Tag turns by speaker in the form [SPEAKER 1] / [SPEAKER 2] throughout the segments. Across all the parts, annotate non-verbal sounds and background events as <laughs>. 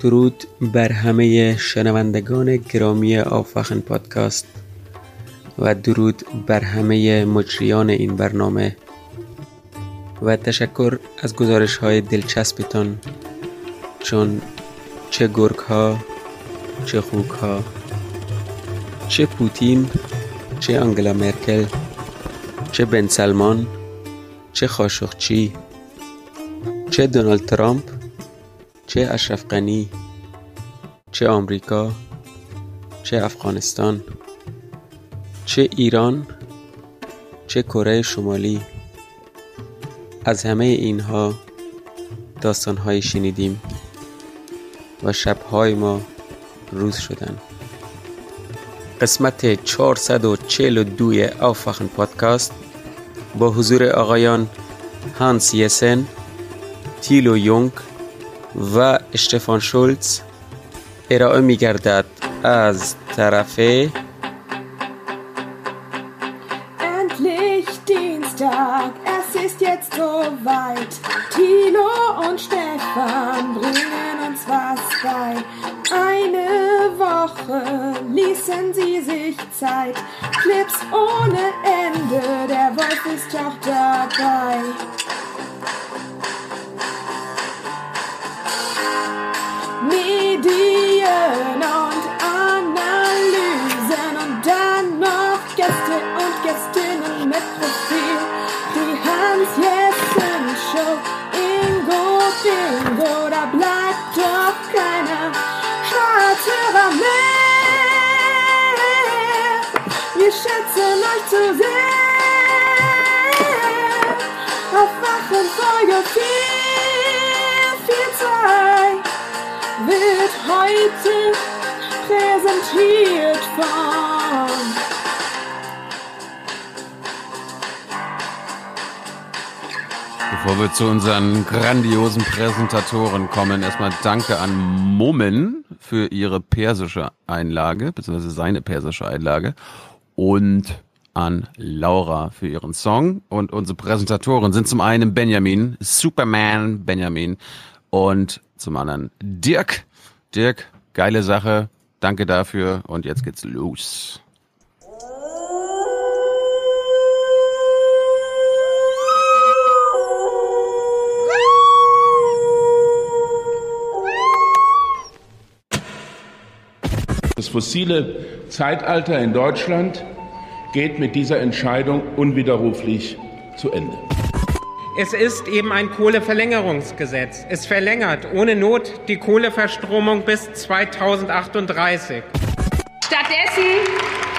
[SPEAKER 1] درود بر همه شنوندگان گرامی آفخن پادکست و درود بر همه مجریان این برنامه و تشکر از گزارش های دلچسبتان چون چه گرگ ها چه خوک ها چه پوتین چه آنگلا مرکل چه بن سلمان چه خاشخچی چه دونالد ترامپ چه اشرف غنی چه آمریکا چه افغانستان چه ایران چه کره شمالی. از همه اینها داستانهایی شنیدیم و شبهای ما روز شدن. قسمت 442 آفاخن پادکست با حضور آقایان هانس یسن تیلو یونگ و اشتفان شولز ارائه می گردد از طرف
[SPEAKER 2] wir zu
[SPEAKER 3] unseren grandiosen Präsentatoren kommen, erstmal danke an Mummen für ihre persische Einlage, beziehungsweise seine persische Einlage und an Laura für ihren Song. Und unsere Präsentatoren sind zum einen Benjamin, Superman Benjamin und zum anderen Dirk. Dirk, geile Sache. Danke dafür und jetzt geht's los.
[SPEAKER 4] Das fossile Zeitalter in Deutschland geht mit dieser Entscheidung unwiderruflich zu Ende.
[SPEAKER 5] Es ist eben ein Kohleverlängerungsgesetz. Es verlängert ohne Not die Kohleverstromung bis 2038.
[SPEAKER 6] Stattdessen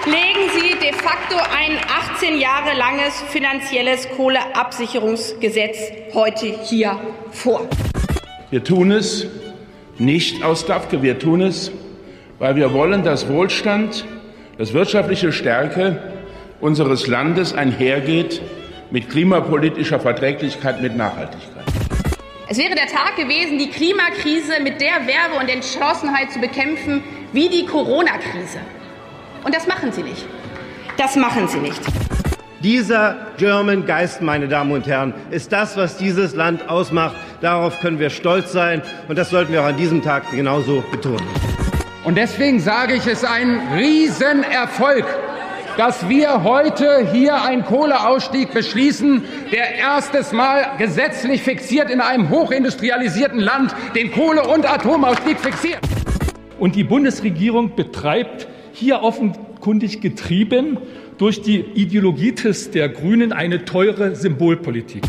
[SPEAKER 6] legen Sie de facto ein 18 Jahre langes finanzielles Kohleabsicherungsgesetz heute hier vor.
[SPEAKER 4] Wir tun es nicht aus Dafke, wir tun es, weil wir wollen, dass Wohlstand, dass wirtschaftliche Stärke unseres Landes einhergeht mit klimapolitischer Verträglichkeit, mit Nachhaltigkeit.
[SPEAKER 6] Es wäre der Tag gewesen, die Klimakrise mit der Werbe und Entschlossenheit zu bekämpfen wie die Corona-Krise. Und das machen Sie nicht. Das machen Sie nicht.
[SPEAKER 7] Dieser German Geist, meine Damen und Herren, ist das, was dieses Land ausmacht. Darauf können wir stolz sein und das sollten wir auch an diesem Tag genauso betonen.
[SPEAKER 8] Und deswegen sage ich, es ist ein Riesenerfolg, dass wir heute hier einen Kohleausstieg beschließen, der erstes Mal gesetzlich fixiert in einem hochindustrialisierten Land den Kohle- und Atomausstieg fixiert.
[SPEAKER 9] Und die Bundesregierung betreibt hier offenkundig getrieben durch die Ideologietis der Grünen eine teure Symbolpolitik.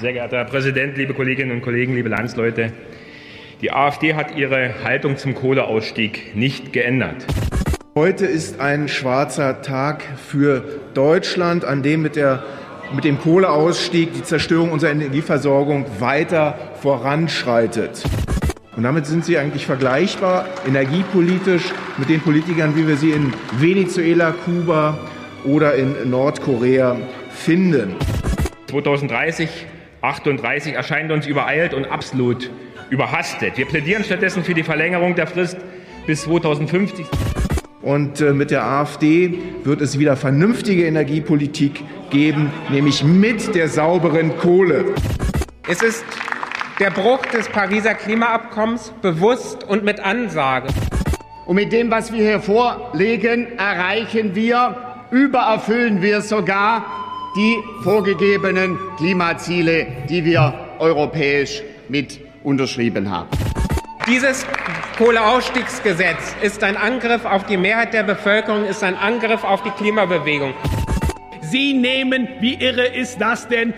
[SPEAKER 10] Sehr geehrter Herr Präsident, liebe Kolleginnen und Kollegen, liebe Landsleute, die AfD hat ihre Haltung zum Kohleausstieg nicht geändert.
[SPEAKER 11] Heute ist ein schwarzer Tag für Deutschland, an dem mit, der, mit dem Kohleausstieg die Zerstörung unserer Energieversorgung weiter voranschreitet. Und damit sind sie eigentlich vergleichbar energiepolitisch mit den Politikern, wie wir sie in Venezuela, Kuba oder in Nordkorea finden.
[SPEAKER 10] 2030, 38 erscheint uns übereilt und absolut überhastet. Wir plädieren stattdessen für die Verlängerung der Frist bis 2050.
[SPEAKER 11] Und äh, mit der AfD wird es wieder vernünftige Energiepolitik geben, nämlich mit der sauberen Kohle.
[SPEAKER 5] Es ist Der Bruch des Pariser Klimaabkommens bewusst und mit Ansage.
[SPEAKER 12] Und mit dem, was wir hier vorlegen, erreichen wir, übererfüllen wir sogar die vorgegebenen Klimaziele, die wir europäisch mit unterschrieben haben.
[SPEAKER 5] Dieses Kohleausstiegsgesetz ist ein Angriff auf die Mehrheit der Bevölkerung, ist ein Angriff auf die Klimabewegung.
[SPEAKER 13] Sie nehmen, wie irre ist das denn,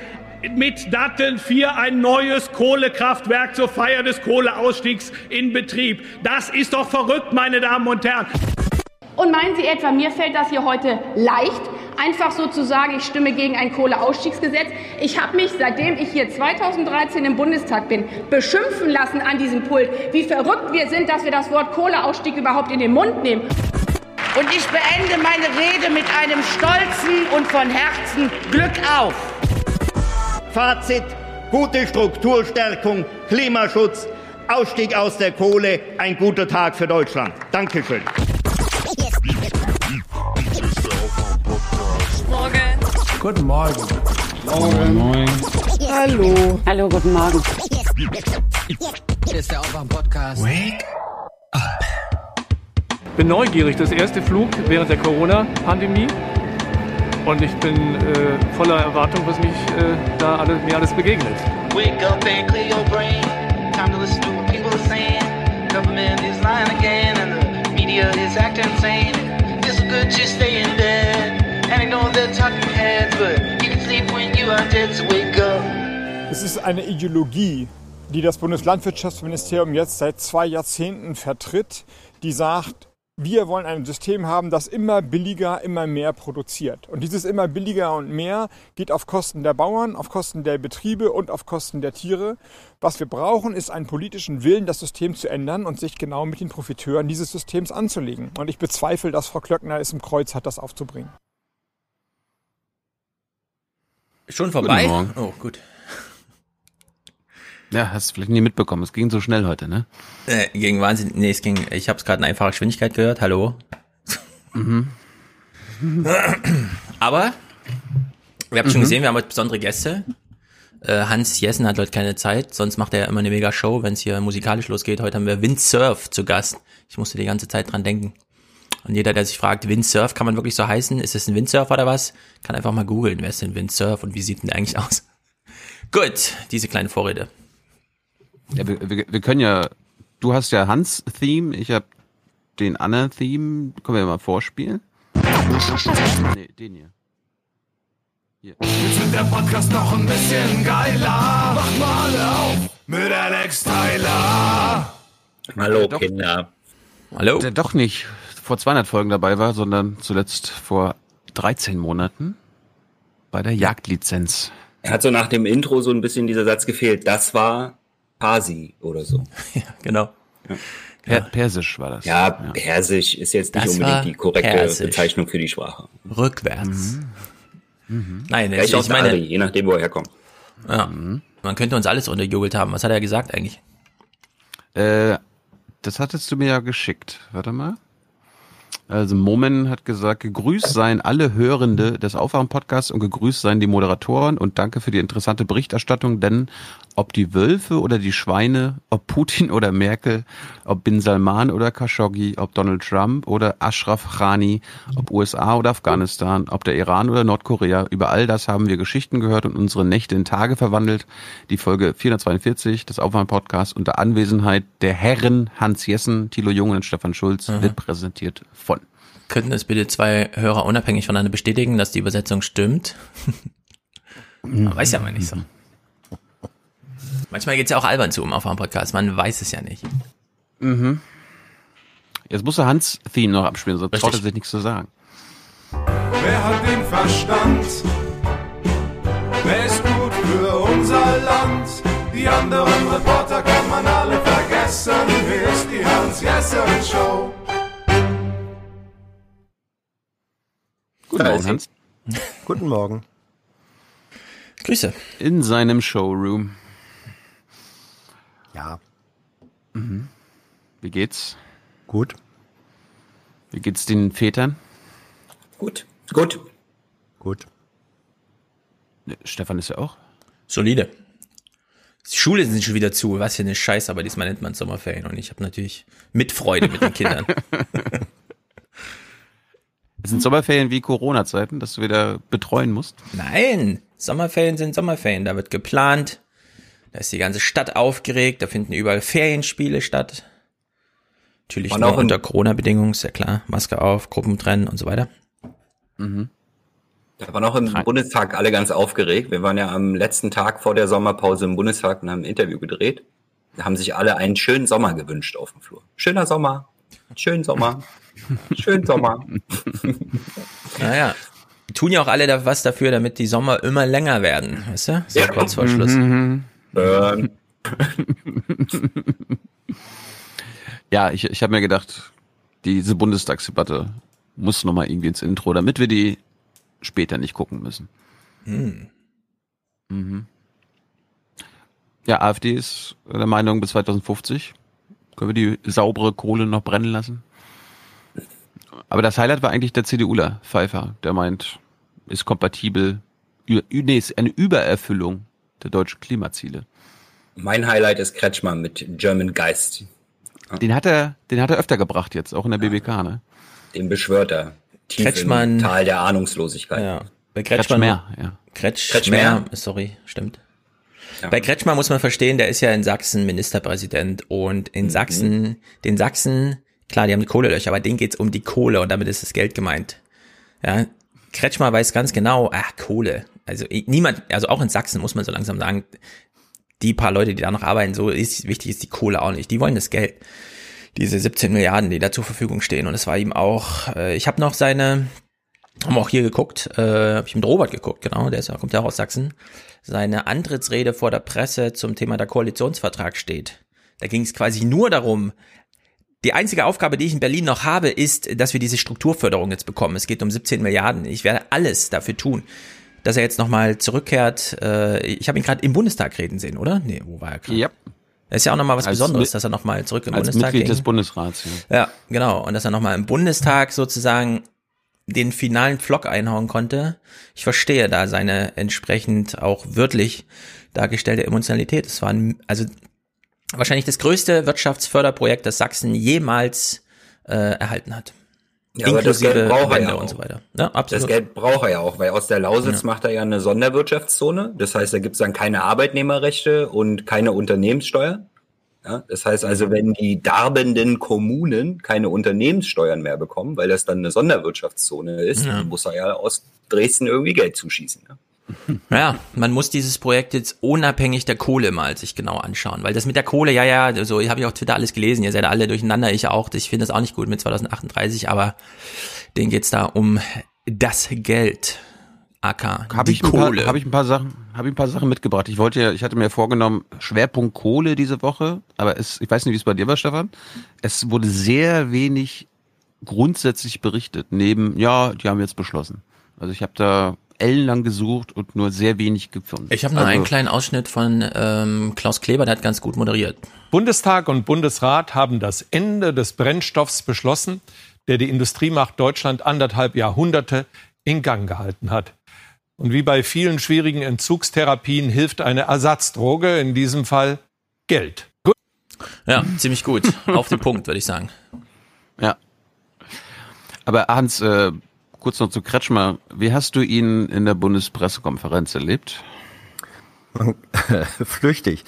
[SPEAKER 13] mit Datteln 4 ein neues Kohlekraftwerk zur Feier des Kohleausstiegs in Betrieb. Das ist doch verrückt, meine Damen und Herren.
[SPEAKER 6] Und meinen Sie etwa, mir fällt das hier heute leicht, einfach so zu sagen, ich stimme gegen ein Kohleausstiegsgesetz? Ich habe mich, seitdem ich hier 2013 im Bundestag bin, beschimpfen lassen an diesem Pult, wie verrückt wir sind, dass wir das Wort Kohleausstieg überhaupt in den Mund nehmen.
[SPEAKER 14] Und ich beende meine Rede mit einem stolzen und von Herzen Glück auf.
[SPEAKER 15] Fazit, gute Strukturstärkung, Klimaschutz, Ausstieg aus der Kohle, ein guter Tag für Deutschland. Dankeschön.
[SPEAKER 16] Morgen.
[SPEAKER 17] Guten Morgen.
[SPEAKER 3] Moin, moin.
[SPEAKER 16] Hallo. Hallo, guten Morgen.
[SPEAKER 17] Hier ist der Aufwärm-Podcast. Wake
[SPEAKER 9] bin neugierig. Das erste Flug während der Corona-Pandemie. Und ich bin äh, voller Erwartung, was mich äh, da alles, mir alles begegnet.
[SPEAKER 18] Wake up and clear your brain. Time to listen to what people are saying. Government is lying again media is acting insane. It's good stay in bed. And I know they're talking heads, but you can sleep when you are dead, so wake up.
[SPEAKER 19] Es ist eine Ideologie, die das Bundeslandwirtschaftsministerium jetzt seit zwei Jahrzehnten vertritt, die sagt, wir wollen ein System haben, das immer billiger, immer mehr produziert. Und dieses immer billiger und mehr geht auf Kosten der Bauern, auf Kosten der Betriebe und auf Kosten der Tiere. Was wir brauchen, ist einen politischen Willen, das System zu ändern und sich genau mit den Profiteuren dieses Systems anzulegen. Und ich bezweifle, dass Frau Klöckner es im Kreuz hat, das aufzubringen.
[SPEAKER 20] Schon vorbei?
[SPEAKER 3] Guten Morgen.
[SPEAKER 20] Oh, gut.
[SPEAKER 3] Ja, hast du vielleicht nie mitbekommen. Es ging so schnell heute, ne?
[SPEAKER 20] Äh, ging Wahnsinn. Nee, es ging, ich habe es gerade in einfacher Geschwindigkeit gehört. Hallo.
[SPEAKER 3] Mhm.
[SPEAKER 20] Aber wir haben
[SPEAKER 3] Mhm.
[SPEAKER 20] schon gesehen, wir haben heute besondere Gäste. Äh, Hans Jessen hat heute keine Zeit, sonst macht er ja immer eine mega Show, wenn es hier musikalisch losgeht. Heute haben wir Windsurf zu Gast. Ich musste die ganze Zeit dran denken. Und jeder, der sich fragt, Windsurf, kann man wirklich so heißen? Ist es ein Windsurfer oder was? Kann einfach mal googeln, wer ist denn Windsurf und wie sieht denn der eigentlich aus? Gut, diese kleine Vorrede.
[SPEAKER 3] Ja, wir, wir, wir können ja, du hast ja Hans-Theme, ich habe den anderen Theme. Können wir mal vorspielen? Nee, den hier.
[SPEAKER 17] Jetzt wird der Podcast noch ein bisschen geiler. Macht mal alle auf mit Alex Tyler.
[SPEAKER 3] Hallo,
[SPEAKER 20] Kinder. Hallo.
[SPEAKER 3] Der doch nicht vor 200 Folgen dabei war, sondern zuletzt vor 13 Monaten bei der Jagdlizenz.
[SPEAKER 21] Er hat so nach dem Intro so ein bisschen dieser Satz gefehlt. Das war Pasi oder so. <laughs>
[SPEAKER 20] Ja, genau.
[SPEAKER 3] Per Persisch war das.
[SPEAKER 21] Ja, Persisch ist jetzt nicht
[SPEAKER 20] Das
[SPEAKER 21] unbedingt die korrekte
[SPEAKER 20] Persisch.
[SPEAKER 21] Bezeichnung für die Sprache.
[SPEAKER 20] Rückwärts. Nein,
[SPEAKER 21] Vielleicht
[SPEAKER 20] ich,
[SPEAKER 21] auch
[SPEAKER 20] ich
[SPEAKER 21] der
[SPEAKER 20] meine,
[SPEAKER 21] Ari, je nachdem, wo er herkommt.
[SPEAKER 20] ja, man könnte uns alles unterjubelt haben. Was hat er gesagt eigentlich?
[SPEAKER 3] Äh, das hattest du mir ja geschickt. Warte mal. Also Momen hat gesagt, gegrüßt seien alle Hörende des Aufwachen-Podcasts und gegrüßt seien die Moderatoren und danke für die interessante Berichterstattung, denn ob die Wölfe oder die Schweine, ob Putin oder Merkel, ob Bin Salman oder Khashoggi, ob Donald Trump oder Ashraf Ghani, ob USA oder Afghanistan, ob der Iran oder Nordkorea, über all das haben wir Geschichten gehört und unsere Nächte in Tage verwandelt. Die Folge 442 des Aufwachen-Podcasts unter Anwesenheit der Herren Hans Jessen, Thilo Jung und Stefan Schulz wird präsentiert von.
[SPEAKER 20] Könnten es bitte zwei Hörer unabhängig voneinander bestätigen, dass die Übersetzung stimmt? Man weiß ja mal nicht so. Manchmal geht's ja auch albern zu im Aufwärm-Podcast. Man weiß es ja nicht.
[SPEAKER 3] Mhm. Jetzt muss er Hans Theme noch abspielen, sonst traut er sich nichts zu sagen.
[SPEAKER 17] Wer hat den Verstand? Wer ist gut für unser Land? Die anderen Reporter kann man alle vergessen. Hier ist die Hans-Jessen-Show.
[SPEAKER 3] Guten
[SPEAKER 21] Da
[SPEAKER 3] Morgen. Hans.
[SPEAKER 22] Guten Morgen.
[SPEAKER 20] Grüße.
[SPEAKER 3] In seinem Showroom.
[SPEAKER 22] Ja,
[SPEAKER 3] Mhm. Wie geht's?
[SPEAKER 22] gut.
[SPEAKER 3] Wie geht's den Vätern?
[SPEAKER 21] Gut, gut.
[SPEAKER 22] Gut.
[SPEAKER 3] Ne, Stefan ist ja auch.
[SPEAKER 20] Solide. Schulen sind schon wieder zu, was für eine Scheiße, aber diesmal nennt man es Sommerferien und ich habe natürlich Mitfreude mit den Kindern. <laughs>
[SPEAKER 3] Sind Sommerferien wie Corona-Zeiten, dass du wieder betreuen musst?
[SPEAKER 20] Nein, Sommerferien sind Sommerferien, da wird geplant, da ist die ganze Stadt aufgeregt, da finden überall Ferienspiele statt. Natürlich
[SPEAKER 21] Und
[SPEAKER 20] nur unter Corona-Bedingungen, ist ja klar, Maske auf, Gruppentrennen und so weiter.
[SPEAKER 3] Mhm.
[SPEAKER 21] Da waren auch im Bundestag alle ganz aufgeregt. Wir waren ja am letzten Tag vor der Sommerpause im Bundestag und haben ein Interview gedreht. Da haben sich alle einen schönen Sommer gewünscht auf dem Flur. Schöner Sommer, schönen Sommer, <laughs> schönen Sommer. <laughs>
[SPEAKER 20] Naja, tun ja auch alle da was dafür, damit die Sommer immer länger werden, weißt du? So kurz vor Schluss.
[SPEAKER 3] Mhm.
[SPEAKER 21] Burn. <laughs>
[SPEAKER 3] Ja, ich, ich habe mir gedacht, diese Bundestagsdebatte muss nochmal irgendwie ins Intro, damit wir die später nicht gucken müssen.
[SPEAKER 20] Hm.
[SPEAKER 3] Mhm. Ja, AfD ist der Meinung, bis 2050 können wir die saubere Kohle noch brennen lassen. Aber das Highlight war eigentlich der CDUler Pfeiffer, der meint, ist kompatibel, nee, ist eine Übererfüllung der deutschen Klimaziele.
[SPEAKER 21] Mein Highlight ist Kretschmer mit German Geist.
[SPEAKER 3] Den hat er, den hat er öfter gebracht jetzt, auch in der BBK, ne?
[SPEAKER 21] Den beschwört er. Tief
[SPEAKER 20] Kretschmann-
[SPEAKER 21] im Tal der Ahnungslosigkeit.
[SPEAKER 20] Ja. Bei Kretschmann,
[SPEAKER 3] Kretschmer, ja.
[SPEAKER 20] Kretschmer, sorry, stimmt. Bei Kretschmer muss man verstehen, der ist ja in Sachsen Ministerpräsident und in Sachsen, den Sachsen, klar, die haben Kohlelöcher, aber denen geht's um die Kohle und damit ist das Geld gemeint. Ja, Kretschmer weiß ganz genau, ach, Kohle. Also niemand, also auch in Sachsen muss man so langsam sagen, die paar Leute, die da noch arbeiten, so ist, wichtig ist die Kohle auch nicht. Die wollen das Geld. Diese 17 Milliarden, die da zur Verfügung stehen. Und es war ihm auch, äh, ich habe noch seine, haben auch hier geguckt, äh, habe ich mit Robert geguckt, genau, der ist, kommt ja auch aus Sachsen. Seine Antrittsrede vor der Presse zum Thema der Koalitionsvertrag steht. Da ging es quasi nur darum, die einzige Aufgabe, die ich in Berlin noch habe, ist, dass wir diese Strukturförderung jetzt bekommen. Es geht um 17 Milliarden. Ich werde alles dafür tun, dass er jetzt nochmal zurückkehrt. Äh, ich habe ihn gerade im Bundestag reden sehen, oder? Nee, wo war er gerade?
[SPEAKER 3] Ja.
[SPEAKER 20] Das ist ja auch nochmal was
[SPEAKER 3] Als
[SPEAKER 20] Besonderes, dass er nochmal zurück im
[SPEAKER 3] Als
[SPEAKER 20] Bundestag
[SPEAKER 3] Mitglied des
[SPEAKER 20] ging.
[SPEAKER 3] Bundesrats, ja.
[SPEAKER 20] Ja, genau. Und dass er nochmal im Bundestag sozusagen den finalen Pflock einhauen konnte. Ich verstehe da seine entsprechend auch wörtlich dargestellte Emotionalität. Es war ein, also wahrscheinlich das größte Wirtschaftsförderprojekt, das Sachsen jemals äh, erhalten hat.
[SPEAKER 21] Ja, aber das Geld braucht er ja
[SPEAKER 20] und
[SPEAKER 21] auch.
[SPEAKER 20] so weiter. Ja, absolut.
[SPEAKER 21] Das Geld braucht er ja auch, weil aus der Lausitz
[SPEAKER 20] Ja.
[SPEAKER 21] macht er ja eine Sonderwirtschaftszone. Das heißt, da gibt es dann keine Arbeitnehmerrechte und keine Unternehmenssteuer. Ja, das heißt also, wenn die darbenden Kommunen keine Unternehmenssteuern mehr bekommen, weil das dann eine Sonderwirtschaftszone ist,
[SPEAKER 20] Ja.
[SPEAKER 21] dann muss er ja aus Dresden irgendwie Geld zuschießen. Ja.
[SPEAKER 20] Ja, man muss dieses Projekt jetzt unabhängig der Kohle mal sich genau anschauen, weil das mit der Kohle, ja, ja, so habe ich auf Twitter alles gelesen, ihr seid alle durcheinander, ich auch, ich finde das auch nicht gut mit 2038, aber denen geht's da um das Geld, aka
[SPEAKER 3] Habe
[SPEAKER 20] die
[SPEAKER 3] ich, ein paar-
[SPEAKER 20] Kohle.
[SPEAKER 3] hab ich ein paar Sachen, habe ich ein paar Sachen mitgebracht. Ich wollte ja, ich hatte mir vorgenommen, Schwerpunkt Kohle diese Woche, aber es, ich weiß nicht, wie es bei dir war, Stefan. Es wurde sehr wenig grundsätzlich berichtet, neben, ja, die haben jetzt beschlossen. Also ich habe da ellenlang gesucht und nur sehr wenig gefunden.
[SPEAKER 20] ich habe nur
[SPEAKER 3] also,
[SPEAKER 20] einen kleinen Ausschnitt von ähm, Klaus Kleber, der hat ganz gut moderiert.
[SPEAKER 23] Bundestag und Bundesrat haben das Ende des Brennstoffs beschlossen, der die Industriemacht Deutschland anderthalb Jahrhunderte in Gang gehalten hat. Und wie bei vielen schwierigen Entzugstherapien hilft eine Ersatzdroge, in diesem Fall Geld. Gut.
[SPEAKER 20] Ja, ziemlich gut. Auf den Punkt, würde ich sagen.
[SPEAKER 3] Ja. Aber Hans, äh, kurz noch zu Kretschmer. Wie hast du ihn in der Bundespressekonferenz erlebt? <laughs>
[SPEAKER 22] Flüchtig.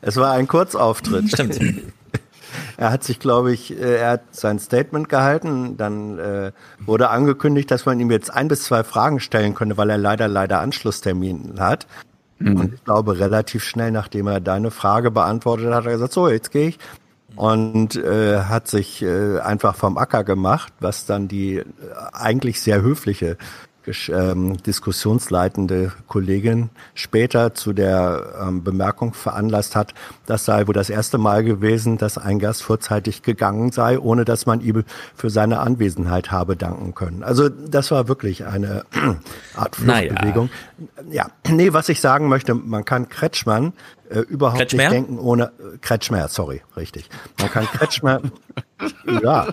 [SPEAKER 22] es war ein Kurzauftritt.
[SPEAKER 20] Stimmt.
[SPEAKER 22] Er hat sich, glaube ich, äh, er hat sein Statement gehalten. Dann äh, wurde angekündigt, dass man ihm jetzt ein bis zwei Fragen stellen könne, weil er leider, leider Anschlusstermin hat. Und ich glaube, relativ schnell, nachdem er deine Frage beantwortet hat, hat er gesagt, so, jetzt gehe ich. Und äh, hat sich äh, einfach vom Acker gemacht, was dann die äh, eigentlich sehr höfliche ähm, diskussionsleitende Kollegin später zu der ähm, Bemerkung veranlasst hat, das sei wohl das erste Mal gewesen, dass ein Gast vorzeitig gegangen sei, ohne dass man ihm für seine Anwesenheit habe danken können. Also das war wirklich eine <clears throat> Art
[SPEAKER 20] Naja.
[SPEAKER 22] Fluchtbewegung. Ja, nee, was ich sagen möchte, man kann Kretschmann äh, überhaupt
[SPEAKER 20] Kretschmer?
[SPEAKER 22] nicht denken ohne äh, Kretschmer, sorry, richtig. Man kann Kretschmer, <laughs> ja,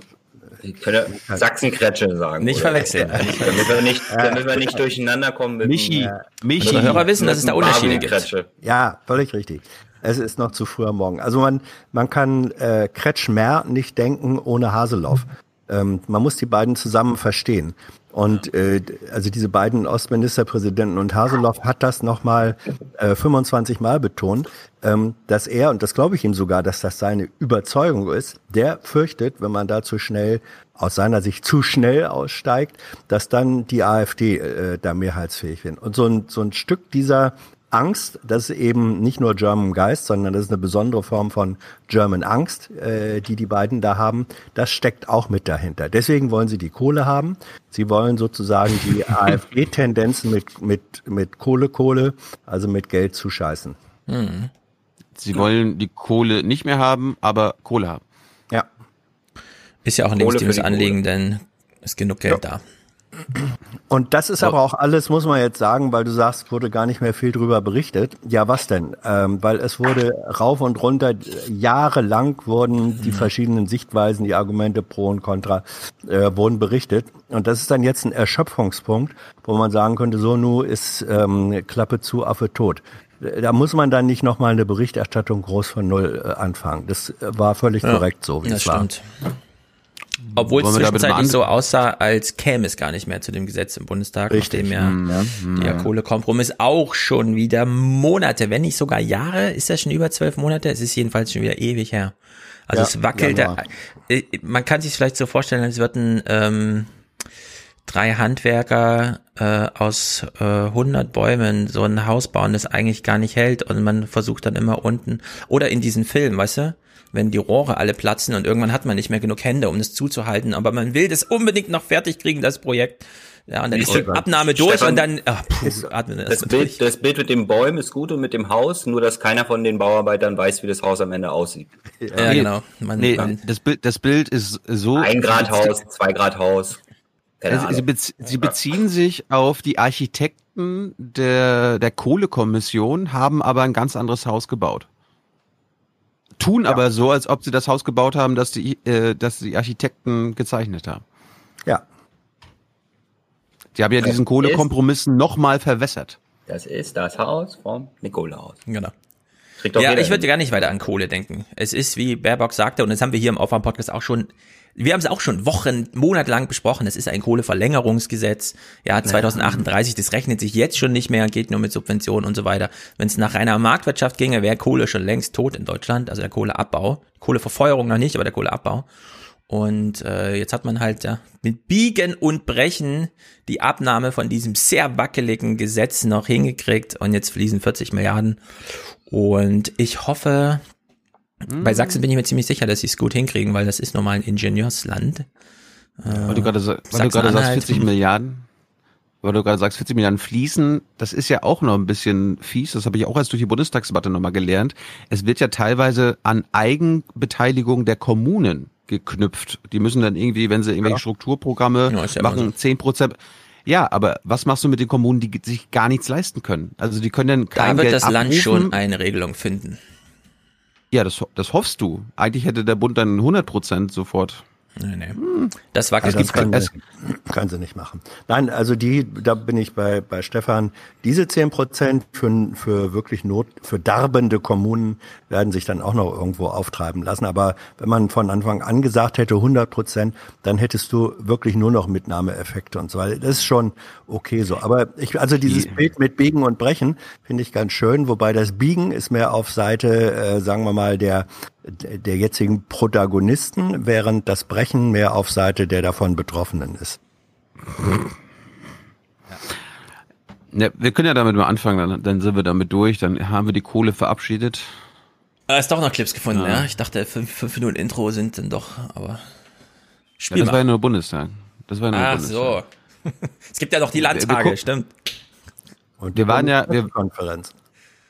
[SPEAKER 21] könnte Sachsenkretsche sagen.
[SPEAKER 20] Nicht
[SPEAKER 21] oder?
[SPEAKER 20] verwechseln.
[SPEAKER 21] Damit wir nicht, damit wir nicht durcheinander kommen mit
[SPEAKER 3] Michi,
[SPEAKER 21] dem,
[SPEAKER 3] Michi.
[SPEAKER 20] Unsere Hörer wissen, dass es da
[SPEAKER 21] mit
[SPEAKER 20] Unterschiede gibt.
[SPEAKER 22] Ja, völlig richtig. Es ist noch zu früh am Morgen. Also man, man kann äh, Kretschmer nicht denken ohne Haseloff. Ähm, man muss die beiden zusammen verstehen. Und äh, also diese beiden Ostministerpräsidenten und Haseloff hat das nochmal äh, 25 Mal betont, dass er, und das glaube ich ihm sogar, dass das seine Überzeugung ist, der fürchtet, wenn man da zu schnell, aus seiner Sicht zu schnell aussteigt, dass dann die AfD äh, da mehrheitsfähig wird. Und so ein, so ein Stück dieser Angst, das ist eben nicht nur German Geist, sondern das ist eine besondere Form von German Angst, äh, die die beiden da haben. Das steckt auch mit dahinter. Deswegen wollen sie die Kohle haben. Sie wollen sozusagen die <laughs> AfD-Tendenzen mit, mit, mit Kohle, Kohle, also mit Geld zuscheißen.
[SPEAKER 20] Mhm.
[SPEAKER 3] Sie wollen die Kohle nicht mehr haben, aber Kohle haben.
[SPEAKER 22] Ja.
[SPEAKER 20] Ist ja auch ein
[SPEAKER 21] Kohle
[SPEAKER 20] legitimes Anliegen, denn ist genug Geld da.
[SPEAKER 22] Und das ist aber auch alles, muss man jetzt sagen, weil du sagst, wurde gar nicht mehr viel drüber berichtet. Ja, was denn? Ähm, weil es wurde rauf und runter, jahrelang wurden die verschiedenen Sichtweisen, die Argumente pro und contra, äh, wurden berichtet. Und das ist dann jetzt ein Erschöpfungspunkt, wo man sagen könnte, so nu ist ähm, Klappe zu, Affe tot. Da muss man dann nicht nochmal eine Berichterstattung groß von Null äh, anfangen. Das äh, war völlig
[SPEAKER 20] Ja,
[SPEAKER 22] korrekt so, wie
[SPEAKER 20] Das
[SPEAKER 22] es war.
[SPEAKER 20] stimmt. Obwohl es
[SPEAKER 3] Wollen mal
[SPEAKER 20] zwischenzeitlich so aussah, als käme es gar nicht mehr zu dem Gesetz im Bundestag,
[SPEAKER 22] Richtig.
[SPEAKER 20] nachdem ja
[SPEAKER 3] Mhm.
[SPEAKER 20] der Kohlekompromiss auch schon wieder Monate, wenn nicht sogar Jahre, ist das schon über zwölf Monate? Es ist jedenfalls schon wieder ewig her. Also
[SPEAKER 22] Ja,
[SPEAKER 20] es wackelt,
[SPEAKER 22] Januar.
[SPEAKER 20] äh, man kann sich vielleicht so vorstellen, als würden ähm, drei Handwerker äh, aus äh, 100 Bäumen so ein Haus bauen, das eigentlich gar nicht hält und man versucht dann immer unten oder in diesen Film, weißt du, wenn die Rohre alle platzen und irgendwann hat man nicht mehr genug Hände, um das zuzuhalten, aber man will das unbedingt noch fertig kriegen, das Projekt. Ja, und dann ist die Abnahme durch
[SPEAKER 21] Stefan,
[SPEAKER 20] und dann ach, puh, atmen wir
[SPEAKER 21] Das
[SPEAKER 20] mal
[SPEAKER 21] Bild, das Bild mit dem Bäumen ist gut und mit dem Haus, nur dass keiner von den Bauarbeitern weiß, wie das Haus am Ende aussieht.
[SPEAKER 20] Ja,
[SPEAKER 3] Nee,
[SPEAKER 20] genau. Man,
[SPEAKER 3] Nee,
[SPEAKER 20] man,
[SPEAKER 3] das Bild, das Bild ist so.
[SPEAKER 21] Ein Grad Haus, zwei Grad Haus. Keine
[SPEAKER 3] Also, sie,
[SPEAKER 21] Ahnung.
[SPEAKER 3] bez sie beziehen sich auf die Architekten der, der Kohlekommission, haben aber ein ganz anderes Haus gebaut. Tun aber so, als ob sie das Haus gebaut haben, das die, äh, das die Architekten gezeichnet haben.
[SPEAKER 22] Ja.
[SPEAKER 3] Die haben ja
[SPEAKER 21] Das
[SPEAKER 3] diesen Kohlekompromiss nochmal verwässert.
[SPEAKER 21] Das ist das Haus vom Nikolaus.
[SPEAKER 20] genau. Ja, ich würde gar nicht weiter an Kohle denken. Es ist, wie Baerbock sagte, und das haben wir hier im Aufwärm-Podcast auch schon, wir haben es auch schon Wochen, monatelang besprochen, es ist ein Kohleverlängerungsgesetz, ja, 2038, das rechnet sich jetzt schon nicht mehr, geht nur mit Subventionen und so weiter. Wenn es nach reiner Marktwirtschaft ginge, wäre Kohle schon längst tot in Deutschland, also der Kohleabbau. Kohleverfeuerung noch nicht, aber der Kohleabbau. Und äh, jetzt hat man halt ja, mit Biegen und Brechen die Abnahme von diesem sehr wackeligen Gesetz noch hingekriegt und jetzt fließen 40 Milliarden. Und ich hoffe, bei Sachsen bin ich mir ziemlich sicher, dass sie es gut hinkriegen, weil das ist normal ein Ingenieursland.
[SPEAKER 3] Weil du gerade weil du gerade sagst
[SPEAKER 20] Sachsen-Anhalt.
[SPEAKER 3] 40 Milliarden, weil du gerade sagst 40 Milliarden fließen, das ist ja auch noch ein bisschen fies, das habe ich auch erst durch die Bundestagsdebatte nochmal gelernt. Es wird ja teilweise an Eigenbeteiligung der Kommunen geknüpft. Die müssen dann irgendwie, wenn sie irgendwelche Strukturprogramme
[SPEAKER 20] Ja, ist ja immer
[SPEAKER 3] machen, 10 Prozent. Ja, aber was machst du mit den Kommunen, die sich gar nichts leisten können? Also die können dann
[SPEAKER 20] Da
[SPEAKER 3] kein
[SPEAKER 20] wird
[SPEAKER 3] Geld
[SPEAKER 20] das Land
[SPEAKER 3] abrufen.
[SPEAKER 20] schon eine Regelung finden.
[SPEAKER 3] Ja, das, das hoffst du. Eigentlich hätte der Bund dann 100 Prozent sofort.
[SPEAKER 20] Nee, nee. Das wackelt
[SPEAKER 22] Also das
[SPEAKER 20] nicht.
[SPEAKER 22] können, sie, können sie nicht machen. Nein, also die, da bin ich bei, bei Stefan. Diese zehn Prozent für, für wirklich Not, für darbende Kommunen werden sich dann auch noch irgendwo auftreiben lassen. Aber wenn man von Anfang an gesagt hätte 100 Prozent, dann hättest du wirklich nur noch Mitnahmeeffekte und so weiter. Das ist schon okay so. Aber ich, also dieses Bild mit Biegen und Brechen finde ich ganz schön. Wobei das Biegen ist mehr auf Seite, äh, sagen wir mal, der, der jetzigen Protagonisten, während das Brechen mehr auf Seite der davon Betroffenen ist.
[SPEAKER 3] Ja, wir können ja damit mal anfangen, dann, dann sind wir damit durch, dann haben wir die Kohle verabschiedet.
[SPEAKER 20] Ah, ist doch noch Clips gefunden,
[SPEAKER 3] Ja.
[SPEAKER 20] ja. Ich dachte, fünf, fünf Minuten Intro sind dann doch, aber.
[SPEAKER 3] Ja,
[SPEAKER 20] Spiel
[SPEAKER 3] das war ja
[SPEAKER 20] mal.
[SPEAKER 3] nur Bundestag. Das war ja nur
[SPEAKER 20] Ach
[SPEAKER 3] Bundestag.
[SPEAKER 20] so. <laughs> es gibt ja noch die
[SPEAKER 3] Wir- wir
[SPEAKER 20] Landtage, stimmt.
[SPEAKER 22] Und
[SPEAKER 3] Wir waren ja, wir,
[SPEAKER 22] Konferenz.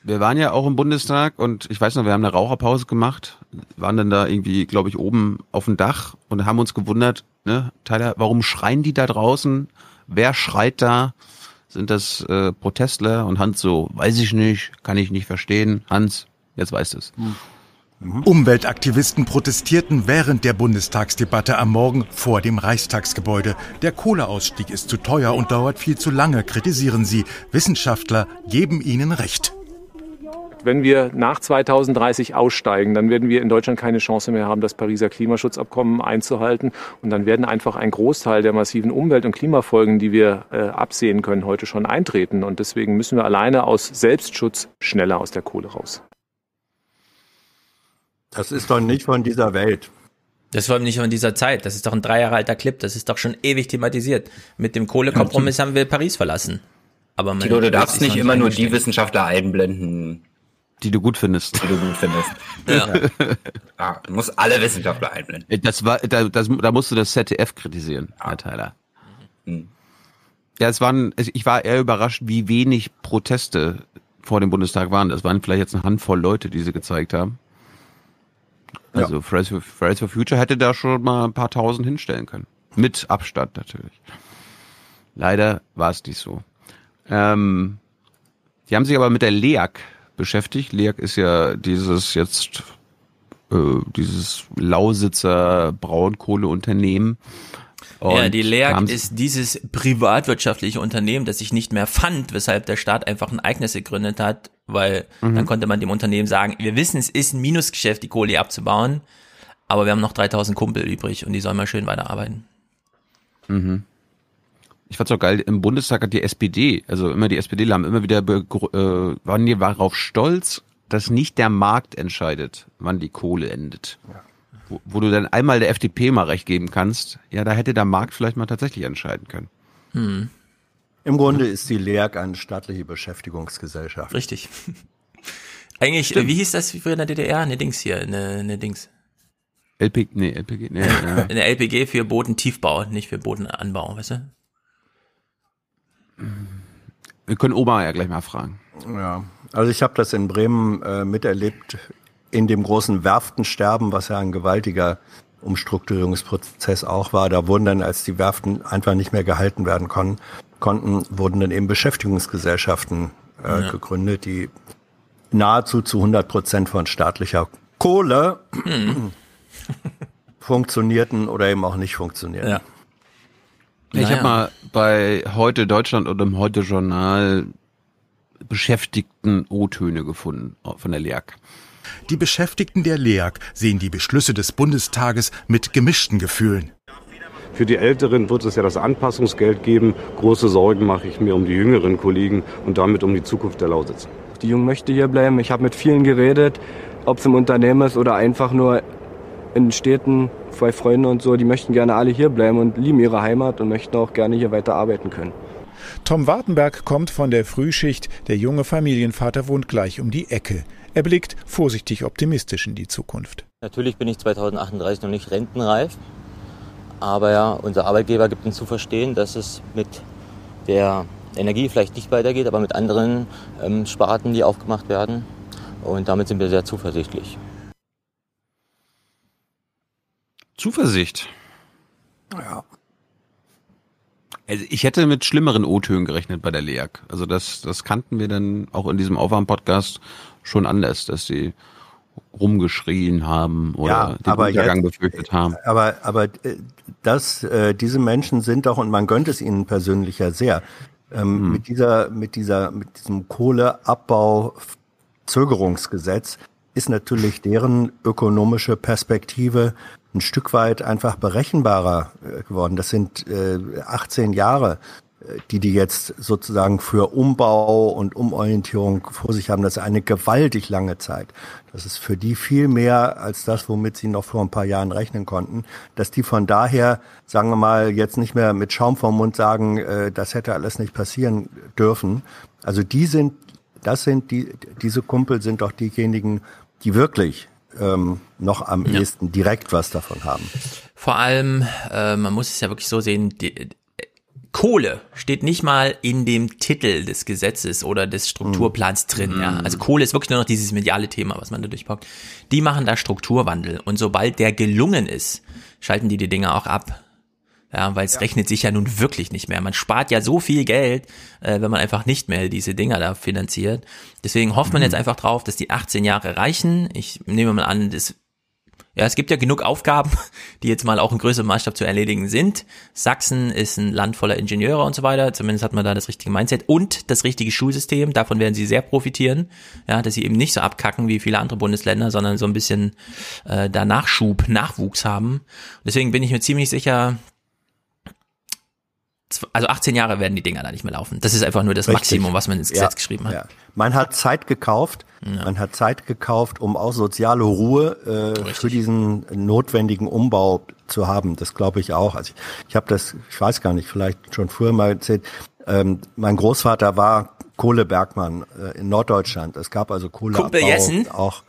[SPEAKER 3] Wir waren ja auch im Bundestag und ich weiß noch, wir haben eine Raucherpause gemacht, waren dann da irgendwie, glaube ich, oben auf dem Dach und haben uns gewundert, ne, Tyler, warum schreien die da draußen? Wer schreit da? Sind das äh, Protestler? Und Hans so, weiß ich nicht, kann ich nicht verstehen. Hans, jetzt weißt du es.
[SPEAKER 17] Umweltaktivisten protestierten während der Bundestagsdebatte am Morgen vor dem Reichstagsgebäude. Der Kohleausstieg ist zu teuer und dauert viel zu lange, kritisieren sie. Wissenschaftler geben ihnen recht.
[SPEAKER 24] Wenn wir nach 2030 aussteigen, dann werden wir in Deutschland keine Chance mehr haben, das Pariser Klimaschutzabkommen einzuhalten. Und dann werden einfach ein Großteil der massiven Umwelt- und Klimafolgen, die wir äh, absehen können, heute schon eintreten. Und deswegen müssen wir alleine aus Selbstschutz schneller aus der Kohle raus.
[SPEAKER 22] Das ist doch nicht von dieser Welt.
[SPEAKER 20] Das ist vor allem nicht von dieser Zeit. Das ist doch ein drei Jahre alter Clip. Das ist doch schon ewig thematisiert. Mit dem Kohlekompromiss haben wir Paris verlassen. Aber man,
[SPEAKER 21] Tilo, du darfst nicht immer nur die. Wissenschaftler einblenden,
[SPEAKER 3] Die du gut findest.
[SPEAKER 21] die du gut findest. <laughs>
[SPEAKER 20] Ja. <laughs>
[SPEAKER 21] Ah, du musst alle Wissenschaftler einblenden.
[SPEAKER 3] Das war, da, das, da musst du das ZDF kritisieren, Herr Tyler.
[SPEAKER 21] Hm.
[SPEAKER 3] Ja, es waren, ich war eher überrascht, wie wenig Proteste vor dem Bundestag waren. Das waren vielleicht jetzt eine Handvoll Leute, die sie gezeigt haben. Also Fridays, for, Fridays for Future hätte da schon mal ein paar tausend hinstellen können. Mit Abstand natürlich. Leider war es nicht so. Ähm, die haben sich aber mit der LEAG beschäftigt. LEAG ist ja dieses jetzt äh, dieses Lausitzer Braunkohleunternehmen.
[SPEAKER 20] Ja,
[SPEAKER 3] Und
[SPEAKER 20] die
[SPEAKER 3] da
[SPEAKER 20] LEAG ist dieses privatwirtschaftliche Unternehmen, das sich nicht mehr fand, weshalb der Staat einfach ein eigenes gegründet hat, weil
[SPEAKER 3] Mhm.
[SPEAKER 20] dann konnte man dem Unternehmen sagen, wir wissen, es ist ein Minusgeschäft, die Kohle abzubauen, aber wir haben noch 3000 Kumpel übrig und die sollen mal schön weiterarbeiten.
[SPEAKER 3] Mhm. Ich fand's auch geil, im Bundestag hat die SPD, also immer die SPD haben immer wieder äh, waren die darauf stolz, dass nicht der Markt entscheidet, wann die Kohle endet. Wo, wo du dann einmal der FDP mal recht geben kannst, ja, da hätte der Markt vielleicht mal tatsächlich entscheiden können.
[SPEAKER 20] Hm.
[SPEAKER 22] Im Grunde ist die LEAG eine staatliche Beschäftigungsgesellschaft.
[SPEAKER 20] Richtig. <laughs> Eigentlich, äh, wie hieß das früher in der DDR? Eine Dings hier, eine, eine Dings.
[SPEAKER 3] LP, nee, LPG, nee, <laughs> ja.
[SPEAKER 20] Eine LPG für Bodentiefbau, nicht für Bodenanbau, weißt du?
[SPEAKER 3] Wir können Oma ja gleich mal fragen.
[SPEAKER 22] Ja, also ich habe das in Bremen äh, miterlebt, in dem großen Werftensterben, was ja ein gewaltiger Umstrukturierungsprozess auch war. Da wurden dann, als die Werften einfach nicht mehr gehalten werden kon konnten, wurden dann eben Beschäftigungsgesellschaften äh,
[SPEAKER 20] Ja.
[SPEAKER 22] gegründet, die nahezu zu 100 Prozent von staatlicher Kohle <clears throat> funktionierten oder eben auch nicht funktionierten.
[SPEAKER 20] Ja.
[SPEAKER 3] Ich
[SPEAKER 20] Naja.
[SPEAKER 3] habe mal bei heute Deutschland und im heute Journal beschäftigten O-Töne gefunden von der LEAG.
[SPEAKER 17] Die Beschäftigten der LEAG sehen die Beschlüsse des Bundestages mit gemischten Gefühlen.
[SPEAKER 25] Für die Älteren wird es ja das Anpassungsgeld geben. Große Sorgen mache ich mir um die jüngeren Kollegen und damit um die Zukunft der Lausitz.
[SPEAKER 26] Die Jungen möchte hier bleiben. Ich habe mit vielen geredet, ob es im Unternehmen ist oder einfach nur in Städten, bei Freunden und so. Die möchten gerne alle hier bleiben und lieben ihre Heimat und möchten auch gerne hier weiter arbeiten können.
[SPEAKER 17] Tom Wartenberg kommt von der Frühschicht. Der junge Familienvater wohnt gleich um die Ecke. Er blickt vorsichtig optimistisch in die Zukunft.
[SPEAKER 27] Natürlich bin ich 2038 noch nicht rentenreif, aber ja, unser Arbeitgeber gibt uns zu verstehen, dass es mit der Energie vielleicht nicht weitergeht, aber mit anderen ähm, Sparten, die aufgemacht werden. Und damit sind wir sehr zuversichtlich.
[SPEAKER 3] Zuversicht.
[SPEAKER 22] Ja.
[SPEAKER 3] Also ich hätte mit schlimmeren O-Tönen gerechnet bei der LEAG. Also das, das kannten wir dann auch in diesem Aufwärm-Podcast schon anders, dass sie rumgeschrien haben oder
[SPEAKER 22] Ja,
[SPEAKER 3] den Untergang
[SPEAKER 22] jetzt-
[SPEAKER 3] befürchtet haben.
[SPEAKER 22] Aber, aber äh, das, äh, diese Menschen sind doch, und man gönnt es ihnen persönlich ja sehr, ähm, mit dieser, mit dieser, mit diesem Kohleabbau-Zögerungsgesetz ist natürlich deren ökonomische Perspektive ein Stück weit einfach berechenbarer äh, geworden. Das sind äh, 18 Jahre, äh, die die jetzt sozusagen für Umbau und Umorientierung vor sich haben. Das ist eine gewaltig lange Zeit. Das ist für die viel mehr als das, womit sie noch vor ein paar Jahren rechnen konnten. Dass die von daher, sagen wir mal, jetzt nicht mehr mit Schaum vom Mund sagen, äh, das hätte alles nicht passieren dürfen. Also die sind, das sind die, diese Kumpel sind doch diejenigen, die wirklich ähm, noch am ehesten direkt was davon haben.
[SPEAKER 20] Vor allem, äh, man muss es ja wirklich so sehen, die, Kohle steht nicht mal in dem Titel des Gesetzes oder des Strukturplans drin. Ja. Also Kohle ist wirklich nur noch dieses mediale Thema, was man da durchpackt. Die machen da Strukturwandel und sobald der gelungen ist, schalten die die Dinge auch ab. Ja, weil es ja. rechnet sich ja nun wirklich nicht mehr. Man spart ja so viel Geld, äh, wenn man einfach nicht mehr diese Dinger da finanziert. Deswegen hofft man mhm. jetzt einfach drauf, dass die 18 Jahre reichen. Ich nehme mal an, das ja, es gibt ja genug Aufgaben, <laughs> die jetzt mal auch im größeren Maßstab zu erledigen sind. Sachsen ist ein Land voller Ingenieure und so weiter. Zumindest hat man da das richtige Mindset und das richtige Schulsystem. Davon werden sie sehr profitieren. Ja, dass sie eben nicht so abkacken wie viele andere Bundesländer, sondern so ein bisschen äh, da Nachschub, Nachwuchs haben. Deswegen bin ich mir ziemlich sicher, also 18 Jahre werden die Dinger da nicht mehr laufen. Das ist einfach nur das Richtig. Maximum, was man ins Gesetz ja, geschrieben hat. Ja.
[SPEAKER 22] Man hat Zeit gekauft, ja. man hat Zeit gekauft, um auch soziale Ruhe äh, für diesen notwendigen Umbau zu haben. Das glaube ich auch. Also ich, ich habe das, ich weiß gar nicht, vielleicht schon früher mal erzählt. Ähm, mein Großvater war Kohlebergmann äh, in Norddeutschland. Es gab also Kohleabbau Kumpel Jessen? auch.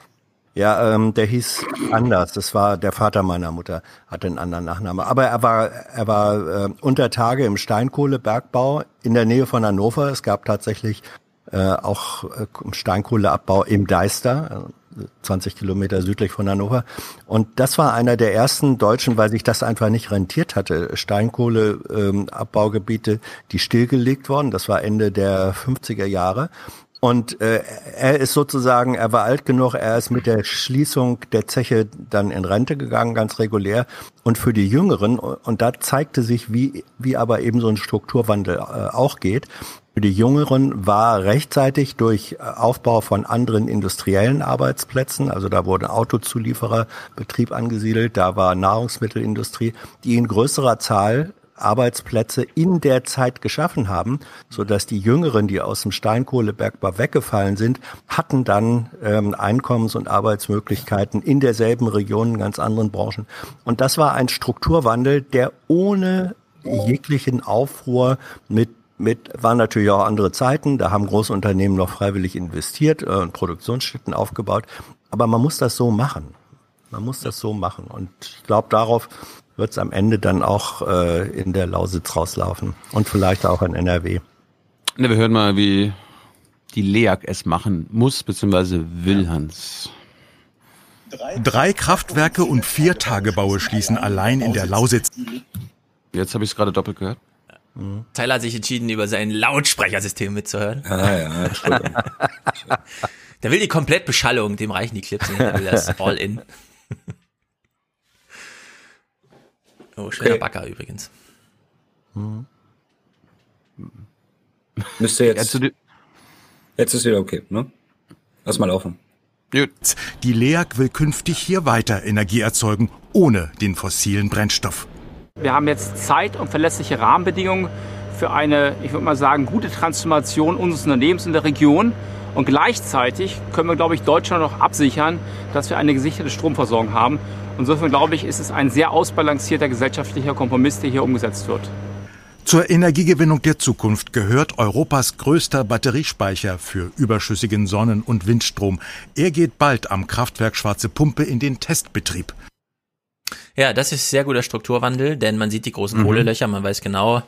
[SPEAKER 22] Ja, ähm, der hieß anders. Das war der Vater meiner Mutter, hatte einen anderen Nachnamen. Aber er war, er war äh, unter Tage im Steinkohlebergbau in der Nähe von Hannover. Es gab tatsächlich äh, auch äh, Steinkohleabbau im Deister, 20 äh, Kilometer südlich von Hannover. Und das war einer der ersten Deutschen, weil sich das einfach nicht rentiert hatte. Steinkohleabbaugebiete, ähm, die stillgelegt worden. Das war Ende der 50er Jahre. Und äh, er ist sozusagen, er war alt genug, er ist mit der Schließung der Zeche dann in Rente gegangen, ganz regulär. Und für die Jüngeren, und da zeigte sich, wie, wie aber eben so ein Strukturwandel äh, auch geht, für die Jüngeren war rechtzeitig durch Aufbau von anderen industriellen Arbeitsplätzen, also da wurde Autozuliefererbetrieb angesiedelt, da war Nahrungsmittelindustrie, die in größerer Zahl Arbeitsplätze in der Zeit geschaffen haben, so dass die Jüngeren, die aus dem Steinkohlebergbau weggefallen sind, hatten dann ähm, Einkommens- und Arbeitsmöglichkeiten in derselben Region, in ganz anderen Branchen. Und das war ein Strukturwandel, der ohne jeglichen Aufruhr mit mit waren natürlich auch andere Zeiten, da haben große Unternehmen noch freiwillig investiert äh, und Produktionsstätten aufgebaut, aber man muss das so machen. Man muss das so machen und ich glaube darauf wird es am Ende dann auch äh, in der Lausitz rauslaufen und vielleicht auch in NRW.
[SPEAKER 3] Ne, wir hören mal, wie die LEAG es machen muss, beziehungsweise will Hans.
[SPEAKER 17] Drei Kraftwerke und vier Tagebaue schließen allein in der Lausitz.
[SPEAKER 3] Jetzt habe ich es gerade doppelt gehört.
[SPEAKER 20] Mhm. Tyler hat sich entschieden, über sein Lautsprechersystem mitzuhören.
[SPEAKER 21] Ah, ja, Entschuldigung. <laughs>
[SPEAKER 20] Der will die Komplettbeschallung, dem reichen die Clips nicht, der will das <laughs> all in. Oh, schöner okay. Backer übrigens. Mhm.
[SPEAKER 21] Müsste jetzt. Ja, jetzt ist wieder okay, ne? Lass mal laufen.
[SPEAKER 17] Die LEAG will künftig hier weiter Energie erzeugen, ohne den fossilen Brennstoff.
[SPEAKER 28] Wir haben jetzt Zeit und verlässliche Rahmenbedingungen für eine, ich würde mal sagen, gute Transformation unseres Unternehmens in der Region. Und gleichzeitig können wir, glaube ich, Deutschland noch absichern, dass wir eine gesicherte Stromversorgung haben. Insofern glaube ich, ist es ein sehr ausbalancierter gesellschaftlicher Kompromiss, der hier umgesetzt wird.
[SPEAKER 17] Zur Energiegewinnung der Zukunft gehört Europas größter Batteriespeicher für überschüssigen Sonnen- und Windstrom. Er geht bald am Kraftwerk Schwarze Pumpe in den Testbetrieb.
[SPEAKER 20] Ja, das ist sehr guter Strukturwandel, denn man sieht die großen mhm. Kohlelöcher, man weiß genau,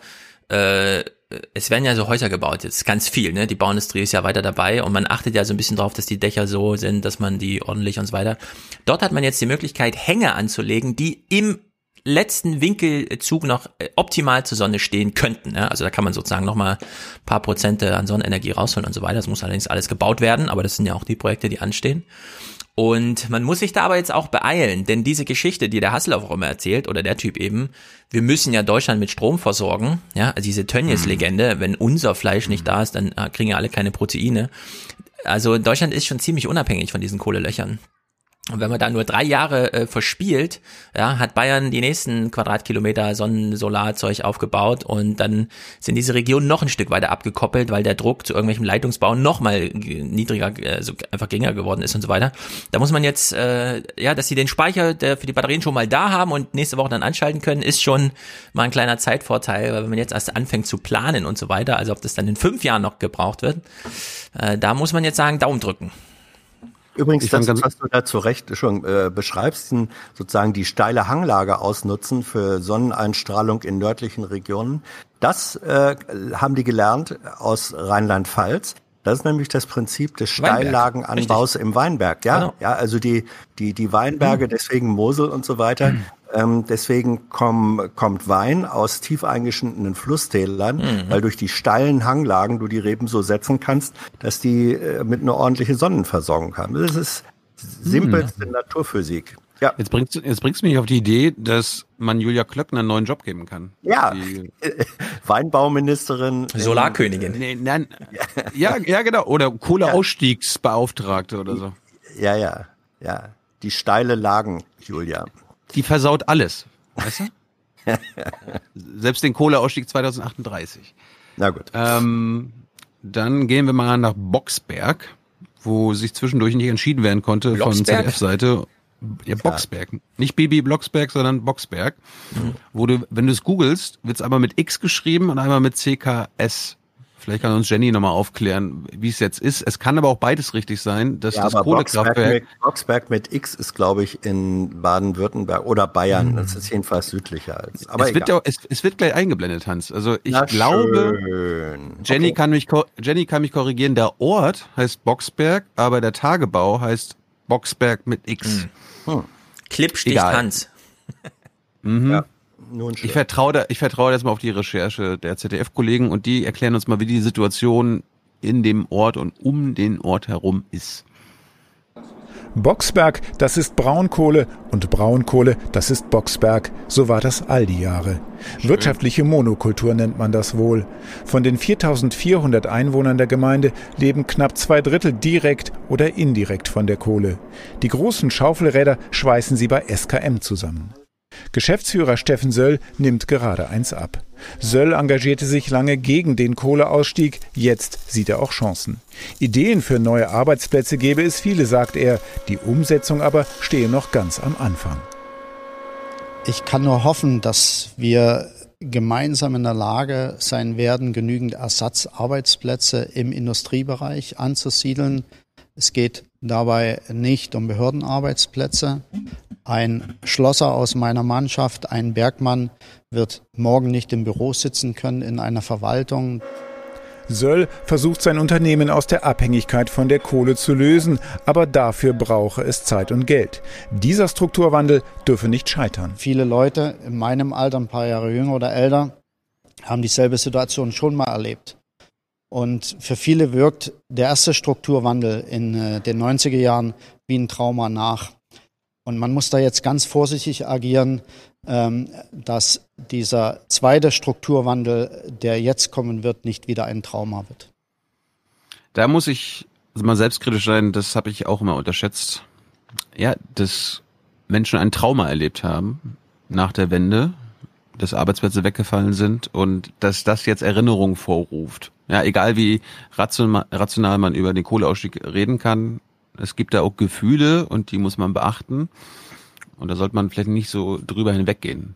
[SPEAKER 20] äh, es werden ja so Häuser gebaut, jetzt ganz viel, ne? Die Bauindustrie ist ja weiter dabei und man achtet ja so ein bisschen drauf, dass die Dächer so sind, dass man die ordentlich und so weiter. Dort hat man jetzt die Möglichkeit, Hänge anzulegen, die im letzten Winkelzug noch äh, optimal zur Sonne stehen könnten. Ja? Also da kann man sozusagen nochmal paar Prozente an Sonnenenergie rausholen und so weiter. Das muss allerdings alles gebaut werden, aber das sind ja auch die Projekte, die anstehen. Und man muss sich da aber jetzt auch beeilen, denn diese Geschichte, die der Hasselhoff auch immer erzählt, oder der Typ eben, wir müssen ja Deutschland mit Strom versorgen, ja, also diese Tönnies-Legende, mhm. wenn unser Fleisch nicht da ist, dann äh, kriegen ja alle keine Proteine. Also Deutschland ist schon ziemlich unabhängig von diesen Kohlelöchern. Und wenn man da nur drei Jahre äh, verspielt, ja, hat Bayern die nächsten Quadratkilometer Sonnen-Solarzeug aufgebaut und dann sind diese Regionen noch ein Stück weiter abgekoppelt, weil der Druck zu irgendwelchen Leitungsbauen noch mal niedriger, äh, so einfach geringer geworden ist und so weiter. Da muss man jetzt, äh, ja, dass sie den Speicher der für die Batterien schon mal da haben und nächste Woche dann anschalten können, ist schon mal ein kleiner Zeitvorteil, weil wenn man jetzt erst anfängt zu planen und so weiter, also ob das dann in fünf Jahren noch gebraucht wird, äh, da muss man jetzt sagen, Daumen drücken.
[SPEAKER 22] Übrigens, ich das, was du da zu Recht schon äh, beschreibst, sozusagen die steile Hanglage ausnutzen für Sonneneinstrahlung in nördlichen Regionen, das äh, haben die gelernt aus Rheinland-Pfalz. Das ist nämlich das Prinzip des Steillagenanbaus im Weinberg. Ja, genau. ja, also die die die Weinberge, mhm. deswegen Mosel und so weiter, mhm. <clears throat> Ähm, deswegen komm, kommt Wein aus tief eingeschnittenen Flusstälern,
[SPEAKER 29] Mhm.
[SPEAKER 22] weil durch die steilen Hanglagen du die Reben so setzen kannst, dass die äh, mit einer ordentlichen Sonnenversorgung haben. Das ist simpelste Naturphysik. Ja.
[SPEAKER 3] Jetzt bringst, du- jetzt bringst du mich auf die Idee, dass man Julia Klöckner einen neuen Job geben kann.
[SPEAKER 22] Ja,
[SPEAKER 3] Die, <laughs>
[SPEAKER 22] Weinbauministerin.
[SPEAKER 29] Solarkönigin.
[SPEAKER 3] nee, nein, ja, ja, genau. Oder Kohleausstiegsbeauftragte oder so.
[SPEAKER 22] Ja, ja, ja. Die steile Lagen, Julia.
[SPEAKER 3] Die versaut alles. Weißt du? <laughs> Selbst den Kohleausstieg 2038.
[SPEAKER 22] Na gut.
[SPEAKER 3] Ähm, dann gehen wir mal nach Boxberg, wo sich zwischendurch nicht entschieden werden konnte von
[SPEAKER 29] Blocksberg?
[SPEAKER 3] ZDF-Seite. Ja, Boxberg. Nicht Bibi Blocksberg, sondern Boxberg. Wo du, wenn du es googelst, wird es einmal mit X geschrieben und einmal mit CKS. Vielleicht kann uns Jenny nochmal aufklären, wie es jetzt ist. Es kann aber auch beides richtig sein, dass
[SPEAKER 22] Ja,
[SPEAKER 3] das
[SPEAKER 22] Boxberg
[SPEAKER 3] Kohlekraftwerk.
[SPEAKER 22] mit, Boxberg mit X ist, glaube ich, in Baden-Württemberg oder Bayern.
[SPEAKER 3] Hm.
[SPEAKER 22] Das ist jedenfalls südlicher als. Aber
[SPEAKER 3] es, wird ja, es, es wird gleich eingeblendet, Hans. Also ich
[SPEAKER 22] Na
[SPEAKER 3] glaube,
[SPEAKER 22] schön.
[SPEAKER 3] Jenny,
[SPEAKER 22] Okay.
[SPEAKER 3] kann mich, Jenny kann mich korrigieren, der Ort heißt Boxberg, aber der Tagebau heißt Boxberg mit X.
[SPEAKER 22] Hm.
[SPEAKER 29] Clip sticht
[SPEAKER 3] Egal.
[SPEAKER 29] Hans.
[SPEAKER 3] Mhm.
[SPEAKER 22] Ja, nun schön.
[SPEAKER 3] Ich vertraue da, ich vertraue jetzt mal auf die Recherche der ZDF-Kollegen und die erklären uns mal, wie die Situation in dem Ort und um den Ort herum ist.
[SPEAKER 30] Boxberg, das ist Braunkohle und Braunkohle, das ist Boxberg. So war das all die Jahre. Wirtschaftliche Monokultur nennt man das wohl. Von den 4400 Einwohnern der Gemeinde leben knapp zwei Drittel direkt oder indirekt von der Kohle. Die großen Schaufelräder schweißen sie bei SKM zusammen. Geschäftsführer Steffen Söll nimmt gerade eins ab. Söll engagierte sich lange gegen den Kohleausstieg, jetzt sieht er auch Chancen. Ideen für neue Arbeitsplätze gäbe es viele, sagt er, die Umsetzung aber stehe noch ganz am Anfang.
[SPEAKER 31] Ich kann nur hoffen, dass wir gemeinsam in der Lage sein werden, genügend Ersatzarbeitsplätze im Industriebereich anzusiedeln. Es geht dabei nicht um Behördenarbeitsplätze. Ein Schlosser aus meiner Mannschaft, ein Bergmann, wird morgen nicht im Büro sitzen können in einer Verwaltung.
[SPEAKER 30] Söll versucht sein Unternehmen aus der Abhängigkeit von der Kohle zu lösen, aber dafür brauche es Zeit und Geld. Dieser Strukturwandel dürfe nicht scheitern.
[SPEAKER 31] Viele Leute in meinem Alter, ein paar Jahre jünger oder älter, haben dieselbe Situation schon mal erlebt. Und für viele wirkt der erste Strukturwandel in äh, den 90er Jahren wie ein Trauma nach. Und man muss da jetzt ganz vorsichtig agieren, ähm, dass dieser zweite Strukturwandel, der jetzt kommen wird, nicht wieder ein Trauma wird.
[SPEAKER 3] Da muss ich mal selbstkritisch sein, das habe ich auch immer unterschätzt. Ja, dass Menschen ein Trauma erlebt haben nach der Wende, dass Arbeitsplätze weggefallen sind und dass das jetzt Erinnerung vorruft. Ja, egal wie rational, man über den Kohleausstieg reden kann, es gibt da auch Gefühle und die muss man beachten. Und da sollte man vielleicht nicht so drüber hinweggehen.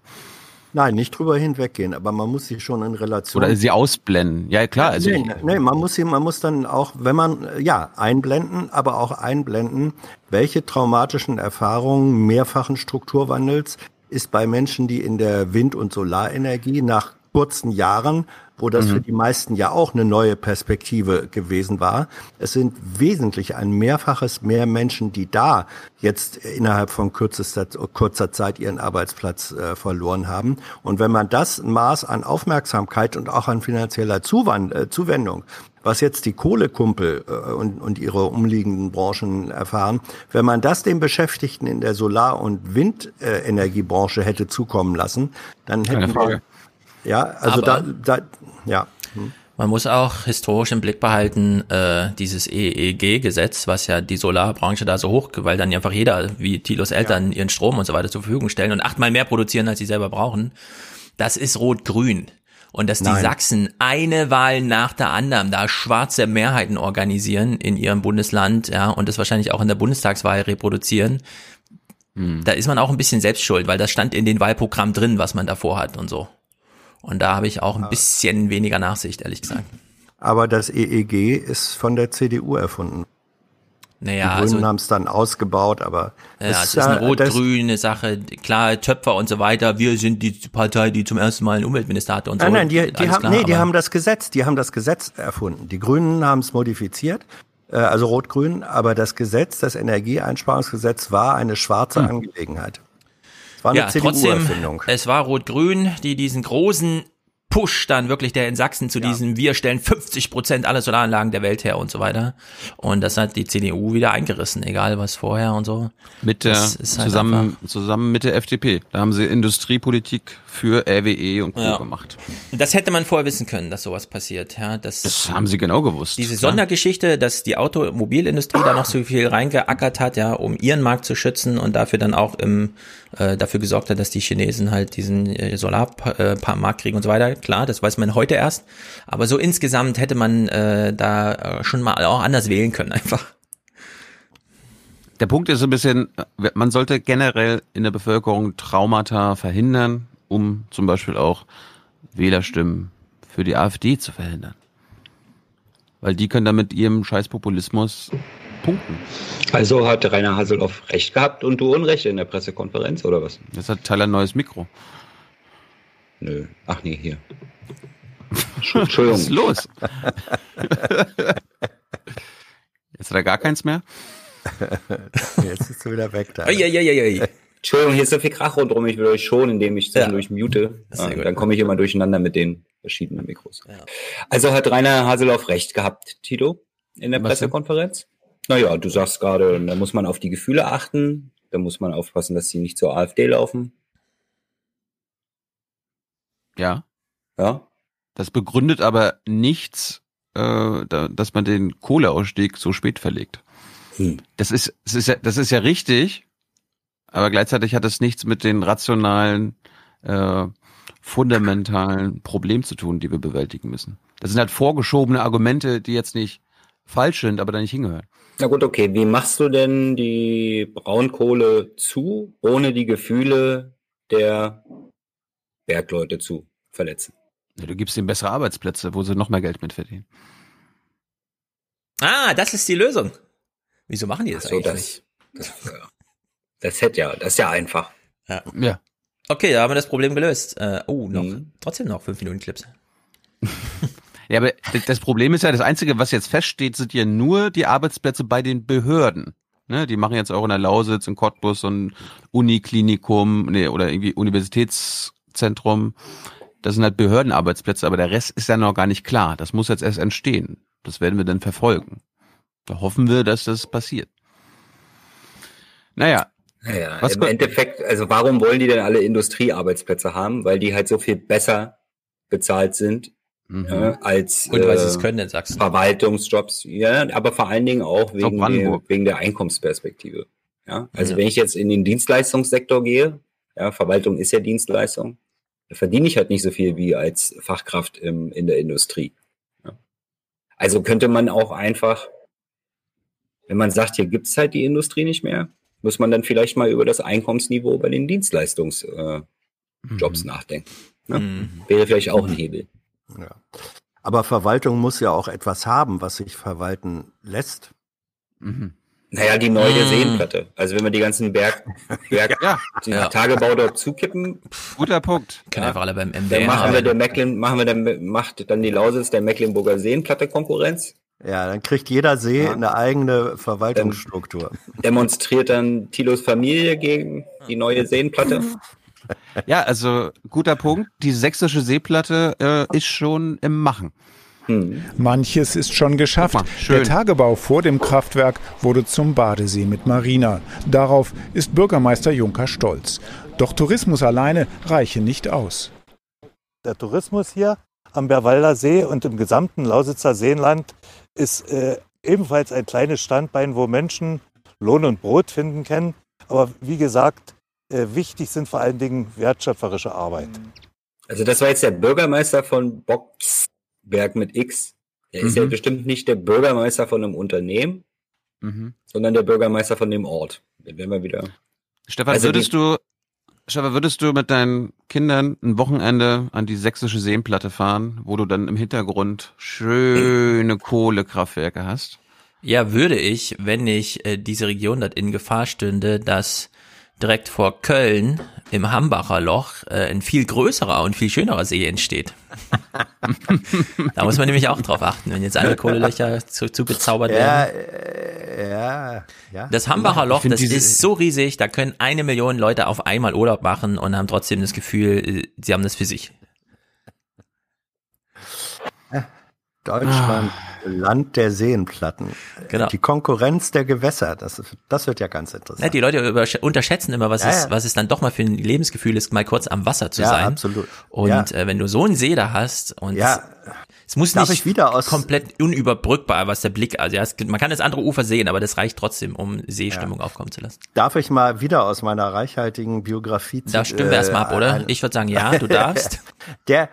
[SPEAKER 22] Nein, nicht drüber hinweggehen, aber man muss sie schon in Relation.
[SPEAKER 3] Oder sie ausblenden. Ja, klar. Also
[SPEAKER 22] nee, nee, man muss sie, man muss dann auch, wenn man, ja, einblenden, aber auch einblenden, welche traumatischen Erfahrungen mehrfachen Strukturwandels ist bei Menschen, die in der Wind- und Solarenergie nach kurzen Jahren, wo das
[SPEAKER 3] Mhm.
[SPEAKER 22] für die meisten ja auch eine neue Perspektive gewesen war. Es sind wesentlich ein Mehrfaches mehr Menschen, die da jetzt innerhalb von kürzester, kurzer Zeit ihren Arbeitsplatz äh, verloren haben. Und wenn man das Maß an Aufmerksamkeit und auch an finanzieller Zuwand, äh, Zuwendung was jetzt die Kohlekumpel äh, und, und ihre umliegenden Branchen erfahren, wenn man das den Beschäftigten in der Solar- und Windenergiebranche hätte zukommen lassen, dann hätten wir ja, also
[SPEAKER 29] Aber-
[SPEAKER 22] da, da, ja. Hm.
[SPEAKER 29] Man muss auch historisch im Blick behalten, äh, dieses EEG-Gesetz, was ja die Solarbranche da so hoch, weil dann einfach jeder, wie Tilos Eltern, ihren Strom und so weiter zur Verfügung stellen und achtmal mehr produzieren, als sie selber brauchen. Das ist rot-grün. Und dass die
[SPEAKER 22] Nein.
[SPEAKER 29] Sachsen eine Wahl nach der anderen da schwarze Mehrheiten organisieren in ihrem Bundesland, ja, und das wahrscheinlich auch in der Bundestagswahl reproduzieren, da ist man auch ein bisschen selbst schuld, weil das stand in den Wahlprogramm drin, was man davor hat und so. Und da habe ich auch ein bisschen weniger Nachsicht, ehrlich gesagt.
[SPEAKER 22] Aber das EEG ist von der CDU erfunden.
[SPEAKER 29] Naja,
[SPEAKER 22] die Grünen
[SPEAKER 29] also-
[SPEAKER 22] haben es dann ausgebaut, aber
[SPEAKER 29] Ja, es ist eine
[SPEAKER 22] ja- das-
[SPEAKER 29] rot-grüne Sache. Klar, Töpfer und so weiter. Wir sind die Partei, die zum ersten Mal einen Umweltminister hatte und so.
[SPEAKER 22] Nein, nein, die, die, haben,
[SPEAKER 29] klar,
[SPEAKER 22] nee, die haben das Gesetz, die haben das Gesetz erfunden. Die Grünen haben es modifiziert, äh, also Rot-Grün, aber das Gesetz, das Energieeinsparungsgesetz war eine schwarze
[SPEAKER 29] Hm.
[SPEAKER 22] Angelegenheit. War eine
[SPEAKER 20] ja, trotzdem,
[SPEAKER 22] CDU-Erfindung.
[SPEAKER 20] es war Rot-Grün, die diesen großen Push dann wirklich, der in Sachsen zu diesem, wir stellen 50 Prozent aller Solaranlagen der Welt her und so weiter. Und das hat die CDU wieder eingerissen, egal was vorher und so.
[SPEAKER 3] Mit der,
[SPEAKER 20] halt
[SPEAKER 3] zusammen, zusammen mit der FDP. Da haben sie Industriepolitik für RWE und Co.
[SPEAKER 20] Ja.
[SPEAKER 3] gemacht.
[SPEAKER 20] Das hätte man vorher wissen können, dass sowas passiert. Ja, das,
[SPEAKER 3] Das haben sie genau gewusst.
[SPEAKER 20] Diese. Sondergeschichte, dass die Automobilindustrie da noch so viel reingeackert hat, ja, um ihren Markt zu schützen und dafür dann auch im, äh, dafür gesorgt hat, dass die Chinesen halt diesen äh, Solarmarkt kriegen und so weiter. Klar, das weiß man heute erst. Aber so insgesamt hätte man äh, da äh, schon mal auch anders wählen können, einfach.
[SPEAKER 3] Der Punkt ist so ein bisschen, äh, man sollte generell in der Bevölkerung Traumata verhindern, um zum Beispiel auch Wählerstimmen für die AfD zu verhindern. Weil die können dann mit ihrem Scheißpopulismus punkten.
[SPEAKER 21] Also hat Rainer Haseloff recht gehabt und du Unrecht in der Pressekonferenz, oder was?
[SPEAKER 3] Jetzt hat Tyler ein neues Mikro.
[SPEAKER 21] Nö. Ach nee, hier. Entschuldigung. <laughs>
[SPEAKER 3] Was ist los? Jetzt hat er gar keins mehr? <laughs>
[SPEAKER 22] Jetzt ist du wieder weg da.
[SPEAKER 20] Eieieiei.
[SPEAKER 21] Entschuldigung, hier ist so viel Krach rundherum, ich will euch schonen, indem ich zwischendurch mute. Ja,
[SPEAKER 20] gut.
[SPEAKER 21] dann komme ich immer durcheinander mit den verschiedenen Mikros. Also hat Rainer Haseloff recht gehabt, Tito, in der
[SPEAKER 3] Was?
[SPEAKER 21] Pressekonferenz? Naja, du sagst gerade, da muss man auf die Gefühle achten, da muss man aufpassen, dass sie nicht zur AfD laufen.
[SPEAKER 3] Ja.
[SPEAKER 21] Ja.
[SPEAKER 3] Das begründet aber nichts, äh, da, dass man den Kohleausstieg so spät verlegt.
[SPEAKER 21] Hm.
[SPEAKER 3] Das ist, das ist ja, das ist ja richtig, aber gleichzeitig hat es nichts mit den rationalen, äh, fundamentalen Problemen zu tun, die wir bewältigen müssen. Das sind halt vorgeschobene Argumente, die jetzt nicht falsch sind, aber da nicht hingehören.
[SPEAKER 21] Na gut, okay. Wie machst du denn die Braunkohle zu, ohne die Gefühle der Bergleute zu verletzen?
[SPEAKER 3] Ja, du gibst ihnen bessere Arbeitsplätze, wo sie noch mehr Geld mit verdienen.
[SPEAKER 20] Ah, das ist die Lösung. Wieso machen die das
[SPEAKER 21] so,
[SPEAKER 20] eigentlich
[SPEAKER 21] das-
[SPEAKER 20] nicht? <laughs>
[SPEAKER 21] Das, ja. Das hätte ja, das ist ja einfach.
[SPEAKER 20] Ja.
[SPEAKER 3] Ja.
[SPEAKER 20] Okay, da haben wir das Problem gelöst. Äh, oh, noch,
[SPEAKER 21] Mhm.
[SPEAKER 20] trotzdem noch fünf Minuten Clips. <laughs>
[SPEAKER 3] Ja, aber das Problem ist ja, das Einzige, was jetzt feststeht, sind ja nur die Arbeitsplätze bei den Behörden. Ne, die machen jetzt auch in der Lausitz, in Cottbus so ein Uniklinikum nee, oder irgendwie Universitätszentrum. Das sind halt Behördenarbeitsplätze, aber der Rest ist ja noch gar nicht klar. Das muss jetzt erst entstehen. Das werden wir dann verfolgen. Da hoffen wir, dass das passiert. Naja.
[SPEAKER 21] Naja,
[SPEAKER 3] Was
[SPEAKER 21] im Endeffekt, also warum wollen die denn alle Industriearbeitsplätze haben? Weil die halt so viel besser bezahlt sind
[SPEAKER 3] Mhm.
[SPEAKER 21] äh, als
[SPEAKER 20] Und weil sie es
[SPEAKER 21] äh,
[SPEAKER 20] können in Sachsen.
[SPEAKER 21] Verwaltungsjobs, ja, aber vor allen Dingen auch wegen, der, wegen der Einkommensperspektive. Ja, also
[SPEAKER 20] Ja.
[SPEAKER 21] wenn ich jetzt in den Dienstleistungssektor gehe, ja, Verwaltung ist ja Dienstleistung, da verdiene ich halt nicht so viel wie als Fachkraft im, in der Industrie. Ja. Also könnte man auch einfach, wenn man sagt, hier gibt's halt die Industrie nicht mehr, muss man dann vielleicht mal über das Einkommensniveau bei den Dienstleistungsjobs äh, Jobs nachdenken. Ne?
[SPEAKER 20] Mhm.
[SPEAKER 21] Wäre vielleicht auch ein Hebel.
[SPEAKER 22] Ja. Aber Verwaltung muss ja auch etwas haben, was sich verwalten lässt.
[SPEAKER 3] Mhm.
[SPEAKER 21] Naja, die neue
[SPEAKER 20] Mm.
[SPEAKER 21] Seenplatte. Also wenn wir die ganzen Berg, <laughs> Berg
[SPEAKER 3] Ja.
[SPEAKER 21] die
[SPEAKER 20] Ja.
[SPEAKER 21] Tagebau dort zukippen,
[SPEAKER 3] Guter Punkt.
[SPEAKER 20] Können einfach alle beim
[SPEAKER 21] dann
[SPEAKER 20] MDR
[SPEAKER 21] machen wir der Mecklen, machen wir dann, macht dann die Lausitz der Mecklenburger Seenplatte Konkurrenz,
[SPEAKER 22] Ja, dann kriegt jeder See
[SPEAKER 21] Ja.
[SPEAKER 22] eine eigene Verwaltungsstruktur.
[SPEAKER 21] demonstriert dann Thilos Familie gegen die neue Seenplatte. <laughs>
[SPEAKER 3] Ja, also guter Punkt. Die sächsische Seeplatte äh, ist schon im Machen.
[SPEAKER 21] Hm.
[SPEAKER 30] Manches ist schon geschafft.
[SPEAKER 3] Mal.
[SPEAKER 30] Der Tagebau vor dem Kraftwerk wurde zum Badesee mit Marina. Darauf ist Bürgermeister Juncker stolz. Doch Tourismus alleine reiche nicht aus.
[SPEAKER 32] Der Tourismus hier am Berwalder See und im gesamten Lausitzer Seenland ist äh, ebenfalls ein kleines Standbein, wo Menschen Lohn und Brot finden können. Aber wie gesagt, äh, wichtig sind vor allen Dingen wertschöpferische Arbeit.
[SPEAKER 21] Also das war jetzt der Bürgermeister von Boxberg mit X. Der ist ja
[SPEAKER 3] Mhm.
[SPEAKER 21] bestimmt nicht der Bürgermeister von einem Unternehmen,
[SPEAKER 3] Mhm.
[SPEAKER 21] sondern der Bürgermeister von dem Ort. Werden wir wieder.
[SPEAKER 3] Stefan,
[SPEAKER 21] Also
[SPEAKER 3] würdest
[SPEAKER 21] die-
[SPEAKER 3] du, Stefan, würdest du mit deinen Kindern ein Wochenende an die sächsische Seenplatte fahren, wo du dann im Hintergrund schöne Kohlekraftwerke hast?
[SPEAKER 20] Ja, würde ich, wenn nicht äh, diese Region dort in Gefahr stünde, dass direkt vor Köln im Hambacher Loch äh, ein viel größerer und viel schönerer See entsteht. da muss man nämlich auch drauf achten, wenn jetzt alle Kohlelöcher zu, zugezaubert
[SPEAKER 22] Ja,
[SPEAKER 20] werden.
[SPEAKER 22] äh, Ja, ja.
[SPEAKER 29] Das Hambacher Loch, das ist so riesig, da können eine Million Leute auf einmal Urlaub machen und haben trotzdem das Gefühl, äh, sie haben das für sich.
[SPEAKER 22] Deutschland, Land der Seenplatten.
[SPEAKER 29] Genau.
[SPEAKER 22] Die Konkurrenz der Gewässer, das, das wird ja ganz interessant.
[SPEAKER 29] Ja, die Leute unterschätzen immer, was,
[SPEAKER 22] Ja,
[SPEAKER 29] es, was es dann doch mal für ein Lebensgefühl ist, mal kurz am Wasser zu
[SPEAKER 22] Ja,
[SPEAKER 29] sein.
[SPEAKER 22] absolut.
[SPEAKER 29] Und
[SPEAKER 22] Ja.
[SPEAKER 29] äh, wenn du so einen See da hast und
[SPEAKER 22] Ja.
[SPEAKER 29] es muss
[SPEAKER 22] Darf
[SPEAKER 29] nicht
[SPEAKER 22] ich wieder aus-
[SPEAKER 29] komplett unüberbrückbar, was der Blick, also ja, es, man kann das andere Ufer sehen, aber das reicht trotzdem, um Seestimmung aufkommen zu lassen.
[SPEAKER 22] Darf ich mal wieder aus meiner reichhaltigen Biografie
[SPEAKER 29] Da stimmen wir erstmal ab, oder?
[SPEAKER 22] ein-
[SPEAKER 29] Ich würde sagen, ja, du <laughs> darfst.
[SPEAKER 22] Der,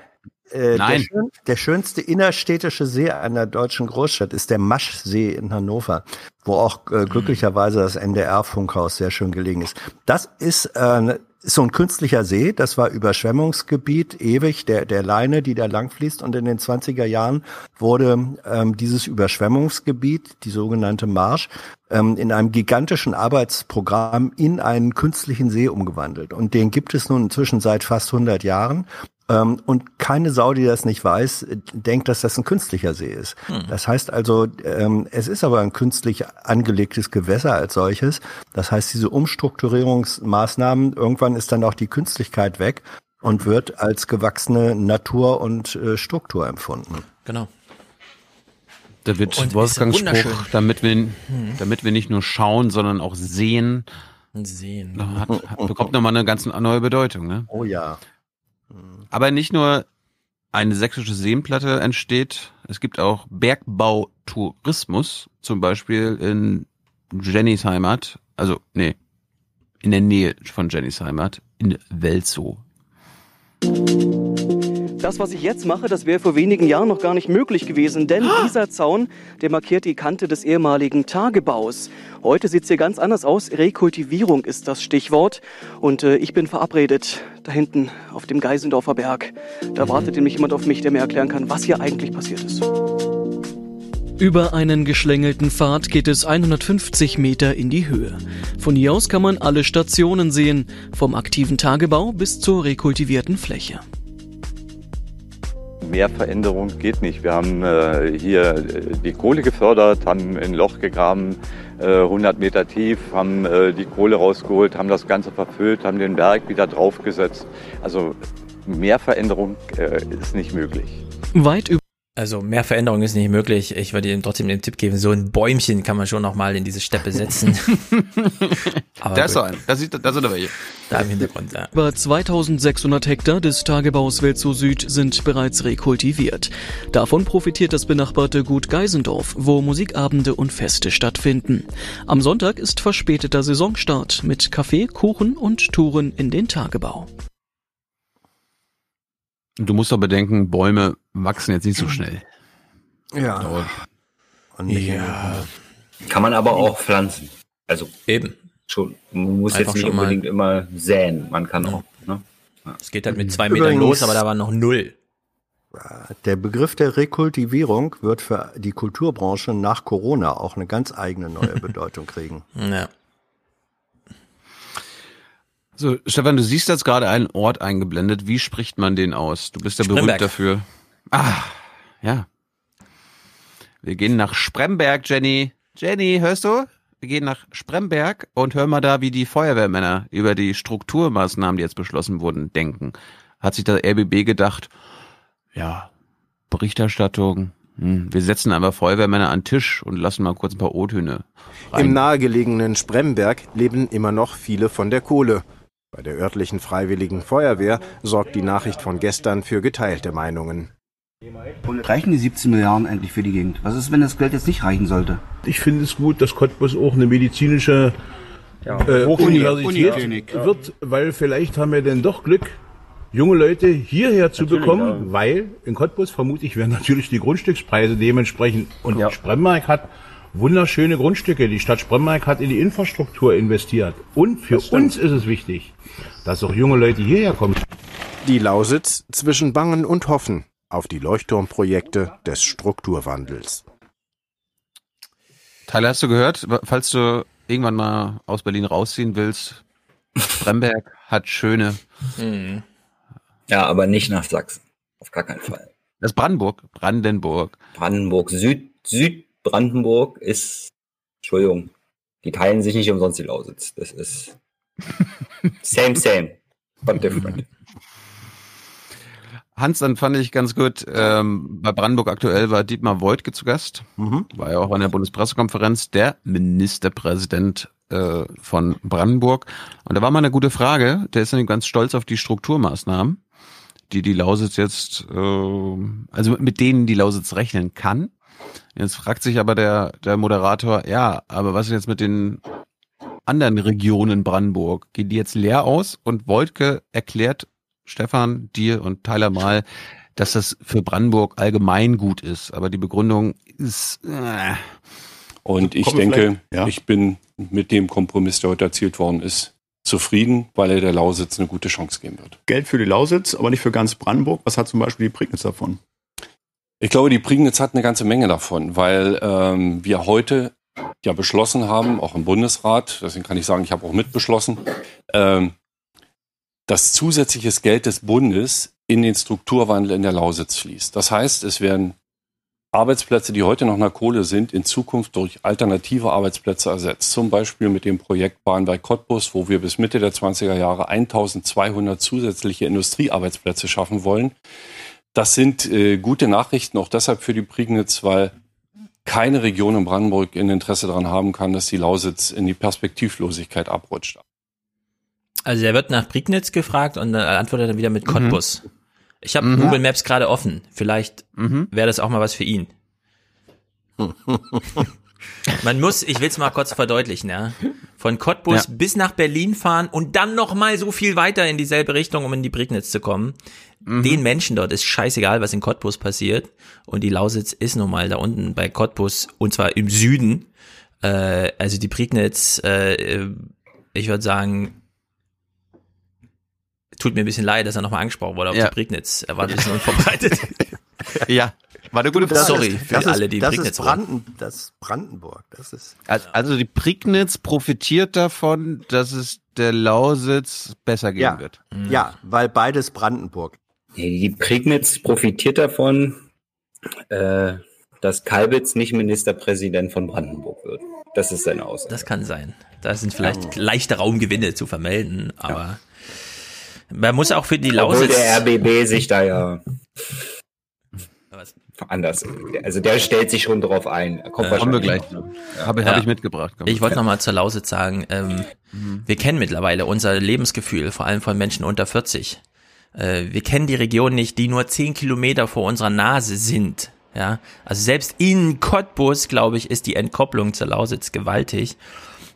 [SPEAKER 22] äh, der,
[SPEAKER 3] Nein.
[SPEAKER 22] schön, der schönste innerstädtische See einer deutschen Großstadt ist der Maschsee in Hannover, wo auch
[SPEAKER 29] Mhm.
[SPEAKER 22] äh, glücklicherweise das NDR-Funkhaus sehr schön gelegen ist. Das ist äh, ist so ein künstlicher See, das war Überschwemmungsgebiet ewig, der, der Leine, die da langfließt. Und in den 20er Jahren wurde ähm, dieses Überschwemmungsgebiet, die sogenannte Marsch, ähm, in einem gigantischen Arbeitsprogramm in einen künstlichen See umgewandelt. Und den gibt es nun inzwischen seit fast 100 Jahren. Ähm, und keine Sau, die das nicht weiß, denkt, dass das ein künstlicher See ist.
[SPEAKER 29] Hm.
[SPEAKER 22] Das heißt also, ähm, es ist aber ein künstlich angelegtes Gewässer als solches. Das heißt, diese Umstrukturierungsmaßnahmen, irgendwann ist dann auch die Künstlichkeit weg und wird als gewachsene Natur und äh, Struktur empfunden.
[SPEAKER 29] Genau.
[SPEAKER 3] Da wird Wolfgangs. Spruch, damit wir,
[SPEAKER 29] Mhm.
[SPEAKER 3] damit wir nicht nur schauen, sondern auch sehen,
[SPEAKER 29] Sehen.
[SPEAKER 3] hat, hat, bekommt nochmal eine ganz neue Bedeutung. Ne?
[SPEAKER 22] Oh ja.
[SPEAKER 3] Aber nicht nur eine sächsische Seenplatte entsteht, es gibt auch Bergbautourismus, zum Beispiel in Jennys Heimat, also nee, in der Nähe von Jennys Heimat, in Welzow.
[SPEAKER 33] Das, was ich jetzt mache, das wäre vor wenigen Jahren noch gar nicht möglich gewesen, denn dieser Zaun, der markiert die Kante des ehemaligen Tagebaus. Heute sieht es hier ganz anders aus. Rekultivierung ist das Stichwort. Und äh, ich bin verabredet da hinten auf dem Geisendorfer Berg. Da wartet nämlich jemand auf mich, der mir erklären kann, was hier eigentlich passiert ist.
[SPEAKER 34] Über einen geschlängelten Pfad geht es 150 Meter in die Höhe. Von hier aus kann man alle Stationen sehen, vom aktiven Tagebau bis zur rekultivierten Fläche.
[SPEAKER 35] Mehr Veränderung geht nicht. Wir haben äh, hier äh, die Kohle gefördert, haben ein Loch gegraben, äh, 100 Meter tief, haben äh, die Kohle rausgeholt, haben das Ganze verfüllt, haben den Berg wieder draufgesetzt. Also mehr Veränderung äh, ist nicht möglich.
[SPEAKER 34] Weit über
[SPEAKER 29] Also mehr Veränderung ist nicht möglich. Ich würde ihm trotzdem den Tipp geben, so ein Bäumchen kann man schon noch mal in diese Steppe setzen. <laughs> Aber
[SPEAKER 3] da ist so ein, da, sieht, da sind aber welche.
[SPEAKER 29] Da im Hintergrund, ja.
[SPEAKER 34] Über 2600 Hektar des Tagebaus Welzow Süd sind bereits rekultiviert. Davon profitiert das benachbarte Gut Geisendorf, wo Musikabende und Feste stattfinden. Am Sonntag ist verspäteter Saisonstart mit Kaffee, Kuchen und Touren in den Tagebau.
[SPEAKER 3] Du musst doch bedenken, Bäume wachsen jetzt nicht so schnell.
[SPEAKER 22] Ja.
[SPEAKER 3] Dauert.
[SPEAKER 22] Ja.
[SPEAKER 21] Kann man aber auch pflanzen. Also
[SPEAKER 29] eben.
[SPEAKER 21] Schon. Man muss
[SPEAKER 29] Einfach
[SPEAKER 21] jetzt nicht
[SPEAKER 29] schon mal-
[SPEAKER 21] unbedingt immer säen. Man kann auch. Ne?
[SPEAKER 29] Es geht halt mit zwei Metern
[SPEAKER 22] Übrigens-
[SPEAKER 29] los, aber da war noch null.
[SPEAKER 22] Der Begriff der Rekultivierung wird für die Kulturbranche nach Corona auch eine ganz eigene neue Bedeutung kriegen. <laughs>
[SPEAKER 29] Ja.
[SPEAKER 3] So, Stefan, du siehst jetzt gerade einen Ort eingeblendet. Wie spricht man den aus? Du bist ja berühmt
[SPEAKER 29] Spremberg.
[SPEAKER 3] dafür. Ah, ja. Wir gehen nach Spremberg, Jenny. Jenny, hörst du? Wir gehen nach Spremberg und hören mal da, wie die Feuerwehrmänner über die Strukturmaßnahmen, die jetzt beschlossen wurden, denken. Hat sich der RBB gedacht, ja, Berichterstattung, hm, wir setzen einfach Feuerwehrmänner an den Tisch und lassen mal kurz ein paar O-Töne
[SPEAKER 36] Im nahegelegenen Spremberg leben immer noch viele von der Kohle. Bei der örtlichen Freiwilligen Feuerwehr sorgt die Nachricht von gestern für geteilte Meinungen.
[SPEAKER 37] Reichen die 17 Milliarden eigentlich für die Gegend? Was ist, wenn das Geld jetzt nicht reichen sollte?
[SPEAKER 38] Ich finde es gut, dass Cottbus auch eine medizinische äh,
[SPEAKER 37] Uni-
[SPEAKER 38] Universität
[SPEAKER 37] Uniklinik.
[SPEAKER 38] wird, weil vielleicht haben wir denn doch Glück, junge Leute hierher zu
[SPEAKER 37] Natürlich,
[SPEAKER 38] bekommen, weil in Cottbus vermutlich werden natürlich die Grundstückspreise dementsprechend und Spremberg hat wunderschöne Grundstücke. Die Stadt Spremberg hat in die Infrastruktur investiert. Und für uns ist es wichtig, dass auch junge Leute hierher kommen.
[SPEAKER 36] Die Lausitz zwischen Bangen und Hoffen auf die Leuchtturmprojekte des Strukturwandels.
[SPEAKER 3] Tyler, hast du gehört, falls du irgendwann mal aus Berlin rausziehen willst, Bremberg hat schöne.
[SPEAKER 21] Ja, aber nicht nach Sachsen. Auf gar keinen Fall.
[SPEAKER 3] Das ist Brandenburg. Brandenburg.
[SPEAKER 21] Brandenburg. Süd, Südbrandenburg ist Entschuldigung, die teilen sich nicht umsonst die Lausitz. Das ist <laughs> same, same, but different.
[SPEAKER 3] Hans, dann fand ich ganz gut, ähm, bei Brandenburg aktuell war Dietmar Woidke zu Gast,
[SPEAKER 22] Mhm.
[SPEAKER 3] war ja auch an der Bundespressekonferenz, der Ministerpräsident äh, von Brandenburg. Und da war mal eine gute Frage, der ist nämlich ganz stolz auf die Strukturmaßnahmen, die die Lausitz jetzt, äh, also mit denen die Lausitz rechnen kann. Jetzt fragt sich aber der, der Moderator, ja, aber was ist jetzt mit den anderen Regionen Brandenburg? Gehen die jetzt leer aus? Und Woltke erklärt Stefan, dir und Tyler mal, dass das für Brandenburg allgemein gut ist. Aber die Begründung ist. Äh,
[SPEAKER 39] Und ich denke,
[SPEAKER 3] ja.
[SPEAKER 39] ich bin mit dem Kompromiss, der heute erzielt worden ist, zufrieden, weil er der Lausitz eine gute Chance geben wird.
[SPEAKER 40] Geld für die Lausitz, aber nicht für ganz Brandenburg. Was hat zum Beispiel die Prignitz davon?
[SPEAKER 39] Ich glaube, die Prignitz hat eine ganze Menge davon, weil ähm, wir heute ja beschlossen haben, auch im Bundesrat, deswegen kann ich sagen, ich habe auch mitbeschlossen, ähm, dass zusätzliches Geld des Bundes in den Strukturwandel in der Lausitz fließt. Das heißt, es werden Arbeitsplätze, die heute noch nach Kohle sind, in Zukunft durch alternative Arbeitsplätze ersetzt. Zum Beispiel mit dem Projekt Bahnweit Cottbus, wo wir bis Mitte der 20er Jahre 1200 zusätzliche Industriearbeitsplätze schaffen wollen. Das sind äh, gute Nachrichten auch deshalb für die Prignitz, weil keine Region in Brandenburg ein Interesse daran haben kann, dass die Lausitz in die Perspektivlosigkeit abrutscht.
[SPEAKER 20] Also er wird nach Prignitz gefragt und dann antwortet er wieder mit Cottbus. Ich habe
[SPEAKER 3] Mhm.
[SPEAKER 20] Google Maps gerade offen. Vielleicht wäre das auch mal was für ihn. <laughs> Man muss, ich will es mal kurz verdeutlichen, ja. Von Cottbus
[SPEAKER 3] Ja.
[SPEAKER 20] bis nach Berlin fahren und dann noch mal so viel weiter in dieselbe Richtung, um in die Prignitz zu kommen. Den Menschen dort ist scheißegal, was in Cottbus passiert. Und die Lausitz ist nun mal da unten bei Cottbus und zwar im Süden. Äh, also die Prignitz, äh, ich würde sagen, tut mir ein bisschen leid, dass er nochmal angesprochen wurde auf
[SPEAKER 3] Ja.
[SPEAKER 20] die Prignitz. Er war ein bisschen unvorbereitet. <laughs>
[SPEAKER 3] ja, war eine gute Frage.
[SPEAKER 20] Sorry
[SPEAKER 22] ist-
[SPEAKER 20] für
[SPEAKER 22] das
[SPEAKER 20] alle,
[SPEAKER 22] ist,
[SPEAKER 20] die
[SPEAKER 22] das
[SPEAKER 20] Prignitz
[SPEAKER 22] ist. Branden, das ist Brandenburg. Das ist
[SPEAKER 3] Also, also die Prignitz profitiert davon, dass es der Lausitz besser gehen
[SPEAKER 22] ja,
[SPEAKER 3] wird.
[SPEAKER 22] ja, weil beides Brandenburg.
[SPEAKER 21] Die Prignitz profitiert davon, äh, dass Kalbitz nicht Ministerpräsident von Brandenburg wird. Das ist seine Aussage.
[SPEAKER 20] Das kann sein. Da sind vielleicht leichte Raumgewinne zu vermelden, aber man muss auch für die
[SPEAKER 21] Obwohl
[SPEAKER 20] Lausitz.
[SPEAKER 21] der RBB sich da ja anders. Also der stellt sich schon drauf ein. Kommt
[SPEAKER 20] Äh,
[SPEAKER 3] Kommen wir
[SPEAKER 21] wahrscheinlich
[SPEAKER 3] gleich.
[SPEAKER 21] noch.
[SPEAKER 3] Habe hab ich mitgebracht. Komm.
[SPEAKER 20] Ich wollte noch mal zur Lausitz sagen, ähm, wir kennen mittlerweile unser Lebensgefühl, vor allem von Menschen unter 40. Äh, wir kennen die Region nicht, die nur 10 Kilometer vor unserer Nase sind. Ja, also selbst in Cottbus, glaube ich, ist die Entkopplung zur Lausitz gewaltig.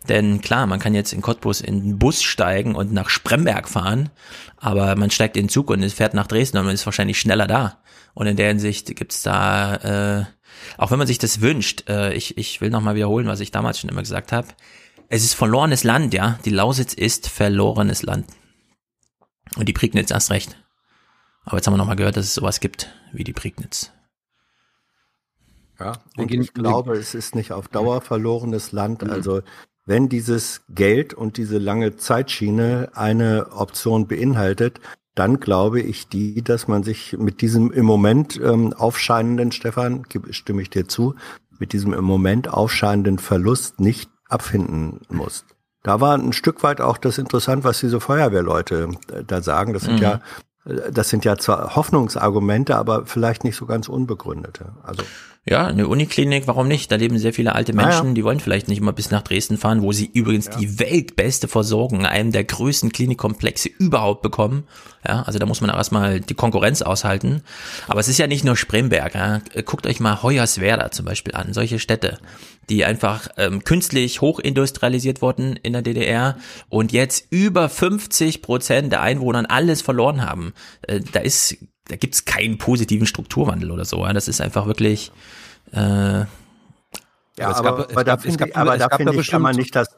[SPEAKER 20] Denn klar, man kann jetzt in Cottbus in den Bus steigen und nach Spremberg fahren, aber man steigt in den Zug und es fährt nach Dresden und man ist wahrscheinlich schneller da. Und in der Hinsicht gibt's da, äh, auch wenn man sich das wünscht, äh, ich, ich will nochmal wiederholen, was ich damals schon immer gesagt habe, es ist verlorenes Land, ja. Die Lausitz ist verlorenes Land. Und die Prignitz erst recht. Aber jetzt haben wir nochmal gehört, dass es sowas gibt wie die Prignitz.
[SPEAKER 22] Ja, und ich glaube, es ist nicht auf Dauer verlorenes Land. Also wenn dieses Geld und diese lange Zeitschiene eine Option beinhaltet, dann glaube ich die, dass man sich mit diesem im Moment ähm, aufscheinenden, Stefan, stimme ich dir zu, mit diesem im Moment aufscheinenden Verlust nicht abfinden muss. Da war ein Stück weit auch das interessant, was diese Feuerwehrleute äh, da sagen. Das sind
[SPEAKER 20] Mhm.
[SPEAKER 22] ja, äh, das sind ja zwar Hoffnungsargumente, aber vielleicht nicht so ganz unbegründete. Also
[SPEAKER 20] Ja, eine Uniklinik, warum nicht? Da leben sehr viele alte
[SPEAKER 22] Ah, ja.
[SPEAKER 20] Menschen, die wollen vielleicht nicht immer bis nach Dresden fahren, wo sie übrigens die weltbeste Versorgung in einem der größten Klinikkomplexe überhaupt bekommen. Ja, also da muss man auch erstmal die Konkurrenz aushalten. Aber es ist ja nicht nur Spremberg. Ja. Guckt euch mal Hoyerswerda zum Beispiel an, solche Städte, die einfach ähm, künstlich hochindustrialisiert wurden in der DDR und jetzt über 50 Prozent der Einwohner alles verloren haben. Äh, da ist da gibt's keinen positiven Strukturwandel oder so. Ja. Das ist einfach wirklich äh,
[SPEAKER 22] Ja,
[SPEAKER 3] es
[SPEAKER 22] aber,
[SPEAKER 3] gab- es
[SPEAKER 22] aber da finde ich, aber da finde ich, kann man
[SPEAKER 3] bestimmt-
[SPEAKER 22] nicht das.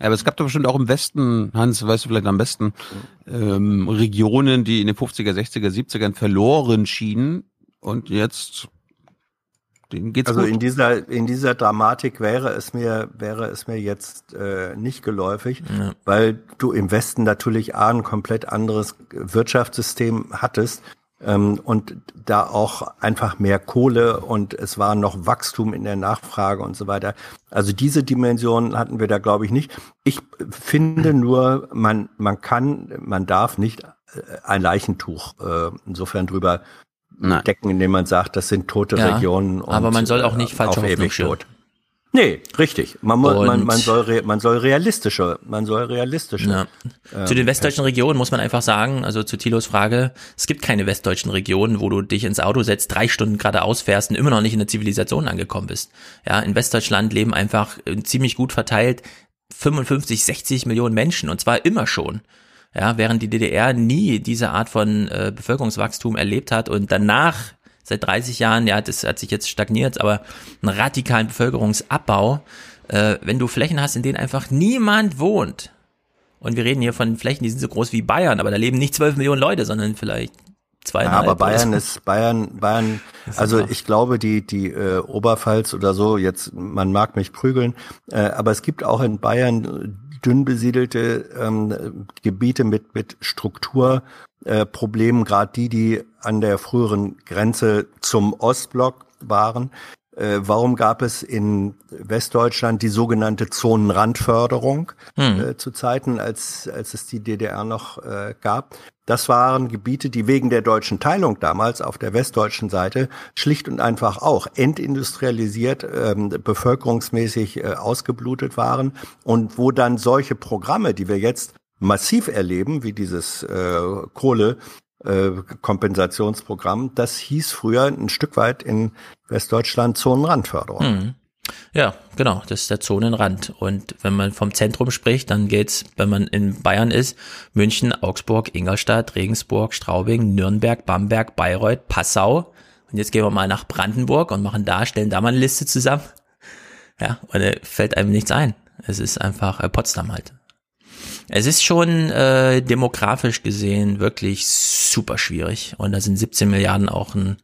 [SPEAKER 3] Ja, aber es gab doch bestimmt auch im Westen, Hans, weißt du vielleicht am besten, ähm, Regionen, die in den 50er, 60er, 70ern verloren schienen und jetzt denen geht's
[SPEAKER 22] Also
[SPEAKER 3] gut.
[SPEAKER 22] in dieser in dieser Dramatik wäre es mir wäre es mir jetzt äh, nicht geläufig, weil du im Westen natürlich A, ein komplett anderes Wirtschaftssystem hattest, ähm, und da auch einfach mehr Kohle und es war noch Wachstum in der Nachfrage und so weiter. Also diese Dimension hatten wir da, glaube ich, nicht. Ich finde nur, man, man kann, man darf nicht äh, ein Leichentuch äh, insofern drüber
[SPEAKER 20] Nein.
[SPEAKER 22] decken, indem man sagt, das sind tote
[SPEAKER 20] Ja,
[SPEAKER 22] Regionen. Und,
[SPEAKER 20] aber man soll auch nicht
[SPEAKER 22] äh,
[SPEAKER 20] falsche
[SPEAKER 22] auf ewig tot. Nee, richtig. Man, man, man, soll, man soll realistische, man soll realistische.
[SPEAKER 20] Ja.
[SPEAKER 22] ähm,
[SPEAKER 20] zu den westdeutschen Regionen muss man einfach sagen, also zu Thilos Frage, es gibt keine westdeutschen Regionen, wo du dich ins Auto setzt, drei Stunden geradeaus fährst und immer noch nicht in der Zivilisation angekommen bist. Ja, in Westdeutschland leben einfach äh, ziemlich gut verteilt 55, 60 Millionen Menschen und zwar immer schon. Ja, während die DDR nie diese Art von äh, Bevölkerungswachstum erlebt hat und danach seit 30 Jahren, ja, das hat sich jetzt stagniert, aber einen radikalen Bevölkerungsabbau, äh, wenn du Flächen hast, in denen einfach niemand wohnt. Und wir reden hier von Flächen, die sind so groß wie Bayern, aber da leben nicht 12 Millionen Leute, sondern vielleicht
[SPEAKER 22] Ja,
[SPEAKER 20] zweieinhalb.
[SPEAKER 22] aber Bayern
[SPEAKER 20] so.
[SPEAKER 22] ist Bayern, Bayern. Also ich glaube, die die äh, Oberpfalz oder so. Jetzt man mag mich prügeln, äh, aber es gibt auch in Bayern dünn besiedelte ähm, Gebiete mit mit Strukturproblemen, äh, gerade die, die an der früheren Grenze zum Ostblock waren. Äh, warum gab es in Westdeutschland die sogenannte Zonenrandförderung
[SPEAKER 20] Hm.
[SPEAKER 22] äh, zu Zeiten, als, als es die DDR noch äh, gab? Das waren Gebiete, die wegen der deutschen Teilung damals auf der westdeutschen Seite schlicht und einfach auch entindustrialisiert, ähm, bevölkerungsmäßig äh, ausgeblutet waren und wo dann solche Programme, die wir jetzt massiv erleben, wie dieses äh, Kohle, äh, Kompensationsprogramm, das hieß früher ein Stück weit in Westdeutschland Zonenrandförderung.
[SPEAKER 20] Hm. Ja, genau, das ist der Zonenrand. Und wenn man vom Zentrum spricht, dann geht's, wenn man in Bayern ist, München, Augsburg, Ingolstadt, Regensburg, Straubing, Nürnberg, Bamberg, Bayreuth, Passau. Und jetzt gehen wir mal nach Brandenburg und machen da, stellen da mal eine Liste zusammen. Ja, und da fällt einem nichts ein. Es ist einfach äh, Potsdam halt. Es ist schon äh, demografisch gesehen wirklich super schwierig. Und da sind 17 Milliarden auch ein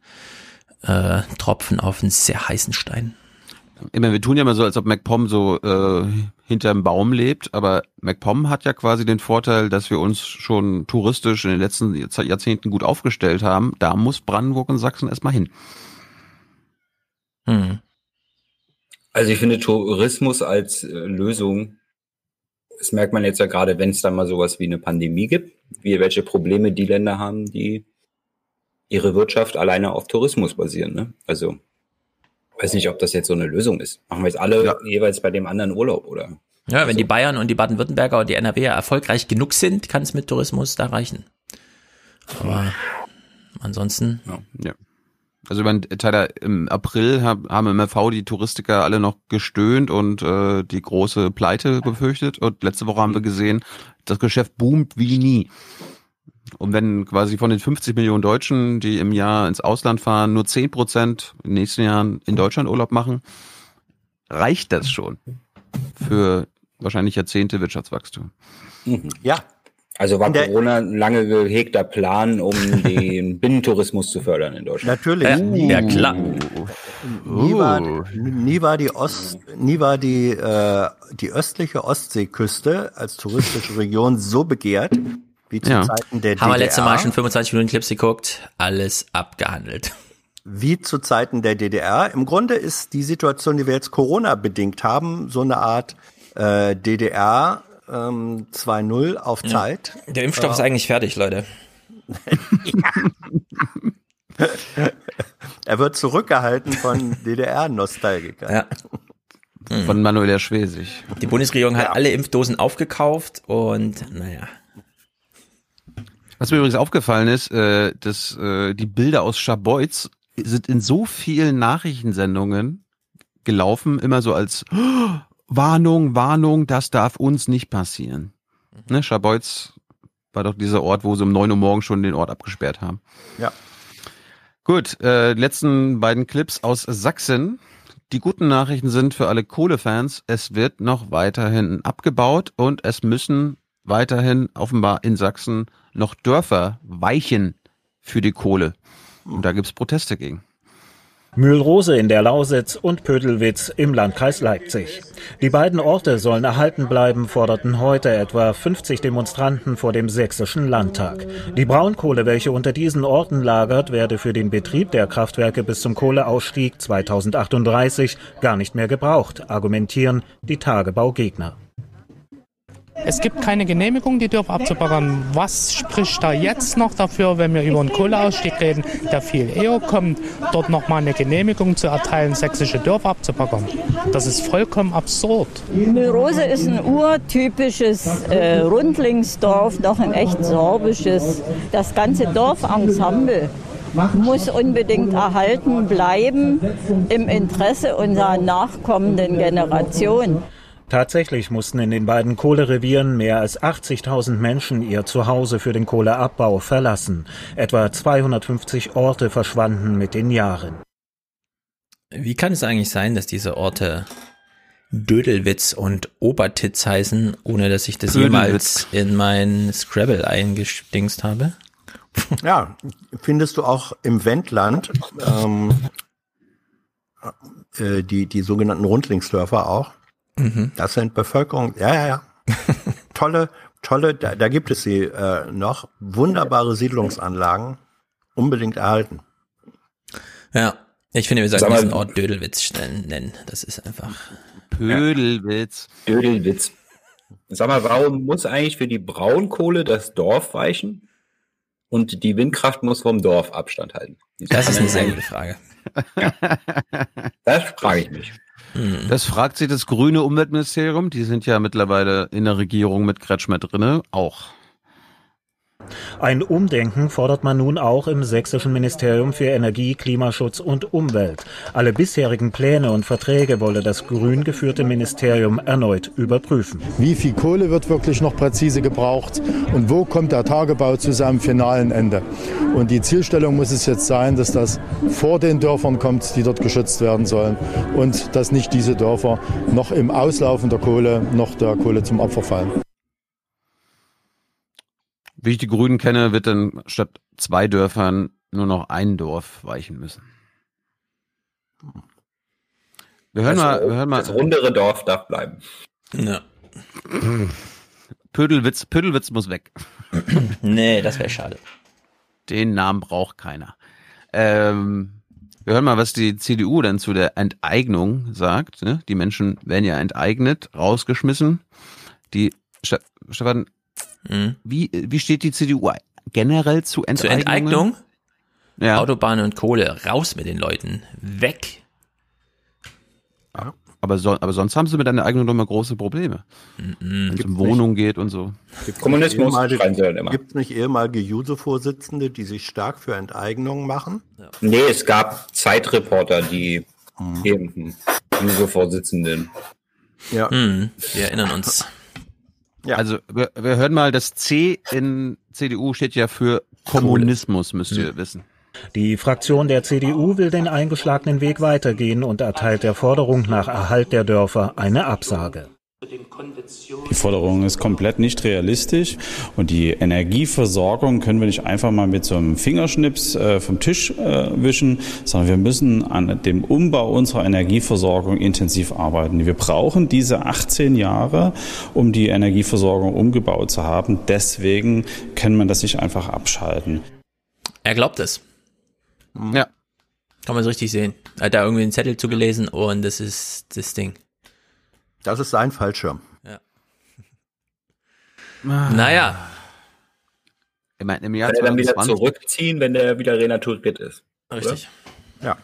[SPEAKER 20] äh, Tropfen auf einen sehr heißen Stein.
[SPEAKER 3] Ich meine, wir tun ja mal so, als ob MacPom so äh, hinterm Baum lebt, aber MacPom hat ja quasi den Vorteil, dass wir uns schon touristisch in den letzten Jahrze- Jahrzehnten gut aufgestellt haben. Da muss Brandenburg und Sachsen erstmal hin.
[SPEAKER 20] Hm.
[SPEAKER 21] Also ich finde Tourismus als äh, Lösung, das merkt man jetzt ja gerade, wenn es dann mal sowas wie eine Pandemie gibt, wie welche Probleme die Länder haben, die ihre Wirtschaft alleine auf Tourismus basieren. Ne? Also weiß nicht, ob das jetzt so eine Lösung ist. Machen wir jetzt alle jeweils bei dem anderen Urlaub, oder?
[SPEAKER 20] Ja, wenn die Bayern und die Baden-Württemberger und die NRW erfolgreich genug sind, kann es mit Tourismus da reichen. Aber ansonsten.
[SPEAKER 3] Ja. Also über Tyler, im April hab, haben im MV die Touristiker alle noch gestöhnt und äh, die große Pleite befürchtet. Und letzte Woche haben wir gesehen, das Geschäft boomt wie nie. Und wenn quasi von den 50 Millionen Deutschen, die im Jahr ins Ausland fahren, nur 10 Prozent in den nächsten Jahren in Deutschland Urlaub machen, reicht das schon für wahrscheinlich Jahrzehnte Wirtschaftswachstum.
[SPEAKER 22] Ja.
[SPEAKER 21] Also war Corona ein lange gehegter Plan, um den <laughs> Binnentourismus zu fördern in Deutschland.
[SPEAKER 22] Natürlich. nie,
[SPEAKER 20] ja, klar.
[SPEAKER 22] Nie war, nie war die Ost, nie war die, äh, die östliche Ostseeküste als touristische Region so begehrt wie zu
[SPEAKER 20] Ja.
[SPEAKER 22] Zeiten der
[SPEAKER 20] Haben wir
[SPEAKER 22] DDR.
[SPEAKER 20] letzte Mal schon 25 Minuten Clips geguckt, alles abgehandelt.
[SPEAKER 22] wie zu Zeiten der DDR. Im Grunde ist die Situation, die wir jetzt Corona bedingt haben, so eine Art äh, DDR ähm, 2.0 auf Zeit.
[SPEAKER 20] Der Impfstoff ist eigentlich fertig, Leute. <laughs>
[SPEAKER 22] er wird zurückgehalten von DDR-Nostalgikern.
[SPEAKER 20] Ja.
[SPEAKER 3] Von Manuela Schwesig.
[SPEAKER 20] Die Bundesregierung hat alle Impfdosen aufgekauft und naja.
[SPEAKER 3] Was mir übrigens aufgefallen ist, äh, dass äh, die Bilder aus Scharbeutz sind in so vielen Nachrichtensendungen gelaufen, immer so als "Oh, Warnung, Warnung, das darf uns nicht passieren. Ne, Scharbeutz war doch dieser Ort, wo sie um neun Uhr morgens schon den Ort abgesperrt haben.
[SPEAKER 22] Ja.
[SPEAKER 3] Gut, äh, letzten beiden Clips aus Sachsen. Die guten Nachrichten sind für alle Kohlefans, es wird noch weiterhin abgebaut und es müssen weiterhin offenbar in Sachsen noch Dörfer weichen für die Kohle. Und da gibt's Proteste gegen.
[SPEAKER 41] Mühlrose in der Lausitz und Pödelwitz im Landkreis Leipzig. Die beiden Orte sollen erhalten bleiben, forderten heute etwa 50 Demonstranten vor dem Sächsischen Landtag. Die Braunkohle, welche unter diesen Orten lagert, werde für den Betrieb der Kraftwerke bis zum Kohleausstieg 2038 gar nicht mehr gebraucht, argumentieren die Tagebaugegner.
[SPEAKER 38] Es gibt keine Genehmigung, die Dörfer abzubaggern. Was spricht da jetzt noch dafür, wenn wir über einen Kohleausstieg reden, der viel eher kommt, dort nochmal eine Genehmigung zu erteilen, sächsische Dörfer abzubaggern? Das ist vollkommen absurd.
[SPEAKER 42] Mühlrose ist ein urtypisches äh, Rundlingsdorf, noch ein echt sorbisches. Das ganze Dorfensemble muss unbedingt erhalten bleiben im Interesse unserer nachkommenden Generation.
[SPEAKER 41] Tatsächlich mussten in den beiden Kohlerevieren mehr als 80.000 Menschen ihr Zuhause für den Kohleabbau verlassen. Etwa 250 Orte verschwanden mit den Jahren.
[SPEAKER 20] Wie kann es eigentlich sein, dass diese Orte Dödelwitz und Obertitz heißen, ohne dass ich das jemals in mein Scrabble eingedingst habe? <laughs>
[SPEAKER 22] Ja, findest du auch im Wendland ähm, äh, die, die sogenannten Rundlingsdörfer auch?
[SPEAKER 20] Mhm.
[SPEAKER 22] Das sind Bevölkerung, ja, ja, ja. <laughs> tolle, tolle, da, da gibt es sie äh, noch, wunderbare Siedlungsanlagen, unbedingt erhalten.
[SPEAKER 20] Ja, ich finde, wir
[SPEAKER 21] Sag
[SPEAKER 20] sollten
[SPEAKER 21] mal-
[SPEAKER 20] diesen Ort Dödelwitz nennen. Das ist einfach.
[SPEAKER 3] Pödelwitz.
[SPEAKER 21] Dödelwitz. Sag mal, warum muss eigentlich für die Braunkohle das Dorf weichen und die Windkraft muss vom Dorf Abstand halten?
[SPEAKER 20] Das ist eine sehr gute Frage.
[SPEAKER 21] Das frage ich mich.
[SPEAKER 3] Das fragt sich das grüne Umweltministerium. Die sind ja mittlerweile in der Regierung mit Kretschmer drinne auch.
[SPEAKER 41] Ein Umdenken fordert man nun auch im sächsischen Ministerium für Energie, Klimaschutz und Umwelt. Alle bisherigen Pläne und Verträge wolle das grün geführte Ministerium erneut überprüfen.
[SPEAKER 43] Wie viel Kohle wird wirklich noch präzise gebraucht und wo kommt der Tagebau zu seinem finalen Ende? Und die Zielstellung muss es jetzt sein, dass das vor den Dörfern kommt, die dort geschützt werden sollen und dass nicht diese Dörfer noch im Auslaufen der Kohle noch der Kohle zum Opfer fallen.
[SPEAKER 3] Wie ich die Grünen kenne, wird dann statt zwei Dörfern nur noch ein Dorf weichen müssen. Wir hören
[SPEAKER 21] das,
[SPEAKER 3] mal, wir hören mal.
[SPEAKER 21] das rundere Dorf darf bleiben.
[SPEAKER 20] Ja.
[SPEAKER 3] Pödelwitz, Pödelwitz muss weg.
[SPEAKER 20] nee, das wäre schade.
[SPEAKER 3] Den Namen braucht keiner. Ähm, wir hören mal, was die CDU dann zu der Enteignung sagt. Ne? Die Menschen werden ja enteignet, rausgeschmissen. Die Ste Stefan,
[SPEAKER 20] Mhm.
[SPEAKER 3] wie, wie steht die CDU generell zu
[SPEAKER 20] Zur
[SPEAKER 3] Enteignungen?
[SPEAKER 20] Enteignung?
[SPEAKER 3] Ja.
[SPEAKER 20] Autobahn und Kohle, raus mit den Leuten. Weg.
[SPEAKER 3] Aber, so, aber sonst haben sie mit einer Eignung doch mal große Probleme. Wenn es um Wohnungen geht und so.
[SPEAKER 21] Kommunismus sie dann immer.
[SPEAKER 22] Gibt es nicht ehemalige Juso-Vorsitzende, die sich stark für Enteignungen machen?
[SPEAKER 21] Nee, es gab Zeitreporter, die eben Juso-Vorsitzenden.
[SPEAKER 22] Ja.
[SPEAKER 20] Hm, wir erinnern uns.
[SPEAKER 22] Ja.
[SPEAKER 3] Also wir, wir hören mal, das C in CDU steht ja für Kommunismus, müsst ihr wissen.
[SPEAKER 41] Die Fraktion der CDU will den eingeschlagenen Weg weitergehen und erteilt der Forderung nach Erhalt der Dörfer eine Absage.
[SPEAKER 44] Die Forderung ist komplett nicht realistisch und die Energieversorgung können wir nicht einfach mal mit so einem Fingerschnips äh, vom Tisch äh, wischen, sondern wir müssen an dem Umbau unserer Energieversorgung intensiv arbeiten. Wir brauchen diese 18 Jahre, um die Energieversorgung umgebaut zu haben. Deswegen kann man das nicht einfach abschalten.
[SPEAKER 20] Er glaubt es.
[SPEAKER 3] Ja.
[SPEAKER 20] Kann man so richtig sehen. Er hat da irgendwie einen Zettel zugelesen und das ist das Ding.
[SPEAKER 22] Das ist sein Fallschirm.
[SPEAKER 20] Naja.
[SPEAKER 3] Ich meine, im Jahr
[SPEAKER 21] Kann er dann wieder
[SPEAKER 3] 2020
[SPEAKER 21] zurückziehen, wenn der wieder renaturiert ist.
[SPEAKER 20] Richtig.
[SPEAKER 22] Ja.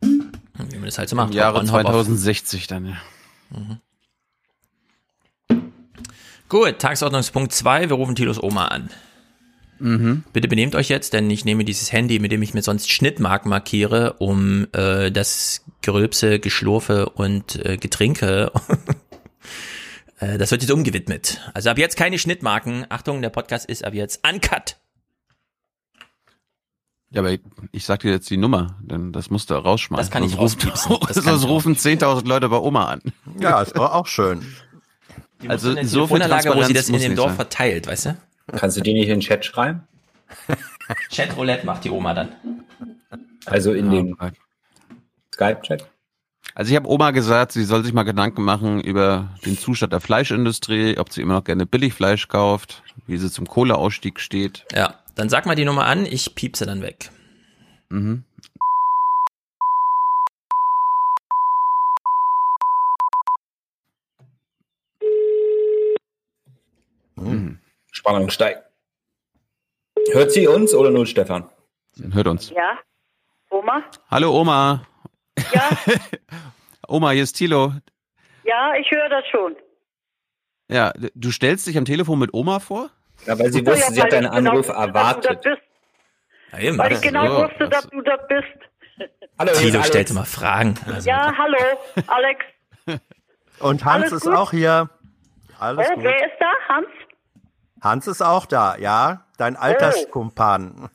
[SPEAKER 20] Wie man das halt so macht.
[SPEAKER 3] Im Jahre
[SPEAKER 20] Hop on, hop off.
[SPEAKER 3] 2060 dann, ja.
[SPEAKER 20] Gut, Tagesordnungspunkt 2. Wir rufen Tilos Oma an.
[SPEAKER 3] Mhm.
[SPEAKER 20] Bitte benehmt euch jetzt, denn ich nehme dieses Handy, mit dem ich mir sonst Schnittmarken markiere, um äh, das Gerülpse, Geschlurfe und äh, Getrinke. <laughs> äh, das wird jetzt umgewidmet. Also ab jetzt keine Schnittmarken. Achtung, der Podcast ist ab jetzt uncut.
[SPEAKER 3] Ja, aber ich, ich sag dir jetzt die Nummer, denn das musst du rausschmeißen.
[SPEAKER 20] Das kann ich rauspiepsen. Das
[SPEAKER 3] Sonst rufen 10.000 <laughs> Leute bei Oma an.
[SPEAKER 22] Ja, ist aber auch schön.
[SPEAKER 20] Also
[SPEAKER 3] Also so viel
[SPEAKER 20] Telefonanlage, wo sie das in dem Dorf
[SPEAKER 3] sein.
[SPEAKER 20] verteilt, weißt du?
[SPEAKER 21] Kannst du die nicht in den Chat schreiben? <laughs>
[SPEAKER 20] Chatroulette macht die Oma dann.
[SPEAKER 21] Also in den Skype-Chat.
[SPEAKER 3] Also ich habe Oma gesagt, sie soll sich mal Gedanken machen über den Zustand der Fleischindustrie, ob sie immer noch gerne Billigfleisch kauft, wie sie zum Kohleausstieg steht.
[SPEAKER 29] Ja, dann sag mal die Nummer an, ich piepse dann weg.
[SPEAKER 3] Mhm.
[SPEAKER 21] Mhm. Spannung steigt. Hört sie uns oder nur Stefan?
[SPEAKER 3] Hört uns.
[SPEAKER 45] Ja, Oma?
[SPEAKER 3] Hallo Oma.
[SPEAKER 45] Ja, <laughs>
[SPEAKER 3] Oma, hier ist Thilo.
[SPEAKER 45] ja, ich höre das schon.
[SPEAKER 3] Ja, du stellst dich am Telefon mit Oma vor?
[SPEAKER 21] Ja, weil sie
[SPEAKER 45] Ja,
[SPEAKER 21] wusste, sie
[SPEAKER 45] weil
[SPEAKER 21] hat deinen
[SPEAKER 45] genau
[SPEAKER 21] Anruf
[SPEAKER 45] wusste, dass du
[SPEAKER 21] erwartet.
[SPEAKER 3] Ja, eben.
[SPEAKER 45] Weil ich genau
[SPEAKER 3] so,
[SPEAKER 45] wusste, dass du das bist. <laughs>
[SPEAKER 21] Hallo,
[SPEAKER 29] Tilo
[SPEAKER 21] Alex.
[SPEAKER 29] stellte mal Fragen. Also,
[SPEAKER 45] Ja, <laughs> hallo, Alex.
[SPEAKER 22] Und Hans
[SPEAKER 45] Alles
[SPEAKER 22] ist
[SPEAKER 45] gut?
[SPEAKER 22] auch hier. Alles
[SPEAKER 45] oh,
[SPEAKER 22] gut.
[SPEAKER 45] wer ist da? Hans?
[SPEAKER 22] Hans ist auch da, ja. Dein Alterskumpan.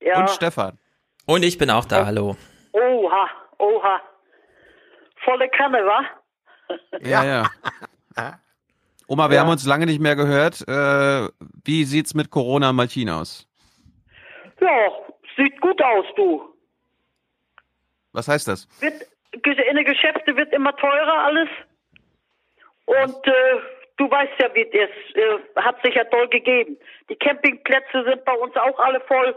[SPEAKER 45] Ja.
[SPEAKER 3] Und Stefan.
[SPEAKER 29] Und ich bin auch da, hallo.
[SPEAKER 45] Oha, oha. Volle Kanne, wa?
[SPEAKER 3] Ja, ja. <laughs> Oma, wir haben uns lange nicht mehr gehört. Äh, wie sieht's mit Corona Maltin aus?
[SPEAKER 45] Ja, sieht gut aus, du.
[SPEAKER 3] Was heißt das?
[SPEAKER 45] Wird, in den Geschäften wird immer teurer alles. Und äh, du weißt ja, wie das äh, hat sich ja toll gegeben. Die Campingplätze sind bei uns auch alle voll.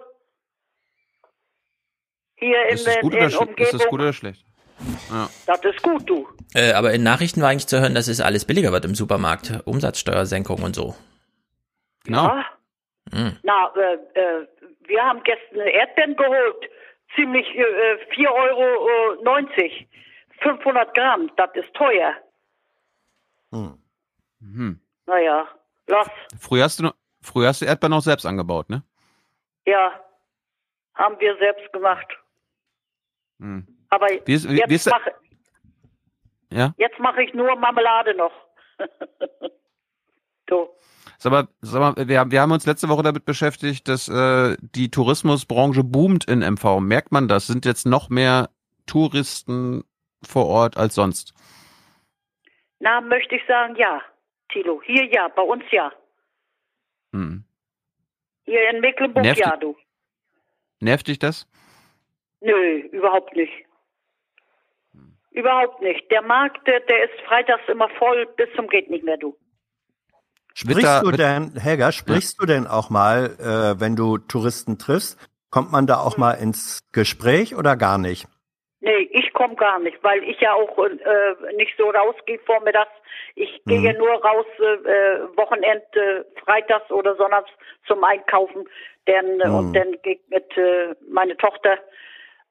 [SPEAKER 45] Hier in
[SPEAKER 3] Ist das
[SPEAKER 45] der
[SPEAKER 3] gut,
[SPEAKER 45] in
[SPEAKER 3] oder,
[SPEAKER 45] der
[SPEAKER 3] sch- ist das
[SPEAKER 45] Umgebung.
[SPEAKER 3] gut oder schlecht? Ja.
[SPEAKER 45] Das ist gut, du.
[SPEAKER 29] Äh, aber in Nachrichten war eigentlich zu hören, dass es alles billiger wird im Supermarkt. Umsatzsteuersenkung und so.
[SPEAKER 3] Genau.
[SPEAKER 45] Ja.
[SPEAKER 29] Hm.
[SPEAKER 45] Na, äh, äh, wir haben gestern Erdbeeren geholt. Ziemlich äh, 4,90 Euro. Äh, 500 Gramm, das ist teuer.
[SPEAKER 3] Mhm.
[SPEAKER 45] Naja, lass.
[SPEAKER 3] Früher hast du noch, früher hast du Erdbeeren auch selbst angebaut, ne?
[SPEAKER 45] Ja, haben wir selbst gemacht.
[SPEAKER 3] Hm.
[SPEAKER 45] Aber
[SPEAKER 3] Wie ist- wie-
[SPEAKER 45] jetzt
[SPEAKER 3] wie ist-
[SPEAKER 45] mache
[SPEAKER 3] Ja.
[SPEAKER 45] jetzt mache ich nur Marmelade noch. <laughs> so.
[SPEAKER 3] Sag mal, sag mal wir, haben- wir haben uns letzte Woche damit beschäftigt, dass äh, die Tourismusbranche boomt in MV. Merkt man das? Sind jetzt noch mehr Touristen vor Ort als sonst?
[SPEAKER 45] Na, möchte ich sagen, ja, Tilo. Hier ja, bei uns ja.
[SPEAKER 3] Hm.
[SPEAKER 45] Hier in Mecklenburg
[SPEAKER 3] Nervt
[SPEAKER 45] ja, du.
[SPEAKER 3] Nervt dich das?
[SPEAKER 45] Nö, überhaupt nicht. Überhaupt nicht. Der Markt, der, der ist freitags immer voll bis zum geht nicht mehr, du.
[SPEAKER 22] Sprichst du denn, Helga, sprichst du denn auch mal, äh, wenn du Touristen triffst, kommt man da auch mal ins Gespräch oder gar nicht?
[SPEAKER 45] Nee, ich komme gar nicht, weil ich ja auch äh, nicht so rausgehe vormittags. Ich gehe ja nur raus äh, Wochenend, äh, freitags oder sonntags zum Einkaufen. Denn,
[SPEAKER 22] Mhm.
[SPEAKER 45] Und dann geht mit äh, meine Tochter.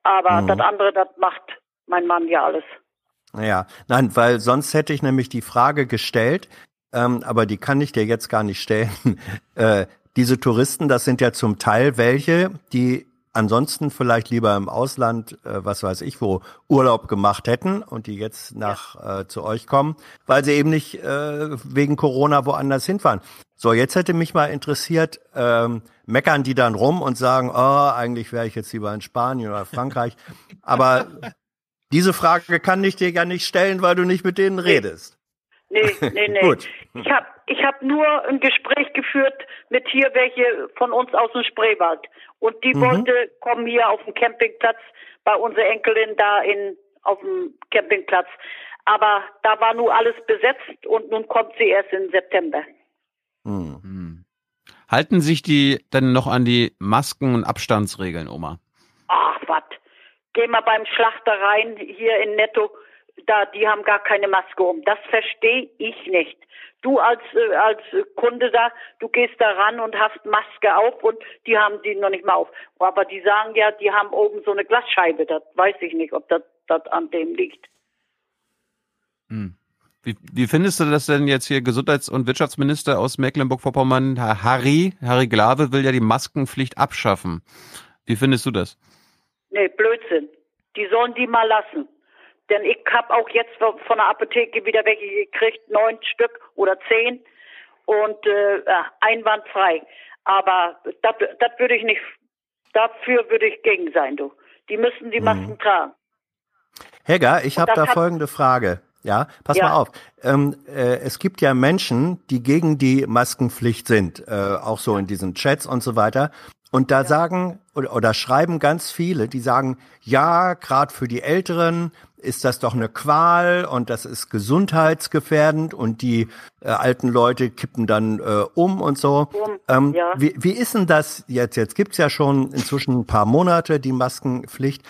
[SPEAKER 45] Aber
[SPEAKER 22] Mhm.
[SPEAKER 45] das andere, das macht mein Mann ja alles.
[SPEAKER 22] Ja, nein, weil sonst hätte ich nämlich die Frage gestellt, ähm, aber die kann ich dir jetzt gar nicht stellen. <laughs> äh, diese Touristen, das sind ja zum Teil welche, die ansonsten vielleicht lieber im Ausland, äh, was weiß ich wo, Urlaub gemacht hätten und die jetzt nach äh, zu euch kommen, weil sie eben nicht äh, wegen Corona woanders hinfahren. So, jetzt hätte mich mal interessiert, ähm, meckern die dann rum und sagen, oh, eigentlich wäre ich jetzt lieber in Spanien oder Frankreich. <laughs> Aber diese Frage kann ich dir ja nicht stellen, weil du nicht mit denen redest.
[SPEAKER 45] Nee, nee, nee. <laughs>
[SPEAKER 22] Gut.
[SPEAKER 45] Ich habe ich hab nur ein Gespräch geführt mit hier welche von uns aus dem Spreewald. Und die
[SPEAKER 22] Mhm.
[SPEAKER 45] wollte kommen hier auf dem Campingplatz bei unserer Enkelin da in auf dem Campingplatz. Aber da war nur alles besetzt und nun kommt sie erst im September.
[SPEAKER 22] Hm.
[SPEAKER 3] Halten sich die denn noch an die Masken- und Abstandsregeln, Oma?
[SPEAKER 45] Ach, was. Geh mal beim Schlachter rein, hier in Netto, da, die haben gar keine Maske um. Das verstehe ich nicht. Du als, äh, als Kunde da, du gehst da ran und hast Maske auf und die haben die noch nicht mal auf. Aber die sagen ja, die haben oben so eine Glasscheibe. Das weiß ich nicht, ob das, das an dem liegt.
[SPEAKER 3] Wie, wie findest du das denn jetzt hier Gesundheits- und Wirtschaftsminister aus Mecklenburg-Vorpommern, Herr Harry, Harry Glawe will ja die Maskenpflicht abschaffen. Wie findest du das?
[SPEAKER 45] Nee, Blödsinn. Die sollen die mal lassen. Denn ich habe auch jetzt von der Apotheke wieder welche gekriegt, neun Stück oder zehn und äh, ja, einwandfrei. Aber das würde ich nicht, dafür würde ich gegen sein, du. Die müssen die Masken tragen.
[SPEAKER 22] Helga, ich habe da folgende Frage. Ja, pass
[SPEAKER 45] Ja.
[SPEAKER 22] mal auf. Ähm, äh, es gibt ja Menschen, die gegen die Maskenpflicht sind, äh, auch so in diesen Chats und so weiter. Und da sagen oder, oder schreiben ganz viele, die sagen, ja, gerade für die Älteren ist das doch eine Qual und das ist gesundheitsgefährdend und die äh, alten Leute kippen dann äh, um und so. Ähm,
[SPEAKER 45] ja.
[SPEAKER 22] wie, wie ist denn das jetzt? Jetzt gibt's ja schon inzwischen ein paar Monate die Maskenpflicht.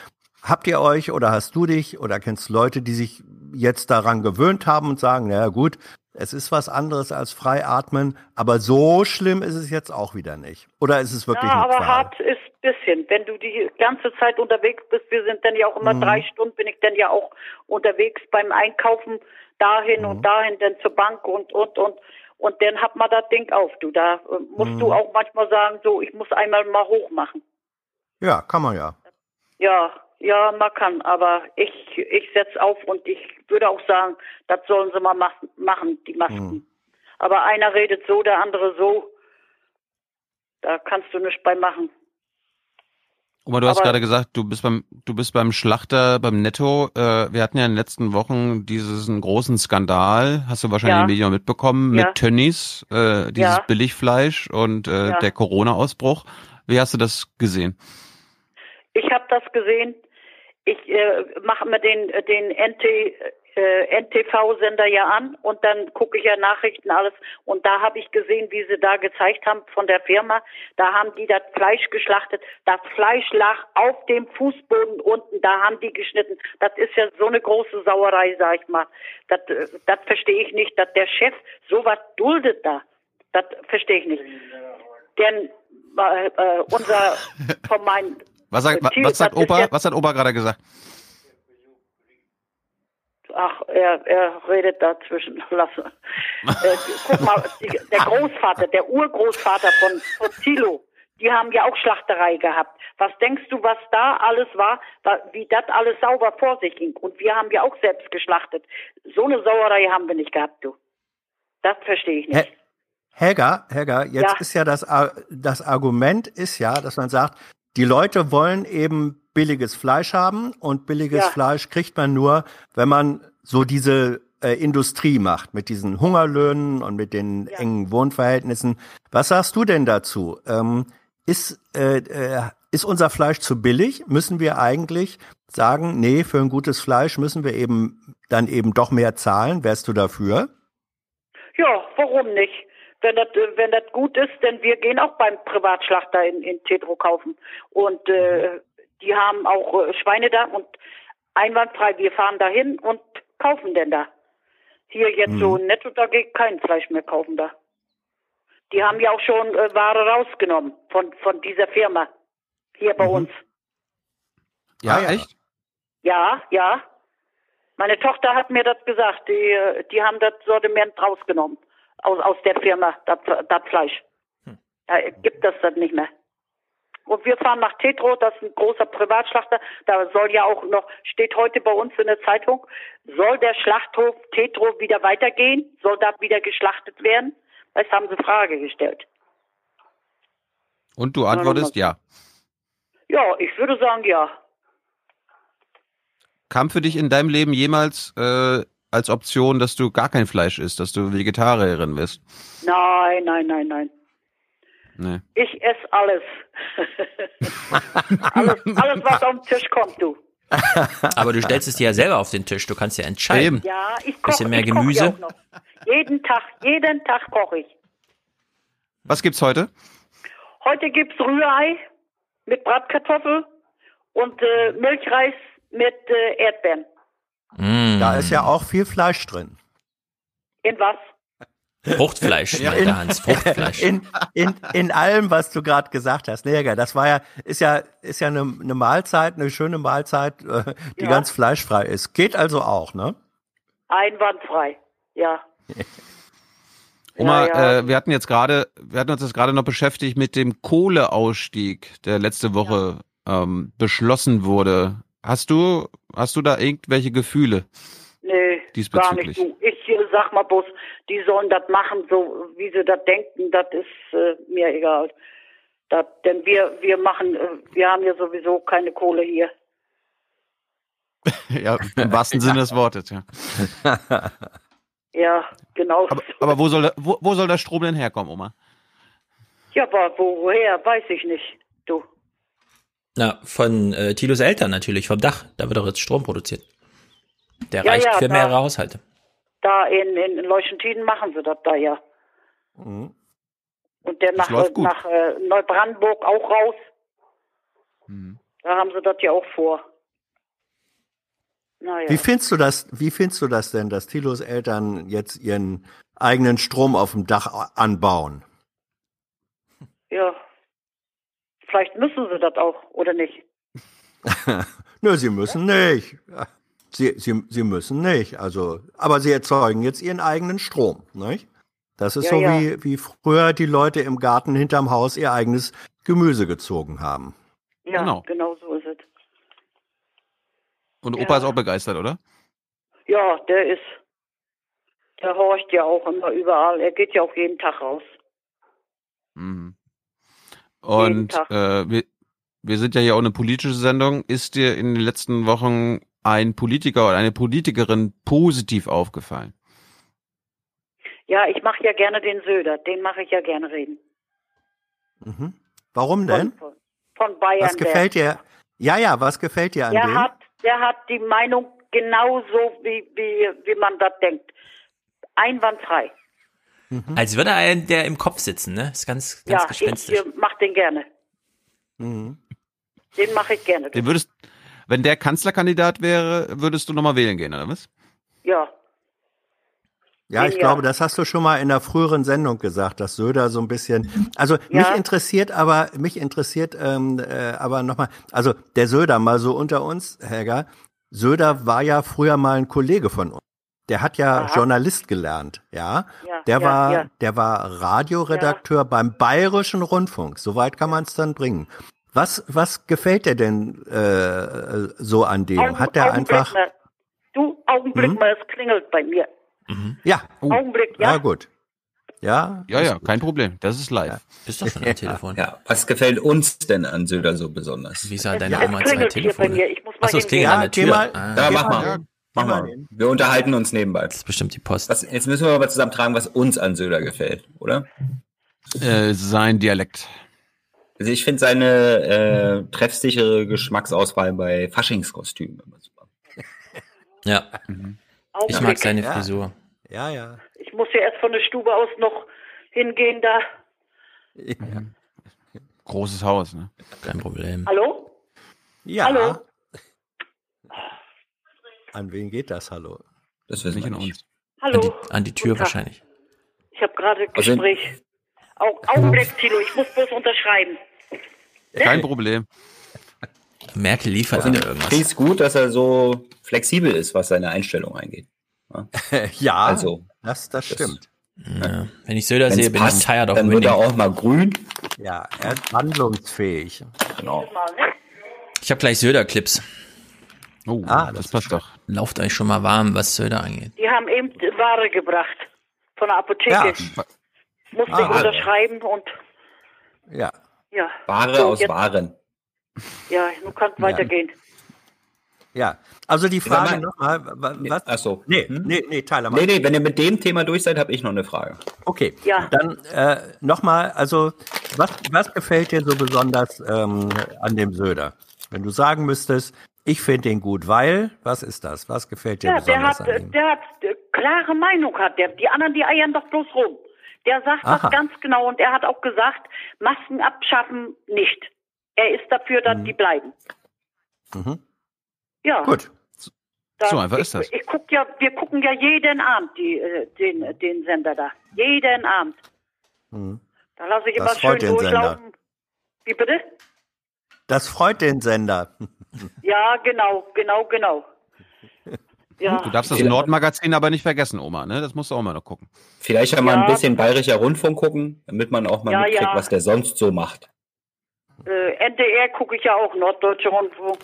[SPEAKER 22] Habt ihr euch oder hast du dich oder kennst Leute, die sich jetzt daran gewöhnt haben und sagen, naja gut, es ist was anderes als frei atmen, aber so schlimm ist es jetzt auch wieder nicht. Oder ist es wirklich
[SPEAKER 45] ja, aber
[SPEAKER 22] Qual?
[SPEAKER 45] hart ist bisschen. Wenn du die ganze Zeit unterwegs bist, wir sind dann ja auch immer
[SPEAKER 22] Mhm.
[SPEAKER 45] drei Stunden, bin ich dann ja auch unterwegs beim Einkaufen dahin
[SPEAKER 22] Mhm.
[SPEAKER 45] und dahin, dann zur Bank und und und und dann hat man das Ding auf. Du da äh, musst
[SPEAKER 22] Mhm.
[SPEAKER 45] du auch manchmal sagen, so ich muss einmal mal hoch machen.
[SPEAKER 22] Ja, kann man ja.
[SPEAKER 45] Ja, ja, man kann, aber ich ich setz auf und ich würde auch sagen, das sollen sie mal mach, machen, die Masken.
[SPEAKER 22] Mhm.
[SPEAKER 45] Aber einer redet so, der andere so. Da kannst du nichts bei machen.
[SPEAKER 3] Oma, du hast
[SPEAKER 45] Aber-
[SPEAKER 3] gerade gesagt, du bist beim, du bist beim Schlachter, beim Netto. Äh, wir hatten ja in den letzten Wochen diesen großen Skandal, hast du wahrscheinlich
[SPEAKER 45] Ja.
[SPEAKER 3] in den Medien mitbekommen, mit
[SPEAKER 45] Ja.
[SPEAKER 3] Tönnies, äh, dieses
[SPEAKER 45] Ja.
[SPEAKER 3] Billigfleisch und äh, der Corona-Ausbruch. Wie hast du das gesehen?
[SPEAKER 45] Ich habe das gesehen. Ich äh, mache mir den den NT äh, NTV-Sender ja an und dann gucke ich ja Nachrichten alles und da habe ich gesehen, wie sie da gezeigt haben von der Firma. Da haben die das Fleisch geschlachtet. Das Fleisch lag auf dem Fußboden unten. Da haben die geschnitten. Das ist ja so eine große Sauerei, sag ich mal. Das äh, das verstehe ich nicht, dass der Chef sowas duldet da. Das verstehe ich nicht. Denn äh, äh, unser <laughs> von meinen
[SPEAKER 3] Was sagt, was sagt Opa? Was hat Opa gerade gesagt?
[SPEAKER 45] Ach, er, er redet dazwischen. <laughs> Lass. äh, guck mal, der Großvater, der Urgroßvater von, von Thilo, die haben ja auch Schlachterei gehabt. Was denkst du, was da alles war, wa- wie das alles sauber vor sich ging? Und wir haben ja auch selbst geschlachtet. So eine Sauerei haben wir nicht gehabt, du. Das verstehe ich nicht.
[SPEAKER 22] Helga, Helga, jetzt
[SPEAKER 45] Ja.
[SPEAKER 22] ist ja das, das Argument ist ja, dass man sagt, die Leute wollen eben billiges Fleisch haben und billiges
[SPEAKER 45] Ja.
[SPEAKER 22] Fleisch kriegt man nur, wenn man so diese äh, Industrie macht mit diesen Hungerlöhnen und mit den engen Wohnverhältnissen. Was sagst du denn dazu? Ähm, ist, äh, äh, ist unser Fleisch zu billig? Müssen wir eigentlich sagen, nee, für ein gutes Fleisch müssen wir eben dann eben doch mehr zahlen? Wärst du dafür?
[SPEAKER 45] Ja, warum nicht? Wenn das, wenn das gut ist, denn wir gehen auch beim Privatschlachter in, in Tetro kaufen. Und äh, die haben auch äh, Schweine da und einwandfrei, wir fahren dahin und kaufen denn da. Hier jetzt so netto, da geht kein Fleisch mehr kaufen da. Die haben ja auch schon äh, Ware rausgenommen von, von dieser Firma hier bei uns.
[SPEAKER 3] Ja,
[SPEAKER 22] Ah, ja.
[SPEAKER 3] echt?
[SPEAKER 45] Ja, ja. Meine Tochter hat mir das gesagt. Die, äh, die haben das Sortiment rausgenommen aus, aus der Firma, das, Fleisch. Da gibt es das nicht mehr. Und wir fahren nach Tetro, das ist ein großer Privatschlachter. Da soll ja auch noch, steht heute bei uns in der Zeitung, soll der Schlachthof Tetro wieder weitergehen? Soll da wieder geschlachtet werden? Das haben sie Frage gestellt.
[SPEAKER 3] Und du antwortest ja.
[SPEAKER 45] Ja, ich würde sagen ja.
[SPEAKER 3] Kam für dich in deinem Leben jemals äh, als Option, dass du gar kein Fleisch isst, dass du Vegetarierin bist?
[SPEAKER 45] Nein, nein, nein, nein.
[SPEAKER 3] Nee.
[SPEAKER 45] Ich esse alles. <laughs> alles. Alles, was auf den Tisch kommt, du. <laughs>
[SPEAKER 29] Aber du stellst es dir ja selber auf den Tisch. Du kannst ja entscheiden.
[SPEAKER 45] Ja, ich koche.
[SPEAKER 29] Bisschen mehr
[SPEAKER 45] ich koch
[SPEAKER 29] Gemüse.
[SPEAKER 45] noch. Jeden Tag, jeden Tag koche ich.
[SPEAKER 3] Was gibt's heute?
[SPEAKER 45] Heute gibt's Rührei mit Bratkartoffel und äh, Milchreis mit äh, Erdbeeren.
[SPEAKER 29] Mm.
[SPEAKER 22] Da ist ja auch viel Fleisch drin.
[SPEAKER 45] In was?
[SPEAKER 29] Fruchtfleisch, <laughs> meint der Hans. Fruchtfleisch. <laughs>
[SPEAKER 22] In, in, in allem, was du gerade gesagt hast. Nee, das war ja, ist ja, ist ja eine, eine Mahlzeit, eine schöne Mahlzeit, äh, die
[SPEAKER 45] Ja.
[SPEAKER 22] ganz fleischfrei ist. Geht also auch, ne?
[SPEAKER 45] Einwandfrei. Ja. <laughs>
[SPEAKER 3] Oma,
[SPEAKER 45] Ja, ja.
[SPEAKER 3] Äh, wir hatten jetzt gerade, wir hatten uns jetzt gerade noch beschäftigt mit dem Kohleausstieg, der letzte Woche ähm, beschlossen wurde. Hast du, hast du da irgendwelche Gefühle?
[SPEAKER 45] Nee, gar nicht. Du, ich äh, sag mal bloß, die sollen das machen, so wie sie das denken, das ist äh, mir egal. Das, denn wir, wir machen, äh, wir haben ja sowieso keine Kohle hier. <laughs>
[SPEAKER 3] ja, im wahrsten Sinne des Wortes, ja. <laughs>
[SPEAKER 45] Ja, genau.
[SPEAKER 3] Aber, aber wo soll, der- wo, wo soll der Strom denn herkommen, Oma?
[SPEAKER 45] Ja, aber woher, weiß ich nicht. Du.
[SPEAKER 29] Na, von äh, Tilos Eltern natürlich, vom Dach. Da wird doch jetzt Strom produziert. Der
[SPEAKER 45] Ja,
[SPEAKER 29] reicht
[SPEAKER 45] ja,
[SPEAKER 29] für
[SPEAKER 45] da-
[SPEAKER 29] mehrere Haushalte.
[SPEAKER 45] Da in, in, in Leuchentiden machen sie das da ja.
[SPEAKER 22] Mhm.
[SPEAKER 45] Und der
[SPEAKER 22] Das
[SPEAKER 45] nach, nach äh, Neubrandenburg auch raus.
[SPEAKER 22] Mhm.
[SPEAKER 45] Da haben sie das ja auch vor. Naja.
[SPEAKER 22] Wie findest du das, wie findest du das denn, dass Tilos Eltern jetzt ihren eigenen Strom auf dem Dach anbauen?
[SPEAKER 45] Ja. Vielleicht müssen sie das auch, oder nicht? <laughs>
[SPEAKER 22] Nö, sie müssen nicht. Sie, sie, sie müssen nicht. Also, aber sie erzeugen jetzt ihren eigenen Strom, nicht? Das ist
[SPEAKER 45] Ja,
[SPEAKER 22] so
[SPEAKER 45] ja.
[SPEAKER 22] wie, wie früher die Leute im Garten hinterm Haus ihr eigenes Gemüse gezogen haben.
[SPEAKER 45] Ja,
[SPEAKER 3] Genau.
[SPEAKER 45] genau, so ist es.
[SPEAKER 3] Und Opa ist auch begeistert, oder?
[SPEAKER 45] Ja, der ist, der horcht ja auch immer überall. Er geht ja auch jeden Tag raus.
[SPEAKER 3] Mhm. Und äh, wir, wir sind ja hier auch eine politische Sendung. Ist dir in den letzten Wochen ein Politiker oder eine Politikerin positiv aufgefallen?
[SPEAKER 45] Ja, ich mache ja gerne den Söder. Den mache ich ja gerne reden.
[SPEAKER 22] Mhm. Warum denn?
[SPEAKER 45] Von, von Bayern.
[SPEAKER 22] Was gefällt dir? Ja, ja, was gefällt dir an
[SPEAKER 45] der,
[SPEAKER 22] dem?
[SPEAKER 45] der hat, der hat die Meinung genauso, wie, wie, wie man das denkt. Einwandfrei.
[SPEAKER 22] Mhm.
[SPEAKER 29] Als würde er der im Kopf sitzen, ne? Ist ganz, ganz
[SPEAKER 45] Ja, ich
[SPEAKER 29] gespenstisch.
[SPEAKER 45] äh, mach den gerne.
[SPEAKER 22] Mhm.
[SPEAKER 45] Den mache ich gerne.
[SPEAKER 3] Den würdest, wenn der Kanzlerkandidat wäre, würdest du nochmal wählen gehen, oder was?
[SPEAKER 45] Ja.
[SPEAKER 22] Ja, ich
[SPEAKER 45] Ja.
[SPEAKER 22] glaube, das hast du schon mal in einer früheren Sendung gesagt, dass Söder so ein bisschen. Also mich
[SPEAKER 45] Ja.
[SPEAKER 22] interessiert aber, mich interessiert ähm, äh, aber nochmal, also der Söder mal so unter uns, Helga. Söder war ja früher mal ein Kollege von uns. Der hat ja
[SPEAKER 45] Aha.
[SPEAKER 22] Journalist gelernt, ja.
[SPEAKER 45] Ja,
[SPEAKER 22] der
[SPEAKER 45] ja,
[SPEAKER 22] war,
[SPEAKER 45] ja.
[SPEAKER 22] der war Radioredakteur beim Bayerischen Rundfunk. Soweit kann man es dann bringen. Was, was gefällt dir denn äh, so an dem?
[SPEAKER 45] Augen-
[SPEAKER 22] hat der
[SPEAKER 45] Augenblick
[SPEAKER 22] einfach?
[SPEAKER 45] Mal. Du, Augenblick
[SPEAKER 22] Mhm.
[SPEAKER 45] mal, es klingelt bei mir.
[SPEAKER 22] Ja.
[SPEAKER 45] Augenblick, ja.
[SPEAKER 22] Ja gut. Ja.
[SPEAKER 3] Ja, ja, kein Problem. Das ist live.
[SPEAKER 29] Bist doch schon <laughs> am Telefon.
[SPEAKER 21] Ja, was gefällt uns denn an Söder so besonders?
[SPEAKER 29] Wie sah
[SPEAKER 45] deine Oma zwei Telefone? Ich muss mal
[SPEAKER 29] Achso, es klingelt an der Tür.
[SPEAKER 21] Ja,
[SPEAKER 29] Ah.
[SPEAKER 21] ja, mach
[SPEAKER 29] mal.
[SPEAKER 21] Mach mal. Wir unterhalten uns nebenbei. Das
[SPEAKER 29] ist bestimmt die Post.
[SPEAKER 21] Was, jetzt müssen wir aber zusammentragen, was uns an Söder gefällt, oder?
[SPEAKER 3] Äh, sein Dialekt.
[SPEAKER 21] Also ich finde seine äh, treffsichere Geschmacksauswahl bei Faschingskostümen immer super. <laughs>
[SPEAKER 29] Ja. Ich mag seine
[SPEAKER 22] Ja.
[SPEAKER 29] Frisur.
[SPEAKER 22] Ja, ja.
[SPEAKER 45] Ich muss ja erst von der Stube aus noch hingehen da.
[SPEAKER 3] Großes Haus, ne?
[SPEAKER 29] Kein Problem.
[SPEAKER 45] Hallo?
[SPEAKER 22] Ja.
[SPEAKER 45] Hallo?
[SPEAKER 22] An wen geht das, hallo?
[SPEAKER 21] Das wissen
[SPEAKER 3] Nicht an
[SPEAKER 21] nicht.
[SPEAKER 3] uns.
[SPEAKER 45] Hallo?
[SPEAKER 29] An die, an die Tür wahrscheinlich.
[SPEAKER 45] Ich habe gerade
[SPEAKER 21] Also-
[SPEAKER 45] Gespräch. Au Augenblick, Tilo, ich muss bloß unterschreiben.
[SPEAKER 3] Kein Problem.
[SPEAKER 29] Merkel liefert
[SPEAKER 21] Also,
[SPEAKER 29] wieder irgendwas.
[SPEAKER 21] finde es gut, dass er so flexibel ist, was seine Einstellung angeht. Ja, <laughs>
[SPEAKER 22] ja,
[SPEAKER 21] also,
[SPEAKER 22] das, das stimmt.
[SPEAKER 29] Ja. Wenn ich Söder
[SPEAKER 21] wenn's
[SPEAKER 29] sehe, bin
[SPEAKER 21] passt,
[SPEAKER 29] ich tired of
[SPEAKER 21] dann wird
[SPEAKER 29] winning.
[SPEAKER 21] er auch mal grün.
[SPEAKER 22] Ja, er ist handlungsfähig.
[SPEAKER 21] Genau.
[SPEAKER 29] Ich habe gleich Söder-Clips.
[SPEAKER 3] Oh,
[SPEAKER 22] Ah,
[SPEAKER 3] das, passt doch.
[SPEAKER 29] Lauft euch schon mal warm, was Söder angeht.
[SPEAKER 45] Die haben eben Ware gebracht von der Apotheke.
[SPEAKER 22] Ja.
[SPEAKER 45] Musste
[SPEAKER 22] Ah,
[SPEAKER 45] ich unterschreiben und
[SPEAKER 22] Ja.
[SPEAKER 45] ja.
[SPEAKER 21] Ware
[SPEAKER 45] So,
[SPEAKER 21] aus
[SPEAKER 45] jetzt-
[SPEAKER 21] Waren.
[SPEAKER 45] Ja, nun kann es weitergehen.
[SPEAKER 22] Ja. Also die Frage nochmal, wa- was?
[SPEAKER 21] Ach so.
[SPEAKER 22] Nee, nee, nee, Tyler.
[SPEAKER 21] Nee, nee, wenn ihr mit dem Thema durch seid, habe ich noch eine Frage.
[SPEAKER 22] Okay.
[SPEAKER 45] Ja.
[SPEAKER 22] Dann äh, nochmal, also was, was gefällt dir so besonders ähm, an dem Söder? Wenn du sagen müsstest, ich finde ihn gut, weil, was ist das? Was gefällt dir
[SPEAKER 45] Ja, der
[SPEAKER 22] besonders
[SPEAKER 45] hat,
[SPEAKER 22] an
[SPEAKER 45] äh,
[SPEAKER 22] ihm?
[SPEAKER 45] der hat äh, klare Meinung hat der. Die anderen, die eiern doch bloß rum. Der sagt
[SPEAKER 22] Aha.
[SPEAKER 45] das ganz genau und er hat auch gesagt, Masken abschaffen nicht. Er ist dafür, dass die bleiben.
[SPEAKER 22] Mhm.
[SPEAKER 45] Ja.
[SPEAKER 22] Gut.
[SPEAKER 45] Da-
[SPEAKER 3] So einfach
[SPEAKER 45] ich,
[SPEAKER 3] ist das.
[SPEAKER 45] Ich guck ja, wir gucken ja jeden Abend die, äh, den, den Sender da. Jeden Abend.
[SPEAKER 22] Mhm.
[SPEAKER 45] Da lasse ich
[SPEAKER 22] Das
[SPEAKER 45] immer schön durchlaufen. Wie bitte?
[SPEAKER 22] Das freut den Sender.
[SPEAKER 45] Ja, genau, genau, genau. Ja.
[SPEAKER 3] Du darfst das Nordmagazin aber nicht vergessen, Oma, ne? Das musst du auch mal noch gucken.
[SPEAKER 21] Vielleicht ja mal
[SPEAKER 45] Ja.
[SPEAKER 21] ein bisschen bayerischer Rundfunk gucken, damit man auch mal
[SPEAKER 45] Ja,
[SPEAKER 21] mitkriegt,
[SPEAKER 45] ja.
[SPEAKER 21] was der sonst so macht.
[SPEAKER 45] Äh, NDR gucke ich ja auch, Norddeutsche Rundfunk,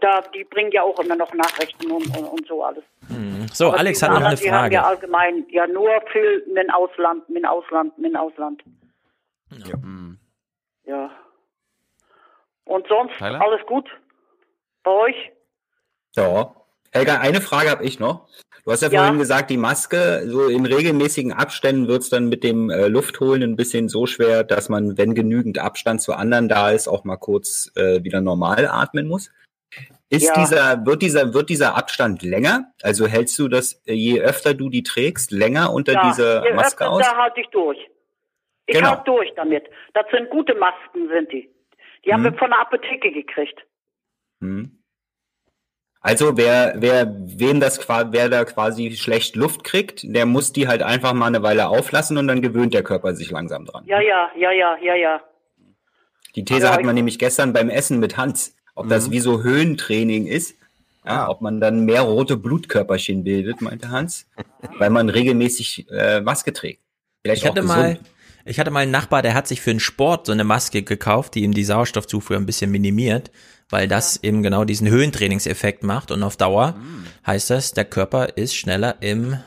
[SPEAKER 45] da, die bringen ja auch immer noch Nachrichten und, und, und so alles.
[SPEAKER 29] Mhm. So,
[SPEAKER 45] Aber
[SPEAKER 29] Alex hat noch eine
[SPEAKER 45] Die haben ja
[SPEAKER 29] Frage.
[SPEAKER 45] allgemein, ja nur viel mit Ausland, mit Ausland, mit Ausland.
[SPEAKER 3] Hm.
[SPEAKER 45] Ja. Und sonst
[SPEAKER 3] Tyler?
[SPEAKER 45] alles gut bei euch?
[SPEAKER 21] Ja. Helga, eine Frage habe ich noch. Du hast ja,
[SPEAKER 45] Ja.
[SPEAKER 21] vorhin gesagt, die Maske, so in regelmäßigen Abständen wird's dann mit dem äh, Luftholen ein bisschen so schwer, dass man, wenn genügend Abstand zu anderen da ist, auch mal kurz äh, wieder normal atmen muss. Ist
[SPEAKER 45] Ja.
[SPEAKER 21] dieser, wird dieser, wird dieser Abstand länger? Also hältst du das, äh, je öfter du die trägst, länger unter
[SPEAKER 45] ja,
[SPEAKER 21] dieser
[SPEAKER 45] je
[SPEAKER 21] Maske
[SPEAKER 45] öfter,
[SPEAKER 21] aus?
[SPEAKER 45] Da halte ich durch. Ich
[SPEAKER 21] Genau.
[SPEAKER 45] halte durch damit. Das sind gute Masken, sind die. Die haben
[SPEAKER 21] Mhm.
[SPEAKER 45] wir von der Apotheke gekriegt.
[SPEAKER 21] Hm. Also wer, wer, wem das wer da quasi schlecht Luft kriegt, der muss die halt einfach mal eine Weile auflassen und dann gewöhnt der Körper sich langsam dran.
[SPEAKER 45] Ja, ja, ja, ja, ja, ja.
[SPEAKER 21] Die These
[SPEAKER 45] Ja,
[SPEAKER 21] hat
[SPEAKER 45] ich-
[SPEAKER 21] man nämlich gestern beim Essen mit Hans, ob das
[SPEAKER 22] Mhm.
[SPEAKER 21] wie so Höhentraining ist, ja,
[SPEAKER 22] Ah.
[SPEAKER 21] ob man dann mehr rote Blutkörperchen bildet, meinte Hans, <laughs> weil man regelmäßig äh, Maske trägt. Vielleicht
[SPEAKER 20] Ich hatte
[SPEAKER 21] auch
[SPEAKER 20] mal,
[SPEAKER 21] gesund.
[SPEAKER 20] Ich hatte mal einen Nachbar, der hat sich für den Sport so eine Maske gekauft, die ihm die Sauerstoffzufuhr ein bisschen minimiert, weil das eben genau diesen Höhentrainingseffekt macht und auf Dauer heißt das, der Körper ist schneller im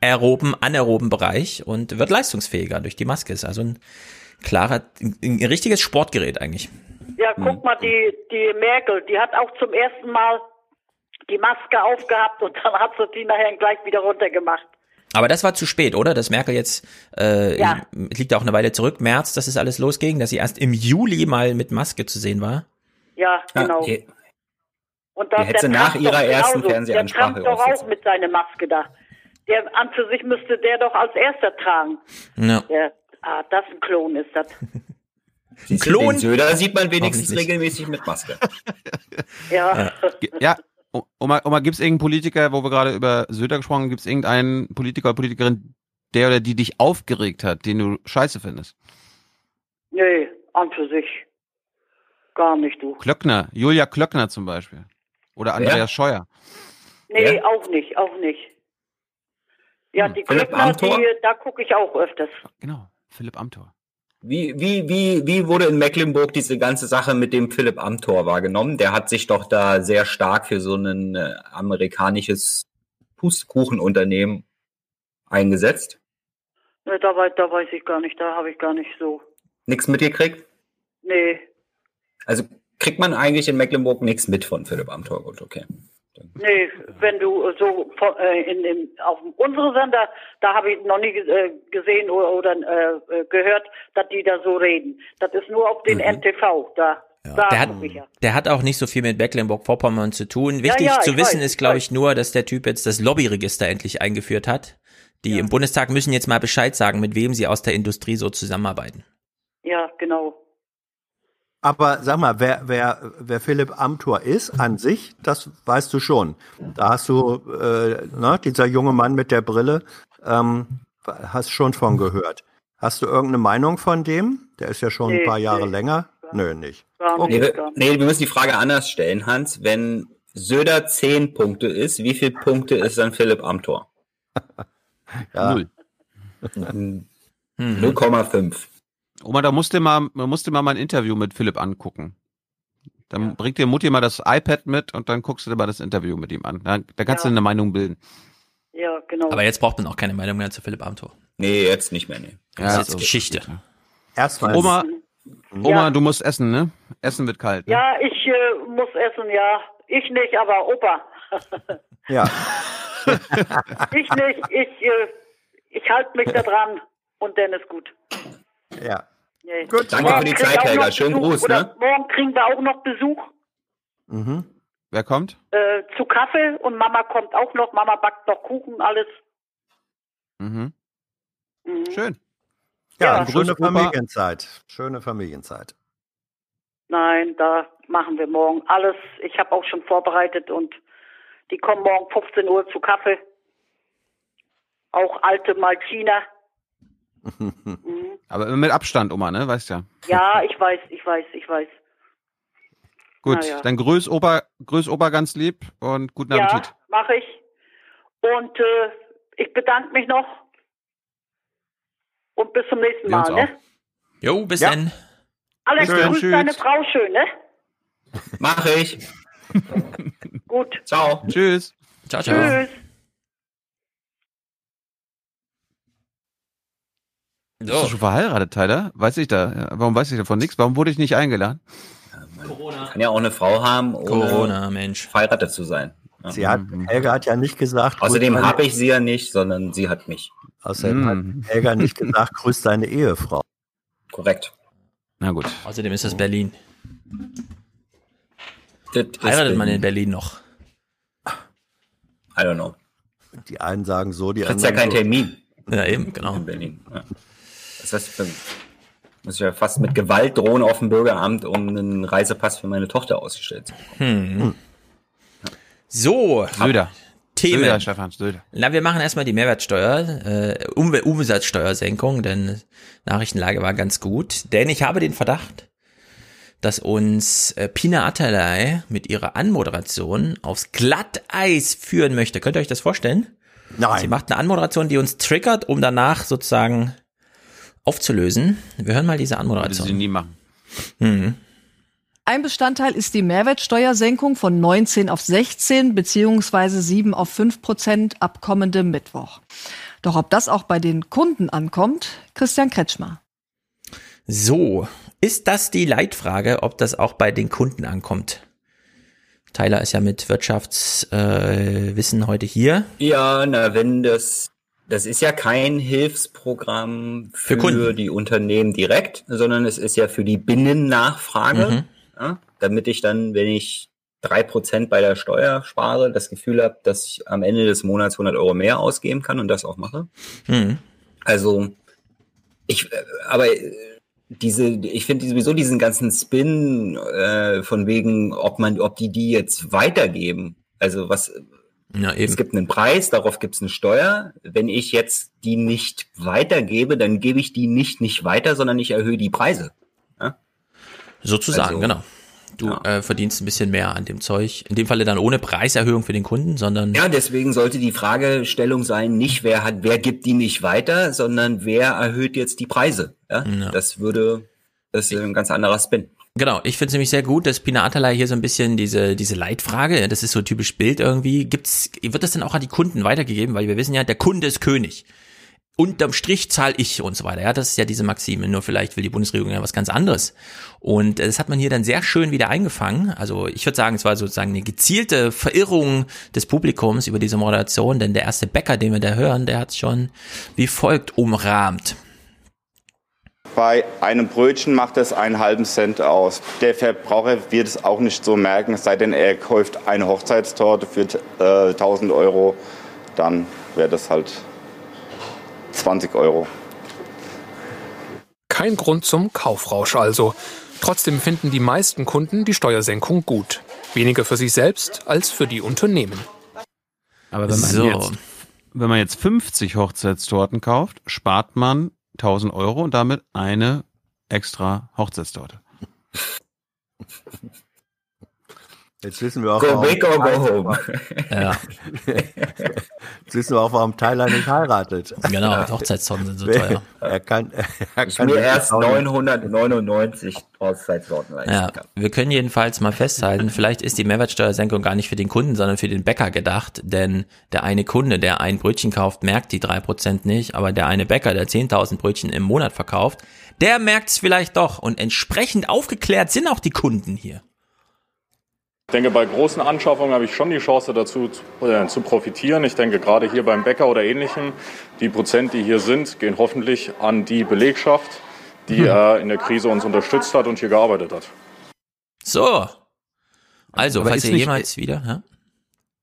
[SPEAKER 20] aeroben, anaeroben Bereich und wird leistungsfähiger durch die Maske. Ist also ein klarer, ein, ein richtiges Sportgerät eigentlich.
[SPEAKER 45] Ja,
[SPEAKER 21] Hm.
[SPEAKER 45] guck mal, die, die Merkel, die hat auch zum ersten Mal die Maske aufgehabt und dann hat sie die nachher gleich wieder runtergemacht.
[SPEAKER 20] Aber das war zu spät, oder? Dass Merkel jetzt, äh,
[SPEAKER 45] Ja.
[SPEAKER 20] liegt ja auch eine Weile zurück, März, dass es alles losging, dass sie erst im Juli mal mit Maske zu sehen war.
[SPEAKER 45] Ja,
[SPEAKER 21] Ja,
[SPEAKER 45] genau.
[SPEAKER 21] die-
[SPEAKER 45] Und
[SPEAKER 21] Die
[SPEAKER 45] das,
[SPEAKER 21] hätte nach
[SPEAKER 45] Trump
[SPEAKER 21] ihrer
[SPEAKER 45] doch
[SPEAKER 21] ersten. Fernsehansprache
[SPEAKER 45] Der Trump doch auch mit seiner Maske da. Der an für sich müsste der doch als erster tragen.
[SPEAKER 20] Ja.
[SPEAKER 45] Der, ah, das ein Klon ist das.
[SPEAKER 20] Klon?
[SPEAKER 21] Den Söder sieht man wenigstens regelmäßig mit Maske.
[SPEAKER 45] Ja.
[SPEAKER 3] Ja, <laughs> Oma, Oma gibt es irgendeinen Politiker, wo wir gerade über Söder gesprochen haben, gibt es irgendeinen Politiker oder Politikerin, der oder die dich aufgeregt hat, den du scheiße findest?
[SPEAKER 45] Nee, an für sich. Gar nicht, du.
[SPEAKER 3] Klöckner, Julia Klöckner zum Beispiel. Oder Andreas
[SPEAKER 21] Wer?
[SPEAKER 3] Scheuer.
[SPEAKER 45] Nee,
[SPEAKER 21] Ja.
[SPEAKER 45] auch nicht, auch nicht. Ja, die
[SPEAKER 21] Philipp
[SPEAKER 45] Klöckner, die, da gucke ich auch öfters.
[SPEAKER 3] Genau, Philipp Amthor.
[SPEAKER 21] Wie, wie, wie, wie wurde in Mecklenburg diese ganze Sache mit dem Philipp Amthor wahrgenommen? Der hat sich doch da sehr stark für so ein äh, amerikanisches Pustekuchenunternehmen eingesetzt.
[SPEAKER 45] Nee, da, wei- da weiß ich gar nicht, da habe ich gar nicht so.
[SPEAKER 21] Nichts mitgekriegt?
[SPEAKER 45] Nee,
[SPEAKER 21] Also kriegt man eigentlich in Mecklenburg nichts mit von Philipp Amthor. Gut, okay.
[SPEAKER 45] Nee, wenn du so äh, in, in, auf unsere Sender, da habe ich noch nie äh, gesehen oder, oder äh, gehört, dass die da so reden. Das ist nur auf den NTV, da, da
[SPEAKER 20] Der hat,
[SPEAKER 45] ja.
[SPEAKER 20] der hat auch nicht so viel mit Mecklenburg-Vorpommern zu tun. Wichtig
[SPEAKER 45] ja,
[SPEAKER 20] zu wissen
[SPEAKER 45] weiß,
[SPEAKER 20] ist, glaube
[SPEAKER 45] ich
[SPEAKER 20] ich, nur, dass der Typ jetzt das Lobbyregister endlich eingeführt hat. Die im Bundestag müssen jetzt mal Bescheid sagen, mit wem sie aus der Industrie so zusammenarbeiten.
[SPEAKER 45] Ja, genau.
[SPEAKER 22] Aber sag mal, wer, wer, wer Philipp Amthor ist an sich, das weißt du schon. Da hast du, äh, ne, dieser junge Mann mit der Brille, ähm, hast schon von gehört. Hast du irgendeine Meinung von dem? Der ist ja schon
[SPEAKER 21] Nee,
[SPEAKER 22] ein paar Jahre
[SPEAKER 21] nee.
[SPEAKER 22] länger. Nö, nicht.
[SPEAKER 21] Nee, wir, nee, wir müssen die Frage anders stellen, Hans. Wenn Söder 10 Punkte ist, wie viele Punkte ist dann Philipp Amthor? <laughs>
[SPEAKER 22] Ja.
[SPEAKER 3] Null.
[SPEAKER 21] Hm. 0,5.
[SPEAKER 3] Oma, da musst du mal, man musste mal mein Interview mit Philipp angucken. Dann bringt dir Mutti mal das iPad mit und dann guckst du dir mal das Interview mit ihm an. Da, da kannst
[SPEAKER 45] Ja.
[SPEAKER 3] du eine Meinung bilden.
[SPEAKER 45] Ja, genau.
[SPEAKER 20] Aber jetzt braucht man auch keine Meinung mehr zu Philipp Amthor.
[SPEAKER 21] Nee, jetzt nicht mehr, nee.
[SPEAKER 20] Das ist jetzt
[SPEAKER 3] so.
[SPEAKER 20] Geschichte.
[SPEAKER 22] Erstmal.
[SPEAKER 3] Oma, Oma,
[SPEAKER 45] Ja.
[SPEAKER 3] du musst essen, ne? Essen wird kalt. Ne?
[SPEAKER 45] Ja, ich äh, muss essen, ja. Ich nicht, aber Opa. <laughs>
[SPEAKER 22] Ja. <laughs>
[SPEAKER 45] ich nicht, ich, äh, ich halte mich da dran und dann ist gut.
[SPEAKER 22] Ja.
[SPEAKER 45] Nee.
[SPEAKER 21] Gut. Danke
[SPEAKER 45] Morgen
[SPEAKER 21] für die Zeit, Helga. Schönen Gruß, ne?
[SPEAKER 45] Morgen kriegen wir auch noch Besuch
[SPEAKER 22] Mhm.
[SPEAKER 3] Wer kommt?
[SPEAKER 45] äh, zu Kaffee und Mama kommt auch noch. Mama backt noch Kuchen, alles.
[SPEAKER 3] Mhm.
[SPEAKER 45] Mhm.
[SPEAKER 3] Schön.
[SPEAKER 22] Ja,
[SPEAKER 45] Ja.
[SPEAKER 22] schöne
[SPEAKER 3] Opa.
[SPEAKER 22] Familienzeit. Schöne Familienzeit.
[SPEAKER 45] Nein, da machen wir morgen alles. Ich habe auch schon vorbereitet und die kommen morgen 15 Uhr zu Kaffee. Auch alte Malchiner. <laughs> Mhm.
[SPEAKER 3] Aber immer mit Abstand, Oma, ne? Weißt ja.
[SPEAKER 45] Ja, ich weiß, ich weiß, ich weiß.
[SPEAKER 3] Gut,
[SPEAKER 45] ja.
[SPEAKER 3] dann grüß Opa, grüß Opa ganz lieb und guten
[SPEAKER 45] Ja,
[SPEAKER 3] Appetit.
[SPEAKER 45] mache ich. Und äh, ich bedanke mich noch. Und bis zum nächsten
[SPEAKER 3] Wir
[SPEAKER 45] Mal, ne?
[SPEAKER 20] Jo, bis
[SPEAKER 22] Ja.
[SPEAKER 20] dann.
[SPEAKER 45] Alex,
[SPEAKER 3] Bis
[SPEAKER 45] grüß
[SPEAKER 3] tschüss.
[SPEAKER 45] deine Frau schön, ne?
[SPEAKER 21] Mach ich.
[SPEAKER 45] Gut.
[SPEAKER 21] Ciao.
[SPEAKER 3] Tschüss.
[SPEAKER 20] Ciao, ciao.
[SPEAKER 45] Tschüss.
[SPEAKER 3] Bist du schon verheiratet, Tyler? Weiß ich da? ja, Warum weiß ich davon nichts? Warum wurde ich nicht eingeladen?
[SPEAKER 21] Kann ja auch eine Frau haben, ohne
[SPEAKER 20] Corona, Mensch.
[SPEAKER 21] verheiratet zu sein.
[SPEAKER 22] Sie hat, Helga hat ja nicht gesagt.
[SPEAKER 21] Außerdem habe ich sie ja nicht, sondern sie hat mich.
[SPEAKER 22] Außerdem
[SPEAKER 21] Mhm.
[SPEAKER 22] hat Helga nicht gesagt, grüß deine Ehefrau.
[SPEAKER 21] Korrekt.
[SPEAKER 3] Na gut.
[SPEAKER 20] Außerdem ist das Berlin.
[SPEAKER 21] Das ist
[SPEAKER 20] Heiratet man in Berlin noch?
[SPEAKER 21] I don't know.
[SPEAKER 22] Die einen sagen so, die
[SPEAKER 21] Kriegst ja
[SPEAKER 22] anderen
[SPEAKER 21] keinen
[SPEAKER 22] so.
[SPEAKER 21] Termin.
[SPEAKER 20] Ja, eben, genau.
[SPEAKER 21] In Berlin. Ja. Das heißt, für, muss ich ja fast mit Gewalt drohen auf dem Bürgeramt, um einen Reisepass für meine Tochter ausgestellt zu bekommen.
[SPEAKER 20] Hm. So.
[SPEAKER 3] Söder.
[SPEAKER 20] Themen.
[SPEAKER 3] Söder, Stefan, Söder.
[SPEAKER 20] Na, wir machen erstmal die Mehrwertsteuer, äh, um Umsatzsteuersenkung, denn Nachrichtenlage war ganz gut. Denn ich habe den Verdacht, dass uns äh, Pina Atalay mit ihrer Anmoderation aufs Glatteis führen möchte. Könnt ihr euch das vorstellen?
[SPEAKER 22] Nein.
[SPEAKER 20] Sie macht eine Anmoderation, die uns triggert, um danach sozusagen aufzulösen. Wir hören mal diese
[SPEAKER 3] Würde
[SPEAKER 20] Anmoderation.
[SPEAKER 3] sie nie machen.
[SPEAKER 20] Mhm.
[SPEAKER 46] Ein Bestandteil ist die Mehrwertsteuersenkung von 19 auf 16 beziehungsweise 7 auf 5 Prozent ab kommendem Mittwoch. Doch ob das auch bei den Kunden ankommt, Christian Kretschmer.
[SPEAKER 20] So, ist das die Leitfrage, ob das auch bei den Kunden ankommt? Tyler ist ja mit Wirtschaftswissen äh, Wissen heute hier.
[SPEAKER 21] Ja, na, wenn das, das ist ja kein Hilfsprogramm für,
[SPEAKER 20] Kunden.
[SPEAKER 21] die Unternehmen direkt, sondern es ist ja für die Binnennachfrage,
[SPEAKER 20] Mhm.
[SPEAKER 21] ja, damit ich dann, wenn ich drei Prozent bei der Steuer spare, das Gefühl habe, dass ich am Ende des Monats 100 Euro mehr ausgeben kann und das auch mache.
[SPEAKER 20] Mhm.
[SPEAKER 21] Also, ich, äh, aber äh, diese, ich finde sowieso diesen ganzen Spin äh, von wegen, ob man, ob die die jetzt weitergeben. Also was,
[SPEAKER 20] Ja, eben.
[SPEAKER 21] es gibt einen Preis, darauf gibt es eine Steuer. Wenn ich jetzt die nicht weitergebe, dann gebe ich die nicht nicht weiter, sondern ich erhöhe die Preise. Ja?
[SPEAKER 20] Sozusagen,
[SPEAKER 21] Also,
[SPEAKER 20] genau. Du äh, verdienst ein bisschen mehr an dem Zeug. In dem Falle dann ohne Preiserhöhung für den Kunden, sondern
[SPEAKER 21] Ja, deswegen sollte die Fragestellung sein, nicht wer hat, wer gibt die nicht weiter, sondern wer erhöht jetzt die Preise. Ja?
[SPEAKER 20] Ja.
[SPEAKER 21] Das würde, das ist ein ganz anderer Spin.
[SPEAKER 20] Genau, ich finde es nämlich sehr gut, dass Pina Atalay hier so ein bisschen diese, diese Leitfrage, das ist so typisch Bild irgendwie, gibt's, wird das denn auch an die Kunden weitergegeben? Weil wir wissen ja, der Kunde ist König. Unterm Strich zahle ich und so weiter. Ja, das ist ja diese Maxime. Nur vielleicht will die Bundesregierung ja was ganz anderes. Und äh, das hat man hier dann sehr schön wieder eingefangen. Also ich würde sagen, es war sozusagen eine gezielte Verirrung des Publikums über diese Moderation, denn der erste Bäcker, den wir da hören, der hat schon wie folgt umrahmt.
[SPEAKER 47] Bei einem Brötchen macht es einen halben Cent aus. Der Verbraucher wird es auch nicht so merken, es sei denn, er kauft eine Hochzeitstorte für äh, 1000 Euro, dann wäre das halt 20 Euro.
[SPEAKER 48] Kein Grund zum Kaufrausch also. Trotzdem finden die meisten Kunden die Steuersenkung gut. Weniger für sich selbst als für die Unternehmen.
[SPEAKER 3] Aber wenn man,
[SPEAKER 20] So.
[SPEAKER 3] jetzt, wenn man jetzt 50 Hochzeitstorten kauft, spart man 1000 Euro und damit eine extra Hochzeitstorte. <laughs>
[SPEAKER 22] Jetzt wissen wir auch,
[SPEAKER 21] Go
[SPEAKER 22] warum
[SPEAKER 21] big or go home.
[SPEAKER 20] Ja. <laughs>
[SPEAKER 22] Jetzt wissen wir auch, warum Tyler nicht heiratet.
[SPEAKER 20] Genau, Hochzeitstorten sind so teuer.
[SPEAKER 22] Er kann, er
[SPEAKER 21] Ich
[SPEAKER 22] kann
[SPEAKER 21] mir erst
[SPEAKER 22] auch nicht-
[SPEAKER 21] 999 Hochzeitssorten leisten
[SPEAKER 20] Ja,
[SPEAKER 21] kann.
[SPEAKER 20] wir können jedenfalls mal festhalten, <laughs> vielleicht ist die Mehrwertsteuersenkung gar nicht für den Kunden, sondern für den Bäcker gedacht, denn der eine Kunde, der ein Brötchen kauft, merkt die drei Prozent nicht, aber der eine Bäcker, der 10.000 Brötchen im Monat verkauft, der merkt es vielleicht doch und entsprechend aufgeklärt sind auch die Kunden hier.
[SPEAKER 49] Ich denke, bei großen Anschaffungen habe ich schon die Chance dazu zu, äh, zu profitieren. Ich denke, gerade hier beim Bäcker oder ähnlichem, die Prozent, die hier sind, gehen hoffentlich an die Belegschaft, die äh, in der Krise uns unterstützt hat und hier gearbeitet hat.
[SPEAKER 20] So. Also,
[SPEAKER 3] Aber
[SPEAKER 20] falls ihr
[SPEAKER 3] nicht-
[SPEAKER 20] jemals wieder, ja?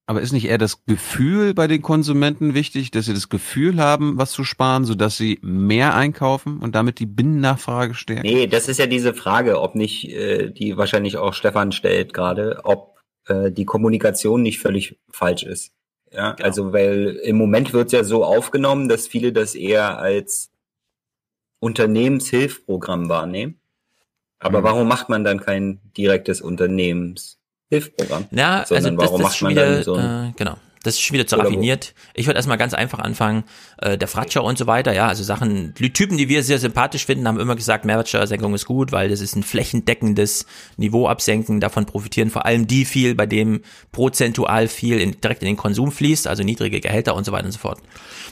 [SPEAKER 3] Aber ist nicht eher das Gefühl bei den Konsumenten wichtig, dass sie das Gefühl haben, was zu sparen, sodass sie mehr einkaufen und damit die Binnennachfrage stärken?
[SPEAKER 21] Nee, das ist ja diese Frage, ob nicht, äh, die wahrscheinlich auch Stefan stellt gerade, ob äh, die Kommunikation nicht völlig falsch ist. Ja,
[SPEAKER 20] Genau.
[SPEAKER 21] also weil im Moment wird es ja so aufgenommen, dass viele das eher als Unternehmenshilfprogramm wahrnehmen. Aber
[SPEAKER 20] Mhm.
[SPEAKER 21] warum macht man dann kein direktes Unternehmenshilfprogramm?
[SPEAKER 20] Ja, also
[SPEAKER 21] Sondern
[SPEAKER 20] das,
[SPEAKER 21] warum
[SPEAKER 20] das
[SPEAKER 21] macht man
[SPEAKER 20] wieder,
[SPEAKER 21] dann so ein
[SPEAKER 20] äh, genau. Das ist schon wieder zu raffiniert. Ich würde erstmal ganz einfach anfangen. Äh, der Fratscher und so weiter, ja, also Sachen, die Typen, die wir sehr sympathisch finden, haben immer gesagt, Mehrwertsteuersenkung ist gut, weil das ist ein flächendeckendes Niveau absenken. Davon profitieren vor allem die viel, bei dem prozentual viel in, direkt in den Konsum fließt, also niedrige Gehälter und so weiter und so fort.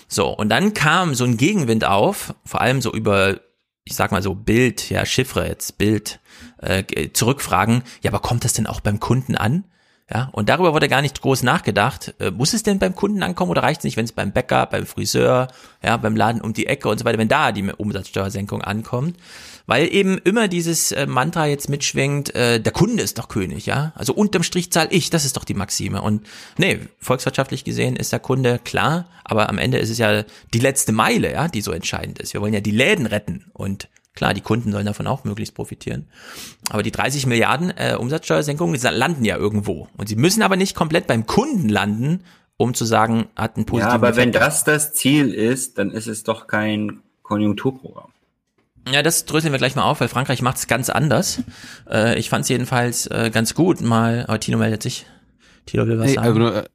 [SPEAKER 20] So, und dann kam so ein Gegenwind auf, vor allem so über ich sag mal so Bild, ja, Chiffre jetzt, Bild, äh, zurückfragen, ja, aber kommt das denn auch beim Kunden an? Ja, und darüber wurde gar nicht groß nachgedacht. Äh, muss es denn beim Kunden ankommen oder reicht es nicht, wenn es beim Bäcker, beim Friseur, ja, beim Laden um die Ecke und so weiter, wenn da die Umsatzsteuersenkung ankommt? Weil eben immer dieses äh, Mantra jetzt mitschwingt, äh, der Kunde ist doch König, ja? Also unterm Strich zahle ich, das ist doch die Maxime. Und nee, volkswirtschaftlich gesehen ist der Kunde klar, aber am Ende ist es ja die letzte Meile, ja, die so entscheidend ist. Wir wollen ja die Läden retten und Klar, die Kunden sollen davon auch möglichst profitieren. Aber die 30 Milliarden äh, Umsatzsteuersenkungen landen ja irgendwo. Und sie müssen aber nicht komplett beim Kunden landen, um zu sagen, hat ein positives.
[SPEAKER 21] Ja, aber Effekt. wenn das das Ziel ist, dann ist es doch kein Konjunkturprogramm.
[SPEAKER 20] Ja, das dröseln wir gleich mal auf, weil Frankreich macht es ganz anders. Äh, ich fand es jedenfalls äh, ganz gut. Mal, aber Tino meldet sich.
[SPEAKER 3] Tino will was hey, sagen. Also,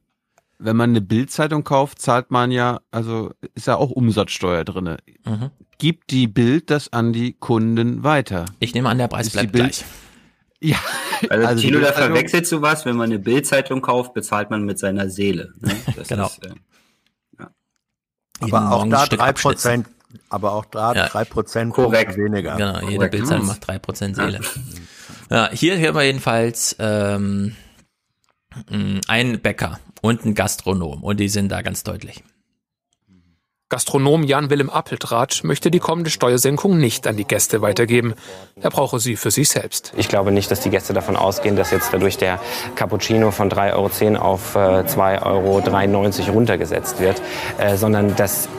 [SPEAKER 3] wenn man eine Bildzeitung kauft, zahlt man ja, also ist ja auch Umsatzsteuer drinne. Mhm gibt die Bild das an die Kunden weiter.
[SPEAKER 20] Ich nehme an, der Preis bleibt gleich. <laughs>
[SPEAKER 21] Ja. Also, also Tino, da verwechselt du was, wenn man eine Bildzeitung kauft, bezahlt man mit seiner Seele. Ne? <laughs>
[SPEAKER 20] genau.
[SPEAKER 21] Ist, äh,
[SPEAKER 22] ja. Aber auch da drei Prozent, aber auch da drei Prozent
[SPEAKER 21] korrekt
[SPEAKER 22] weniger.
[SPEAKER 20] Genau, jede korrekt. Bildzeitung macht drei Prozent Seele. Ja. ja, hier hören wir jedenfalls ähm, ein Bäcker und ein Gastronom und die sind da ganz deutlich.
[SPEAKER 48] Gastronom Jan-Willem Appeltrat möchte die kommende Steuersenkung nicht an die Gäste weitergeben. Er brauche sie für sich selbst.
[SPEAKER 50] Ich glaube nicht, dass die Gäste davon ausgehen, dass jetzt dadurch der Cappuccino von 3,10 Euro auf 2,93 Euro runtergesetzt wird, äh, sondern dass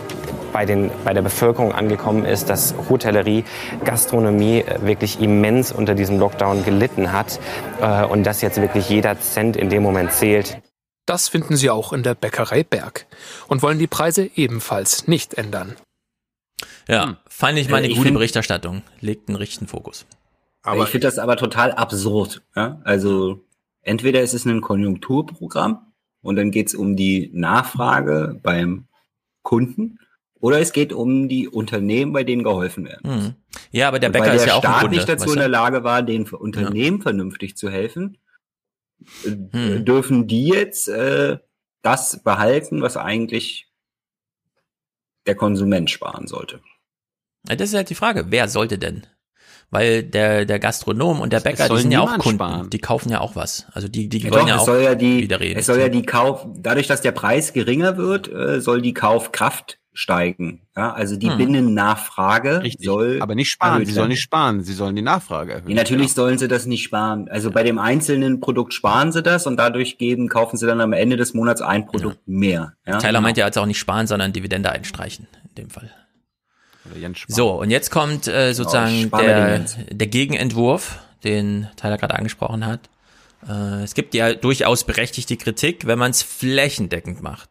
[SPEAKER 50] bei, den, bei der Bevölkerung angekommen ist, dass Hotellerie, Gastronomie äh, wirklich immens unter diesem Lockdown gelitten hat äh, und dass jetzt wirklich jeder Cent in dem Moment zählt.
[SPEAKER 48] Das finden sie auch in der Bäckerei Berg und wollen die Preise ebenfalls nicht ändern.
[SPEAKER 20] Ja, hm. fand ich meine äh, gute Berichterstattung. Legt einen richtigen Fokus.
[SPEAKER 21] Aber ich finde das aber total absurd. Ja? Also entweder ist es ein Konjunkturprogramm und dann geht es um die Nachfrage beim Kunden oder es geht um die Unternehmen, bei denen geholfen werden muss. Hm.
[SPEAKER 20] Ja, aber der Bäcker Weil ist ja auch
[SPEAKER 21] Staat
[SPEAKER 20] ein Kunde,
[SPEAKER 21] nicht dazu in der Lage war, den Unternehmen ja. vernünftig zu helfen, hm. dürfen die jetzt äh, das behalten, was eigentlich der Konsument sparen sollte?
[SPEAKER 20] Ja, das ist halt die Frage, wer sollte denn? Weil der, der Gastronom und der Bäcker, die sind ja auch Kunden, sparen. die kaufen ja auch was. Also die, die
[SPEAKER 21] ja,
[SPEAKER 20] wollen
[SPEAKER 21] doch,
[SPEAKER 20] ja auch
[SPEAKER 21] soll ja die,
[SPEAKER 20] wieder reden.
[SPEAKER 21] Es soll ja die Kauf, dadurch, dass der Preis geringer wird, äh, soll die Kaufkraft steigen. Ja, also die hm. Binnennachfrage Richtig. soll.
[SPEAKER 3] Aber nicht sparen. Sie sollen nicht sparen. Sie sollen die Nachfrage erhöhen.
[SPEAKER 21] Ja, natürlich ja. sollen sie das nicht sparen. Also bei dem einzelnen Produkt sparen sie das und dadurch geben, kaufen sie dann am Ende des Monats ein Produkt ja. mehr.
[SPEAKER 20] Ja? Tyler meint ja jetzt auch nicht sparen, sondern Dividende einstreichen in dem Fall. So, und jetzt kommt äh, sozusagen oh, der, der Gegenentwurf, den Tyler gerade angesprochen hat. Äh, es gibt ja durchaus berechtigte Kritik, wenn man es flächendeckend macht.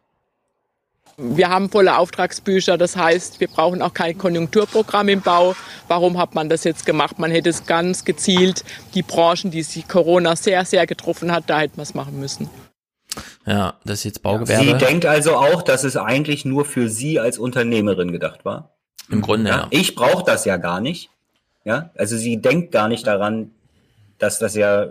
[SPEAKER 51] Wir haben volle Auftragsbücher, das heißt, wir brauchen auch kein Konjunkturprogramm im Bau. Warum hat man das jetzt gemacht? Man hätte es ganz gezielt, die Branchen, die sich Corona sehr, sehr getroffen hat, da hätte man es machen müssen.
[SPEAKER 20] Ja, das ist jetzt Baugewerbe.
[SPEAKER 21] Sie denkt also auch, dass es eigentlich nur für Sie als Unternehmerin gedacht war?
[SPEAKER 20] Im Grunde, ja. ja.
[SPEAKER 21] Ich brauche das ja gar nicht. Ja, also sie denkt gar nicht daran, dass das ja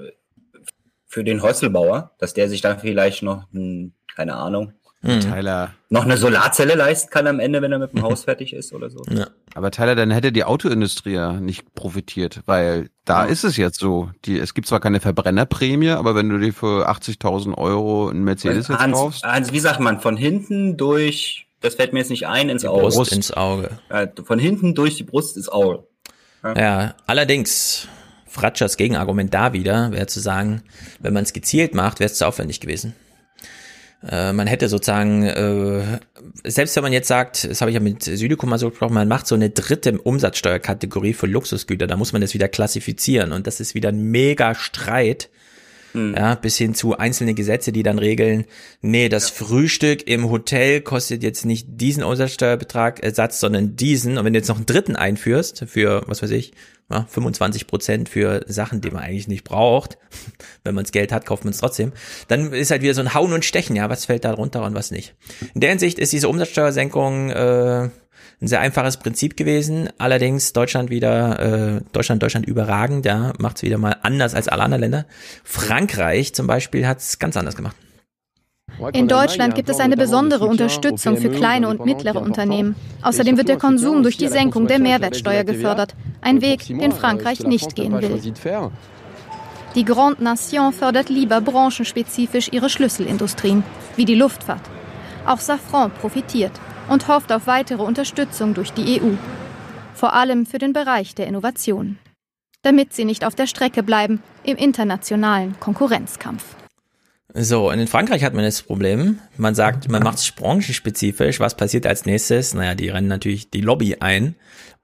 [SPEAKER 21] für den Häuselbauer, dass der sich dann vielleicht noch, hm, keine Ahnung,
[SPEAKER 3] Mhm. Tyler.
[SPEAKER 21] Noch eine Solarzelle leisten kann am Ende, wenn er mit dem Haus fertig ist oder so. <laughs>
[SPEAKER 3] Ja. Aber Tyler, dann hätte die Autoindustrie ja nicht profitiert, weil da ja. ist es jetzt so. Die, es gibt zwar keine Verbrennerprämie, aber wenn du dir für 80.000 Euro einen Mercedes jetzt
[SPEAKER 21] Hans,
[SPEAKER 3] kaufst.
[SPEAKER 21] Hans, wie sagt man, von hinten durch, das fällt mir jetzt nicht ein, ins
[SPEAKER 20] die
[SPEAKER 21] Auge.
[SPEAKER 20] Brust ins Auge.
[SPEAKER 21] Ja, von hinten durch die Brust ins Auge.
[SPEAKER 20] Ja, ja allerdings, Fratschers Gegenargument da wieder wäre zu sagen, wenn man es gezielt macht, wäre es zu aufwendig gewesen. Äh, man hätte sozusagen, äh, selbst wenn man jetzt sagt, das habe ich ja mit Südekum mal so gesprochen, man macht so eine dritte Umsatzsteuerkategorie für Luxusgüter, da muss man das wieder klassifizieren und das ist wieder ein mega Streit. Hm. Ja, bis hin zu einzelne Gesetze, die dann regeln, nee, das ja. Frühstück im Hotel kostet jetzt nicht diesen Umsatzsteuerbetrag, Ersatz, sondern diesen. Und wenn du jetzt noch einen dritten einführst, für, was weiß ich, ja, 25 Prozent für Sachen, die man eigentlich nicht braucht. <laughs> Wenn man das Geld hat, kauft man es trotzdem. Dann ist halt wieder so ein Hauen und Stechen, ja, was fällt da runter und was nicht. In der Hinsicht ist diese Umsatzsteuersenkung äh, ein sehr einfaches Prinzip gewesen. Allerdings Deutschland wieder, äh, Deutschland, Deutschland überragend, ja, macht es wieder mal anders als alle anderen Länder. Frankreich zum Beispiel hat es ganz anders gemacht.
[SPEAKER 52] In Deutschland gibt es eine besondere Unterstützung für kleine und mittlere Unternehmen. Außerdem wird der Konsum durch die Senkung der Mehrwertsteuer gefördert. Ein Weg, den Frankreich nicht gehen will. Die Grande Nation fördert lieber branchenspezifisch ihre Schlüsselindustrien, wie die Luftfahrt. Auch Safran profitiert und hofft auf weitere Unterstützung durch die EU. Vor allem für den Bereich der Innovation. Damit sie nicht auf der Strecke bleiben im internationalen Konkurrenzkampf.
[SPEAKER 20] So, und in Frankreich hat man das Problem. Man sagt, man macht es branchenspezifisch. Was passiert als nächstes? Naja, die rennen natürlich die Lobby ein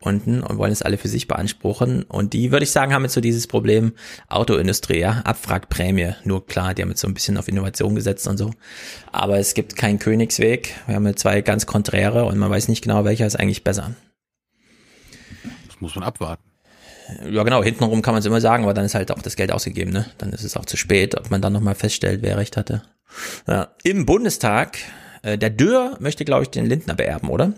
[SPEAKER 20] unten und wollen es alle für sich beanspruchen. Und die, würde ich sagen, haben jetzt so dieses Problem Autoindustrie, ja, Abwrackprämie. Nur klar, die haben jetzt so ein bisschen auf Innovation gesetzt und so. Aber es gibt keinen Königsweg. Wir haben jetzt zwei ganz konträre und man weiß nicht genau, welcher ist eigentlich besser.
[SPEAKER 3] Das muss man abwarten.
[SPEAKER 20] Ja, genau, hintenrum kann man es immer sagen, aber dann ist halt auch das Geld ausgegeben, ne? Dann ist es auch zu spät, ob man dann nochmal feststellt, wer recht hatte. Ja, Im Bundestag, äh, der Dürr möchte, glaube ich, den Lindner beerben, oder?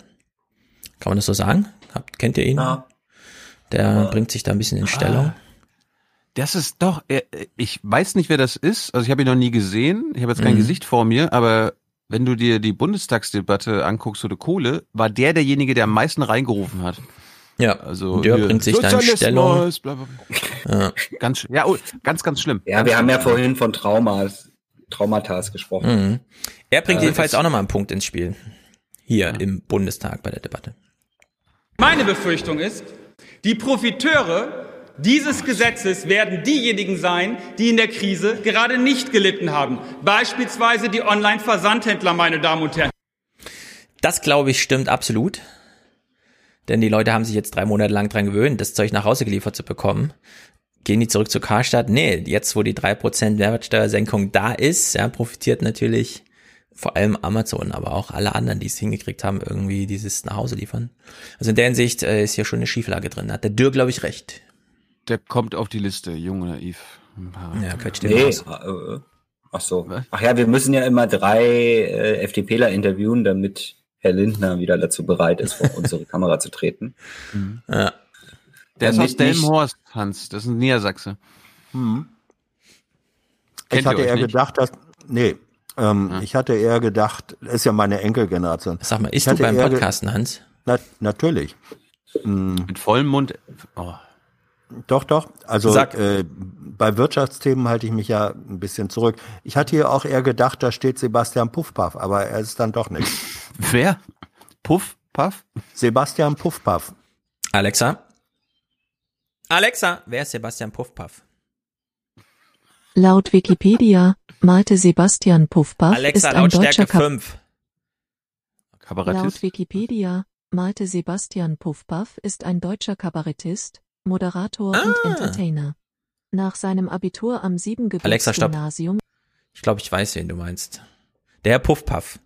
[SPEAKER 20] Kann man das so sagen? Habt, kennt ihr ihn? Ja. Der ja. bringt sich da ein bisschen in Stellung.
[SPEAKER 3] Das ist doch, äh, ich weiß nicht, wer das ist. Also ich habe ihn noch nie gesehen. Ich habe jetzt kein mhm. Gesicht vor mir, aber wenn du dir die Bundestagsdebatte anguckst oder Kohle, war der derjenige, der am meisten reingerufen hat.
[SPEAKER 20] Ja, also Dörr bringt sich da in Stellung.
[SPEAKER 3] Bla bla bla. Ja. Ganz, ja, oh, ganz, ganz schlimm.
[SPEAKER 21] Ja, wir haben ja vorhin von Traumas, Traumatas gesprochen.
[SPEAKER 20] Mhm. Er bringt äh, jedenfalls auch nochmal einen Punkt ins Spiel. Hier ja. im Bundestag bei der Debatte.
[SPEAKER 53] Meine Befürchtung ist, die Profiteure dieses Gesetzes werden diejenigen sein, die in der Krise gerade nicht gelitten haben. Beispielsweise die Online-Versandhändler, meine Damen und Herren.
[SPEAKER 20] Das glaube ich stimmt absolut. Denn die Leute haben sich jetzt drei Monate lang dran gewöhnt, das Zeug nach Hause geliefert zu bekommen. Gehen die zurück zur Karstadt? Nee, jetzt wo die drei Prozent Mehrwertsteuersenkung da ist, ja, profitiert natürlich vor allem Amazon, aber auch alle anderen, die es hingekriegt haben, irgendwie dieses nach Hause liefern. Also in der Hinsicht äh, ist hier schon eine Schieflage drin. Hat der Dürr, glaube ich, recht.
[SPEAKER 3] Der kommt auf die Liste, jung und naiv.
[SPEAKER 20] Ja, könnte
[SPEAKER 21] nee, äh, ach so. Ach ja, wir müssen ja immer drei äh, FDPler interviewen, damit Herr Lindner wieder dazu bereit ist, vor unsere <laughs> Kamera zu treten.
[SPEAKER 3] Mhm. Ja. Der ist aus Delmenhorst, Hans. Das ist ein Niedersachse.
[SPEAKER 22] Hm. Ich hatte eher nicht? gedacht, dass. Nee. Ähm, ja. Ich hatte eher gedacht, das ist ja meine Enkelgeneration.
[SPEAKER 20] Sag mal, ist du beim Podcasten, Hans?
[SPEAKER 22] Na, natürlich.
[SPEAKER 3] Hm. Mit vollem Mund. Oh.
[SPEAKER 22] Doch, doch. Also äh, bei Wirtschaftsthemen halte ich mich ja ein bisschen zurück. Ich hatte hier auch eher gedacht, da steht Sebastian Puffpaff, aber er ist dann doch nicht. <laughs>
[SPEAKER 3] Wer? Puff, Puff?
[SPEAKER 22] Sebastian Puffpaff.
[SPEAKER 20] Alexa? Alexa, wer ist Sebastian Puffpaff?
[SPEAKER 54] Laut Wikipedia malte Sebastian Puffpaff
[SPEAKER 20] Alexa,
[SPEAKER 54] ist ein deutscher Ka
[SPEAKER 20] 5.
[SPEAKER 54] Laut Wikipedia malte Sebastian Puffpaff ist ein deutscher Kabarettist, Moderator ah. und Entertainer. Nach seinem Abitur am Siebengebirgsgymnasium.
[SPEAKER 20] Ich glaube, ich weiß, wen du meinst. Der Herr Puffpaff.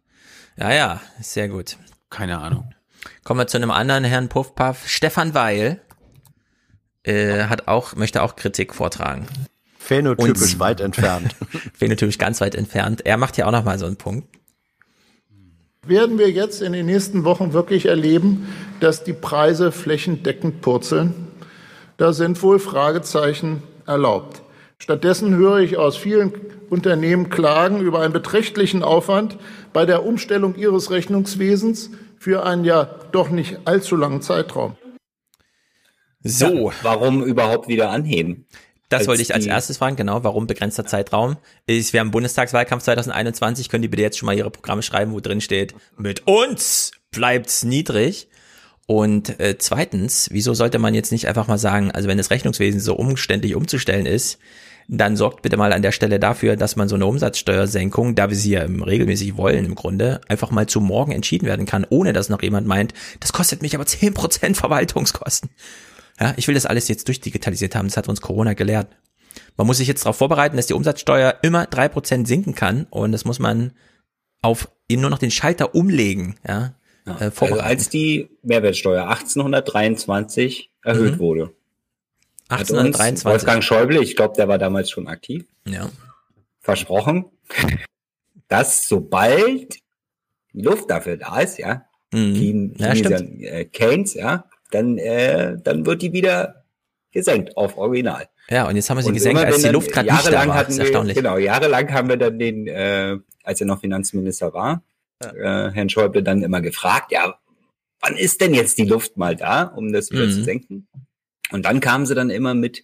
[SPEAKER 20] Ja, ja, sehr gut.
[SPEAKER 3] Keine Ahnung.
[SPEAKER 20] Kommen wir zu einem anderen Herrn Puffpaff. Stefan Weil äh, hat auch, möchte auch Kritik vortragen.
[SPEAKER 22] Phänotypisch weit entfernt. <laughs>
[SPEAKER 20] Phänotypisch ganz weit entfernt. Er macht ja auch nochmal so einen Punkt.
[SPEAKER 46] Werden wir jetzt in den nächsten Wochen wirklich erleben, dass die Preise flächendeckend purzeln? Da sind wohl Fragezeichen erlaubt. Stattdessen höre ich aus vielen Unternehmen Klagen über einen beträchtlichen Aufwand bei der Umstellung ihres Rechnungswesens für einen ja doch nicht allzu langen Zeitraum.
[SPEAKER 21] So. Ja, warum überhaupt wieder anheben?
[SPEAKER 20] Das wollte ich als erstes fragen, genau. Warum begrenzter Zeitraum? Ist, wir haben Bundestagswahlkampf 2021. Können die bitte jetzt schon mal ihre Programme schreiben, wo drin steht, mit uns bleibt's niedrig? Und äh, zweitens, wieso sollte man jetzt nicht einfach mal sagen, also wenn das Rechnungswesen so umständlich umzustellen ist, dann sorgt bitte mal an der Stelle dafür, dass man so eine Umsatzsteuersenkung, da wir sie ja regelmäßig wollen im Grunde, einfach mal zu morgen entschieden werden kann, ohne dass noch jemand meint, das kostet mich aber zehn Prozent Verwaltungskosten. Ja, ich will das alles jetzt durchdigitalisiert haben, das hat uns Corona gelehrt. Man muss sich jetzt darauf vorbereiten, dass die Umsatzsteuer immer drei Prozent sinken kann und das muss man auf nur noch den Schalter umlegen, ja.
[SPEAKER 21] ja äh, also als die Mehrwertsteuer 1823 erhöht mhm. wurde, 1823. Wolfgang Schäuble, ich glaube, der war damals schon aktiv.
[SPEAKER 20] Ja.
[SPEAKER 21] Versprochen, <laughs> dass sobald die Luft dafür da ist, ja, mhm. ja äh, Keynes, ja, dann, äh, dann wird die wieder gesenkt auf Original.
[SPEAKER 20] Ja, und jetzt haben wir sie und gesenkt, als die Luft gerade nicht da war. Das ist erstaunlich.
[SPEAKER 21] genau, jahrelang haben wir dann den, äh, als er noch Finanzminister war, ja. äh, Herrn Schäuble dann immer gefragt, ja, wann ist denn jetzt die Luft mal da, um das wieder mhm. zu senken? Und dann kamen sie dann immer mit,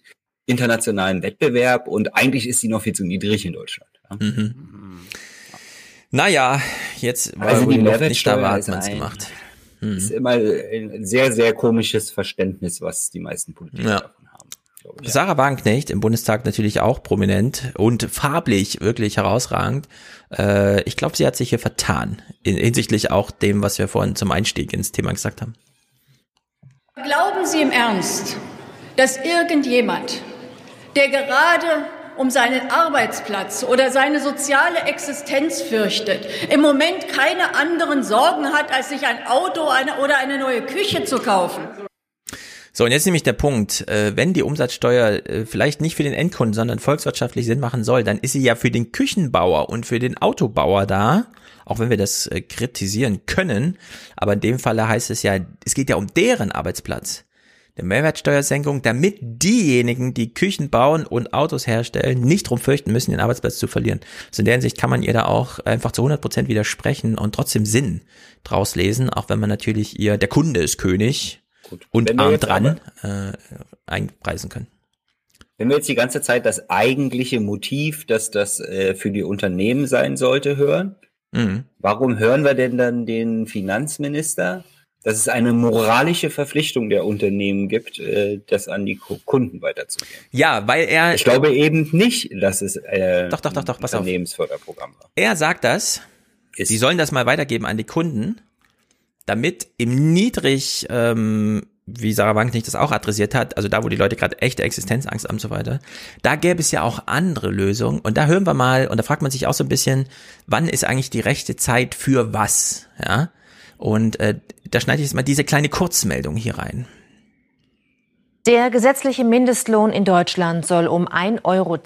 [SPEAKER 21] internationalen Wettbewerb und eigentlich ist sie noch viel zu niedrig in Deutschland. Ja.
[SPEAKER 20] Mhm. Naja, jetzt
[SPEAKER 21] war also die
[SPEAKER 20] Luft nicht da war, hat man es gemacht.
[SPEAKER 21] Mhm. Ist immer ein sehr, sehr komisches Verständnis, was die meisten Politiker
[SPEAKER 20] ja. davon haben. Ich, ja. Sarah Wagenknecht im Bundestag natürlich auch prominent und farblich wirklich herausragend. Äh, ich glaube, sie hat sich hier vertan, in, hinsichtlich auch dem, was wir vorhin zum Einstieg ins Thema gesagt haben.
[SPEAKER 55] Glauben Sie im Ernst, dass irgendjemand, der gerade um seinen Arbeitsplatz oder seine soziale Existenz fürchtet, im Moment keine anderen Sorgen hat, als sich ein Auto oder eine neue Küche zu kaufen.
[SPEAKER 20] So, und jetzt nämlich der Punkt, äh, wenn die Umsatzsteuer äh, vielleicht nicht für den Endkunden, sondern volkswirtschaftlich Sinn machen soll, dann ist sie ja für den Küchenbauer und für den Autobauer da, auch wenn wir das äh, kritisieren können, aber in dem Falle heißt es ja, es geht ja um deren Arbeitsplatz eine Mehrwertsteuersenkung, damit diejenigen, die Küchen bauen und Autos herstellen, nicht drum fürchten müssen, den Arbeitsplatz zu verlieren. Also in der Hinsicht kann man ihr da auch einfach zu 100 Prozent widersprechen und trotzdem Sinn draus lesen, auch wenn man natürlich ihr, der Kunde ist König Gut. und arm dran äh, einpreisen können.
[SPEAKER 21] Wenn wir jetzt die ganze Zeit das eigentliche Motiv, dass das äh, für die Unternehmen sein sollte, hören, mhm. warum hören wir denn dann den Finanzminister, dass es eine moralische Verpflichtung der Unternehmen gibt, äh, das an die Kunden weiterzugeben.
[SPEAKER 20] Ja, weil er.
[SPEAKER 21] Ich glaube eben nicht, dass es
[SPEAKER 20] äh, doch, doch, doch, doch, pass
[SPEAKER 21] Unternehmensförderprogramm
[SPEAKER 20] war. Er sagt das. Ist. Sie sollen das mal weitergeben an die Kunden, damit im niedrig, ähm, wie Sarah Wank nicht das auch adressiert hat, also da, wo die Leute gerade echte Existenzangst haben und so weiter, da gäbe es ja auch andere Lösungen. Und da hören wir mal, und da fragt man sich auch so ein bisschen, wann ist eigentlich die rechte Zeit für was? Ja. Und äh, da schneide ich jetzt mal diese kleine Kurzmeldung hier rein.
[SPEAKER 56] Der gesetzliche Mindestlohn in Deutschland soll um 1,10 Euro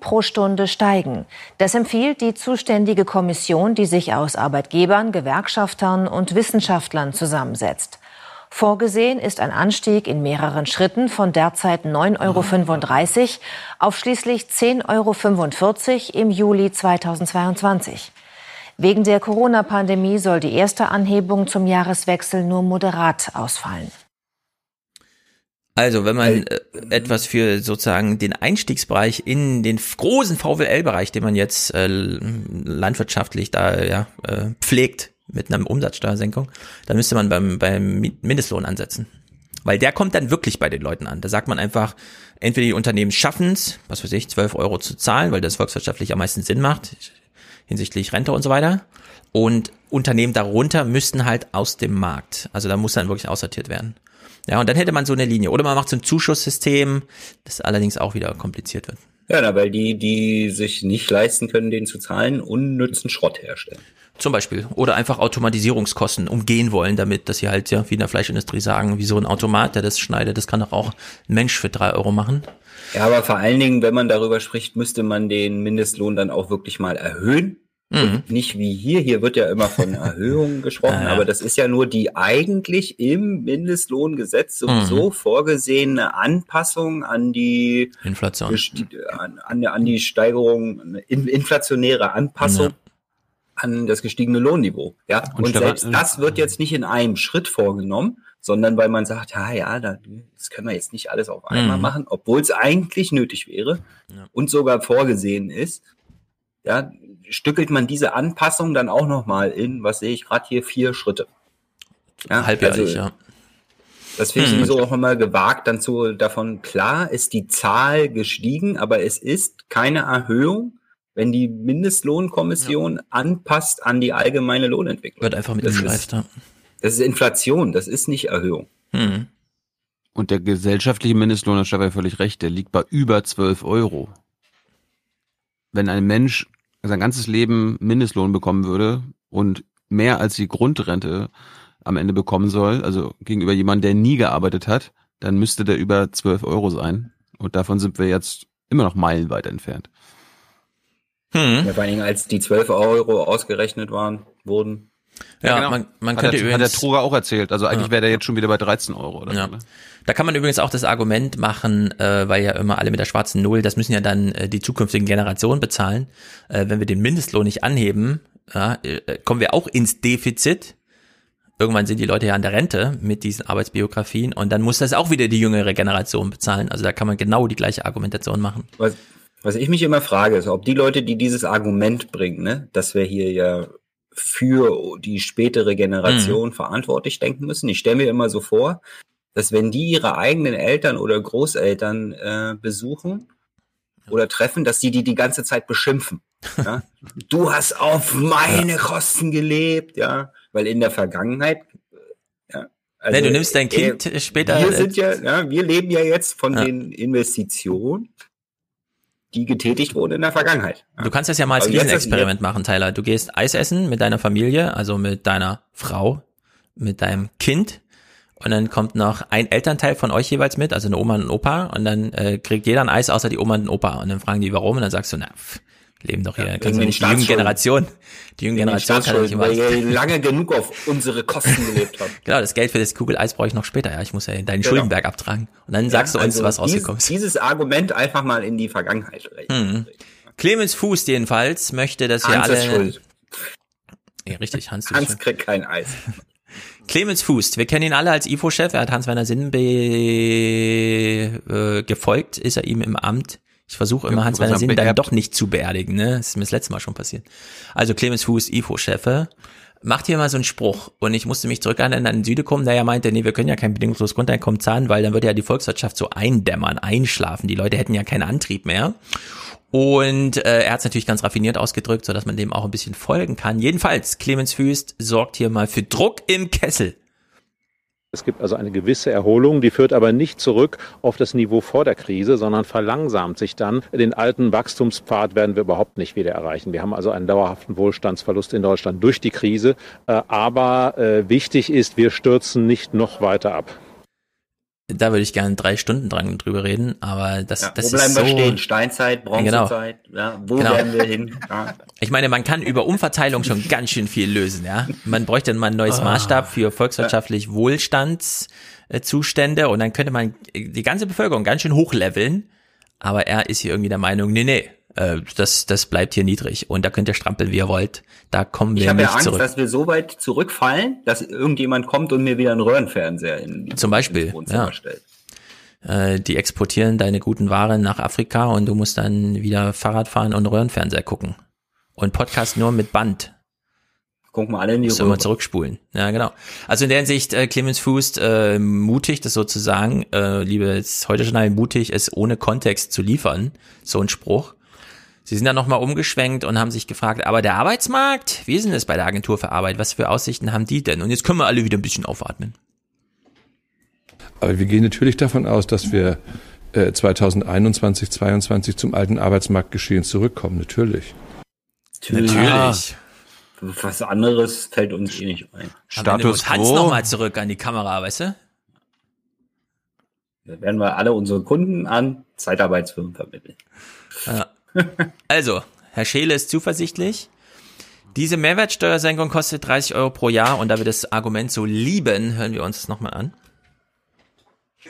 [SPEAKER 56] pro Stunde steigen. Das empfiehlt die zuständige Kommission, die sich aus Arbeitgebern, Gewerkschaftern und Wissenschaftlern zusammensetzt. Vorgesehen ist ein Anstieg in mehreren Schritten von derzeit 9,35 Euro auf schließlich 10,45 Euro im Juli 2022. Wegen der Corona-Pandemie soll die erste Anhebung zum Jahreswechsel nur moderat ausfallen.
[SPEAKER 20] Also, wenn man äh, etwas für sozusagen den Einstiegsbereich in den großen VWL-Bereich, den man jetzt äh, landwirtschaftlich da ja, äh, pflegt mit einer Umsatzsteuersenkung, dann müsste man beim, beim Mindestlohn ansetzen. Weil der kommt dann wirklich bei den Leuten an. Da sagt man einfach, entweder die Unternehmen schaffen es, was weiß ich, 12 Euro zu zahlen, weil das volkswirtschaftlich am meisten Sinn macht hinsichtlich Rente und so weiter. Und Unternehmen darunter müssten halt aus dem Markt. Also da muss dann wirklich aussortiert werden. Ja, und dann hätte man so eine Linie. Oder man macht so ein Zuschusssystem, das allerdings auch wieder kompliziert wird.
[SPEAKER 21] Ja, weil die, die sich nicht leisten können, den zu zahlen, unnützen Schrott herstellen.
[SPEAKER 20] Zum Beispiel. Oder einfach Automatisierungskosten umgehen wollen, damit, dass sie halt, ja, wie in der Fleischindustrie sagen, wie so ein Automat, der das schneidet, das kann doch auch ein Mensch für drei Euro machen.
[SPEAKER 21] Ja, aber vor allen Dingen, wenn man darüber spricht, müsste man den Mindestlohn dann auch wirklich mal erhöhen. Mhm. nicht wie hier, hier wird ja immer von <laughs> Erhöhungen gesprochen, ja, ja. aber das ist ja nur die eigentlich im Mindestlohngesetz sowieso mhm. vorgesehene Anpassung an die
[SPEAKER 20] Inflation,
[SPEAKER 21] an, an, an die Steigerung, inflationäre Anpassung. Ja an das gestiegene Lohnniveau. Ja, und, und selbst das wird jetzt nicht in einem Schritt vorgenommen, sondern weil man sagt, ja, ja, das können wir jetzt nicht alles auf einmal mhm. machen, obwohl es eigentlich nötig wäre ja. und sogar vorgesehen ist. Ja, stückelt man diese Anpassung dann auch nochmal in, was sehe ich gerade hier, vier Schritte.
[SPEAKER 20] Ja, Halbjährlich, also, ja.
[SPEAKER 21] Das finde ich hm. sowieso auch immer gewagt, dann zu davon, klar ist die Zahl gestiegen, aber es ist keine Erhöhung, wenn die Mindestlohnkommission ja. anpasst an die allgemeine Lohnentwicklung.
[SPEAKER 20] Wird einfach mit geschleift, ja.
[SPEAKER 21] Das ist Inflation, das ist nicht Erhöhung. Hm.
[SPEAKER 3] Und der gesellschaftliche Mindestlohn, hat Stefan völlig recht, der liegt bei über 12 Euro. Wenn ein Mensch sein ganzes Leben Mindestlohn bekommen würde und mehr als die Grundrente am Ende bekommen soll, also gegenüber jemandem, der nie gearbeitet hat, dann müsste der über 12 Euro sein. Und davon sind wir jetzt immer noch meilenweit entfernt.
[SPEAKER 21] Hm. Ja, vor allen Dingen, als die 12 Euro ausgerechnet waren, wurden,
[SPEAKER 20] ja, ja genau. man, man könnte
[SPEAKER 3] hat der,
[SPEAKER 20] übrigens,
[SPEAKER 3] hat der Truger auch erzählt. Also eigentlich ja. wäre der jetzt schon wieder bei 13 Euro oder
[SPEAKER 20] ja. so. Ne? Da kann man übrigens auch das Argument machen, äh, weil ja immer alle mit der schwarzen Null, das müssen ja dann äh, die zukünftigen Generationen bezahlen. Äh, wenn wir den Mindestlohn nicht anheben, ja, äh, kommen wir auch ins Defizit. irgendwann sind die Leute ja an der Rente mit diesen Arbeitsbiografien und dann muss das auch wieder die jüngere Generation bezahlen. Also da kann man genau die gleiche Argumentation machen.
[SPEAKER 21] Was, was ich mich immer frage, ist, ob die Leute, die dieses Argument bringen, ne, dass wir hier ja für die spätere Generation mhm. verantwortlich denken müssen. Ich stelle mir immer so vor, dass wenn die ihre eigenen Eltern oder Großeltern äh, besuchen oder treffen, dass die die die ganze Zeit beschimpfen. Ja? <laughs> du hast auf meine Kosten gelebt, ja, weil in der Vergangenheit
[SPEAKER 20] ja, also, nee, du nimmst dein Kind äh, später.
[SPEAKER 21] Wir sind ja, ja, wir leben ja jetzt von ja. den Investitionen, die getätigt wurden in der Vergangenheit.
[SPEAKER 20] Du kannst das ja mal als also Riesenexperiment machen, Tyler. Du gehst Eis essen mit deiner Familie, also mit deiner Frau, mit deinem Kind. Und dann kommt noch ein Elternteil von euch jeweils mit, also eine Oma und ein Opa. Und dann äh, kriegt jeder ein Eis außer die Oma und den Opa. Und dann fragen die warum? Und dann sagst du, na, pff, leben doch hier, ja, nicht die junge Generation, die junge Generation kann nicht
[SPEAKER 21] immer. Weil ihr lange genug auf unsere Kosten <laughs> gelebt habt.
[SPEAKER 20] genau, das Geld für das Kugeleis brauche ich noch später, ja, ich muss ja deinen genau. Schuldenberg abtragen und dann sagst ja, du uns, also was rausgekommen ist.
[SPEAKER 21] Dieses Argument einfach mal in die Vergangenheit
[SPEAKER 20] Mhm. Clemens Fuß jedenfalls möchte, dass wir alle... Ist schuld. Ja, richtig, Hans.
[SPEAKER 21] Hans kriegt kein Eis. <laughs>
[SPEAKER 20] Clemens Fuß, wir kennen ihn alle als IFO-Chef, er hat Hans-Werner Sinnbe äh, gefolgt, ist er ihm im Amt. Ich versuche immer Hans-Werner Sinn dann doch nicht zu beerdigen, ne? Das ist mir das letzte Mal schon passiert. Also Clemens Fuß, IFO-Chefe, macht hier mal so einen Spruch. Und ich musste mich zurückerinnern an den Südekum, der ja meinte, nee, wir können ja kein bedingungsloses Grundeinkommen zahlen, weil dann würde ja die Volkswirtschaft so eindämmern, einschlafen. Die Leute hätten ja keinen Antrieb mehr. Und äh, er hat es natürlich ganz raffiniert ausgedrückt, so dass man dem auch ein bisschen folgen kann. Jedenfalls, Clemens Füst sorgt hier mal für Druck im Kessel.
[SPEAKER 57] Es gibt also eine gewisse Erholung, die führt aber nicht zurück auf das Niveau vor der Krise, sondern verlangsamt sich dann. Den alten Wachstumspfad werden wir überhaupt nicht wieder erreichen. Wir haben also einen dauerhaften Wohlstandsverlust in Deutschland durch die Krise. Äh, aber äh, wichtig ist, wir stürzen nicht noch weiter ab.
[SPEAKER 20] Da würde ich gerne drei Stunden dran drüber reden, aber das, ja, das
[SPEAKER 21] wo bleiben
[SPEAKER 20] ist so,
[SPEAKER 21] wir stehen? Steinzeit, Bronzezeit, genau. ja, wo genau. werden wir hin? Ja. <laughs>
[SPEAKER 20] Ich meine, man kann über Umverteilung schon ganz schön viel lösen, ja. Man bräuchte dann mal ein neues oh. Maßstab für volkswirtschaftlich Wohlstandszustände und dann könnte man die ganze Bevölkerung ganz schön hochleveln, aber er ist hier irgendwie der Meinung, nee, nee, äh, das, das bleibt hier niedrig und da könnt ihr strampeln, wie ihr wollt. Da kommen wir ich nicht ja Angst, zurück.
[SPEAKER 21] dass wir so weit zurückfallen, dass irgendjemand kommt und mir wieder einen Röhrenfernseher in
[SPEAKER 20] Zum Beispiel, ja. stellt. Äh, die exportieren deine guten Waren nach Afrika und du musst dann wieder Fahrrad fahren und Röhrenfernseher gucken. Und Podcast nur mit Band.
[SPEAKER 21] Gucken wir alle in die
[SPEAKER 20] Röhre. mal zurückspulen. Ja, genau. Also in der Hinsicht, äh, Clemens Fuß äh, mutig, das sozusagen, äh, liebes heute Journal, mutig, es ohne Kontext zu liefern. So ein Spruch. Sie sind dann nochmal umgeschwenkt und haben sich gefragt, aber der Arbeitsmarkt, wie ist denn das bei der Agentur für Arbeit? Was für Aussichten haben die denn? Und jetzt können wir alle wieder ein bisschen aufatmen.
[SPEAKER 39] Aber wir gehen natürlich davon aus, dass wir äh, 2021, 2022 zum alten Arbeitsmarktgeschehen zurückkommen. Natürlich.
[SPEAKER 20] Natürlich. natürlich.
[SPEAKER 21] Was anderes fällt uns eh nicht ein.
[SPEAKER 20] Status quo. Hans nochmal zurück an die Kamera, weißt du?
[SPEAKER 21] Da werden wir alle unsere Kunden an Zeitarbeitsfirmen vermitteln.
[SPEAKER 20] Ja. Also, Herr Scheele ist zuversichtlich. Diese Mehrwertsteuersenkung kostet 30 Euro pro Jahr und da wir das Argument so lieben, hören wir uns das nochmal an.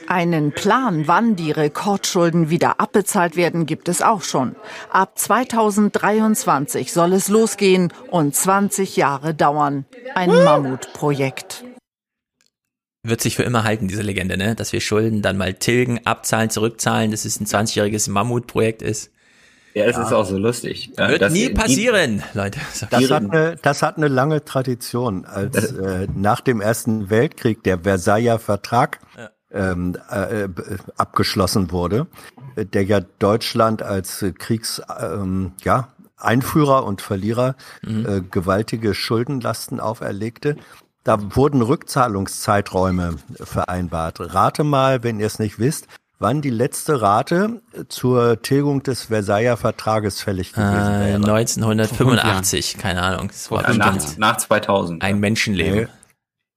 [SPEAKER 58] Einen Plan, wann die Rekordschulden wieder abbezahlt werden, gibt es auch schon. Ab 2023 soll es losgehen und 20 Jahre dauern. Ein Mammutprojekt.
[SPEAKER 20] Wird sich für immer halten, diese Legende, ne? Dass wir Schulden dann mal tilgen, abzahlen, zurückzahlen, dass es ein 20-jähriges Mammutprojekt ist.
[SPEAKER 21] Ja, es ja. ist auch so lustig.
[SPEAKER 20] Wird nie passieren, die, Leute.
[SPEAKER 22] Das hat, eine, das hat eine lange Tradition. Als äh, nach dem Ersten Weltkrieg der Versailler Vertrag ja. ähm, äh, abgeschlossen wurde, der ja Deutschland als Kriegs ähm, ja, Einführer und Verlierer mhm. äh, gewaltige Schuldenlasten auferlegte. Da wurden Rückzahlungszeiträume vereinbart. Rate mal, wenn ihr es nicht wisst, wann die letzte Rate zur Tilgung des Versailler Vertrages fällig gewesen äh, wäre.
[SPEAKER 20] 1985, keine Ahnung.
[SPEAKER 21] Das war ja, nach, nach 2000.
[SPEAKER 20] Ein Menschenleben.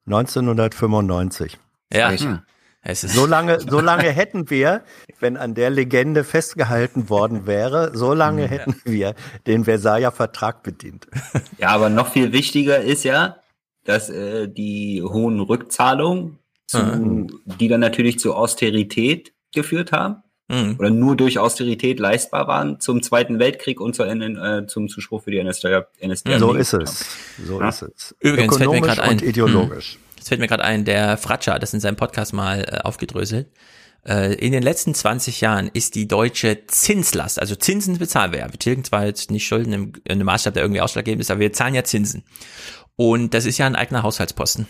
[SPEAKER 22] 1995.
[SPEAKER 20] Ja. Hm.
[SPEAKER 22] Es ist so lange, so lange hätten wir, wenn an der Legende festgehalten worden wäre, so lange hm. hätten wir den Versailler Vertrag bedient. <laughs>
[SPEAKER 21] Ja, aber noch viel wichtiger ist ja, dass äh, die hohen Rückzahlungen, zu, mhm. die dann natürlich zur Austerität geführt haben. mhm. oder nur durch Austerität leistbar waren zum Zweiten Weltkrieg und zur, äh, zum Zuspruch für die NSDAP.
[SPEAKER 22] NSDAP so ist es. So ja. ist es.
[SPEAKER 20] Übrigens fällt mir gerade ein.
[SPEAKER 22] ideologisch.
[SPEAKER 20] Hm, es fällt mir gerade ein, der Fratscher hat das in seinem Podcast mal äh, aufgedröselt. Äh, in den letzten 20 Jahren ist die deutsche Zinslast, also Zinsen bezahlen wir ja. Wir tilgen zwar jetzt nicht Schulden im, in einem Maßstab, der irgendwie ausschlaggebend ist, aber wir zahlen ja Zinsen. Und das ist ja ein eigener Haushaltsposten.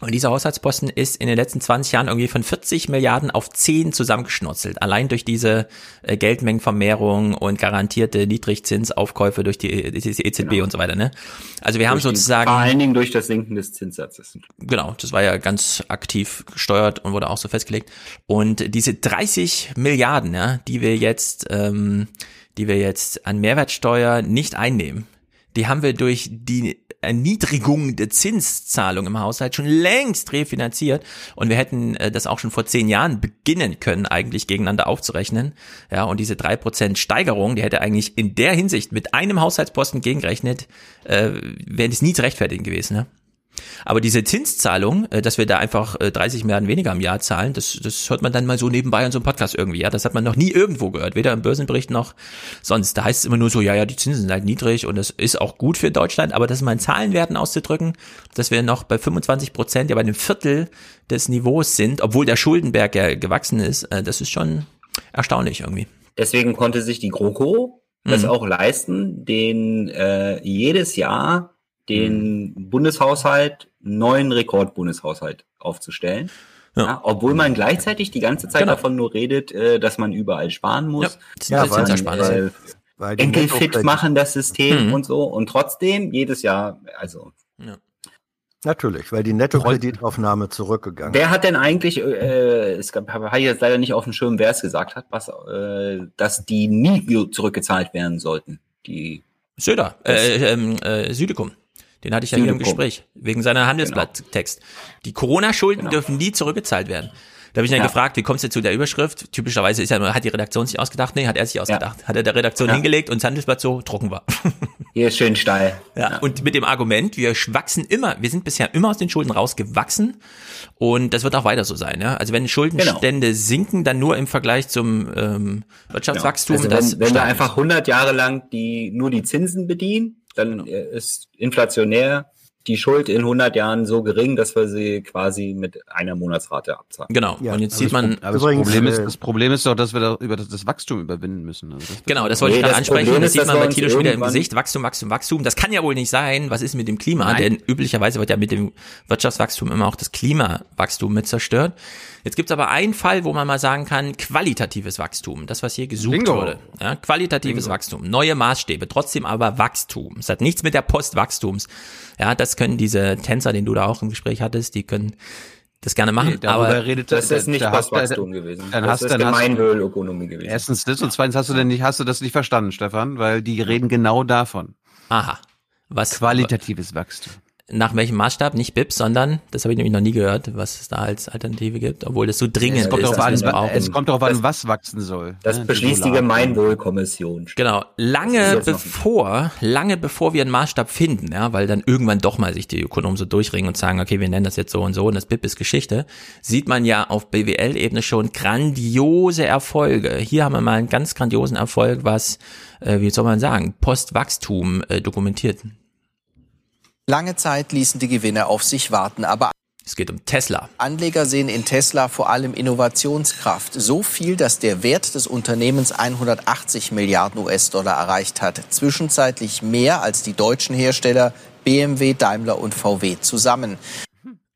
[SPEAKER 20] Und dieser Haushaltsposten ist in den letzten 20 Jahren irgendwie von 40 Milliarden auf 10 zusammengeschnotzelt. Allein durch diese äh, Geldmengenvermehrung und garantierte Niedrigzinsaufkäufe durch die, die EZB genau. und so weiter. Ne? Also wir durch haben sozusagen...
[SPEAKER 21] Vor allen Dingen durch das Sinken des Zinssatzes.
[SPEAKER 20] Genau, das war ja ganz aktiv gesteuert und wurde auch so festgelegt. Und diese 30 Milliarden, ja, die wir jetzt, ähm, die wir jetzt an Mehrwertsteuer nicht einnehmen, die haben wir durch die Erniedrigung der Zinszahlung im Haushalt schon längst refinanziert und wir hätten äh, das auch schon vor zehn Jahren beginnen können, eigentlich gegeneinander aufzurechnen. Ja, und diese drei Prozent Steigerung, die hätte eigentlich in der Hinsicht mit einem Haushaltsposten gegengerechnet, äh, wäre es nie zu rechtfertigen gewesen. Ne? Aber diese Zinszahlung, äh, dass wir da einfach 30 äh, Milliarden weniger im Jahr zahlen, das, das hört man dann mal so nebenbei in so einem Podcast irgendwie. Ja, das hat man noch nie irgendwo gehört, weder im Börsenbericht noch sonst. Da heißt es immer nur so, ja, ja, die Zinsen sind halt niedrig und das ist auch gut für Deutschland. Aber das mal in Zahlenwerten auszudrücken, dass wir noch bei 25 Prozent, ja bei einem Viertel des Niveaus sind, obwohl der Schuldenberg ja gewachsen ist, äh, das ist schon erstaunlich irgendwie.
[SPEAKER 21] Deswegen konnte sich die GroKo das mhm. auch leisten, den äh, jedes Jahr den mhm. Bundeshaushalt, neuen Rekordbundeshaushalt aufzustellen. Ja. ja. obwohl man gleichzeitig die ganze Zeit genau. davon nur redet, äh, dass man überall sparen muss.
[SPEAKER 20] Ja, ja weil, äh,
[SPEAKER 21] weil Enkelfit machen das System mhm. und so und trotzdem jedes Jahr, also. Ja.
[SPEAKER 22] Natürlich, weil die Nettokreditaufnahme zurückgegangen
[SPEAKER 21] Wer hat denn eigentlich, äh, es gab, habe ich jetzt leider nicht auf dem Schirm, wer es gesagt hat, was, äh, dass die nie zurückgezahlt werden sollten? Die
[SPEAKER 20] Söder, äh, ähm, äh, Südekum. Den hatte ich ja hier im Gespräch, wegen seiner Handelsblatttext. Genau. Die Corona-Schulden genau. dürfen nie zurückgezahlt werden. Da habe ich dann ja. gefragt, wie kommst du zu der Überschrift? Typischerweise ist ja, hat die Redaktion sich ausgedacht? Nee, hat er sich ausgedacht. Ja. Hat er der Redaktion ja. hingelegt und das Handelsblatt so drucken war. <laughs>
[SPEAKER 21] Hier ist schön steil.
[SPEAKER 20] Ja. ja. Und mit dem Argument, wir wachsen immer, wir sind bisher immer aus den Schulden rausgewachsen und das wird auch weiter so sein. Ja? Also wenn Schuldenstände genau. sinken, dann nur im Vergleich zum ähm, Wirtschaftswachstum.
[SPEAKER 21] Genau. Also wenn, wenn wir einfach 100 Jahre lang die nur die Zinsen bedienen, dann genau. ist inflationär die Schuld in 100 Jahren so gering, dass wir sie quasi mit einer Monatsrate abzahlen.
[SPEAKER 20] Genau. Ja, und jetzt sieht man,
[SPEAKER 3] aber das Problem ist, das Problem ist doch, dass wir da über das, das Wachstum überwinden müssen. Also
[SPEAKER 20] das genau, das wollte nee, ich gerade ansprechen. Problem das sieht man bei Tilo schon wieder im Gesicht. Wachstum, Wachstum, Wachstum. Das kann ja wohl nicht sein. Was ist mit dem Klima? Nein. Denn üblicherweise wird ja mit dem Wirtschaftswachstum immer auch das Klimawachstum mit zerstört. Jetzt gibt's aber einen Fall, wo man mal sagen kann, qualitatives Wachstum, das, was hier gesucht Bingo. wurde. Ja, qualitatives Bingo. Wachstum, neue Maßstäbe, trotzdem aber Wachstum. Es hat nichts mit der Postwachstums. Ja, das können diese Tänzer, den du da auch im Gespräch hattest, die können das gerne machen. Nee, aber
[SPEAKER 21] redet, das ist nicht Postwachstum gewesen.
[SPEAKER 3] Dann das hast, ist Gemeinwohlökonomie gewesen. Erstens das und zweitens hast du denn nicht, hast du das nicht verstanden, Stefan, weil die reden genau davon.
[SPEAKER 20] Aha.
[SPEAKER 3] Was qualitatives Wachstum
[SPEAKER 20] nach welchem Maßstab, nicht BIPs, sondern, das habe ich nämlich noch nie gehört, was es da als Alternative gibt, obwohl das so dringend es
[SPEAKER 3] kommt
[SPEAKER 20] ist.
[SPEAKER 3] An, es kommt darauf an, was wachsen soll.
[SPEAKER 21] Das ne? beschließt die Gemeinwohlkommission.
[SPEAKER 20] Genau. Lange bevor, lange bevor wir einen Maßstab finden, ja, weil dann irgendwann doch mal sich die Ökonomen so durchringen und sagen, okay, wir nennen das jetzt so und so und das BIP ist Geschichte, sieht man ja auf BWL-Ebene schon grandiose Erfolge. Hier haben wir mal einen ganz grandiosen Erfolg, was, äh, wie soll man sagen, Postwachstum äh, dokumentiert.
[SPEAKER 58] Lange Zeit ließen die Gewinne auf sich warten, aber
[SPEAKER 20] es geht um Tesla.
[SPEAKER 58] Anleger sehen in Tesla vor allem Innovationskraft. So viel, dass der Wert des Unternehmens 180 Milliarden US-Dollar erreicht hat. Zwischenzeitlich mehr als die deutschen Hersteller BMW, Daimler und VW zusammen.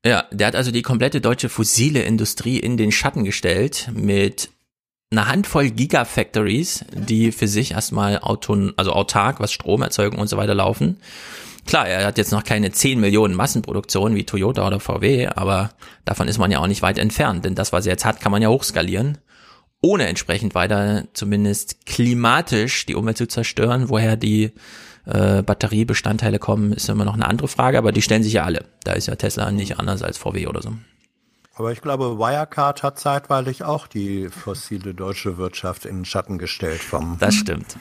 [SPEAKER 20] Ja, der hat also die komplette deutsche fossile Industrie in den Schatten gestellt mit einer Handvoll Gigafactories, die für sich erstmal auton, also autark, was Stromerzeugung und so weiter laufen. Klar, er hat jetzt noch keine 10 Millionen Massenproduktionen wie Toyota oder VW, aber davon ist man ja auch nicht weit entfernt, denn das, was er jetzt hat, kann man ja hochskalieren, ohne entsprechend weiter zumindest klimatisch die Umwelt zu zerstören. Woher die äh, Batteriebestandteile kommen, ist immer noch eine andere Frage, aber die stellen sich ja alle. Da ist ja Tesla nicht anders als VW oder so.
[SPEAKER 22] Aber ich glaube, Wirecard hat zeitweilig auch die fossile deutsche Wirtschaft in den Schatten gestellt vom.
[SPEAKER 20] Das stimmt.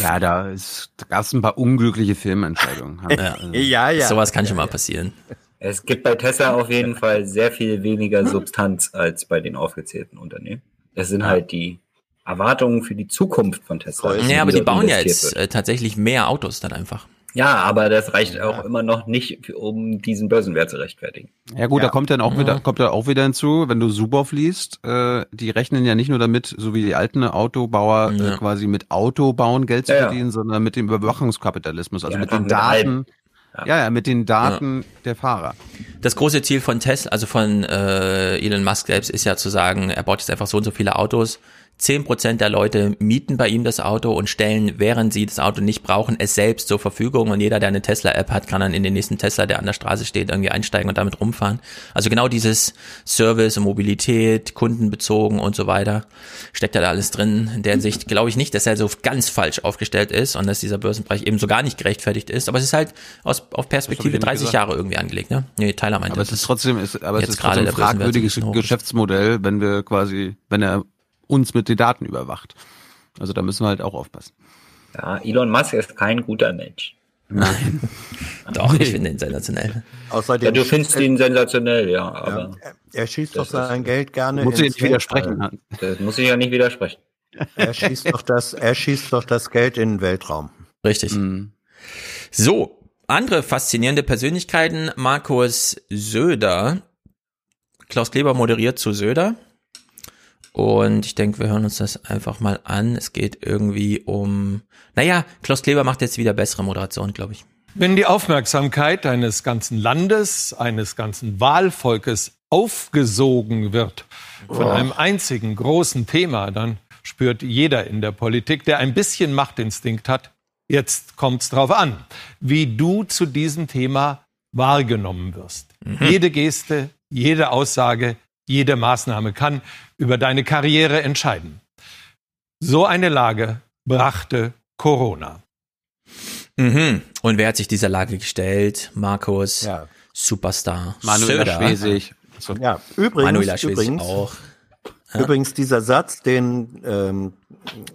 [SPEAKER 3] Ja, da, da gab es ein paar unglückliche Filmentscheidungen. <laughs>
[SPEAKER 20] ja, also, ja, ja. Sowas kann schon mal passieren.
[SPEAKER 21] Es gibt bei Tesla auf jeden Fall sehr viel weniger Substanz als bei den aufgezählten Unternehmen. Es sind halt die Erwartungen für die Zukunft von Tesla.
[SPEAKER 20] Ja, aber die bauen ja jetzt äh, tatsächlich mehr Autos dann einfach.
[SPEAKER 21] Ja, aber das reicht auch immer noch nicht, um diesen Börsenwert zu rechtfertigen.
[SPEAKER 3] Ja gut, ja. da kommt dann auch wieder, kommt da auch wieder hinzu, wenn du Suboff liest, äh, die rechnen ja nicht nur damit, so wie die alten Autobauer ja. äh, quasi mit Autobauen Geld zu verdienen, sondern mit dem Überwachungskapitalismus, also mit den Daten. Ja. ja, ja, mit den Daten ja. der Fahrer.
[SPEAKER 20] Das große Ziel von Tesla, also von äh, Elon Musk selbst, ist ja zu sagen, er baut jetzt einfach so und so viele Autos, Zehn Prozent der Leute mieten bei ihm das Auto und stellen, während sie das Auto nicht brauchen, es selbst zur Verfügung. Und jeder, der eine Tesla-App hat, kann dann in den nächsten Tesla, der an der Straße steht, irgendwie einsteigen und damit rumfahren. Also genau dieses Service und Mobilität, kundenbezogen und so weiter, steckt da alles drin. In der Sicht glaube ich nicht, dass er so ganz falsch aufgestellt ist und dass dieser Börsenpreis eben so gar nicht gerechtfertigt ist. Aber es ist halt aus, auf Perspektive 30 gesagt. Jahre irgendwie angelegt. Ne? Nee, Tyler meinte
[SPEAKER 3] aber es ist trotzdem, ist, aber es ist trotzdem ein fragwürdiges Geschäftsmodell, wenn wir quasi, wenn er uns mit den Daten überwacht. Also da müssen wir halt auch aufpassen.
[SPEAKER 21] Ja, Elon Musk ist kein guter Mensch.
[SPEAKER 20] Nein. <laughs> doch, ich finde ihn sensationell.
[SPEAKER 21] Außerdem ja, du findest ihn sensationell, ja. Aber
[SPEAKER 22] ja, er schießt doch sein Geld gerne.
[SPEAKER 3] Muss ich nicht widersprechen.
[SPEAKER 21] Das muss ich ja nicht widersprechen.
[SPEAKER 22] Er schießt doch das, er schießt doch das Geld in den Weltraum.
[SPEAKER 20] Richtig. Mhm. So, andere faszinierende Persönlichkeiten. Markus Söder. Klaus Kleber moderiert zu Söder. Und ich denke, wir hören uns das einfach mal an. Es geht irgendwie um, naja, Klaus Kleber macht jetzt wieder bessere Moderation, glaube ich.
[SPEAKER 23] Wenn die Aufmerksamkeit eines ganzen Landes, eines ganzen Wahlvolkes aufgesogen wird von einem einzigen großen Thema, dann spürt jeder in der Politik, der ein bisschen Machtinstinkt hat, jetzt kommt's drauf an, wie du zu diesem Thema wahrgenommen wirst. Mhm. Jede Geste, jede Aussage, jede Maßnahme kann über deine Karriere entscheiden. So eine Lage brachte Corona.
[SPEAKER 20] Mhm. Und wer hat sich dieser Lage gestellt? Markus, ja. Superstar,
[SPEAKER 22] Manuela Schwesig. Ja, übrigens, Manuela Schwesig übrigens, auch. Ja. Übrigens dieser Satz, den, ähm,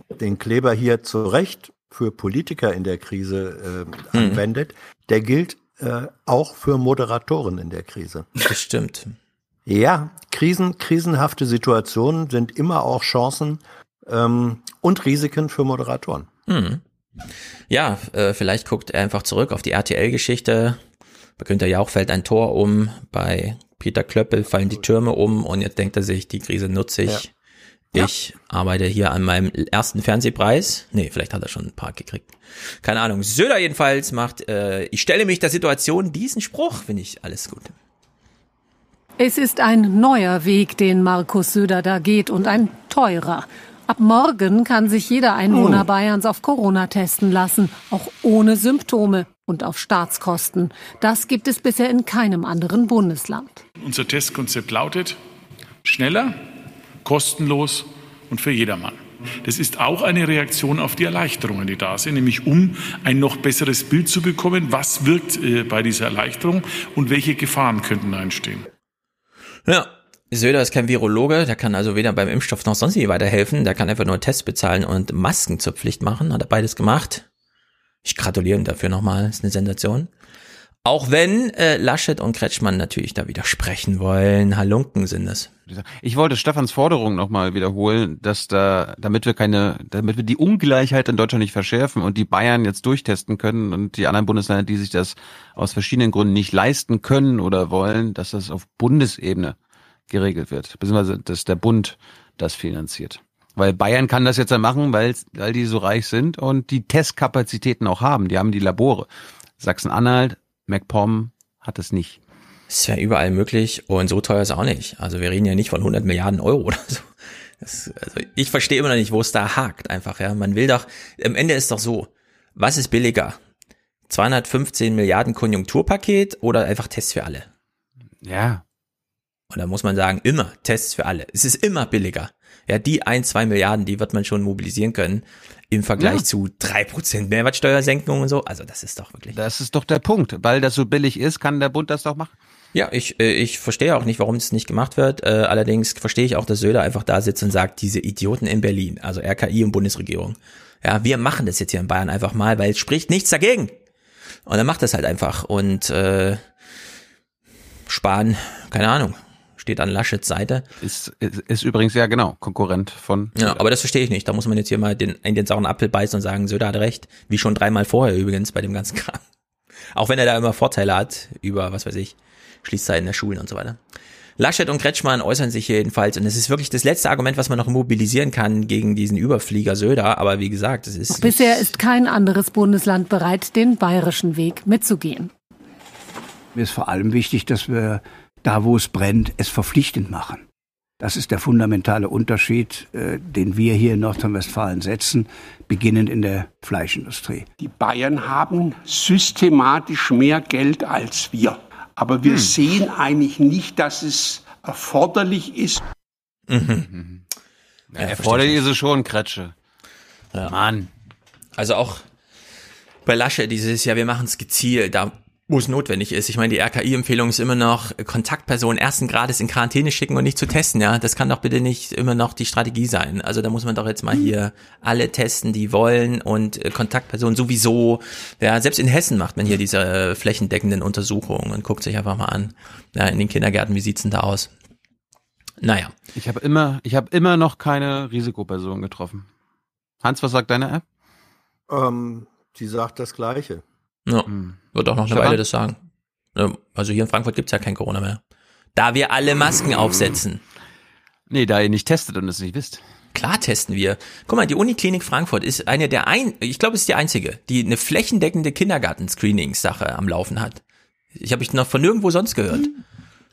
[SPEAKER 22] den Kleber hier zu Recht für Politiker in der Krise äh, mhm. anwendet, der gilt äh, auch für Moderatoren in der Krise.
[SPEAKER 20] Das stimmt.
[SPEAKER 22] Ja, Krisen, krisenhafte Situationen sind immer auch Chancen ähm, und Risiken für Moderatoren.
[SPEAKER 20] Hm. Ja, äh, vielleicht guckt er einfach zurück auf die RTL-Geschichte. Bei Günter Jauch fällt ein Tor um, bei Peter Klöppel fallen die Türme um und jetzt denkt er sich, die Krise nutze ich. Ja. Ich arbeite hier an meinem ersten Fernsehpreis. Nee, vielleicht hat er schon ein paar gekriegt. Keine Ahnung. Söder jedenfalls macht, äh, ich stelle mich der Situation, diesen Spruch finde ich alles gut.
[SPEAKER 55] Es ist ein neuer Weg, den Markus Söder da geht und ein teurer. Ab morgen kann sich jeder Einwohner hm. Bayerns auf Corona testen lassen, auch ohne Symptome und auf Staatskosten. Das gibt es bisher in keinem anderen Bundesland.
[SPEAKER 59] Unser Testkonzept lautet schneller, kostenlos und für jedermann. Das ist auch eine Reaktion auf die Erleichterungen, die da sind, nämlich um ein noch besseres Bild zu bekommen, was wirkt äh, bei dieser Erleichterung und welche Gefahren könnten da entstehen.
[SPEAKER 20] Ja. Söder ist kein Virologe, der kann also weder beim Impfstoff noch sonst wie weiterhelfen. Der kann einfach nur Tests bezahlen und Masken zur Pflicht machen. Hat er beides gemacht. Ich gratuliere ihm dafür nochmal. Ist eine Sensation. Auch wenn äh, Laschet und Kretschmann natürlich da widersprechen wollen. Halunken sind es.
[SPEAKER 3] Ich wollte Stefans Forderung nochmal wiederholen, dass da, damit wir keine, damit wir die Ungleichheit in Deutschland nicht verschärfen und die Bayern jetzt durchtesten können und die anderen Bundesländer, die sich das aus verschiedenen Gründen nicht leisten können oder wollen, dass das auf Bundesebene geregelt wird, beziehungsweise dass der Bund das finanziert. Weil Bayern kann das jetzt dann machen, weil, weil die so reich sind und die Testkapazitäten auch haben. Die haben die Labore. Sachsen-Anhalt, MacPom hat es nicht.
[SPEAKER 20] Ist ja überall möglich und so teuer ist auch nicht. Also wir reden ja nicht von 100 Milliarden Euro oder so. Das, also ich verstehe immer noch nicht, wo es da hakt einfach. Ja, man will doch. Am Ende ist doch so. Was ist billiger? 215 Milliarden Konjunkturpaket oder einfach Tests für alle?
[SPEAKER 3] Ja.
[SPEAKER 20] Und da muss man sagen, immer Tests für alle. Es ist immer billiger. Ja, die ein, zwei Milliarden, die wird man schon mobilisieren können im Vergleich ja. zu drei Prozent Mehrwertsteuersenkung und so. Also das ist doch wirklich.
[SPEAKER 3] Das ist doch der Punkt. Weil das so billig ist, kann der Bund das doch machen.
[SPEAKER 20] Ja, ich, äh, ich verstehe auch nicht, warum es nicht gemacht wird. Äh, allerdings verstehe ich auch, dass Söder einfach da sitzt und sagt, diese Idioten in Berlin, also RKI und Bundesregierung. Ja, wir machen das jetzt hier in Bayern einfach mal, weil es spricht nichts dagegen. Und er macht das halt einfach. Und äh, Spahn, keine Ahnung, steht an Laschets Seite.
[SPEAKER 3] Ist, ist, ist übrigens ja genau Konkurrent von.
[SPEAKER 20] Ja, aber das verstehe ich nicht. Da muss man jetzt hier mal den, in den sauren Apfel beißen und sagen, Söder hat recht. Wie schon dreimal vorher übrigens bei dem ganzen Kram. <laughs> Auch wenn er da immer Vorteile hat über, was weiß ich, Schließzeiten der Schulen und so weiter. Laschet und Kretschmann äußern sich jedenfalls und es ist wirklich das letzte Argument, was man noch mobilisieren kann gegen diesen Überflieger Söder. Aber wie gesagt, es ist.
[SPEAKER 55] Bisher ist kein anderes Bundesland bereit, den bayerischen Weg mitzugehen.
[SPEAKER 60] Mir ist vor allem wichtig, dass wir da, wo es brennt, es verpflichtend machen. Das ist der fundamentale Unterschied, äh, den wir hier in Nordrhein-Westfalen setzen, beginnend in der Fleischindustrie.
[SPEAKER 61] Die Bayern haben systematisch mehr Geld als wir. Aber wir hm. sehen eigentlich nicht, dass es erforderlich ist.
[SPEAKER 3] Mhm. Ja, erforderlich ist es schon, Kretsche.
[SPEAKER 20] Ja. Mann. Also auch bei Lasche dieses Jahr, wir machen es gezielt, da wo es notwendig ist. Ich meine, die RKI-Empfehlung ist immer noch, Kontaktpersonen ersten Grades in Quarantäne schicken und nicht zu testen, ja. Das kann doch bitte nicht immer noch die Strategie sein. Also da muss man doch jetzt mal hier alle testen, die wollen und äh, Kontaktpersonen sowieso. Ja, selbst in Hessen macht man hier diese äh, flächendeckenden Untersuchungen und guckt sich einfach mal an. Ja, in den Kindergärten, wie sieht's denn da aus? Naja.
[SPEAKER 3] Ich habe immer, ich habe immer noch keine Risikoperson getroffen. Hans, was sagt deine App?
[SPEAKER 22] Ähm, die sagt das Gleiche.
[SPEAKER 20] Ja, hm. Wird auch noch eine Stefan? Weile das sagen. Also hier in Frankfurt gibt's ja kein Corona mehr. Da wir alle Masken aufsetzen.
[SPEAKER 3] Nee, da ihr nicht testet und es nicht wisst.
[SPEAKER 20] Klar testen wir. Guck mal, die Uniklinik Frankfurt ist eine der ein, ich glaube, es ist die einzige, die eine flächendeckende Kindergarten-Screenings-Sache am Laufen hat. Ich habe ich noch von nirgendwo sonst gehört. Mhm.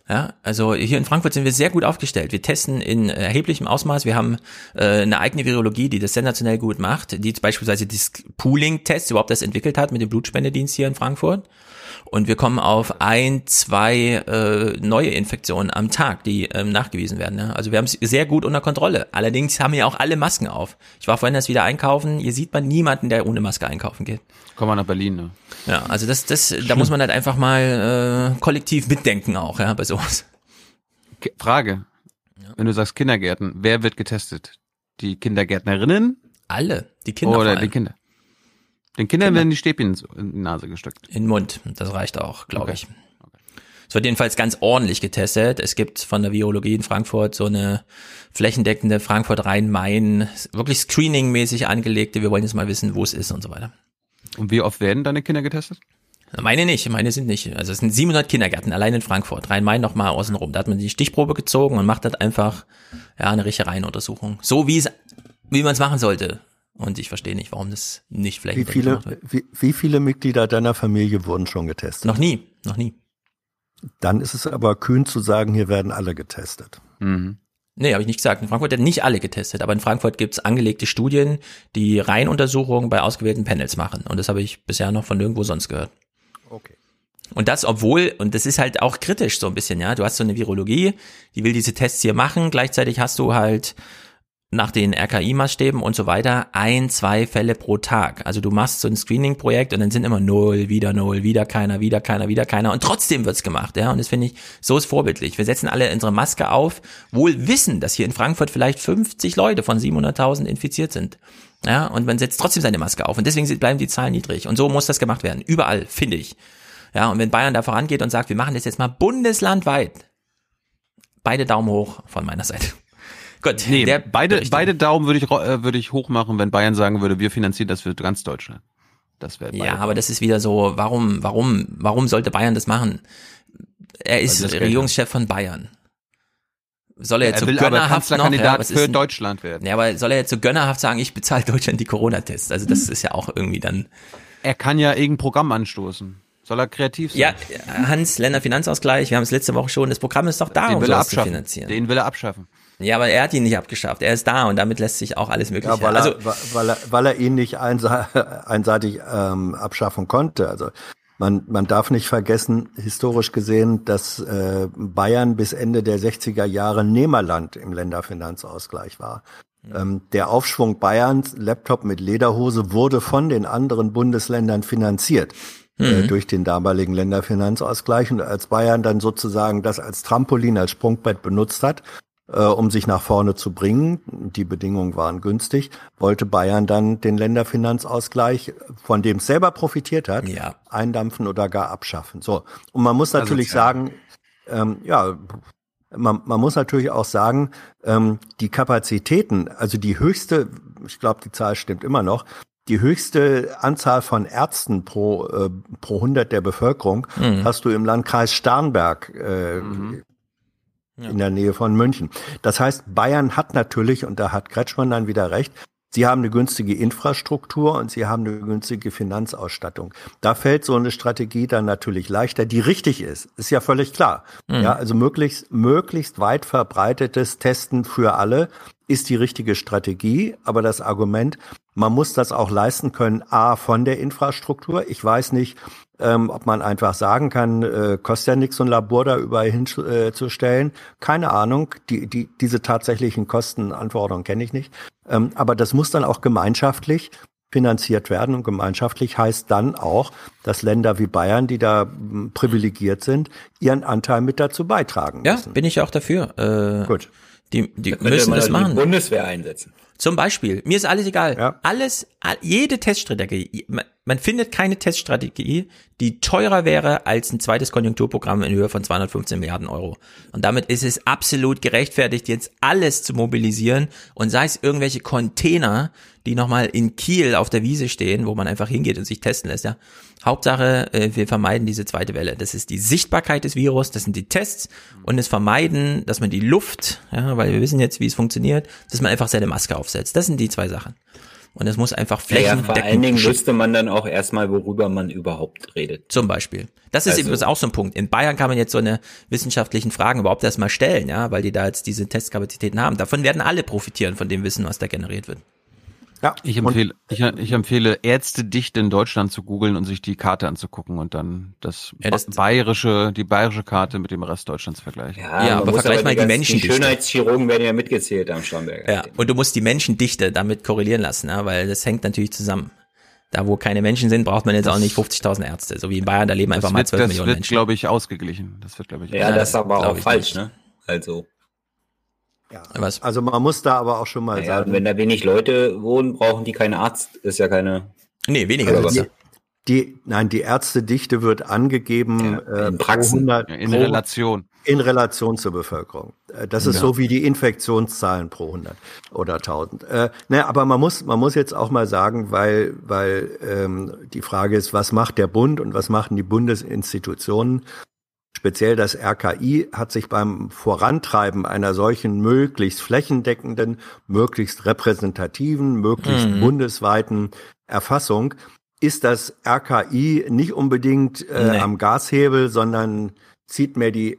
[SPEAKER 20] Ja, also hier in Frankfurt sind wir sehr gut aufgestellt. Wir testen in erheblichem Ausmaß. Wir haben äh, eine eigene Virologie, die das sensationell gut macht, die beispielsweise das Pooling-Test überhaupt das entwickelt hat mit dem Blutspendedienst hier in Frankfurt. Und wir kommen auf ein, zwei äh, neue Infektionen am Tag, die ähm, nachgewiesen werden. Ja? Also wir haben es sehr gut unter Kontrolle. Allerdings haben ja auch alle Masken auf. Ich war vorhin erst wieder einkaufen. Hier sieht man niemanden, der ohne Maske einkaufen geht.
[SPEAKER 3] Kommen wir nach Berlin, ne?
[SPEAKER 20] Ja, also das, das, da muss man halt einfach mal äh, kollektiv mitdenken auch, ja, bei sowas.
[SPEAKER 3] Frage. Wenn du sagst Kindergärten, wer wird getestet? Die Kindergärtnerinnen?
[SPEAKER 20] Alle, die Kinder.
[SPEAKER 3] Oder die Kinder. Den Kindern Kinder. werden die Stäbchen in die Nase gesteckt.
[SPEAKER 20] In den Mund. Das reicht auch, glaube okay. ich. Es wird jedenfalls ganz ordentlich getestet. Es gibt von der Virologie in Frankfurt so eine flächendeckende Frankfurt Rhein-Main, wirklich screening-mäßig angelegte. Wir wollen jetzt mal wissen, wo es ist und so weiter.
[SPEAKER 3] Und wie oft werden deine Kinder getestet?
[SPEAKER 20] Meine nicht, meine sind nicht. Also es sind 700 Kindergärten allein in Frankfurt. Rhein-Main nochmal außenrum. Da hat man die Stichprobe gezogen und macht halt einfach ja eine Reihenuntersuchung. So wie es, wie man es machen sollte. Und ich verstehe nicht, warum das nicht vielleicht
[SPEAKER 22] wie viele, wie, wie viele Mitglieder deiner Familie wurden schon getestet?
[SPEAKER 20] Noch nie, noch nie.
[SPEAKER 22] Dann ist es aber kühn zu sagen, hier werden alle getestet.
[SPEAKER 20] Mhm. Nee, habe ich nicht gesagt. In Frankfurt werden nicht alle getestet, aber in Frankfurt gibt's angelegte Studien, die Reihenuntersuchungen bei ausgewählten Panels machen. Und das habe ich bisher noch von nirgendwo sonst gehört.
[SPEAKER 22] Okay.
[SPEAKER 20] Und das, obwohl, und das ist halt auch kritisch so ein bisschen, ja, du hast so eine Virologie, die will diese Tests hier machen, gleichzeitig hast du halt nach den RKI-Maßstäben und so weiter ein, zwei Fälle pro Tag. Also du machst so ein Screening-Projekt und dann sind immer null, wieder null, wieder keiner, wieder keiner, wieder keiner und trotzdem wird's gemacht, ja. Und das finde ich, so ist vorbildlich. Wir setzen alle unsere Maske auf, wohl wissen, dass hier in Frankfurt vielleicht 50 Leute von 700.000 infiziert sind. Ja, und man setzt trotzdem seine Maske auf und deswegen bleiben die Zahlen niedrig. Und so muss das gemacht werden. Überall, finde ich. Ja, und wenn Bayern da vorangeht und sagt, wir machen das jetzt mal bundeslandweit, beide Daumen hoch von meiner Seite.
[SPEAKER 3] Gut, nee, der beide, beide Daumen würde ich, äh, würde ich hoch machen, wenn Bayern sagen würde, wir finanzieren das für ganz Deutschland.
[SPEAKER 20] Das wäre Ja, aber das ist wieder so, warum, warum, warum sollte Bayern das machen? Er ist Regierungschef von Bayern. Soll er jetzt er so gönnerhaft noch,
[SPEAKER 3] ja, für Deutschland werden?
[SPEAKER 20] Ja, aber soll er jetzt so gönnerhaft sagen, ich bezahle Deutschland die Corona-Tests? Also das ist ja auch irgendwie dann.
[SPEAKER 3] Er kann ja irgendein Programm anstoßen. Soll er kreativ sein?
[SPEAKER 20] Ja, Hans, Länderfinanzausgleich, wir haben es letzte Woche schon, das Programm ist doch da,
[SPEAKER 3] Den
[SPEAKER 20] um
[SPEAKER 3] will er abschaffen. zu finanzieren. Den will er abschaffen.
[SPEAKER 20] Ja, aber er hat ihn nicht abgeschafft. Er ist da und damit lässt sich auch alles Mögliche. Ja,
[SPEAKER 22] weil, also, er, weil, er, weil er ihn nicht <laughs> einseitig ähm, abschaffen konnte. Also man, man darf nicht vergessen, historisch gesehen, dass äh, Bayern bis Ende der 60er Jahre Nehmerland im Länderfinanzausgleich war. Ähm, der Aufschwung Bayerns, Laptop mit Lederhose, wurde von den anderen Bundesländern finanziert. Äh, mhm. durch den damaligen Länderfinanzausgleich. Und als Bayern dann sozusagen das als Trampolin, als Sprungbrett benutzt hat, äh, um sich nach vorne zu bringen, die Bedingungen waren günstig, wollte Bayern dann den Länderfinanzausgleich, von dem es selber profitiert hat,
[SPEAKER 20] ja.
[SPEAKER 22] eindampfen oder gar abschaffen. So. Und man muss natürlich also, sagen, ähm, ja, man, man muss natürlich auch sagen, ähm, die Kapazitäten, also die höchste, ich glaube, die Zahl stimmt immer noch, die höchste Anzahl von Ärzten pro, äh, pro 100 der Bevölkerung
[SPEAKER 20] Mhm.
[SPEAKER 22] hast du im Landkreis Starnberg äh, in der Nähe von München. Das heißt, Bayern hat natürlich, und da hat Kretschmann dann wieder recht, sie haben eine günstige Infrastruktur und sie haben eine günstige Finanzausstattung. Da fällt so eine Strategie dann natürlich leichter, die richtig ist. Ist ja völlig klar.
[SPEAKER 20] Mhm.
[SPEAKER 22] Ja, also möglichst, möglichst weit verbreitetes Testen für alle ist die richtige Strategie, aber das Argument, man muss das auch leisten können, a, von der Infrastruktur. Ich weiß nicht, ähm, ob man einfach sagen kann, äh, kostet ja nichts, so ein Labor da überall hinzustellen. Keine Ahnung, die, die, diese tatsächlichen Kostenanforderungen kenne ich nicht. Ähm, aber das muss dann auch gemeinschaftlich finanziert werden und gemeinschaftlich heißt dann auch, dass Länder wie Bayern, die da privilegiert sind, ihren Anteil mit dazu beitragen
[SPEAKER 20] Ja,
[SPEAKER 22] müssen.
[SPEAKER 20] bin ich auch dafür. Äh,
[SPEAKER 22] Gut.
[SPEAKER 20] Die, die müssen
[SPEAKER 21] man
[SPEAKER 20] das
[SPEAKER 21] die
[SPEAKER 20] machen.
[SPEAKER 21] Bundeswehr einsetzen.
[SPEAKER 20] Zum Beispiel, mir ist alles egal. Alles, all- jede Teststrategie, man, man findet keine Teststrategie, die teurer wäre als ein zweites Konjunkturprogramm in Höhe von 215 Milliarden Euro. Und damit ist es absolut gerechtfertigt, jetzt alles zu mobilisieren und sei es irgendwelche Container, die nochmal in Kiel auf der Wiese stehen, wo man einfach hingeht und sich testen lässt, ja. Hauptsache, äh, wir vermeiden diese zweite Welle. Das ist die Sichtbarkeit des Virus, das sind die Tests und es vermeiden, dass man die Luft, ja, weil wir wissen jetzt, wie es funktioniert, dass man einfach seine Maske aufsetzt. Das sind die zwei Sachen. Und es muss einfach
[SPEAKER 21] Ja, ja,
[SPEAKER 20] flächendeckend
[SPEAKER 21] vor allen Dingen wüsste man dann auch erstmal, worüber man überhaupt redet.
[SPEAKER 20] zum Beispiel. Das ist
[SPEAKER 21] Also-
[SPEAKER 20] übrigens auch so ein Punkt. In Bayern kann man jetzt so eine wissenschaftlichen Fragen überhaupt erstmal stellen, ja, weil die da jetzt diese Testkapazitäten haben. Davon werden alle profitieren von dem Wissen, was da generiert wird.
[SPEAKER 22] Ja,
[SPEAKER 3] Ich empfehle, ich, ich empfehle Ärztedichte in Deutschland zu googeln und sich die Karte anzugucken und dann das,
[SPEAKER 20] Ja, das-
[SPEAKER 3] bayerische, die bayerische Karte mit dem Rest Deutschlands vergleichen.
[SPEAKER 20] Ja, aber
[SPEAKER 21] man muss
[SPEAKER 20] vergleich mal die
[SPEAKER 21] ganzen-
[SPEAKER 20] Menschendichte.
[SPEAKER 21] Die Schönheitschirurgen werden ja mitgezählt am Starnberger.
[SPEAKER 20] Ja, und du musst die Menschendichte damit korrelieren lassen, ja, weil das hängt natürlich zusammen. Da, wo keine Menschen sind, braucht man jetzt auch nicht 50.000 Ärzte. So wie in Bayern, da leben einfach
[SPEAKER 3] Das
[SPEAKER 20] mal
[SPEAKER 3] wird,
[SPEAKER 20] 12
[SPEAKER 3] das
[SPEAKER 20] Millionen
[SPEAKER 3] wird
[SPEAKER 20] Menschen.
[SPEAKER 3] glaube ich, ausgeglichen. Das wird, glaube ich,
[SPEAKER 21] Ja, das ist aber auch falsch,
[SPEAKER 20] nicht.
[SPEAKER 21] ne? Also.
[SPEAKER 20] Was?
[SPEAKER 22] Also man muss da aber auch schon mal
[SPEAKER 21] Ja,
[SPEAKER 22] sagen.
[SPEAKER 21] wenn da wenig Leute wohnen, brauchen die keinen Arzt. Ist ja keine.
[SPEAKER 20] Nee, weniger
[SPEAKER 21] Oder
[SPEAKER 20] als
[SPEAKER 21] was?
[SPEAKER 22] Die, nein, die Ärztedichte wird angegeben äh,
[SPEAKER 21] in
[SPEAKER 22] pro
[SPEAKER 21] Praxen.
[SPEAKER 22] 100,
[SPEAKER 3] in
[SPEAKER 22] pro-
[SPEAKER 3] Relation.
[SPEAKER 22] In Relation zur Bevölkerung. Äh, Das ist
[SPEAKER 3] Ja.
[SPEAKER 22] so wie die Infektionszahlen pro 100 oder 1000. Äh, ne, aber man muss, man muss jetzt auch mal sagen, weil, weil ähm, die Frage ist, was macht der Bund und was machen die Bundesinstitutionen? Speziell das RKI hat sich beim Vorantreiben einer solchen möglichst flächendeckenden, möglichst repräsentativen, möglichst
[SPEAKER 20] Mhm.
[SPEAKER 22] bundesweiten Erfassung ist das RKI nicht unbedingt äh,
[SPEAKER 20] Nee.
[SPEAKER 22] am Gashebel, sondern zieht mehr die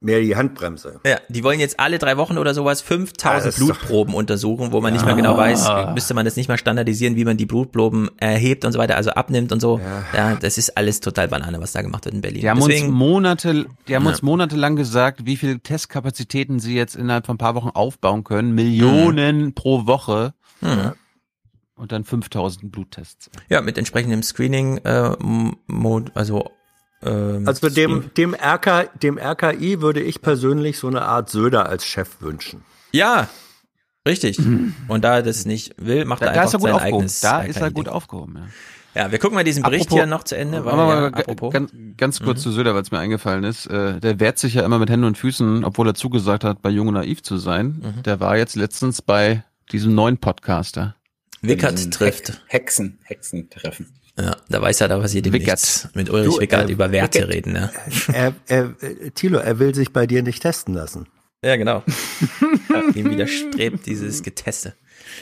[SPEAKER 22] mehr die Handbremse.
[SPEAKER 20] Ja, die wollen jetzt alle drei Wochen oder sowas
[SPEAKER 22] Ja,
[SPEAKER 20] 5000
[SPEAKER 22] das ist doch-
[SPEAKER 20] Blutproben untersuchen, wo man nicht
[SPEAKER 22] Ja.
[SPEAKER 20] mehr genau weiß, müsste man das nicht mal standardisieren, wie man die Blutproben erhebt und so weiter, also abnimmt und so. Ja, das ist alles total Banane, was da gemacht wird in Berlin.
[SPEAKER 3] Die haben uns
[SPEAKER 20] Deswegen,
[SPEAKER 3] Monate, die haben
[SPEAKER 20] Ja.
[SPEAKER 3] uns monatelang gesagt, wie viele Testkapazitäten sie jetzt innerhalb von ein paar Wochen aufbauen können. Millionen pro Woche.
[SPEAKER 20] Mhm.
[SPEAKER 3] Und dann 5000 Bluttests.
[SPEAKER 20] ja, mit entsprechendem Screening, äh, also ähm,
[SPEAKER 22] Also dem, dem, RK, dem RKI würde ich persönlich so eine Art Söder als Chef wünschen.
[SPEAKER 20] Ja, richtig. Und da er das nicht will, macht
[SPEAKER 3] Da,
[SPEAKER 20] er
[SPEAKER 3] da
[SPEAKER 20] einfach
[SPEAKER 3] ist er gut
[SPEAKER 20] sein
[SPEAKER 3] aufgehoben.
[SPEAKER 20] eigenes.
[SPEAKER 3] Da ist er gut aufgehoben. Ja.
[SPEAKER 20] Ja, wir gucken mal diesen Bericht
[SPEAKER 3] Apropos-
[SPEAKER 20] hier noch zu Ende. Weil,
[SPEAKER 3] Aber
[SPEAKER 20] ja, apropos.
[SPEAKER 3] Ganz, ganz kurz
[SPEAKER 20] Mhm.
[SPEAKER 3] zu Söder, weil es mir eingefallen ist. Äh, der wehrt sich ja immer mit Händen und Füßen, obwohl er zugesagt hat, bei Jung und Naiv zu sein.
[SPEAKER 20] Mhm.
[SPEAKER 3] Der war jetzt letztens bei diesem neuen Podcaster.
[SPEAKER 20] Wickert trifft.
[SPEAKER 21] Hex- Hexen, Hexentreffen.
[SPEAKER 20] Ja, da weiß er, da passiert ihm
[SPEAKER 3] Wickert.
[SPEAKER 20] nichts. Mit Ulrich
[SPEAKER 22] Du,
[SPEAKER 20] Wickert
[SPEAKER 22] äh,
[SPEAKER 20] über Werte
[SPEAKER 22] Wickert.
[SPEAKER 20] reden, ja. <laughs>
[SPEAKER 22] Er, er, äh, Thilo, er will sich bei dir nicht testen lassen.
[SPEAKER 20] Ja, genau. ihm widerstrebt dieses Geteste.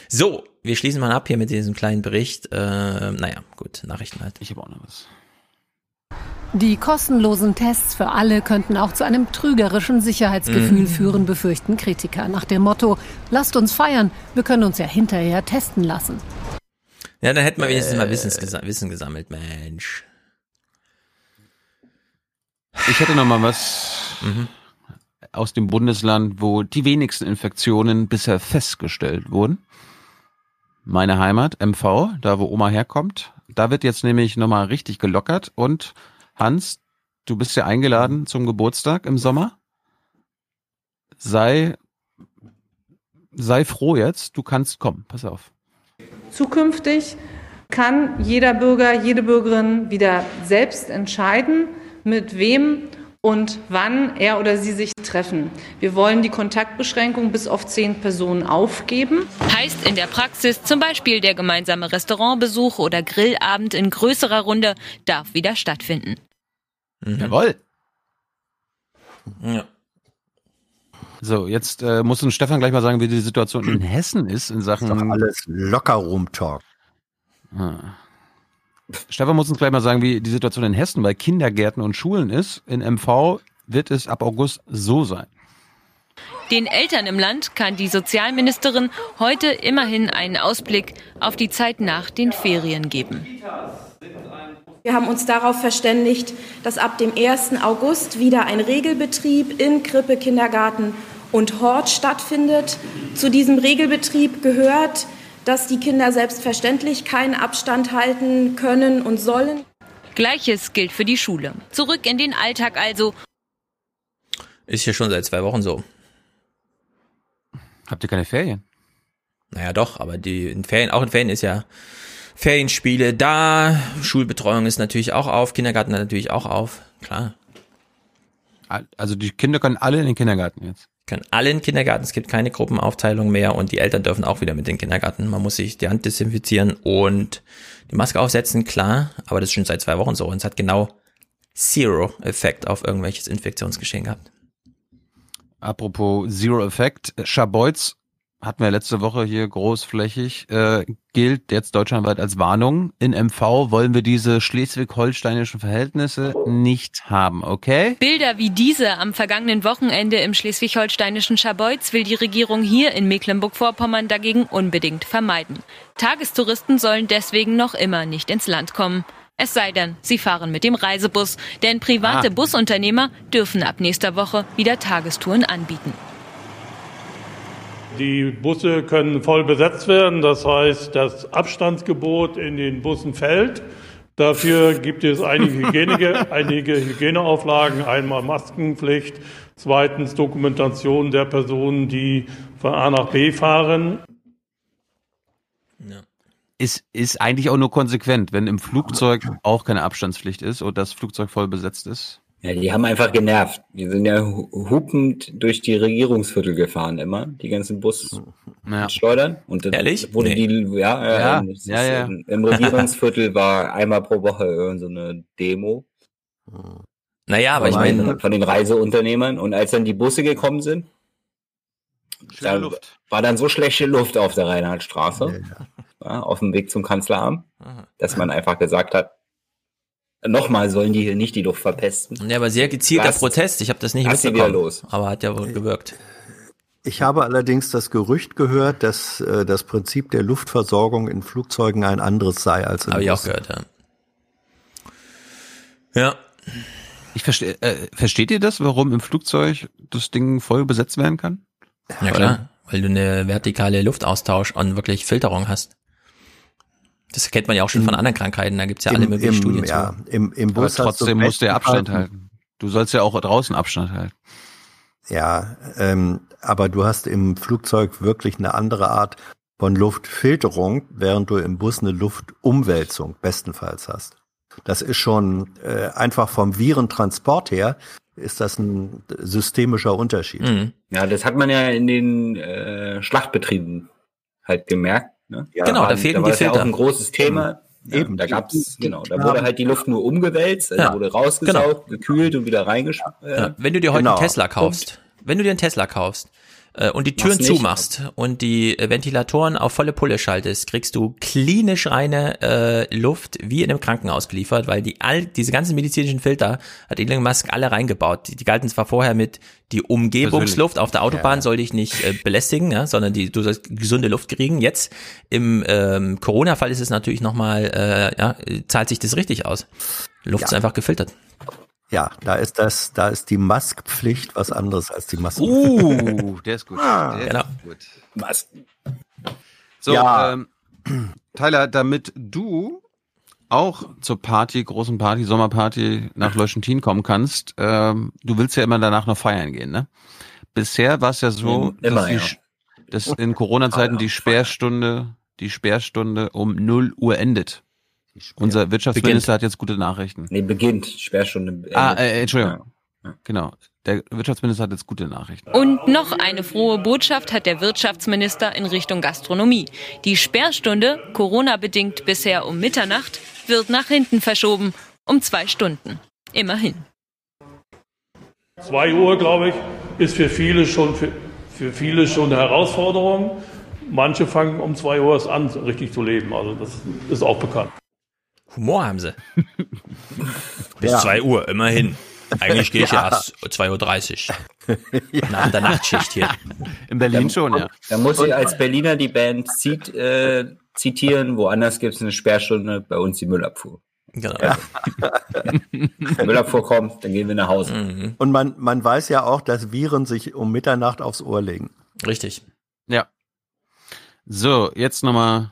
[SPEAKER 20] So, wir schließen mal ab hier mit diesem kleinen Bericht. Äh, naja, gut, Nachrichten halt.
[SPEAKER 3] Ich habe auch noch was.
[SPEAKER 55] Die kostenlosen Tests für alle könnten auch zu einem trügerischen Sicherheitsgefühl
[SPEAKER 20] Mhm.
[SPEAKER 55] führen, befürchten Kritiker. Nach dem Motto, lasst uns feiern, wir können uns ja hinterher testen lassen.
[SPEAKER 20] Ja, dann hätten wir wenigstens
[SPEAKER 3] Äh.
[SPEAKER 20] mal Wissens gesa Wissen gesammelt, Mensch.
[SPEAKER 3] Ich hätte noch mal was
[SPEAKER 20] Mhm.
[SPEAKER 3] aus dem Bundesland, wo die wenigsten Infektionen bisher festgestellt wurden. Meine Heimat, MV, da wo Oma herkommt. Da wird jetzt nämlich noch mal richtig gelockert. Und Hans, du bist ja eingeladen zum Geburtstag im Sommer. Sei, sei froh jetzt, du kannst kommen. Pass auf.
[SPEAKER 62] Zukünftig kann jeder Bürger, jede Bürgerin wieder selbst entscheiden, mit wem
[SPEAKER 63] und wann er oder sie sich treffen. Wir wollen die Kontaktbeschränkung bis auf zehn Personen aufgeben.
[SPEAKER 64] Heißt in der Praxis zum Beispiel der gemeinsame Restaurantbesuch oder Grillabend in größerer Runde darf wieder stattfinden.
[SPEAKER 3] Mhm. Jawohl. Ja. So, jetzt äh, muss uns Stefan gleich mal sagen, wie die Situation in <clears throat> Hessen ist in Sachen.
[SPEAKER 22] Doch alles locker rumtalk.
[SPEAKER 3] Ah. Stefan muss uns gleich mal sagen, wie die Situation in Hessen bei Kindergärten und Schulen ist. In MV wird es ab August so sein.
[SPEAKER 64] Den Eltern im Land kann die Sozialministerin heute immerhin einen Ausblick auf die Zeit nach den Ferien geben.
[SPEAKER 63] Wir haben uns darauf verständigt, dass ab dem 1. August wieder ein Regelbetrieb in Krippe, Kindergarten und Hort stattfindet. Zu diesem Regelbetrieb gehört, dass die Kinder selbstverständlich keinen Abstand halten können und sollen.
[SPEAKER 64] Gleiches gilt für die Schule. Zurück in den Alltag also.
[SPEAKER 20] Ist hier schon seit zwei Wochen so.
[SPEAKER 3] Habt ihr keine Ferien?
[SPEAKER 20] Naja, doch, aber die in Ferien, auch in Ferien ist ja Ferienspiele da, Schulbetreuung ist natürlich auch auf, Kindergarten natürlich auch auf, klar.
[SPEAKER 3] Also die Kinder können alle in den Kindergarten jetzt.
[SPEAKER 20] Können alle in den Kindergarten, es gibt keine Gruppenaufteilung mehr und die Eltern dürfen auch wieder mit in den Kindergarten. Man muss sich die Hand desinfizieren und die Maske aufsetzen, klar, aber das ist schon seit zwei Wochen so und es hat genau Zero Effekt auf irgendwelches Infektionsgeschehen gehabt.
[SPEAKER 3] Apropos Zero Effekt, Schabeutz hatten wir letzte Woche hier großflächig, äh, gilt jetzt deutschlandweit als Warnung. In MV wollen wir diese schleswig-holsteinischen Verhältnisse nicht haben, okay?
[SPEAKER 64] Bilder wie diese am vergangenen Wochenende im schleswig-holsteinischen Schabeutz will die Regierung hier in Mecklenburg-Vorpommern dagegen unbedingt vermeiden. Tagestouristen sollen deswegen noch immer nicht ins Land kommen. Es sei denn, sie fahren mit dem Reisebus, denn private ah. Busunternehmer dürfen ab nächster Woche wieder Tagestouren anbieten.
[SPEAKER 62] Die Busse können voll besetzt werden. Das heißt, das Abstandsgebot in den Bussen fällt. Dafür gibt es einige, Hygiene, <laughs> einige Hygieneauflagen. Einmal Maskenpflicht, zweitens Dokumentation der Personen, die von A nach B fahren.
[SPEAKER 3] Ja. Ist, ist eigentlich auch nur konsequent, wenn im Flugzeug auch keine Abstandspflicht ist und das Flugzeug voll besetzt ist.
[SPEAKER 21] Ja, die haben einfach genervt. Die sind ja hupend durch die Regierungsviertel gefahren immer, die ganzen Busschleudern. Ja. Und dann
[SPEAKER 20] Ehrlich?
[SPEAKER 21] wurde
[SPEAKER 20] nee.
[SPEAKER 21] die, ja, ja, ja, ja, ja. Im, Im Regierungsviertel war einmal pro Woche so eine Demo.
[SPEAKER 20] Naja, aber ich meine.
[SPEAKER 21] Von den Reiseunternehmern. Und als dann die Busse gekommen sind, da war dann so schlechte Luft auf der Reinhardtstraße, ja, auf dem Weg zum Kanzleramt, dass man einfach gesagt hat, Nochmal sollen die hier nicht die Luft verpesten.
[SPEAKER 20] Ja, aber sehr gezielter Was? Protest. Ich habe das nicht mitbekommen. Los. Aber hat ja wohl gewirkt.
[SPEAKER 22] Ich habe allerdings das Gerücht gehört, dass äh, das Prinzip der Luftversorgung in Flugzeugen ein anderes sei als in
[SPEAKER 20] Habe ich auch gehört, ja. Ja.
[SPEAKER 3] Ich verstehe, äh, versteht ihr das, warum im Flugzeug das Ding voll besetzt werden kann?
[SPEAKER 20] Ja klar, weil du eine vertikale Luftaustausch und wirklich Filterung hast. Das kennt man ja auch schon von anderen Krankheiten, da gibt's ja Im, alle möglichen
[SPEAKER 22] im,
[SPEAKER 20] Studien
[SPEAKER 22] ja,
[SPEAKER 20] zu.
[SPEAKER 22] Im, im Bus
[SPEAKER 3] Aber trotzdem musst du ja Abstand halten. Du sollst ja auch draußen Abstand halten.
[SPEAKER 22] Ja, ähm, aber du hast im Flugzeug wirklich eine andere Art von Luftfilterung, während du im Bus eine Luftumwälzung bestenfalls hast. Das ist schon äh, einfach vom Virentransport her ist das ein systemischer Unterschied.
[SPEAKER 21] Mhm. Ja, das hat man ja in den äh, Schlachtbetrieben halt gemerkt. Ne?
[SPEAKER 20] Ja, genau, da fehlten da die Filter.
[SPEAKER 21] Ja auch ein großes Thema. Ja, Eben, da gab's genau, da wurde halt die Luft nur umgewälzt, also ja, wurde rausgesaugt, genau. gekühlt und wieder reingeschmissen. Äh,
[SPEAKER 20] ja, wenn du dir heute genau. einen Tesla kaufst, wenn du dir einen Tesla kaufst, äh, und die Türen zumachst und die Ventilatoren auf volle Pulle schaltest, kriegst du klinisch reine äh, Luft wie in einem Krankenhaus geliefert, weil die all diese ganzen medizinischen Filter hat Elon Musk alle reingebaut. Die, die galten zwar vorher mit die Umgebungsluft auf der Autobahn ja. soll dich nicht äh, belästigen, ja, sondern die du sollst gesunde Luft kriegen. Jetzt im ähm, Corona-Fall ist es natürlich nochmal, äh, ja, zahlt sich das richtig aus. Luft ja. ist einfach gefiltert.
[SPEAKER 22] Ja, da ist das, da ist die Maskpflicht was anderes als die Maske.
[SPEAKER 3] Uh, der ist gut.
[SPEAKER 20] Ah,
[SPEAKER 3] der
[SPEAKER 20] genau.
[SPEAKER 3] ist gut. Masken. So, ja. ähm, Tyler, damit du auch zur Party, großen Party, Sommerparty nach Leuschentin kommen kannst, ähm, du willst ja immer danach noch feiern gehen, ne? Bisher war es ja so, immer, dass, die, ja. dass in Corona-Zeiten die Sperrstunde, die Sperrstunde um 0 Uhr endet. Unser Wirtschaftsminister beginnt. hat jetzt gute Nachrichten.
[SPEAKER 21] Nee, beginnt. Sperrstunde.
[SPEAKER 3] Ah, äh, Entschuldigung. Genau. Der Wirtschaftsminister hat jetzt gute Nachrichten.
[SPEAKER 64] Und noch eine frohe Botschaft hat der Wirtschaftsminister in Richtung Gastronomie. Die Sperrstunde, Corona-bedingt bisher um Mitternacht, wird nach hinten verschoben, um zwei Stunden. Immerhin.
[SPEAKER 62] 2 Uhr, glaube ich, ist für viele schon, für, für viele schon eine Herausforderung. Manche fangen um 2 Uhr erst an, richtig zu leben. Also das ist auch bekannt.
[SPEAKER 20] Humor haben sie. <laughs> Bis
[SPEAKER 62] Ja.
[SPEAKER 20] 2 Uhr, immerhin. Eigentlich gehe ich ja
[SPEAKER 21] Ja.
[SPEAKER 20] erst 2.30 Uhr. Nach der Nachtschicht hier. <laughs>
[SPEAKER 3] In Berlin
[SPEAKER 21] Da- Da muss ich als Berliner die Band zit, äh, zitieren. Woanders gibt es eine Sperrstunde, bei uns die Müllabfuhr.
[SPEAKER 20] Genau. <laughs>
[SPEAKER 21] Müllabfuhr kommt, dann gehen wir nach Hause.
[SPEAKER 20] Mhm.
[SPEAKER 22] Und man, man weiß ja auch, dass Viren sich um Mitternacht aufs Ohr legen.
[SPEAKER 20] Richtig.
[SPEAKER 3] Ja. So, jetzt nochmal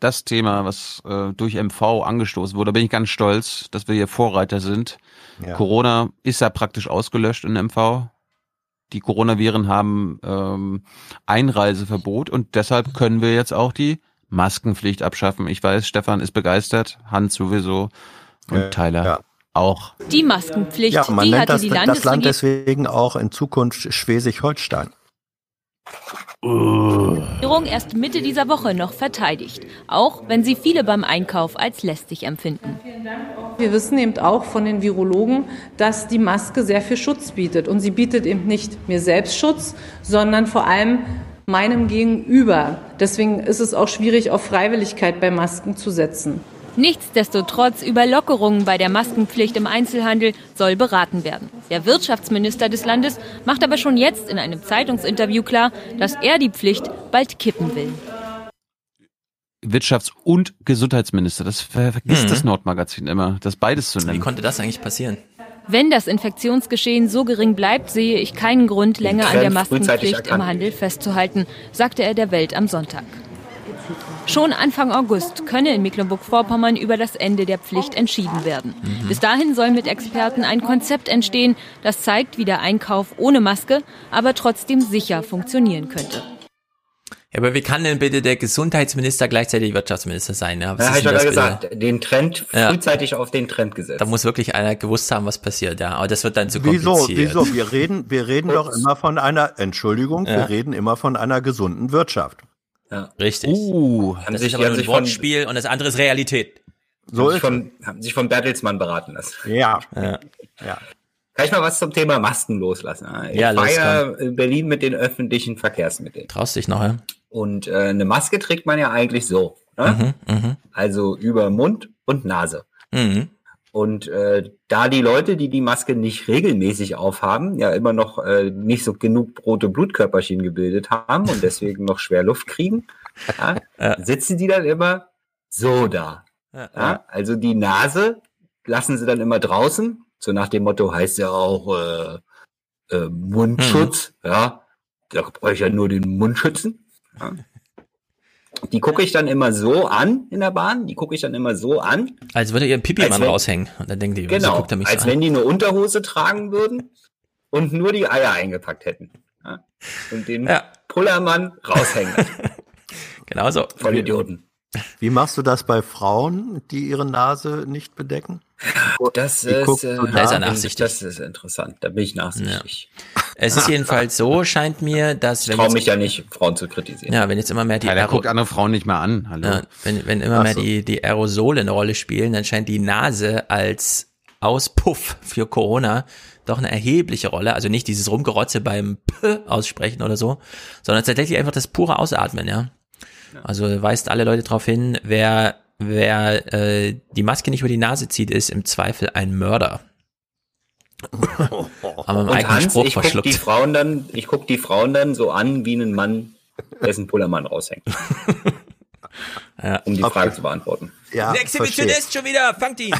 [SPEAKER 3] das Thema, was äh, durch MV angestoßen wurde. Da bin ich ganz stolz, dass wir hier Vorreiter sind.
[SPEAKER 22] Ja.
[SPEAKER 3] Corona ist ja praktisch ausgelöscht in MV. Die Coronaviren haben ähm, Einreiseverbot und deshalb können wir jetzt auch die Maskenpflicht abschaffen. Ich weiß, Stefan ist begeistert, Hans sowieso und
[SPEAKER 22] Äh,
[SPEAKER 3] Tyler
[SPEAKER 22] ja.
[SPEAKER 3] auch.
[SPEAKER 64] Die Maskenpflicht,
[SPEAKER 22] Ja, man
[SPEAKER 64] die
[SPEAKER 22] nennt
[SPEAKER 64] hatte
[SPEAKER 22] das,
[SPEAKER 64] die
[SPEAKER 22] das Land
[SPEAKER 64] Landesregierung.
[SPEAKER 22] deswegen auch in Zukunft Schleswig-Holstein.
[SPEAKER 64] Regierung erst Mitte dieser Woche noch verteidigt, auch wenn sie viele beim Einkauf als lästig empfinden.
[SPEAKER 65] Wir wissen eben auch von den Virologen, dass die Maske sehr viel Schutz bietet. Und sie bietet eben nicht mir selbst Schutz, sondern vor allem meinem Gegenüber. Deswegen ist es auch schwierig, auf Freiwilligkeit bei Masken zu setzen.
[SPEAKER 64] Nichtsdestotrotz über Lockerungen bei der Maskenpflicht im Einzelhandel soll beraten werden. Der Wirtschaftsminister des Landes macht aber schon jetzt in einem Zeitungsinterview klar, dass er die Pflicht bald kippen will.
[SPEAKER 3] Wirtschafts- und Gesundheitsminister. Das ver vergisst
[SPEAKER 20] Mhm.
[SPEAKER 3] das Nordmagazin immer, das beides zu nennen.
[SPEAKER 20] Wie konnte das eigentlich passieren?
[SPEAKER 64] Wenn das Infektionsgeschehen so gering bleibt, sehe ich keinen Grund, länger an der Maskenpflicht im. Handel festzuhalten, sagte er der Welt am Sonntag. Schon Anfang August könne in Mecklenburg-Vorpommern über das Ende der Pflicht entschieden werden.
[SPEAKER 20] Mhm.
[SPEAKER 64] Bis dahin soll mit Experten ein Konzept entstehen, das zeigt, wie der Einkauf ohne Maske, aber trotzdem sicher funktionieren könnte.
[SPEAKER 20] Ja, aber wie kann denn bitte der Gesundheitsminister gleichzeitig Wirtschaftsminister sein? Ja, was
[SPEAKER 21] Ja, ich gerade
[SPEAKER 20] bitte?
[SPEAKER 21] gesagt, den Trend,
[SPEAKER 20] Ja.
[SPEAKER 21] frühzeitig auf den Trend gesetzt.
[SPEAKER 20] Da muss wirklich einer gewusst haben, was passiert, ja. Aber das wird dann zu
[SPEAKER 22] Wieso?
[SPEAKER 20] kompliziert.
[SPEAKER 22] Wieso? Wir reden, wir reden doch immer von einer, Entschuldigung,
[SPEAKER 20] Ja.
[SPEAKER 22] wir reden immer von einer gesunden Wirtschaft.
[SPEAKER 21] Ja.
[SPEAKER 20] Richtig.
[SPEAKER 3] Uh,
[SPEAKER 21] Haben
[SPEAKER 20] das
[SPEAKER 21] sich-
[SPEAKER 20] ist aber nur ein Wortspiel und das andere ist Realität.
[SPEAKER 22] So
[SPEAKER 21] haben, sich
[SPEAKER 22] ist
[SPEAKER 21] von, haben sich von Bertelsmann beraten lassen.
[SPEAKER 22] Ja.
[SPEAKER 20] Ja.
[SPEAKER 22] ja.
[SPEAKER 21] Kann ich mal was zum Thema Masken loslassen? Ich
[SPEAKER 20] Ja,
[SPEAKER 21] war
[SPEAKER 20] los,
[SPEAKER 21] ja in Berlin mit den öffentlichen Verkehrsmitteln.
[SPEAKER 20] Traust dich noch, ja?
[SPEAKER 21] Und äh, eine Maske trägt man ja eigentlich so. Ne?
[SPEAKER 20] Mhm, mhm,
[SPEAKER 21] Also über Mund und Nase.
[SPEAKER 20] mhm.
[SPEAKER 21] Und äh, da die Leute, die die Maske nicht regelmäßig aufhaben, ja immer noch äh, nicht so genug rote Blutkörperchen gebildet haben und deswegen noch schwer Luft kriegen, ja, <laughs>
[SPEAKER 20] Ja.
[SPEAKER 21] sitzen die dann immer so da.
[SPEAKER 20] Ja.
[SPEAKER 21] Also die Nase lassen sie dann immer draußen, so nach dem Motto heißt ja auch äh, äh, Mundschutz, ja, da brauche ich ja nur den Mund schützen. Ja. Die gucke ich dann immer so an in der Bahn, die gucke ich dann immer so an,
[SPEAKER 20] Als würde ihr Pipi-Mann raushängen. Und dann denken die,
[SPEAKER 21] Genau,
[SPEAKER 20] guckt er mich
[SPEAKER 21] als
[SPEAKER 20] so
[SPEAKER 21] wenn die eine Unterhose tragen würden und nur die Eier eingepackt hätten. Ja? Und den
[SPEAKER 20] Ja.
[SPEAKER 21] Pullermann raushängen. <laughs>
[SPEAKER 20] Genau so.
[SPEAKER 21] Voll Idioten.
[SPEAKER 22] Wie machst du das bei Frauen, die ihre Nase nicht bedecken?
[SPEAKER 21] Das ist, äh,
[SPEAKER 20] Da ist er
[SPEAKER 21] das-
[SPEAKER 20] nachsichtig.
[SPEAKER 21] Das ist interessant. Da bin ich nachsichtig.
[SPEAKER 20] Es ist jedenfalls so, scheint mir, dass
[SPEAKER 21] Ich
[SPEAKER 20] wenn
[SPEAKER 21] traue
[SPEAKER 20] jetzt,
[SPEAKER 21] mich ja nicht, Frauen zu kritisieren.
[SPEAKER 20] ja, wenn jetzt immer mehr die
[SPEAKER 3] Ja, der
[SPEAKER 20] Aero-
[SPEAKER 3] guckt andere Frauen nicht mehr an. Hallo.
[SPEAKER 20] Ja, wenn, wenn immer
[SPEAKER 22] Ach
[SPEAKER 20] mehr
[SPEAKER 22] so.
[SPEAKER 20] die, die Aerosole eine Rolle spielen, dann scheint die Nase als Auspuff für Corona doch eine erhebliche Rolle, also nicht dieses Rumgerotze beim P aussprechen oder so, sondern tatsächlich einfach das pure Ausatmen, ja. Also weist alle Leute darauf hin, wer, wer äh, die Maske nicht über die Nase zieht, ist im Zweifel ein Mörder. <laughs> Haben wir im
[SPEAKER 21] Und
[SPEAKER 20] eigenen
[SPEAKER 21] Hans,
[SPEAKER 20] Spruch
[SPEAKER 21] ich guck die
[SPEAKER 20] verschluckt.
[SPEAKER 21] Frauen dann, ich guck die Frauen dann so an, wie ein Mann, dessen Pullermann raushängt. <laughs>
[SPEAKER 20] Ja.
[SPEAKER 21] Um die Frage zu beantworten.
[SPEAKER 22] Ja,
[SPEAKER 20] Der
[SPEAKER 22] verstehe.
[SPEAKER 20] Exhibitionist schon wieder, fangt ihn!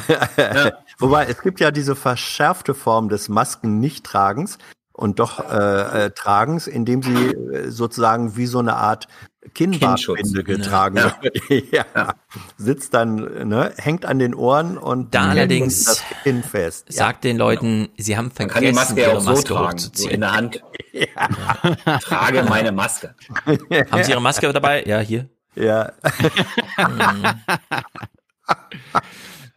[SPEAKER 20] <laughs>
[SPEAKER 22] Wobei, es gibt ja diese verschärfte Form des Masken-Nicht-Tragens und doch äh, äh, Tragens, indem sie äh, sozusagen wie so eine Art Kinnbartbinde
[SPEAKER 21] Kinnschutz.
[SPEAKER 22] getragen
[SPEAKER 21] Ja.
[SPEAKER 22] wird. <laughs> ja. Sitzt dann, ne, hängt an den Ohren und
[SPEAKER 20] Da
[SPEAKER 22] hält
[SPEAKER 20] allerdings
[SPEAKER 22] das Kinn fest. Ja.
[SPEAKER 20] Sagt den Leuten, sie haben
[SPEAKER 21] kann die
[SPEAKER 20] vergessen,
[SPEAKER 21] Maske ja
[SPEAKER 20] ihre
[SPEAKER 21] auch so
[SPEAKER 20] Maske
[SPEAKER 21] tragen, so
[SPEAKER 20] hochzuziehen.
[SPEAKER 21] in der Hand. <laughs> Trage meine Maske. <laughs>
[SPEAKER 20] Haben Sie Ihre Maske dabei? Ja, hier.
[SPEAKER 22] Ja.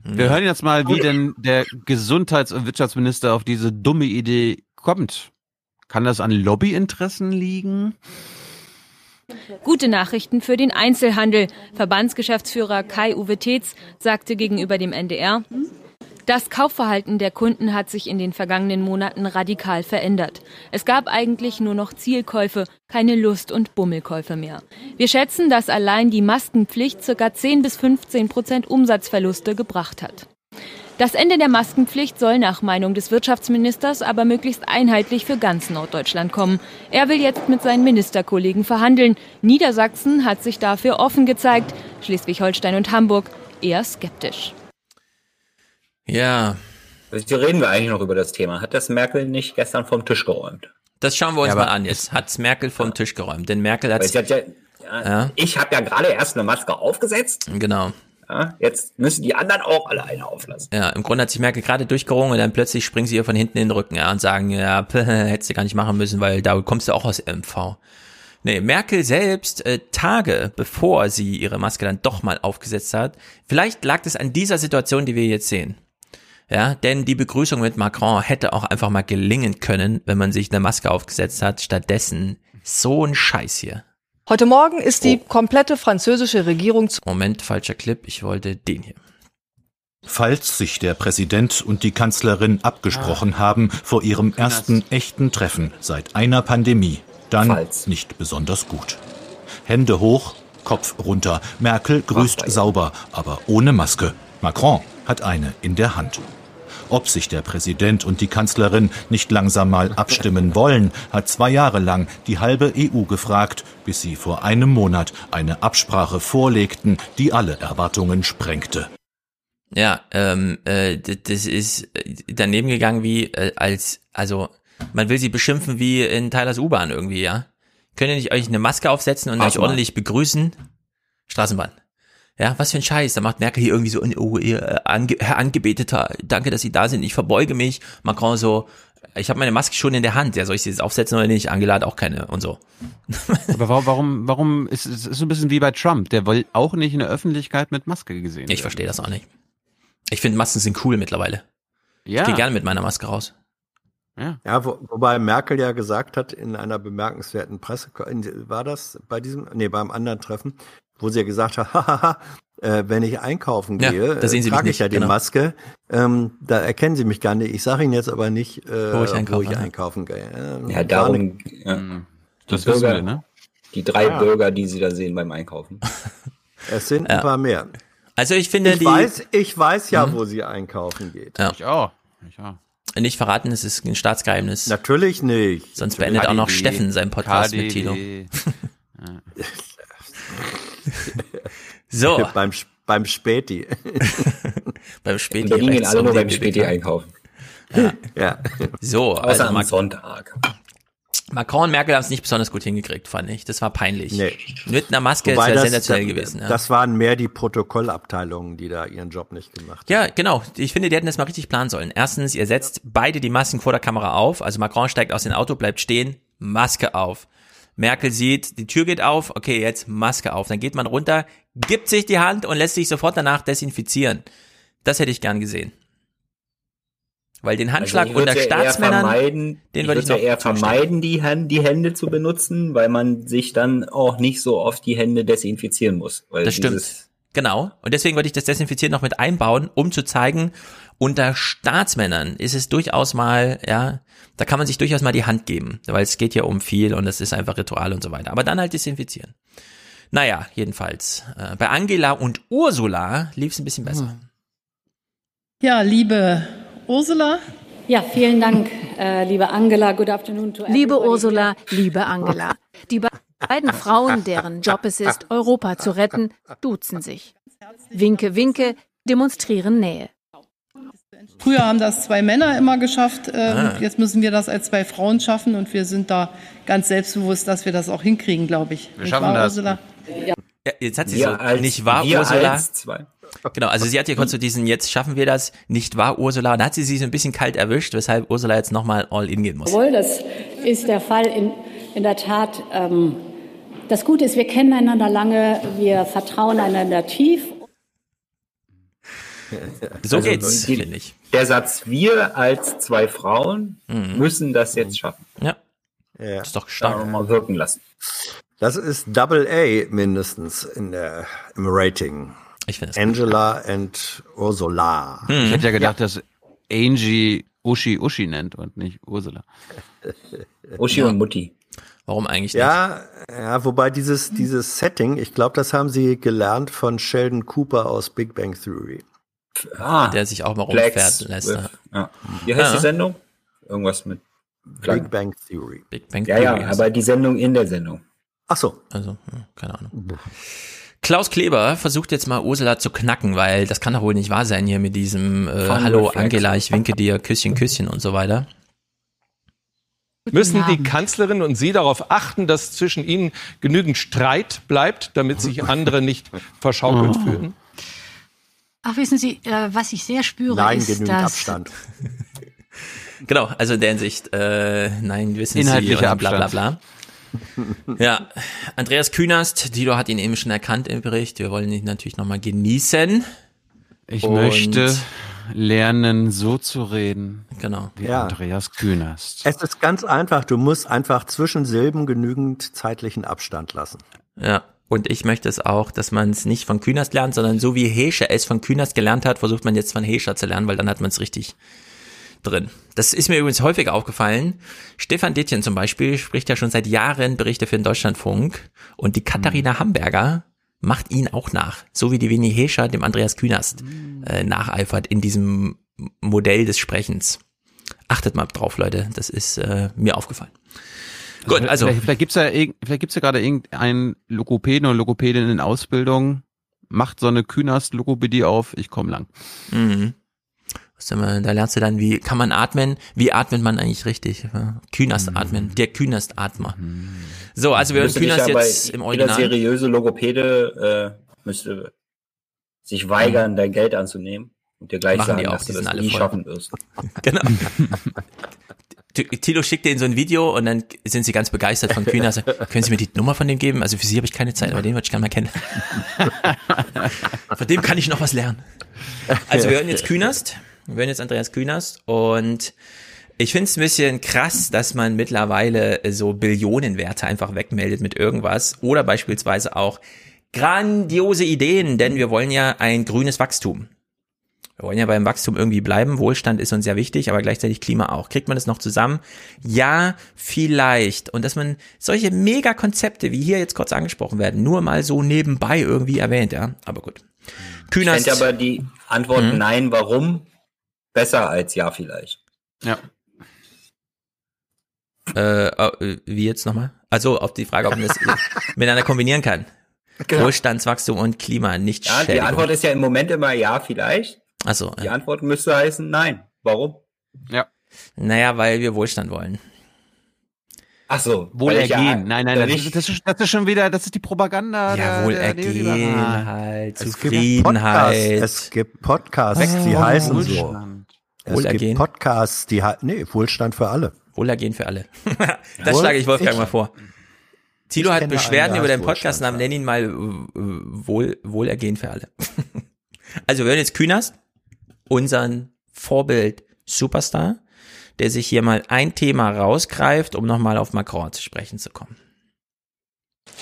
[SPEAKER 3] Wir hören jetzt mal, wie denn der Gesundheits- und Wirtschaftsminister auf diese dumme Idee kommt. Kann das an Lobbyinteressen liegen?
[SPEAKER 64] Gute Nachrichten für den Einzelhandel. Verbandsgeschäftsführer Kai-Uwe Tetz sagte gegenüber dem NDR, das Kaufverhalten der Kunden hat sich in den vergangenen Monaten radikal verändert. Es gab eigentlich nur noch Zielkäufe, keine Lust- und Bummelkäufe mehr. Wir schätzen, dass allein die Maskenpflicht ca. 10 bis 15 Prozent Umsatzverluste gebracht hat. Das Ende der Maskenpflicht soll nach Meinung des Wirtschaftsministers aber möglichst einheitlich für ganz Norddeutschland kommen. Er will jetzt mit seinen Ministerkollegen verhandeln. Niedersachsen hat sich dafür offen gezeigt, Schleswig-Holstein und Hamburg eher skeptisch.
[SPEAKER 20] Ja.
[SPEAKER 21] Also, reden wir eigentlich noch über das Thema. Hat das Merkel nicht gestern vom Tisch geräumt?
[SPEAKER 20] Das schauen wir uns ja, mal an jetzt. Hat's Merkel vom ja. Tisch geräumt? Denn Merkel hat's,
[SPEAKER 21] hat ja, ja, Ich habe ja gerade erst eine Maske aufgesetzt.
[SPEAKER 20] Genau.
[SPEAKER 21] Ja, jetzt müssen die anderen auch alle eine auflassen.
[SPEAKER 20] Ja, im Grunde hat sich Merkel gerade durchgerungen und dann plötzlich springen sie ihr von hinten in den Rücken ja, und sagen, ja, <laughs> hättest du gar nicht machen müssen, weil da kommst du auch aus MV. Nee, Merkel selbst, äh, Tage bevor sie ihre Maske dann doch mal aufgesetzt hat, vielleicht lag es an dieser Situation, die wir jetzt sehen. Ja, denn die Begrüßung mit Macron hätte auch einfach mal gelingen können, wenn man sich eine Maske aufgesetzt hat. Stattdessen so ein Scheiß hier.
[SPEAKER 66] Heute Morgen ist die oh. komplette französische Regierung zu
[SPEAKER 20] Moment, falscher Clip. Ich wollte den hier.
[SPEAKER 67] Falls sich der Präsident und die Kanzlerin abgesprochen ah. haben vor ihrem ersten echten Treffen seit einer Pandemie, dann Falls. nicht besonders gut. Hände hoch, Kopf runter. Merkel grüßt sauber, aber ohne Maske. Macron hat eine in der Hand. Ob sich der Präsident und die Kanzlerin nicht langsam mal abstimmen wollen, hat zwei Jahre lang die halbe EU gefragt, bis sie vor einem Monat eine Absprache vorlegten, die alle Erwartungen sprengte.
[SPEAKER 20] Ja, ähm, äh, das ist daneben gegangen wie äh, als, also man will sie beschimpfen wie in Tylers U-Bahn irgendwie, ja? Könnt ihr nicht euch eine Maske aufsetzen und euch ordentlich begrüßen? Straßenbahn. Ja, was für ein Scheiß. Da macht Merkel hier irgendwie so, oh, ihr, Ange Herr Angebeteter, danke, dass Sie da sind, ich verbeuge mich. Macron so, ich habe meine Maske schon in der Hand, ja, soll ich sie jetzt aufsetzen oder nicht? Angela hat auch keine und so. <laughs>
[SPEAKER 3] Aber warum, warum, warum ist es ist so ein bisschen wie bei Trump, der will auch nicht in der Öffentlichkeit mit Maske gesehen
[SPEAKER 20] Ich verstehe das auch nicht. Ich finde Masken sind cool mittlerweile. Ja. Ich gehe gerne mit meiner Maske raus.
[SPEAKER 22] Ja, ja wo, wobei Merkel ja gesagt hat in einer bemerkenswerten Presse, war das bei diesem, nee, beim anderen Treffen, wo sie ja gesagt hat, <laughs> hahaha, äh, wenn ich einkaufen ja, gehe, äh, trage ich ja die genau. Maske. Ähm, da erkennen Sie mich gar nicht. Ich sage Ihnen jetzt aber nicht, äh, wo ich, einkaufen, wo ich einkaufen gehe.
[SPEAKER 21] Äh, ja, darum. Ja. Das wissen wir, ne? Die drei ja. Bürger, die Sie da sehen beim Einkaufen. <laughs>
[SPEAKER 22] Es sind ein paar mehr.
[SPEAKER 20] Also ich finde
[SPEAKER 22] ich
[SPEAKER 20] die.
[SPEAKER 22] Weiß, ich weiß ja, mhm. wo sie einkaufen geht.
[SPEAKER 20] Ja.
[SPEAKER 3] Ich auch. Ich auch.
[SPEAKER 20] Nicht verraten, es ist ein Staatsgeheimnis.
[SPEAKER 22] Natürlich nicht.
[SPEAKER 20] Sonst Natürlich. beendet auch noch Steffen seinen Podcast KDW. mit Tilo. <laughs> <laughs> so.
[SPEAKER 22] beim, beim Späti. <laughs>
[SPEAKER 20] beim Späti.
[SPEAKER 21] Berlin gehen alle nur beim Späti einkaufen.
[SPEAKER 20] Ja. ja. So.
[SPEAKER 21] Außer also am Sonntag.
[SPEAKER 20] Macron und Merkel haben es nicht besonders gut hingekriegt, fand ich. Das war peinlich. Nee. Mit einer Maske Wobei ist ja sensationell
[SPEAKER 22] das,
[SPEAKER 20] gewesen. Ja.
[SPEAKER 22] Das waren mehr die Protokollabteilungen, die da ihren Job nicht gemacht haben.
[SPEAKER 20] Ja, genau. Ich finde, die hätten das mal richtig planen sollen. Erstens, ihr setzt beide die Masken vor der Kamera auf. Also Macron steigt aus dem Auto, bleibt stehen, Maske auf. Merkel sieht, die Tür geht auf, okay, jetzt Maske auf. Dann geht man runter, gibt sich die Hand und lässt sich sofort danach desinfizieren. Das hätte ich gern gesehen. Weil den Handschlag also unter Staatsmännern,
[SPEAKER 21] den würde ich, noch ja eher vermeiden, die, Hand, die Hände zu benutzen, weil man sich dann auch nicht so oft die Hände desinfizieren muss.
[SPEAKER 20] das stimmt. Genau. Und deswegen würde ich das Desinfizieren noch mit einbauen, um zu zeigen, unter Staatsmännern ist es durchaus mal, ja, da kann man sich durchaus mal die Hand geben, weil es geht ja um viel und es ist einfach Ritual und so weiter. Aber dann halt desinfizieren. Naja, jedenfalls. Äh, bei Angela und Ursula lief es ein bisschen besser.
[SPEAKER 68] Ja, liebe Ursula.
[SPEAKER 69] Ja, vielen Dank, äh, liebe Angela. Good afternoon to
[SPEAKER 70] everybody. Liebe Ursula, liebe Angela. Die beiden Frauen, deren Job es ist, Europa zu retten, duzen sich. Winke, winke, demonstrieren Nähe.
[SPEAKER 68] Früher haben das zwei Männer immer geschafft. Äh, ah. Jetzt müssen wir das als zwei Frauen schaffen und wir sind da ganz selbstbewusst, dass wir das auch hinkriegen, glaube ich.
[SPEAKER 3] Wir schaffen das. Ursula?
[SPEAKER 20] Ja. ja. jetzt hat sie wir so, als, nicht wahr, Ursula? Genau, also sie hat hier kurz so diesen, jetzt schaffen wir das, nicht wahr, Ursula? Und da hat sie sich so ein bisschen kalt erwischt, weshalb Ursula jetzt nochmal all in gehen muss.
[SPEAKER 69] Jawohl, das ist der Fall in, in der Tat. Ähm, das Gute ist, wir kennen einander lange, wir vertrauen einander tief
[SPEAKER 20] So also, geht's, finde ich.
[SPEAKER 21] Der Satz, wir als zwei Frauen mhm. müssen das jetzt schaffen.
[SPEAKER 20] Ja. ja. Das ist doch stark.
[SPEAKER 21] Mal wirken lassen.
[SPEAKER 22] Das ist Double A mindestens in der, im Rating.
[SPEAKER 20] Ich finde
[SPEAKER 22] Angela gut. and Ursula.
[SPEAKER 3] Hm. Ich hätte ja gedacht, ja. dass Angie Uschi Uschi nennt und nicht Ursula. <laughs>
[SPEAKER 21] Uschi ja. und Mutti.
[SPEAKER 20] Warum eigentlich nicht?
[SPEAKER 22] Ja, ja wobei dieses, dieses Setting, ich glaube, das haben sie gelernt von Sheldon Cooper aus Big Bang Theory.
[SPEAKER 20] Ah, der sich auch mal rumfährt lässt.
[SPEAKER 21] With, ja. Wie heißt ja. die Sendung? Irgendwas mit
[SPEAKER 22] Big Bang Theory.
[SPEAKER 20] Big Bang
[SPEAKER 21] Theory. Ja, ja, aber die Sendung in der Sendung.
[SPEAKER 22] Ach so.
[SPEAKER 20] Also, keine Ahnung. Klaus Kleber versucht jetzt mal Ursula zu knacken, weil das kann doch wohl nicht wahr sein hier mit diesem äh, Hallo Angela, ich winke dir, Küsschen, Küsschen und so weiter.
[SPEAKER 71] Müssen die Kanzlerin und Sie darauf achten, dass zwischen Ihnen genügend Streit bleibt, damit sich andere nicht verschaukelt oh. fühlen?
[SPEAKER 72] Ach, wissen Sie, äh, was ich sehr spüre,
[SPEAKER 22] nein,
[SPEAKER 72] ist,
[SPEAKER 22] genügend
[SPEAKER 72] dass
[SPEAKER 22] Abstand. <laughs>
[SPEAKER 20] genau, also in der Hinsicht, äh, nein, wissen
[SPEAKER 3] Inhaltlicher
[SPEAKER 20] Sie,
[SPEAKER 3] Abstand.
[SPEAKER 20] bla bla bla. ja, Andreas Künast, Tilo hat ihn eben schon erkannt im Bericht. Wir wollen ihn natürlich nochmal genießen.
[SPEAKER 3] Ich Und möchte lernen, so zu reden.
[SPEAKER 20] Genau.
[SPEAKER 3] Wie ja. Andreas Künast.
[SPEAKER 22] Es ist ganz einfach. Du musst einfach zwischen Silben genügend zeitlichen Abstand lassen.
[SPEAKER 20] Ja. Und ich möchte es auch, dass man es nicht von Künast lernt, sondern so wie Hescher es von Künast gelernt hat, versucht man jetzt von Hescher zu lernen, weil dann hat man es richtig drin. Das ist mir übrigens häufig aufgefallen. Stefan Dittchen zum Beispiel spricht ja schon seit Jahren Berichte für den Deutschlandfunk und die Katharina mhm. Hamburger macht ihn auch nach, so wie die Winnie Hescher dem Andreas Künast mhm. äh, nacheifert in diesem Modell des Sprechens. Achtet mal drauf, Leute, das ist äh, mir aufgefallen.
[SPEAKER 3] Gut, also vielleicht, vielleicht gibt's ja vielleicht gibt's ja gerade irgendeinen Logopäden oder Logopädin in Ausbildung, macht so eine Künast Logopädie auf, ich komme lang.
[SPEAKER 20] Mhm. Da lernst du dann, wie kann man atmen, wie atmet man eigentlich richtig. Künast mhm. atmen, der Künast Atmer. Mhm. So, also wir hören Künast jetzt im Original.
[SPEAKER 21] Jeder seriöse Logopäde äh, müsste sich weigern, mhm. dein Geld anzunehmen und dir gleich Machen sagen, dass du das nie voll. schaffen wirst. <laughs> <laughs>
[SPEAKER 20] genau. <laughs> Tilo schickt dir in so ein Video und dann sind sie ganz begeistert von Künast. <laughs> Können Sie mir die Nummer von dem geben? Also für Sie habe ich keine Zeit, aber den würde ich gerne mal kennen. <laughs> von dem kann ich noch was lernen. Also wir hören jetzt Künast. Wir hören jetzt Andreas Künast und ich finde es ein bisschen krass, dass man mittlerweile so Billionenwerte einfach wegmeldet mit irgendwas oder beispielsweise auch grandiose Ideen, denn wir wollen ja ein grünes Wachstum. Wir wollen ja beim Wachstum irgendwie bleiben. Wohlstand ist uns sehr wichtig, aber gleichzeitig Klima auch. Kriegt man das noch zusammen? Ja, vielleicht. Und dass man solche Megakonzepte, wie hier jetzt kurz angesprochen werden, nur mal so nebenbei irgendwie erwähnt, ja. Aber gut.
[SPEAKER 21] Künast. Ich aber die Antwort mhm. nein, warum? besser als ja vielleicht.
[SPEAKER 20] Ja. Äh, äh, wie jetzt nochmal? Also auf die Frage, ob man das <laughs> miteinander kombinieren kann. Genau. Wohlstandswachstum und Klima, nicht
[SPEAKER 21] Ja, die Antwort ist ja im Moment immer ja, vielleicht.
[SPEAKER 20] Also
[SPEAKER 21] Die Antwort müsste heißen nein. Warum?
[SPEAKER 20] Ja. Naja, weil wir Wohlstand wollen.
[SPEAKER 21] Ach so.
[SPEAKER 3] Wohlergehen. Ja, nein, nein, das ist, das, ist, das ist schon wieder, das ist die Propaganda.
[SPEAKER 20] Ja, Wohlergehen halt, Zufriedenheit.
[SPEAKER 22] Es gibt Podcasts, es gibt Podcasts die oh, heißen Wohlstand. so. Es Wohlergehen. gibt Podcasts, die halt, nee, Wohlstand für alle.
[SPEAKER 20] Wohlergehen für alle. <laughs> das schlage ich Wolfgang ich, mal vor. Tilo hat Beschwerden über den Podcastnamen, nenn ihn mal Wohl, Wohlergehen für alle. <laughs> also wir hören jetzt Künast, unseren Vorbild Superstar der sich hier mal ein Thema rausgreift, um nochmal auf Macron zu sprechen zu kommen.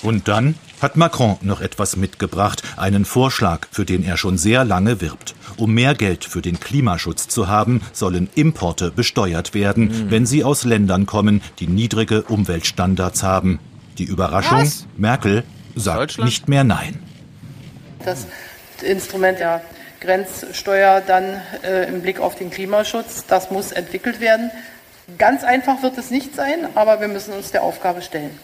[SPEAKER 67] Und dann hat Macron noch etwas mitgebracht, einen Vorschlag, für den er schon sehr lange wirbt. Um mehr Geld für den Klimaschutz zu haben, sollen Importe besteuert werden, mhm. wenn sie aus Ländern kommen, die niedrige Umweltstandards haben. Die Überraschung, Was? Merkel sagt nicht mehr Nein.
[SPEAKER 68] Das Instrument ja Grenzsteuer dann äh, im Blick auf den Klimaschutz. Das muss entwickelt werden. Ganz einfach wird es nicht sein, aber wir müssen uns der Aufgabe stellen.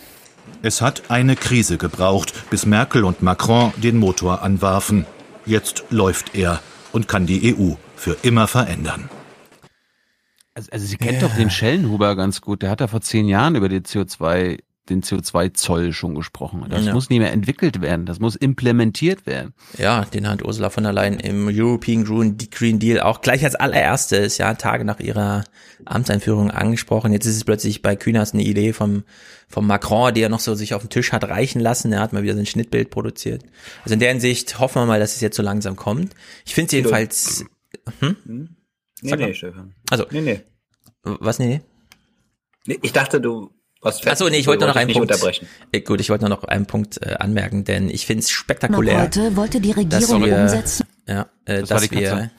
[SPEAKER 67] Es hat eine Krise gebraucht, bis Merkel und Macron den Motor anwarfen. Jetzt läuft er und kann die EU für immer verändern.
[SPEAKER 3] Also, also sie kennt ja. doch den Schellenhuber ganz gut. Der hat da vor zehn Jahren über die CO2 den CO2-Zoll schon gesprochen. Das
[SPEAKER 20] Ja.
[SPEAKER 3] muss nicht mehr entwickelt werden, das muss implementiert werden.
[SPEAKER 20] Ja, den hat Ursula von der Leyen im European Green, Deal auch gleich als allererstes, ja, Tage nach ihrer Amtseinführung angesprochen. Jetzt ist es plötzlich bei Kühners eine Idee vom, vom Macron, die er noch so sich auf den Tisch hat reichen lassen. Er hat mal wieder so ein Schnittbild produziert. Also in der Hinsicht hoffen wir mal, dass es jetzt so langsam kommt. Ich finde es jedenfalls, hm?
[SPEAKER 21] Nee,
[SPEAKER 20] Sag mal.
[SPEAKER 21] nee, Stefan.
[SPEAKER 20] Also,
[SPEAKER 21] Nee, nee.
[SPEAKER 20] was, nee, nee?
[SPEAKER 21] ich dachte, du
[SPEAKER 20] Achso, nee, ich wollte nur noch einen Punkt.
[SPEAKER 21] unterbrechen.
[SPEAKER 20] Äh, Gut, ich wollte nur noch einen Punkt äh, anmerken, denn ich finde es spektakulär.
[SPEAKER 73] Noch heute wollte die
[SPEAKER 20] dass
[SPEAKER 73] Regierung
[SPEAKER 20] wir,
[SPEAKER 73] umsetzen.
[SPEAKER 20] Ja, äh,
[SPEAKER 3] Das
[SPEAKER 20] dass wir,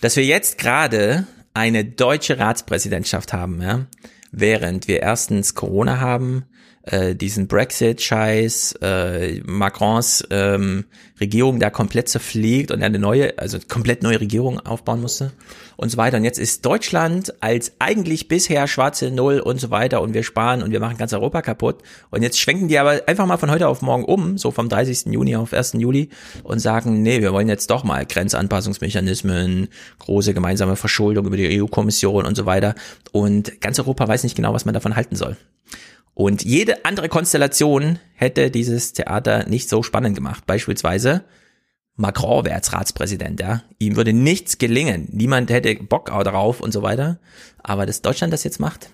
[SPEAKER 20] dass wir jetzt gerade eine deutsche Ratspräsidentschaft haben, ja, während wir erstens Corona haben, äh, diesen Brexit-Scheiß, äh, Macrons ähm, Regierung da komplett zerfliegt und eine neue, also komplett neue Regierung aufbauen musste und so weiter. Und jetzt ist Deutschland als eigentlich bisher schwarze Null und so weiter und wir sparen und wir machen ganz Europa kaputt. Und jetzt schwenken die aber einfach mal von heute auf morgen um, so vom 30. Juni auf 1. Juli und sagen, nee, wir wollen jetzt doch mal Grenzanpassungsmechanismen, große gemeinsame Verschuldung über die EU-Kommission und so weiter. Und ganz Europa weiß nicht genau, was man davon halten soll. Und jede andere Konstellation hätte dieses Theater nicht so spannend gemacht. Beispielsweise Macron wäre als Ratspräsident, ja. Ihm würde nichts gelingen. Niemand hätte Bock darauf und so weiter. Aber dass Deutschland das jetzt macht,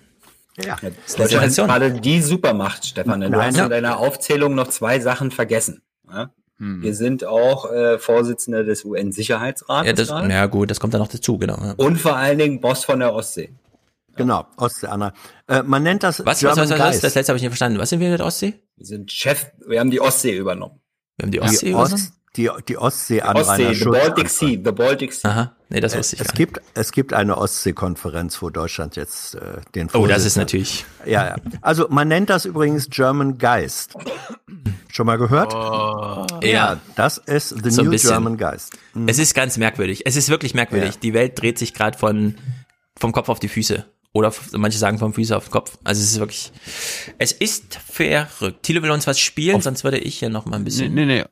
[SPEAKER 22] Ja.
[SPEAKER 20] ist eine
[SPEAKER 21] Deutschland ist
[SPEAKER 20] Sensation.
[SPEAKER 21] gerade die Supermacht, Stefan. Du hast
[SPEAKER 22] Ja.
[SPEAKER 21] in deiner Aufzählung noch zwei Sachen vergessen. Ja?
[SPEAKER 20] Hm.
[SPEAKER 21] Wir sind auch äh, Vorsitzende des UN-Sicherheitsrates
[SPEAKER 20] Ja, das, ja gut, das kommt dann noch dazu, genau.
[SPEAKER 21] Und vor allen Dingen Boss von der Ostsee.
[SPEAKER 22] Genau, Ostseeanna. Äh, man nennt das
[SPEAKER 20] Was, was,
[SPEAKER 22] German
[SPEAKER 20] was, was, was,
[SPEAKER 22] Geist.
[SPEAKER 20] das letzte habe ich nicht verstanden. Was sind wir mit der Ostsee?
[SPEAKER 21] Wir sind Chef, wir haben die Ostsee übernommen.
[SPEAKER 20] Wir haben die Ostsee
[SPEAKER 22] die,
[SPEAKER 20] übernommen?
[SPEAKER 22] Ost, die, die
[SPEAKER 21] Ostsee,
[SPEAKER 22] Ostsee-Anrainer
[SPEAKER 21] the Baltic Sea, the Baltic Sea.
[SPEAKER 20] Aha, nee, das wusste ich
[SPEAKER 22] es
[SPEAKER 20] gar nicht.
[SPEAKER 22] gibt, es gibt eine Ostsee-Konferenz, wo Deutschland jetzt äh, den
[SPEAKER 20] Oh, das ist
[SPEAKER 22] Vorsitz
[SPEAKER 20] natürlich.
[SPEAKER 22] Ja, ja. Also man nennt das übrigens German Geist. Schon mal gehört?
[SPEAKER 20] Ja.
[SPEAKER 22] Das ist the
[SPEAKER 20] So ein
[SPEAKER 22] new
[SPEAKER 20] bisschen.
[SPEAKER 22] German Geist. Mhm.
[SPEAKER 20] Es ist ganz merkwürdig. Es ist wirklich merkwürdig.
[SPEAKER 22] Ja.
[SPEAKER 20] Die Welt dreht sich gerade von vom Kopf auf die Füße. Oder manche sagen vom Füße auf den Kopf. Also es ist wirklich. Es ist verrückt. Thilo will uns was spielen, sonst würde ich hier noch mal ein
[SPEAKER 3] Nee,
[SPEAKER 20] bisschen.
[SPEAKER 3] nee, nee.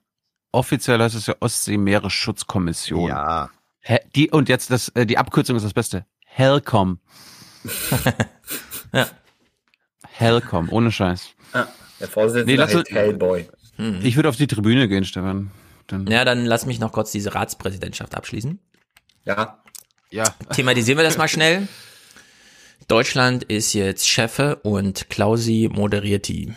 [SPEAKER 3] Offiziell heißt es ja Ostsee-Meeresschutzkommission.
[SPEAKER 22] Ja.
[SPEAKER 3] Hä- Die, und jetzt das, äh, die Abkürzung ist das Beste. Helcom. <laughs>
[SPEAKER 20] Ja.
[SPEAKER 3] Helcom, ohne Scheiß.
[SPEAKER 21] Ah, der Vorsitzende
[SPEAKER 3] Nee, lass
[SPEAKER 21] heißt Hellboy.
[SPEAKER 3] Ich würde auf die Tribüne gehen, Stefan. Dann,
[SPEAKER 20] Ja, dann lass mich noch kurz diese Ratspräsidentschaft abschließen.
[SPEAKER 21] Ja,
[SPEAKER 3] ja.
[SPEAKER 20] Thematisieren wir das mal schnell. <laughs> Deutschland ist jetzt Chefe und Klausi moderiert die.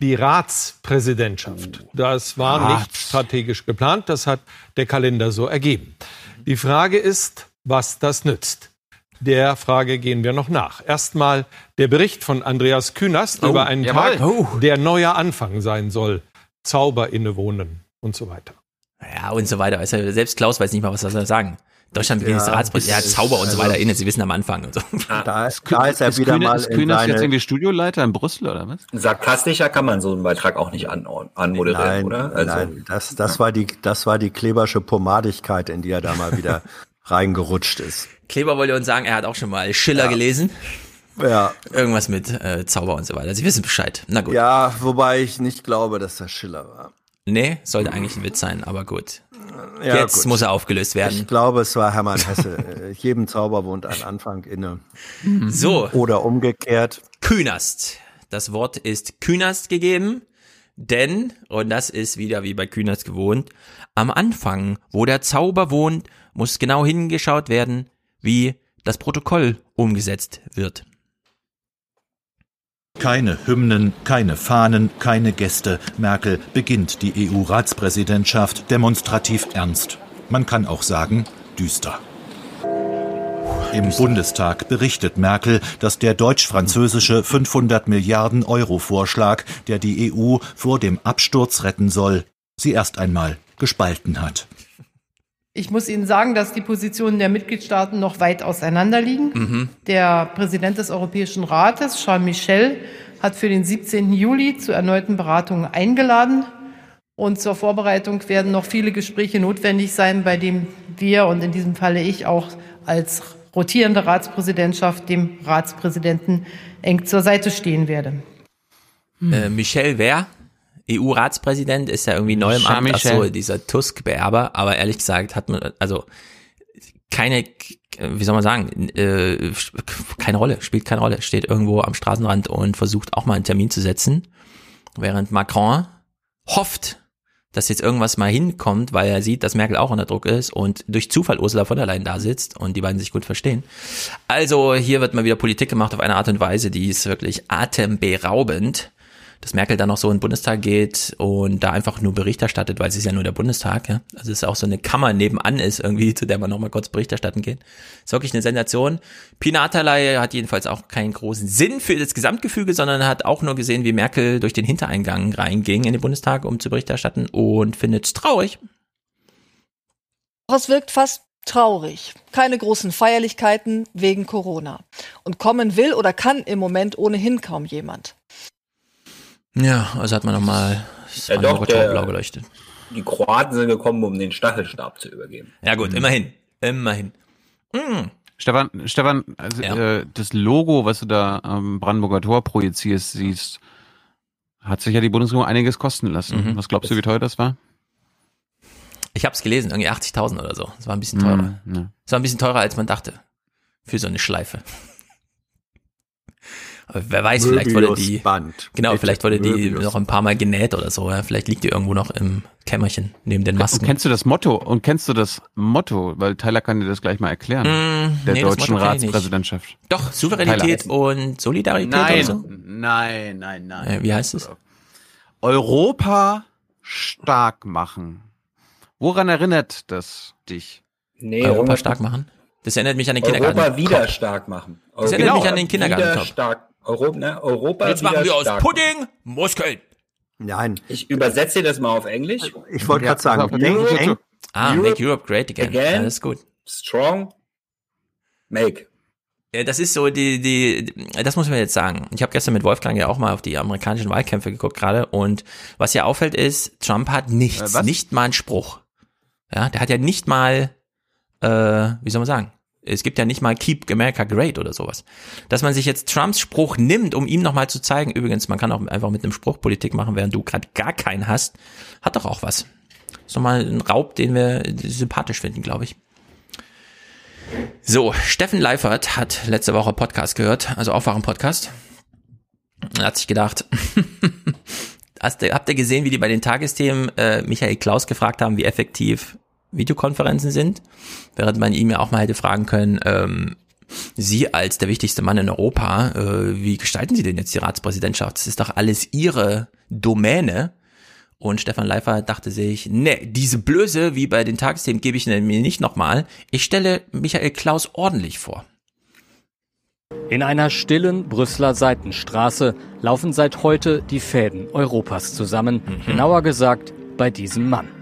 [SPEAKER 71] Die Ratspräsidentschaft. Das war
[SPEAKER 3] Rats.
[SPEAKER 71] nicht strategisch geplant, das hat der Kalender so ergeben. Die Frage ist, was das nützt. Der Frage gehen wir noch nach. Erstmal der Bericht von Andreas Künast
[SPEAKER 3] Oh,
[SPEAKER 71] über einen
[SPEAKER 3] jawohl.
[SPEAKER 71] Tag,
[SPEAKER 20] Oh.
[SPEAKER 71] der neuer Anfang sein soll. Zauber innewohnen und so weiter.
[SPEAKER 20] Ja, und so weiter. Selbst Klaus weiß nicht mal, was er soll sagen. Deutschland beginnt
[SPEAKER 22] Ja,
[SPEAKER 20] ja, Ratspräsident, ja,
[SPEAKER 22] ist-
[SPEAKER 20] Zauber und so
[SPEAKER 22] also-
[SPEAKER 20] weiter inne. Sie wissen am Anfang und so.
[SPEAKER 22] Da, da ist er
[SPEAKER 3] ist
[SPEAKER 22] wieder
[SPEAKER 3] Kühne,
[SPEAKER 22] mal
[SPEAKER 3] ist
[SPEAKER 22] in
[SPEAKER 3] Kühne jetzt irgendwie Studioleiter in Brüssel oder was?
[SPEAKER 21] sarkastischer kann man so einen Beitrag auch nicht an, anmoderieren,
[SPEAKER 22] Nein,
[SPEAKER 21] oder? Also,
[SPEAKER 22] nein, das, das war die, das war die klebersche Pomadigkeit, in die er da mal wieder <laughs> reingerutscht ist.
[SPEAKER 20] Kleber wollte uns sagen, er hat auch schon mal Schiller gelesen.
[SPEAKER 22] Ja,
[SPEAKER 20] Irgendwas mit äh, Zauber und so weiter. Sie wissen Bescheid. Na gut.
[SPEAKER 22] ja, wobei ich nicht glaube, dass das Schiller war.
[SPEAKER 20] Nee, sollte eigentlich ein Witz sein, aber gut.
[SPEAKER 22] Ja,
[SPEAKER 20] Jetzt
[SPEAKER 22] gut.
[SPEAKER 20] muss er aufgelöst werden.
[SPEAKER 22] Ich glaube, es war Hermann Hesse. Äh, Jedem Zauber wohnt ein Anfang inne.
[SPEAKER 20] So,
[SPEAKER 22] Oder umgekehrt.
[SPEAKER 20] Künast. Das Wort ist Künast gegeben, denn, und das ist wieder wie bei Künast gewohnt, am Anfang, wo der Zauber wohnt, muss genau hingeschaut werden, wie das Protokoll umgesetzt wird.
[SPEAKER 67] Keine Hymnen, keine Fahnen, keine Gäste. Merkel beginnt die EU-Ratspräsidentschaft demonstrativ ernst. Man kann auch sagen, düster. Im Bundestag berichtet Merkel, dass der deutsch-französische 500 Milliarden Euro Vorschlag, der die EU vor dem Absturz retten soll, sie erst einmal gespalten hat.
[SPEAKER 68] Ich muss Ihnen sagen, dass die Positionen der Mitgliedstaaten noch weit auseinander liegen.
[SPEAKER 20] Mhm.
[SPEAKER 68] Der Präsident des Europäischen Rates, Charles Michel, hat für den 17. Juli zu erneuten Beratungen eingeladen. Und zur Vorbereitung werden noch viele Gespräche notwendig sein, bei denen wir und in diesem Falle ich auch als rotierende Ratspräsidentschaft dem Ratspräsidenten eng zur Seite stehen werde.
[SPEAKER 20] Äh, Michel wer? EU-Ratspräsident ist ja irgendwie neu im Amt, ach so, dieser Tusk-Beerber, aber ehrlich gesagt hat man, also keine, wie soll man sagen, äh, keine Rolle, spielt keine Rolle, steht irgendwo am Straßenrand und versucht auch mal einen Termin zu setzen. während Macron hofft, dass jetzt irgendwas mal hinkommt, weil er sieht, dass Merkel auch unter Druck ist und durch Zufall Ursula von der Leyen da sitzt und die beiden sich gut verstehen. Also hier wird mal wieder Politik gemacht auf eine Art und Weise, die ist wirklich atemberaubend dass Merkel dann noch so in den Bundestag geht und da einfach nur Bericht erstattet, weil es ist ja nur der Bundestag, ja. Also es ist auch so eine Kammer nebenan ist irgendwie, <laughs> zu der man nochmal kurz Bericht erstatten geht. ist wirklich eine Sensation. Pina Atalay hat jedenfalls auch keinen großen Sinn für das Gesamtgefüge, sondern hat auch nur gesehen, wie Merkel durch den Hintereingang reinging in den Bundestag, um zu Bericht erstatten und findet es traurig.
[SPEAKER 66] Es wirkt fast traurig. Keine großen Feierlichkeiten wegen Corona. Und kommen will oder kann im Moment ohnehin kaum jemand.
[SPEAKER 20] Ja, also hat man nochmal
[SPEAKER 21] ja, doch, der, blau geleuchtet. Die Kroaten sind gekommen, um den Staffelstab zu übergeben.
[SPEAKER 20] Ja gut, immerhin, immerhin.
[SPEAKER 3] Mhm. Stefan, Stefan, also, ja. äh, das Logo, was du da am Brandenburger Tor projizierst, siehst, hat sich ja die Bundesregierung einiges kosten lassen. Mhm. Was glaubst du, wie teuer das war?
[SPEAKER 20] Ich habe es gelesen, irgendwie 80.000 oder so. Das war ein bisschen teurer. Mhm, ja. Das war ein bisschen teurer, als man dachte. Für so eine Schleife. Wer weiß, vielleicht wurde die,
[SPEAKER 22] Band.
[SPEAKER 20] genau, Bitte, vielleicht wurde die noch ein paar Mal genäht oder so. Ja? Vielleicht liegt die irgendwo noch im Kämmerchen neben den Masken.
[SPEAKER 3] Und kennst du das Motto? Und kennst du das Motto? Weil Tyler kann dir das gleich mal erklären. Mm, der nee, deutschen Ratspräsidentschaft.
[SPEAKER 20] Doch, Souveränität Tyler. und Solidarität
[SPEAKER 3] nein,
[SPEAKER 20] oder so?
[SPEAKER 3] Nein, nein, nein.
[SPEAKER 20] Äh, wie heißt es?
[SPEAKER 3] Europa stark machen. Woran erinnert das dich?
[SPEAKER 20] Nee, Europa stark machen? Das erinnert mich an den Kindergarten.
[SPEAKER 21] Europa wieder stark machen.
[SPEAKER 20] Das erinnert genau, mich an den Kindergarten.
[SPEAKER 21] Stark Europa, ne? Europa
[SPEAKER 20] Jetzt machen wir aus Pudding Muskeln.
[SPEAKER 22] Nein.
[SPEAKER 21] Ich übersetze das mal auf Englisch.
[SPEAKER 22] Ich wollte gerade sagen, denk,
[SPEAKER 20] ah, Europe, make Europe great again. again. Alles gut.
[SPEAKER 21] Strong. Make.
[SPEAKER 20] Ja, das ist so die, die, das muss man jetzt sagen. Ich habe gestern mit Wolfgang ja auch mal auf die amerikanischen Wahlkämpfe geguckt gerade und was ja auffällt ist, Trump hat nichts, äh, nicht mal einen Spruch. Ja, der hat ja nicht mal, äh, wie soll man sagen, es gibt ja nicht mal Keep America Great oder sowas. Dass man sich jetzt Trumps Spruch nimmt, um ihm nochmal zu zeigen, übrigens, man kann auch einfach mit einem Spruch Politik machen, während du gerade gar keinen hast, hat doch auch was. Ist nochmal ein Raub, den wir sympathisch finden, glaube ich. So, Steffen Leifert hat letzte Woche Podcast gehört, also Aufwachen-Podcast. Er hat sich gedacht, <laughs> hast, habt ihr gesehen, wie die bei den Tagesthemen äh, Michael Klaus gefragt haben, wie effektiv Videokonferenzen sind, während man ihm ja auch mal hätte fragen können, ähm, Sie als der wichtigste Mann in Europa, äh, wie gestalten Sie denn jetzt die Ratspräsidentschaft? Das ist doch alles Ihre Domäne. Und Stefan Leifer dachte sich, ne, diese Blöße wie bei den Tagesthemen gebe ich mir nicht nochmal. Ich stelle Michael Klaus ordentlich vor.
[SPEAKER 73] In einer stillen Brüsseler Seitenstraße laufen seit heute die Fäden Europas zusammen. Mhm. Genauer gesagt bei diesem Mann.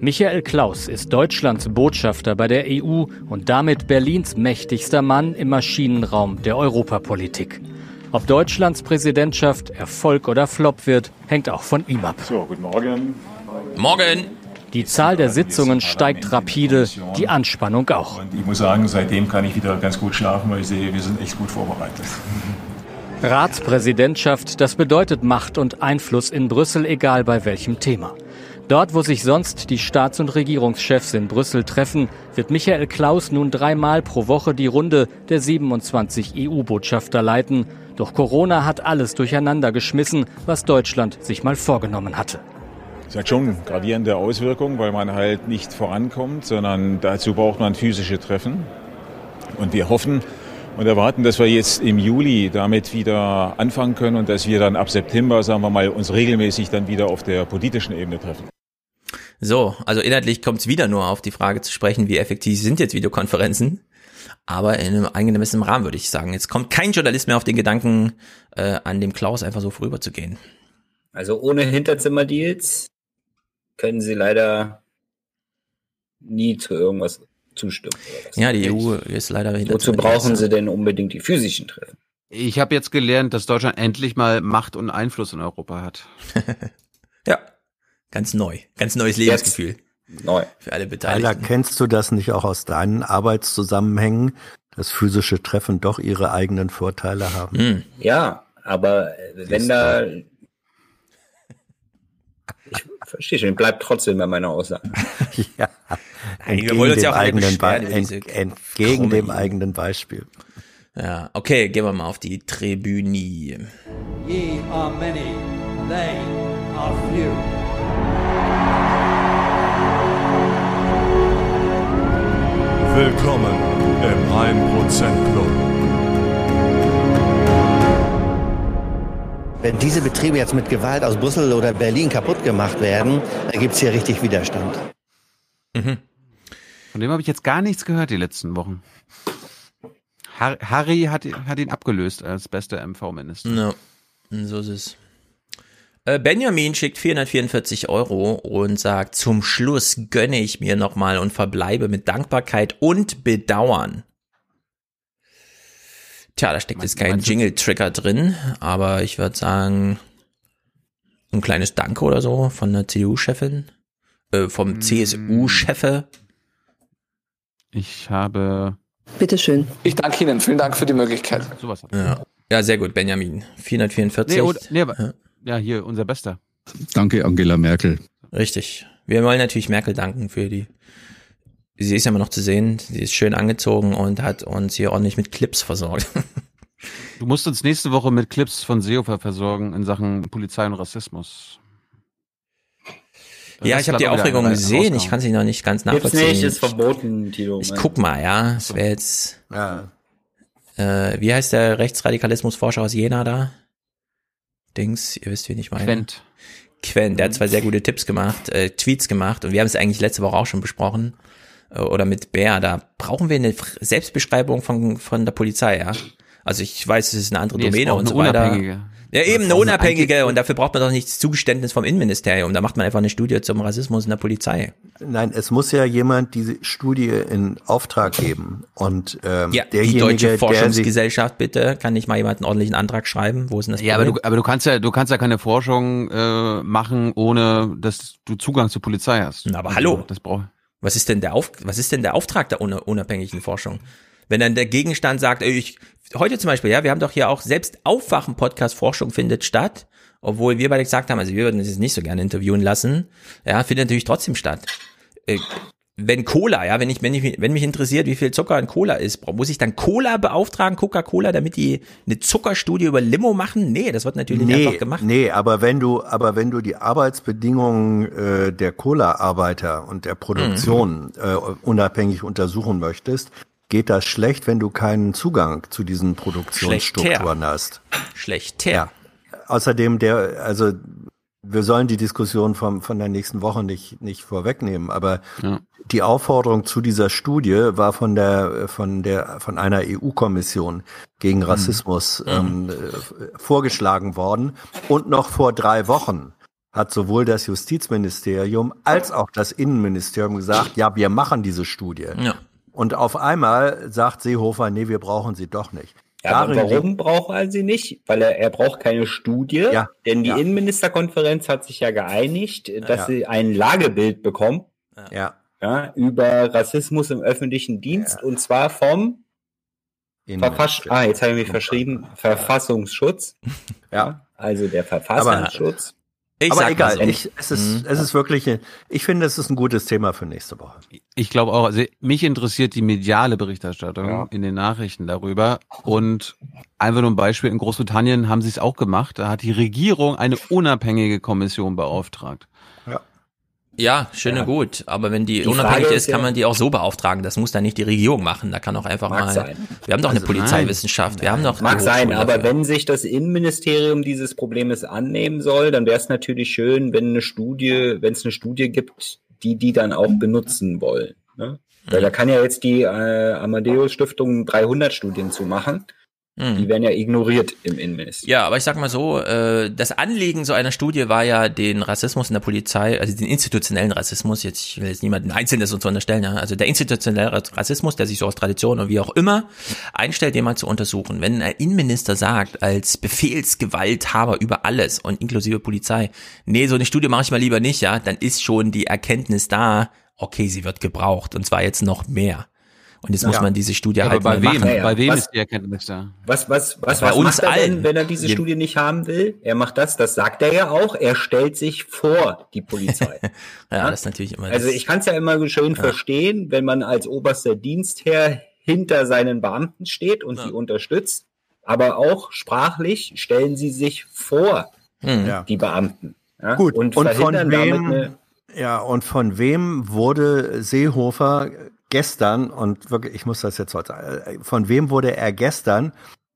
[SPEAKER 73] Michael Klaus ist Deutschlands Botschafter bei der EU und damit Berlins mächtigster Mann im Maschinenraum der Europapolitik. Ob Deutschlands Präsidentschaft Erfolg oder Flop wird, hängt auch von ihm ab.
[SPEAKER 74] So, guten Morgen.
[SPEAKER 20] Morgen.
[SPEAKER 73] Die Zahl der Sitzungen steigt rapide, die Anspannung auch.
[SPEAKER 74] Und ich muss sagen, seitdem kann ich wieder ganz gut schlafen, weil ich sehe, wir sind echt gut vorbereitet.
[SPEAKER 73] Ratspräsidentschaft, das bedeutet Macht und Einfluss in Brüssel, egal bei welchem Thema. Dort, wo sich sonst die Staats- und Regierungschefs in Brüssel treffen, wird Michael Klaus nun dreimal pro Woche die Runde der 27 EU-Botschafter leiten. Doch Corona hat alles durcheinander geschmissen, was Deutschland sich mal vorgenommen hatte.
[SPEAKER 74] Es hat schon gravierende Auswirkungen, weil man halt nicht vorankommt, sondern dazu braucht man physische Treffen. Und wir hoffen und erwarten, dass wir jetzt im Juli damit wieder anfangen können und dass wir dann ab September, sagen wir mal, uns regelmäßig dann wieder auf der politischen Ebene treffen.
[SPEAKER 20] So, also inhaltlich kommt es wieder nur auf die Frage zu sprechen, wie effektiv sind jetzt Videokonferenzen. Aber in einem angemessenen Rahmen würde ich sagen. Jetzt kommt kein Journalist mehr auf den Gedanken, äh, an dem Klaus einfach so vorüberzugehen.
[SPEAKER 21] Also ohne Hinterzimmerdeals können sie leider nie zu irgendwas zustimmen.
[SPEAKER 20] Ja, die EU ist leider
[SPEAKER 21] Wozu brauchen sie denn unbedingt die physischen Treffen?
[SPEAKER 3] Ich habe jetzt gelernt, dass Deutschland endlich mal Macht und Einfluss in Europa hat. <laughs>
[SPEAKER 20] ja, Ganz neu. Ganz neues Lebensgefühl.
[SPEAKER 21] Jetzt neu.
[SPEAKER 20] Für alle Beteiligten.
[SPEAKER 22] Alter, kennst du das nicht auch aus deinen Arbeitszusammenhängen, dass physische Treffen doch ihre eigenen Vorteile haben?
[SPEAKER 20] Hm.
[SPEAKER 21] Ja, aber wenn da. <laughs> Ich verstehe schon, bleibt trotzdem bei meiner Aussage. <laughs>
[SPEAKER 22] ja. Entgegen, dem, ja eigenen ent, entgegen dem eigenen Beispiel.
[SPEAKER 20] Ja, okay, gehen wir mal auf die Tribüne. Ye are many
[SPEAKER 75] they are few.
[SPEAKER 17] Willkommen im 1% Club.
[SPEAKER 76] Wenn diese Betriebe jetzt mit Gewalt aus Brüssel oder Berlin kaputt gemacht werden, dann gibt es hier richtig Widerstand.
[SPEAKER 3] Mhm. Von dem habe ich jetzt gar nichts gehört die letzten Wochen. Harry hat, hat ihn abgelöst als bester MV-Minister.
[SPEAKER 20] Ja, so ist es. Äh, Benjamin schickt 444 Euro und sagt, zum Schluss gönne ich mir nochmal und verbleibe mit Dankbarkeit und Bedauern. Tja, da steckt jetzt kein Jingle-Trigger drin, aber ich würde sagen, ein kleines Danke oder so von der CDU-Chefin, äh, vom
[SPEAKER 3] Hm.
[SPEAKER 20] CSU-Chefe.
[SPEAKER 3] Ich habe.
[SPEAKER 77] Bitteschön. Ich danke Ihnen. Vielen Dank für die Möglichkeit.
[SPEAKER 20] Ja. ja, sehr gut, Benjamin. 444.
[SPEAKER 3] Nee, oder, nee, aber, ja, hier, unser Bester.
[SPEAKER 78] Danke, Angela Merkel.
[SPEAKER 20] Richtig. Wir wollen natürlich Merkel danken für die. Sie ist ja immer noch zu sehen. Sie ist schön angezogen und hat uns hier ordentlich mit Clips versorgt.
[SPEAKER 3] Du musst uns nächste Woche mit Clips von Seehofer versorgen in Sachen Polizei und Rassismus. Das
[SPEAKER 20] ja, ich habe die Aufregung gesehen. Ich kann sie noch nicht ganz
[SPEAKER 21] Gibt's
[SPEAKER 20] nachvollziehen.
[SPEAKER 21] nicht, ist verboten, Tilo.
[SPEAKER 20] Ich guck mal, ja. Es wäre jetzt. Äh, wie heißt der Rechtsradikalismusforscher aus Jena da? Dings, ihr wisst, wen ich meine.
[SPEAKER 3] Quent.
[SPEAKER 20] Quent, der hat zwei sehr gute Tipps gemacht, äh, Tweets gemacht und wir haben es eigentlich letzte Woche auch schon besprochen. Äh, oder mit Bär, da brauchen wir eine Selbstbeschreibung von, von der Polizei, ja. Also ich weiß, es ist eine andere
[SPEAKER 3] Nee,
[SPEAKER 20] Domäne und so weiter.
[SPEAKER 3] unabhängige.
[SPEAKER 20] Ja, eben eine unabhängige und dafür braucht man doch nicht das Zugeständnis vom Innenministerium. Da macht man einfach eine Studie zum Rassismus in der Polizei.
[SPEAKER 22] Nein, es muss ja jemand diese Studie in Auftrag geben. Und ähm,
[SPEAKER 20] Ja, die Deutsche Forschungsgesellschaft, bitte, kann nicht mal jemand einen ordentlichen Antrag schreiben? Wo ist denn das
[SPEAKER 3] Ja, aber
[SPEAKER 20] Problem?
[SPEAKER 3] du, aber du kannst ja, du kannst ja keine Forschung äh, machen, ohne dass du Zugang zur Polizei hast.
[SPEAKER 20] Na, aber hallo.
[SPEAKER 3] Das braucht.
[SPEAKER 20] Was ist denn der Auf, was ist denn der Auftrag der una- unabhängigen Forschung? Wenn dann der Gegenstand sagt, ey, ich, heute zum Beispiel, ja, wir haben doch hier auch selbst Aufwachen-Podcast Forschung findet statt, obwohl wir beide gesagt haben, also wir würden uns jetzt nicht so gerne interviewen lassen, ja, findet natürlich trotzdem statt. Äh, wenn Cola, ja, wenn ich, wenn ich, wenn mich interessiert, wie viel Zucker in Cola ist, muss ich dann Cola beauftragen, Coca-Cola, damit die eine Zuckerstudie über Limo machen? Nee, das wird natürlich
[SPEAKER 22] Nee,
[SPEAKER 20] einfach gemacht.
[SPEAKER 22] nee, aber wenn du, aber wenn du die Arbeitsbedingungen äh, der Cola-Arbeiter und der Produktion
[SPEAKER 20] Mhm.
[SPEAKER 22] äh, unabhängig untersuchen möchtest, geht das schlecht, wenn du keinen Zugang zu diesen Produktionsstrukturen hast.
[SPEAKER 20] Schlechter.
[SPEAKER 22] Ja. Außerdem der, also wir sollen die Diskussion vom, von der nächsten Woche nicht, nicht vorwegnehmen, aber die Aufforderung zu dieser Studie war von der, von der, von einer EU-Kommission gegen Rassismus ähm, äh, vorgeschlagen worden und noch vor drei Wochen hat sowohl das Justizministerium als auch das Innenministerium gesagt, ja, wir machen diese Studie.
[SPEAKER 20] Ja.
[SPEAKER 22] Und auf einmal sagt Seehofer, nee, wir brauchen sie doch nicht.
[SPEAKER 21] Ja, aber warum braucht er sie nicht? Weil er, er braucht keine Studie,
[SPEAKER 22] Ja,
[SPEAKER 21] denn die
[SPEAKER 22] ja.
[SPEAKER 21] Innenministerkonferenz hat sich ja geeinigt, dass
[SPEAKER 22] Ja.
[SPEAKER 21] sie ein Lagebild bekommen
[SPEAKER 22] Ja.
[SPEAKER 21] ja, über Rassismus im öffentlichen Dienst und zwar vom Verfass ah, jetzt habe ich mich verschrieben, Verfassungsschutz.
[SPEAKER 22] Ja.
[SPEAKER 21] Also der Verfassungsschutz.
[SPEAKER 22] Aber egal, ich, es, ist, es ist wirklich, ich finde, es ist ein gutes Thema für nächste Woche.
[SPEAKER 3] Ich glaube auch, also mich interessiert die mediale Berichterstattung in den Nachrichten darüber. Und einfach nur ein Beispiel, in Großbritannien haben sie es auch gemacht. Da hat die Regierung eine unabhängige Kommission beauftragt.
[SPEAKER 20] Ja, schön
[SPEAKER 3] Ja.
[SPEAKER 20] und gut. Aber wenn die,
[SPEAKER 3] Die
[SPEAKER 20] unabhängig ist, kann man die auch so beauftragen. Das muss dann nicht die Regierung machen. Da kann auch einfach
[SPEAKER 21] Mag
[SPEAKER 20] mal.
[SPEAKER 21] sein.
[SPEAKER 20] Wir haben doch eine
[SPEAKER 21] Also
[SPEAKER 20] Polizeiwissenschaft. Wir haben doch.
[SPEAKER 21] Mag sein, aber
[SPEAKER 20] dafür.
[SPEAKER 21] wenn sich das Innenministerium dieses Problems annehmen soll, dann wäre es natürlich schön, wenn eine Studie, wenn es eine Studie gibt, die die dann auch benutzen wollen. Ne? Weil da kann ja jetzt die äh, Amadeus Stiftung 300 Studien zu machen. Die werden ja ignoriert im Innenministerium.
[SPEAKER 20] Ja, aber ich sag mal so, äh, das Anliegen so einer Studie war ja, den Rassismus in der Polizei, also den institutionellen Rassismus, jetzt, ich will jetzt niemanden Einzelnes so zu unterstellen, ja, also der institutionelle Rassismus, der sich so aus Tradition und wie auch immer einstellt, den mal zu untersuchen. Wenn ein Innenminister sagt, als Befehlsgewalthaber über alles und inklusive Polizei, nee, so eine Studie mache ich mal lieber nicht, ja, dann ist schon die Erkenntnis da, okay, sie wird gebraucht und zwar jetzt noch mehr. Und jetzt muss
[SPEAKER 21] Ja.
[SPEAKER 20] man diese Studie
[SPEAKER 3] Aber
[SPEAKER 20] halt
[SPEAKER 3] bei
[SPEAKER 20] mal
[SPEAKER 3] wem?
[SPEAKER 20] machen.
[SPEAKER 3] Bei wem
[SPEAKER 21] Was-
[SPEAKER 3] ist die Erkenntnis da?
[SPEAKER 21] Was, was, was,
[SPEAKER 20] Bei
[SPEAKER 21] was
[SPEAKER 20] uns
[SPEAKER 21] macht er denn,
[SPEAKER 20] allen.
[SPEAKER 21] wenn er diese Studie nicht haben will? Er macht das, das sagt er ja auch. Er stellt sich vor die Polizei. <laughs>
[SPEAKER 20] ja, das ist natürlich immer
[SPEAKER 21] Also ich kann es ja immer schön verstehen, wenn man als oberster Dienstherr hinter seinen Beamten steht und sie unterstützt. Aber auch sprachlich stellen sie sich vor
[SPEAKER 22] Ja.
[SPEAKER 21] die Beamten. Ja?
[SPEAKER 22] Gut, und,
[SPEAKER 21] und,
[SPEAKER 22] von wem,
[SPEAKER 21] eine,
[SPEAKER 22] ja, und von wem wurde Seehofer gestern, und wirklich, ich muss das jetzt heute, äh, von wem wurde er gestern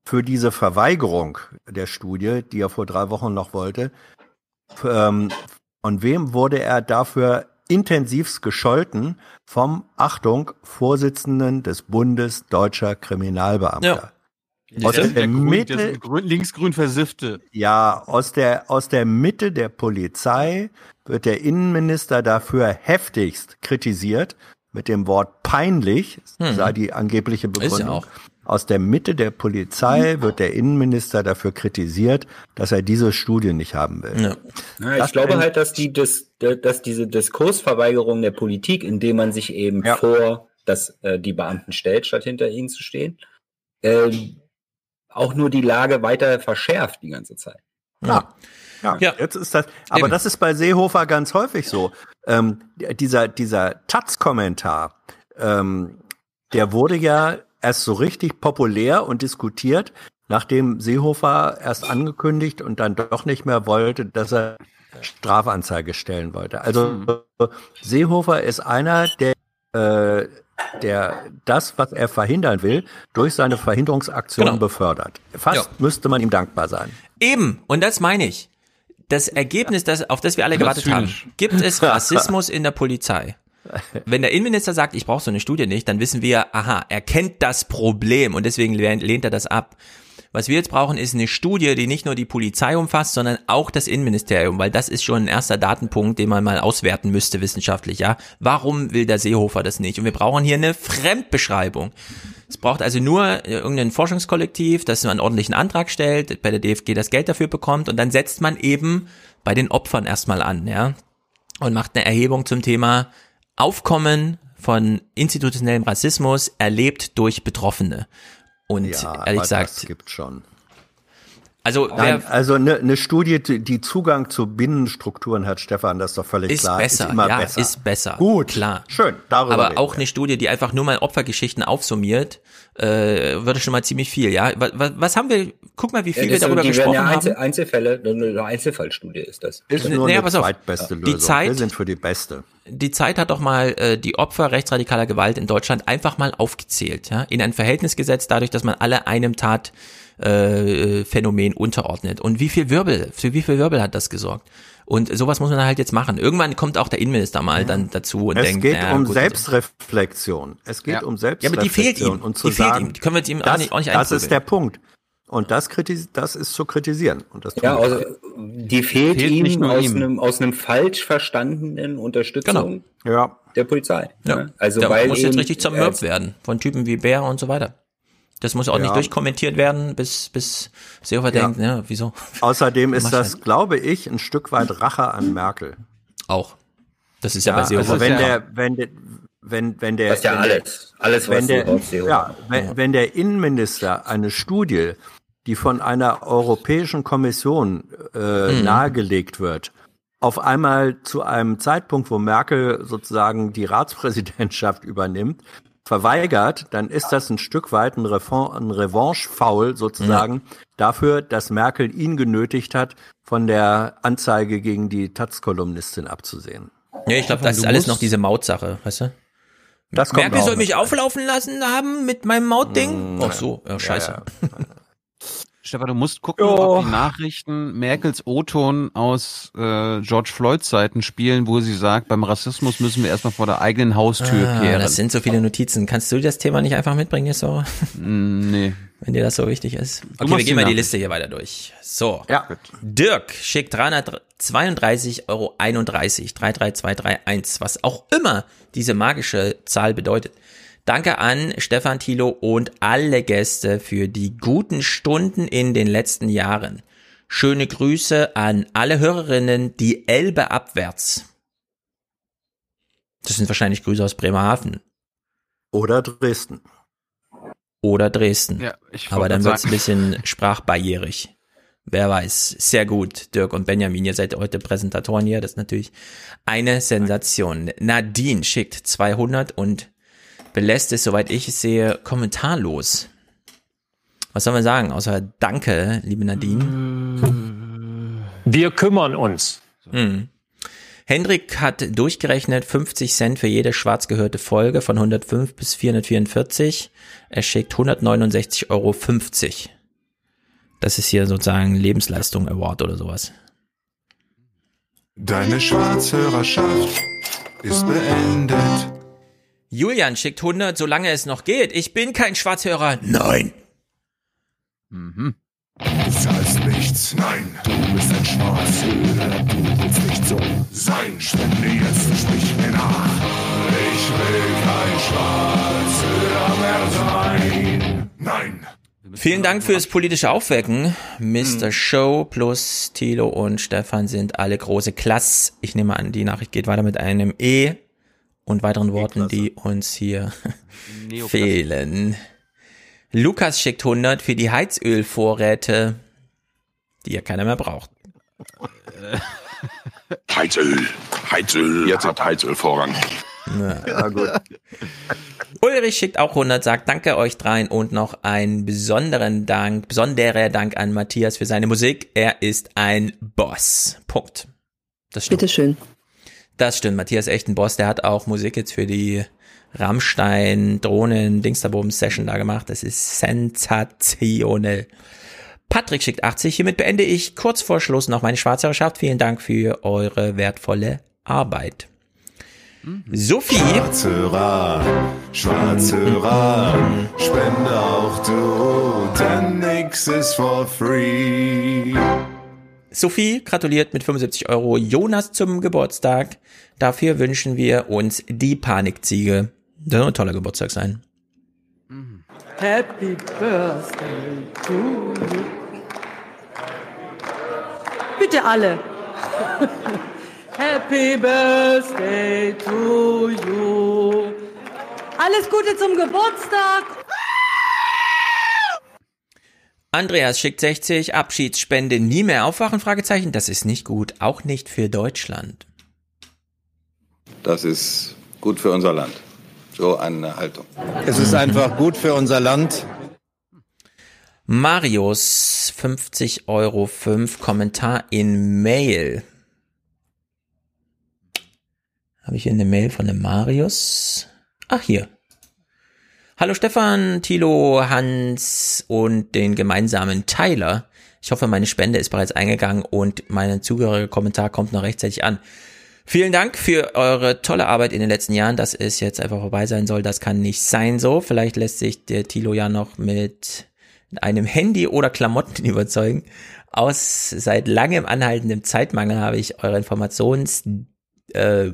[SPEAKER 22] für diese Verweigerung der Studie, die er vor drei Wochen noch wollte, ähm, von wem wurde er dafür intensivst gescholten? Vom, Achtung, Vorsitzenden des Bundes deutscher Kriminalbeamter.
[SPEAKER 3] Ja.
[SPEAKER 22] Aus
[SPEAKER 3] Der-
[SPEAKER 22] der, Mitte,
[SPEAKER 3] der Grün- linksgrün versiffte.
[SPEAKER 22] ja, aus der, aus der Mitte der Polizei wird der Innenminister dafür heftigst kritisiert, mit dem Wort peinlich,
[SPEAKER 20] Hm.
[SPEAKER 22] sei die angebliche Begründung.
[SPEAKER 20] auch.
[SPEAKER 22] Aus der Mitte der Polizei wird der Innenminister dafür kritisiert, dass er diese Studie nicht haben will.
[SPEAKER 20] Ja.
[SPEAKER 22] Das
[SPEAKER 21] ich glaube halt, dass die, das, dass diese Diskursverweigerung der Politik, indem man sich eben
[SPEAKER 22] Ja.
[SPEAKER 21] vor das, äh, die Beamten stellt, statt hinter ihnen zu stehen, ähm, auch nur die Lage weiter verschärft die ganze Zeit.
[SPEAKER 22] Ja. Ja,
[SPEAKER 20] Ja.
[SPEAKER 22] jetzt ist das, aber
[SPEAKER 20] Eben.
[SPEAKER 22] das ist bei Seehofer ganz häufig so. Ähm, dieser, dieser Taz-Kommentar, ähm, der wurde ja erst so richtig populär und diskutiert, nachdem Seehofer erst angekündigt und dann doch nicht mehr wollte, dass er Strafanzeige stellen wollte. Also Seehofer ist einer, der, äh, der das, was er verhindern will, durch seine Verhinderungsaktion
[SPEAKER 20] Genau.
[SPEAKER 22] befördert. Fast
[SPEAKER 20] Ja.
[SPEAKER 22] müsste man ihm dankbar sein.
[SPEAKER 20] Eben, und das meine ich. Das Ergebnis, das, auf das wir alle gewartet haben. Gibt es <laughs> Rassismus in der Polizei? Wenn der Innenminister sagt, ich brauche so eine Studie nicht, dann wissen wir, aha, er kennt das Problem und deswegen lehnt lehnt er das ab. Was wir jetzt brauchen, ist eine Studie, die nicht nur die Polizei umfasst, sondern auch das Innenministerium, weil das ist schon ein erster Datenpunkt, den man mal auswerten müsste wissenschaftlich, ja. Warum will der Seehofer das nicht? Und wir brauchen hier eine Fremdbeschreibung. Es braucht also nur äh, irgendein Forschungskollektiv, das einen ordentlichen Antrag stellt, bei der DFG das Geld dafür bekommt und dann setzt man eben bei den Opfern erstmal an, ja. Und macht eine Erhebung zum Thema Aufkommen von institutionellem Rassismus erlebt durch Betroffene. Und
[SPEAKER 22] Ja,
[SPEAKER 20] ehrlich gesagt,
[SPEAKER 22] das gibt schon.
[SPEAKER 20] Also
[SPEAKER 22] Nein, also eine ne Studie, die die Zugang zu Binnenstrukturen hat, Stefan, das ist doch völlig
[SPEAKER 20] ist
[SPEAKER 22] klar.
[SPEAKER 20] besser,
[SPEAKER 22] ist immer
[SPEAKER 20] ja,
[SPEAKER 22] besser.
[SPEAKER 20] ist besser.
[SPEAKER 22] Gut,
[SPEAKER 20] klar.
[SPEAKER 22] Schön, darüber
[SPEAKER 20] Aber auch
[SPEAKER 22] wir.
[SPEAKER 20] eine Studie, die einfach nur mal Opfergeschichten aufsummiert, äh, würde schon mal ziemlich viel, ja. Was, was haben wir, guck mal, wie viel
[SPEAKER 21] Ja,
[SPEAKER 20] wir
[SPEAKER 21] das,
[SPEAKER 20] darüber
[SPEAKER 21] die werden
[SPEAKER 20] gesprochen
[SPEAKER 21] ja Einzel,
[SPEAKER 20] haben.
[SPEAKER 21] Einzelfälle, eine Einzelfallstudie ist das.
[SPEAKER 22] ist nur
[SPEAKER 20] naja,
[SPEAKER 22] eine
[SPEAKER 20] pass auf.
[SPEAKER 22] zweitbeste
[SPEAKER 20] Die
[SPEAKER 22] Lösung.
[SPEAKER 20] Zeit-
[SPEAKER 22] wir sind für die beste.
[SPEAKER 20] Die Zeit hat doch mal äh, die Opfer rechtsradikaler Gewalt in Deutschland einfach mal aufgezählt, ja, in ein Verhältnis gesetzt, dadurch, dass man alle einem Tatphänomen äh, Phänomen unterordnet. Und wie viel Wirbel, für wie viel Wirbel hat das gesorgt? Und sowas muss man halt jetzt machen. Irgendwann kommt auch der Innenminister mal dann dazu und
[SPEAKER 22] Es
[SPEAKER 20] denkt,
[SPEAKER 22] geht
[SPEAKER 20] naja,
[SPEAKER 22] um
[SPEAKER 20] gut,
[SPEAKER 22] Selbstreflexion. Es geht
[SPEAKER 3] Ja.
[SPEAKER 22] um
[SPEAKER 20] Ja, aber die
[SPEAKER 22] Selbstreflexion.
[SPEAKER 20] fehlt ihm.
[SPEAKER 22] Und zu
[SPEAKER 20] Die fehlt
[SPEAKER 22] sagen,
[SPEAKER 20] ihm. Die können wir jetzt ihm auch
[SPEAKER 22] das,
[SPEAKER 20] nicht, auch nicht
[SPEAKER 22] das ist der Punkt. Und das, kritis das ist zu kritisieren. Und das
[SPEAKER 21] Ja, also die fehlt,
[SPEAKER 3] Fehlt nicht
[SPEAKER 21] ihm
[SPEAKER 3] nur
[SPEAKER 21] aus
[SPEAKER 3] ihm.
[SPEAKER 21] einem, aus einem falsch verstandenen Unterstützung
[SPEAKER 22] ja.
[SPEAKER 21] der Polizei.
[SPEAKER 20] Ja.
[SPEAKER 21] ne? Also
[SPEAKER 20] der
[SPEAKER 21] weil
[SPEAKER 20] muss jetzt richtig zermürbt werden von Typen wie Bär und so weiter. Das muss auch nicht
[SPEAKER 22] Ja.
[SPEAKER 20] durchkommentiert werden, bis, bis Seehofer
[SPEAKER 22] Ja.
[SPEAKER 20] denkt, ja, wieso?
[SPEAKER 22] Außerdem <laughs> ist das,
[SPEAKER 20] halt.
[SPEAKER 22] glaube ich, ein Stück weit Rache an Merkel.
[SPEAKER 20] Auch. Das ist ja,
[SPEAKER 22] Ja,
[SPEAKER 20] bei Seehofer.
[SPEAKER 22] also wenn
[SPEAKER 3] ja-
[SPEAKER 22] der, wenn der, wenn, wenn der,
[SPEAKER 21] Das ist ja
[SPEAKER 22] wenn der-
[SPEAKER 21] alles. Alles, was
[SPEAKER 22] wenn der, ja, wenn, wenn der Innenminister eine Studie, die von einer Europäischen Kommission äh,
[SPEAKER 20] Mhm.
[SPEAKER 22] nahegelegt wird, auf einmal zu einem Zeitpunkt, wo Merkel sozusagen die Ratspräsidentschaft übernimmt, verweigert, dann ist das ein Stück weit ein, Refon- ein Revanche-Foul sozusagen dafür, dass Merkel ihn genötigt hat, von der Anzeige gegen die Taz-Kolumnistin abzusehen.
[SPEAKER 20] Ja, ich glaube, das ist alles noch diese Mautsache, weißt du?
[SPEAKER 22] Das kommt
[SPEAKER 20] Merkel soll mich auflaufen lassen haben mit meinem Mautding? Ach so, ja, scheiße.
[SPEAKER 22] ja.
[SPEAKER 3] Stefan, du musst gucken,
[SPEAKER 22] Jo.
[SPEAKER 3] ob die Nachrichten Merkels O-Ton aus äh, George Floyds Zeiten spielen, wo sie sagt, beim Rassismus müssen wir erstmal vor der eigenen Haustür
[SPEAKER 20] Ah,
[SPEAKER 3] kehren.
[SPEAKER 20] das sind so viele Notizen. Kannst du das Thema nicht einfach mitbringen, so?
[SPEAKER 3] Mm, nee.
[SPEAKER 20] Wenn dir das so wichtig ist. Okay, wir gehen
[SPEAKER 3] die
[SPEAKER 20] mal die. Liste hier weiter durch. So.
[SPEAKER 22] Ja.
[SPEAKER 20] Dirk schickt 332,31 Euro, 33231, was auch immer diese magische Zahl bedeutet. Danke an Stefan Thilo und alle Gäste für die guten Stunden in den letzten Jahren. Schöne Grüße an alle Hörerinnen, die Elbe abwärts. Das sind wahrscheinlich Grüße aus Bremerhaven
[SPEAKER 22] Oder Dresden.
[SPEAKER 20] oder Dresden.
[SPEAKER 3] Ja, ich
[SPEAKER 20] Aber dann wird es ein bisschen <laughs> sprachbarrierig. Wer weiß. Sehr gut, Dirk und Benjamin, ihr seid heute Präsentatoren hier. Das ist natürlich eine Sensation. Nadine schickt 200 und belässt es, soweit ich es sehe, kommentarlos. Was soll man sagen, außer Danke, liebe Nadine?
[SPEAKER 79] Wir kümmern uns.
[SPEAKER 20] Hm. Hendrik hat durchgerechnet 50 Cent für jede schwarz gehörte Folge von 105 bis 444. Er schickt 169,50 Euro. Das ist hier sozusagen Lebensleistung Award oder sowas.
[SPEAKER 17] Deine Schwarzhörerschaft ist beendet.
[SPEAKER 20] Julian schickt 100, solange es noch geht. Ich bin kein Schwarzhörer. Nein.
[SPEAKER 17] Mhm. Du zahlst nichts, nein, du bist ein Schwarzhörer, du willst nicht so sein. Spende jetzt und sprich mir nach. Ich will kein Schwarzhörer mehr sein. Nein.
[SPEAKER 20] Vielen Dank fürs politische Aufwecken. Mr.
[SPEAKER 3] Mhm.
[SPEAKER 20] Show plus Thilo und Stefan sind alle große Klass. Ich nehme an, die Nachricht geht weiter mit einem E und weiteren Worten, die uns hier <laughs> fehlen. Lukas schickt 100 für die Heizölvorräte, die ja keiner mehr braucht. <laughs>
[SPEAKER 17] Heizöl, Heizöl, jetzt hat Heizöl Vorrang.
[SPEAKER 20] Ja, gut. <laughs> Ulrich schickt auch 100, sagt danke euch dreien und noch einen besonderen Dank, besonderer Dank an Matthias für seine Musik. Er ist ein Boss. Punkt. Das stimmt.
[SPEAKER 80] Bitteschön.
[SPEAKER 20] Das stimmt. Matthias echt ein Boss. Der hat auch Musik jetzt für die Rammstein Drohnen Dingsterbom Session da gemacht. Das ist sensationell. Patrick schickt 80. Hiermit beende ich kurz vor Schluss noch meine Schwarzhörerschaft. Vielen Dank für eure wertvolle Arbeit. Sophie.
[SPEAKER 17] Schwarzhörer, Schwarzhörer, spende auch du, denn nix ist for free.
[SPEAKER 20] Sophie gratuliert mit 75 Euro Jonas zum Geburtstag. Dafür wünschen wir uns die Panikziege. Das soll ein toller Geburtstag sein.
[SPEAKER 81] Happy Birthday to you. Bitte alle. <laughs> Happy Birthday to you. Alles Gute zum Geburtstag.
[SPEAKER 20] Andreas schickt 60, Abschiedsspende nie mehr aufwachen, Fragezeichen. Das ist nicht gut, auch nicht für Deutschland.
[SPEAKER 82] Das ist gut für unser Land. So eine Haltung.
[SPEAKER 22] Es ist einfach gut für unser Land.
[SPEAKER 20] Marius, 50 Euro 5, Kommentar in Mail. Habe ich hier eine Mail von dem Marius? Ach, hier. Hallo Stefan, Thilo, Hans und den gemeinsamen Tyler. Ich hoffe, meine Spende ist bereits eingegangen und mein zugehöriger Kommentar kommt noch rechtzeitig an. Vielen Dank für eure tolle Arbeit in den letzten Jahren. Dass es jetzt einfach vorbei sein soll, das kann nicht sein so. Vielleicht lässt sich der Thilo ja noch mit einem Handy oder Klamotten <laughs> überzeugen. Aus seit langem anhaltendem Zeitmangel habe ich eure Informations äh,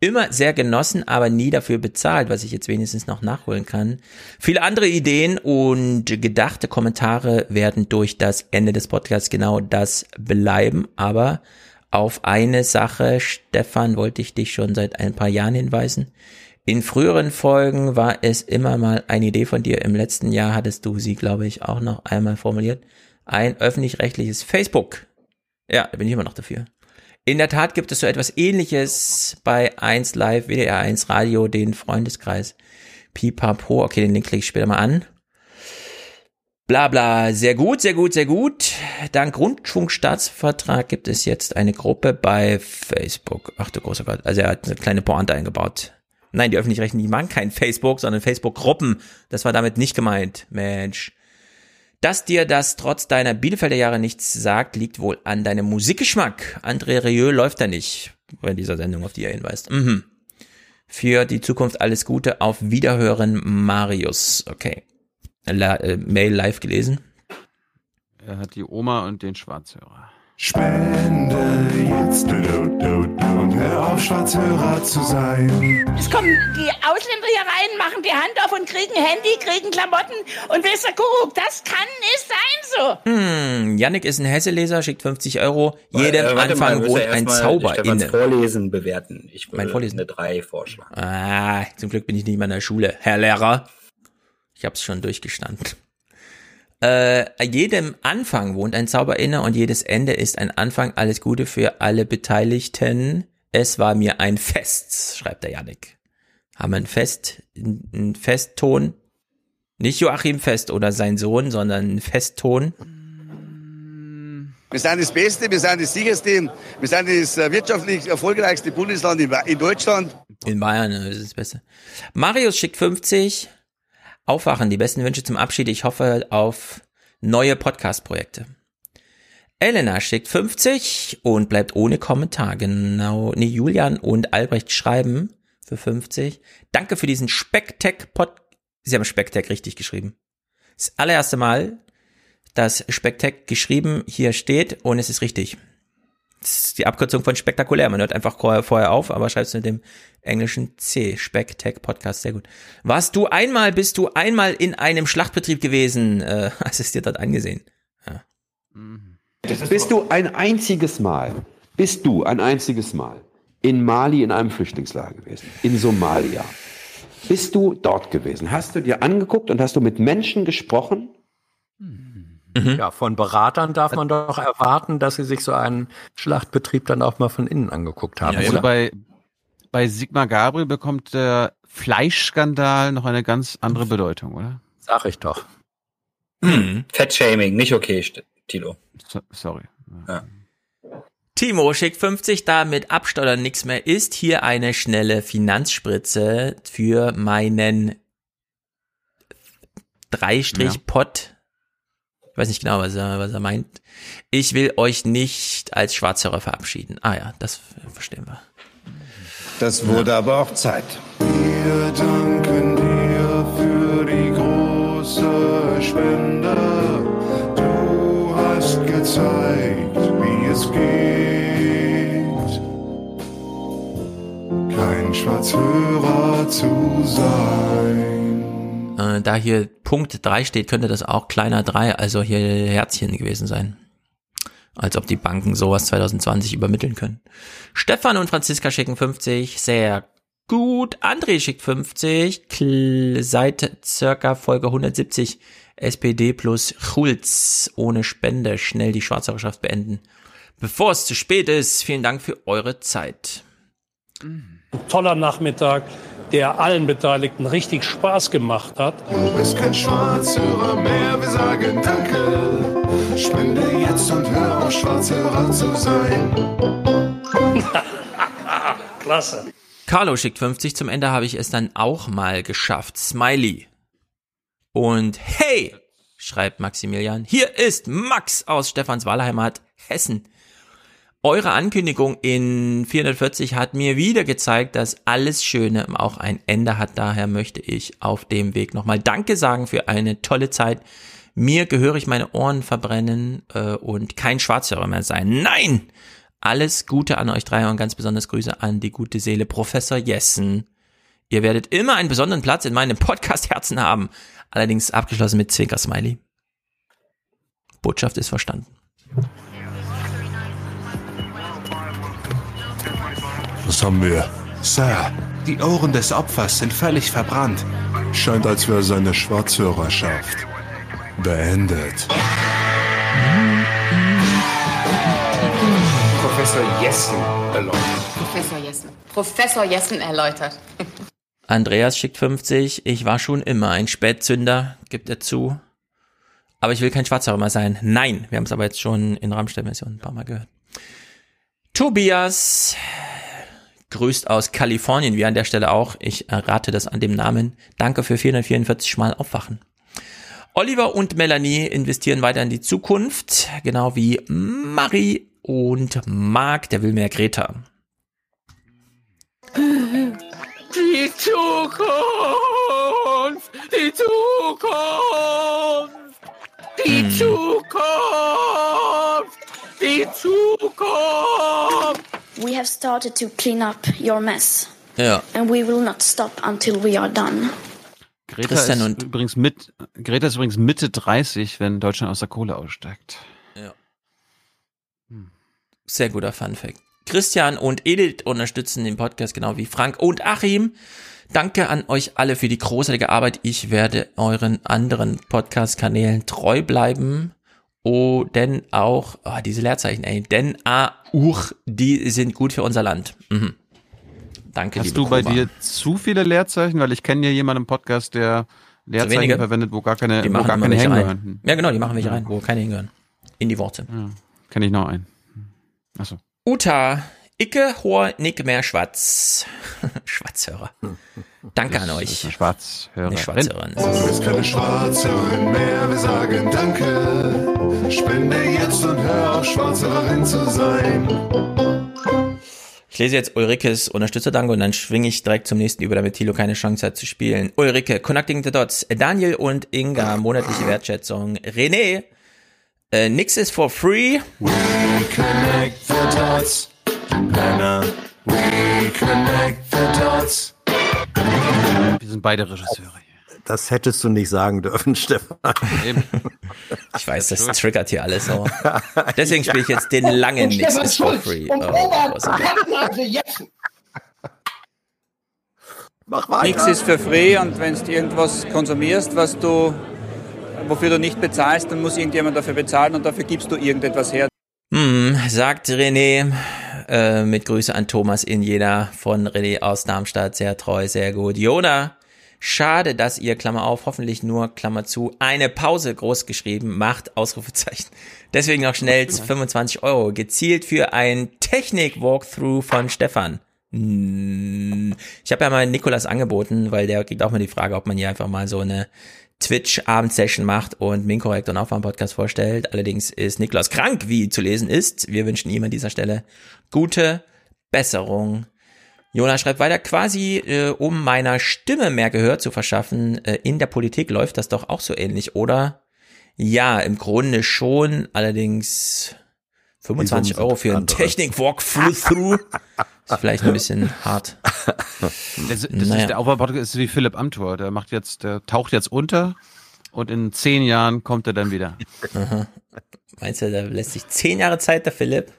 [SPEAKER 20] immer sehr genossen, aber nie dafür bezahlt, was ich jetzt wenigstens noch nachholen kann. Viele andere Ideen und gedachte Kommentare werden durch das Ende des Podcasts genau das bleiben, aber auf eine Sache, Stefan, wollte ich dich schon seit ein paar Jahren hinweisen. In früheren Folgen war es immer mal eine Idee von dir. Im letzten Jahr hattest du sie, glaube ich, auch noch einmal formuliert. Ein öffentlich-rechtliches Facebook. Ja, da bin ich immer noch dafür. In der Tat gibt es so etwas ähnliches bei 1 Live, WDR 1 Radio, den Freundeskreis. Pipapo. Okay, den Link klicke ich später mal an. Bla bla, sehr gut, sehr gut, sehr gut. Dank Rundfunkstaatsvertrag gibt es jetzt eine Gruppe bei Facebook. Ach du großer Gott, also er hat eine kleine Pointe eingebaut. Nein, die öffentlich-rechtlichen die machen kein Facebook, sondern Facebook-Gruppen. Das war damit nicht gemeint, Mensch. Dass dir das trotz deiner Bielefelder Jahre nichts sagt, liegt wohl an deinem Musikgeschmack. André Rieu läuft da nicht bei dieser Sendung, auf die er hinweist. Mhm. Für die Zukunft alles Gute. Auf Wiederhören, Marius. Okay. La äh, Mail live gelesen.
[SPEAKER 3] Er hat die Oma und den Schwarzhörer.
[SPEAKER 17] Spende jetzt du, du, du, du, und hör auf, Schwarzhörer zu sein.
[SPEAKER 83] Es kommen die Ausländer hier rein, machen die Hand auf und kriegen Handy, kriegen Klamotten und ihr, Kuckuck, das kann nicht sein so.
[SPEAKER 20] Hm, Yannick ist ein Hesseleser, schickt 50 Euro. Jedem
[SPEAKER 21] Äh,
[SPEAKER 20] Anfang wohnt ein Zauber inne.
[SPEAKER 21] Vorlesen bewerten. Ich
[SPEAKER 20] Mein
[SPEAKER 21] würde
[SPEAKER 20] Vorlesen?
[SPEAKER 21] eine 3 vorschlagen.
[SPEAKER 20] Ah, zum Glück bin ich nicht mehr in der Schule. Herr Lehrer. Ich hab's schon durchgestanden. Äh, jedem Anfang wohnt ein Zauber inne und jedes Ende ist ein Anfang. Alles Gute für alle Beteiligten. Es war mir ein Fest, schreibt der Yannick. Haben wir ein Fest, ein Festton? Nicht Joachim Fest oder sein Sohn, sondern ein Festton.
[SPEAKER 79] Wir sind das Beste, wir sind das sicherste, wir sind das äh, wirtschaftlich erfolgreichste Bundesland in, Deutschland.
[SPEAKER 20] In Bayern äh, ist das Beste. Marius schickt 50. Aufwachen, die besten Wünsche zum Abschied. Ich hoffe auf neue Podcast-Projekte. Elena schickt 50 und bleibt ohne Kommentar. Genau. Nee, Julian und Albrecht schreiben für 50. Danke für diesen Specktech-Pod. Sie haben Specktech richtig geschrieben. Das allererste Mal, dass Specktech geschrieben hier steht und es ist richtig. Das ist die Abkürzung von spektakulär. Man hört einfach vorher auf, aber schreibst mit dem englischen C. Specktech Podcast, sehr gut. Warst du einmal, bist du einmal in einem Schlachtbetrieb gewesen? Äh, <laughs> hast es dir dort angesehen? Ja.
[SPEAKER 84] Bist du ein einziges Mal, bist du ein einziges Mal in Mali in einem Flüchtlingslager gewesen? In Somalia? Bist du dort gewesen? Hast du dir angeguckt und hast du mit Menschen gesprochen?
[SPEAKER 22] Ja, von Beratern darf man doch erwarten, dass sie sich so einen Schlachtbetrieb dann auch mal von innen angeguckt haben.
[SPEAKER 3] Ja, also
[SPEAKER 22] oder?
[SPEAKER 3] bei, bei Sigmar Gabriel bekommt der Fleischskandal noch eine ganz andere Bedeutung, oder?
[SPEAKER 22] Sag ich doch.
[SPEAKER 21] Hm. Fettshaming, nicht okay, Tilo.
[SPEAKER 3] So, sorry.
[SPEAKER 21] Ja.
[SPEAKER 20] Timo schickt 50, da mit Abstottern nichts mehr ist. Hier eine schnelle Finanzspritze für meinen Drei-Strich-Pot. Ich weiß nicht genau, was er, was er meint. Ich will euch nicht als Schwarzhörer verabschieden. Ah ja, das verstehen wir.
[SPEAKER 17] Das wurde aber auch Zeit.
[SPEAKER 80] Wir danken dir für die große Spende. Du hast gezeigt, wie es geht. Kein Schwarzhörer zu sein.
[SPEAKER 20] Äh, da hier Punkt 3 steht, könnte das auch kleiner 3, also hier Herzchen gewesen sein. Als ob die Banken sowas 2020 übermitteln können. Stefan und Franziska schicken 50, sehr gut. André schickt 50, Kl seit circa Folge 170 SPD plus Schulz ohne Spende schnell die Schwarzhörerschaft beenden. Bevor es zu spät ist, vielen Dank für eure Zeit.
[SPEAKER 85] Ein toller Nachmittag, der allen Beteiligten richtig Spaß gemacht hat.
[SPEAKER 80] Du bist kein Schwarzhörer mehr, wir sagen Danke. Spende jetzt und hör auf, Schwarzhörer zu sein. <laughs>
[SPEAKER 85] Klasse.
[SPEAKER 20] Carlo schickt 50, zum Ende habe ich es dann auch mal geschafft. Smiley. Und hey, schreibt Maximilian, hier ist Max aus Stefans Wahlheimat Hessen. Eure Ankündigung in 440 hat mir wieder gezeigt, dass alles Schöne auch ein Ende hat. Daher möchte ich auf dem Weg nochmal Danke sagen für eine tolle Zeit. Mir gehörig meine Ohren verbrennen äh, und kein Schwarzhörer mehr sein. Nein! Alles Gute an euch drei und ganz besonders Grüße an die gute Seele Professor Jessen. Ihr werdet immer einen besonderen Platz in meinem Podcast-Herzen haben. Allerdings abgeschlossen mit Zwinker-Smiley. Botschaft ist verstanden.
[SPEAKER 80] Was haben wir?
[SPEAKER 17] Sir, die Ohren des Opfers sind völlig verbrannt.
[SPEAKER 80] Scheint, als wäre seine Schwarzhörerschaft beendet.
[SPEAKER 86] Professor Jessen erläutert.
[SPEAKER 87] Professor Jessen. Professor Jessen erläutert. <laughs>
[SPEAKER 20] Andreas schickt 50. Ich war schon immer ein Spätzünder, gibt er zu. Aber ich will kein Schwarzhörer mehr sein. Nein, wir haben es aber jetzt schon in Rammstein-Version ein paar Mal gehört. Tobias grüßt aus Kalifornien, wie an der Stelle auch. Ich errate das an dem Namen. Danke für 444 Mal Aufwachen. Oliver und Melanie investieren weiter in die Zukunft, genau wie Marie und Marc, der will mehr Greta.
[SPEAKER 88] Die Zukunft! Die Zukunft! Die
[SPEAKER 20] Hm.
[SPEAKER 88] Zukunft! Die Zukunft!
[SPEAKER 89] We have started to clean up your mess.
[SPEAKER 20] Ja.
[SPEAKER 89] And we will not stop until we are done.
[SPEAKER 3] Greta
[SPEAKER 20] Christian
[SPEAKER 3] ist
[SPEAKER 20] und-
[SPEAKER 3] übrigens mit, Greta ist übrigens Mitte 30, wenn Deutschland aus der Kohle aussteigt.
[SPEAKER 20] Ja. Sehr guter Funfact. Christian und Edith unterstützen den Podcast genau wie Frank und Achim. Danke an euch alle für die großartige Arbeit. Ich werde euren anderen Podcast-Kanälen treu bleiben. Oh, denn auch, oh, diese Leerzeichen, ey, denn auch, die sind gut für unser Land. Mhm. Danke,
[SPEAKER 3] Hast
[SPEAKER 20] liebe
[SPEAKER 3] du bei
[SPEAKER 20] Kuba.
[SPEAKER 3] dir zu viele Leerzeichen? Weil ich kenne ja jemanden im Podcast, der Leerzeichen
[SPEAKER 20] wenige?
[SPEAKER 3] verwendet, wo gar keine,
[SPEAKER 20] Die
[SPEAKER 3] wo gar keine hingehören.
[SPEAKER 20] rein. Ja, genau, die machen welche rein, wo keine hingehören. In die Worte.
[SPEAKER 3] Kenne ich noch einen. Achso.
[SPEAKER 20] Uta, Icke, Hoher, Nick, mehr Schwarz. <laughs> Schwarzhörer. Danke an euch.
[SPEAKER 3] Schwarzhörer.
[SPEAKER 20] Schwarzhörerin.
[SPEAKER 17] Du bist keine Schwarzhörerin mehr, wir sagen Danke. Spende jetzt und hör auf, Schwarzhörerin zu sein.
[SPEAKER 20] Ich lese jetzt Ulrikes Unterstützerdank und dann schwinge ich direkt zum nächsten über, damit Thilo keine Chance hat zu spielen. Ulrike, Connecting the Dots, Daniel und Inga, monatliche Wertschätzung. René, äh, nix ist for free.
[SPEAKER 17] We connect the dots. Penner. We connect the dots.
[SPEAKER 3] Wir sind beide Regisseure.
[SPEAKER 22] Das hättest du nicht sagen dürfen, <laughs> Stefan.
[SPEAKER 20] Ich weiß, das triggert hier alles so. <laughs> Deswegen spiele ich jetzt den langen Nix
[SPEAKER 90] Stefan
[SPEAKER 20] ist for
[SPEAKER 90] Schulz
[SPEAKER 20] free.
[SPEAKER 90] und
[SPEAKER 20] Oh,
[SPEAKER 90] Robert Jessen.
[SPEAKER 22] Mach weiter.
[SPEAKER 91] Nichts ist für free und wenn du irgendwas konsumierst, was du, wofür du nicht bezahlst, dann muss irgendjemand dafür bezahlen und dafür gibst du irgendetwas her.
[SPEAKER 20] Hm, sagt René, äh, mit Grüße an Thomas in jeder von René aus Darmstadt, sehr treu, sehr gut. Jona, schade, dass ihr, Klammer auf, hoffentlich nur, Klammer zu, eine Pause groß geschrieben macht, Ausrufezeichen. Deswegen noch schnell 25 Euro, gezielt für ein Technik-Walkthrough von Stefan. Ich habe ja mal Nikolas angeboten, weil der kriegt auch mal die Frage, ob man hier einfach mal so eine Twitch-Abendsession macht und Minkorrekt und Aufwärm-Podcast vorstellt. Allerdings ist Niklas krank, wie zu lesen ist. Wir wünschen ihm an dieser Stelle gute Besserung. Jonas schreibt weiter, quasi äh, um meiner Stimme mehr Gehör zu verschaffen, äh, in der Politik läuft das doch auch so ähnlich, oder? Ja, im Grunde schon, allerdings 25
[SPEAKER 22] Wieso
[SPEAKER 20] Euro für einen
[SPEAKER 22] anderes?
[SPEAKER 20] Technik-Walkthrough ist vielleicht ein bisschen <laughs> hart.
[SPEAKER 3] Das, das
[SPEAKER 20] Naja.
[SPEAKER 3] ist der Aufbau-Podcast ist wie Philipp Amthor. Der macht jetzt, der taucht jetzt unter und in zehn Jahren kommt er dann wieder.
[SPEAKER 20] Aha. Meinst du, da lässt sich zehn Jahre Zeit, der Philipp?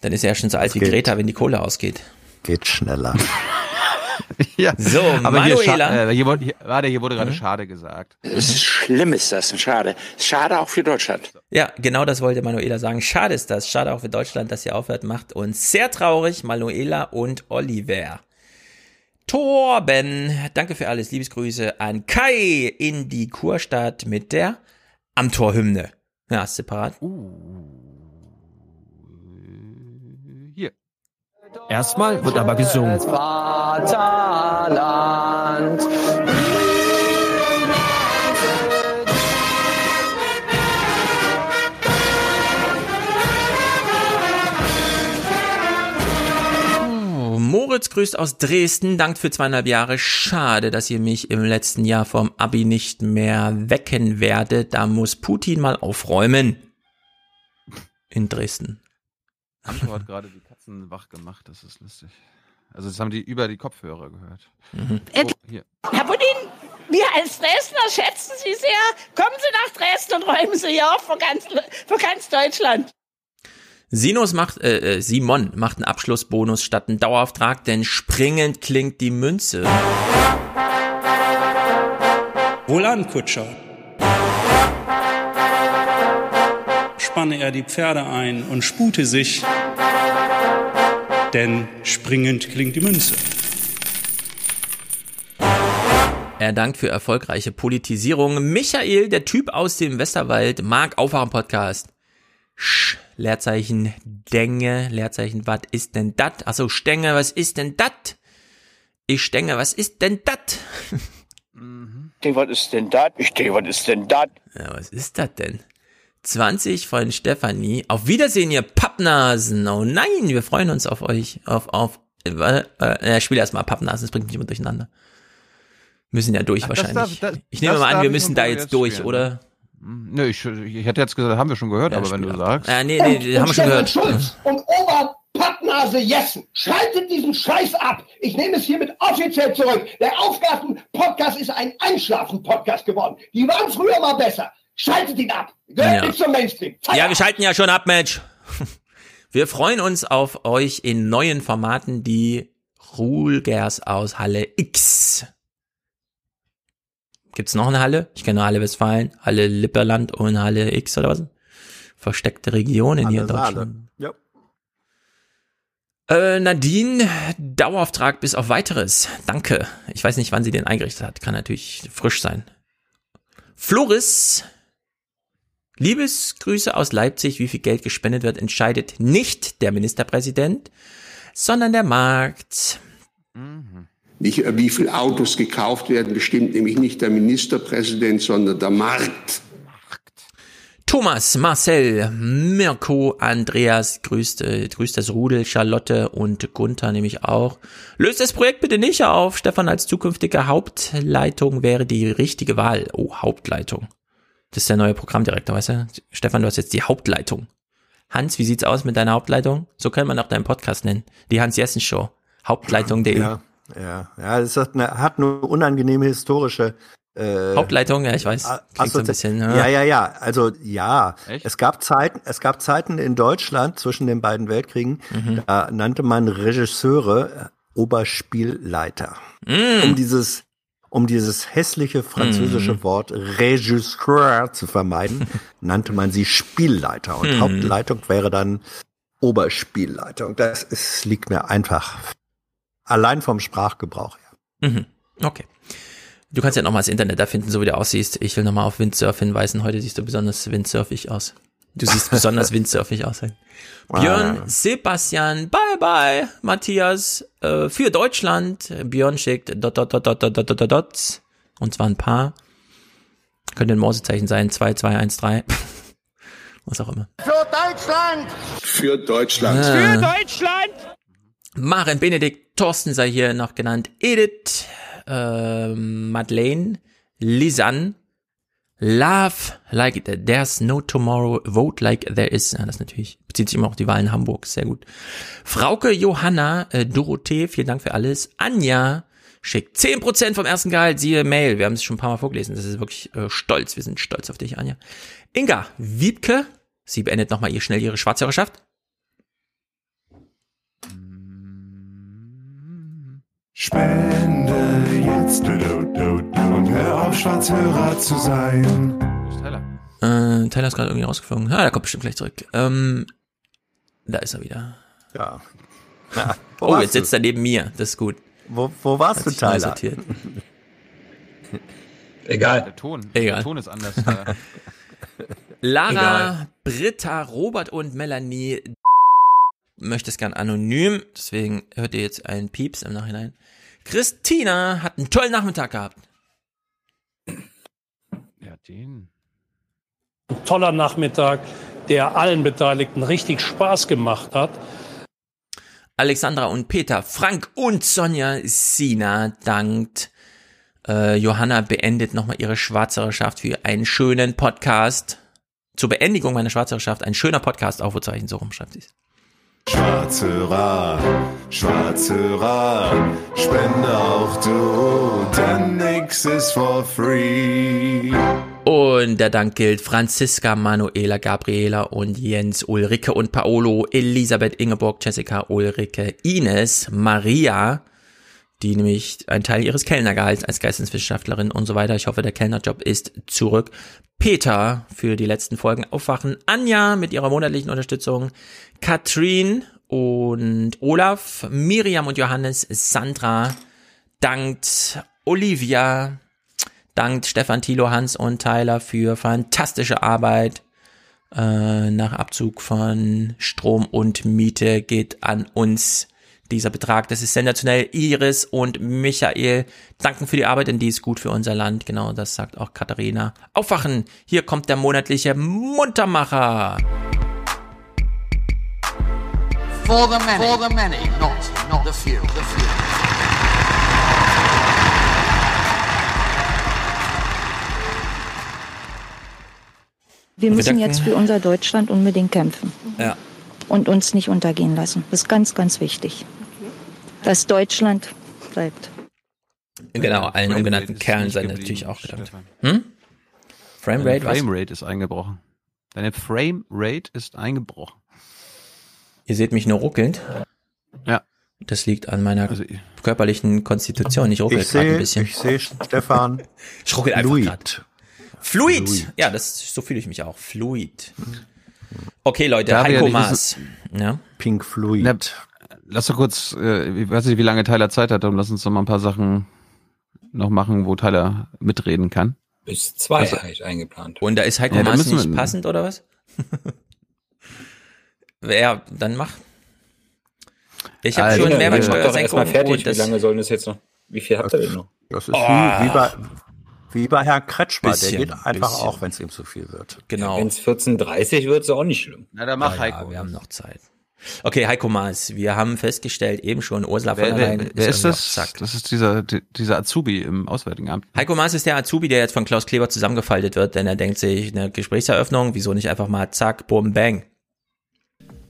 [SPEAKER 20] Dann ist er ja schon so alt wie
[SPEAKER 22] geht.
[SPEAKER 20] Greta, wenn die Kohle ausgeht.
[SPEAKER 22] Geht schneller. <laughs>
[SPEAKER 3] ja.
[SPEAKER 20] So,
[SPEAKER 3] Aber hier,
[SPEAKER 20] Manuela.
[SPEAKER 3] scha- äh, hier, wurde, hier, warte, hier wurde gerade
[SPEAKER 20] Mhm.
[SPEAKER 3] schade gesagt.
[SPEAKER 92] Es ist schlimm ist das, schade. Schade auch für Deutschland.
[SPEAKER 20] Ja, genau das wollte Manuela sagen. Schade ist das. Schade auch für Deutschland, dass ihr aufhört, macht uns sehr traurig. Manuela und Oliver. Torben, danke für alles. Liebesgrüße an Kai in die Kurstadt mit der Amtor-Hymne. Ja, ist separat.
[SPEAKER 3] Hier.
[SPEAKER 93] Erstmal wird aber gesungen.
[SPEAKER 88] Vaterland.
[SPEAKER 20] Moritz grüßt aus Dresden, dankt für zweieinhalb Jahre. Schade, dass ihr mich im letzten Jahr vom Abi nicht mehr wecken werdet. Da muss Putin mal aufräumen. In Dresden.
[SPEAKER 3] Amthor hat gerade die Katzen wach gemacht. Das ist lustig. Also das haben die über die Kopfhörer gehört.
[SPEAKER 20] Mhm.
[SPEAKER 3] Oh, hier.
[SPEAKER 83] Herr Budin, wir als Dresdner schätzen Sie sehr. Kommen Sie nach Dresden und räumen Sie hier auf für ganz, für ganz Deutschland.
[SPEAKER 20] Sinus macht, äh, äh, Simon macht einen Abschlussbonus statt einen Dauerauftrag, denn springend klingt die Münze.
[SPEAKER 94] Wohlan, Kutscher. Spanne er die Pferde ein und spute sich, denn springend klingt die Münze.
[SPEAKER 20] Er dankt für erfolgreiche Politisierung. Michael, der Typ aus dem Westerwald, mag Aufwachen Podcast. Sch, Leerzeichen Denge, Leerzeichen, was ist denn dat? Achso, Stenge, was ist denn dat? Ich Stenge, was ist denn dat?
[SPEAKER 92] Ich was ist denn das? Ich denke, was ist denn das?
[SPEAKER 20] Ja, was ist das denn? 20 von Stefanie. Auf Wiedersehen, ihr Pappnasen. Oh nein, wir freuen uns auf euch. Auf, auf, äh, äh, spiel erstmal Pappnasen, das bringt mich immer durcheinander. Müssen ja durch
[SPEAKER 3] Ach,
[SPEAKER 20] wahrscheinlich.
[SPEAKER 3] darf- das-
[SPEAKER 20] ich nehme mal an, wir müssen
[SPEAKER 3] und
[SPEAKER 20] da jetzt
[SPEAKER 3] jetzt
[SPEAKER 20] durch,
[SPEAKER 3] spielen.
[SPEAKER 20] oder?
[SPEAKER 3] Nö, ich, ich hätte jetzt gesagt, haben wir schon gehört, aber wenn du sagst.
[SPEAKER 20] Äh, nee, nee, haben wir schon gehört.
[SPEAKER 90] Schulz und Ober Pappnase Jessen. Schaltet diesen Scheiß ab. Ich nehme es hiermit offiziell zurück. Der Aufgaben-Podcast ist ein Einschlafen-Podcast geworden. Die waren früher mal besser. Schaltet ihn ab. Gehört
[SPEAKER 20] Ja.
[SPEAKER 90] nicht zum Mainstream.
[SPEAKER 20] Ja, wir schalten ja schon ab, Mensch. <laughs> Wir freuen uns auf euch in neuen Formaten, die Rulgers aus Halle X. Gibt's noch eine Halle? Ich kenne nur Halle Westfalen, Halle Lipperland und Halle X oder was? Versteckte Regionen hier in. Deutschland.
[SPEAKER 22] Ja.
[SPEAKER 20] Äh, Nadine, Dauerauftrag bis auf weiteres. Danke. Ich weiß nicht, wann sie den eingerichtet hat. Kann natürlich frisch sein. Floris, Liebesgrüße aus Leipzig, wie viel Geld gespendet wird, entscheidet nicht der Ministerpräsident, sondern der Markt.
[SPEAKER 95] Nicht, äh, wie viele Autos gekauft werden, bestimmt nämlich nicht der Ministerpräsident, sondern der Markt.
[SPEAKER 20] Thomas, Marcel, Mirko, Andreas, grüßt, äh, grüßt das Rudel, Charlotte und Gunther nämlich auch. Löst das Projekt bitte nicht auf. Stefan als zukünftige Hauptleitung wäre die richtige Wahl. Oh, Hauptleitung. Das ist der neue Programmdirektor, weißt du? Stefan, du hast jetzt die Hauptleitung. Hans, wie sieht's aus mit deiner Hauptleitung? So kann man auch deinen Podcast nennen. Die Hans-Jessen-Show. Hauptleitung.de.
[SPEAKER 22] Ja, ja, ja, es hat eine, hat eine unangenehme historische äh,
[SPEAKER 20] Hauptleitung, ja, ich weiß.
[SPEAKER 22] A-
[SPEAKER 20] Klingt so ein bisschen.
[SPEAKER 22] Ja, ja, ja. Also ja,
[SPEAKER 20] Echt?
[SPEAKER 22] es gab Zeiten, es gab Zeiten in Deutschland zwischen den beiden Weltkriegen,
[SPEAKER 20] Mhm.
[SPEAKER 22] da nannte man Regisseure äh, Oberspielleiter.
[SPEAKER 20] Mm.
[SPEAKER 22] Um dieses um dieses hässliche französische
[SPEAKER 20] Mhm.
[SPEAKER 22] Wort Regisseur zu vermeiden, <laughs> nannte man sie Spielleiter und
[SPEAKER 20] Mhm.
[SPEAKER 22] Hauptleitung wäre dann Oberspielleiter. Und das ist, liegt mir einfach allein vom Sprachgebrauch her.
[SPEAKER 20] Mhm. Okay. Du kannst ja nochmal das Internet da finden, so wie du aussiehst. Ich will nochmal auf Windsurf hinweisen. Heute siehst du besonders windsurfig aus. Du siehst besonders windsurfig aus. Björn,
[SPEAKER 22] Ah.
[SPEAKER 20] Sebastian, bye bye, Matthias, äh, für Deutschland. Björn schickt dot, dot, dot, dot, dot, dot, dot, dot. Und zwar ein paar. Könnte ein Morsezeichen sein, 2, 2, 1, 3. Was auch immer.
[SPEAKER 90] Für Deutschland!
[SPEAKER 95] Für Deutschland.
[SPEAKER 20] Für
[SPEAKER 90] Deutschland!
[SPEAKER 20] Maren Benedikt, Thorsten sei hier noch genannt, Edith, äh, Madeleine, Lisanne, Love, like there's no tomorrow, vote like there is. Ja, das natürlich bezieht sich immer auf die Wahl in Hamburg, sehr gut. Frauke, Johanna, äh, Dorothee, vielen Dank für alles. Anja schickt 10% vom ersten Gehalt, siehe Mail. Wir haben es schon ein paar Mal vorgelesen, das ist wirklich äh, stolz, wir sind stolz auf dich, Anja. Inga, Wiebke, sie beendet nochmal ihr schnell ihre Schwarzhörerschaft.
[SPEAKER 80] Spende jetzt und hör auf, Schwarzhörer zu sein.
[SPEAKER 20] Äh, Tyler ist gerade irgendwie rausgeflogen. Ah, der kommt bestimmt gleich zurück. Ähm, da ist er wieder.
[SPEAKER 22] Ja. Na, <laughs>
[SPEAKER 20] oh, jetzt sitzt
[SPEAKER 22] du?
[SPEAKER 20] er neben mir. Das ist gut.
[SPEAKER 22] Wo, wo warst
[SPEAKER 20] Hat
[SPEAKER 22] du, Tyler?
[SPEAKER 20] sortiert. <laughs>
[SPEAKER 21] Egal.
[SPEAKER 3] Der Ton,
[SPEAKER 20] Egal.
[SPEAKER 3] der Ton ist anders. <laughs>
[SPEAKER 20] Lara,
[SPEAKER 21] Egal.
[SPEAKER 20] Britta, Robert und Melanie möchte es gern anonym, deswegen hört ihr jetzt einen Pieps im Nachhinein. Christina hat einen tollen Nachmittag gehabt.
[SPEAKER 3] ja, den.
[SPEAKER 85] Ein toller Nachmittag, der allen Beteiligten richtig Spaß gemacht hat.
[SPEAKER 20] Alexandra und Peter, Frank und Sonja Sina dankt. Äh, Johanna beendet nochmal ihre Schwarzhörerschaft für einen schönen Podcast. Zur Beendigung meiner Schwarzhörerschaft ein schöner Podcast, Aufrufzeichen, so rum schreibt sie es.
[SPEAKER 80] Schwarzhörer, Schwarzhörer, spende auch du, denn nix ist for free.
[SPEAKER 20] Und der Dank gilt Franziska, Manuela, Gabriela und Jens, Ulrike und Paolo, Elisabeth, Ingeborg, Jessica, Ulrike, Ines, Maria, die nämlich einen Teil ihres Kellnergehalts als Geisteswissenschaftlerin und so weiter. Ich hoffe, der Kellnerjob ist zurück. Peter für die letzten Folgen aufwachen. Anja mit ihrer monatlichen Unterstützung. Katrin und Olaf, Miriam und Johannes, Sandra, dankt Olivia, dankt Stefan, Thilo, Hans und Tyler für fantastische Arbeit. Äh, nach Abzug von Strom und Miete geht an uns dieser Betrag. Das ist sensationell. Iris und Michael danken für die Arbeit, denn die ist gut für unser Land. Genau, das sagt auch Katharina. Aufwachen! Hier kommt der monatliche Muntermacher.
[SPEAKER 96] For the many, for the many, not, not the few, the few.
[SPEAKER 97] Wir müssen jetzt für unser Deutschland unbedingt kämpfen
[SPEAKER 20] Ja.
[SPEAKER 97] und uns nicht untergehen lassen. Das ist ganz, ganz wichtig. Dass Deutschland bleibt.
[SPEAKER 20] Genau, allen ungenannten Kerlen sei natürlich auch gedankt.
[SPEAKER 3] Stefan.
[SPEAKER 20] Hm? Framerate,
[SPEAKER 3] Deine
[SPEAKER 20] was?
[SPEAKER 3] Framerate ist eingebrochen. Deine Framerate ist eingebrochen.
[SPEAKER 20] Ihr seht mich nur ruckelnd.
[SPEAKER 3] Ja.
[SPEAKER 20] Das liegt an meiner körperlichen Konstitution. Ich ruckel
[SPEAKER 22] Ich
[SPEAKER 20] gerade ein
[SPEAKER 22] sehe,
[SPEAKER 20] bisschen.
[SPEAKER 22] ich sehe Stefan. <laughs>
[SPEAKER 20] Ich ruckel einfach
[SPEAKER 22] Fluid.
[SPEAKER 20] Fluid.
[SPEAKER 22] Fluid.
[SPEAKER 20] Ja, das, so fühle ich mich auch. Fluid. Okay, Leute,
[SPEAKER 3] Da
[SPEAKER 20] Heiko Maas. Ja.
[SPEAKER 22] Pink Fluid.
[SPEAKER 3] Na, lass doch kurz, äh, ich weiß nicht, wie lange Tyler Zeit hat, darum lass uns doch mal ein paar Sachen noch machen, wo Tyler mitreden kann.
[SPEAKER 21] Bis zwei
[SPEAKER 20] Also-
[SPEAKER 21] habe ich eingeplant.
[SPEAKER 20] Und da ist Heiko
[SPEAKER 21] Ja, da
[SPEAKER 20] Maas
[SPEAKER 21] wir-
[SPEAKER 20] nicht passend, oder was? <laughs> ja, dann mach. Ich habe
[SPEAKER 21] Also,
[SPEAKER 20] schon
[SPEAKER 21] ja,
[SPEAKER 20] Mehrwertsteuersenkung.
[SPEAKER 21] erstmal fertig. Wie lange soll das jetzt noch? Wie viel habt ihr denn noch?
[SPEAKER 22] Das ist
[SPEAKER 20] Oh.
[SPEAKER 22] wie, wie, bei, wie bei Herrn Kretschmer.
[SPEAKER 21] Bisschen,
[SPEAKER 22] der geht einfach
[SPEAKER 21] bisschen.
[SPEAKER 22] auch, wenn es ihm zu viel wird.
[SPEAKER 20] Genau.
[SPEAKER 21] Wenn es 14.30 wird, ist auch nicht schlimm.
[SPEAKER 3] Na, dann mach
[SPEAKER 20] Ja,
[SPEAKER 3] Heiko.
[SPEAKER 20] wir haben noch Zeit. Okay, Heiko Maas, wir haben festgestellt, eben schon, Ursula von
[SPEAKER 3] Wer,
[SPEAKER 20] der
[SPEAKER 3] wer,
[SPEAKER 20] Leyen
[SPEAKER 3] wer ist
[SPEAKER 20] irgendwie
[SPEAKER 3] das?
[SPEAKER 20] Zack.
[SPEAKER 3] Das ist dieser, di- dieser Azubi im Auswärtigen Amt.
[SPEAKER 20] Heiko Maas ist der Azubi, der jetzt von Klaus Kleber zusammengefaltet wird, denn er denkt sich, eine Gesprächseröffnung, wieso nicht einfach mal zack, bum, bang.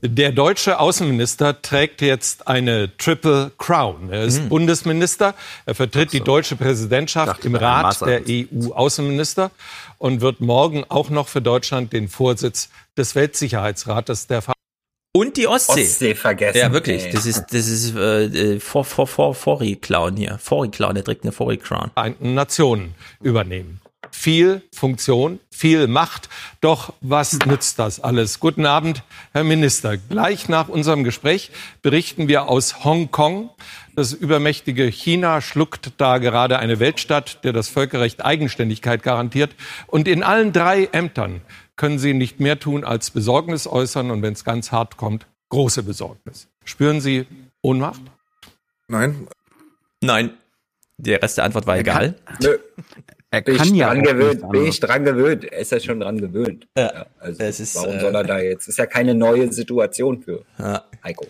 [SPEAKER 23] Der deutsche Außenminister trägt jetzt eine Triple Crown. Er ist Bundesminister, er vertritt die deutsche Präsidentschaft im Rat der EU-Außenminister und wird morgen auch noch für Deutschland den Vorsitz des Weltsicherheitsrates der
[SPEAKER 20] Und die Ostsee.
[SPEAKER 21] Ostsee vergessen.
[SPEAKER 20] Ja, wirklich.
[SPEAKER 21] ey.
[SPEAKER 20] Das ist, das ist äh, äh, vor, vor, vor, Fori-Clown hier. Fori-Clown, der trägt eine Fori-Crown.
[SPEAKER 23] Vereinten Nationen übernehmen. Viel Funktion, viel Macht. Doch was nützt das alles? Guten Abend, Herr Minister. Gleich nach unserem Gespräch berichten wir aus Hongkong. Das übermächtige China schluckt da gerade eine Weltstadt, der das Völkerrecht Eigenständigkeit garantiert. Und in allen drei Ämtern können Sie nicht mehr tun als Besorgnis äußern und wenn es ganz hart kommt, große Besorgnis. Spüren Sie Ohnmacht?
[SPEAKER 80] Nein.
[SPEAKER 20] Nein. Der Rest der Antwort war egal.
[SPEAKER 21] Nö.
[SPEAKER 3] Er
[SPEAKER 21] Bin
[SPEAKER 3] kann
[SPEAKER 21] ich
[SPEAKER 3] ja
[SPEAKER 21] dran gewöhnt, bin ich dran gewöhnt. Er ist ja schon dran gewöhnt.
[SPEAKER 20] Ja,
[SPEAKER 21] also
[SPEAKER 20] das ist,
[SPEAKER 21] warum
[SPEAKER 20] äh,
[SPEAKER 21] soll er da jetzt? Ist ja keine neue Situation für
[SPEAKER 20] Ja.
[SPEAKER 21] Heiko.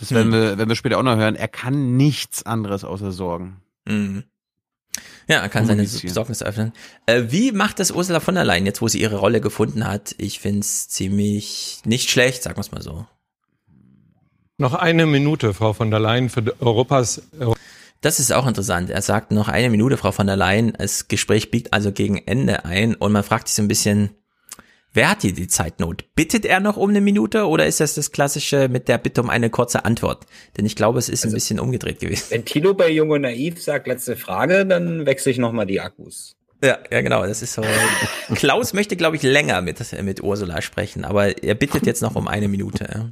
[SPEAKER 3] Das werden wir, wenn wir später auch noch hören. Er kann nichts anderes außer Sorgen.
[SPEAKER 20] Mhm. Ja, er kann seine. Besorgnis öffnen. Äh, wie macht das Ursula von der Leyen jetzt, wo sie ihre Rolle gefunden hat? Ich find's ziemlich nicht schlecht, sagen wir's mal so.
[SPEAKER 23] Noch eine Minute, Frau von der Leyen, für Europas
[SPEAKER 20] Das ist auch interessant. Er sagt noch eine Minute, Frau von der Leyen. Das Gespräch biegt also gegen Ende ein und man fragt sich so ein bisschen, wer hat hier die Zeitnot? Bittet er noch um eine Minute oder ist das das klassische mit der Bitte um eine kurze Antwort? Denn ich glaube, es ist ein bisschen umgedreht gewesen.
[SPEAKER 21] Wenn Tilo bei Jung und Naiv sagt, letzte Frage, dann wechsle ich nochmal die Akkus.
[SPEAKER 20] Ja, ja, genau. Das ist so. <laughs> Klaus möchte, glaube ich, länger mit, mit Ursula sprechen, aber er bittet jetzt noch um eine Minute. Ja.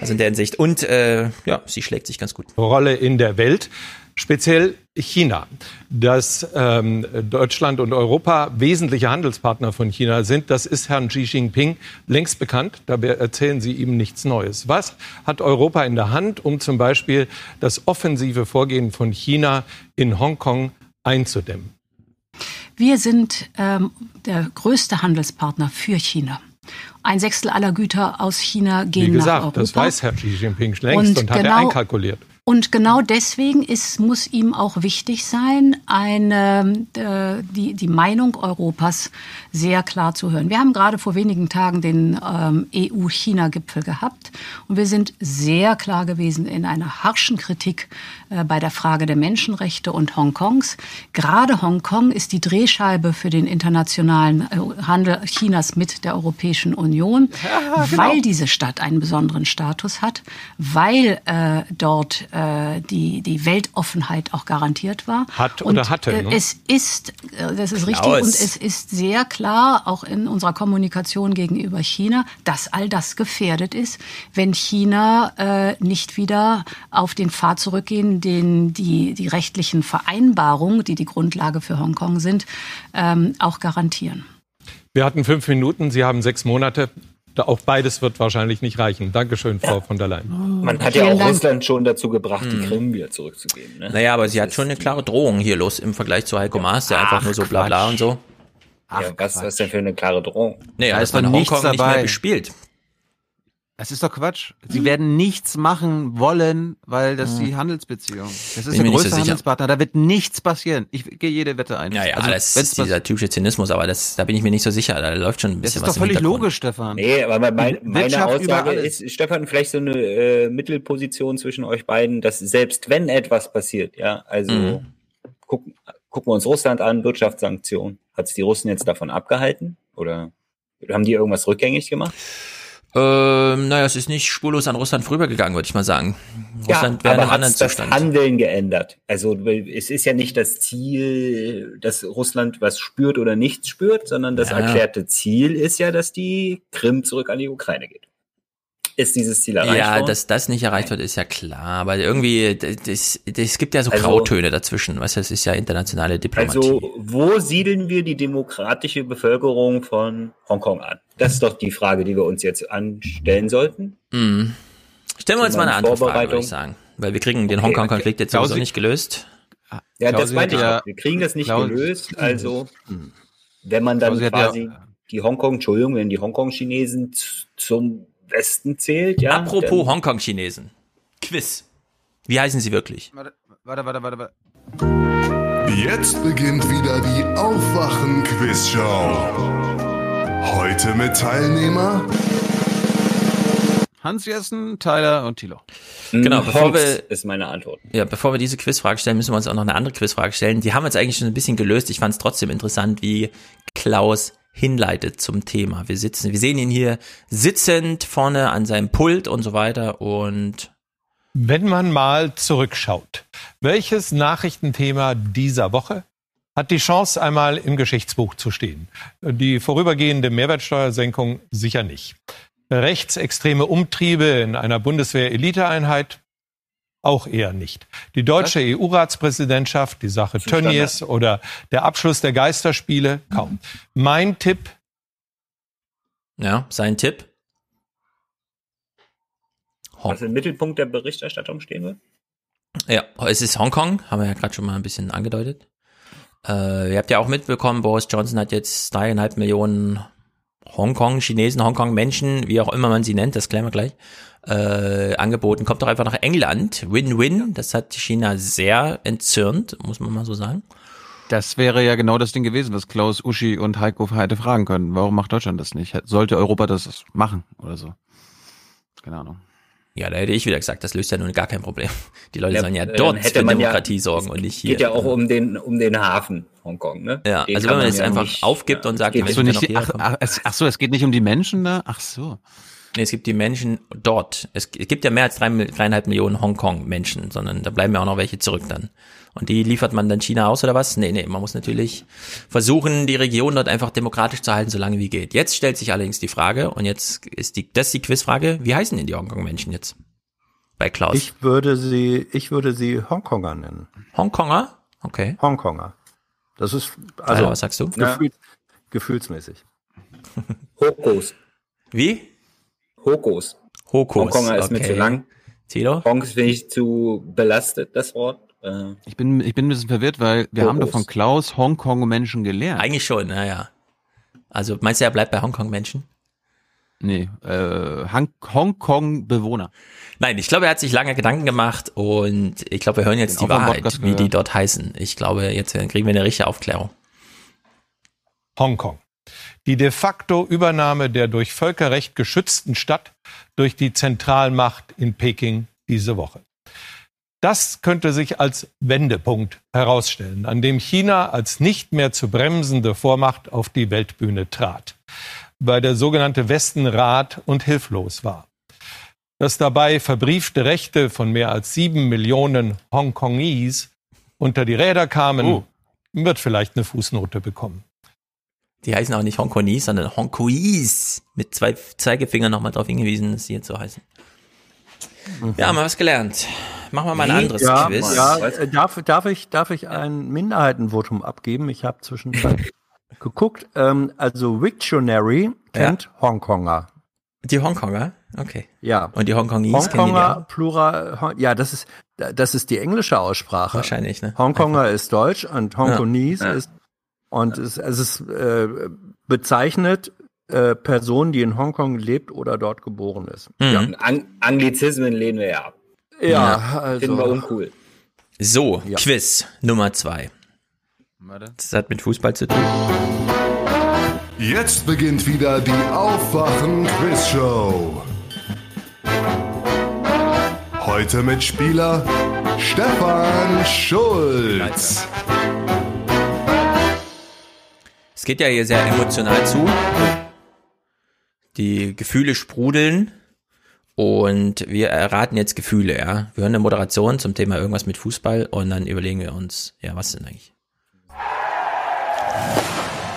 [SPEAKER 20] Also in der Hinsicht. Und äh, ja, sie schlägt sich ganz gut.
[SPEAKER 23] Rolle in der Welt, speziell China. Dass ähm, Deutschland und Europa wesentliche Handelspartner von China sind, das ist Herrn Xi Jinping längst bekannt. Dabei erzählen Sie ihm nichts Neues. Was hat Europa in der Hand, um zum Beispiel das offensive Vorgehen von China in Hongkong einzudämmen?
[SPEAKER 98] Wir sind ähm, der größte Handelspartner für China. Ein Sechstel aller Güter aus China gehen
[SPEAKER 23] Wie
[SPEAKER 98] nach
[SPEAKER 23] gesagt,
[SPEAKER 98] Europa.
[SPEAKER 23] das weiß Herr Xi Jinping längst und,
[SPEAKER 98] Und
[SPEAKER 23] hat er
[SPEAKER 98] genau-
[SPEAKER 23] einkalkuliert.
[SPEAKER 98] Und genau deswegen ist, muss ihm auch wichtig sein, eine, äh, die, die Meinung Europas sehr klar zu hören. Wir haben gerade vor wenigen Tagen den ähm, EU-China-Gipfel gehabt und wir sind sehr klar gewesen in einer harschen Kritik äh, bei der Frage der Menschenrechte und Hongkongs. Gerade Hongkong ist die Drehscheibe für den internationalen äh, Handel Chinas mit der Europäischen Union, <laughs>
[SPEAKER 99] Ja, genau.
[SPEAKER 98] weil diese Stadt einen besonderen Status hat, weil äh, dort äh, die, die Weltoffenheit auch garantiert war.
[SPEAKER 23] Hat oder
[SPEAKER 98] Und,
[SPEAKER 23] hatte,
[SPEAKER 98] Äh,
[SPEAKER 23] ne?
[SPEAKER 98] es ist, äh, das ist richtig,
[SPEAKER 23] Klaus.
[SPEAKER 98] und es ist sehr klar, auch in unserer Kommunikation gegenüber China, dass all das gefährdet ist, wenn China äh, nicht wieder auf den Pfad zurückgehen, den die, die rechtlichen Vereinbarungen, die die Grundlage für Hongkong sind, ähm, auch garantieren.
[SPEAKER 23] Wir hatten fünf Minuten, Sie haben sechs Monate. Da- Auch beides wird wahrscheinlich nicht reichen. Dankeschön, Frau von der Leyen.
[SPEAKER 21] Man hat ja
[SPEAKER 20] Vielen
[SPEAKER 21] auch
[SPEAKER 20] Dank.
[SPEAKER 21] Russland schon dazu gebracht, die
[SPEAKER 20] Hm.
[SPEAKER 21] Krim wieder zurückzugeben. Ne?
[SPEAKER 20] Naja, aber sie hat schon eine klare Drohung hier los im Vergleich zu Heiko Maas, der einfach nur so bla bla und so.
[SPEAKER 21] ja, was, was denn für eine klare Drohung?
[SPEAKER 20] Nee,
[SPEAKER 3] Da
[SPEAKER 20] aber
[SPEAKER 3] ist
[SPEAKER 20] man Hongkong nicht
[SPEAKER 3] dabei.
[SPEAKER 20] mehr bespielt.
[SPEAKER 3] Das ist doch Quatsch. Sie werden nichts machen wollen, weil das die Handelsbeziehung. Das ist
[SPEAKER 20] Bin
[SPEAKER 3] der
[SPEAKER 20] so
[SPEAKER 3] größte
[SPEAKER 20] sicher.
[SPEAKER 3] Handelspartner. Da wird nichts passieren. Ich gehe jede Wette ein.
[SPEAKER 20] Ja, ja,
[SPEAKER 3] Also,
[SPEAKER 20] das ist dieser typische Zynismus, aber das, da bin ich mir nicht so sicher. Da läuft schon ein
[SPEAKER 3] Das
[SPEAKER 20] bisschen
[SPEAKER 3] ist
[SPEAKER 20] was
[SPEAKER 3] doch völlig logisch, Stefan.
[SPEAKER 21] Nee, aber mein, meine
[SPEAKER 3] Wirtschaft
[SPEAKER 21] Aussage ist, Stefan, vielleicht so eine äh, Mittelposition zwischen euch beiden, dass selbst wenn etwas passiert, ja, also
[SPEAKER 20] Mhm.
[SPEAKER 21] gucken, gucken wir uns Russland an, Wirtschaftssanktionen. Hat es die Russen jetzt davon abgehalten? Oder haben die irgendwas rückgängig gemacht?
[SPEAKER 20] Ähm, naja, es ist nicht spurlos an Russland vorübergegangen, würde ich mal sagen. Russland wäre in
[SPEAKER 21] aber
[SPEAKER 20] einem
[SPEAKER 21] hat
[SPEAKER 20] anderen
[SPEAKER 21] das
[SPEAKER 20] Zustand.
[SPEAKER 21] Handeln geändert? Also es ist ja nicht das Ziel, dass Russland was spürt oder nichts spürt, sondern das
[SPEAKER 20] Ja.
[SPEAKER 21] erklärte Ziel ist ja, dass die Krim zurück an die Ukraine geht. ist dieses Ziel erreicht
[SPEAKER 20] Ja,
[SPEAKER 21] worden?
[SPEAKER 20] dass das nicht erreicht wird, ist ja klar. Aber irgendwie, das, es gibt ja so
[SPEAKER 21] Also-
[SPEAKER 20] Grautöne dazwischen. Weißt du, das ist ja internationale Diplomatie.
[SPEAKER 21] Also, wo siedeln wir die demokratische Bevölkerung von Hongkong an? Das ist doch die Frage, die wir uns jetzt anstellen sollten.
[SPEAKER 20] Mhm. Stellen wir uns mal eine andere Frage, würde ich sagen. Weil wir kriegen den
[SPEAKER 21] Okay,
[SPEAKER 20] Hongkong-Konflikt jetzt sowieso nicht gelöst.
[SPEAKER 21] Ja, das
[SPEAKER 3] Klausi
[SPEAKER 21] meinte
[SPEAKER 3] hat
[SPEAKER 21] ich
[SPEAKER 3] ja-
[SPEAKER 21] auch. Wir kriegen das nicht
[SPEAKER 3] Klausi-
[SPEAKER 21] gelöst. Also, wenn man dann
[SPEAKER 3] Klausi hat ja-
[SPEAKER 21] quasi die Hongkong, Entschuldigung, wenn die Hongkong-Chinesen zum Westen zählt, ja.
[SPEAKER 20] Apropos Hongkong-Chinesen. Quiz. Wie heißen sie wirklich?
[SPEAKER 3] Warte, warte, warte, warte.
[SPEAKER 80] Jetzt beginnt wieder die Aufwachen-Quizshow. Heute mit Teilnehmer
[SPEAKER 3] Hans Jessen, Tyler und Thilo.
[SPEAKER 20] Genau, bevor wir,
[SPEAKER 21] ist meine Antwort.
[SPEAKER 20] ja, bevor wir diese Quizfrage stellen, müssen wir uns auch noch eine andere Quizfrage stellen. Die haben wir jetzt eigentlich schon ein bisschen gelöst. Ich fand es trotzdem interessant, wie Klaus hinleitet zum Thema. Wir sitzen, wir sehen ihn hier sitzend vorne an seinem Pult und so weiter und
[SPEAKER 23] Wenn man mal zurückschaut, welches Nachrichtenthema dieser Woche hat die Chance, einmal im Geschichtsbuch zu stehen? Die vorübergehende Mehrwertsteuersenkung sicher nicht. Rechtsextreme Umtriebe in einer Bundeswehr-Eliteeinheit auch eher nicht. Die deutsche EU-Ratspräsidentschaft, die Sache. Tönnies oder der Abschluss der Geisterspiele, kaum. Mein Tipp,
[SPEAKER 20] ja, sein Tipp.
[SPEAKER 21] Was im Mittelpunkt der Berichterstattung stehen wird?
[SPEAKER 20] Ja, es ist Hongkong, haben wir ja gerade schon mal ein bisschen angedeutet. Äh, ihr habt ja auch mitbekommen, Boris Johnson hat jetzt dreieinhalb Millionen Hongkong-Chinesen, Hongkong-Menschen, wie auch immer man sie nennt, das klären wir gleich, äh, angeboten. Kommt doch einfach nach England. Win-win. Das hat China sehr entzürnt, muss man mal so sagen.
[SPEAKER 3] Das wäre ja genau das Ding gewesen, was Klaus, Uschi und Heiko hätte fragen können. Warum macht Deutschland das nicht? Sollte Europa das machen oder so? Keine Ahnung.
[SPEAKER 20] Ja, da hätte ich wieder gesagt, das löst ja nun gar kein Problem. Die Leute
[SPEAKER 21] Ja,
[SPEAKER 20] sollen ja
[SPEAKER 21] äh,
[SPEAKER 20] dort
[SPEAKER 21] hätte
[SPEAKER 20] für
[SPEAKER 21] man ja-
[SPEAKER 20] Demokratie sorgen und nicht hier.
[SPEAKER 21] Geht ja auch um den, um den Hafen Hongkong, ne?
[SPEAKER 20] Ja,
[SPEAKER 21] Den
[SPEAKER 20] also wenn man jetzt
[SPEAKER 21] ja
[SPEAKER 20] einfach
[SPEAKER 21] nicht-
[SPEAKER 20] aufgibt und sagt,
[SPEAKER 3] Ach so, nicht ach, ach, es- ach so, es geht nicht um die Menschen da? Ach so.
[SPEAKER 20] Nee, es gibt die Menschen dort. Es, es gibt ja mehr als drei, dreieinhalb Millionen Hongkong-Menschen, sondern da bleiben ja auch noch welche zurück dann. Und die liefert man dann China aus oder was? Nee, nee, man muss natürlich versuchen, die Region dort einfach demokratisch zu halten, so lange wie geht. Jetzt stellt sich allerdings die Frage, und jetzt ist die, das ist die Quizfrage, wie heißen denn die Hongkong-Menschen jetzt? Bei Klaus.
[SPEAKER 22] Ich würde sie, ich würde sie Hongkonger nennen.
[SPEAKER 20] Hongkonger? Okay.
[SPEAKER 22] Hongkonger. Das ist, also,
[SPEAKER 20] was sagst du?
[SPEAKER 22] Gefühl, gefühlsmäßig. <laughs>
[SPEAKER 21] Hokos.
[SPEAKER 20] Wie?
[SPEAKER 21] Hokos.
[SPEAKER 20] Hokos.
[SPEAKER 21] Hongkonger ist mir
[SPEAKER 20] okay.
[SPEAKER 21] zu lang.
[SPEAKER 20] Tilo?
[SPEAKER 21] Honks finde ich zu belastet, das Wort. Äh,
[SPEAKER 3] Ich bin, ich bin ein bisschen verwirrt, weil wir
[SPEAKER 21] Oh,
[SPEAKER 3] haben doch von Klaus Hongkong-Menschen gelernt.
[SPEAKER 20] Eigentlich schon, naja. Also meinst du, er bleibt bei Hongkong-Menschen?
[SPEAKER 3] Nee, äh, Hong- Hongkong-Bewohner.
[SPEAKER 20] Nein, ich glaube, er hat sich lange Gedanken gemacht und ich glaube, wir hören jetzt
[SPEAKER 3] Den
[SPEAKER 20] die Wahrheit, wie die dort heißen. Ich glaube, jetzt kriegen wir eine richtige Aufklärung.
[SPEAKER 23] Hongkong. Die de facto Übernahme der durch Völkerrecht geschützten Stadt durch die Zentralmacht in Peking diese Woche. Das könnte sich als Wendepunkt herausstellen, an dem China als nicht mehr zu bremsende Vormacht auf die Weltbühne trat, weil der sogenannte Westen rat und hilflos war. Dass dabei verbriefte Rechte von mehr als sieben Millionen Hongkongese unter die Räder kamen,
[SPEAKER 20] Oh.
[SPEAKER 23] wird vielleicht eine Fußnote bekommen.
[SPEAKER 20] Die heißen auch nicht Hongkongese, sondern Hongkoese. Mit zwei Zeigefingern nochmal darauf hingewiesen, dass sie jetzt so heißen. Ja, haben wir was gelernt. Machen wir mal ein anderes
[SPEAKER 22] ja,
[SPEAKER 20] Quiz.
[SPEAKER 22] Ja, äh, darf, darf, ich, darf ich ein Minderheitenvotum abgeben? Ich habe zwischenzeit <laughs> geguckt. Ähm, also Wiktionary kennt Hongkonger.
[SPEAKER 20] Die Hongkonger? Okay.
[SPEAKER 22] Ja.
[SPEAKER 20] Und die Hongkongese
[SPEAKER 22] Hongkonger? Plural, Hon- ja, das ist, das ist die englische Aussprache.
[SPEAKER 20] Wahrscheinlich, ne?
[SPEAKER 22] Hongkonger ist Deutsch und Hongkongese
[SPEAKER 20] Ja.
[SPEAKER 22] ist, und es, es ist äh, bezeichnet äh, Person, die in Hongkong lebt oder dort geboren ist.
[SPEAKER 20] Mhm.
[SPEAKER 22] Ja.
[SPEAKER 21] An Anglizismen lehnen wir ja ab.
[SPEAKER 22] Ja, also-
[SPEAKER 21] Finden wir uncool.
[SPEAKER 20] So,
[SPEAKER 22] Ja.
[SPEAKER 20] Quiz Nummer zwei.
[SPEAKER 3] Warte.
[SPEAKER 20] Das hat mit Fußball zu tun.
[SPEAKER 80] Jetzt beginnt wieder die Aufwachen-Quizshow. Heute mit Spieler Stefan Schulz.
[SPEAKER 20] Es geht ja hier sehr emotional zu. Die Gefühle sprudeln und wir erraten jetzt Gefühle, ja. Wir hören eine Moderation zum Thema irgendwas mit Fußball und dann überlegen wir uns, ja, was denn eigentlich?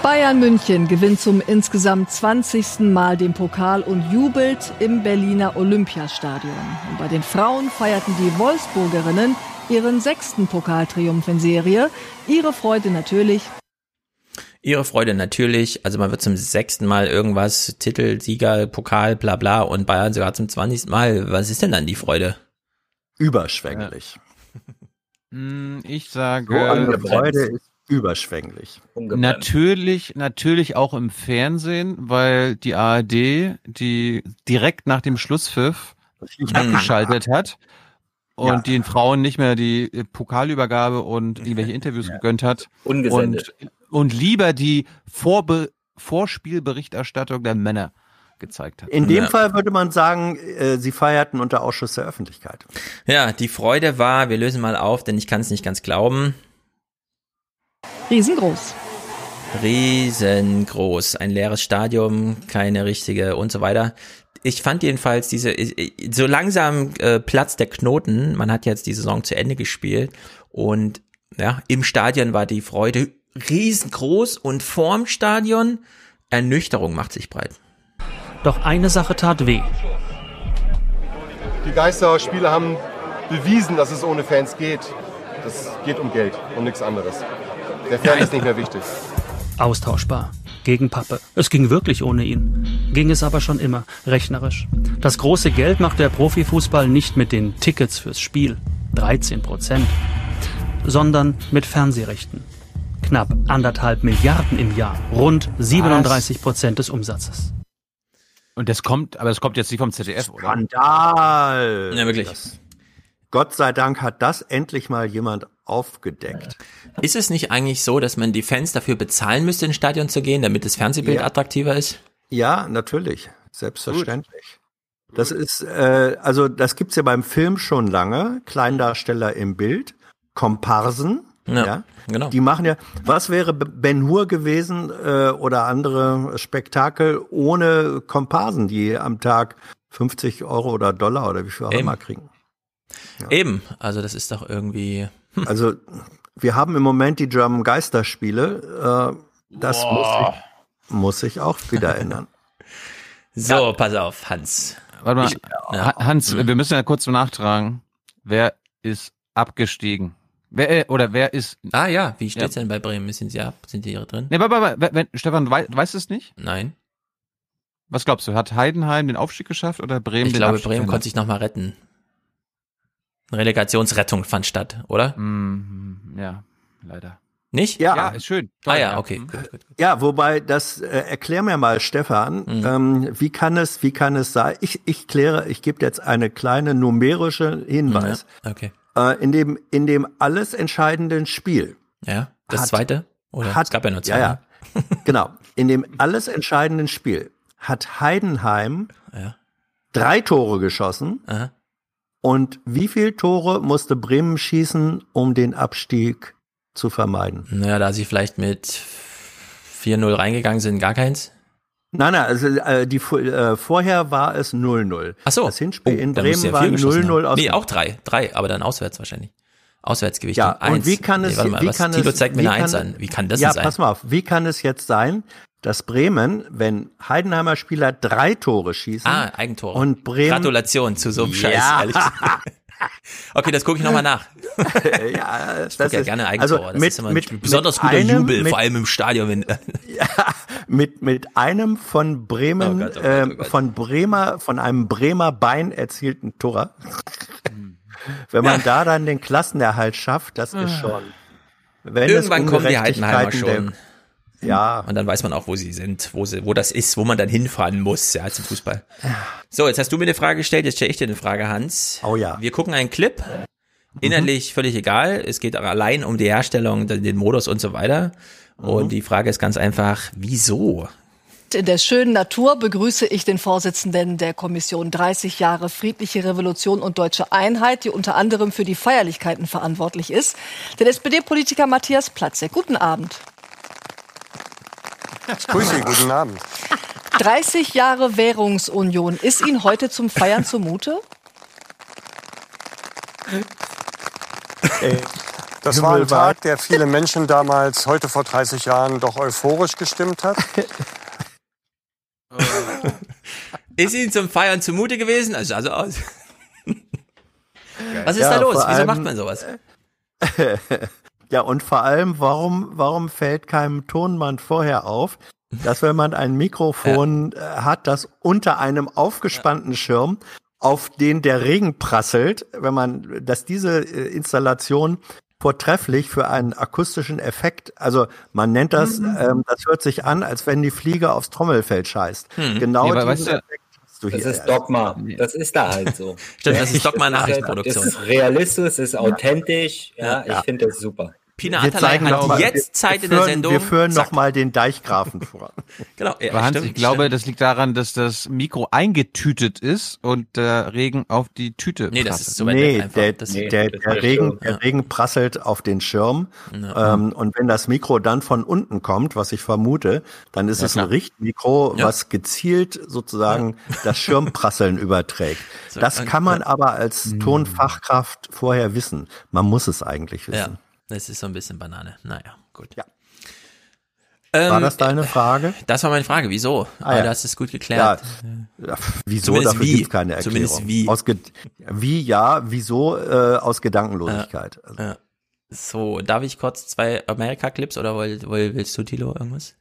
[SPEAKER 99] Bayern München gewinnt zum insgesamt 20. Mal den Pokal und jubelt im Berliner Olympiastadion. Und bei den Frauen feierten die Wolfsburgerinnen ihren sechsten Pokaltriumph in Serie. Ihre Freude natürlich
[SPEAKER 20] Ihre Freude natürlich, also man wird zum sechsten Mal irgendwas, Titel, Sieger, Pokal, bla bla und Bayern sogar zum 20. Mal. Was ist denn dann die Freude?
[SPEAKER 22] Überschwänglich.
[SPEAKER 3] Hm, <laughs> Ich sage.
[SPEAKER 22] So eine Freude ist überschwänglich.
[SPEAKER 3] Natürlich, natürlich auch im Fernsehen, weil die ARD, die direkt nach dem Schlusspfiff <laughs> abgeschaltet <laughs> hat und
[SPEAKER 22] Ja.
[SPEAKER 3] den Frauen nicht mehr die Pokalübergabe und irgendwelche Interviews gegönnt hat
[SPEAKER 21] Ungesendet.
[SPEAKER 3] und, und lieber die Vorbe Vorspielberichterstattung der Männer gezeigt hat.
[SPEAKER 22] In dem Fall würde man sagen, äh, sie feierten unter Ausschuss der Öffentlichkeit.
[SPEAKER 20] Ja, die Freude war, wir lösen mal auf, denn ich kann es nicht ganz glauben.
[SPEAKER 99] riesengroß.
[SPEAKER 20] Riesengroß. Ein leeres Stadion, keine richtige und so weiter. Ich fand jedenfalls diese, so langsam äh, platzt der Knoten. Man hat jetzt die Saison zu Ende gespielt und ja, im Stadion war die Freude riesengroß und vorm Stadion Ernüchterung macht sich breit.
[SPEAKER 100] Doch eine Sache tat weh.
[SPEAKER 101] Die Geisterspiele haben bewiesen, dass es ohne Fans geht. Das geht um Geld und nichts anderes. Der Fan ist nicht mehr wichtig.
[SPEAKER 100] Austauschbar. Gegen Pappe. Es ging wirklich ohne ihn. Ging es aber schon immer, rechnerisch. Das große Geld macht der Profifußball nicht mit den Tickets fürs Spiel, 13 Prozent, sondern mit Fernsehrechten. Knapp anderthalb Milliarden im Jahr, rund 37 Prozent des Umsatzes.
[SPEAKER 3] Und das kommt, aber das kommt jetzt nicht vom ZDF, oder?
[SPEAKER 22] Skandal!
[SPEAKER 20] Ja, wirklich.
[SPEAKER 22] Das, Gott sei Dank hat das endlich mal jemand aufgedeckt.
[SPEAKER 20] Ist es nicht eigentlich so, dass man die Fans dafür bezahlen müsste, ins Stadion zu gehen, damit das Fernsehbild
[SPEAKER 22] Ja.
[SPEAKER 20] attraktiver ist?
[SPEAKER 22] Ja, natürlich. Selbstverständlich. Das ist, äh, also das gibt's ja beim Film schon lange. Kleindarsteller im Bild, Komparsen.
[SPEAKER 20] Ja,
[SPEAKER 22] Ja,
[SPEAKER 20] genau.
[SPEAKER 22] Die machen ja, was wäre Ben Hur gewesen äh, oder andere Spektakel ohne Komparsen, die am Tag 50 Euro oder Dollar oder wie viel auch
[SPEAKER 20] Eben.
[SPEAKER 22] immer kriegen.
[SPEAKER 20] Eben, also das ist doch irgendwie.
[SPEAKER 22] Also wir haben im Moment die German Geisterspiele. Äh, das muss
[SPEAKER 20] Boah.
[SPEAKER 22] sich, muss sich auch wieder ändern. <laughs>
[SPEAKER 20] So, pass auf, Hans.
[SPEAKER 3] Warte mal,
[SPEAKER 20] Ich- ja.
[SPEAKER 3] Ha- Hans, wir müssen ja kurz nachtragen. Wer ist abgestiegen? Wer, äh, oder wer ist.
[SPEAKER 20] Ah ja, wie steht's denn bei Bremen? Sind sie ab? Sind die hier drin?
[SPEAKER 3] Nee, aber, aber, aber wenn, Stefan, du wei- weißt es nicht?
[SPEAKER 20] Nein.
[SPEAKER 3] Was glaubst du? Hat Heidenheim den Aufstieg geschafft oder Bremen
[SPEAKER 20] Ich
[SPEAKER 3] den
[SPEAKER 20] glaube,
[SPEAKER 3] Abstieg
[SPEAKER 20] Bremen
[SPEAKER 3] verhindert?
[SPEAKER 20] konnte sich nochmal retten. Eine Relegationsrettung fand statt, oder?
[SPEAKER 3] Mhm, ja, leider.
[SPEAKER 20] Nicht?
[SPEAKER 22] Ja.
[SPEAKER 3] Ja, ist schön.
[SPEAKER 20] Ah
[SPEAKER 3] Toll,
[SPEAKER 20] ja, okay. Gut, gut, gut.
[SPEAKER 22] Ja, wobei das äh, erklär mir mal, Stefan,
[SPEAKER 20] Mhm.
[SPEAKER 22] ähm, wie kann es, wie kann es sein? Ich, ich kläre, ich gebe jetzt eine kleine numerische Hinweis.
[SPEAKER 20] Ja, okay.
[SPEAKER 22] Äh, in dem in dem alles entscheidenden Spiel.
[SPEAKER 20] Ja, das
[SPEAKER 22] Hat-
[SPEAKER 20] zweite? Oder?
[SPEAKER 22] hat,
[SPEAKER 20] es gab ja nur zwei.
[SPEAKER 22] Ja, ja.
[SPEAKER 20] ne?
[SPEAKER 22] genau. <laughs> In dem alles entscheidenden Spiel hat Heidenheim
[SPEAKER 20] Ja.
[SPEAKER 22] drei Tore geschossen.
[SPEAKER 20] Aha.
[SPEAKER 22] Und wie viel Tore musste Bremen schießen, um den Abstieg zu vermeiden?
[SPEAKER 20] Naja, da sie vielleicht mit 4-0 reingegangen sind, gar keins.
[SPEAKER 22] Nein, nein, also äh, die äh, vorher war es 0-0.
[SPEAKER 20] Ach so.
[SPEAKER 22] Das Hinspiel in
[SPEAKER 20] da müsste
[SPEAKER 22] Bremen
[SPEAKER 20] ja
[SPEAKER 22] war
[SPEAKER 20] viel geschossen
[SPEAKER 22] 0-0
[SPEAKER 20] haben.
[SPEAKER 22] aus.
[SPEAKER 20] Nee, auch drei. Drei, aber dann auswärts wahrscheinlich. Auswärtsgewicht.
[SPEAKER 22] ja, und
[SPEAKER 20] eins.
[SPEAKER 22] wie kann es
[SPEAKER 20] nee, mal,
[SPEAKER 22] wie
[SPEAKER 20] was?
[SPEAKER 22] kann
[SPEAKER 20] Tilo
[SPEAKER 22] es
[SPEAKER 20] zeigt mir
[SPEAKER 22] wie
[SPEAKER 20] eine Eins
[SPEAKER 22] kann-
[SPEAKER 20] an. Wie kann das
[SPEAKER 22] ja,
[SPEAKER 20] sein?
[SPEAKER 22] pass mal auf, wie kann es jetzt sein, dass Bremen, wenn Heidenheimer Spieler drei Tore schießen
[SPEAKER 20] Ah, Eigentore.
[SPEAKER 22] und Bremen
[SPEAKER 20] Gratulation zu so einem Scheiß,
[SPEAKER 22] Ja.
[SPEAKER 20] ehrlich gesagt. <laughs> Okay, das gucke ich nochmal nach.
[SPEAKER 22] ja,
[SPEAKER 20] Ich gucke ja gerne Eigentore. das
[SPEAKER 22] also mit,
[SPEAKER 20] ist immer ein
[SPEAKER 22] mit,
[SPEAKER 20] besonders
[SPEAKER 22] mit
[SPEAKER 20] guter
[SPEAKER 22] einem,
[SPEAKER 20] Jubel,
[SPEAKER 22] mit,
[SPEAKER 20] vor allem im Stadion. Wenn, <laughs>
[SPEAKER 22] mit, mit einem von Bremen,
[SPEAKER 20] Oh Gott, oh Gott,
[SPEAKER 22] ähm,
[SPEAKER 20] oh Gott.
[SPEAKER 22] von Bremer, von einem Bremer Bein erzielten Tor. Wenn man da dann den Klassenerhalt schafft, das ist schon. Wenn
[SPEAKER 20] Irgendwann kommen die Heidenheimer schon.
[SPEAKER 22] Ja,
[SPEAKER 20] Und dann weiß man auch, wo sie sind, wo, sie, wo das ist, wo man dann hinfahren muss, ja, zum Fußball. So, jetzt hast du mir eine Frage gestellt, jetzt stelle ich dir eine Frage, Hans.
[SPEAKER 22] Oh ja.
[SPEAKER 20] Wir gucken einen Clip. Inhaltlich völlig egal. Es geht allein um die Herstellung, den den Modus und so weiter. Und die Frage ist ganz einfach, wieso?
[SPEAKER 99] In der schönen Natur begrüße ich den Vorsitzenden der Kommission 30 Jahre friedliche Revolution und deutsche Einheit, die unter anderem für die Feierlichkeiten verantwortlich ist, den SPD-Politiker Matthias Platzek. Guten Abend.
[SPEAKER 101] Grüß Sie, guten Abend.
[SPEAKER 99] 30 Jahre Währungsunion. Ist Ihnen heute zum Feiern zumute?
[SPEAKER 22] äh,
[SPEAKER 102] Das war ein. Tag, der viele Menschen damals, heute vor 30 Jahren, doch euphorisch gestimmt hat.
[SPEAKER 20] Ist Ihnen zum Feiern zumute gewesen? Also, also aus. Was ist
[SPEAKER 22] Ja,
[SPEAKER 20] da los? Wieso macht man sowas? <laughs>
[SPEAKER 22] ja, und vor allem, warum, warum fällt keinem Tonmann vorher auf, dass wenn man ein Mikrofon äh, hat, das unter einem aufgespannten Schirm, auf den der Regen prasselt, wenn man, dass diese äh, Installation vortrefflich für einen akustischen Effekt, also man nennt das,
[SPEAKER 20] Mhm.
[SPEAKER 22] ähm, das hört sich an, als wenn die Fliege aufs Trommelfell scheißt.
[SPEAKER 20] Hm.
[SPEAKER 22] Genau
[SPEAKER 3] Nee,
[SPEAKER 22] diesen
[SPEAKER 3] weißt du-
[SPEAKER 22] Effekt du
[SPEAKER 21] Das
[SPEAKER 22] hier
[SPEAKER 21] ist. Dogma. Das ist da halt so. <laughs>
[SPEAKER 20] Stimmt, das ist <laughs> Dogma
[SPEAKER 21] Das
[SPEAKER 20] Nachrichtenproduktion.
[SPEAKER 21] ist realistisch, es ist authentisch. Ja,
[SPEAKER 22] Ja.
[SPEAKER 21] ich finde das super.
[SPEAKER 20] Pina
[SPEAKER 22] Wir
[SPEAKER 20] Atalay
[SPEAKER 22] zeigen
[SPEAKER 20] hat
[SPEAKER 22] noch mal-
[SPEAKER 20] jetzt
[SPEAKER 22] wir-
[SPEAKER 20] Zeit in der
[SPEAKER 22] führen-
[SPEAKER 20] Sendung.
[SPEAKER 22] Wir führen
[SPEAKER 20] Zack.
[SPEAKER 22] noch mal den Deichgrafen <laughs> vor.
[SPEAKER 20] Genau, ja,
[SPEAKER 3] Hans,
[SPEAKER 20] stimmt,
[SPEAKER 3] ich glaube,
[SPEAKER 20] stimmt.
[SPEAKER 3] das liegt daran, dass das Mikro eingetütet ist und der Regen auf die Tüte
[SPEAKER 20] Nee, das
[SPEAKER 3] prasselt.
[SPEAKER 20] ist so
[SPEAKER 22] nee,
[SPEAKER 20] einfach.
[SPEAKER 22] der,
[SPEAKER 20] Das-
[SPEAKER 22] der,
[SPEAKER 21] Nee,
[SPEAKER 22] der,
[SPEAKER 21] das
[SPEAKER 22] der,
[SPEAKER 21] ist
[SPEAKER 22] Regen, der Regen prasselt auf den Schirm.
[SPEAKER 20] Ja.
[SPEAKER 22] Ähm, und wenn das Mikro dann von unten kommt, was ich vermute, dann ist
[SPEAKER 3] Ja,
[SPEAKER 22] es
[SPEAKER 3] klar.
[SPEAKER 22] ein Richtmikro,
[SPEAKER 20] Ja.
[SPEAKER 22] was gezielt sozusagen <laughs> das Schirmprasseln überträgt.
[SPEAKER 20] So,
[SPEAKER 22] Das kann man aber als Tonfachkraft vorher wissen. Man muss es eigentlich
[SPEAKER 20] Ja,
[SPEAKER 22] wissen.
[SPEAKER 20] Das ist so ein bisschen Banane. Naja, gut.
[SPEAKER 22] Ja.
[SPEAKER 20] Ähm,
[SPEAKER 22] War das deine Frage?
[SPEAKER 20] Das war meine Frage. Wieso?
[SPEAKER 22] Ah,
[SPEAKER 20] Aber
[SPEAKER 22] ja.
[SPEAKER 20] du hast es gut geklärt.
[SPEAKER 22] Ja, wieso?
[SPEAKER 20] Zumindest
[SPEAKER 22] Dafür
[SPEAKER 20] wie.
[SPEAKER 22] keine Erklärung.
[SPEAKER 20] Zumindest wie.
[SPEAKER 22] Aus Ge wie, ja, wieso? Äh, aus Gedankenlosigkeit. Also,
[SPEAKER 20] Ja. So, darf ich kurz zwei Amerika-Clips oder woll, woll, willst du, Tilo, irgendwas?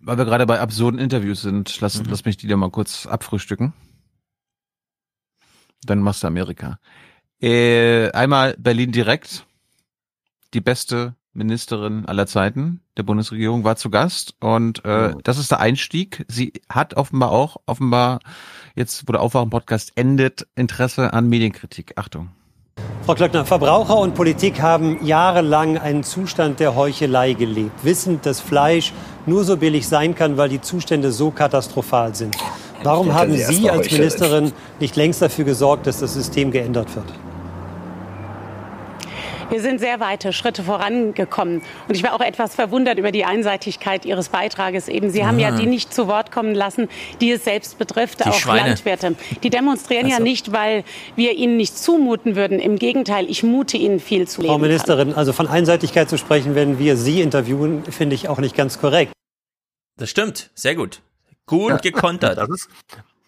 [SPEAKER 3] Weil wir gerade bei absurden Interviews sind, lass, lass mich die da mal kurz abfrühstücken. Dann machst du Amerika. Äh, einmal Berlin direkt. Die beste Ministerin aller Zeiten der Bundesregierung war zu Gast und äh, das ist der Einstieg. Sie hat offenbar auch, offenbar jetzt, wo der Aufwachen-Podcast endet, Interesse an Medienkritik. Achtung.
[SPEAKER 103] Frau Klöckner, Verbraucher und Politik haben jahrelang einen Zustand der Heuchelei gelebt, wissend, dass Fleisch nur so billig sein kann, weil die Zustände so katastrophal sind. Warum haben
[SPEAKER 21] sie
[SPEAKER 103] als. Ministerin nicht längst dafür gesorgt, dass das System geändert wird?
[SPEAKER 104] Wir sind sehr weite Schritte vorangekommen. Und ich war auch etwas verwundert über die Einseitigkeit Ihres Beitrages eben. Sie haben ja die nicht zu Wort kommen lassen, die es selbst betrifft,
[SPEAKER 20] Die
[SPEAKER 104] auch
[SPEAKER 20] Schweine.
[SPEAKER 104] Landwirte. Die demonstrieren ja
[SPEAKER 20] Also.
[SPEAKER 104] nicht, weil wir ihnen nicht zumuten würden. Im Gegenteil, ich mute ihnen viel zu.
[SPEAKER 103] Frau
[SPEAKER 104] leben kann.
[SPEAKER 103] Ministerin, also von Einseitigkeit zu sprechen, wenn wir Sie interviewen, finde ich auch nicht ganz korrekt.
[SPEAKER 20] Das stimmt. Sehr gut. Gut gekontert.
[SPEAKER 22] Das ist,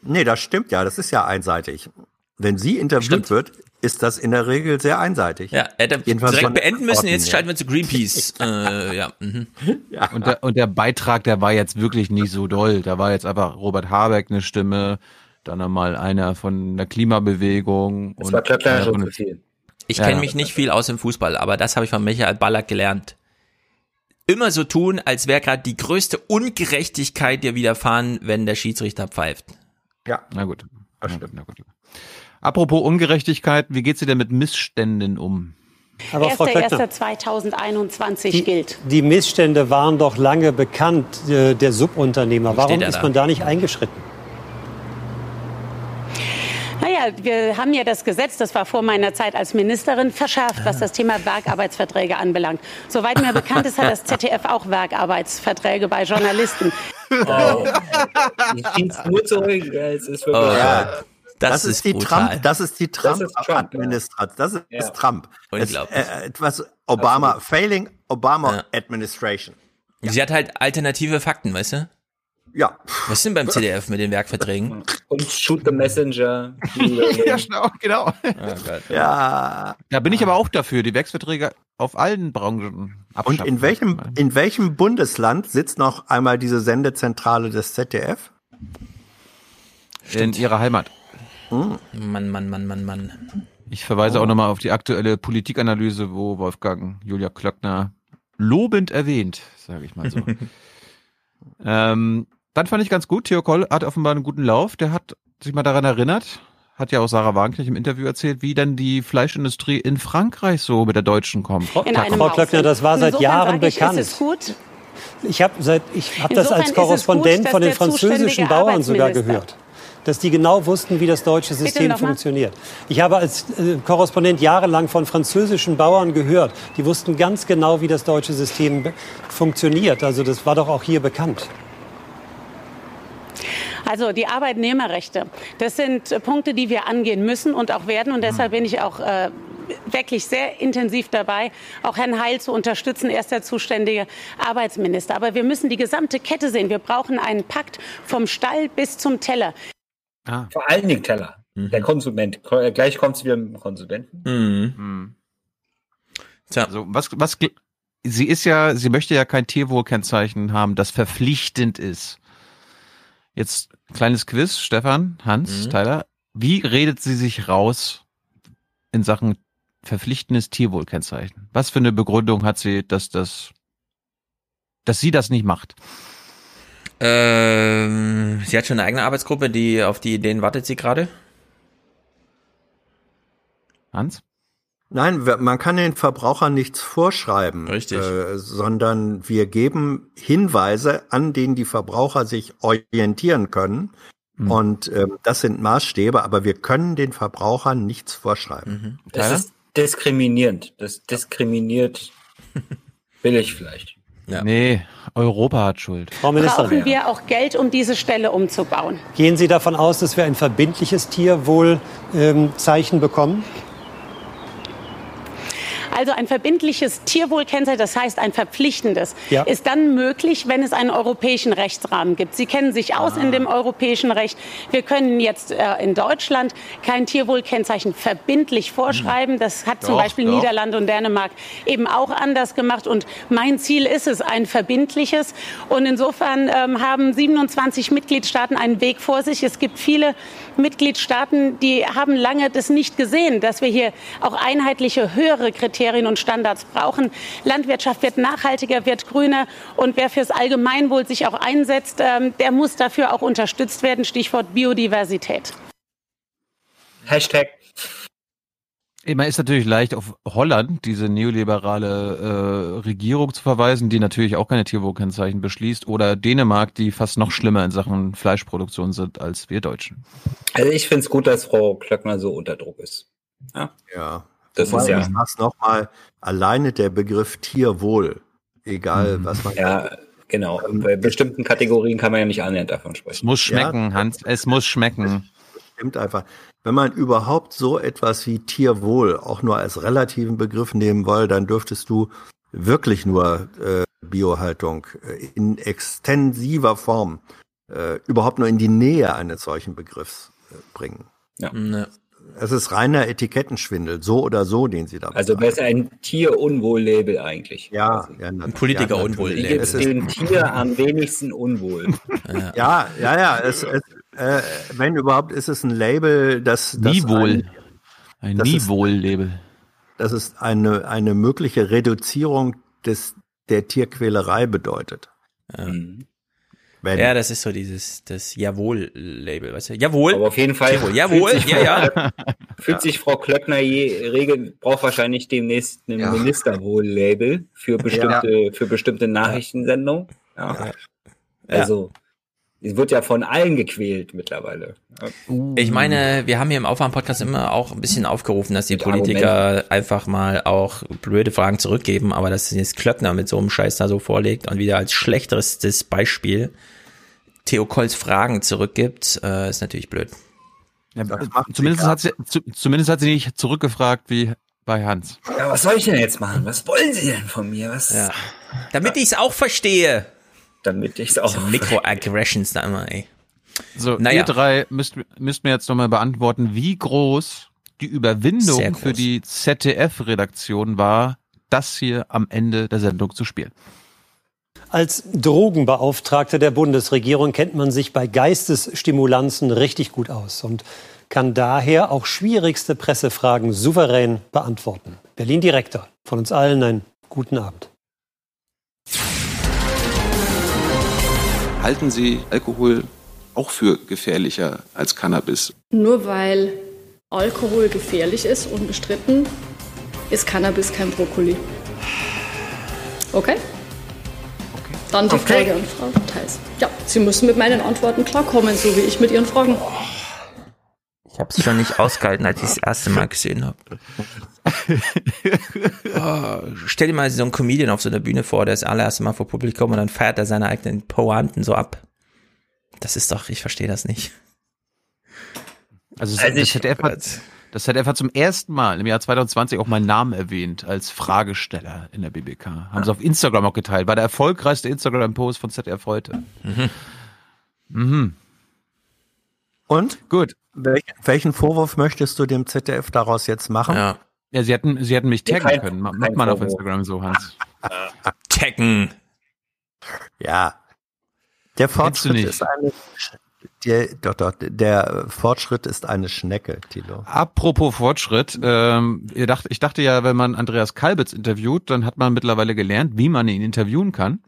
[SPEAKER 22] nee, das stimmt ja. Das ist ja einseitig. Wenn sie interviewt wird, ist das in der Regel sehr einseitig.
[SPEAKER 20] Ja, er hätte
[SPEAKER 22] Jedenfalls
[SPEAKER 20] direkt beenden müssen.
[SPEAKER 22] Orten
[SPEAKER 20] Jetzt schalten wir zu Greenpeace. äh, ja. Mhm. <laughs>
[SPEAKER 3] Und der, und der Beitrag, der war jetzt wirklich nicht so doll. Da war jetzt einfach Robert Habeck eine Stimme, dann einmal einer von der Klimabewegung.
[SPEAKER 21] Das
[SPEAKER 3] und
[SPEAKER 21] war schon
[SPEAKER 3] von-
[SPEAKER 21] zu viel.
[SPEAKER 20] Ich
[SPEAKER 3] Ja,
[SPEAKER 20] kenne
[SPEAKER 3] ja.
[SPEAKER 20] mich nicht viel aus dem Fußball, aber das habe ich von Michael Ballack gelernt. Immer so tun, als wäre gerade die größte Ungerechtigkeit dir widerfahren, wenn der Schiedsrichter pfeift.
[SPEAKER 22] Ja.
[SPEAKER 3] Na gut. Na gut, na gut. Apropos Ungerechtigkeit, wie geht's dir denn mit Missständen um?
[SPEAKER 103] Aber Frau Klöckner,
[SPEAKER 104] 1.1.2021
[SPEAKER 103] die,
[SPEAKER 104] gilt.
[SPEAKER 103] die Missstände waren doch lange bekannt, äh, der Subunternehmer. Warum ist
[SPEAKER 104] da?
[SPEAKER 103] man da nicht eingeschritten?
[SPEAKER 104] Naja, wir haben ja das Gesetz, das war vor meiner Zeit als Ministerin, verschärft, was das Thema Werkarbeitsverträge anbelangt. Soweit mir bekannt ist, hat das <laughs> ZDF auch Werkarbeitsverträge bei Journalisten.
[SPEAKER 21] Oh. Ich nur zurück. Ja, es ist wirklich
[SPEAKER 20] Oh,
[SPEAKER 21] ja.
[SPEAKER 20] Das, ist,
[SPEAKER 22] die
[SPEAKER 20] brutal.
[SPEAKER 22] Trump, das ist die
[SPEAKER 21] Das ist Trump,
[SPEAKER 22] Trump-Administration. Das ist
[SPEAKER 21] Ja.
[SPEAKER 22] Trump. Es,
[SPEAKER 20] Unglaublich.
[SPEAKER 22] äh, etwas Obama, failing Obama Administration.
[SPEAKER 20] Sie hat halt alternative Fakten, weißt du?
[SPEAKER 22] Ja.
[SPEAKER 20] Was ist denn beim <laughs> CDF mit den Werkverträgen?
[SPEAKER 21] Und Shoot the Messenger. <laughs>
[SPEAKER 3] ja, genau, genau.
[SPEAKER 20] Oh Gott.
[SPEAKER 22] Ja.
[SPEAKER 3] Da bin ich aber auch dafür, die Werksverträge auf allen Branchen
[SPEAKER 22] Und
[SPEAKER 3] abschaffen.
[SPEAKER 22] in welchem, in welchem Bundesland sitzt noch einmal diese Sendezentrale des ZDF?
[SPEAKER 3] In ihrer Heimat.
[SPEAKER 20] Mann, Mann, Mann, Mann, Mann.
[SPEAKER 3] Ich verweise auch nochmal auf die aktuelle Politikanalyse, wo Wolfgang Julia Klöckner lobend erwähnt, sage ich mal so. <laughs> ähm, dann fand ich ganz gut, Theo Koll hat offenbar einen guten Lauf. Der hat sich mal daran erinnert, hat ja auch Sarah Wagenknecht im Interview erzählt, wie dann die Fleischindustrie in Frankreich so mit der deutschen kommt.
[SPEAKER 103] Frau. Klöckner, das war seit
[SPEAKER 104] Insofern
[SPEAKER 103] Jahren
[SPEAKER 104] sage ich,
[SPEAKER 103] bekannt.
[SPEAKER 104] Ist es gut?
[SPEAKER 103] Ich habe seit ich habe das als Korrespondent
[SPEAKER 104] gut,
[SPEAKER 103] von den französischen Bauern sogar gehört, dass die genau wussten, wie das deutsche System funktioniert. Ich habe als äh, Korrespondent jahrelang von französischen Bauern gehört, die wussten ganz genau, wie das deutsche System funktioniert. Also das war doch auch hier bekannt.
[SPEAKER 104] Also die Arbeitnehmerrechte, das sind äh, Punkte, die wir angehen müssen und auch werden. Und deshalb bin ich auch äh, wirklich sehr intensiv dabei, auch Herrn Heil zu unterstützen. Er ist der zuständige Arbeitsminister. Aber wir müssen die gesamte Kette sehen. Wir brauchen einen Pakt vom Stall bis zum Teller.
[SPEAKER 21] Ah. Vor allen Dingen Teller. Mhm. Der Konsument. Gleich kommt es wieder mit dem Konsumenten.
[SPEAKER 3] Mhm. Mhm. Tja. Also, was, was, sie ist ja, sie möchte ja kein Tierwohlkennzeichen haben, das verpflichtend ist. Jetzt kleines Quiz, Stefan, Hans, mhm. Tyler. Wie redet sie sich raus in Sachen verpflichtendes Tierwohlkennzeichen? Was für eine Begründung hat sie, dass das, dass sie das nicht macht?
[SPEAKER 20] Ähm, sie hat schon eine eigene Arbeitsgruppe, die auf die Ideen wartet sie gerade.
[SPEAKER 3] Hans?
[SPEAKER 22] Nein, man kann den Verbrauchern nichts vorschreiben,
[SPEAKER 20] Richtig.
[SPEAKER 22] Äh, sondern wir geben Hinweise, an denen die Verbraucher sich orientieren können. Mhm. Und äh, das sind Maßstäbe, aber wir können den Verbrauchern nichts vorschreiben.
[SPEAKER 21] Mhm. Das ist diskriminierend. Das diskriminiert <laughs> billig vielleicht.
[SPEAKER 3] Ja. Nee, Europa hat Schuld.
[SPEAKER 104] Frau Ministerin. Brauchen wir auch Geld, um diese Stelle umzubauen?
[SPEAKER 103] Gehen Sie davon aus, dass wir ein verbindliches Tierwohlzeichen ähm, bekommen?
[SPEAKER 104] Also ein verbindliches Tierwohlkennzeichen, das heißt ein verpflichtendes, ja. ist dann möglich, wenn es einen europäischen Rechtsrahmen gibt. Sie kennen sich aus ah. in dem europäischen Recht. Wir können jetzt äh, in Deutschland kein Tierwohlkennzeichen verbindlich vorschreiben. Das hat zum doch, Beispiel doch. Niederlande und Dänemark eben auch anders gemacht. Und mein Ziel ist es, ein verbindliches. Und insofern ähm, haben 27 Mitgliedstaaten einen Weg vor sich. Es gibt viele Mitgliedstaaten, die haben lange das nicht gesehen, dass wir hier auch einheitliche höhere Kriterien und Standards brauchen. Landwirtschaft wird nachhaltiger, wird grüner und wer fürs Allgemeinwohl sich auch einsetzt, ähm, der muss dafür auch unterstützt werden. Stichwort Biodiversität.
[SPEAKER 21] Hashtag
[SPEAKER 3] man ist natürlich leicht auf Holland, diese neoliberale äh, Regierung zu verweisen, die natürlich auch keine Tierwohlkennzeichen beschließt, oder Dänemark, die fast noch schlimmer in Sachen Fleischproduktion sind als wir Deutschen.
[SPEAKER 21] Also ich finde es gut, dass Frau Klöckner so unter Druck ist.
[SPEAKER 22] Ja. ja. Das Wobei, ist ja. Ich sag's nochmal, alleine der Begriff Tierwohl, egal mhm. was man.
[SPEAKER 21] Ja, genau. Bei bestimmten Kategorien kann man ja nicht annähernd davon sprechen.
[SPEAKER 3] Es muss schmecken, ja. Hans, es muss schmecken.
[SPEAKER 22] Es stimmt einfach wenn man überhaupt so etwas wie Tierwohl auch nur als relativen Begriff nehmen will, dann dürftest du wirklich nur äh, Biohaltung äh, in extensiver Form äh, überhaupt nur in die Nähe eines solchen Begriffs äh, bringen.
[SPEAKER 21] Ja.
[SPEAKER 22] Es ist reiner Etikettenschwindel, so oder so, den sie da
[SPEAKER 21] Also besser ein Tierunwohl-Label eigentlich.
[SPEAKER 22] Ja, ja
[SPEAKER 20] ein Politiker-Unwohl-Label.
[SPEAKER 21] Wie gibt dem Tier am wenigsten Unwohl? <laughs>
[SPEAKER 22] ja, ja, ja. Es, es, äh, wenn überhaupt, ist es ein Label, das. das
[SPEAKER 3] Niewohl. Ein, ein Niewohl-Label.
[SPEAKER 22] Das ist eine, eine mögliche Reduzierung des, der Tierquälerei bedeutet.
[SPEAKER 20] Mhm. Wenn. Ja, das ist so dieses das Jawohl-Label, weißt du? Jawohl.
[SPEAKER 21] Aber auf jeden Fall.
[SPEAKER 20] Jawohl, Jawohl
[SPEAKER 21] ja, ja. <laughs> Fühlt sich Frau Klöckner je regel, braucht wahrscheinlich demnächst ein ja. Ministerwohl-Label für <laughs> bestimmte, ja. für bestimmte Nachrichtensendungen. Ja. Also, es wird ja von allen gequält mittlerweile.
[SPEAKER 20] Ich meine, wir haben hier im Aufwärm-Podcast immer auch ein bisschen aufgerufen, dass die mit Politiker Argumenten. einfach mal auch blöde Fragen zurückgeben, aber dass jetzt Klöckner mit so einem Scheiß da so vorlegt und wieder als schlechteres Beispiel Theo Kolls Fragen zurückgibt, äh, ist natürlich blöd.
[SPEAKER 3] Ja, zumindest, hat sie, zu, zumindest hat sie nicht zurückgefragt wie bei Hans.
[SPEAKER 21] Ja, was soll ich denn jetzt machen? Was wollen Sie denn von mir? Was? Ja.
[SPEAKER 20] Damit ich es auch verstehe
[SPEAKER 21] damit ich es auch.
[SPEAKER 20] So Mikroaggressions da immer, ey.
[SPEAKER 3] So, naja. ihr drei müsst, müsst mir jetzt nochmal beantworten, wie groß die Überwindung für die ZDF-Redaktion war, das hier am Ende der Sendung zu spielen.
[SPEAKER 103] Als Drogenbeauftragter der Bundesregierung kennt man sich bei Geistesstimulanzen richtig gut aus und kann daher auch schwierigste Pressefragen souverän beantworten. Berlin Direktor, von uns allen einen guten Abend.
[SPEAKER 105] Halten Sie Alkohol auch für gefährlicher als Cannabis?
[SPEAKER 106] Nur weil Alkohol gefährlich ist, unbestritten, ist Cannabis kein Brokkoli. Okay? okay. Dann die okay. Frage an Frau Theis. Ja, Sie müssen mit meinen Antworten klarkommen, so wie ich mit Ihren Fragen.
[SPEAKER 20] Ich habe es schon nicht ausgehalten, als ich das erste Mal gesehen habe. oh, <laughs> stell dir mal so einen Comedian auf so einer Bühne vor, der das allererste Mal vor Publikum und dann feiert er seine eigenen Pointen so ab. Das ist doch, ich verstehe das nicht.
[SPEAKER 3] Also, also ich, ZDF hat, Das ZDF hat zum ersten Mal im Jahr 2020 auch meinen Namen erwähnt als Fragesteller in der BBK. Haben sie auf Instagram auch geteilt. War der erfolgreichste Instagram-Post von ZDF heute. Mhm. Mhm.
[SPEAKER 22] Und?
[SPEAKER 3] Gut.
[SPEAKER 22] Welch, welchen Vorwurf möchtest du dem ZDF daraus jetzt machen?
[SPEAKER 20] Ja.
[SPEAKER 3] Ja, sie hätten, sie hätten mich taggen
[SPEAKER 22] Kein-
[SPEAKER 3] können. Macht
[SPEAKER 22] kein
[SPEAKER 3] man auf
[SPEAKER 22] Vorwurf.
[SPEAKER 3] Instagram so, Hans. <laughs>
[SPEAKER 20] Taggen.
[SPEAKER 22] Ja. Der Fortschritt
[SPEAKER 3] nicht.
[SPEAKER 22] ist eine der, doch, doch, der Fortschritt ist eine Schnecke, Tilo.
[SPEAKER 3] Apropos Fortschritt, ähm, ihr dacht, ich dachte ja, wenn man Andreas Kalbitz interviewt, dann hat man mittlerweile gelernt, wie man ihn interviewen kann.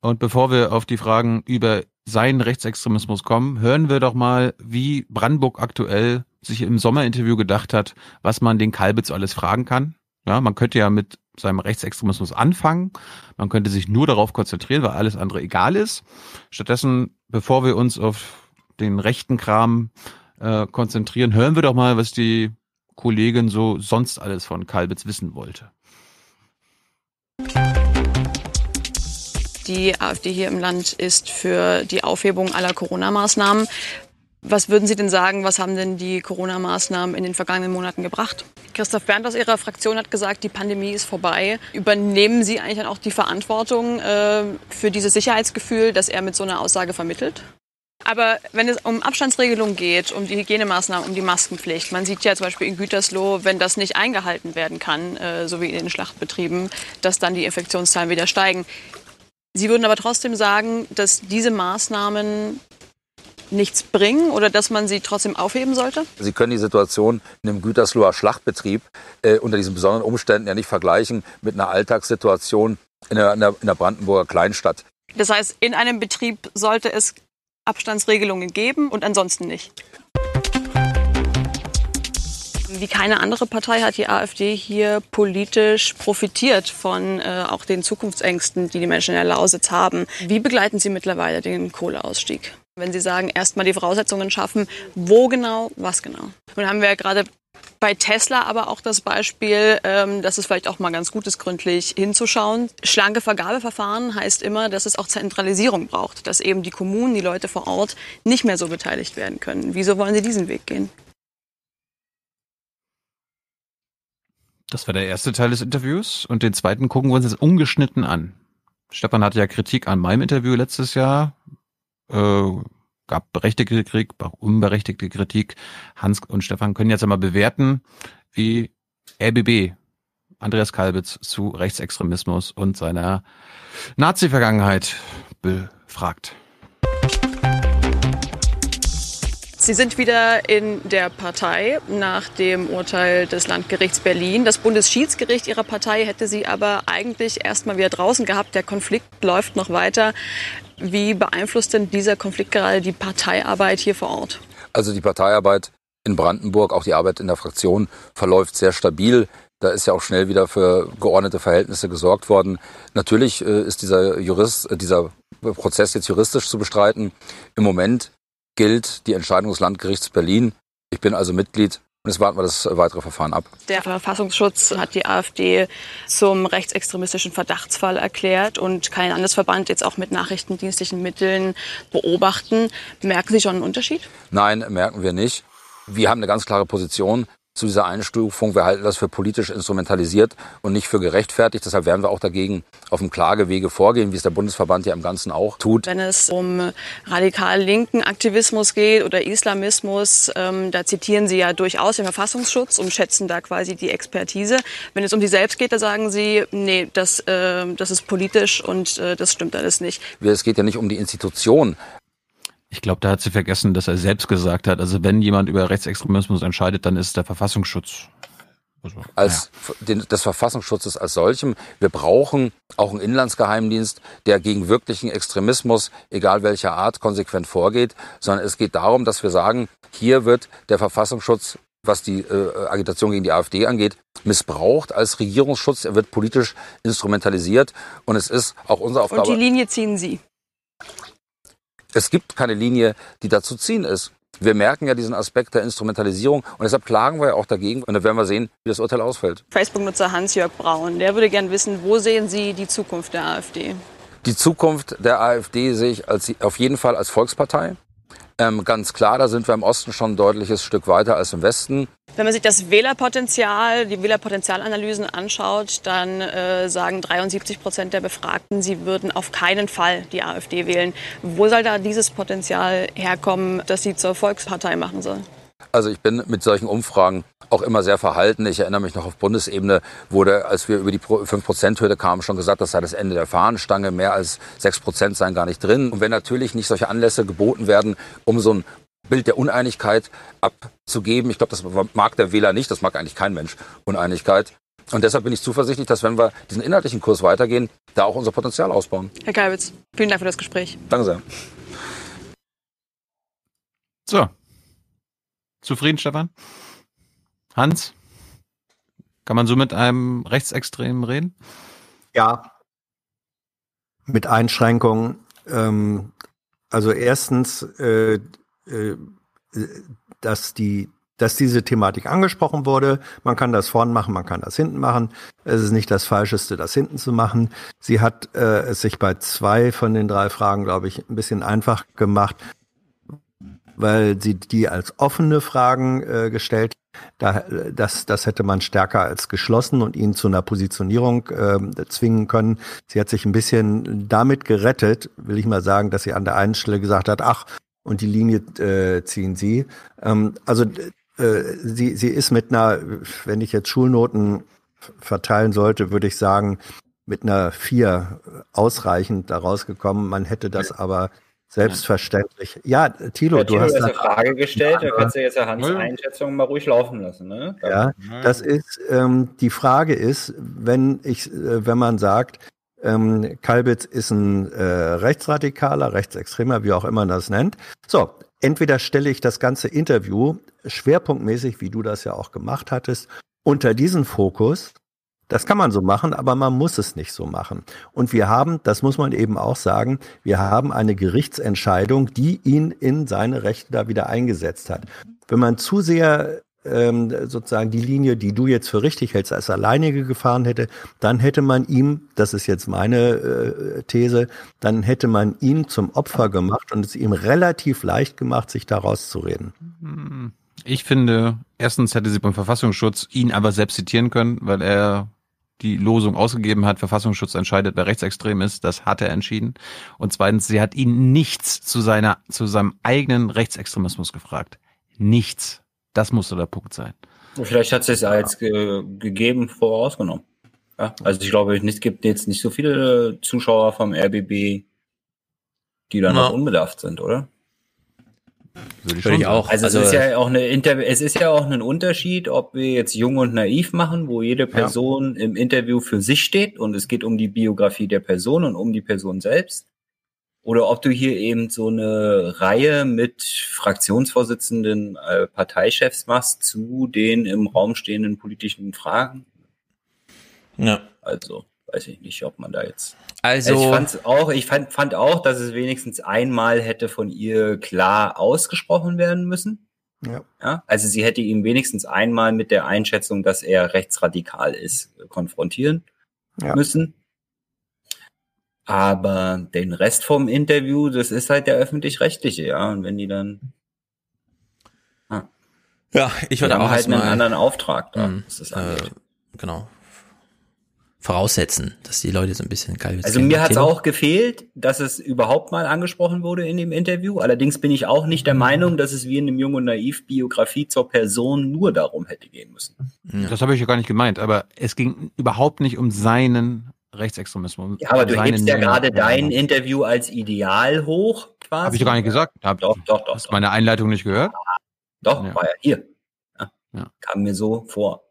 [SPEAKER 3] Und bevor wir auf die Fragen über seinen Rechtsextremismus kommen, hören wir doch mal, wie Brandenburg aktuell sich im Sommerinterview gedacht hat, was man den Kalbitz alles fragen kann. Ja, man könnte ja mit seinem Rechtsextremismus anfangen. Man könnte sich nur darauf konzentrieren, weil alles andere egal ist. Stattdessen, bevor wir uns auf den rechten Kram äh, konzentrieren, hören wir doch mal, was die Kollegin so sonst alles von Kalbitz wissen wollte.
[SPEAKER 107] Die AfD hier im Land ist für die Aufhebung aller Corona-Maßnahmen. Was würden Sie denn sagen, was haben denn die Corona-Maßnahmen in den vergangenen Monaten gebracht? Christoph Berndt aus Ihrer Fraktion hat gesagt, die Pandemie ist vorbei. Übernehmen Sie eigentlich dann auch die Verantwortung äh, für dieses Sicherheitsgefühl, das er mit so einer Aussage vermittelt? Aber wenn es um Abstandsregelungen geht, um die Hygienemaßnahmen, um die Maskenpflicht, man sieht ja zum Beispiel in Gütersloh, wenn das nicht eingehalten werden kann, äh, so wie in den Schlachtbetrieben, dass dann die Infektionszahlen wieder steigen. Sie würden aber trotzdem sagen, dass diese Maßnahmen nichts bringen oder dass man sie trotzdem aufheben sollte?
[SPEAKER 108] Sie können die Situation in einem Gütersloher Schlachtbetrieb äh, unter diesen besonderen Umständen ja nicht vergleichen mit einer Alltagssituation in einer, in einer, in einer Brandenburger Kleinstadt.
[SPEAKER 107] Das heißt, in einem Betrieb sollte es Abstandsregelungen geben und ansonsten nicht. Wie keine andere Partei hat die AfD hier politisch profitiert von äh, auch den Zukunftsängsten, die die Menschen in der Lausitz haben. Wie begleiten Sie mittlerweile den Kohleausstieg? Wenn Sie sagen, erstmal die Voraussetzungen schaffen, wo genau, was genau? Nun haben wir ja gerade bei Tesla aber auch das Beispiel, ähm, dass es vielleicht auch mal ganz gut ist, gründlich hinzuschauen. Schlanke Vergabeverfahren heißt immer, dass es auch Zentralisierung braucht, dass eben die Kommunen, die Leute vor Ort nicht mehr so beteiligt werden können. Wieso wollen Sie diesen Weg gehen?
[SPEAKER 3] Das war der erste Teil des Interviews und den zweiten gucken wir uns jetzt ungeschnitten an. Stefan hatte ja Kritik an meinem Interview letztes Jahr, äh, gab berechtigte Kritik, unberechtigte Kritik. Hans und Stefan können jetzt einmal bewerten, wie RBB Andreas Kalbitz zu Rechtsextremismus und seiner Nazi-Vergangenheit befragt.
[SPEAKER 107] Sie sind wieder in der Partei nach dem Urteil des Landgerichts Berlin. Das Bundesschiedsgericht Ihrer Partei hätte Sie aber eigentlich erst mal wieder draußen gehabt. Der Konflikt läuft noch weiter. Wie beeinflusst denn dieser Konflikt gerade die Parteiarbeit hier vor Ort?
[SPEAKER 108] Also die Parteiarbeit in Brandenburg, auch die Arbeit in der Fraktion verläuft sehr stabil. Da ist ja auch schnell wieder für geordnete Verhältnisse gesorgt worden. Natürlich äh, ist dieser Jurist, äh, dieser Prozess jetzt juristisch zu bestreiten. Im Moment gilt die Entscheidung des Landgerichts Berlin. Ich bin also Mitglied und jetzt warten wir das weitere Verfahren ab.
[SPEAKER 107] Der Verfassungsschutz hat die AfD zum rechtsextremistischen Verdachtsfall erklärt und kann ein Landesverband jetzt auch mit nachrichtendienstlichen Mitteln beobachten. Merken Sie schon einen Unterschied?
[SPEAKER 108] Nein, merken wir nicht. Wir haben eine ganz klare Position zu dieser Einstufung. Wir halten das für politisch instrumentalisiert und nicht für gerechtfertigt. Deshalb werden wir auch dagegen auf dem Klagewege vorgehen, wie es der Bundesverband ja im Ganzen auch tut.
[SPEAKER 107] Wenn es um radikal linken Aktivismus geht oder Islamismus, ähm, da zitieren Sie ja durchaus den Verfassungsschutz und schätzen da quasi die Expertise. Wenn es um Sie selbst geht, da sagen Sie, nee, das, äh, das ist politisch und äh, das stimmt alles nicht.
[SPEAKER 108] Es geht ja nicht um die Institution.
[SPEAKER 3] Ich glaube, da hat sie vergessen, dass er selbst gesagt hat, also wenn jemand über Rechtsextremismus entscheidet, dann ist es der Verfassungsschutz. Also,
[SPEAKER 108] als den, des Verfassungsschutzes als solchem. Wir brauchen auch einen Inlandsgeheimdienst, der gegen wirklichen Extremismus, egal welcher Art, konsequent vorgeht, sondern es geht darum, dass wir sagen, hier wird der Verfassungsschutz, was die äh, Agitation gegen die AfD angeht, missbraucht als Regierungsschutz. Er wird politisch instrumentalisiert und es ist auch unsere Aufgabe.
[SPEAKER 107] Und die Linie ziehen Sie.
[SPEAKER 108] Es gibt keine Linie, die da zu ziehen ist. Wir merken ja diesen Aspekt der Instrumentalisierung und deshalb klagen wir ja auch dagegen. Und dann werden wir sehen, wie das Urteil ausfällt.
[SPEAKER 107] Facebook-Nutzer Hans-Jörg Braun, der würde gern wissen, wo sehen Sie die Zukunft der AfD?
[SPEAKER 108] Die Zukunft der AfD sehe ich als, auf jeden Fall als Volkspartei. Ähm, ganz klar, da sind wir im Osten schon ein deutliches Stück weiter als im Westen.
[SPEAKER 107] Wenn man sich das Wählerpotenzial, die Wählerpotenzialanalysen anschaut, dann äh, sagen 73 Prozent der Befragten, sie würden auf keinen Fall die AfD wählen. Wo soll da dieses Potenzial herkommen, dass sie zur Volkspartei machen soll?
[SPEAKER 108] Also ich bin mit solchen Umfragen auch immer sehr verhalten. Ich erinnere mich noch auf Bundesebene wurde, als wir über die 5%-Hürde kamen, schon gesagt, das sei das Ende der Fahnenstange. Mehr als 6% seien gar nicht drin. Und wenn natürlich nicht solche Anlässe geboten werden, um so ein Bild der Uneinigkeit abzugeben, ich glaube, das mag der Wähler nicht, das mag eigentlich kein Mensch, Uneinigkeit. Und deshalb bin ich zuversichtlich, dass wenn wir diesen inhaltlichen Kurs weitergehen, da auch unser Potenzial ausbauen.
[SPEAKER 107] Herr Kalbitz, vielen Dank für das Gespräch.
[SPEAKER 108] Danke sehr.
[SPEAKER 3] So. Zufrieden, Stefan? Hans? Kann man so mit einem Rechtsextremen reden?
[SPEAKER 22] Ja. Mit Einschränkungen. Ähm, also erstens, äh, äh, dass die dass diese Thematik angesprochen wurde. Man kann das vorn machen, man kann das hinten machen. Es ist nicht das Falscheste, das hinten zu machen. Sie hat äh, es sich bei zwei von den drei Fragen, glaube ich, ein bisschen einfach gemacht, weil sie die als offene Fragen äh, gestellt. Da, das, das hätte man stärker als geschlossen und ihn zu einer Positionierung äh, zwingen können. Sie hat sich ein bisschen damit gerettet, will ich mal sagen, dass sie an der einen Stelle gesagt hat, ach, und die Linie äh, ziehen sie. Ähm, also äh, sie, sie ist mit einer, wenn ich jetzt Schulnoten verteilen sollte, würde ich sagen, mit einer vier ausreichend da rausgekommen. Man hätte das aber selbstverständlich. Ja, Thilo,
[SPEAKER 21] ja,
[SPEAKER 22] du hast
[SPEAKER 21] eine Frage gestellt, da kannst du jetzt ja Hans Einschätzung mal ruhig laufen lassen. Ne?
[SPEAKER 22] Ja, das ist ähm, die Frage ist, wenn ich, äh, wenn man sagt, ähm, Kalbitz ist ein äh, Rechtsradikaler, Rechtsextremer, wie auch immer man das nennt. So, entweder stelle ich das ganze Interview schwerpunktmäßig, wie du das ja auch gemacht hattest, unter diesen Fokus. Das kann man so machen, aber man muss es nicht so machen. Und wir haben, das muss man eben auch sagen, wir haben eine Gerichtsentscheidung, die ihn in seine Rechte da wieder eingesetzt hat. Wenn man zu sehr ähm, sozusagen die Linie, die du jetzt für richtig hältst, als alleinige gefahren hätte, dann hätte man ihm, das ist jetzt meine äh, These, dann hätte man ihn zum Opfer gemacht und es ihm relativ leicht gemacht, sich da rauszureden.
[SPEAKER 3] Ich finde, erstens hätte sie beim Verfassungsschutz ihn aber selbst zitieren können, weil er die Losung ausgegeben hat, Verfassungsschutz entscheidet, wer rechtsextrem ist, das hat er entschieden. Und zweitens, sie hat ihn nichts zu seiner, zu seinem eigenen Rechtsextremismus gefragt. Nichts. Das musste der Punkt sein.
[SPEAKER 21] Vielleicht hat sie es als ge gegeben vorausgenommen. Ja, also ich glaube, es gibt jetzt nicht so viele Zuschauer vom RBB, die da noch unbedarft sind, oder?
[SPEAKER 20] Würde ich, Würde ich auch.
[SPEAKER 21] Also, also, es ist ja auch eine Inter es ist ja auch ein Unterschied, ob wir jetzt jung und naiv machen, wo jede Person ja. im Interview für sich steht und es geht um die Biografie der Person und um die Person selbst oder ob du hier eben so eine Reihe mit Fraktionsvorsitzenden, äh, Parteichefs machst zu den im Raum stehenden politischen Fragen.
[SPEAKER 20] Ja.
[SPEAKER 21] Also, weiß ich nicht, ob man da jetzt.
[SPEAKER 20] Also,
[SPEAKER 21] ich fand auch, ich fand, fand auch, dass es wenigstens einmal hätte von ihr klar ausgesprochen werden müssen.
[SPEAKER 22] Ja.
[SPEAKER 21] ja. Also sie hätte ihn wenigstens einmal mit der Einschätzung, dass er rechtsradikal ist, konfrontieren ja. müssen. Aber den Rest vom Interview, das ist halt der öffentlich-rechtliche, ja. Und wenn die dann.
[SPEAKER 20] Ah. Ja, ich würde auch
[SPEAKER 21] halt einen anderen Auftrag da.
[SPEAKER 20] Mh, das äh, genau. Voraussetzen, dass die Leute so ein bisschen geil
[SPEAKER 21] Also mir hat es auch gefehlt, dass es überhaupt mal angesprochen wurde in dem Interview. Allerdings bin ich auch nicht der Meinung, dass es wie in einem Jung und Naiv Biografie zur Person nur darum hätte gehen müssen.
[SPEAKER 3] Ja. Das habe ich ja gar nicht gemeint, aber es ging überhaupt nicht um seinen Rechtsextremismus.
[SPEAKER 21] Ja, aber du hebst ja gerade dein Interview als Ideal hoch,
[SPEAKER 3] quasi. Habe ich doch gar nicht gesagt. Hab,
[SPEAKER 21] doch, doch, doch.
[SPEAKER 3] Hast doch. meine Einleitung nicht gehört?
[SPEAKER 21] Doch, ja. war ja hier. Ja. Ja. Kam mir so vor.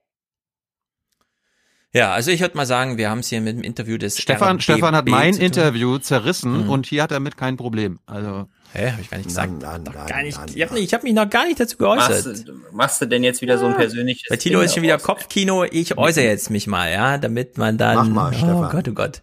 [SPEAKER 20] Ja, also ich würde mal sagen, wir haben es hier mit dem Interview des
[SPEAKER 3] Stefan. RBB Stefan hat mein Interview zerrissen mhm. und hier hat er mit kein Problem. Also
[SPEAKER 20] Hä, habe ich gar nicht gesagt. Nein, nein, nein, gar nicht. Ich habe hab mich noch gar nicht dazu geäußert.
[SPEAKER 21] Machst, machst du denn jetzt wieder so ein persönliches
[SPEAKER 20] Bei Tilo ist schon wieder Kopfkino. Ich äußere jetzt mich mal, ja, damit man dann.
[SPEAKER 22] Mach mal,
[SPEAKER 20] oh
[SPEAKER 22] Stefan.
[SPEAKER 20] Gott, oh Gott.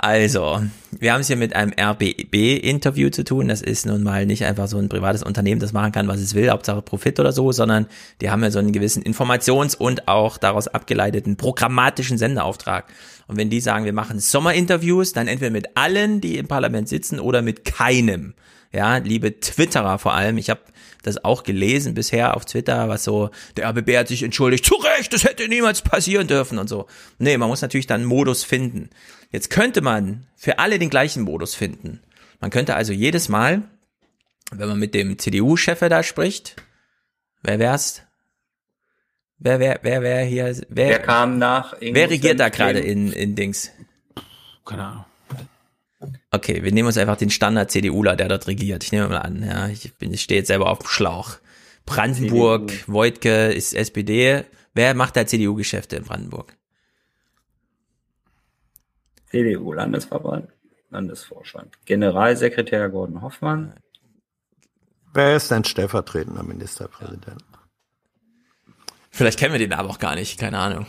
[SPEAKER 20] Also, wir haben es hier mit einem RBB-Interview zu tun. Das ist nun mal nicht einfach so ein privates Unternehmen, das machen kann, was es will, Hauptsache Profit oder so, sondern die haben ja so einen gewissen Informations- und auch daraus abgeleiteten programmatischen Sendeauftrag. Und wenn die sagen, wir machen Sommerinterviews, dann entweder mit allen, die im Parlament sitzen oder mit keinem. ja, liebe Twitterer vor allem, ich habe das auch gelesen bisher auf Twitter, was so, der RBB hat sich entschuldigt, zu Recht, das hätte niemals passieren dürfen und so. Nee, man muss natürlich dann Modus finden. Jetzt könnte man für alle den gleichen Modus finden. Man könnte also jedes Mal, wenn man mit dem CDU-Chef da spricht, wer wär's? Wer, wer, wer, wer hier, wer,
[SPEAKER 21] Wer kam nach?
[SPEAKER 20] wer regiert da gerade in, in Dings?
[SPEAKER 3] Keine Ahnung.
[SPEAKER 20] Okay, wir nehmen uns einfach den Standard CDUler, der dort regiert. Ich nehme mal an, ja, ich bin, ich stehe jetzt selber auf dem Schlauch. Brandenburg, Wojtke ist SPD. Wer macht da CDU-Geschäfte in Brandenburg?
[SPEAKER 21] CDU, Landesverband, Landesvorstand. Generalsekretär Gordon Hoffmann.
[SPEAKER 22] Wer ist denn stellvertretender Ministerpräsident?
[SPEAKER 20] Vielleicht kennen wir den aber auch gar nicht, keine Ahnung.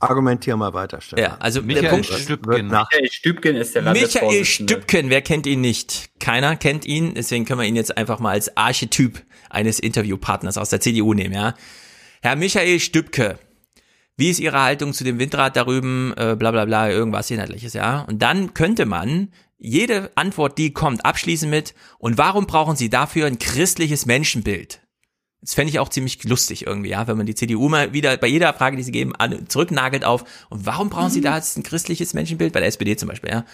[SPEAKER 22] Argumentier mal weiter, Stefan.
[SPEAKER 20] Ja, also der
[SPEAKER 21] Michael
[SPEAKER 20] Punkt,
[SPEAKER 21] Stübgen. Michael Stübgen ist der
[SPEAKER 20] Michael. Stübken, wer kennt ihn nicht? Keiner kennt ihn, deswegen können wir ihn jetzt einfach mal als Archetyp eines Interviewpartners aus der CDU nehmen, ja. Herr Michael Stübke, wie ist Ihre Haltung zu dem Windrad da drüben, äh, bla bla bla, irgendwas inhaltliches, ja? Und dann könnte man jede Antwort, die kommt, abschließen mit, und warum brauchen Sie dafür ein christliches Menschenbild? Das fände ich auch ziemlich lustig irgendwie, ja, wenn man die CDU mal wieder bei jeder Frage, die sie geben, an, zurücknagelt auf, und warum brauchen sie da jetzt ein christliches Menschenbild, bei der SPD zum Beispiel, ja?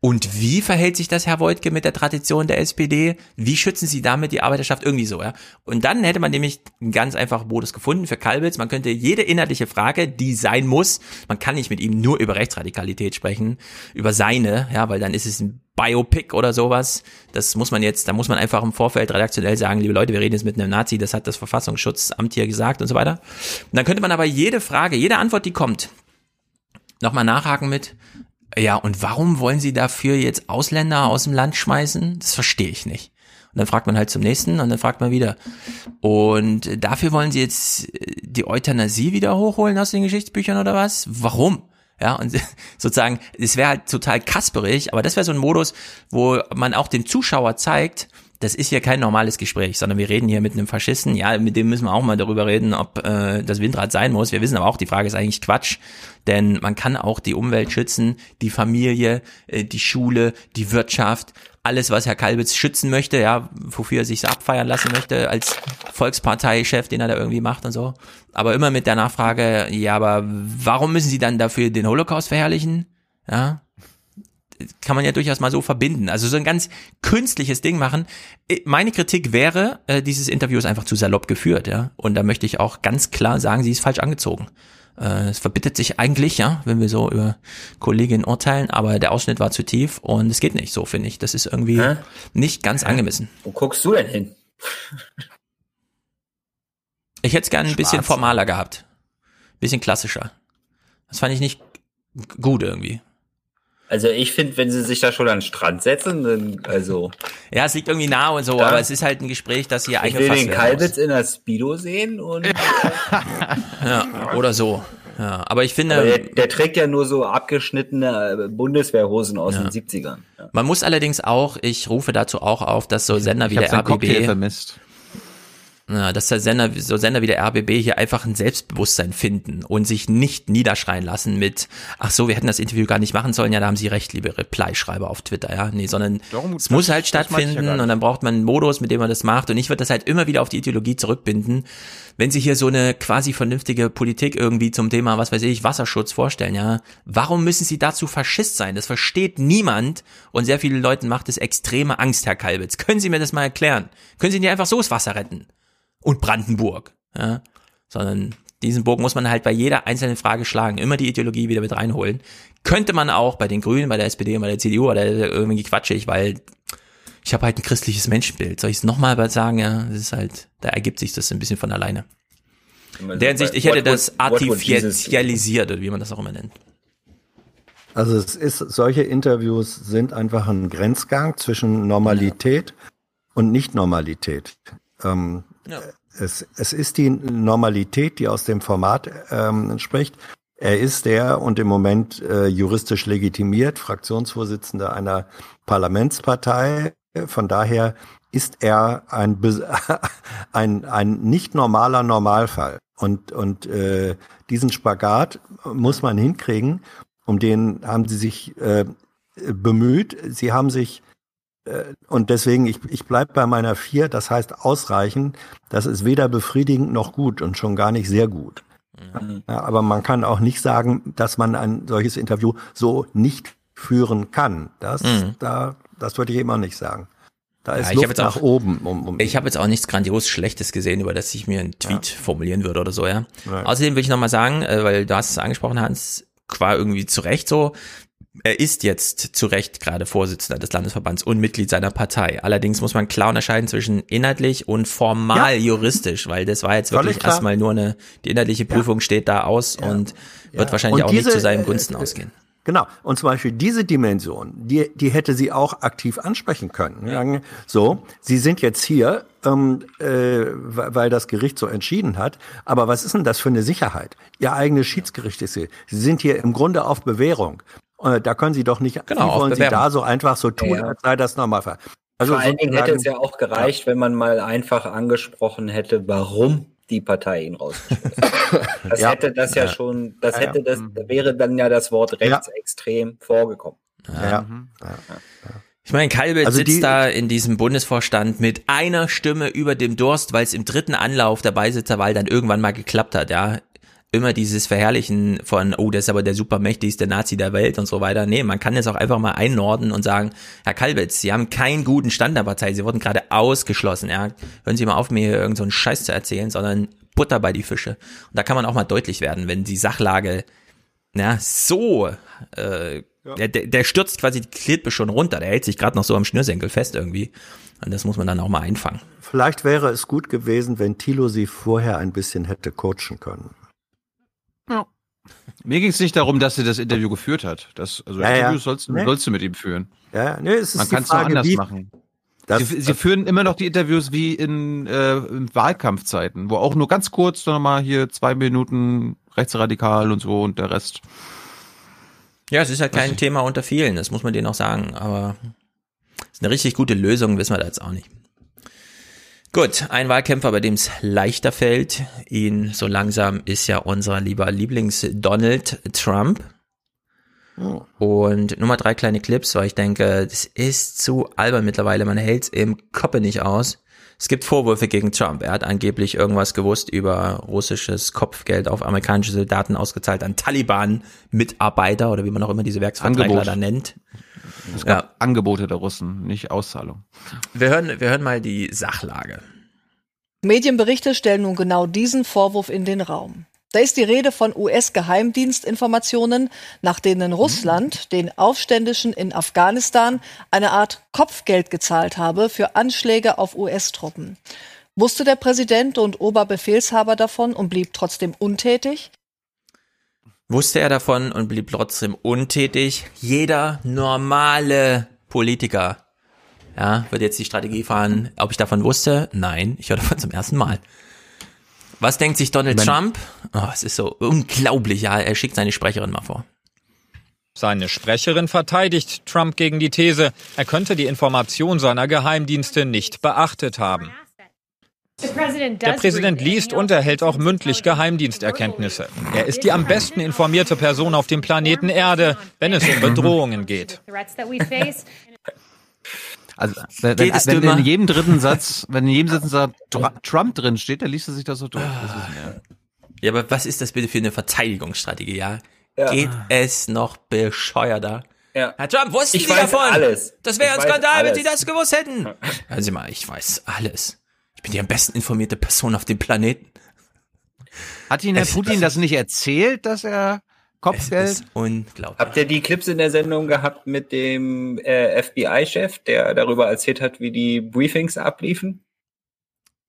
[SPEAKER 20] Und wie verhält sich das, Herr Wojtke, mit der Tradition der SPD? Wie schützen Sie damit die Arbeiterschaft irgendwie so, ja? Und dann hätte man nämlich einen ganz einfachen Modus gefunden für Kalbitz. Man könnte jede inhaltliche Frage, die sein muss, man kann nicht mit ihm nur über Rechtsradikalität sprechen, über seine, ja, weil dann ist es ein Biopic oder sowas. Das muss man jetzt, da muss man einfach im Vorfeld redaktionell sagen, liebe Leute, wir reden jetzt mit einem Nazi, das hat das Verfassungsschutzamt hier gesagt und so weiter. Und dann könnte man aber jede Frage, jede Antwort, die kommt, nochmal nachhaken mit, ja, und warum wollen Sie dafür jetzt Ausländer aus dem Land schmeißen? Das verstehe ich nicht. Und dann fragt man halt zum nächsten und dann fragt man wieder. Und dafür wollen Sie jetzt die Euthanasie wieder hochholen aus den Geschichtsbüchern oder was? Warum? Ja, und <laughs> sozusagen, es wäre halt total kasperig, aber das wäre so ein Modus, wo man auch dem Zuschauer zeigt, das ist hier kein normales Gespräch, sondern wir reden hier mit einem Faschisten. Ja, mit dem müssen wir auch mal darüber reden, ob äh, das Windrad sein muss. Wir wissen aber auch, die Frage ist eigentlich Quatsch, denn man kann auch die Umwelt schützen, die Familie, äh, die Schule, die Wirtschaft, alles, was Herr Kalbitz schützen möchte, ja, wofür er sich abfeiern lassen möchte als Volksparteichef, den er da irgendwie macht und so. Aber immer mit der Nachfrage, ja, aber warum müssen Sie dann dafür den Holocaust verherrlichen? Ja, kann man ja durchaus mal so verbinden. Also so ein ganz künstliches Ding machen. Meine Kritik wäre, äh, dieses Interview ist einfach zu salopp geführt, ja. Und da möchte ich auch ganz klar sagen, sie ist falsch angezogen. Äh, es verbittet sich eigentlich, ja, wenn wir so über Kolleginnen urteilen, aber der Ausschnitt war zu tief und es geht nicht so, finde ich. Das ist irgendwie
[SPEAKER 21] Hä?
[SPEAKER 20] nicht ganz angemessen.
[SPEAKER 21] Wo guckst du denn hin?
[SPEAKER 20] Ich hätte es gerne ein bisschen formaler gehabt. Bisschen klassischer. Das fand ich nicht gut irgendwie.
[SPEAKER 21] Also ich finde, wenn sie sich da schon an den Strand setzen, dann, also.
[SPEAKER 20] Ja, es liegt irgendwie nah und so,
[SPEAKER 21] Ja.
[SPEAKER 20] aber es ist halt ein Gespräch, das hier
[SPEAKER 21] Ich will den. Kalbitz in der Speedo sehen und <laughs>
[SPEAKER 20] Ja, oder so. Ja, aber ich finde,
[SPEAKER 21] aber der, der trägt ja nur so abgeschnittene äh, Bundeswehrhosen aus den 70ern. Ja.
[SPEAKER 20] man muss allerdings auch, ich rufe dazu auch auf, dass so Sender wie
[SPEAKER 3] Ich
[SPEAKER 20] der RBB,
[SPEAKER 3] vermisst.
[SPEAKER 20] Ja, dass der Sender, so Sender wie der RBB hier einfach ein Selbstbewusstsein finden und sich nicht niederschreien lassen mit, ach so, wir hätten das Interview gar nicht machen sollen, ja, da haben Sie recht, liebe Reply-Schreiber auf Twitter, ja, nee, sondern
[SPEAKER 3] Darum-
[SPEAKER 20] es muss halt
[SPEAKER 3] ja
[SPEAKER 20] stattfinden
[SPEAKER 3] nicht.
[SPEAKER 20] und dann braucht man einen Modus, mit dem man das macht und ich würde das halt immer wieder auf die Ideologie zurückbinden, wenn Sie hier so eine quasi vernünftige Politik irgendwie zum Thema, was weiß ich, Wasserschutz vorstellen, ja, warum müssen Sie dazu Faschist sein? Das versteht niemand und sehr vielen Leuten macht es extreme Angst, Herr Kalbitz. Können Sie mir das mal erklären? Können Sie nicht einfach so das Wasser retten? Und Brandenburg, ja, sondern diesen Bogen muss man halt bei jeder einzelnen Frage schlagen, immer die Ideologie wieder mit reinholen. Könnte man auch bei den Grünen, bei der SPD und bei der CDU oder irgendwie quatschig, weil ich habe halt ein christliches Menschenbild. Soll ich es nochmal sagen? Ja, das ist halt, da ergibt sich das ein bisschen von alleine. In der Hinsicht, ich hätte das artifizialisiert, oder wie man das auch immer nennt.
[SPEAKER 22] Also es ist, solche Interviews sind einfach ein Grenzgang zwischen Normalität und Nicht-Normalität. Ähm, Es, es ist die Normalität, die aus dem Format ähm, entspricht. Er ist der und im Moment äh, juristisch legitimiert, Fraktionsvorsitzender einer Parlamentspartei. Von daher ist er ein, <laughs> ein, ein nicht normaler Normalfall. Und, und äh, diesen Spagat muss man hinkriegen. Um den haben sie sich äh, bemüht. Sie haben sich und deswegen, ich, ich bleibe bei meiner vier, das heißt ausreichend, das ist weder befriedigend noch gut und schon gar nicht sehr gut. Mhm. Ja, aber man kann auch nicht sagen, dass man ein solches Interview so nicht führen kann. Das, mhm. da, das würde ich immer nicht sagen. Da ist ja, Luft nach
[SPEAKER 20] auch,
[SPEAKER 22] oben. Um,
[SPEAKER 20] um ich habe jetzt auch nichts grandios Schlechtes gesehen, über das ich mir einen Tweet ja. formulieren würde oder so, ja. Nein. Außerdem will ich nochmal sagen, äh, weil du hast es angesprochen, Hans, qua irgendwie zu Recht so, er ist jetzt zu Recht gerade Vorsitzender des Landesverbands und Mitglied seiner Partei. Allerdings muss man klar unterscheiden zwischen inhaltlich und formal ja. juristisch, weil das war jetzt wirklich erstmal nur eine, die inhaltliche Prüfung ja. steht da aus ja. und wird wahrscheinlich und auch diese, nicht zu seinen Gunsten äh, ausgehen.
[SPEAKER 22] Genau. Und zum Beispiel diese Dimension, die, die hätte sie auch aktiv ansprechen können. Ja. So, Sie sind jetzt hier, ähm, äh, weil das Gericht so entschieden hat. Aber was ist denn das für eine Sicherheit? Ihr eigenes Schiedsgericht ist hier. Sie sind hier im Grunde auf Bewährung. Äh, da können Sie doch nicht, genau, wie wollen Sie da so einfach so tun, ja. als sei das Normalfall.
[SPEAKER 21] Also Vor allen Dingen hätte es ja auch gereicht, ja. wenn man mal einfach angesprochen hätte, warum die Partei ihn rausgeschmissen hat. <laughs> Das ja. hätte das ja, ja schon, das hätte das, da wäre dann ja das Wort rechtsextrem vorgekommen. Ja.
[SPEAKER 20] Ich meine, Kalbelt also sitzt da in diesem Bundesvorstand mit einer Stimme über dem Durst, weil es im dritten Anlauf der Beisitzerwahl dann irgendwann mal geklappt hat, ja immer dieses Verherrlichen von, oh, das ist aber der supermächtigste Nazi der Welt und so weiter. Nee, man kann es auch einfach mal einnorden und sagen, Herr Kalbitz, Sie haben keinen guten Stand der Partei, Sie wurden gerade ausgeschlossen, ja. Hören Sie mal auf, mir hier irgendeinen so Scheiß zu erzählen, sondern Butter bei die Fische. Und da kann man auch mal deutlich werden, wenn die Sachlage, ja, so, äh, ja. der, der stürzt quasi die Klippe schon runter, der hält sich gerade noch so am Schnürsenkel fest irgendwie. Und das muss man dann auch mal einfangen.
[SPEAKER 22] Vielleicht wäre es gut gewesen, wenn Thilo sie vorher ein bisschen hätte coachen können.
[SPEAKER 3] Ja. Mir ging es nicht darum, dass sie das Interview geführt hat. Das, also ja, Interviews ja. sollst, nee. sollst, du mit ihm führen.
[SPEAKER 22] Ja, nee, es ist
[SPEAKER 3] Man kann es nur anders wie, machen. Das, sie, sie führen immer noch die Interviews wie in, äh, in Wahlkampfzeiten, wo auch nur ganz kurz dann mal hier zwei Minuten rechtsradikal und so und der Rest.
[SPEAKER 20] Ja, es ist halt kein Thema unter vielen, das muss man denen auch sagen, aber ist eine richtig gute Lösung, wissen wir da jetzt auch nicht. Gut, ein Wahlkämpfer, bei dem es leichter fällt, ihn so langsam ist ja unser lieber Lieblings Donald Trump. Oh. Und nur mal drei kleine Clips, weil ich denke, das ist zu albern mittlerweile, man hält es im Koppe nicht aus. Es gibt Vorwürfe gegen Trump. Er hat angeblich irgendwas gewusst über russisches Kopfgeld auf amerikanische Soldaten ausgezahlt an Taliban-Mitarbeiter oder wie man auch immer diese Werksverträgler da nennt.
[SPEAKER 3] Es gab ja. Angebote der Russen, nicht Auszahlung.
[SPEAKER 20] Wir hören, wir hören mal die Sachlage.
[SPEAKER 99] Medienberichte stellen nun genau diesen Vorwurf in den Raum. Da ist die Rede von US-Geheimdienstinformationen, nach denen Russland den Aufständischen in Afghanistan eine Art Kopfgeld gezahlt habe für Anschläge auf US-Truppen. Wusste der Präsident und Oberbefehlshaber davon und blieb trotzdem untätig?
[SPEAKER 20] wusste er davon und blieb trotzdem untätig. Jeder normale Politiker, ja, wird jetzt die Strategie fahren, ob ich davon wusste? Nein, ich höre davon zum ersten Mal. Was denkt sich Donald Wenn, Trump? Oh, es ist so unglaublich, ja, er schickt seine Sprecherin mal vor.
[SPEAKER 109] Seine Sprecherin verteidigt Trump gegen die These, er könnte die Information seiner Geheimdienste nicht beachtet haben. Der Präsident liest und erhält auch mündlich Geheimdiensterkenntnisse. Er ist die am besten informierte Person auf dem Planeten Erde, wenn es um Bedrohungen geht.
[SPEAKER 3] Also wenn, wenn, wenn in jedem dritten Satz, wenn in jedem dritten Satz Trump drin steht, dann liest er sich das so durch. Das
[SPEAKER 20] ja. ja, aber was ist das bitte für eine Verteidigungsstrategie, ja? ja. Geht es noch bescheuerter? Ja. Herr Trump, wussten ich Sie davon? Alles. Das wäre ein Skandal, wenn Sie das gewusst hätten. Hören Sie mal, ich weiß alles. Ich bin die am besten informierte Person auf dem Planeten.
[SPEAKER 3] Hat Ihnen Herr es, Putin das, das nicht erzählt, dass er Kopfgeld? Es ist
[SPEAKER 20] unglaublich.
[SPEAKER 21] Habt ihr die Clips in der Sendung gehabt mit dem äh, FBI-Chef, der darüber erzählt hat, wie die Briefings abliefen?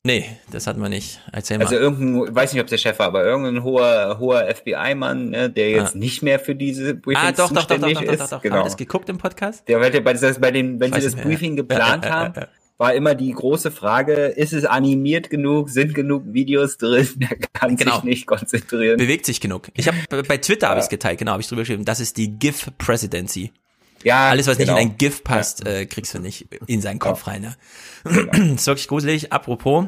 [SPEAKER 20] Nee, das hatten wir nicht. Erzähl mal.
[SPEAKER 21] Also irgendein, weiß nicht, ob der Chef war, aber irgendein hoher, hoher FBI-Mann, ne, der jetzt ah. nicht mehr für diese
[SPEAKER 20] Briefings ah, doch, doch, doch, doch, doch, ist. Doch, doch, doch. Genau. Haben wir das geguckt im Podcast?
[SPEAKER 21] Der, bei, bei den, wenn sie das Briefing geplant haben, war immer die große Frage, ist es animiert genug, sind genug Videos drin, <laughs> der kann genau. sich nicht konzentrieren.
[SPEAKER 20] Bewegt sich genug. Ich habe bei Twitter ja. habe ich geteilt, genau, habe ich drüber geschrieben, das ist die GIF Presidency. Ja, Alles, was genau. nicht in ein GIF passt, ja. äh, kriegst du nicht in seinen Kopf ja. rein. Ne? Genau. <clears throat> ist wirklich gruselig. Apropos,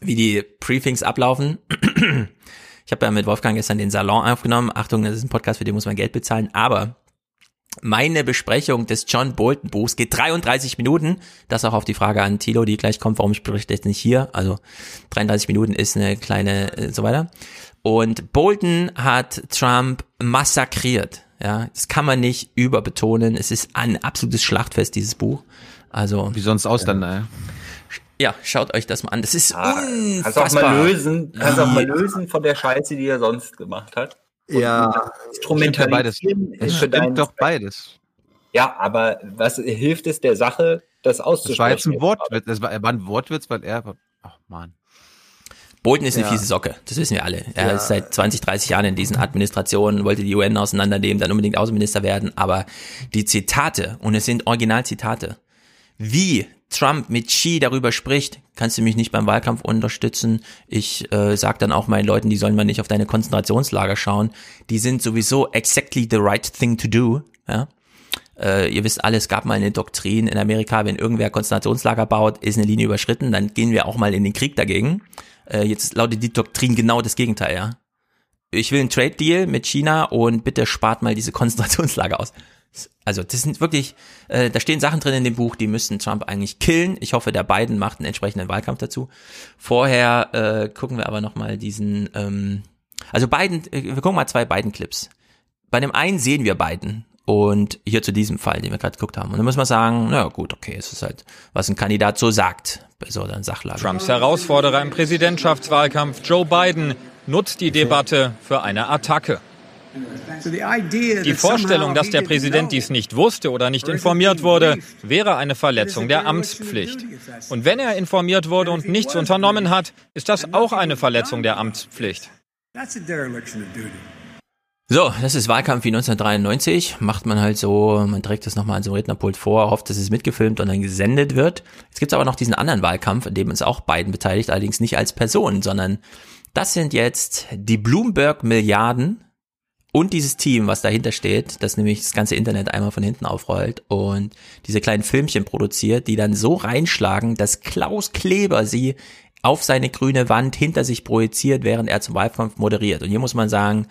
[SPEAKER 20] wie die Briefings ablaufen. <clears throat> ich habe ja mit Wolfgang gestern den Salon aufgenommen. Achtung, das ist ein Podcast, für den muss man Geld bezahlen, aber meine Besprechung des John Bolton Buchs geht 33 Minuten. Das auch auf die Frage an Thilo, die gleich kommt, warum ich berichte jetzt nicht hier. Also 33 Minuten ist eine kleine, äh, so weiter. Und Bolton hat Trump massakriert. Ja, das kann man nicht überbetonen. Es ist ein absolutes Schlachtfest, dieses Buch. Also.
[SPEAKER 3] Wie sonst aus dann, äh,
[SPEAKER 20] ja, schaut euch das mal an. Das ist
[SPEAKER 21] Ah,
[SPEAKER 20] unfassbar.
[SPEAKER 21] Kannst auch mal lösen, kannst auch mal lösen von der Scheiße, die er sonst gemacht hat.
[SPEAKER 22] Ja.
[SPEAKER 21] das Instrumentalisieren
[SPEAKER 3] Es
[SPEAKER 21] für
[SPEAKER 3] stimmt doch beides.
[SPEAKER 21] Ja, aber was hilft es der Sache, das
[SPEAKER 3] Das
[SPEAKER 21] auszusprechen?
[SPEAKER 3] war jetzt ein Wortwitz. Das war, er war ein Wortwitz, weil er. Ach man.
[SPEAKER 20] Bolton ist eine
[SPEAKER 3] Ja.
[SPEAKER 20] fiese Socke, das wissen wir alle. Er
[SPEAKER 3] Ja.
[SPEAKER 20] ist seit 20, 30 Jahren in diesen Administrationen, wollte die UN auseinandernehmen, dann unbedingt Außenminister werden, aber die Zitate, und es sind Originalzitate, wie Trump mit Xi darüber spricht, kannst du mich nicht beim Wahlkampf unterstützen. Ich äh, sag dann auch meinen Leuten, die sollen mal nicht auf deine Konzentrationslager schauen. Die sind sowieso exactly the right thing to do. Ja? Äh, ihr wisst alle, es gab mal eine Doktrin in Amerika, wenn irgendwer Konzentrationslager baut, ist eine Linie überschritten, dann gehen wir auch mal in den Krieg dagegen. Äh, jetzt lautet die Doktrin genau das Gegenteil, ja. Ich will einen Trade Deal mit China und bitte spart mal diese Konzentrationslager aus. Also das sind wirklich, äh, da stehen Sachen drin in dem Buch, die müssten Trump eigentlich killen. Ich hoffe, der Biden macht einen entsprechenden Wahlkampf dazu. Vorher äh, gucken wir aber noch mal diesen, ähm, also Biden, äh, wir gucken mal zwei Biden-Clips. Bei dem einen sehen wir Biden und hier zu diesem Fall, den wir gerade geguckt haben. Und dann muss man sagen, na gut, okay, es ist halt, was ein Kandidat so sagt bei so einer Sachlage.
[SPEAKER 109] Trumps Herausforderer im Präsidentschaftswahlkampf Joe Biden nutzt die Debatte für eine Attacke. Die Vorstellung, dass der Präsident dies nicht wusste oder nicht informiert wurde, wäre eine Verletzung der Amtspflicht. Und wenn er informiert wurde und nichts unternommen hat, ist das auch eine Verletzung der Amtspflicht.
[SPEAKER 20] So, das ist Wahlkampf wie 1993. Macht man halt so, man trägt das nochmal an so einem Rednerpult vor, hofft, dass es mitgefilmt und dann gesendet wird. Jetzt gibt's aber noch diesen anderen Wahlkampf, in dem uns auch Biden beteiligt, allerdings nicht als Person, sondern das sind jetzt die Bloomberg-Milliarden und dieses Team, was dahinter steht, das nämlich das ganze Internet einmal von hinten aufrollt und diese kleinen Filmchen produziert, die dann so reinschlagen, dass Klaus Kleber sie auf seine grüne Wand hinter sich projiziert, während er zum Wahlkampf moderiert. Und hier muss man sagen,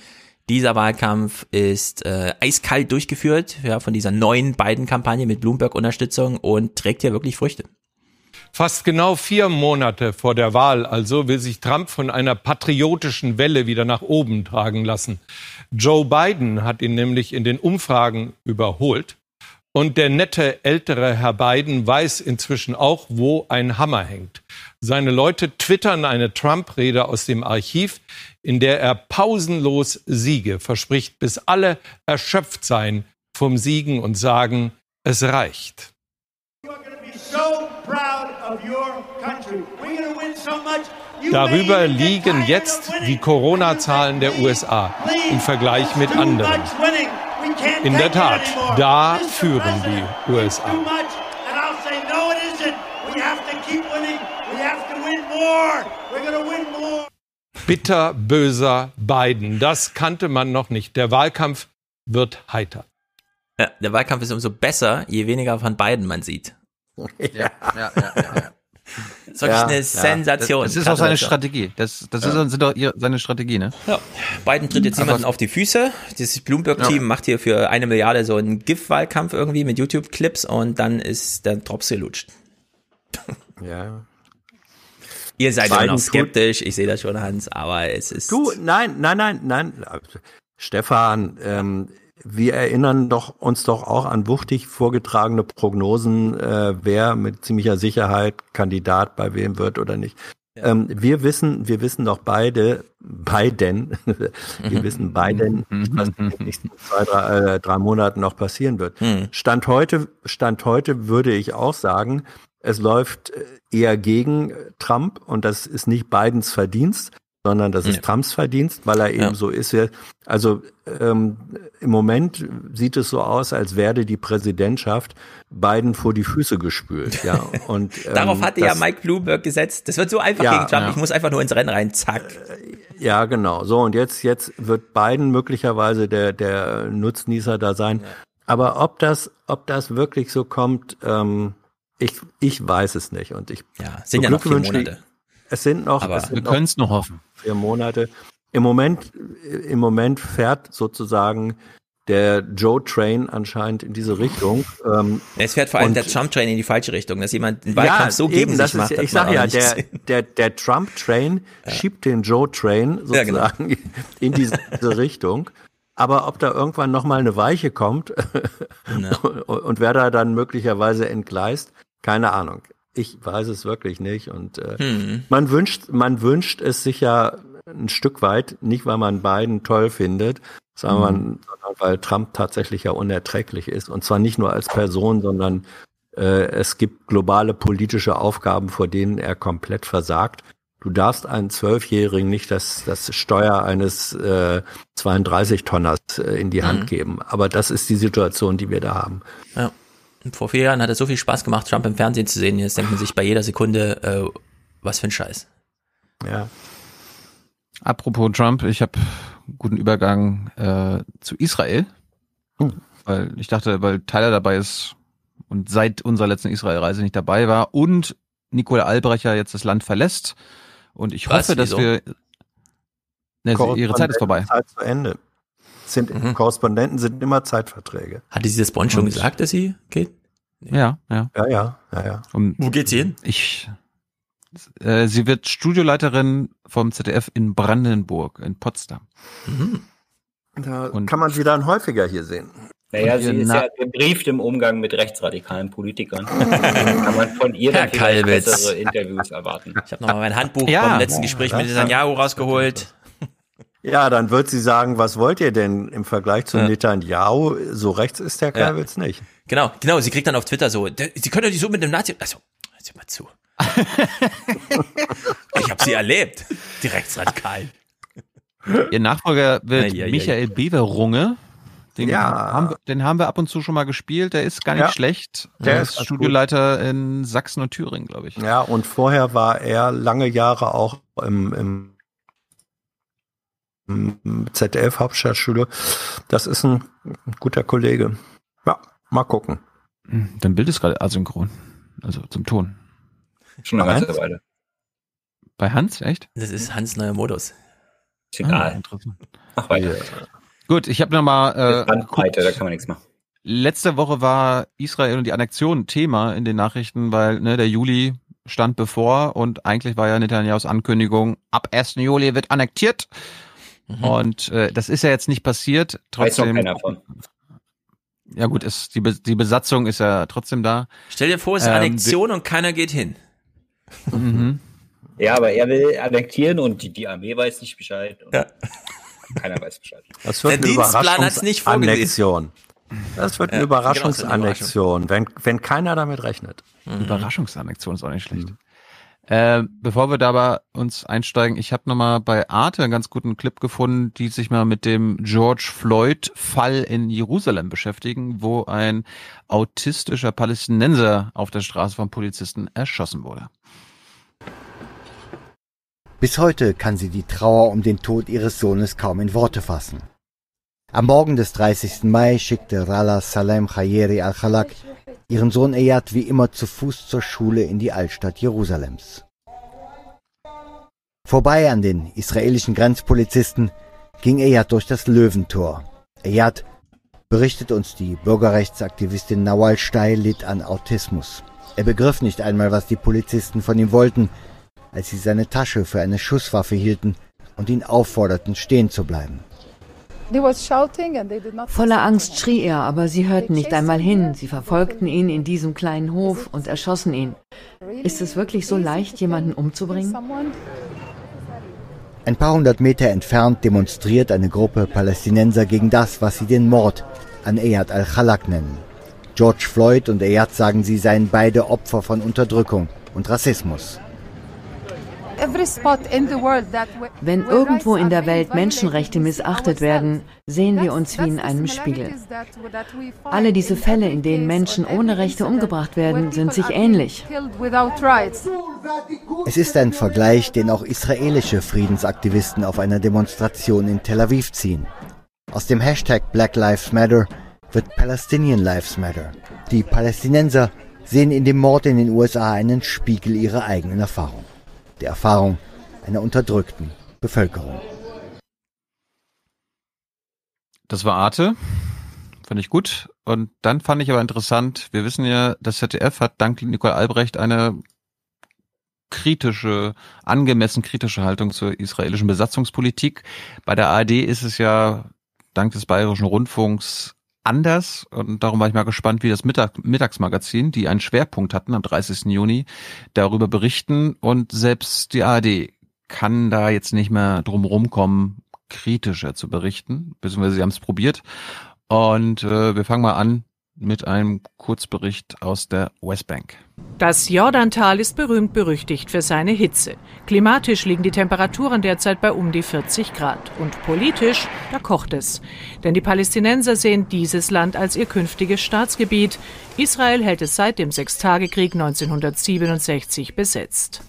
[SPEAKER 20] dieser Wahlkampf ist äh, eiskalt durchgeführt, ja, von dieser neuen Biden-Kampagne mit Bloomberg-Unterstützung und trägt hier wirklich Früchte.
[SPEAKER 23] Fast genau vier Monate vor der Wahl also will sich Trump von einer patriotischen Welle wieder nach oben tragen lassen. Joe Biden hat ihn nämlich in den Umfragen überholt. Und der nette ältere Herr Biden weiß inzwischen auch, wo ein Hammer hängt. Seine Leute twittern eine Trump-Rede aus dem Archiv, in der er pausenlos Siege verspricht, bis alle erschöpft seien vom Siegen und sagen, es reicht. Darüber liegen jetzt die Corona-Zahlen der USA im Vergleich mit anderen. In der Tat, da führen die USA. Bitterböser Biden, das kannte man noch nicht. Der Wahlkampf wird heiter.
[SPEAKER 20] Ja, der Wahlkampf ist umso besser, je weniger von beiden man sieht.
[SPEAKER 3] Ja, ja, ja, ja.
[SPEAKER 20] Das ist wirklich
[SPEAKER 3] Ja, <laughs>
[SPEAKER 20] eine. Sensation.
[SPEAKER 3] Das, das ist auch seine. Strategie. Das, das
[SPEAKER 20] Ja.
[SPEAKER 3] ist sind doch ihr, seine Strategie, ne?
[SPEAKER 20] Ja. Biden tritt jetzt jemanden auf die Füße. Dieses Bloomberg-Team
[SPEAKER 3] Ja.
[SPEAKER 20] macht hier für eine Milliarde so einen GIF-Wahlkampf irgendwie mit YouTube-Clips und dann ist der Drops gelutscht. <laughs>
[SPEAKER 22] Ja.
[SPEAKER 20] Ihr seid ja
[SPEAKER 22] Biden
[SPEAKER 20] noch
[SPEAKER 22] tut-
[SPEAKER 20] skeptisch, ich sehe das schon, Hans, aber es ist.
[SPEAKER 22] Du, nein, nein, nein, nein. Stefan, ähm, wir erinnern doch uns doch auch an wuchtig vorgetragene Prognosen, äh, wer mit ziemlicher Sicherheit Kandidat bei wem wird oder nicht. Ähm, wir wissen, wir wissen doch beide, Biden, <laughs> wir wissen beiden, was in den nächsten zwei, drei, äh, drei Monaten noch passieren wird. Stand heute, Stand heute würde ich auch sagen, es läuft äh, eher gegen äh, Trump und das ist nicht Bidens Verdienst, sondern das ist
[SPEAKER 20] Ja.
[SPEAKER 22] Trumps Verdienst, weil er eben
[SPEAKER 20] Ja.
[SPEAKER 22] so ist. Also ähm, im Moment sieht es so aus, als werde die Präsidentschaft Biden vor die Füße gespült. Ja, <laughs> und ähm,
[SPEAKER 20] Darauf hatte ja
[SPEAKER 22] das-
[SPEAKER 20] Mike Bloomberg gesetzt. Das wird so einfach
[SPEAKER 22] Ja,
[SPEAKER 20] gegen Trump.
[SPEAKER 22] ja.
[SPEAKER 20] Ich muss einfach nur ins Rennen rein. Zack.
[SPEAKER 22] Ja, genau. So, und jetzt, jetzt wird Biden möglicherweise der, der Nutznießer da sein. Aber ob das, ob das wirklich so kommt, ähm, ich, ich weiß es nicht. Und ich
[SPEAKER 20] Ja, sind ja noch vier Monate.
[SPEAKER 22] Es sind noch,
[SPEAKER 20] Aber
[SPEAKER 22] sind
[SPEAKER 3] Wir können es nur hoffen.
[SPEAKER 22] vier Monate. Im Moment, im Moment fährt sozusagen der Joe-Train anscheinend in diese Richtung.
[SPEAKER 20] Ähm, es fährt vor allem der Trump-Train in die falsche Richtung, dass jemand den Wahlkampf ja, so gegen eben, sich macht.
[SPEAKER 22] Ist, ich sage ja, der, der, der Trump-Train ja. schiebt den Joe-Train sozusagen ja, genau. in diese <laughs> Richtung. Aber ob da irgendwann nochmal eine Weiche kommt <laughs> und wer da dann möglicherweise entgleist, keine Ahnung. Ich weiß es wirklich nicht. Und äh, hm. man wünscht, man wünscht es sich ja ein Stück weit, nicht weil man Biden toll findet, sondern mhm. weil Trump tatsächlich ja unerträglich ist. Und zwar nicht nur als Person, sondern äh, es gibt globale politische Aufgaben, vor denen er komplett versagt. Du darfst einen Zwölfjährigen nicht das, das Steuer eines äh, 32-Tonners äh, in die Hand mhm. geben. Aber das ist die Situation, die wir da haben.
[SPEAKER 20] Ja. Vor vier Jahren hat es so viel Spaß gemacht, Trump im Fernsehen zu sehen. Jetzt denkt man sich bei jeder Sekunde, äh, was für ein Scheiß.
[SPEAKER 22] Ja.
[SPEAKER 3] Apropos Trump, ich habe guten Übergang äh, zu Israel, hm. weil ich dachte, weil Tyler dabei ist und seit unserer letzten Israel-Reise nicht dabei war und Nicole Albrecher jetzt das Land verlässt und ich Was, hoffe, dass wir
[SPEAKER 22] ne, ihre Zeit ist vorbei. Zeit zu Ende. Sind mhm. Korrespondenten sind immer Zeitverträge.
[SPEAKER 20] Hatte sie das Bonn schon gesagt, dass sie geht?
[SPEAKER 3] Nee. Ja, ja.
[SPEAKER 22] Ja, ja, ja, ja.
[SPEAKER 20] Und Wo geht sie hin?
[SPEAKER 3] Ich äh, sie wird Studioleiterin vom ZDF in Brandenburg, in Potsdam. Mhm.
[SPEAKER 22] Da Und kann man sie dann häufiger hier sehen.
[SPEAKER 21] Naja, sie ist ja gebrieft im Umgang mit rechtsradikalen Politikern. <laughs> kann man von ihr dann bessere Interviews erwarten.
[SPEAKER 20] Ich habe nochmal mein Handbuch ja, vom letzten Gespräch mit Netanyahu rausgeholt.
[SPEAKER 22] Ja, dann wird sie sagen, was wollt ihr denn im Vergleich zu ja. Netanyahu? So rechts ist der Kerl ja. nicht.
[SPEAKER 20] Genau, genau. Sie kriegt dann auf Twitter so, sie können doch nicht so mit einem Nazi, also, hör mal zu. <laughs> ich habe sie erlebt, die Rechtsradikalen.
[SPEAKER 3] Ihr Nachfolger wird ja, ja, Michael ja. Beverunge. Den, ja. haben wir, den haben wir ab und zu schon mal gespielt. Der ist gar nicht schlecht. Der, ist Studioleiter gut. in Sachsen und Thüringen, glaube ich.
[SPEAKER 22] Ja, und vorher war er lange Jahre auch im, im ZDF Hauptstadtschule. Das ist ein guter Kollege. Ja, mal gucken.
[SPEAKER 3] Dein Bild ist gerade asynchron. Also zum Ton.
[SPEAKER 21] Schon eine ganze Weile.
[SPEAKER 3] Bei Hans, echt?
[SPEAKER 20] Das ist Hans neuer Modus.
[SPEAKER 21] Ist egal. Ah,
[SPEAKER 3] Ach, weiter. Gut, ich habe nochmal.
[SPEAKER 21] Äh, Bandbreite, da kann man nichts machen.
[SPEAKER 3] Letzte Woche war Israel und die Annexion Thema in den Nachrichten, weil ne, der Juli stand bevor und eigentlich war ja Netanyahus Ankündigung, ab 1. Juli wird annektiert. Mhm. Und äh, das ist ja jetzt nicht passiert. Trotzdem, Weiß noch keiner von. Ja gut, ist, die, die Besatzung ist ja trotzdem da.
[SPEAKER 20] Stell dir vor, es ist ähm, Annexion und keiner geht hin.
[SPEAKER 21] Mhm. Ja, aber er will annektieren und die, die Armee weiß nicht Bescheid. ja. Keiner weiß Bescheid.
[SPEAKER 22] Das wird Der eine Dienstplan hat's nicht vorgesehen. Das wird eine ja, Überraschungsannexion, wenn, wenn keiner damit rechnet.
[SPEAKER 3] Mhm. Überraschungsannexion ist auch nicht schlecht. Äh, bevor wir dabei uns einsteigen, ich habe nochmal bei Arte einen ganz guten Clip gefunden, die sich mal mit dem George Floyd-Fall in Jerusalem beschäftigen, wo ein autistischer Palästinenser auf der Straße von Polizisten erschossen wurde.
[SPEAKER 110] Bis heute kann sie die Trauer um den Tod ihres Sohnes kaum in Worte fassen. Am Morgen des 30. Mai schickte Rala Salem Khayeri al-Khalak ihren Sohn Eyad wie immer zu Fuß zur Schule in die Altstadt Jerusalems. Vorbei an den israelischen Grenzpolizisten ging Eyad durch das Löwentor. Eyad, berichtet uns die Bürgerrechtsaktivistin Nawal Steil, litt an Autismus. Er begriff nicht einmal, was die Polizisten von ihm wollten, als sie seine Tasche für eine Schusswaffe hielten und ihn aufforderten, stehen zu bleiben.
[SPEAKER 111] Voller Angst schrie er, aber sie hörten nicht einmal hin. Sie verfolgten ihn in diesem kleinen Hof und erschossen ihn. Ist es wirklich so leicht, jemanden umzubringen?
[SPEAKER 110] Ein paar hundert Meter entfernt demonstriert eine Gruppe Palästinenser gegen das, was sie den Mord an Eyad al-Khalak nennen. George Floyd und Eyad sagen, sie seien beide Opfer von Unterdrückung und Rassismus.
[SPEAKER 111] Wenn irgendwo in der Welt Menschenrechte missachtet werden, sehen wir uns wie in einem Spiegel. Alle diese Fälle, in denen Menschen ohne Rechte umgebracht werden, sind sich ähnlich.
[SPEAKER 110] Es ist ein Vergleich, den auch israelische Friedensaktivisten auf einer Demonstration in Tel Aviv ziehen. Aus dem Hashtag Black Lives Matter wird Palestinian Lives Matter. Die Palästinenser sehen in dem Mord in den USA einen Spiegel ihrer eigenen Erfahrung der Erfahrung einer unterdrückten Bevölkerung.
[SPEAKER 3] Das war Arte. fand ich gut. Und dann fand ich aber interessant, wir wissen ja, das ZDF hat dank Nicole Albrecht eine kritische, angemessen kritische Haltung zur israelischen Besatzungspolitik. Bei der ARD ist es ja dank des Bayerischen Rundfunks anders und darum war ich mal gespannt, wie das Mittag, Mittagsmagazin, die einen Schwerpunkt hatten am 30. Juni, darüber berichten und selbst die ARD kann da jetzt nicht mehr drum rumkommen, kritischer zu berichten, beziehungsweise sie haben es probiert und äh, wir fangen mal an mit einem Kurzbericht aus der Westbank.
[SPEAKER 112] Das Jordantal ist berühmt berüchtigt für seine Hitze. Klimatisch liegen die Temperaturen derzeit bei um die 40 Grad. Und politisch, da kocht es. Denn die Palästinenser sehen dieses Land als ihr künftiges Staatsgebiet. Israel hält es seit dem Sechstagekrieg 1967 besetzt.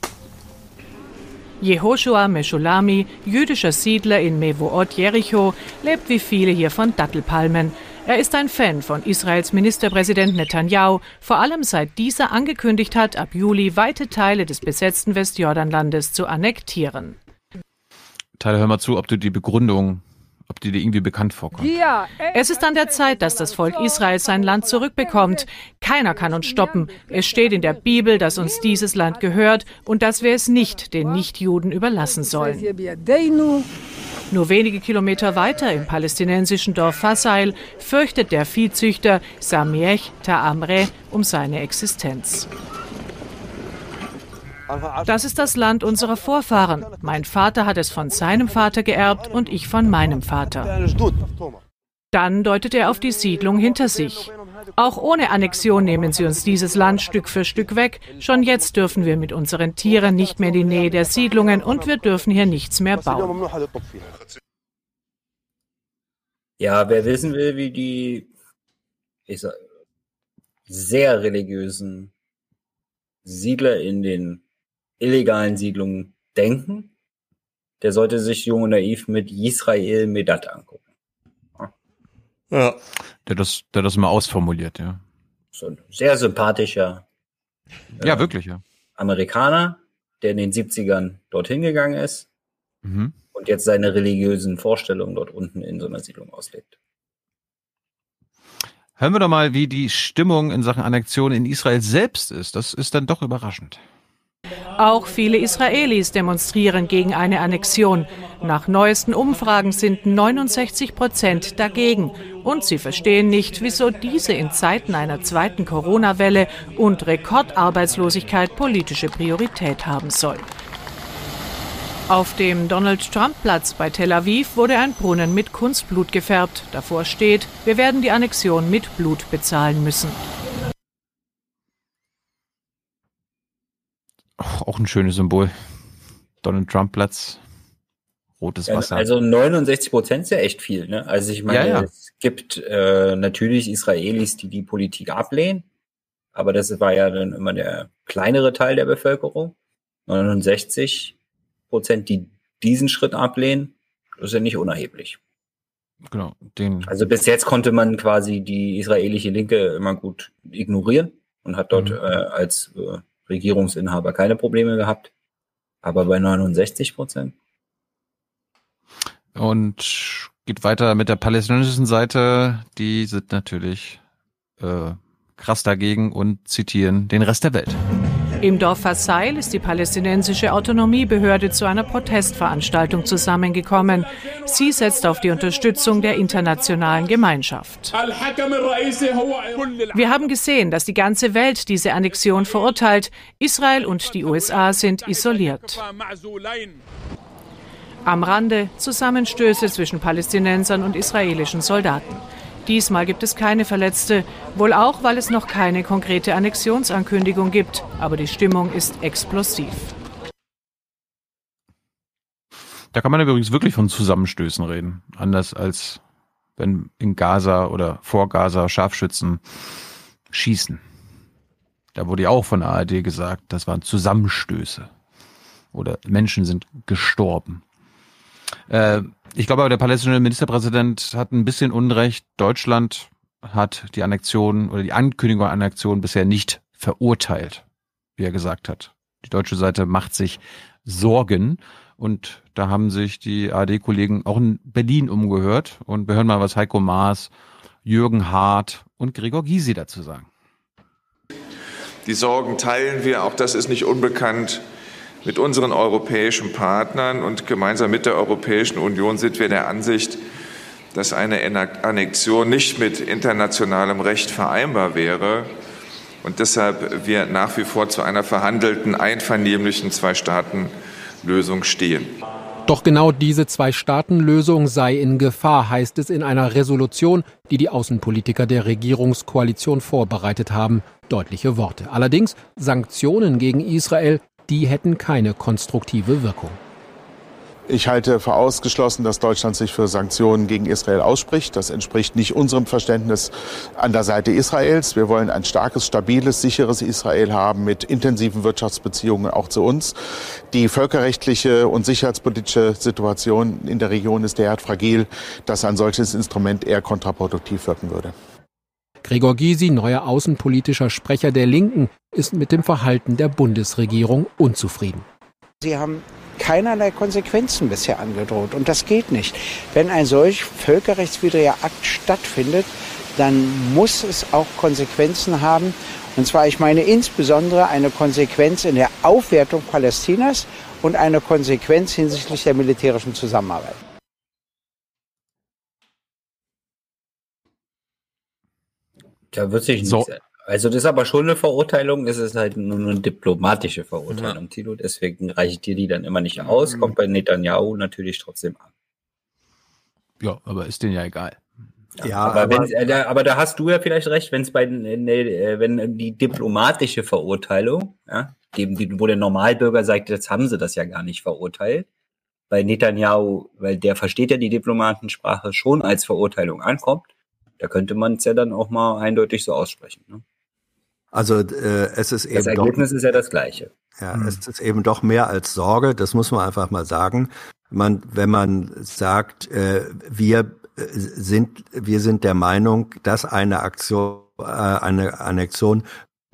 [SPEAKER 112] Jehoshua Meshulami, jüdischer Siedler in Mevoot Jericho, lebt wie viele hier von Dattelpalmen. Er ist ein Fan von Israels Ministerpräsident Netanyahu, vor allem seit dieser angekündigt hat, ab Juli weite Teile des besetzten Westjordanlandes zu annektieren.
[SPEAKER 3] Tyler, hör mal zu, ob du die Begründung ob die dir irgendwie bekannt vorkommt.
[SPEAKER 112] Es ist an der Zeit, dass das Volk Israel sein Land zurückbekommt. Keiner kann uns stoppen. Es steht in der Bibel, dass uns dieses Land gehört und dass wir es nicht den Nichtjuden überlassen sollen. Nur wenige Kilometer weiter im palästinensischen Dorf Fasail fürchtet der Viehzüchter Samiech Ta'amre um seine Existenz. Das ist das Land unserer Vorfahren. Mein Vater hat es von seinem Vater geerbt und ich von meinem Vater. Dann deutet er auf die Siedlung hinter sich. Auch ohne Annexion nehmen sie uns dieses Land Stück für Stück weg. Schon jetzt dürfen wir mit unseren Tieren nicht mehr in die Nähe der Siedlungen und wir dürfen hier nichts mehr bauen.
[SPEAKER 21] Ja, wer wissen will, wie die ich sag, sehr religiösen Siedler in den illegalen Siedlungen denken, der sollte sich Jung und Naiv mit Israel Medat angucken.
[SPEAKER 3] Ja. Der das, der das mal ausformuliert, ja.
[SPEAKER 21] So ein sehr sympathischer.
[SPEAKER 3] Ja, äh, wirklich, ja.
[SPEAKER 21] Amerikaner, der in den 70ern dorthin gegangen ist mhm. und jetzt seine religiösen Vorstellungen dort unten in so einer Siedlung auslebt.
[SPEAKER 3] Hören wir doch mal, wie die Stimmung in Sachen Annexion in Israel selbst ist. Das ist dann doch überraschend.
[SPEAKER 112] Auch viele Israelis demonstrieren gegen eine Annexion. Nach neuesten Umfragen sind 69 Prozent dagegen. Und sie verstehen nicht, wieso diese in Zeiten einer zweiten Corona-Welle und Rekordarbeitslosigkeit politische Priorität haben soll. Auf dem Donald Trump Platz bei Tel Aviv wurde ein Brunnen mit Kunstblut gefärbt. Davor steht, wir werden die Annexion mit Blut bezahlen müssen.
[SPEAKER 3] Auch ein schönes Symbol. Donald Trump Platz. Rotes Wasser.
[SPEAKER 21] Also 69 Prozent ist ja echt viel. Ne? Also ich meine, ja, ja. es gibt äh, natürlich Israelis, die die Politik ablehnen, aber das war ja dann immer der kleinere Teil der Bevölkerung. 69 Prozent, die diesen Schritt ablehnen, das ist ja nicht unerheblich.
[SPEAKER 3] Genau. Den
[SPEAKER 21] also bis jetzt konnte man quasi die israelische Linke immer gut ignorieren und hat dort mhm. äh, als äh, Regierungsinhaber keine Probleme gehabt. Aber bei 69 Prozent.
[SPEAKER 3] Und geht weiter mit der palästinensischen Seite. Die sind natürlich äh, krass dagegen und zitieren den Rest der Welt.
[SPEAKER 112] Im Dorf Fasail ist die palästinensische Autonomiebehörde zu einer Protestveranstaltung zusammengekommen. Sie setzt auf die Unterstützung der internationalen Gemeinschaft. Wir haben gesehen, dass die ganze Welt diese Annexion verurteilt. Israel und die USA sind isoliert. Am Rande Zusammenstöße zwischen Palästinensern und israelischen Soldaten. Diesmal gibt es keine Verletzte, wohl auch, weil es noch keine konkrete Annexionsankündigung gibt. Aber die Stimmung ist explosiv.
[SPEAKER 3] Da kann man übrigens wirklich von Zusammenstößen reden. Anders als wenn in Gaza oder vor Gaza Scharfschützen schießen. Da wurde ja auch von der ARD gesagt, das waren Zusammenstöße. Oder Menschen sind gestorben. Äh, ich glaube aber, der palästinensische Ministerpräsident hat ein bisschen Unrecht. Deutschland hat die Annexion oder die Ankündigung der Annexion bisher nicht verurteilt, wie er gesagt hat. Die deutsche Seite macht sich Sorgen und da haben sich die ARD-Kollegen auch in Berlin umgehört und wir hören mal, was Heiko Maas Jürgen Hart und Gregor Gysi dazu sagen.
[SPEAKER 113] Die Sorgen teilen wir, auch das ist nicht unbekannt, mit unseren europäischen Partnern und gemeinsam mit der Europäischen Union sind wir der Ansicht, dass eine Annexion nicht mit internationalem Recht vereinbar wäre und deshalb wir nach wie vor zu einer verhandelten, einvernehmlichen Zwei-Staaten-Lösung stehen.
[SPEAKER 114] Doch genau diese Zwei-Staaten-Lösung sei in Gefahr, heißt es in einer Resolution, die die Außenpolitiker der Regierungskoalition vorbereitet haben. Deutliche Worte. Allerdings Sanktionen gegen Israel, die hätten keine konstruktive Wirkung.
[SPEAKER 115] Ich halte für ausgeschlossen, dass Deutschland sich für Sanktionen gegen Israel ausspricht. Das entspricht nicht unserem Verständnis an der Seite Israels. Wir wollen ein starkes, stabiles, sicheres Israel haben mit intensiven Wirtschaftsbeziehungen auch zu uns. Die völkerrechtliche und sicherheitspolitische Situation in der Region ist derart fragil, dass ein solches Instrument eher kontraproduktiv wirken würde.
[SPEAKER 114] Gregor Gysi, neuer außenpolitischer Sprecher der Linken, ist mit dem Verhalten der Bundesregierung unzufrieden.
[SPEAKER 116] Sie haben keinerlei Konsequenzen bisher angedroht. Und das geht nicht. Wenn ein solch völkerrechtswidriger Akt stattfindet, dann muss es auch Konsequenzen haben. Und zwar, ich meine insbesondere eine Konsequenz in der Aufwertung Palästinas und eine Konsequenz hinsichtlich der militärischen Zusammenarbeit.
[SPEAKER 21] Da wird sich so. nichts also das ist aber schon eine Verurteilung, es ist halt nur eine diplomatische Verurteilung, ja. Tilo. Deswegen reicht dir die dann immer nicht aus, mhm. kommt bei Netanyahu natürlich trotzdem an.
[SPEAKER 3] Ja, aber ist denen ja egal.
[SPEAKER 21] Ja, aber, aber, äh, da, aber da hast du ja vielleicht recht, wenn es bei äh, wenn die diplomatische Verurteilung, ja, geben die, wo der Normalbürger sagt, jetzt haben sie das ja gar nicht verurteilt, bei Netanyahu, weil der versteht ja die Diplomatensprache schon als Verurteilung ankommt, da könnte man es ja dann auch mal eindeutig so aussprechen. Ne?
[SPEAKER 22] Also äh, es ist eben
[SPEAKER 21] das Ergebnis
[SPEAKER 22] doch,
[SPEAKER 21] ist ja das gleiche.
[SPEAKER 22] Ja, mhm. es ist eben doch mehr als Sorge. Das muss man einfach mal sagen. Man, wenn man sagt, äh, wir äh, sind wir sind der Meinung, dass eine Aktion, äh, eine Annexion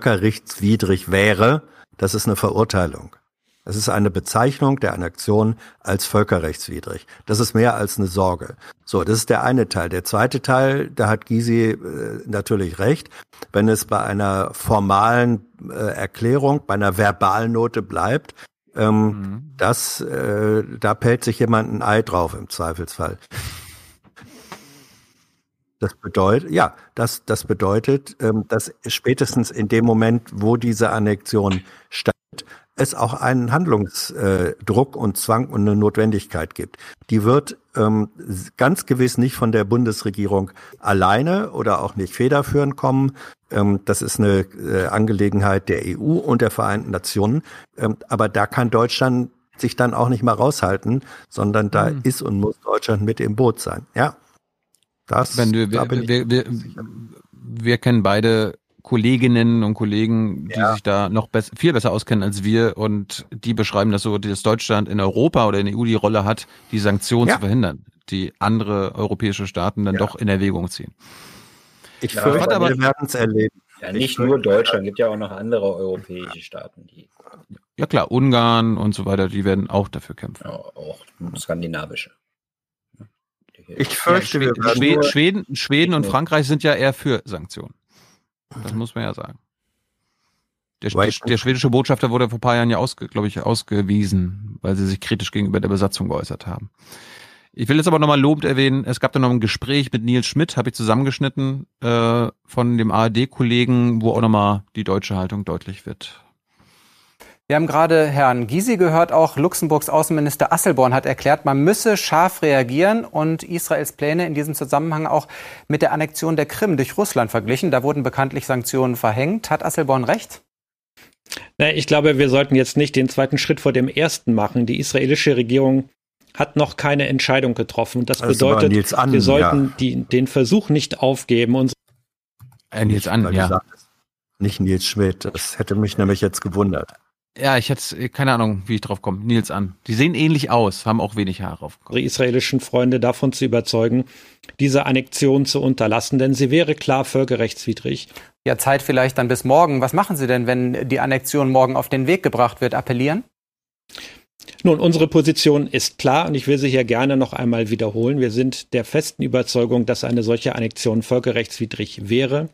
[SPEAKER 22] völkerrechtswidrig wäre, das ist eine Verurteilung. Es ist eine Bezeichnung der Annexion als völkerrechtswidrig. Das ist mehr als eine Sorge. So, das ist der eine Teil. Der zweite Teil, da hat Gysi äh, natürlich recht. Wenn es bei einer formalen äh, Erklärung, bei einer Verbalnote bleibt, ähm, mhm. das, äh, da pellt sich jemand ein Ei drauf im Zweifelsfall. Das bedeutet, ja, das, das bedeutet, ähm, dass spätestens in dem Moment, wo diese Annexion stattfindet, es auch einen Handlungsdruck und Zwang und eine Notwendigkeit gibt. Die wird ähm, ganz gewiss nicht von der Bundesregierung alleine oder auch nicht federführend kommen. Ähm, das ist eine äh, Angelegenheit der EU und der Vereinten Nationen. Ähm, aber da kann Deutschland sich dann auch nicht mal raushalten, sondern da mhm. ist und muss Deutschland mit im Boot sein. Ja.
[SPEAKER 3] Das, Wenn wir, da wir, wir, wir, wir kennen beide Kolleginnen und Kollegen, die ja. sich da noch besser, viel besser auskennen als wir und die beschreiben das so, dass Deutschland in Europa oder in der EU die Rolle hat, die Sanktionen ja. zu verhindern, die andere europäische Staaten dann ja. doch in Erwägung ziehen.
[SPEAKER 22] Ich ja, fürchte, aber, wir werden es erleben.
[SPEAKER 21] Ja, nicht nur Deutschland, gibt ja auch noch andere europäische Staaten, die.
[SPEAKER 3] Ja klar, Ungarn und so weiter, die werden auch dafür kämpfen. Ja,
[SPEAKER 21] auch skandinavische.
[SPEAKER 22] Ich fürchte,
[SPEAKER 3] ja, Schweden, Schweden, Schweden und Frankreich sind ja eher für Sanktionen. Das muss man ja sagen. Der, der, der, schwedische Botschafter wurde vor ein paar Jahren ja, ausge, glaube ich, ausgewiesen, weil sie sich kritisch gegenüber der Besatzung geäußert haben. Ich will jetzt aber nochmal lobend erwähnen, es gab da noch ein Gespräch mit Nils Schmidt, habe ich zusammengeschnitten, äh, von dem ARD-Kollegen, wo auch nochmal die deutsche Haltung deutlich wird.
[SPEAKER 117] Wir haben gerade Herrn Gysi gehört, auch Luxemburgs Außenminister Asselborn hat erklärt, man müsse scharf reagieren und Israels Pläne in diesem Zusammenhang auch mit der Annexion der Krim durch Russland verglichen. Da wurden bekanntlich Sanktionen verhängt. Hat Asselborn recht?
[SPEAKER 118] Ich glaube, wir sollten jetzt nicht den zweiten Schritt vor dem ersten machen. Die israelische Regierung hat noch keine Entscheidung getroffen. Das, das bedeutet, an, wir sollten ja. die, den Versuch nicht aufgeben. Und
[SPEAKER 3] äh, Nils an, ja.
[SPEAKER 22] Nicht Nils Schmidt. Das hätte mich nämlich jetzt gewundert.
[SPEAKER 3] Ja, ich hätte keine Ahnung, wie ich drauf komme. Nils an. Die sehen ähnlich aus, haben auch wenig Haare auf.
[SPEAKER 118] Ihre israelischen Freunde davon zu überzeugen, diese Annexion zu unterlassen, denn sie wäre klar völkerrechtswidrig.
[SPEAKER 117] Ja, Zeit vielleicht dann bis morgen. Was machen Sie denn, wenn die Annexion morgen auf den Weg gebracht wird? Appellieren?
[SPEAKER 118] Nun, unsere Position ist klar und ich will sie hier gerne noch einmal wiederholen. Wir sind der festen Überzeugung, dass eine solche Annexion völkerrechtswidrig wäre.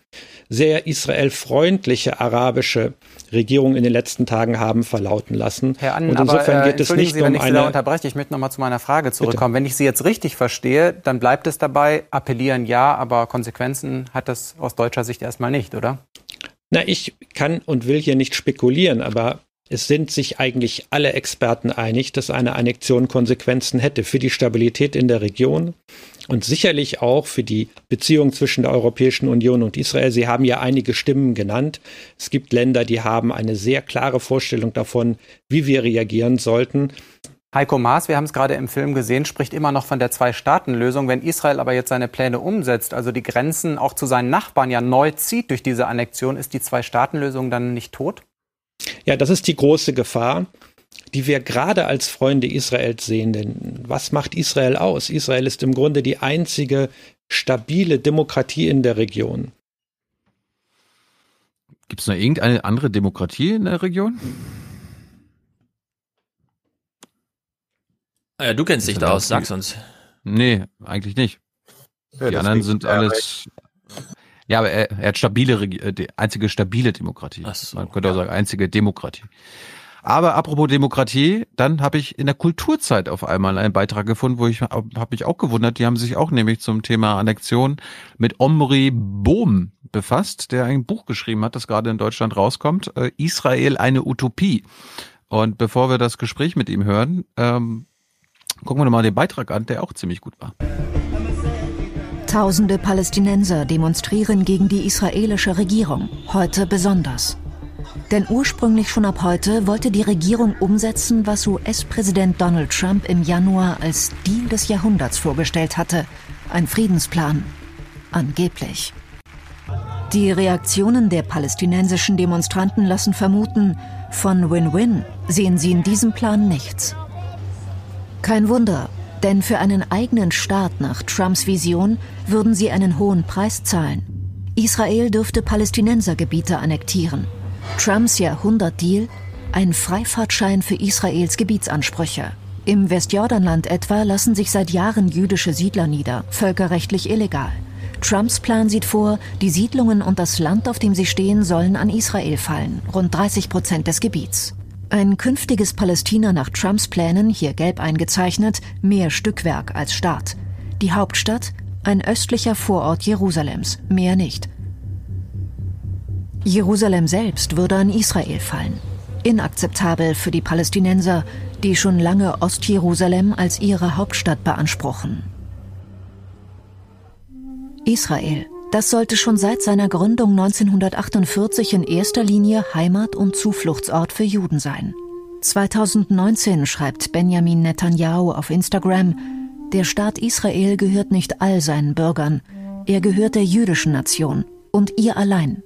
[SPEAKER 118] Sehr israelfreundliche arabische Regierungen in den letzten Tagen haben verlauten lassen.
[SPEAKER 117] Herr Annen, und insofern aber, äh, geht es nicht Sie, wenn um ich Sie da unterbreche. Ich möchte noch mal zu meiner Frage zurückkommen. Bitte. Wenn ich Sie jetzt richtig verstehe, dann bleibt es dabei, appellieren ja, aber Konsequenzen hat das aus deutscher Sicht erstmal nicht, oder?
[SPEAKER 118] Na, ich kann und will hier nicht spekulieren, aber es sind sich eigentlich alle Experten einig, dass eine Annexion Konsequenzen hätte für die Stabilität in der Region und sicherlich auch für die Beziehung zwischen der Europäischen Union und Israel. Sie haben ja einige Stimmen genannt. Es gibt Länder, die haben eine sehr klare Vorstellung davon, wie wir reagieren sollten.
[SPEAKER 117] Heiko Maas, wir haben es gerade im Film gesehen, spricht immer noch von der Zwei-Staaten-Lösung. Wenn Israel aber jetzt seine Pläne umsetzt, also die Grenzen auch zu seinen Nachbarn ja neu zieht durch diese Annexion, ist die Zwei-Staaten-Lösung dann nicht tot?
[SPEAKER 118] Ja, das ist die große Gefahr, die wir gerade als Freunde Israels sehen. Denn was macht Israel aus? Israel ist im Grunde die einzige stabile Demokratie in der Region.
[SPEAKER 3] Gibt es noch irgendeine andere Demokratie in der Region?
[SPEAKER 20] Ja, du kennst dich da aus, sag's uns.
[SPEAKER 3] Nee, eigentlich nicht. Ja, die anderen sind alles. Ja, aber er, er hat stabile, äh, die einzige stabile Demokratie. Ach so, Man könnte auch sagen, einzige Demokratie. Aber apropos Demokratie, dann habe ich in der Kulturzeit auf einmal einen Beitrag gefunden, wo ich habe mich auch gewundert, die haben sich auch nämlich zum Thema Annexion mit Omri Bohm befasst, der ein Buch geschrieben hat, das gerade in Deutschland rauskommt, äh, Israel eine Utopie. Und bevor wir das Gespräch mit ihm hören, ähm, gucken wir noch mal den Beitrag an, der auch ziemlich gut war.
[SPEAKER 119] Tausende Palästinenser demonstrieren gegen die israelische Regierung, heute besonders. Denn ursprünglich schon ab heute wollte die Regierung umsetzen, was US-Präsident Donald Trump im Januar als Deal des Jahrhunderts vorgestellt hatte. Ein Friedensplan. Angeblich. Die Reaktionen der palästinensischen Demonstranten lassen vermuten, von Win-Win sehen sie in diesem Plan nichts. Kein Wunder, denn für einen eigenen Staat nach Trumps Vision würden sie einen hohen Preis zahlen. Israel dürfte Palästinensergebiete annektieren. Trumps Jahrhundert-Deal? Ein Freifahrtschein für Israels Gebietsansprüche. Im Westjordanland etwa lassen sich seit Jahren jüdische Siedler nieder, völkerrechtlich illegal. Trumps Plan sieht vor, die Siedlungen und das Land, auf dem sie stehen, sollen an Israel fallen, rund 30 Prozent des Gebiets. Ein künftiges Palästina nach Trumps Plänen, hier gelb eingezeichnet, mehr Stückwerk als Staat. Die Hauptstadt, ein östlicher Vorort Jerusalems, mehr nicht. Jerusalem selbst würde an Israel fallen. Inakzeptabel für die Palästinenser, die schon lange Ostjerusalem als ihre Hauptstadt beanspruchen. Israel, das sollte schon seit seiner Gründung 1948 in erster Linie Heimat und Zufluchtsort für Juden sein. 2019 schreibt Benjamin Netanyahu auf Instagram, der Staat Israel gehört nicht all seinen Bürgern, er gehört der jüdischen Nation und ihr allein.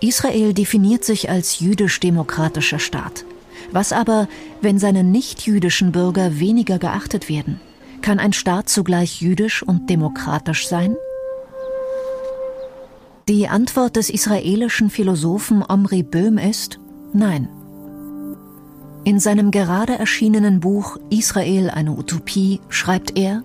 [SPEAKER 119] Israel definiert sich als jüdisch-demokratischer Staat. Was aber, wenn seine nicht-jüdischen Bürger weniger geachtet werden? Kann ein Staat zugleich jüdisch und demokratisch sein? Die Antwort des israelischen Philosophen Omri Böhm ist Nein. In seinem gerade erschienenen Buch Israel eine Utopie schreibt er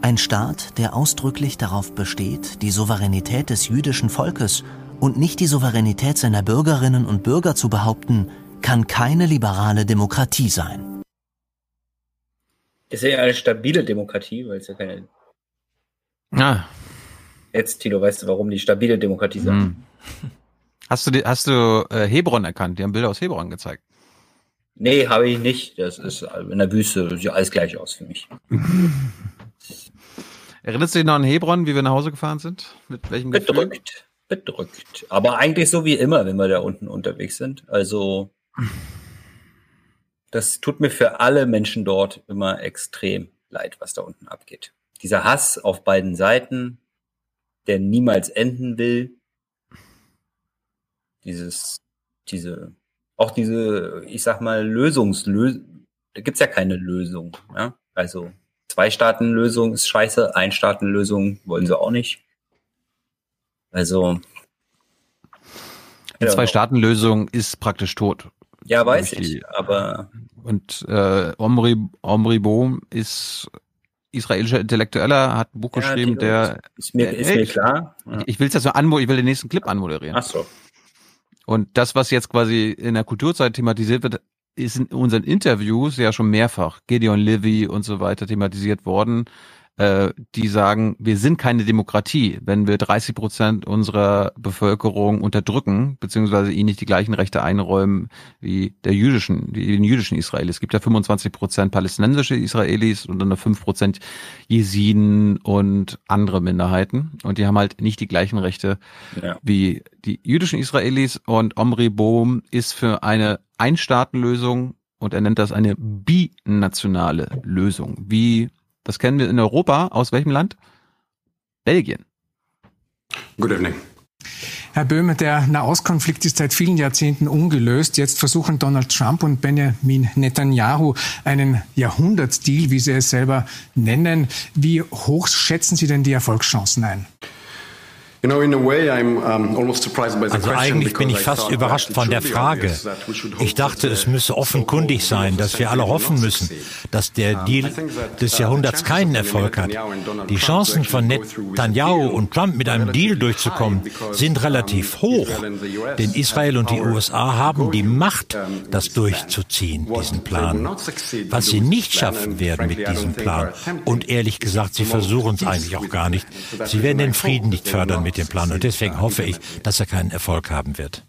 [SPEAKER 120] Ein Staat, der ausdrücklich darauf besteht, die Souveränität des jüdischen Volkes und nicht die Souveränität seiner Bürgerinnen und Bürger zu behaupten, kann keine liberale Demokratie sein.
[SPEAKER 21] Ist ja eine stabile Demokratie, weil es ja keine.
[SPEAKER 3] Ah.
[SPEAKER 21] Jetzt, Tilo, weißt du, warum die stabile Demokratie sagt? Hm.
[SPEAKER 3] Hast du, hast du äh, Hebron erkannt? Die haben Bilder aus Hebron gezeigt.
[SPEAKER 21] Nee, habe ich nicht. Das ist in der Wüste, sieht alles gleich aus für mich. <laughs>
[SPEAKER 3] Erinnerst du dich noch an Hebron, wie wir nach Hause gefahren sind?
[SPEAKER 21] Mit welchem Bedrückt, Gefühl? bedrückt. Aber eigentlich so wie immer, wenn wir da unten unterwegs sind. Also das tut mir für alle Menschen dort immer extrem leid, was da unten abgeht. Dieser Hass auf beiden Seiten, der niemals enden will. Dieses, diese, auch diese, ich sag mal, Lösungslösung, da gibt's ja keine Lösung. Ja? Also Zwei-Staaten-Lösung ist scheiße, Ein-Staaten-Lösung wollen sie auch nicht. Also
[SPEAKER 3] Die ja. Zwei-Staaten-Lösung ist praktisch tot.
[SPEAKER 21] Ja, weiß ich, aber.
[SPEAKER 3] Und äh, Omri, Omri Bohm ist israelischer Intellektueller, hat ein Buch ja, geschrieben, der.
[SPEAKER 21] Ist mir, ist mir klar.
[SPEAKER 3] Ja. Ich will es ja so anmoderieren, ich will den nächsten Clip anmoderieren.
[SPEAKER 21] Ach so.
[SPEAKER 3] Und das, was jetzt quasi in der Kulturzeit thematisiert wird, ist in unseren Interviews ja schon mehrfach Gideon Livy und so weiter thematisiert worden äh, die sagen, wir sind keine Demokratie, wenn wir 30 Prozent unserer Bevölkerung unterdrücken, beziehungsweise ihnen nicht die gleichen Rechte einräumen wie der jüdischen, wie den jüdischen Israelis. Es gibt ja 25 Prozent palästinensische Israelis und dann 5 Prozent Jesiden und andere Minderheiten. Und die haben halt nicht die gleichen Rechte ja. wie die jüdischen Israelis. Und Omri Bohm ist für eine Einstaatenlösung und er nennt das eine binationale Lösung, wie das kennen wir in Europa. Aus welchem Land? Belgien.
[SPEAKER 121] Good evening.
[SPEAKER 122] Herr Böhme, der Nahostkonflikt ist seit vielen Jahrzehnten ungelöst. Jetzt versuchen Donald Trump und Benjamin Netanyahu einen Jahrhundertdeal, wie Sie es selber nennen. Wie hoch schätzen Sie denn die Erfolgschancen ein?
[SPEAKER 123] Also eigentlich bin ich fast überrascht von der Frage. Ich dachte, es müsse offenkundig sein, dass wir alle hoffen müssen, dass der Deal des Jahrhunderts keinen Erfolg hat. Die Chancen von Netanyahu und Trump mit einem Deal durchzukommen sind relativ hoch, denn Israel und die USA haben die Macht, das durchzuziehen, diesen Plan. Was sie nicht schaffen werden mit diesem Plan, und ehrlich gesagt, sie versuchen es eigentlich auch gar nicht, sie werden den Frieden nicht fördern mit dem Plan. Und deswegen hoffe ich, dass er keinen Erfolg haben wird.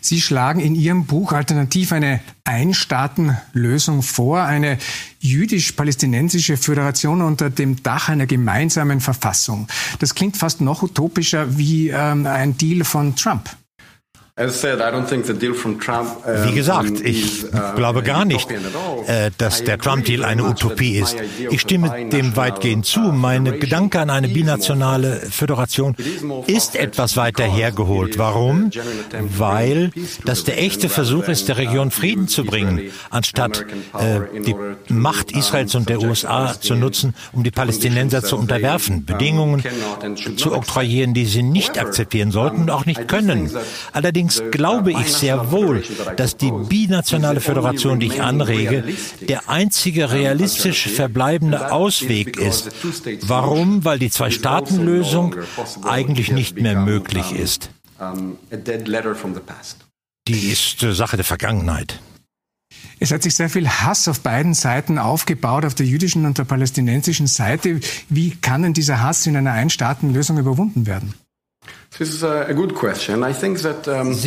[SPEAKER 122] Sie schlagen in Ihrem Buch alternativ eine Einstaatenlösung vor, eine jüdisch-palästinensische Föderation unter dem Dach einer gemeinsamen Verfassung. Das klingt fast noch utopischer wie ähm, ein Deal von Trump.
[SPEAKER 123] Wie gesagt, ich glaube gar nicht, äh, dass der Trump-Deal eine Utopie ist. Ich stimme dem weitgehend zu. Mein Gedanke an eine binationale Föderation ist etwas weiter hergeholt. Warum? Weil das der echte Versuch ist, der Region Frieden zu bringen, anstatt äh, die Macht Israels und der USA zu nutzen, um die Palästinenser zu unterwerfen, Bedingungen zu oktroyieren, die sie nicht akzeptieren sollten und auch nicht können. Allerdings Allerdings glaube ich sehr wohl, dass die binationale Föderation, die ich anrege, der einzige realistisch verbleibende Ausweg ist. Warum? Weil die Zwei-Staaten-Lösung eigentlich nicht mehr möglich ist. Die ist Sache der Vergangenheit.
[SPEAKER 122] Es hat sich sehr viel Hass auf beiden Seiten aufgebaut, auf der jüdischen und der palästinensischen Seite. Wie kann denn dieser Hass in einer Einstaatenlösung überwunden werden?
[SPEAKER 123] Sie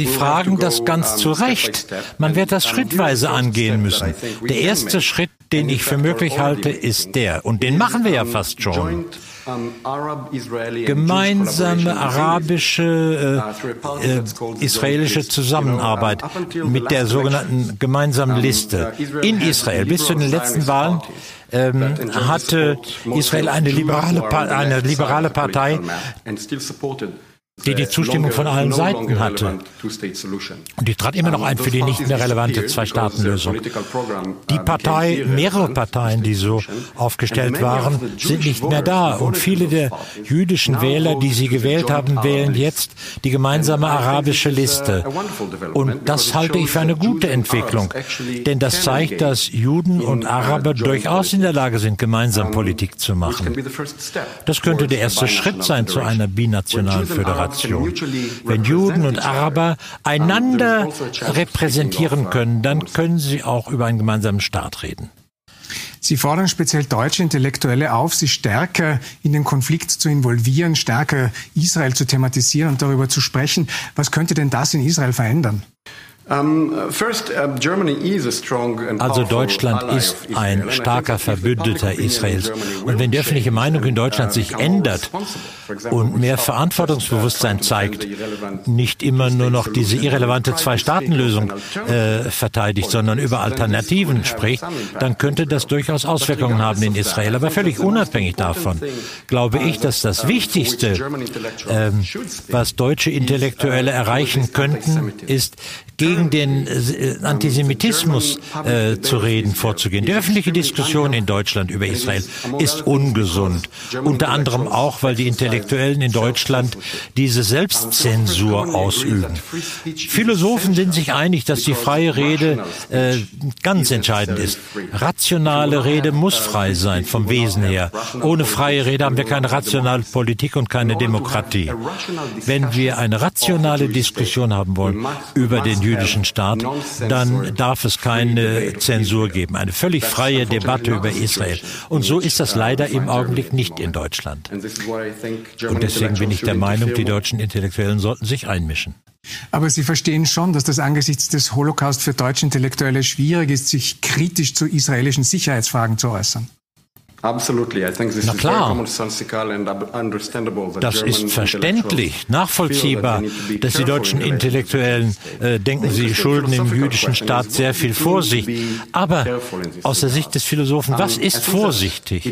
[SPEAKER 123] fragen das ganz zu Recht. Man wird das schrittweise angehen müssen. Der erste Schritt, den ich für möglich halte, ist der, und den machen wir ja fast schon. Gemeinsame arabische, äh, äh, israelische Zusammenarbeit mit der sogenannten gemeinsamen Liste in Israel. Bis zu den letzten Wahlen ähm, hatte Israel eine liberale, eine liberale Partei, die die Zustimmung von allen Seiten hatte. Und die trat immer noch ein für die nicht mehr relevante Zwei-Staaten-Lösung. Die Partei, mehrere Parteien, die so aufgestellt waren, sind nicht mehr da. Und viele der jüdischen Wähler, die sie gewählt haben, wählen jetzt die gemeinsame arabische Liste. Und das halte ich für eine gute Entwicklung. Denn das zeigt, dass Juden und Araber durchaus in der Lage sind, gemeinsam Politik zu machen. Das könnte der erste Schritt sein zu einer binationalen Föderation. Nation. Wenn Juden und Araber einander repräsentieren können, dann können sie auch über einen gemeinsamen Staat reden.
[SPEAKER 122] Sie fordern speziell deutsche Intellektuelle auf, sich stärker in den Konflikt zu involvieren, stärker Israel zu thematisieren und darüber zu sprechen. Was könnte denn das in Israel verändern?
[SPEAKER 123] Also Deutschland ist ein starker Verbündeter Israels. Und wenn die öffentliche Meinung in Deutschland sich ändert und mehr Verantwortungsbewusstsein zeigt, nicht immer nur noch diese irrelevante Zwei-Staaten-Lösung äh, verteidigt, sondern über Alternativen spricht, dann könnte das durchaus Auswirkungen haben in Israel. Aber völlig unabhängig davon glaube ich, dass das Wichtigste, äh, was deutsche Intellektuelle erreichen könnten, ist, gegen gegen den äh, Antisemitismus äh, zu reden, vorzugehen. Die öffentliche Diskussion in Deutschland über Israel ist ungesund. Unter anderem auch, weil die Intellektuellen in Deutschland diese Selbstzensur ausüben. Philosophen sind sich einig, dass die freie Rede äh, ganz entscheidend ist. Rationale Rede muss frei sein, vom Wesen her. Ohne freie Rede haben wir keine rationale Politik und keine Demokratie. Wenn wir eine rationale Diskussion haben wollen über den jüdischen Staat, dann darf es keine Zensur geben. Eine völlig freie Debatte über Israel. Und so ist das leider im Augenblick nicht in Deutschland. Und deswegen bin ich der Meinung, die deutschen Intellektuellen sollten sich einmischen.
[SPEAKER 122] Aber Sie verstehen schon, dass das angesichts des Holocaust für deutsche Intellektuelle schwierig ist, sich kritisch zu israelischen Sicherheitsfragen zu äußern.
[SPEAKER 123] Na klar. Das ist verständlich, nachvollziehbar, dass die deutschen Intellektuellen äh, denken, sie schulden dem jüdischen Staat sehr viel Vorsicht. Aber aus der Sicht des Philosophen, was ist vorsichtig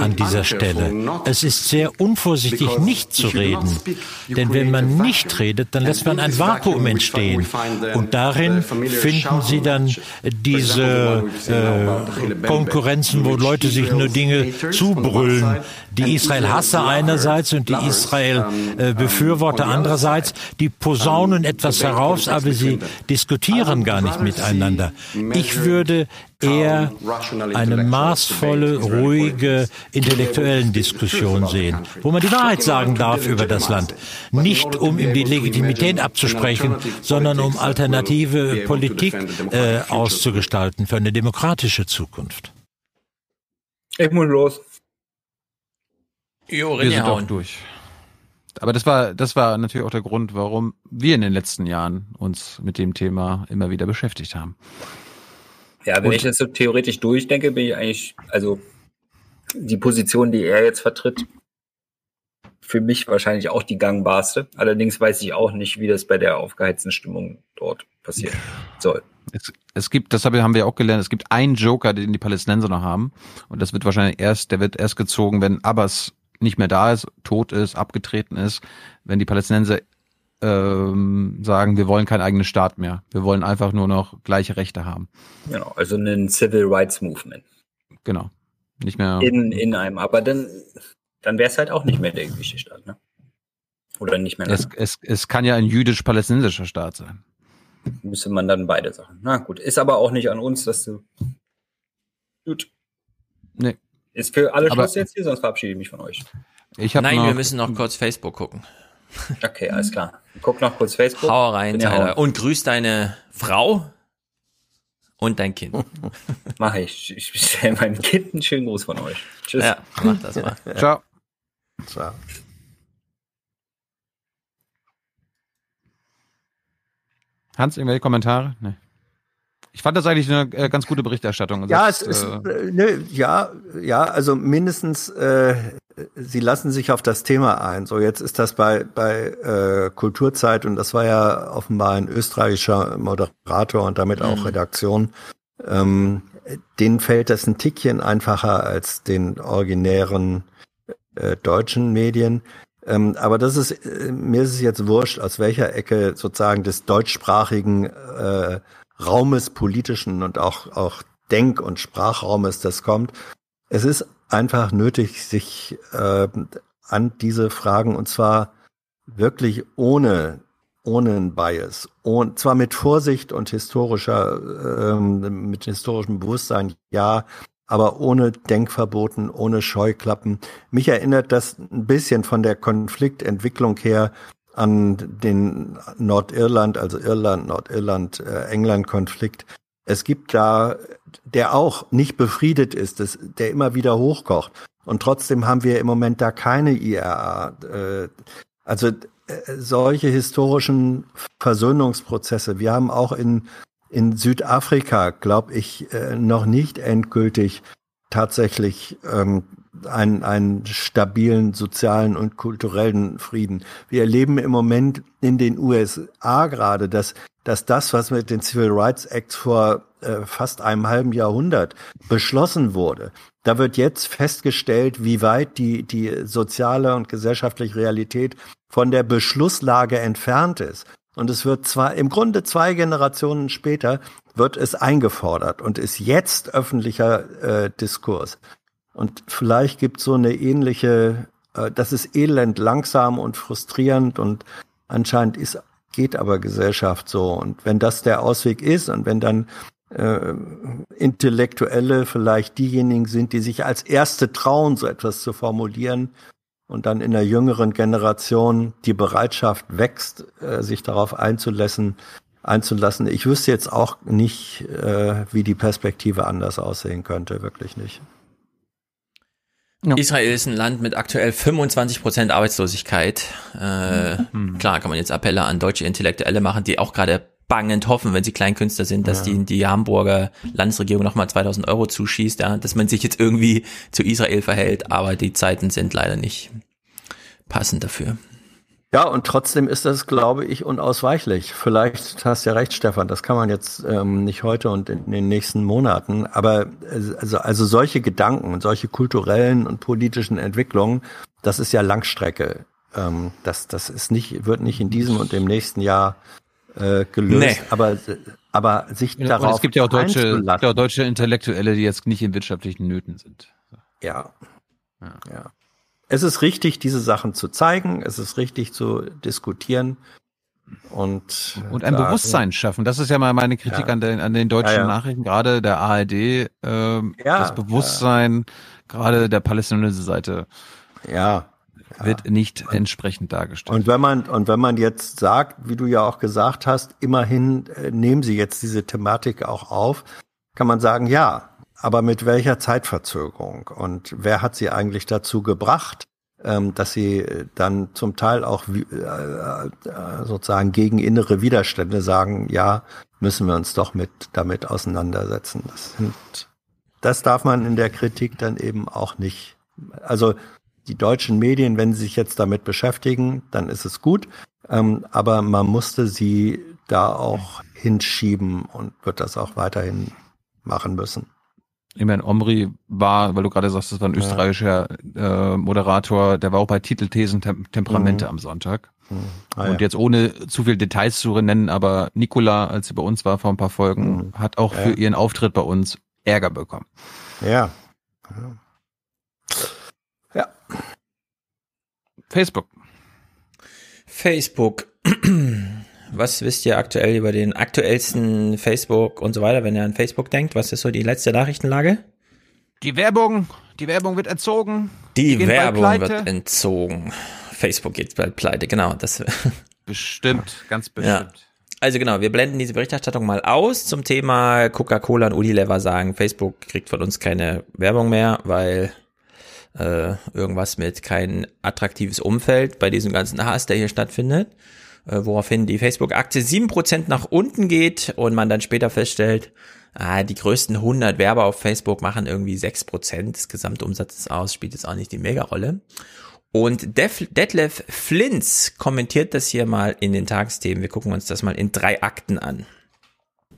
[SPEAKER 123] an dieser Stelle? Es ist sehr unvorsichtig, nicht zu reden. Denn wenn man nicht redet, dann lässt man ein Vakuum entstehen. Und darin finden Sie dann diese äh, Konkurrenzen, wo Leute sich nur Dinge zubrüllen. Die Israel-Hasser einerseits und die Israel-Befürworter andererseits, die posaunen etwas heraus, aber sie diskutieren gar nicht miteinander. Ich würde eher eine maßvolle, ruhige, intellektuellen Diskussion sehen, wo man die Wahrheit sagen darf über das Land. Nicht um ihm die Legitimität abzusprechen, sondern um alternative Politik äh, auszugestalten für eine demokratische Zukunft.
[SPEAKER 21] Ich muss los.
[SPEAKER 3] Jo, wir sind auch durch. Aber das war, das war natürlich auch der Grund, warum wir in den letzten Jahren uns mit dem Thema immer wieder beschäftigt haben.
[SPEAKER 21] Ja, wenn Und, ich das so theoretisch durchdenke, bin ich eigentlich, also die Position, die er jetzt vertritt, für mich wahrscheinlich auch die gangbarste. Allerdings weiß ich auch nicht, wie das bei der aufgeheizten Stimmung dort passieren soll.
[SPEAKER 3] Es, es gibt, das haben wir auch gelernt, es gibt einen Joker, den die Palästinenser noch haben. Und das wird wahrscheinlich erst, der wird erst gezogen, wenn Abbas nicht mehr da ist, tot ist, abgetreten ist, wenn die Palästinenser ähm, sagen, wir wollen keinen eigenen Staat mehr. Wir wollen einfach nur noch gleiche Rechte haben.
[SPEAKER 21] Genau, also ein Civil Rights Movement.
[SPEAKER 3] Genau. Nicht mehr.
[SPEAKER 21] In, in einem, aber dann, dann wäre es halt auch nicht mehr der jüdische Staat, ne? Oder nicht mehr.
[SPEAKER 3] Es, es, es kann ja ein jüdisch-palästinensischer Staat sein
[SPEAKER 21] müsste man dann beide Sachen. Na gut, ist aber auch nicht an uns, dass du. Gut.
[SPEAKER 3] Nee.
[SPEAKER 21] Ist für alle Schluss jetzt hier, sonst verabschiede ich mich von euch.
[SPEAKER 20] Ich Nein, wir müssen noch kurz Facebook gucken.
[SPEAKER 21] Okay, alles klar. Guck noch kurz Facebook.
[SPEAKER 20] Hau rein, Tyler. Und grüß deine Frau und dein Kind.
[SPEAKER 21] Mach ich. Ich stelle meinem Kind einen schönen Gruß von euch. Tschüss.
[SPEAKER 20] Ja, mach das mal.
[SPEAKER 3] Ciao.
[SPEAKER 22] Ciao.
[SPEAKER 3] Hans, irgendwelche Kommentare? Nee. Ich fand das eigentlich eine äh, ganz gute Berichterstattung.
[SPEAKER 22] Ja, es ist, äh, ne, ja, ja, also mindestens, äh, sie lassen sich auf das Thema ein. So, jetzt ist das bei, bei äh, Kulturzeit und das war ja offenbar ein österreichischer Moderator und damit auch mhm. Redaktion. Ähm, denen fällt das ein Tickchen einfacher als den originären äh, deutschen Medien. Ähm, aber das ist, äh, mir ist es jetzt wurscht, aus welcher Ecke sozusagen des deutschsprachigen äh, Raumes, politischen und auch, auch Denk- und Sprachraumes das kommt. Es ist einfach nötig, sich äh, an diese Fragen und zwar wirklich ohne ohne einen Bias, und zwar mit Vorsicht und historischer, ähm, mit historischem Bewusstsein, ja, aber ohne Denkverboten, ohne Scheuklappen. Mich erinnert das ein bisschen von der Konfliktentwicklung her an den Nordirland, also Irland, Nordirland, äh, England-Konflikt. Es gibt da, der auch nicht befriedet ist, das, der immer wieder hochkocht. Und trotzdem haben wir im Moment da keine IRA. Äh, also äh, solche historischen Versöhnungsprozesse. Wir haben auch in in Südafrika, glaube ich, äh, noch nicht endgültig tatsächlich ähm, einen, einen stabilen sozialen und kulturellen Frieden. Wir erleben im Moment in den USA gerade, dass, dass das, was mit den Civil Rights Acts vor äh, fast einem halben Jahrhundert beschlossen wurde, da wird jetzt festgestellt, wie weit die, die soziale und gesellschaftliche Realität von der Beschlusslage entfernt ist. Und es wird zwar im Grunde zwei Generationen später wird es eingefordert und ist jetzt öffentlicher äh, Diskurs. Und vielleicht gibt so eine ähnliche, äh, das ist elend, langsam und frustrierend und anscheinend ist, geht aber Gesellschaft so. Und wenn das der Ausweg ist und wenn dann äh, Intellektuelle vielleicht diejenigen sind, die sich als Erste trauen, so etwas zu formulieren, und dann in der jüngeren Generation die Bereitschaft wächst, äh, sich darauf einzulassen, einzulassen. Ich wüsste jetzt auch nicht, äh, wie die Perspektive anders aussehen könnte, wirklich nicht.
[SPEAKER 20] Israel ist ein Land mit aktuell 25 Prozent Arbeitslosigkeit. Äh, mhm. Klar kann man jetzt Appelle an deutsche Intellektuelle machen, die auch gerade bangend hoffen, wenn sie Kleinkünstler sind, dass ja. die, die Hamburger Landesregierung nochmal 2000 Euro zuschießt, ja, dass man sich jetzt irgendwie zu Israel verhält, aber die Zeiten sind leider nicht passend dafür.
[SPEAKER 22] Ja, und trotzdem ist das, glaube ich, unausweichlich. Vielleicht hast du ja recht, Stefan, das kann man jetzt ähm, nicht heute und in den nächsten Monaten, aber also, also solche Gedanken und solche kulturellen und politischen Entwicklungen, das ist ja Langstrecke. Ähm, das, das ist nicht, wird nicht in diesem und im nächsten Jahr äh, gelöst, nee. aber aber sich ja, darauf
[SPEAKER 3] es gibt ja auch deutsche, ja auch deutsche Intellektuelle, die jetzt nicht in wirtschaftlichen Nöten sind.
[SPEAKER 22] Ja. ja. ja. Es ist richtig, diese Sachen zu zeigen. Es ist richtig zu diskutieren. Und,
[SPEAKER 3] und ein da, Bewusstsein schaffen. Das ist ja mal meine Kritik ja. an, den, an den deutschen ja, Nachrichten, gerade der ARD, äh, das Bewusstsein, gerade der palästinensischen Seite.
[SPEAKER 22] Ja,
[SPEAKER 3] wird nicht entsprechend dargestellt.
[SPEAKER 22] Und wenn man und wenn man jetzt sagt, wie du ja auch gesagt hast, immerhin äh, nehmen Sie jetzt diese Thematik auch auf, kann man sagen, ja, aber mit welcher Zeitverzögerung und wer hat Sie eigentlich dazu gebracht, ähm, dass Sie dann zum Teil auch äh, äh, sozusagen gegen innere Widerstände sagen, ja, müssen wir uns doch mit damit auseinandersetzen. Das, sind, das darf man in der Kritik dann eben auch nicht. Also die deutschen Medien, wenn sie sich jetzt damit beschäftigen, dann ist es gut. Ähm, aber man musste sie da auch hinschieben und wird das auch weiterhin machen müssen.
[SPEAKER 3] Ich meine, Omri war, weil du gerade sagst, das war ein ja. österreichischer äh, Moderator, der war auch bei Titelthesen Tem Temperamente mhm. am Sonntag. Mhm. Ah, und ja. jetzt ohne zu viel Details zu nennen, aber Nicola, als sie bei uns war vor ein paar Folgen, mhm. hat auch ja. für ihren Auftritt bei uns Ärger bekommen.
[SPEAKER 22] Ja.
[SPEAKER 3] Ja. Facebook.
[SPEAKER 20] Facebook. <clears throat> Was wisst ihr aktuell über den aktuellsten Facebook und so weiter, wenn ihr an Facebook denkt? Was ist so die letzte Nachrichtenlage?
[SPEAKER 3] Die Werbung, die Werbung wird entzogen.
[SPEAKER 20] Die, die Werbung wird entzogen. Facebook geht bald pleite, genau. Das <laughs>
[SPEAKER 3] bestimmt, ganz bestimmt. Ja.
[SPEAKER 20] Also genau, wir blenden diese Berichterstattung mal aus zum Thema Coca-Cola und Unilever sagen, Facebook kriegt von uns keine Werbung mehr, weil äh, irgendwas mit kein attraktives Umfeld bei diesem ganzen Hass, der hier stattfindet, äh, woraufhin die Facebook-Aktie 7% nach unten geht und man dann später feststellt, ah, die größten 100 Werber auf Facebook machen irgendwie 6% des Gesamtumsatzes aus, spielt jetzt auch nicht die Mega-Rolle. Und Def Detlef Flintz kommentiert das hier mal in den Tagesthemen. Wir gucken uns das mal in drei Akten an.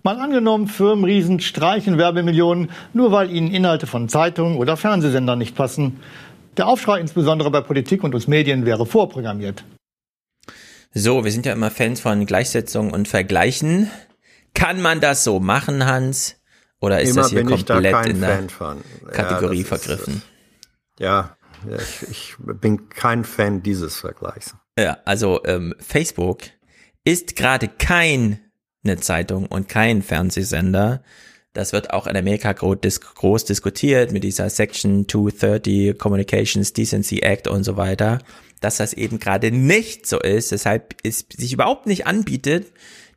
[SPEAKER 124] Mal angenommen, Firmenriesen streichen Werbemillionen, nur weil ihnen Inhalte von Zeitungen oder Fernsehsendern nicht passen. Der Aufschrei insbesondere bei Politik und uns Medien wäre vorprogrammiert.
[SPEAKER 20] So, wir sind ja immer Fans von Gleichsetzung und Vergleichen. Kann man das so machen, Hans? Oder ist immer das hier komplett in der Kategorie ja, vergriffen?
[SPEAKER 22] Ist, ja, ich, ich, bin kein Fan dieses Vergleichs.
[SPEAKER 20] Ja, also ähm, Facebook ist gerade kein eine Zeitung und kein Fernsehsender. Das wird auch in Amerika groß, diskutiert mit dieser Section 230 Communications Decency Act und so weiter, dass das eben gerade nicht so ist, deshalb es sich überhaupt nicht anbietet,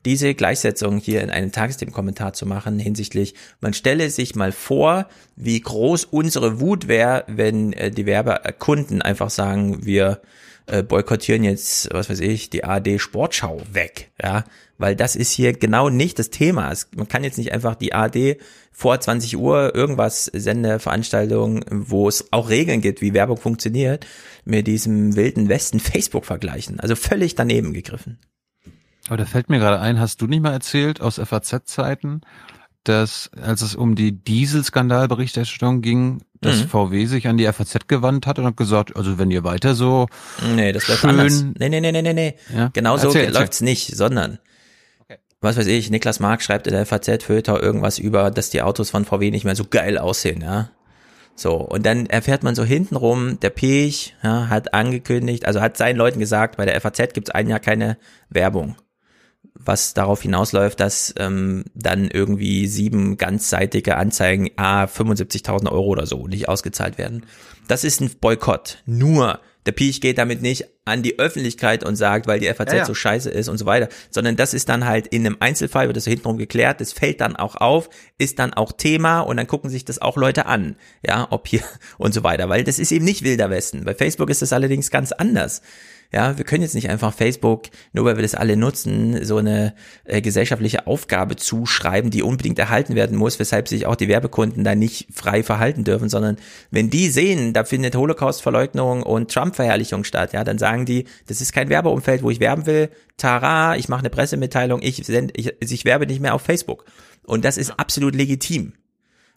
[SPEAKER 20] diese Gleichsetzung hier in einem Tagesthemenkommentar zu machen hinsichtlich, man stelle sich mal vor, wie groß unsere Wut wäre, wenn äh, die Werbekunden einfach sagen, wir äh, boykottieren jetzt, was weiß ich, die AD Sportschau weg, ja, weil das ist hier genau nicht das Thema. Es, man kann jetzt nicht einfach die AD vor 20 Uhr irgendwas Sendeveranstaltungen, wo es auch Regeln gibt, wie Werbung funktioniert, mit diesem wilden Westen <laughs> Facebook vergleichen. Also völlig daneben gegriffen.
[SPEAKER 3] Aber da fällt mir gerade ein, hast du nicht mal erzählt aus FAZ-Zeiten, dass, als es um die Dieselskandalberichterstattung ging, dass mhm. VW sich an die FAZ gewandt hat und hat gesagt, also wenn ihr weiter so
[SPEAKER 20] Nee, das läuft anders. Nee, nee, nee, nee, nee, nee. Ja? Genau so erzähl, läuft's nicht, sondern. Was weiß ich, Niklas Mark schreibt in der FAZ Föter irgendwas über, dass die Autos von VW nicht mehr so geil aussehen, ja. So, und dann erfährt man so hintenrum, der Pech ja, hat angekündigt, also hat seinen Leuten gesagt, bei der FAZ gibt's ein Jahr keine Werbung was darauf hinausläuft, dass ähm, dann irgendwie sieben ganzseitige Anzeigen a 75.000 Euro oder so nicht ausgezahlt werden. Das ist ein Boykott. Nur der Piech geht damit nicht an die Öffentlichkeit und sagt, weil die FAZ ja, ja. so scheiße ist und so weiter, sondern das ist dann halt in einem Einzelfall, wird das so hintenrum geklärt, das fällt dann auch auf, ist dann auch Thema und dann gucken sich das auch Leute an, ja, ob hier <laughs> und so weiter, weil das ist eben nicht Wilder Westen. Bei Facebook ist das allerdings ganz anders. Ja, wir können jetzt nicht einfach Facebook, nur weil wir das alle nutzen, so eine äh, gesellschaftliche Aufgabe zuschreiben, die unbedingt erhalten werden muss, weshalb sich auch die Werbekunden da nicht frei verhalten dürfen, sondern wenn die sehen, da findet Holocaust-Verleugnung und Trump-Verherrlichung statt, ja, dann sagen die, das ist kein Werbeumfeld, wo ich werben will. Tara, ich mache eine Pressemitteilung, ich, send, ich, ich werbe nicht mehr auf Facebook. Und das ist absolut legitim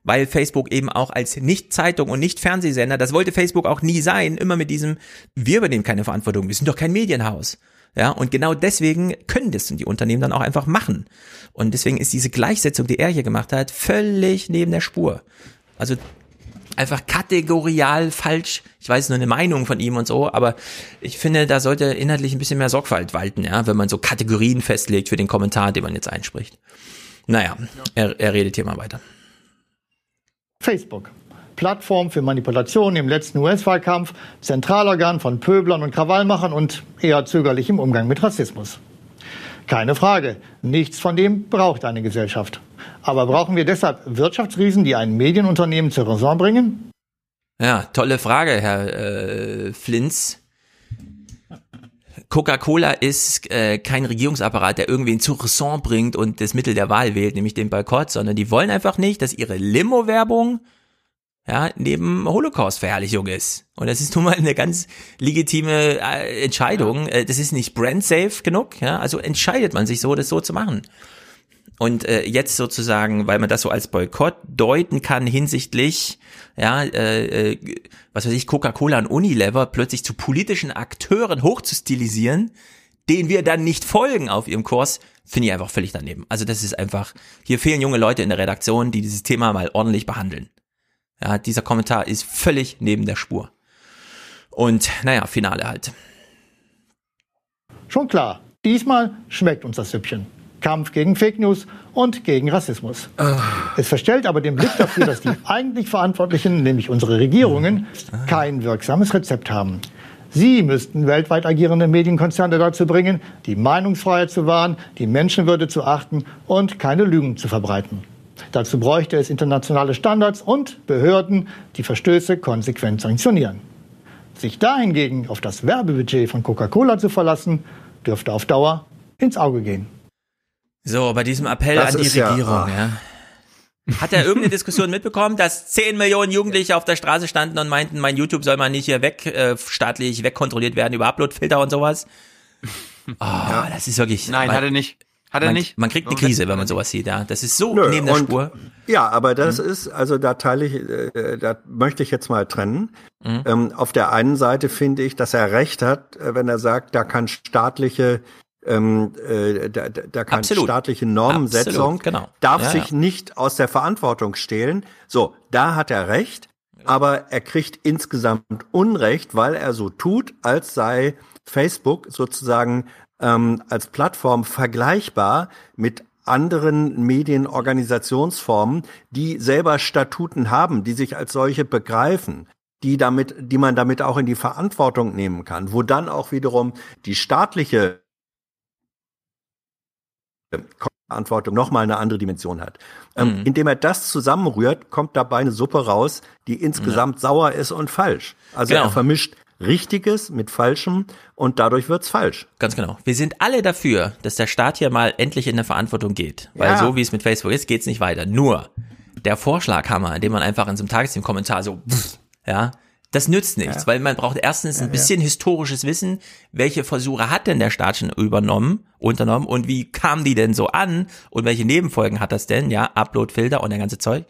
[SPEAKER 20] weil Facebook eben auch als Nicht-Zeitung und Nicht-Fernsehsender, das wollte Facebook auch nie sein, immer mit diesem, wir übernehmen keine Verantwortung, wir sind doch kein Medienhaus. Ja, und genau deswegen können das die Unternehmen dann auch einfach machen. Und deswegen ist diese Gleichsetzung, die er hier gemacht hat, völlig neben der Spur. Also einfach kategorial falsch. Ich weiß nur eine Meinung von ihm und so, aber ich finde, da sollte inhaltlich ein bisschen mehr Sorgfalt walten, ja, wenn man so Kategorien festlegt für den Kommentar, den man jetzt einspricht. Naja, er, er redet hier mal weiter.
[SPEAKER 124] Facebook. Plattform für Manipulation im letzten US-Wahlkampf, Zentralorgan von Pöblern und Krawallmachern und eher zögerlich im Umgang mit Rassismus. Keine Frage, nichts von dem braucht eine Gesellschaft. Aber brauchen wir deshalb Wirtschaftsriesen, die ein Medienunternehmen zur Raison bringen?
[SPEAKER 20] Ja, tolle Frage, Herr äh, Flinz. Coca-Cola ist äh, kein Regierungsapparat, der irgendwen zur Raison bringt und das Mittel der Wahl wählt, nämlich den Boykott, sondern die wollen einfach nicht, dass ihre Limo-Werbung ja, neben Holocaust-Verherrlichung ist. Und das ist nun mal eine ganz legitime äh, Entscheidung. Äh, das ist nicht brand-safe genug, ja, also entscheidet man sich so, das so zu machen. Und äh, jetzt sozusagen, weil man das so als Boykott deuten kann hinsichtlich, ja, äh, äh, was weiß ich, Coca-Cola und Unilever plötzlich zu politischen Akteuren hochzustilisieren, denen wir dann nicht folgen auf ihrem Kurs, finde ich einfach völlig daneben. Also das ist einfach, hier fehlen junge Leute in der Redaktion, die dieses Thema mal ordentlich behandeln. Ja, dieser Kommentar ist völlig neben der Spur. Und naja, Finale halt.
[SPEAKER 124] Schon klar, diesmal schmeckt uns das Süppchen. Kampf gegen Fake News und gegen Rassismus. Ah. Es verstellt aber den Blick dafür, dass die <laughs> eigentlich Verantwortlichen, nämlich unsere Regierungen, kein wirksames Rezept haben. Sie müssten weltweit agierende Medienkonzerne dazu bringen, die Meinungsfreiheit zu wahren, die Menschenwürde zu achten und keine Lügen zu verbreiten. Dazu bräuchte es internationale Standards und Behörden, die Verstöße konsequent sanktionieren. Sich dahingegen auf das Werbebudget von Coca-Cola zu verlassen, dürfte auf Dauer ins Auge gehen.
[SPEAKER 20] So, bei diesem Appell das an die Regierung, ja, ja. Hat er irgendeine Diskussion mitbekommen, dass 10 Millionen Jugendliche auf der Straße standen und meinten, mein YouTube soll mal nicht hier weg, äh, staatlich wegkontrolliert werden über Uploadfilter und sowas? <laughs> Oh, ja. das ist wirklich.
[SPEAKER 3] Nein, man, hat er nicht. Hat er
[SPEAKER 20] man,
[SPEAKER 3] nicht.
[SPEAKER 20] Man kriegt eine Krise, wenn man sowas sieht, ja. Das ist so Nö, neben der Spur.
[SPEAKER 22] Ja, aber das mhm. ist, also da teile ich, äh, da möchte ich jetzt mal trennen. Mhm. Ähm, auf der einen Seite finde ich, dass er recht hat, äh, wenn er sagt, da kann staatliche ähm, äh, da, da kann Absolut. staatliche Normensetzung, genau. darf ja, sich ja. nicht aus der Verantwortung stehlen. So, da hat er recht, aber er kriegt insgesamt Unrecht, weil er so tut, als sei Facebook sozusagen ähm, als Plattform vergleichbar mit anderen Medienorganisationsformen, die selber Statuten haben, die sich als solche begreifen die damit, die man damit auch in die Verantwortung nehmen kann, wo dann auch wiederum die staatliche Verantwortung nochmal eine andere Dimension hat. Ähm, mhm. Indem er das zusammenrührt, kommt dabei eine Suppe raus, die insgesamt ja. sauer ist und falsch. Also genau. er vermischt Richtiges mit Falschem und dadurch wird's falsch.
[SPEAKER 20] Ganz genau. Wir sind alle dafür, dass der Staat hier mal endlich in der Verantwortung geht. Weil ja. so wie es mit Facebook ist, geht's nicht weiter. Nur der Vorschlaghammer, den man einfach in so einem Tagesthemen-Kommentar so, ja, Das nützt nichts, ja. weil man braucht erstens ein bisschen ja. historisches Wissen, welche Versuche hat denn der Staat schon übernommen, unternommen und wie kamen die denn so an und welche Nebenfolgen hat das denn, ja, Uploadfilter und der ganze Zeug.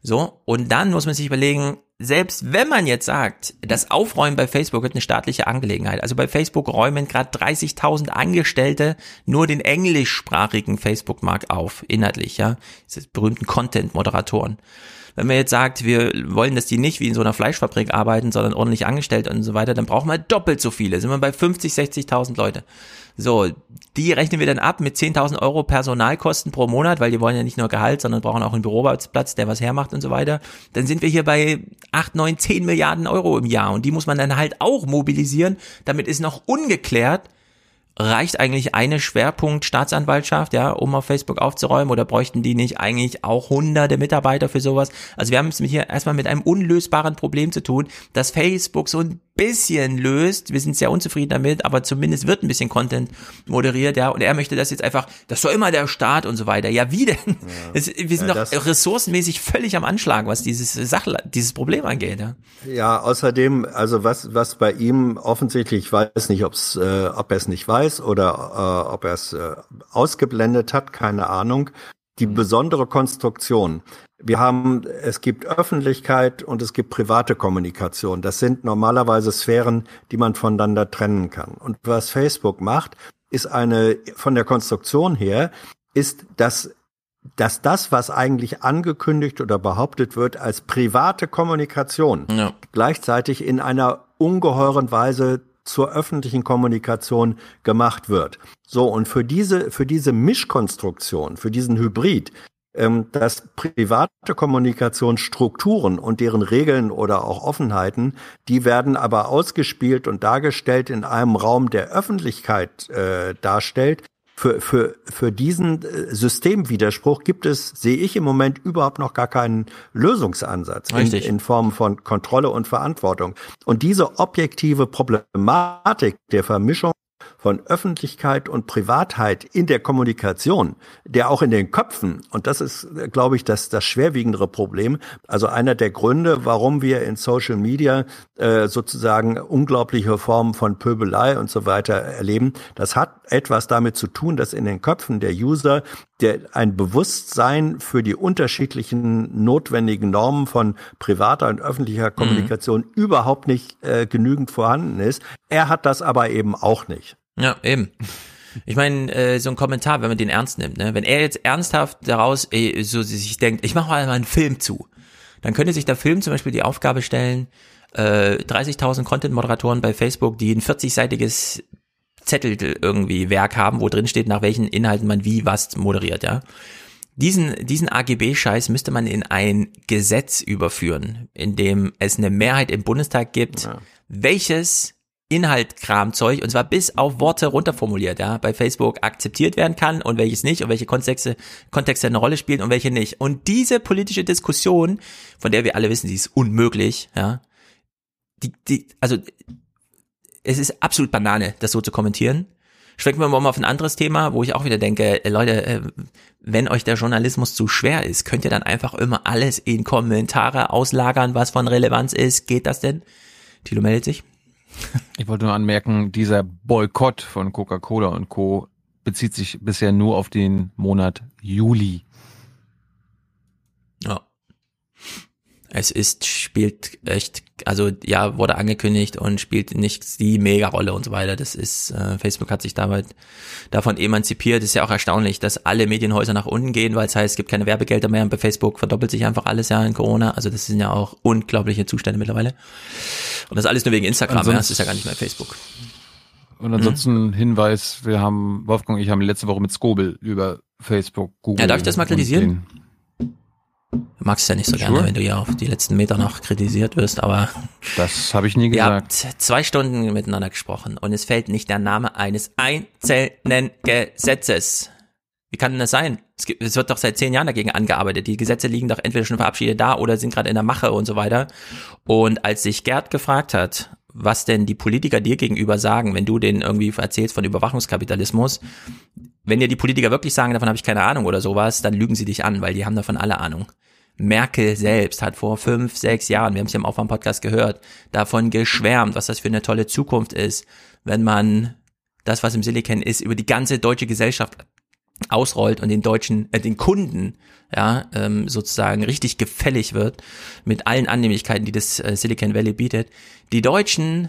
[SPEAKER 20] So, und dann muss man sich überlegen, selbst wenn man jetzt sagt, das Aufräumen bei Facebook wird eine staatliche Angelegenheit, also bei Facebook räumen gerade 30.000 Angestellte nur den englischsprachigen Facebook-Markt auf, inhaltlich, ja, diese berühmten Content-Moderatoren. Wenn man jetzt sagt, wir wollen, dass die nicht wie in so einer Fleischfabrik arbeiten, sondern ordentlich angestellt und so weiter, dann brauchen wir doppelt so viele. Sind wir bei 50, 60.000 Leute. So, die rechnen wir dann ab mit 10.000 Euro Personalkosten pro Monat, weil die wollen ja nicht nur Gehalt, sondern brauchen auch einen Büroplatz, der was hermacht und so weiter. Dann sind wir hier bei 8, 9, 10 Milliarden Euro im Jahr und die muss man dann halt auch mobilisieren. Damit ist noch ungeklärt, reicht eigentlich eine Schwerpunkt Staatsanwaltschaft, ja, um auf Facebook aufzuräumen oder bräuchten die nicht eigentlich auch hunderte Mitarbeiter für sowas? Also wir haben es hier erstmal mit einem unlösbaren Problem zu tun, dass Facebook so ein bisschen löst. Wir sind sehr unzufrieden damit, aber zumindest wird ein bisschen Content moderiert, ja. Und er möchte das jetzt einfach, das soll immer der Staat und so weiter. Ja, wie denn? Ja. Es, wir sind ja, doch ressourcenmäßig völlig am Anschlag, was dieses Sache, dieses Problem angeht, ja.
[SPEAKER 22] Ja, außerdem, also was, was bei ihm offensichtlich, ich weiß nicht, ob's, äh, ob er es nicht weiß oder äh, ob er es äh, ausgeblendet hat, keine Ahnung. Die besondere Konstruktion. Wir haben, es gibt Öffentlichkeit und es gibt private Kommunikation. Das sind normalerweise Sphären, die man voneinander trennen kann. Und was Facebook macht, ist eine, von der Konstruktion her, ist, dass dass das, was eigentlich angekündigt oder behauptet wird, als private Kommunikation ja. gleichzeitig in einer ungeheuren Weise zur öffentlichen Kommunikation gemacht wird. So, und für diese, für diese Mischkonstruktion, für diesen Hybrid, ähm, dass private Kommunikationsstrukturen und deren Regeln oder auch Offenheiten, die werden aber ausgespielt und dargestellt in einem Raum, der Öffentlichkeit äh, darstellt. Für, für, für diesen äh, Systemwiderspruch gibt es, sehe ich im Moment überhaupt noch gar keinen Lösungsansatz in, in Form von Kontrolle und Verantwortung. Und diese objektive Problematik der Vermischung von Öffentlichkeit und Privatheit in der Kommunikation, der auch in den Köpfen, und das ist, glaube ich, das, das schwerwiegendere Problem, also einer der Gründe, warum wir in Social Media äh, sozusagen unglaubliche Formen von Pöbelei und so weiter erleben, das hat etwas damit zu tun, dass in den Köpfen der User der ein Bewusstsein für die unterschiedlichen notwendigen Normen von privater und öffentlicher mhm. Kommunikation mhm. überhaupt nicht äh, genügend vorhanden ist. Er hat das aber eben auch nicht.
[SPEAKER 20] Ja, eben. Ich meine, äh, so ein Kommentar, wenn man den ernst nimmt, ne? wenn er jetzt ernsthaft daraus ey, so sich denkt, ich mache mal einen Film zu, dann könnte sich der Film zum Beispiel die Aufgabe stellen, äh, 30.000 Content-Moderatoren bei Facebook, die ein 40-seitiges Zettel irgendwie Werk haben, wo drin steht, nach welchen Inhalten man wie was moderiert, ja. Diesen, diesen AGB-Scheiß müsste man in ein Gesetz überführen, in dem es eine Mehrheit im Bundestag gibt, ja. welches Inhaltkramzeug, und zwar bis auf Worte runterformuliert, ja, bei Facebook akzeptiert werden kann und welches nicht und welche Kontexte, Kontexte eine Rolle spielen und welche nicht. Und diese politische Diskussion, von der wir alle wissen, sie ist unmöglich, ja, die, die, also es ist absolut Banane, das so zu kommentieren. Schwenken wir mal auf ein anderes Thema, wo ich auch wieder denke, äh, Leute, äh, wenn euch der Journalismus zu schwer ist, könnt ihr dann einfach immer alles in Kommentare auslagern, was von Relevanz ist. Geht das denn? Tilo meldet sich.
[SPEAKER 3] Ich wollte nur anmerken, dieser Boykott von Coca-Cola und Co. bezieht sich bisher nur auf den Monat Juli.
[SPEAKER 20] Ja. Es ist, spielt echt, also ja, wurde angekündigt und spielt nicht die Mega-Rolle und so weiter. Das ist, äh, Facebook hat sich damit davon emanzipiert. Ist ja auch erstaunlich, dass alle Medienhäuser nach unten gehen, weil es heißt, es gibt keine Werbegelder mehr und bei Facebook verdoppelt sich einfach alles ja in Corona. Also das sind ja auch unglaubliche Zustände mittlerweile. Und das alles nur wegen Instagram, ansonsten, ja, das ist ja gar nicht mehr Facebook.
[SPEAKER 3] Und ansonsten mhm. Hinweis, wir haben, Wolfgang und ich haben letzte Woche mit Skobel über Facebook,
[SPEAKER 20] Google. Ja, darf ich das mal kritisieren? Du magst ja nicht so sure. gerne, wenn du ja auf die letzten Meter noch kritisiert wirst, aber.
[SPEAKER 3] Das habe ich nie gesagt.
[SPEAKER 20] Ihr habt zwei Stunden miteinander gesprochen und es fällt nicht der Name eines einzelnen Gesetzes. Wie kann denn das sein? Es, gibt, es wird doch seit zehn Jahren dagegen angearbeitet. Die Gesetze liegen doch entweder schon verabschiedet da oder sind gerade in der Mache und so weiter. Und als sich Gerd gefragt hat, was denn die Politiker dir gegenüber sagen, wenn du denen irgendwie erzählst von Überwachungskapitalismus, wenn dir die Politiker wirklich sagen, davon habe ich keine Ahnung oder sowas, dann lügen sie dich an, weil die haben davon alle Ahnung. Merkel selbst hat vor fünf, sechs Jahren, wir haben es ja im Aufwärm-Podcast gehört, davon geschwärmt, was das für eine tolle Zukunft ist, wenn man das, was im Silicon ist, über die ganze deutsche Gesellschaft ausrollt und den deutschen, äh, den Kunden, ja, ähm, sozusagen richtig gefällig wird mit allen Annehmlichkeiten, die das äh, Silicon Valley bietet. Die Deutschen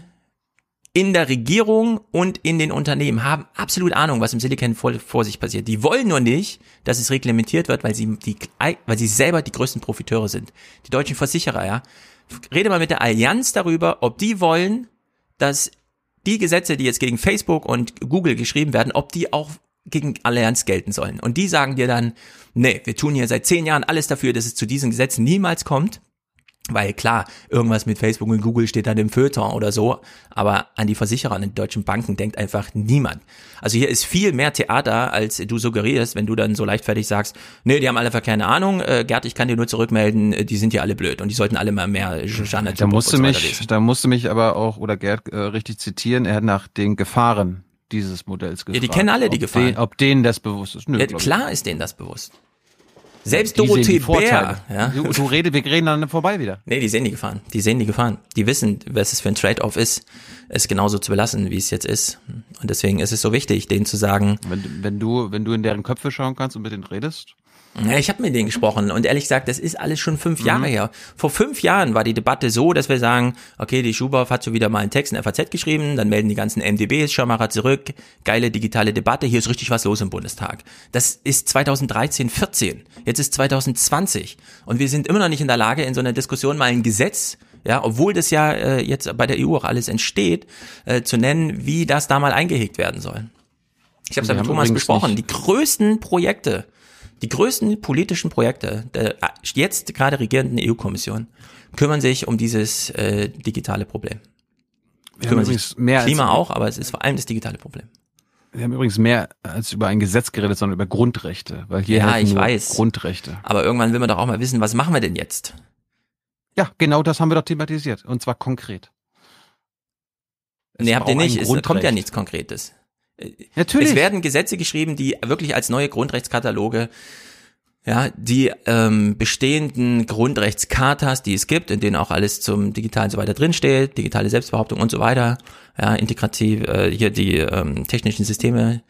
[SPEAKER 20] in der Regierung und in den Unternehmen haben absolut Ahnung, was im Silicon vor, sich passiert. Die wollen nur nicht, dass es reglementiert wird, weil sie die, weil sie selber die größten Profiteure sind. Die deutschen Versicherer, ja. Rede mal mit der Allianz darüber, ob die wollen, dass die Gesetze, die jetzt gegen Facebook und Google geschrieben werden, ob die auch gegen Allianz gelten sollen. Und die sagen dir dann, nee, wir tun hier seit zehn Jahren alles dafür, dass es zu diesen Gesetzen niemals kommt. Weil klar, irgendwas mit Facebook und Google steht dann im Feuilleton oder so, aber an die Versicherer, an die deutschen Banken denkt einfach niemand. Also hier ist viel mehr Theater, als du suggerierst, wenn du dann so leichtfertig sagst, nee, die haben alle keine Ahnung, äh, Gerd, ich kann dir nur zurückmelden, äh, die sind ja alle blöd und die sollten alle mal mehr
[SPEAKER 3] Jeanne Da musste mich, da musste mich aber auch, oder Gerd äh, richtig zitieren, er hat nach den Gefahren dieses Modells gefragt.
[SPEAKER 20] Ja, die kennen alle die Gefahren.
[SPEAKER 3] Den, ob denen das bewusst ist.
[SPEAKER 20] Nö, ja, klar ist denen das bewusst. Selbst die Dorothee Bär. Ja.
[SPEAKER 3] Du, du redest, wir reden dann vorbei wieder.
[SPEAKER 20] Nee, die sehen die Gefahren. Die sehen die Gefahren. Die wissen, was es für ein Trade-off ist, es genauso zu belassen, wie es jetzt ist. Und deswegen ist es so wichtig, denen zu sagen.
[SPEAKER 3] Wenn, wenn du, wenn du in deren Köpfe schauen kannst und mit denen redest,
[SPEAKER 20] ich habe mit denen gesprochen und ehrlich gesagt, das ist alles schon fünf mhm. Jahre her. Vor fünf Jahren war die Debatte so, dass wir sagen, okay, die Schubauf hat schon wieder mal einen Text in FAZ geschrieben, dann melden die ganzen MDBs schon mal zurück, geile digitale Debatte, hier ist richtig was los im Bundestag. Das ist 2013, 14, jetzt ist 2020 und wir sind immer noch nicht in der Lage, in so einer Diskussion mal ein Gesetz ja, obwohl das ja äh, jetzt bei der EU auch alles entsteht, äh, zu nennen, wie das da mal eingehegt werden soll. Ich habe es ja mit Thomas besprochen. Nicht. Die größten Projekte die größten politischen Projekte der jetzt gerade regierenden EU-Kommission kümmern sich um dieses äh, digitale Problem. Wir kümmern sich mehr Klima auch, aber es ist vor allem das digitale Problem.
[SPEAKER 3] Wir haben übrigens mehr als über ein Gesetz geredet, sondern über Grundrechte, weil hier
[SPEAKER 20] ja, ich weiß.
[SPEAKER 3] Grundrechte.
[SPEAKER 20] Aber irgendwann will man doch auch mal wissen, was machen wir denn jetzt?
[SPEAKER 3] Ja, genau das haben wir doch thematisiert und zwar konkret.
[SPEAKER 20] Es nee, habt ihr nicht, es kommt ja nichts Konkretes. Natürlich. Es werden Gesetze geschrieben, die wirklich als neue Grundrechtskataloge ja, die ähm, bestehenden Grundrechtschartas, die es gibt, in denen auch alles zum Digitalen so weiter drinsteht, digitale Selbstbehauptung und so weiter, ja, integrativ, äh, hier die ähm, technischen Systeme,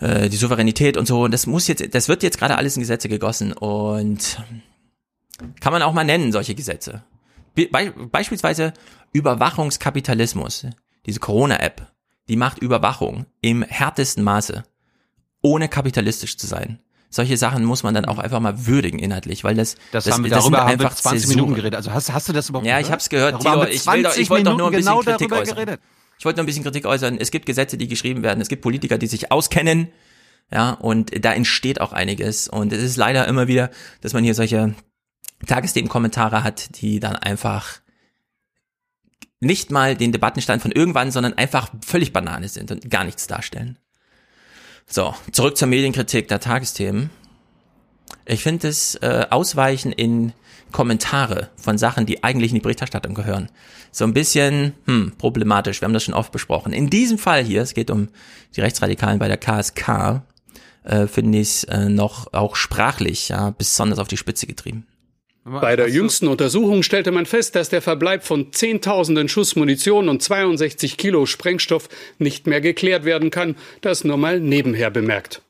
[SPEAKER 20] äh, die Souveränität und so. Und das muss jetzt, das wird jetzt gerade alles in Gesetze gegossen und kann man auch mal nennen, solche Gesetze. Be beispielsweise Überwachungskapitalismus, diese Corona-App die macht Überwachung im härtesten Maße, ohne kapitalistisch zu sein. Solche Sachen muss man dann auch einfach mal würdigen inhaltlich, weil das
[SPEAKER 3] das, das haben wir das darüber haben wir 20 Zäsuren. Minuten geredet. Also hast, hast du das überhaupt
[SPEAKER 20] Ja, gehört? ich habe es gehört. Tilo, ich, will doch, ich wollte doch nur ein bisschen genau Kritik äußern. Geredet. Ich wollte nur ein bisschen Kritik äußern. Es gibt Gesetze, die geschrieben werden. Es gibt Politiker, die sich auskennen. Ja, und da entsteht auch einiges. Und es ist leider immer wieder, dass man hier solche Tagesthemen-Kommentare hat, die dann einfach nicht mal den Debattenstand von irgendwann, sondern einfach völlig Banane sind und gar nichts darstellen. So, zurück zur Medienkritik der Tagesthemen. Ich finde das äh, Ausweichen in Kommentare von Sachen, die eigentlich in die Berichterstattung gehören, so ein bisschen hm, problematisch. Wir haben das schon oft besprochen. In diesem Fall hier, es geht um die Rechtsradikalen bei der KSK, äh, finde ich es äh, noch auch sprachlich ja, besonders auf die Spitze getrieben.
[SPEAKER 125] Bei der jüngsten Untersuchung stellte man fest, dass der Verbleib von Zehntausenden Schuss Munition und 62 Kilo Sprengstoff nicht mehr geklärt werden kann. Das nur mal nebenher bemerkt.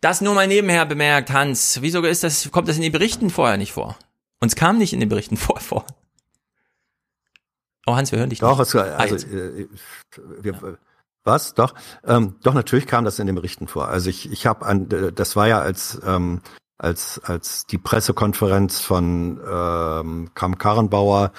[SPEAKER 20] Das nur mal nebenher bemerkt, Hans. Wieso ist das, kommt das in den Berichten vorher nicht vor? Uns kam nicht in den Berichten <laughs> vorher vor. Oh, Hans, wir hören dich
[SPEAKER 22] Doch, nicht. Es, also, äh, wir, ja. Was? Doch, ähm, doch natürlich kam das in den Berichten vor. Also ich, ich habe an, das war ja als ähm, als, als die Pressekonferenz von ähm, Kam Karrenbauer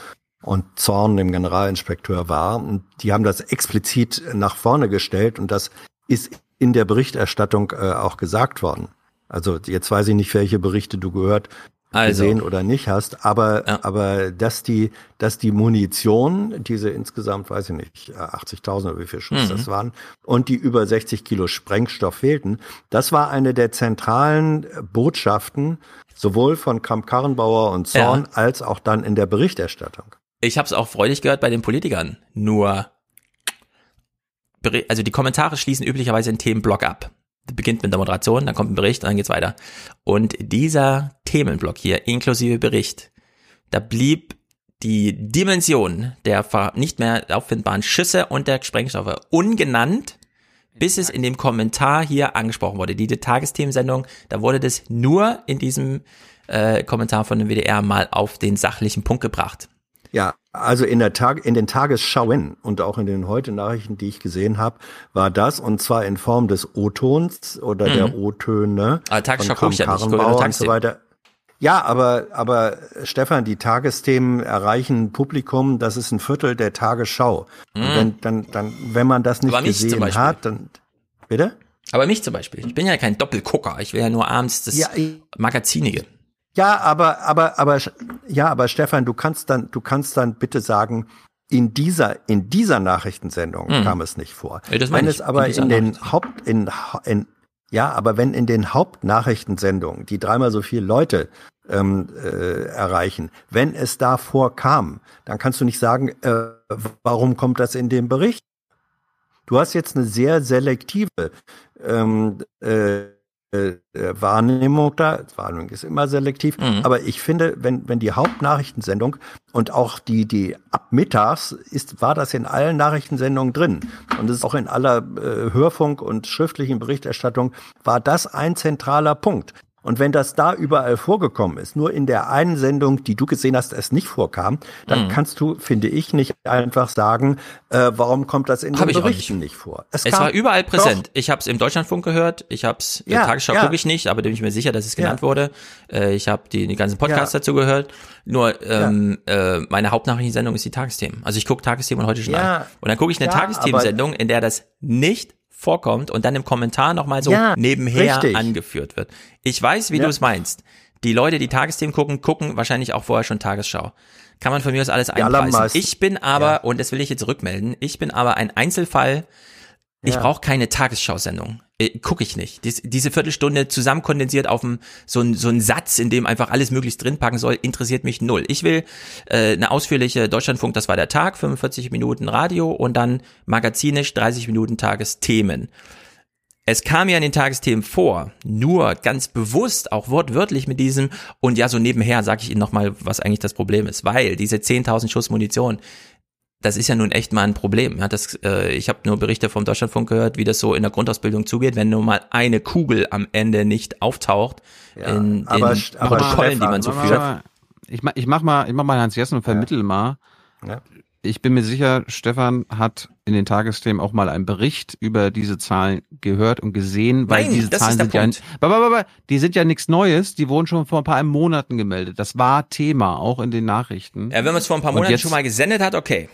[SPEAKER 22] und Zorn, dem Generalinspekteur, war. Und die haben das explizit nach vorne gestellt und das ist in der Berichterstattung äh, auch gesagt worden. Also jetzt weiß ich nicht, welche Berichte du gehört also. gesehen oder nicht hast, aber ja. aber dass die dass die Munition, diese insgesamt weiß ich nicht 80.000 oder wie viel Schuss mhm. das waren und die über 60 Kilo Sprengstoff fehlten, das war eine der zentralen Botschaften sowohl von Kamp Karrenbauer und Zorn ja. als auch dann in der Berichterstattung.
[SPEAKER 20] Ich habe es auch freudig gehört bei den Politikern. Nur also die Kommentare schließen üblicherweise einen Themenblock ab beginnt mit der Moderation, dann kommt ein Bericht, dann geht's weiter. Und dieser Themenblock hier, inklusive Bericht, da blieb die Dimension der nicht mehr auffindbaren Schüsse und der Sprengstoffe ungenannt, bis es in dem Kommentar hier angesprochen wurde. Die Tagesthemensendung, da wurde das nur in diesem äh, Kommentar von dem WDR mal auf den sachlichen Punkt gebracht.
[SPEAKER 22] Ja, also in der Tag, in den Tagesschauen und auch in den heute Nachrichten, die ich gesehen habe, war das und zwar in Form des O-Tons oder mhm. der O-Töne
[SPEAKER 20] ah, Tagesschau von Kram ja nicht,
[SPEAKER 22] und so weiter. Ja, aber, aber Stefan, die Tagesthemen erreichen Publikum, das ist ein Viertel der Tagesschau. Mhm. Wenn, dann, dann, wenn man das nicht gesehen hat, dann. Bitte?
[SPEAKER 20] Aber mich zum Beispiel. Ich bin ja kein Doppelgucker. Ich will ja nur abends das ja, Magazinige.
[SPEAKER 22] Ja, aber, aber, aber, ja, aber Stefan, du kannst dann, du kannst dann bitte sagen, in dieser, in dieser Nachrichtensendung mhm. kam es nicht vor. Ja, Wenn es aber in, in den Haupt, in, in, ja, aber wenn in den Hauptnachrichtensendungen, die dreimal so viele Leute ähm, äh, erreichen, wenn es da vorkam, dann kannst du nicht sagen, äh, warum kommt das in dem Bericht? Du hast jetzt eine sehr selektive ähm, äh, äh, Wahrnehmung da. Wahrnehmung ist immer selektiv. Mhm. Aber ich finde, wenn, wenn die Hauptnachrichtensendung und auch die, die ab mittags ist, war das in allen Nachrichtensendungen drin. Und es ist auch in aller äh, Hörfunk und schriftlichen Berichterstattung war das ein zentraler Punkt. Und wenn das da überall vorgekommen ist, nur in der einen Sendung, die du gesehen hast, es nicht vorkam, dann mhm. kannst du, finde ich, nicht einfach sagen, äh, warum kommt das in den Berichten nicht. nicht. vor.
[SPEAKER 20] Es, es war überall präsent. Doch. Ich habe es im Deutschlandfunk gehört, ich habe es ja, Tagesschau ja. gucke ich nicht, aber bin ich mir sicher, dass es genannt ja. wurde. Äh, ich habe die, die ganzen Podcasts ja. dazu gehört. Nur ähm, äh, meine Hauptnachrichtensendung ist die Tagesthemen. Also ich gucke Tagesthemen und heute schon ja. Und dann gucke ich eine Tagesthemensendung, in der das nicht vorkommt und dann im Kommentar nochmal so ja, nebenher richtig. angeführt wird. Ich weiß, wie ja. du es meinst. Die Leute, die Tagesthemen gucken, gucken wahrscheinlich auch vorher schon Tagesschau. Kann man von mir aus alles einpreisen. Ich bin aber, und das will ich jetzt rückmelden, ich bin aber ein Einzelfall, ich ja. brauche keine Tagesschausendung. Äh, Gucke ich nicht. Dies, diese Viertelstunde zusammenkondensiert auf ein, so, ein, so Satz, in dem einfach alles möglichst drin packen soll, interessiert mich null. Ich will äh, eine ausführliche Deutschlandfunk, das war der Tag, 45 Minuten Radio und dann magazinisch 30 Minuten Tagesthemen. Es kam ja in den Tagesthemen vor, nur ganz bewusst, auch wortwörtlich mit diesem, und ja, so nebenher sage ich Ihnen nochmal, was eigentlich das Problem ist, weil diese 10.000 Schuss Munition, das ist ja nun echt mal ein Problem. Ja, das, äh, ich habe nur Berichte vom Deutschlandfunk gehört, wie das so in der Grundausbildung zugeht, wenn nur mal eine Kugel am Ende nicht auftaucht ja, in aber, den aber Protokollen, die man so führt.
[SPEAKER 3] Ich mach, ich mach mal, ich mach mal Hans Jessen und vermittel ja. mal. Ja. Ich bin mir sicher, Stefan hat in den Tagesthemen auch mal einen Bericht über diese Zahlen gehört und gesehen, weil Nein, diese Zahlen sind ja, aber, die sind ja nichts Neues, die wurden schon vor ein paar Monaten gemeldet. Das war Thema, auch in den Nachrichten.
[SPEAKER 20] Ja, wenn man es vor ein paar Monaten jetzt, schon mal gesendet hat, okay.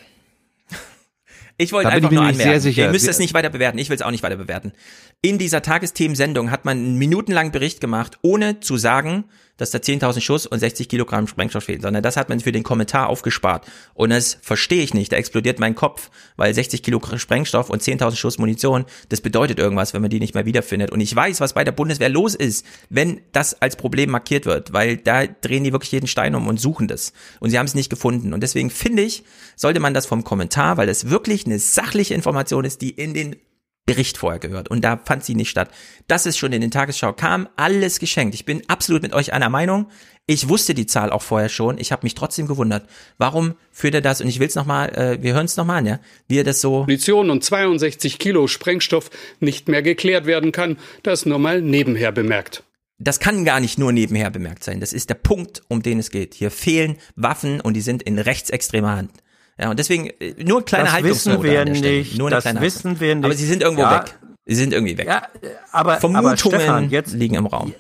[SPEAKER 20] Ich wollte einfach nur anmerken, ihr müsst es nicht weiter bewerten, ich will es auch nicht weiter bewerten. In dieser Tagesthemensendung hat man einen minutenlangen Bericht gemacht, ohne zu sagen, dass da 10.000 Schuss und 60 Kilogramm Sprengstoff fehlen, sondern das hat man für den Kommentar aufgespart. Und das verstehe ich nicht, da explodiert mein Kopf, weil 60 Kilo Sprengstoff und 10.000 Schuss Munition, das bedeutet irgendwas, wenn man die nicht mehr wiederfindet. Und ich weiß, was bei der Bundeswehr los ist, wenn das als Problem markiert wird, weil da drehen die wirklich jeden Stein um und suchen das. Und sie haben es nicht gefunden. Und deswegen finde ich, sollte man das vom Kommentar, weil es wirklich eine sachliche Information ist, die in den Bericht vorher gehört und da fand sie nicht statt. Das ist schon in den Tagesschau kam, alles geschenkt. Ich bin absolut mit euch einer Meinung. Ich wusste die Zahl auch vorher schon. Ich habe mich trotzdem gewundert, warum führt er das? Und ich will es nochmal, äh, wir hören es nochmal an, ja, wie er das so.
[SPEAKER 125] Munition und 62 Kilo Sprengstoff nicht mehr geklärt werden kann, das nur mal nebenher bemerkt.
[SPEAKER 20] Das kann gar nicht nur nebenher bemerkt sein. Das ist der Punkt, um den es geht. Hier fehlen Waffen und die sind in rechtsextremer Hand. Ja, und deswegen äh, nur kleine
[SPEAKER 22] das wissen wir nicht.
[SPEAKER 20] Nur
[SPEAKER 22] das kleine wissen wir nicht.
[SPEAKER 20] Aber sie sind irgendwo ja, weg. Sie sind irgendwie weg.
[SPEAKER 22] Ja, aber,
[SPEAKER 20] Vermutungen
[SPEAKER 22] aber Stefan, jetzt,
[SPEAKER 20] liegen im Raum.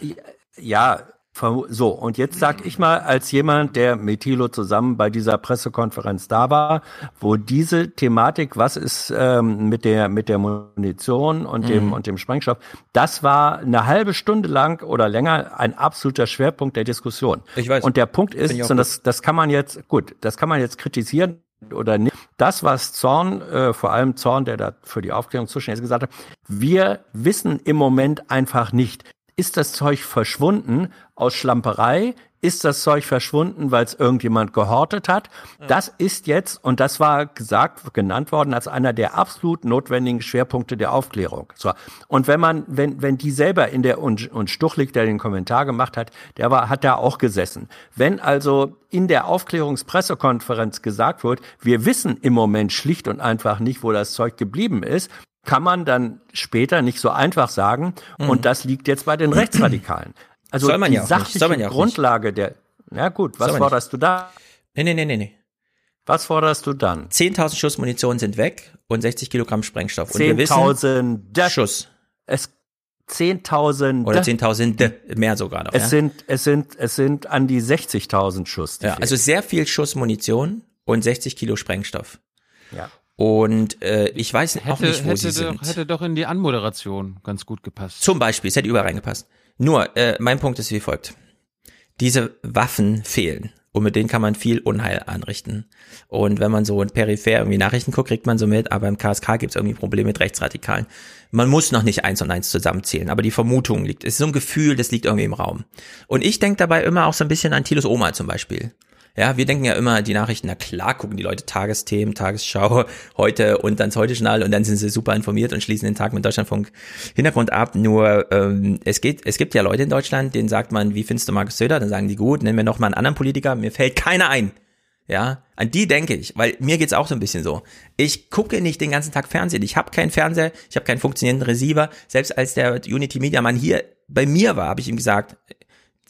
[SPEAKER 22] Ja, so, und jetzt sag ich mal, als jemand, der mit Thilo zusammen bei dieser Pressekonferenz da war, wo diese Thematik, was ist ähm, mit der mit der Munition und dem mhm. und dem Sprengstoff, das war eine halbe Stunde lang oder länger ein absoluter Schwerpunkt der Diskussion. Ich weiß. Und der Punkt ist, und das das kann man jetzt gut, das kann man jetzt kritisieren oder nicht. Das, was Zorn, äh, vor allem Zorn, der da für die Aufklärung zuständig ist, gesagt hat, wir wissen im Moment einfach nicht, ist das Zeug verschwunden aus Schlamperei? Ist das Zeug verschwunden, weil es irgendjemand gehortet hat. Das ist jetzt, und das war gesagt, genannt worden als einer der absolut notwendigen Schwerpunkte der Aufklärung. So. Und wenn man, wenn, wenn die selber in der, und, und Stuchlik, der den Kommentar gemacht hat, der war, hat da auch gesessen. Wenn also in der Aufklärungspressekonferenz gesagt wird, wir wissen im Moment schlicht und einfach nicht, wo das Zeug geblieben ist, kann man dann später nicht so einfach sagen, mhm. und das liegt jetzt bei den Rechtsradikalen. Also Soll man die ja sachliche ja Grundlage nicht. der. Ja gut, was forderst du da?
[SPEAKER 20] Nee, nee, nee, nee, nee.
[SPEAKER 22] Was forderst du dann?
[SPEAKER 20] 10.000 Schuss Munition sind weg und 60 Kilogramm Sprengstoff.
[SPEAKER 22] 10.000 Schuss. Es 10.000
[SPEAKER 20] oder 10.000 mehr sogar noch.
[SPEAKER 22] Es
[SPEAKER 20] ja?
[SPEAKER 22] sind es sind es sind an die 60.000 Schuss.
[SPEAKER 20] Ja, also sehr viel Schuss Munition und 60 Kilo Sprengstoff.
[SPEAKER 22] Ja.
[SPEAKER 20] Und äh, ich weiß hätte, auch nicht, wo
[SPEAKER 3] hätte
[SPEAKER 20] sie
[SPEAKER 3] doch,
[SPEAKER 20] sind.
[SPEAKER 3] Hätte doch in die Anmoderation ganz gut gepasst.
[SPEAKER 20] Zum Beispiel, es hätte überall reingepasst. Nur, äh, mein Punkt ist wie folgt. Diese Waffen fehlen. Und mit denen kann man viel Unheil anrichten. Und wenn man so in peripher irgendwie Nachrichten guckt, kriegt man so mit, aber im KSK gibt es irgendwie Probleme mit Rechtsradikalen. Man muss noch nicht eins und eins zusammenzählen, aber die Vermutung liegt, es ist so ein Gefühl, das liegt irgendwie im Raum. Und ich denke dabei immer auch so ein bisschen an Tilos Oma zum Beispiel. Ja, wir denken ja immer, die Nachrichten, na klar gucken die Leute Tagesthemen, Tagesschau <laughs> heute und dann das Heute-Journal und dann sind sie super informiert und schließen den Tag mit Deutschlandfunk Hintergrund ab. Nur ähm, es geht, es gibt ja Leute in Deutschland, denen sagt man, wie findest du Markus Söder? Dann sagen die gut, nennen wir noch mal einen anderen Politiker, mir fällt keiner ein. Ja, an die denke ich, weil mir geht's auch so ein bisschen so. Ich gucke nicht den ganzen Tag Fernsehen. Ich habe keinen Fernseher, ich habe keinen funktionierenden Receiver. Selbst als der Unity Media Mann hier bei mir war, habe ich ihm gesagt,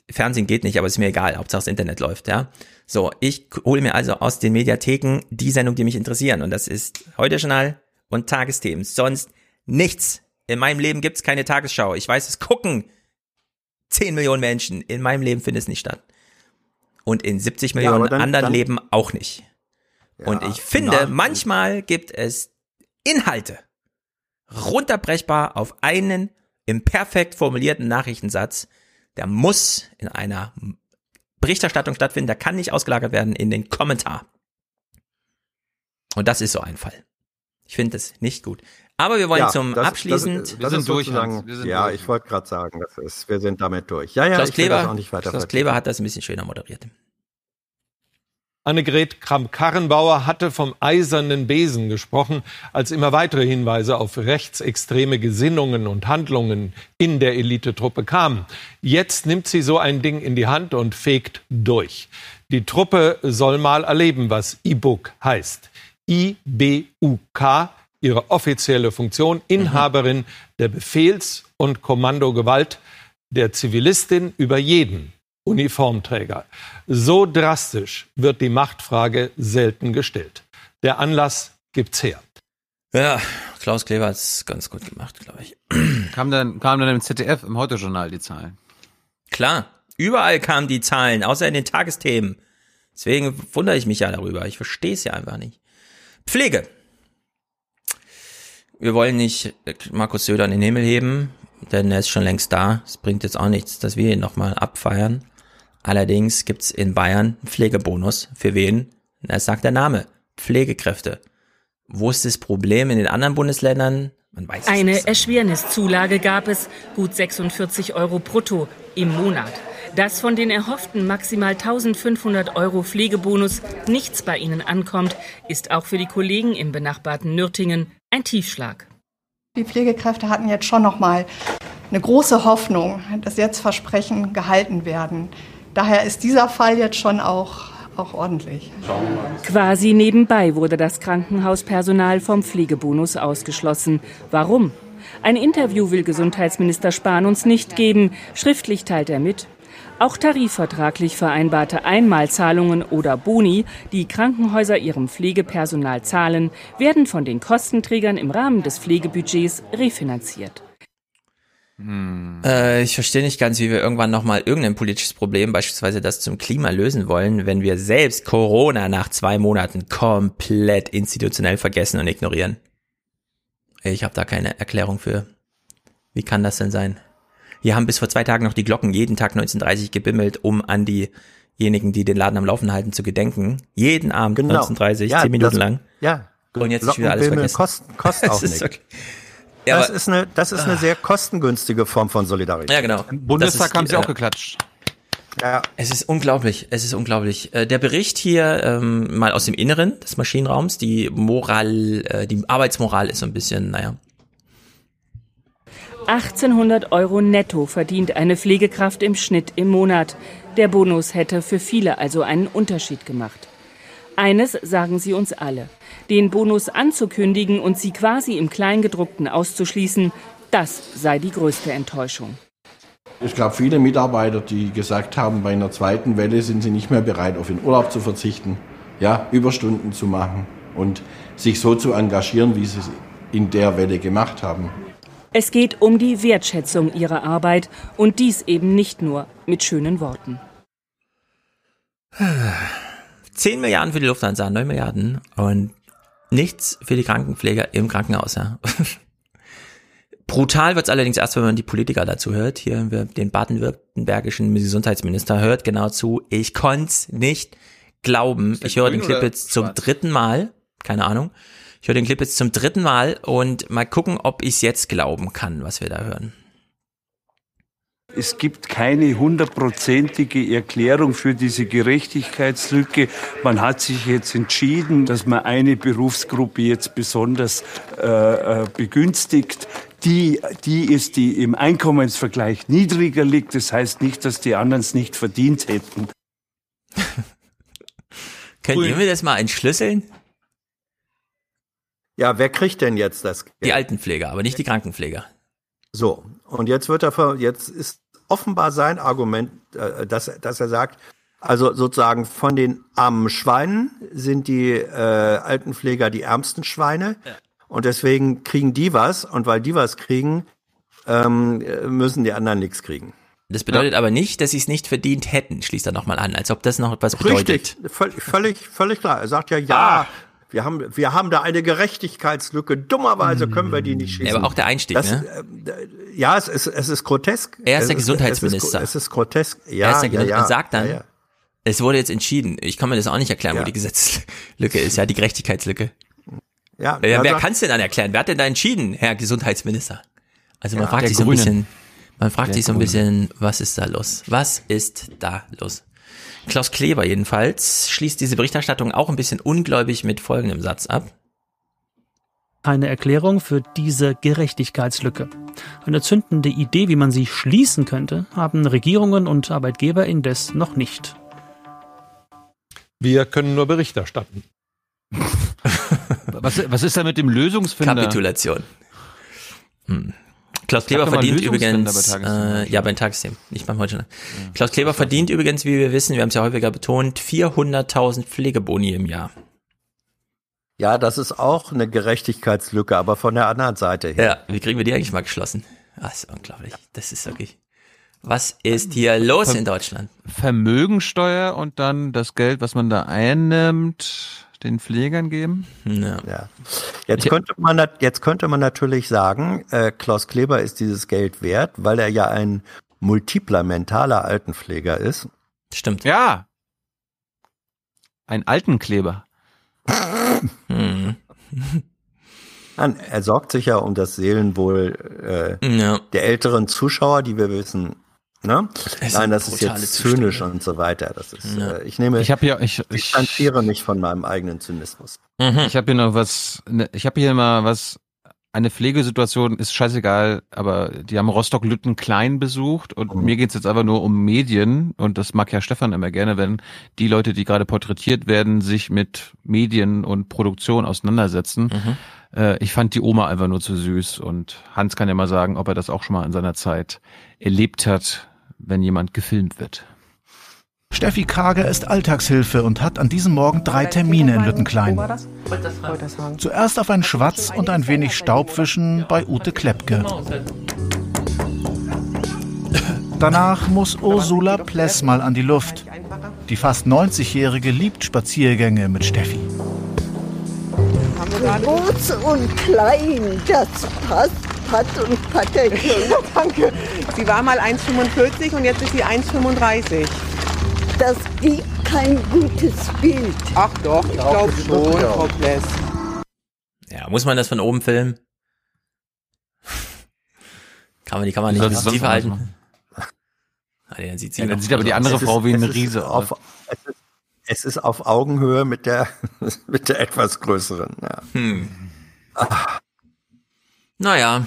[SPEAKER 20] Fernsehen geht nicht, aber ist mir egal, Hauptsache das Internet läuft, ja. So, ich hole mir also aus den Mediatheken die Sendung, die mich interessieren. Und das ist heute Journal und Tagesthemen. Sonst nichts. In meinem Leben gibt's keine Tagesschau. Ich weiß, es gucken 10 Millionen Menschen. In meinem Leben findet es nicht statt. Und in 70 Millionen ja, dann, anderen dann, Leben auch nicht. Ja, und ich finde, na, manchmal gibt es Inhalte runterbrechbar auf einen im perfekt formulierten Nachrichtensatz, der muss in einer Berichterstattung stattfinden, der kann nicht ausgelagert werden in den Kommentar. Und das ist so ein Fall. Ich finde das nicht gut. Aber wir wollen ja, zum das, abschließend.
[SPEAKER 22] Das, das, wir sind durch. Wir sind ja, durch. ich wollte gerade sagen, das ist, wir sind damit durch. Ja, ja,
[SPEAKER 20] Klaus Kleber, Klaus Kleber hat das ein bisschen schöner moderiert.
[SPEAKER 126] Annegret Kramp-Karrenbauer hatte vom eisernen Besen gesprochen, als immer weitere Hinweise auf rechtsextreme Gesinnungen und Handlungen in der Elitetruppe kamen. Jetzt nimmt sie so ein Ding in die Hand und fegt durch. Die Truppe soll mal erleben, was IBUK heißt. IBUK, ihre offizielle Funktion, Inhaberin der Befehls- und Kommandogewalt der Zivilistin über jeden Uniformträger. So drastisch wird die Machtfrage selten gestellt. Der Anlass gibt's her.
[SPEAKER 20] Ja, Klaus Kleber hat es ganz gut gemacht, glaube ich.
[SPEAKER 3] Kam dann, kam dann im ZDF, im Heute-Journal die Zahlen?
[SPEAKER 20] Klar, überall kamen die Zahlen, außer in den Tagesthemen. Deswegen wundere ich mich ja darüber. Ich verstehe es ja einfach nicht. Pflege. Wir wollen nicht Markus Söder in den Himmel heben, denn er ist schon längst da. Es bringt jetzt auch nichts, dass wir ihn nochmal abfeiern. Allerdings gibt's in Bayern einen Pflegebonus. Für wen? Das sagt der Name. Pflegekräfte. Wo ist das Problem in den anderen Bundesländern?
[SPEAKER 127] Man weiß Eine nicht. Erschwerniszulage gab es, gut 46 Euro brutto im Monat. Dass von den erhofften maximal 1500 Euro Pflegebonus nichts bei ihnen ankommt, ist auch für die Kollegen im benachbarten Nürtingen ein Tiefschlag.
[SPEAKER 128] Die Pflegekräfte hatten jetzt schon noch mal eine große Hoffnung, dass jetzt Versprechen gehalten werden. Daher ist dieser Fall jetzt schon auch, auch ordentlich.
[SPEAKER 127] Quasi nebenbei wurde das Krankenhauspersonal vom Pflegebonus ausgeschlossen. Warum? Ein Interview will Gesundheitsminister Spahn uns nicht geben. Schriftlich teilt er mit. Auch tarifvertraglich vereinbarte Einmalzahlungen oder Boni, die Krankenhäuser ihrem Pflegepersonal zahlen, werden von den Kostenträgern im Rahmen des Pflegebudgets refinanziert.
[SPEAKER 20] Hm. Äh, ich verstehe nicht ganz, wie wir irgendwann nochmal irgendein politisches Problem, beispielsweise das zum Klima, lösen wollen, wenn wir selbst Corona nach zwei Monaten komplett institutionell vergessen und ignorieren. Ich habe da keine Erklärung für. Wie kann das denn sein? Hier haben bis vor zwei Tagen noch die Glocken jeden Tag 1930 gebimmelt, um an diejenigen, die den Laden am Laufen halten, zu gedenken. Jeden Abend genau. 1930, ja, zehn Minuten das, lang.
[SPEAKER 22] Ja.
[SPEAKER 20] Und jetzt ist wieder alles vergessen.
[SPEAKER 22] Kosten, kosten <laughs> auch nicht. Okay. Ja, das, ist eine, das ist eine sehr kostengünstige Form von Solidarität.
[SPEAKER 20] Ja, genau.
[SPEAKER 3] Im Bundestag die, haben sie auch geklatscht.
[SPEAKER 20] Ja. Es ist unglaublich, es ist unglaublich. Äh, der Bericht hier ähm, mal aus dem Inneren des Maschinenraums, die Moral, äh, die Arbeitsmoral ist so ein bisschen, naja.
[SPEAKER 127] 1800 Euro netto verdient eine Pflegekraft im Schnitt im Monat. Der Bonus hätte für viele also einen Unterschied gemacht. Eines sagen sie uns alle. Den Bonus anzukündigen und sie quasi im Kleingedruckten auszuschließen, das sei die größte Enttäuschung.
[SPEAKER 129] Es gab viele Mitarbeiter, die gesagt haben, bei einer zweiten Welle sind sie nicht mehr bereit, auf den Urlaub zu verzichten, ja, Überstunden zu machen und sich so zu engagieren, wie sie es in der Welle gemacht haben.
[SPEAKER 127] Es geht um die Wertschätzung ihrer Arbeit und dies eben nicht nur mit schönen Worten.
[SPEAKER 20] 10 Milliarden für die Lufthansa, 9 Milliarden und nichts für die Krankenpfleger im Krankenhaus. Ja. <laughs> Brutal wird's allerdings erst, wenn man die Politiker dazu hört. Hier wir den baden-württembergischen Gesundheitsminister hört genau zu. Ich konnte nicht glauben. Ich höre den Clip jetzt zum dritten Mal. Keine Ahnung. Ich höre den Clip jetzt zum dritten Mal und mal gucken, ob ich es jetzt glauben kann, was wir da hören.
[SPEAKER 130] Es gibt keine hundertprozentige Erklärung für diese Gerechtigkeitslücke. Man hat sich jetzt entschieden, dass man eine Berufsgruppe jetzt besonders äh, äh begünstigt. Die, die ist, die im Einkommensvergleich niedriger liegt. Das heißt nicht, dass die anderen es nicht verdient hätten.
[SPEAKER 20] Könnt ihr mir das mal entschlüsseln?
[SPEAKER 22] Ja, wer kriegt denn jetzt das Geld?
[SPEAKER 20] Die Altenpfleger, aber nicht die Krankenpfleger.
[SPEAKER 22] So, und jetzt wird er, jetzt ist offenbar sein Argument, äh, dass, dass er sagt, also sozusagen von den armen Schweinen sind die äh, Altenpfleger die ärmsten Schweine. Ja. Und deswegen kriegen die was. Und weil die was kriegen, ähm, müssen die anderen nichts kriegen.
[SPEAKER 20] Das bedeutet ja. aber nicht, dass sie es nicht verdient hätten, schließt er nochmal an, als ob das noch etwas bedeutet.
[SPEAKER 22] Richtig, völlig, völlig, völlig klar. Er sagt ja, ja, ah. Wir haben, wir haben da eine Gerechtigkeitslücke. Dummerweise können wir die nicht schließen.
[SPEAKER 20] Ja, aber auch der Einstieg, das, ne?
[SPEAKER 22] Äh, ja, es ist, es ist grotesk.
[SPEAKER 20] Er ist der Gesundheitsminister.
[SPEAKER 22] Es ist, es ist grotesk. Ja, er ist der ja, ja,
[SPEAKER 20] und sagt dann, ja, es wurde jetzt entschieden. Ich kann mir das auch nicht erklären, wo die Gesetzlücke ist. Ja, die Gerechtigkeitslücke. Ja, wer kann es denn dann erklären? Wer hat denn da entschieden, Herr Gesundheitsminister? Also man fragt sich so ein bisschen, man fragt der sich so ein bisschen, was ist da los? Was ist da los? Klaus Kleber jedenfalls schließt diese Berichterstattung auch ein bisschen ungläubig mit folgendem Satz ab.
[SPEAKER 131] Eine Erklärung für diese Gerechtigkeitslücke. Eine zündende Idee, wie man sie schließen könnte, haben Regierungen und Arbeitgeber indes noch nicht.
[SPEAKER 126] Wir können nur Bericht erstatten. <laughs>
[SPEAKER 3] was, was ist da mit dem Lösungsfinder?
[SPEAKER 20] Kapitulation. Hm. Klaus Kleber verdient übrigens, äh, ja, beim Tagesthemen, ich mache heute schon. Ja. Klaus Kleber verdient übrigens, wie wir wissen, wir haben es ja häufiger betont, 400.000 Pflegeboni im Jahr.
[SPEAKER 22] Ja, das ist auch eine Gerechtigkeitslücke, aber von der anderen Seite her.
[SPEAKER 20] Ja, wie kriegen wir die eigentlich mal geschlossen? Das ist unglaublich. Das ist wirklich. Was ist hier los in Deutschland?
[SPEAKER 3] Vermögensteuer und dann das Geld, was man da einnimmt, den Pflegern geben?
[SPEAKER 22] Ja. ja. Jetzt, könnte man, jetzt könnte man natürlich sagen, äh, Klaus Kleber ist dieses Geld wert, weil er ja ein multipler mentaler Altenpfleger ist.
[SPEAKER 20] Stimmt.
[SPEAKER 3] Ja. Ein Altenkleber.
[SPEAKER 22] hm. er sorgt sich ja um das Seelenwohl äh, ja. der älteren Zuschauer, die wir wissen, Ne? Nein, das ist jetzt zynisch und so weiter. Das ist, ja. äh, ich nehme,
[SPEAKER 3] ich habe hier, ich,
[SPEAKER 22] ich distanziere mich von meinem eigenen Zynismus.
[SPEAKER 3] Mhm. Ich habe hier noch was, ne, ich habe hier mal was. Eine Pflegesituation ist scheißegal, aber die haben Rostock-Lütten klein besucht und mhm. mir geht's jetzt einfach nur um Medien und das mag ja Stefan immer gerne, wenn die Leute, die gerade porträtiert werden, sich mit Medien und Produktion auseinandersetzen. Mhm. Äh, ich fand die Oma einfach nur zu süß und Hans kann ja mal sagen, ob er das auch schon mal in seiner Zeit erlebt hat wenn jemand gefilmt wird.
[SPEAKER 132] Steffi Kager ist Alltagshilfe und hat an diesem Morgen drei Termine in Lüttenklein. Zuerst auf ein Schwatz und ein wenig Staubwischen bei Ute Kleppke. Danach muss Ursula Pless mal an die Luft. Die fast 90-Jährige liebt Spaziergänge mit Steffi.
[SPEAKER 133] Groß und klein, das passt Pat und Patterchen. <laughs>
[SPEAKER 134] Danke. Sie war mal 1,45 und jetzt ist sie 1,35.
[SPEAKER 133] Das gibt kein gutes Bild.
[SPEAKER 134] Ach doch, ich glaube schon, Frau Pless.
[SPEAKER 20] Ja, muss man das von oben filmen? Kann man die kann man nicht tiefer halten. <laughs> Ah, dann sieht, sie
[SPEAKER 3] Ja, dann sieht aber die andere
[SPEAKER 22] Es ist-
[SPEAKER 3] Frau wie eine
[SPEAKER 22] ist
[SPEAKER 3] Riese
[SPEAKER 22] auf,
[SPEAKER 3] aus.
[SPEAKER 22] es, ist, es ist auf Augenhöhe mit der, <laughs> mit der etwas größeren. Ja.
[SPEAKER 20] Hm. Naja,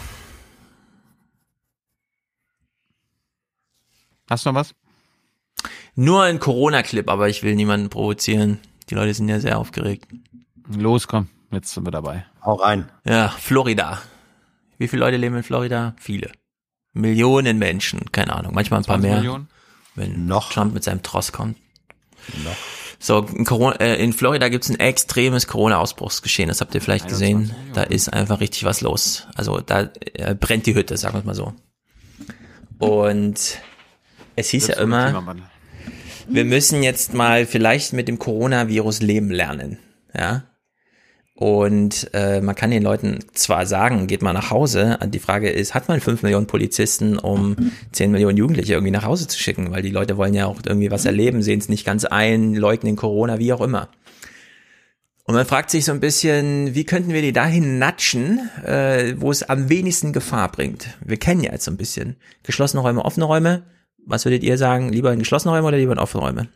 [SPEAKER 3] Hast du noch was?
[SPEAKER 20] nur ein Corona-Clip, aber ich will niemanden provozieren. Die Leute sind ja sehr aufgeregt.
[SPEAKER 3] Los, komm, jetzt sind wir dabei.
[SPEAKER 22] Hau rein.
[SPEAKER 20] Ja, Florida. Wie viele Leute leben in Florida? Viele. Millionen Menschen, keine Ahnung, manchmal ein paar
[SPEAKER 3] 20
[SPEAKER 20] mehr.
[SPEAKER 3] Millionen?
[SPEAKER 20] Wenn
[SPEAKER 22] Noch.
[SPEAKER 20] Trump mit seinem Tross kommt.
[SPEAKER 22] Noch.
[SPEAKER 20] So, in, Corona, äh, in Florida gibt's ein extremes Corona-Ausbruchsgeschehen, das habt ihr vielleicht gesehen. Da ist einfach richtig was los. Also da äh, brennt die Hütte, sagen wir mal so. Und es hieß ja immer, wir müssen jetzt mal vielleicht mit dem Coronavirus leben lernen. Ja. Und äh, man kann den Leuten zwar sagen, geht mal nach Hause, die Frage ist, hat man fünf Millionen Polizisten, um zehn Millionen Jugendliche irgendwie nach Hause zu schicken? Weil die Leute wollen ja auch irgendwie was erleben, sehen es nicht ganz ein, leugnen Corona, wie auch immer. Und man fragt sich so ein bisschen, wie könnten wir die dahin natschen, äh, wo es am wenigsten Gefahr bringt? Wir kennen ja jetzt so ein bisschen geschlossene Räume, offene Räume. Was würdet ihr sagen? Lieber in geschlossene Räume oder lieber in offene Räume?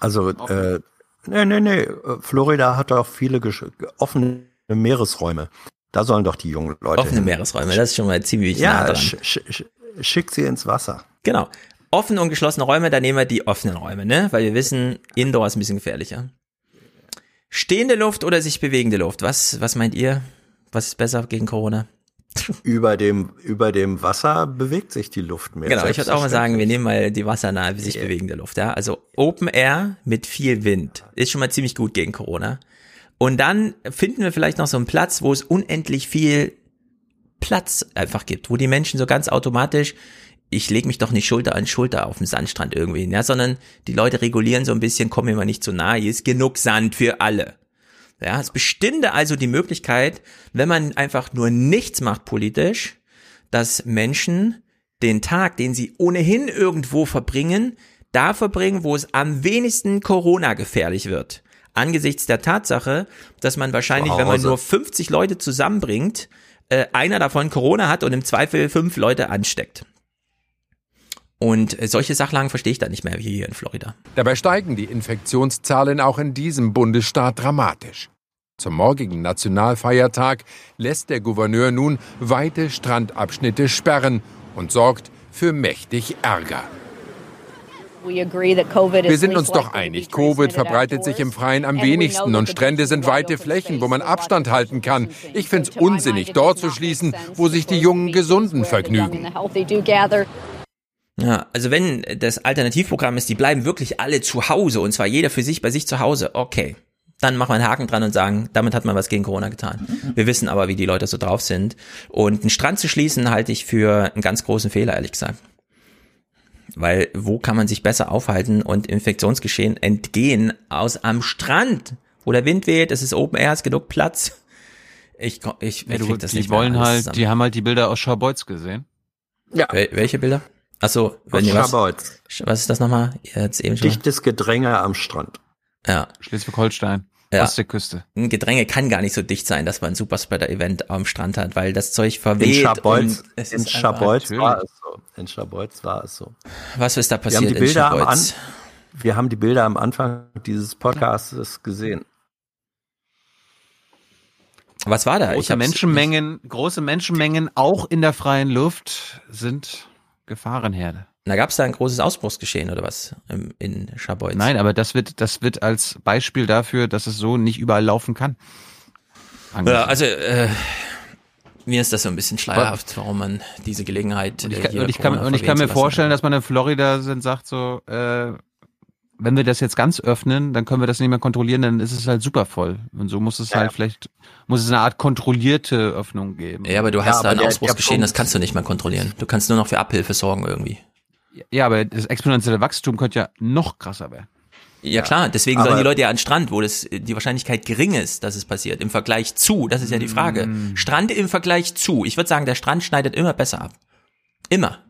[SPEAKER 22] Also, äh, nee, nee, nee. Florida hat doch viele offene Meeresräume. Da sollen doch die jungen Leute
[SPEAKER 20] Offene
[SPEAKER 22] hin.
[SPEAKER 20] Meeresräume, das ist schon mal ziemlich nah
[SPEAKER 22] Ja,
[SPEAKER 20] dran.
[SPEAKER 22] sch, sch, sch, schick sie ins Wasser.
[SPEAKER 20] Genau. Offene und geschlossene Räume, da nehmen wir die offenen Räume, ne? Weil wir wissen, Indoor ist ein bisschen gefährlicher. Stehende Luft oder sich bewegende Luft? Was, was meint ihr? Was ist besser gegen Corona?
[SPEAKER 22] Über dem, über dem Wasser bewegt sich die Luft mehr.
[SPEAKER 20] Genau, ich würde auch mal sagen, wir nehmen mal die wassernahe, sich bewegende Luft, ja. Also Open Air mit viel Wind ist schon mal ziemlich gut gegen Corona. Und dann finden wir vielleicht noch so einen Platz, wo es unendlich viel Platz einfach gibt, wo die Menschen so ganz automatisch, ich lege mich doch nicht Schulter an Schulter auf dem Sandstrand irgendwie, ja, sondern die Leute regulieren so ein bisschen, komm mir mal nicht zu nahe, hier ist genug Sand für alle. Ja, es bestünde also die Möglichkeit, wenn man einfach nur nichts macht politisch, dass Menschen den Tag, den sie ohnehin irgendwo verbringen, da verbringen, wo es am wenigsten Corona gefährlich wird. Angesichts der Tatsache, dass man wahrscheinlich, wenn man nur 50 Leute zusammenbringt, äh, einer davon Corona hat und im Zweifel fünf Leute ansteckt. Und äh, solche Sachlagen verstehe ich da nicht mehr wie hier in Florida.
[SPEAKER 135] Dabei steigen die Infektionszahlen auch in diesem Bundesstaat dramatisch. Zum morgigen Nationalfeiertag lässt der Gouverneur nun weite Strandabschnitte sperren und sorgt für mächtig Ärger. Wir sind uns doch einig, Covid verbreitet sich im Freien am wenigsten und Strände sind weite Flächen, wo man Abstand halten kann. Ich finde es unsinnig, dort zu schließen, wo sich die jungen Gesunden vergnügen.
[SPEAKER 20] Ja, also wenn das Alternativprogramm ist, die bleiben wirklich alle zu Hause und zwar jeder für sich bei sich zu Hause, okay. Dann machen wir einen Haken dran und sagen, damit hat man was gegen Corona getan. Wir wissen aber, wie die Leute so drauf sind. Und einen Strand zu schließen, halte ich für einen ganz großen Fehler, ehrlich gesagt. Weil wo kann man sich besser aufhalten und Infektionsgeschehen entgehen aus am Strand, wo der Wind weht, es ist Open Air, es ist genug Platz. Ich, ko- ich,
[SPEAKER 3] Ja,
[SPEAKER 20] ich
[SPEAKER 3] du,
[SPEAKER 20] krieg das
[SPEAKER 3] die
[SPEAKER 20] nicht mehr
[SPEAKER 3] wollen halt,
[SPEAKER 20] zusammen.
[SPEAKER 3] die haben halt die Bilder aus Scharbeutz gesehen.
[SPEAKER 22] Ja.
[SPEAKER 20] Wel welche Bilder? Achso, wenn ihr was?
[SPEAKER 22] Scharbeutz.
[SPEAKER 20] Was ist das nochmal? Hat's eben schon.
[SPEAKER 22] Dichtes Gedränge am Strand.
[SPEAKER 20] Ja.
[SPEAKER 3] Schleswig-Holstein.
[SPEAKER 20] Ja.
[SPEAKER 3] Ostseeküste.
[SPEAKER 20] Ein Gedränge kann gar nicht so dicht sein, dass man ein Superspreader-Event am Strand hat, weil das Zeug verweht.
[SPEAKER 22] In in
[SPEAKER 20] einfach-
[SPEAKER 22] war es so. In Scharbeutz war es so.
[SPEAKER 20] Was ist da
[SPEAKER 22] Wir haben
[SPEAKER 20] passiert
[SPEAKER 22] die
[SPEAKER 20] in
[SPEAKER 22] Bilder am, an,
[SPEAKER 20] Scharbeutz?
[SPEAKER 22] wir haben die Bilder am Anfang dieses Podcasts gesehen.
[SPEAKER 20] Was war da? Ich
[SPEAKER 3] Große Menschenmengen, große Menschenmengen auch in der freien Luft sind Gefahrenherde.
[SPEAKER 20] Da gab es da ein großes Ausbruchsgeschehen oder was im, in Scharbeutz?
[SPEAKER 3] Nein, aber das wird, das wird als Beispiel dafür, dass es so nicht überall laufen kann.
[SPEAKER 20] Ja, also äh, mir ist das so ein bisschen schleierhaft, warum man diese Gelegenheit
[SPEAKER 3] Und ich,
[SPEAKER 20] äh,
[SPEAKER 3] kann,
[SPEAKER 20] hier
[SPEAKER 3] und ich kann, und ich kann mir vorstellen, dass man in Florida sind, sagt so, äh, wenn wir das jetzt ganz öffnen, dann können wir das nicht mehr kontrollieren, dann ist es halt super voll. Und so muss es
[SPEAKER 22] Ja.
[SPEAKER 3] halt vielleicht, muss es eine Art kontrollierte Öffnung geben.
[SPEAKER 20] Ja, aber du hast
[SPEAKER 22] Ja,
[SPEAKER 20] da ein Ausbruchsgeschehen, das kannst du nicht mehr kontrollieren. Du kannst nur noch für Abhilfe sorgen irgendwie.
[SPEAKER 3] Ja, aber das exponentielle Wachstum könnte ja noch krasser werden.
[SPEAKER 20] Ja, klar, deswegen
[SPEAKER 22] Aber-
[SPEAKER 20] sollen die Leute ja an den Strand, wo das, die Wahrscheinlichkeit gering ist, dass es passiert, im Vergleich zu, das ist ja die Frage.
[SPEAKER 22] Mm.
[SPEAKER 20] Strand im Vergleich zu. Ich würde sagen, der Strand schneidet immer besser ab. Immer.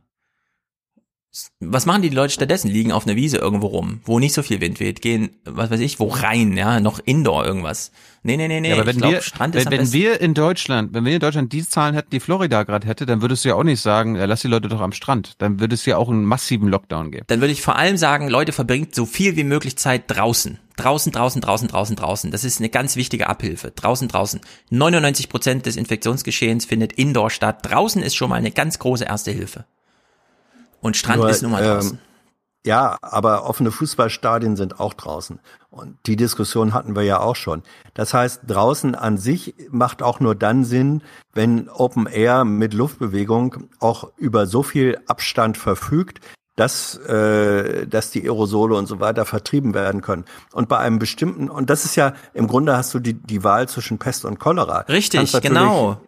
[SPEAKER 20] Was machen die Leute stattdessen? Liegen auf einer Wiese irgendwo rum, wo nicht so viel Wind weht, gehen, was weiß ich, wo rein, ja, noch Indoor irgendwas. Nee, nee, nee, nee.
[SPEAKER 3] Ja, aber wenn,
[SPEAKER 20] glaub,
[SPEAKER 3] wir, wenn, wenn wir in Deutschland, wenn wir in Deutschland die Zahlen hätten, die Florida gerade hätte, dann würdest du ja auch nicht sagen, ja, lass die Leute doch am Strand. Dann würde es ja auch einen massiven Lockdown geben.
[SPEAKER 20] Dann würde ich vor allem sagen, Leute, verbringt so viel wie möglich Zeit draußen. Draußen, draußen, draußen, draußen, draußen. Das ist eine ganz wichtige Abhilfe. Draußen, draußen. 99 Prozent des Infektionsgeschehens findet indoor statt. Draußen ist schon mal eine ganz große erste Hilfe. Und Strand
[SPEAKER 22] Nur,
[SPEAKER 20] ist nun mal
[SPEAKER 22] ähm,
[SPEAKER 20] draußen.
[SPEAKER 22] Ja, aber offene Fußballstadien sind auch draußen. Und die Diskussion hatten wir ja auch schon. Das heißt, draußen an sich macht auch nur dann Sinn, wenn Open Air mit Luftbewegung auch über so viel Abstand verfügt, dass, äh, dass die Aerosole und so weiter vertrieben werden können. Und bei einem bestimmten, und das ist ja, im Grunde hast du die, die Wahl zwischen Pest und Cholera.
[SPEAKER 20] Richtig, genau.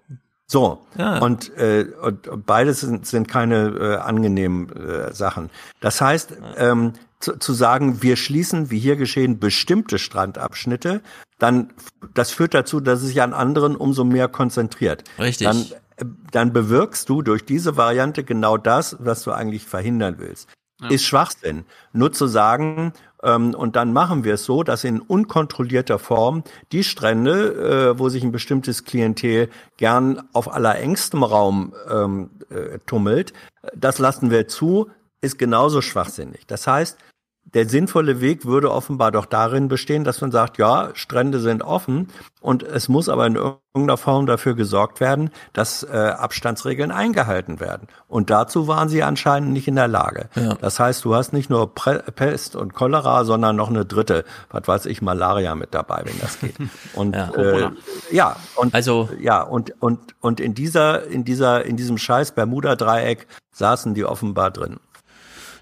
[SPEAKER 22] So,
[SPEAKER 20] Ja.
[SPEAKER 22] und, äh, und beides sind, sind keine äh, angenehmen äh, Sachen. Das heißt, ähm, zu, zu sagen, wir schließen, wie hier geschehen, bestimmte Strandabschnitte, dann das führt dazu, dass es sich an anderen umso mehr konzentriert.
[SPEAKER 20] Richtig.
[SPEAKER 22] Dann, äh, dann bewirkst du durch diese Variante genau das, was du eigentlich verhindern willst. Ist Schwachsinn. Nur zu sagen, und dann machen wir es so, dass in unkontrollierter Form die Strände, äh, wo sich ein bestimmtes Klientel gern auf allerengstem Raum ähm, äh, tummelt, das lassen wir zu, ist genauso schwachsinnig. Das heißt, der sinnvolle Weg würde offenbar doch darin bestehen, dass man sagt, ja, Strände sind offen und es muss aber in irgendeiner Form dafür gesorgt werden, dass äh, Abstandsregeln eingehalten werden. Und dazu waren sie anscheinend nicht in der Lage.
[SPEAKER 20] Ja.
[SPEAKER 22] Das heißt, du hast nicht nur Pre Pest und Cholera, sondern noch eine dritte, was weiß ich, Malaria mit dabei, wenn das geht. <laughs> Und
[SPEAKER 20] Ja.
[SPEAKER 22] äh, ja, und
[SPEAKER 20] Also
[SPEAKER 22] ja, und und und in dieser in dieser in diesem scheiß Bermuda Dreieck saßen die offenbar drin.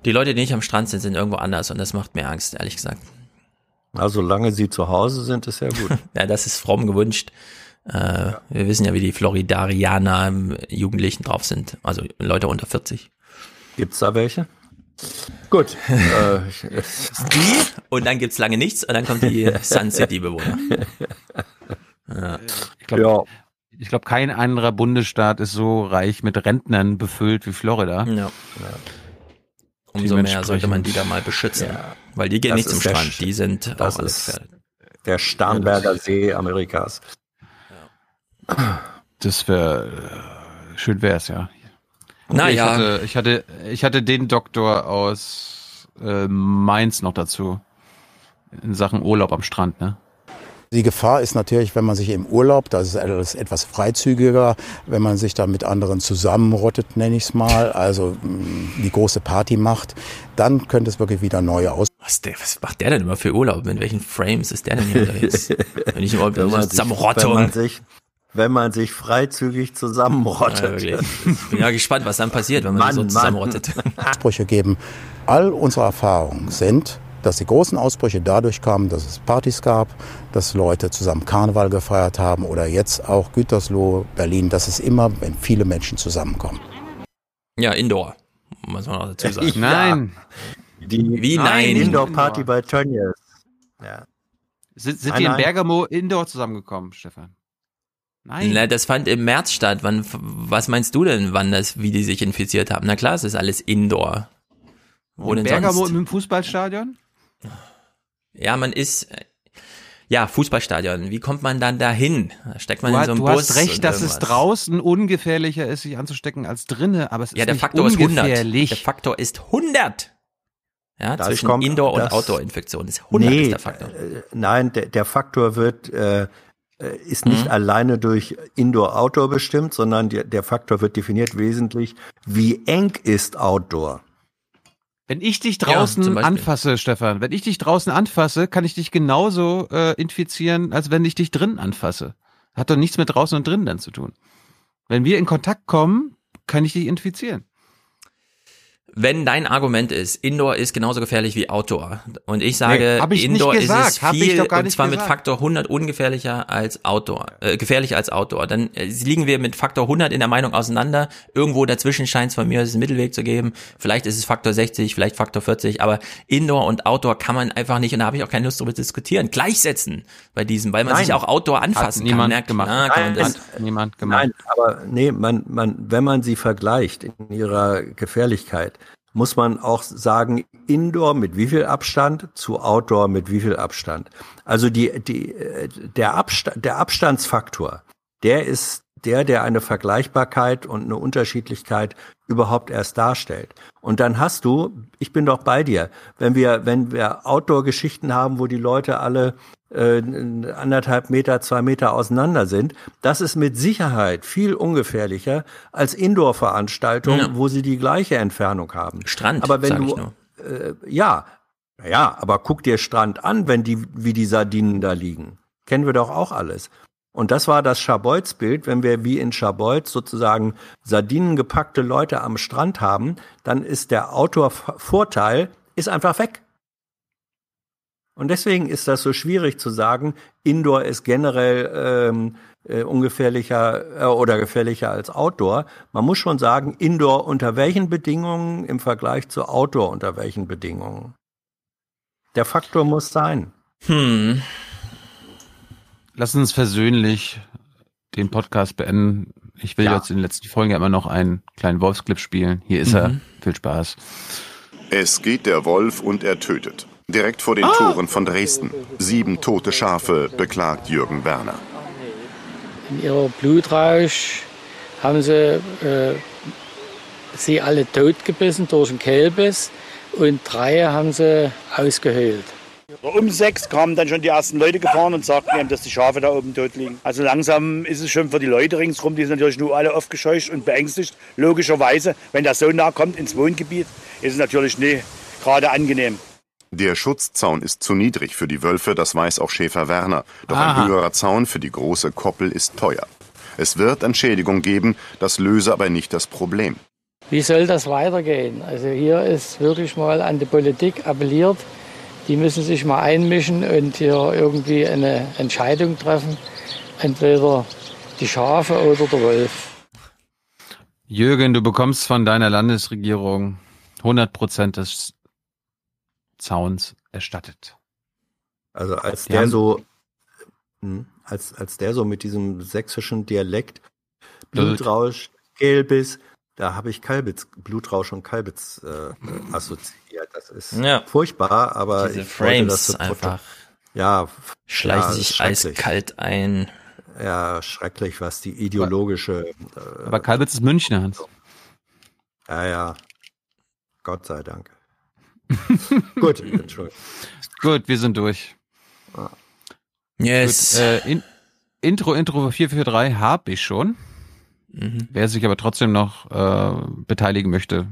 [SPEAKER 20] Die Leute, die nicht am Strand sind, sind irgendwo anders und das macht mir Angst, ehrlich gesagt.
[SPEAKER 22] Also solange sie zu Hause sind, ist ja gut. <laughs>
[SPEAKER 20] Ja, das ist fromm gewünscht. Äh, Wir wissen ja, wie die Floridarianer im Jugendlichen drauf sind. Also Leute unter 40.
[SPEAKER 22] Gibt's da welche? Gut. äh, <laughs>
[SPEAKER 20] Die und dann gibt's lange nichts und dann kommt die Sun City Bewohner. Ja.
[SPEAKER 3] Ich glaube, ich glaub, kein anderer Bundesstaat ist so reich mit Rentnern befüllt wie Florida.
[SPEAKER 20] Ja. Umso mehr sollte man die da mal beschützen. Weil die gehen
[SPEAKER 22] Das
[SPEAKER 20] nicht zum Strand,
[SPEAKER 22] Sch-
[SPEAKER 20] die sind
[SPEAKER 22] das
[SPEAKER 20] auch alle
[SPEAKER 22] ist
[SPEAKER 20] gefährdet.
[SPEAKER 22] Der Starnberger See Amerikas.
[SPEAKER 3] Das wäre äh, schön wär's, ja.
[SPEAKER 20] Na
[SPEAKER 3] ich
[SPEAKER 20] ja.
[SPEAKER 3] Hatte, ich hatte, ich hatte den Doktor aus äh, Mainz noch dazu in Sachen Urlaub am Strand, ne?
[SPEAKER 136] Die Gefahr ist natürlich, wenn man sich im Urlaub, da ist alles etwas freizügiger, wenn man sich da mit anderen zusammenrottet, nenne ich es mal, also mh, die große Party macht, dann könnte es wirklich wieder neue aus.
[SPEAKER 20] Was, der, was macht der denn immer für Urlaub? In welchen Frames ist der denn hier unterwegs? <laughs> Wenn ich
[SPEAKER 22] man, sich, wenn,
[SPEAKER 20] Zusammenrottung.
[SPEAKER 22] man sich, wenn man sich freizügig zusammenrottet.
[SPEAKER 20] Ja. Ich bin ja gespannt, was dann passiert, wenn man
[SPEAKER 22] Mann,
[SPEAKER 20] sich so
[SPEAKER 22] Mann.
[SPEAKER 20] zusammenrottet.
[SPEAKER 136] Ausbrüche geben. All unsere Erfahrungen sind, dass die großen Ausbrüche dadurch kamen, dass es Partys gab, dass Leute zusammen Karneval gefeiert haben oder jetzt auch Gütersloh, Berlin, dass es immer, wenn viele Menschen zusammenkommen.
[SPEAKER 20] Ja, Indoor. Muss man auch dazu sagen. <laughs>
[SPEAKER 3] Nein.
[SPEAKER 22] Die
[SPEAKER 20] Wie nein?
[SPEAKER 22] Indoor-Party bei Tönnies. Ja.
[SPEAKER 3] Sind, sind
[SPEAKER 22] Nein,
[SPEAKER 3] die in
[SPEAKER 22] nein.
[SPEAKER 3] Bergamo Indoor zusammengekommen, Stefan? Nein.
[SPEAKER 20] Na, das fand im März statt. Wann, was meinst du denn, wann das, wie die sich infiziert haben? Na klar, es ist alles Indoor. Wo
[SPEAKER 3] in
[SPEAKER 20] denn
[SPEAKER 3] Bergamo
[SPEAKER 20] sonst?
[SPEAKER 3] im Fußballstadion?
[SPEAKER 20] Ja, man ist, ja, Fußballstadion. Wie kommt man dann dahin? Da steckt man
[SPEAKER 3] Du,
[SPEAKER 20] in so einen
[SPEAKER 3] du
[SPEAKER 20] Bus.
[SPEAKER 3] hast recht, dass es draußen ungefährlicher ist, sich anzustecken als drinnen, aber es ist
[SPEAKER 20] Ja, der
[SPEAKER 3] nicht
[SPEAKER 20] Faktor ist 100.
[SPEAKER 3] ungefährlich.
[SPEAKER 20] Der Faktor ist 100. Ja,
[SPEAKER 22] Das
[SPEAKER 20] zwischen
[SPEAKER 22] kommt-
[SPEAKER 20] Indoor- und Outdoor-Infektion ist 100
[SPEAKER 22] nee,
[SPEAKER 20] ist der Faktor.
[SPEAKER 22] äh, nein, der, der Faktor wird äh, äh, ist nicht
[SPEAKER 20] Mhm.
[SPEAKER 22] alleine durch Indoor-Outdoor bestimmt, sondern der, der Faktor wird definiert wesentlich, wie eng ist Outdoor.
[SPEAKER 3] Wenn ich dich
[SPEAKER 22] Ja,
[SPEAKER 3] draußen
[SPEAKER 22] Beispiel.
[SPEAKER 3] anfasse, Stefan, wenn ich dich draußen anfasse, kann ich dich genauso äh, infizieren, als wenn ich dich drinnen anfasse. Hat doch nichts mit draußen und drinnen dann zu tun. Wenn wir in Kontakt kommen, kann ich dich infizieren.
[SPEAKER 20] Wenn dein Argument ist, Indoor ist genauso gefährlich wie Outdoor und ich sage,
[SPEAKER 3] Nee, ich
[SPEAKER 20] Indoor ist es viel und zwar mit. Faktor 100 ungefährlicher als Outdoor, äh, gefährlich als Outdoor, dann äh, liegen wir mit Faktor 100 in der Meinung auseinander. Irgendwo dazwischen scheint es von mir einen Mittelweg zu geben. Vielleicht ist es Faktor 60, vielleicht Faktor 40, aber Indoor und Outdoor kann man einfach nicht und da habe ich auch keine Lust darüber zu diskutieren. Gleichsetzen bei diesem, weil man
[SPEAKER 22] Nein.
[SPEAKER 20] sich auch Outdoor anfassen
[SPEAKER 22] Hat
[SPEAKER 20] kann.
[SPEAKER 22] niemand gemacht.
[SPEAKER 20] na, kann man
[SPEAKER 22] Nein,
[SPEAKER 20] das,
[SPEAKER 22] hat
[SPEAKER 3] niemand
[SPEAKER 22] Nein, aber nee, man, man, wenn man sie vergleicht in ihrer Gefährlichkeit, muss man auch sagen, Indoor mit wie viel Abstand zu Outdoor mit wie viel Abstand. Also die, die, äh, der, Abstand, der Abstandsfaktor, der ist der, der eine Vergleichbarkeit und eine Unterschiedlichkeit überhaupt erst darstellt. Und dann hast du, ich bin doch bei dir, wenn wir, wenn wir Outdoor-Geschichten haben, wo die Leute alle äh, anderthalb Meter, zwei Meter auseinander sind, das ist mit Sicherheit viel ungefährlicher als Indoor-Veranstaltungen, ja. wo sie die gleiche Entfernung haben.
[SPEAKER 20] Strand,
[SPEAKER 22] aber wenn du, äh, ja, ja, aber guck dir Strand an, wenn die, wie die Sardinen da liegen. Kennen wir doch auch alles. Und das war das Scharbeutz-Bild. Wenn wir wie in Scharbeutz sozusagen sardinengepackte Leute am Strand haben, dann ist der Outdoor-Vorteil ist einfach weg. Und deswegen ist das so schwierig zu sagen, Indoor ist generell ähm, äh, ungefährlicher äh, oder gefährlicher als Outdoor. Man muss schon sagen, Indoor unter welchen Bedingungen im Vergleich zu Outdoor unter welchen Bedingungen. Der Faktor muss sein.
[SPEAKER 20] Hm.
[SPEAKER 3] Lass uns versöhnlich den Podcast beenden. Ich will ja. jetzt in den letzten Folgen ja immer noch einen kleinen Wolfsclip spielen. Hier ist mhm. er. Viel Spaß.
[SPEAKER 136] Es geht der Wolf und er tötet. Direkt vor den ah. Toren von Dresden. Sieben tote Schafe, beklagt Jürgen Werner.
[SPEAKER 137] In ihrer Blutrausch haben sie äh, sie alle totgebissen durch einen Kälbis und drei haben sie ausgehöhlt.
[SPEAKER 138] Um sechs kamen dann schon die ersten Leute gefahren und sagten ihm, dass die Schafe da oben tot liegen. Also langsam ist es schon für die Leute ringsherum, die sind natürlich nur alle aufgescheucht und beängstigt. Logischerweise, wenn der so nah kommt ins Wohngebiet, ist es natürlich nicht gerade angenehm.
[SPEAKER 136] Der Schutzzaun ist zu niedrig für die Wölfe, das weiß auch Schäfer Werner. Doch Aha. ein höherer Zaun für die große Koppel ist teuer. Es wird Entschädigung geben, das löse aber nicht das Problem.
[SPEAKER 137] Wie soll das weitergehen? Also hier ist wirklich mal an die Politik appelliert, die müssen sich mal einmischen und hier irgendwie eine Entscheidung treffen. Entweder die Schafe oder der Wolf.
[SPEAKER 3] Jürgen, du bekommst von deiner Landesregierung 100 Prozent des Zauns erstattet.
[SPEAKER 22] Also als der so, hm, als, als der so mit diesem sächsischen Dialekt, Blutrausch, Gelbis, da habe ich Kalbitz, Blutrausch und Kalbitz äh, assoziiert ja, das ist ja. furchtbar, aber
[SPEAKER 20] diese Frames das einfach
[SPEAKER 22] ja
[SPEAKER 20] schleichen ja, sich eiskalt ein.
[SPEAKER 22] Ja, schrecklich, was die ideologische.
[SPEAKER 3] Äh, aber Kalbitz ist Münchner, Hans.
[SPEAKER 22] Ja, ja. Gott sei Dank. <laughs> Gut, Entschuldigung.
[SPEAKER 3] Gut, wir sind durch.
[SPEAKER 20] Yes.
[SPEAKER 3] Gut, äh, in, Intro, Intro 443 habe ich schon. Mhm. Wer sich aber trotzdem noch äh, beteiligen möchte,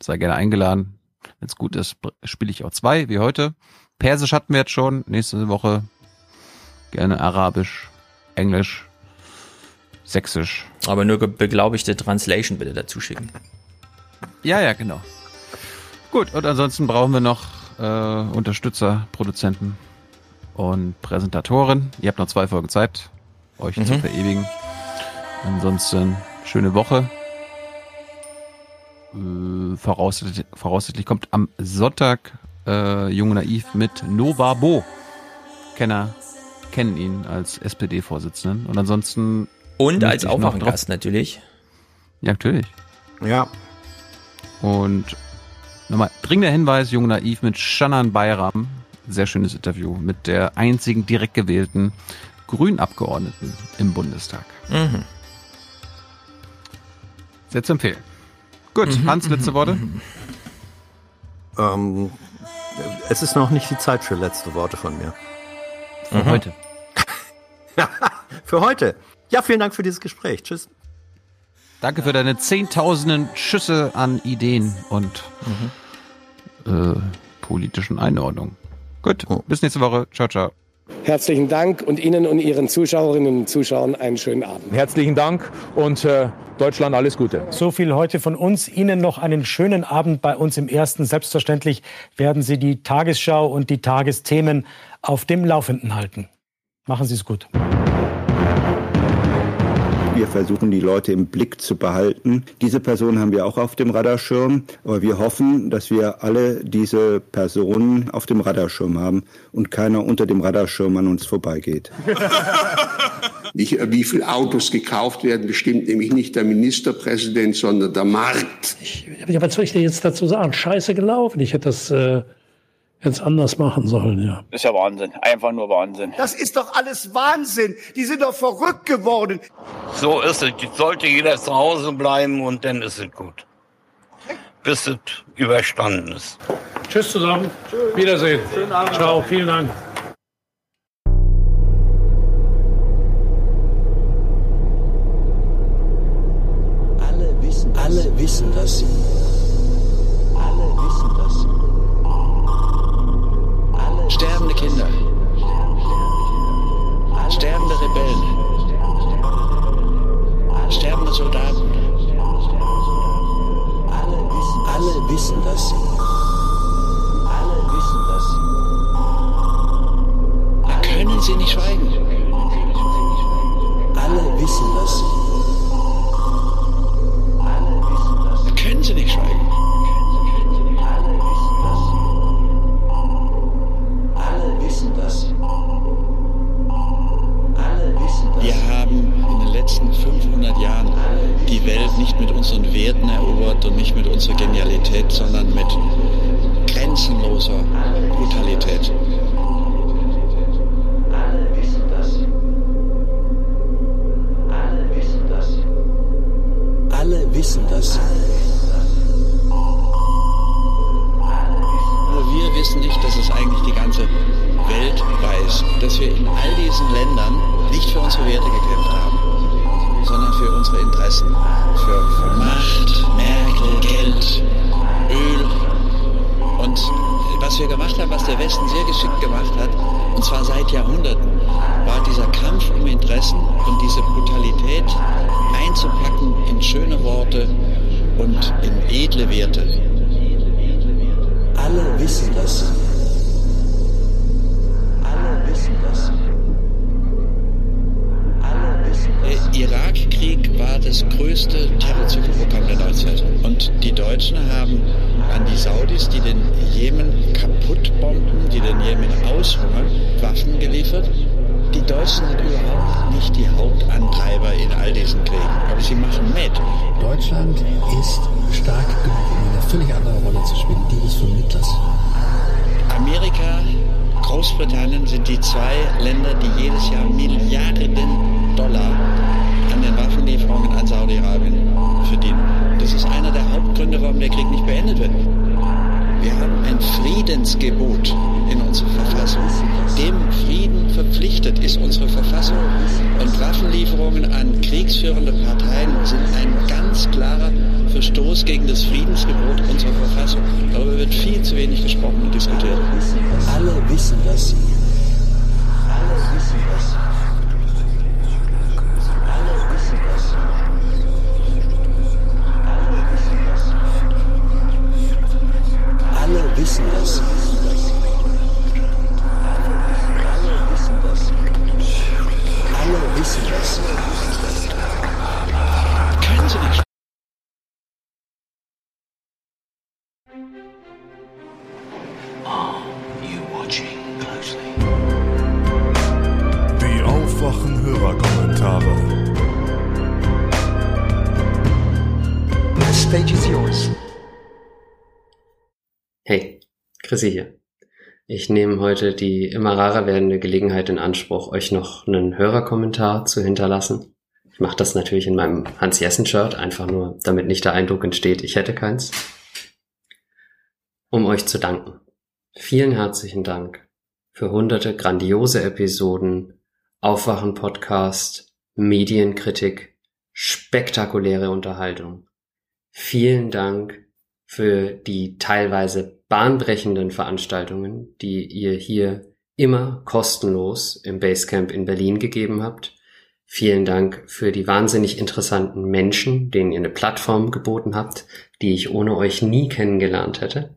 [SPEAKER 3] sei gerne eingeladen. Wenn es gut ist, spiele ich auch zwei, wie heute. Persisch hatten wir jetzt schon. Nächste Woche gerne Arabisch, Englisch, Sächsisch.
[SPEAKER 20] Aber nur beglaubigte Translation bitte dazu schicken.
[SPEAKER 3] Ja, ja, genau. Gut, und ansonsten brauchen wir noch äh, Unterstützer, Produzenten und Präsentatoren. Ihr habt noch zwei Folgen Zeit, euch mhm. zu verewigen. Ansonsten schöne Woche. Äh, voraussichtlich, voraussichtlich kommt am Sonntag äh, Junge Naiv mit Nova Bo. Kenner kennen ihn als SPD-Vorsitzenden. Und ansonsten.
[SPEAKER 20] Und als Aufwachengast natürlich.
[SPEAKER 3] Ja, natürlich.
[SPEAKER 22] Ja.
[SPEAKER 3] Und nochmal dringender Hinweis, Junge Naiv mit Shannan Bayram. Sehr schönes Interview mit der einzigen direkt gewählten Grünabgeordneten im Bundestag. Mhm. Sehr zu empfehlen. Gut, mhm, Hans, letzte mhm, Worte? Mhm.
[SPEAKER 22] Ähm, es ist noch nicht die Zeit für letzte Worte von mir.
[SPEAKER 3] Für mhm. heute. <laughs>
[SPEAKER 22] für heute. Ja, vielen Dank für dieses Gespräch. Tschüss.
[SPEAKER 3] Danke für deine zehntausenden Schüsse an Ideen und mhm. äh, politischen Einordnungen. Gut, oh. bis nächste Woche. Ciao, ciao.
[SPEAKER 139] Herzlichen Dank und Ihnen und Ihren Zuschauerinnen und Zuschauern einen schönen Abend.
[SPEAKER 140] Herzlichen Dank und äh, Deutschland alles Gute.
[SPEAKER 141] So viel heute von uns. Ihnen noch einen schönen Abend bei uns im Ersten. Selbstverständlich werden Sie die Tagesschau und die Tagesthemen auf dem Laufenden halten. Machen Sie es gut.
[SPEAKER 142] Versuchen, die Leute im Blick zu behalten. Diese Person haben wir auch auf dem Radarschirm, aber wir hoffen, dass wir alle diese Personen auf dem Radarschirm haben und keiner unter dem Radarschirm an uns vorbeigeht. <laughs>
[SPEAKER 143] Nicht, wie viele Autos gekauft werden, bestimmt nämlich nicht der Ministerpräsident, sondern der Markt.
[SPEAKER 144] Ich, was soll ich dir jetzt dazu sagen? Scheiße gelaufen. Ich hätte das äh, jetzt anders machen sollen, ja.
[SPEAKER 145] Ist ja Wahnsinn. Einfach nur Wahnsinn.
[SPEAKER 146] Das ist doch alles Wahnsinn. Die sind doch verrückt geworden.
[SPEAKER 145] So ist es. Sollte jeder zu Hause bleiben und dann ist es gut. Bis es überstanden ist.
[SPEAKER 144] Tschüss zusammen. Tschüss. Wiedersehen.
[SPEAKER 145] Schönen Abend.
[SPEAKER 144] Ciao. Vielen Dank.
[SPEAKER 141] Alle wissen, alle wissen das. Alle Kinder. Sterbende Rebellen. Sterbende Soldaten. Alle wissen, alle wissen
[SPEAKER 147] völlig andere Rolle zu spielen, die des Vermittlers.
[SPEAKER 141] Amerika, Großbritannien sind die zwei Länder, die jedes Jahr Milliarden Dollar an den Waffenlieferungen an Saudi-Arabien verdienen. Das ist einer der Hauptgründe, warum der Krieg nicht beendet wird. Wir haben ein Friedensgebot in unserer Verfassung. Dem verpflichtet ist unsere Verfassung. Und Waffenlieferungen an kriegsführende Parteien sind ein ganz klarer Verstoß gegen das Friedensgebot unserer Verfassung. Darüber wird viel zu wenig gesprochen und diskutiert. Alle wissen das.
[SPEAKER 137] Chrissy hier. Ich nehme heute die immer rarer werdende Gelegenheit in Anspruch, euch noch einen Hörerkommentar zu hinterlassen. Ich mache das natürlich in meinem Hans-Jessen-Shirt, einfach nur, damit nicht der Eindruck entsteht, ich hätte keins. Um euch zu danken. Vielen herzlichen Dank für hunderte grandiose Episoden, Aufwachen-Podcast, Medienkritik, spektakuläre Unterhaltung. Vielen Dank für die teilweise bahnbrechenden Veranstaltungen, die ihr hier immer kostenlos im Basecamp in Berlin gegeben habt. Vielen Dank für die wahnsinnig interessanten Menschen, denen ihr eine Plattform geboten habt, die ich ohne euch nie kennengelernt hätte.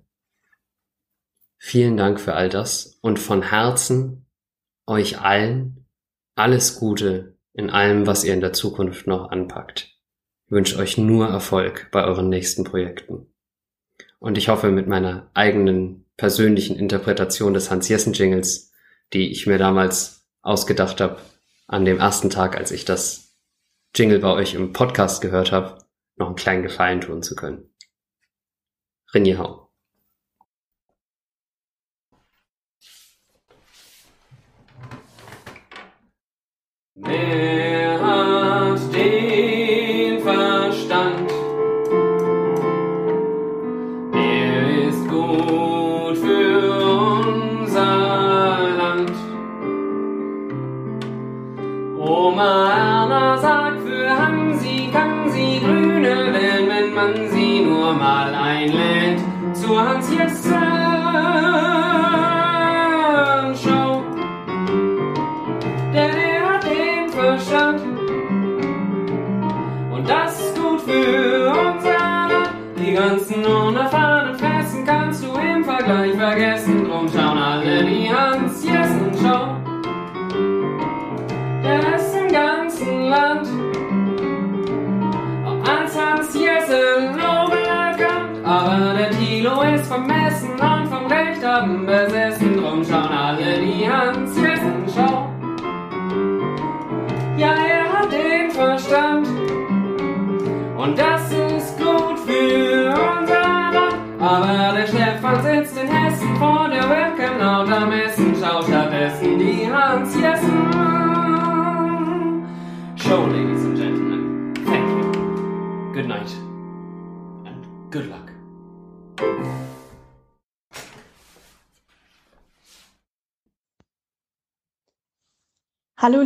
[SPEAKER 137] Vielen Dank für all das und von Herzen euch allen alles Gute in allem, was ihr in der Zukunft noch anpackt. Ich wünsche euch nur Erfolg bei euren nächsten Projekten. Und ich hoffe, mit meiner eigenen persönlichen Interpretation des Hans-Jessen-Jingles, die ich mir damals ausgedacht habe, an dem ersten Tag, als ich das Jingle bei euch im Podcast gehört habe, noch einen kleinen Gefallen tun zu können. Rinje Hau.
[SPEAKER 148] Wer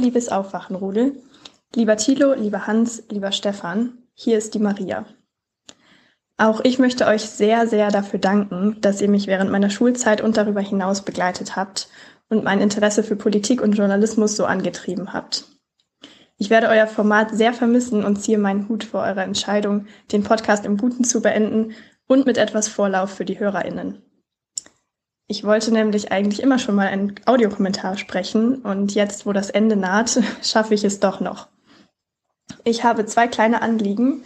[SPEAKER 149] Liebes Aufwachenrudel. Lieber Thilo, lieber Hans, lieber Stefan, hier ist die Maria. Auch ich möchte euch sehr, sehr dafür danken, dass ihr mich während meiner Schulzeit und darüber hinaus begleitet habt und mein Interesse für Politik und Journalismus so angetrieben habt. Ich werde euer Format sehr vermissen und ziehe meinen Hut vor eurer Entscheidung, den Podcast im Guten zu beenden und mit etwas Vorlauf für die HörerInnen. Ich wollte nämlich eigentlich immer schon mal einen Audiokommentar sprechen und jetzt, wo das Ende naht, <laughs> schaffe ich es doch noch. Ich habe zwei kleine Anliegen,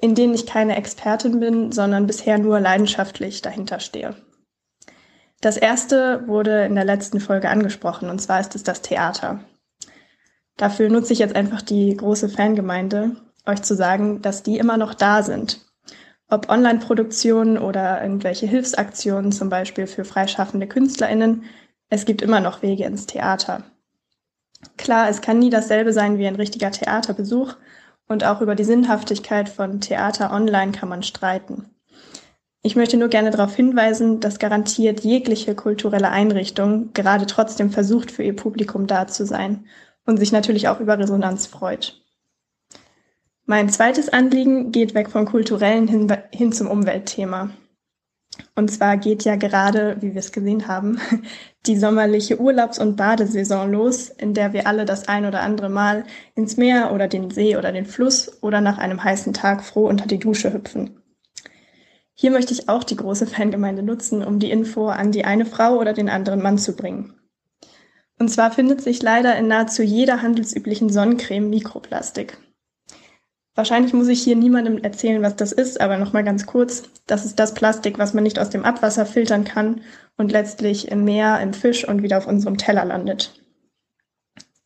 [SPEAKER 149] in denen ich keine Expertin bin, sondern bisher nur leidenschaftlich dahinter stehe. Das erste wurde in der letzten Folge angesprochen, und zwar ist es das Theater. Dafür nutze ich jetzt einfach die große Fangemeinde, euch zu sagen, dass die immer noch da sind. Ob Online-Produktionen oder irgendwelche Hilfsaktionen, zum Beispiel für freischaffende KünstlerInnen, es gibt immer noch Wege ins Theater. Klar, es kann nie dasselbe sein wie ein richtiger Theaterbesuch und auch über die Sinnhaftigkeit von Theater online kann man streiten. Ich möchte nur gerne darauf hinweisen, dass garantiert jegliche kulturelle Einrichtung gerade trotzdem versucht, für ihr Publikum da zu sein und sich natürlich auch über Resonanz freut. Mein zweites Anliegen geht weg vom kulturellen hin, hin zum Umweltthema. Und zwar geht ja gerade, wie wir es gesehen haben, <laughs> die sommerliche Urlaubs- und Badesaison los, in der wir alle das ein oder andere Mal ins Meer oder den See oder den Fluss oder nach einem heißen Tag froh unter die Dusche hüpfen. Hier möchte ich auch die große Fangemeinde nutzen, um die Info an die eine Frau oder den anderen Mann zu bringen. Und zwar findet sich leider in nahezu jeder handelsüblichen Sonnencreme Mikroplastik. Wahrscheinlich muss ich hier niemandem erzählen, was das ist, aber nochmal ganz kurz. Das ist das Plastik, was man nicht aus dem Abwasser filtern kann und letztlich im Meer, im Fisch und wieder auf unserem Teller landet.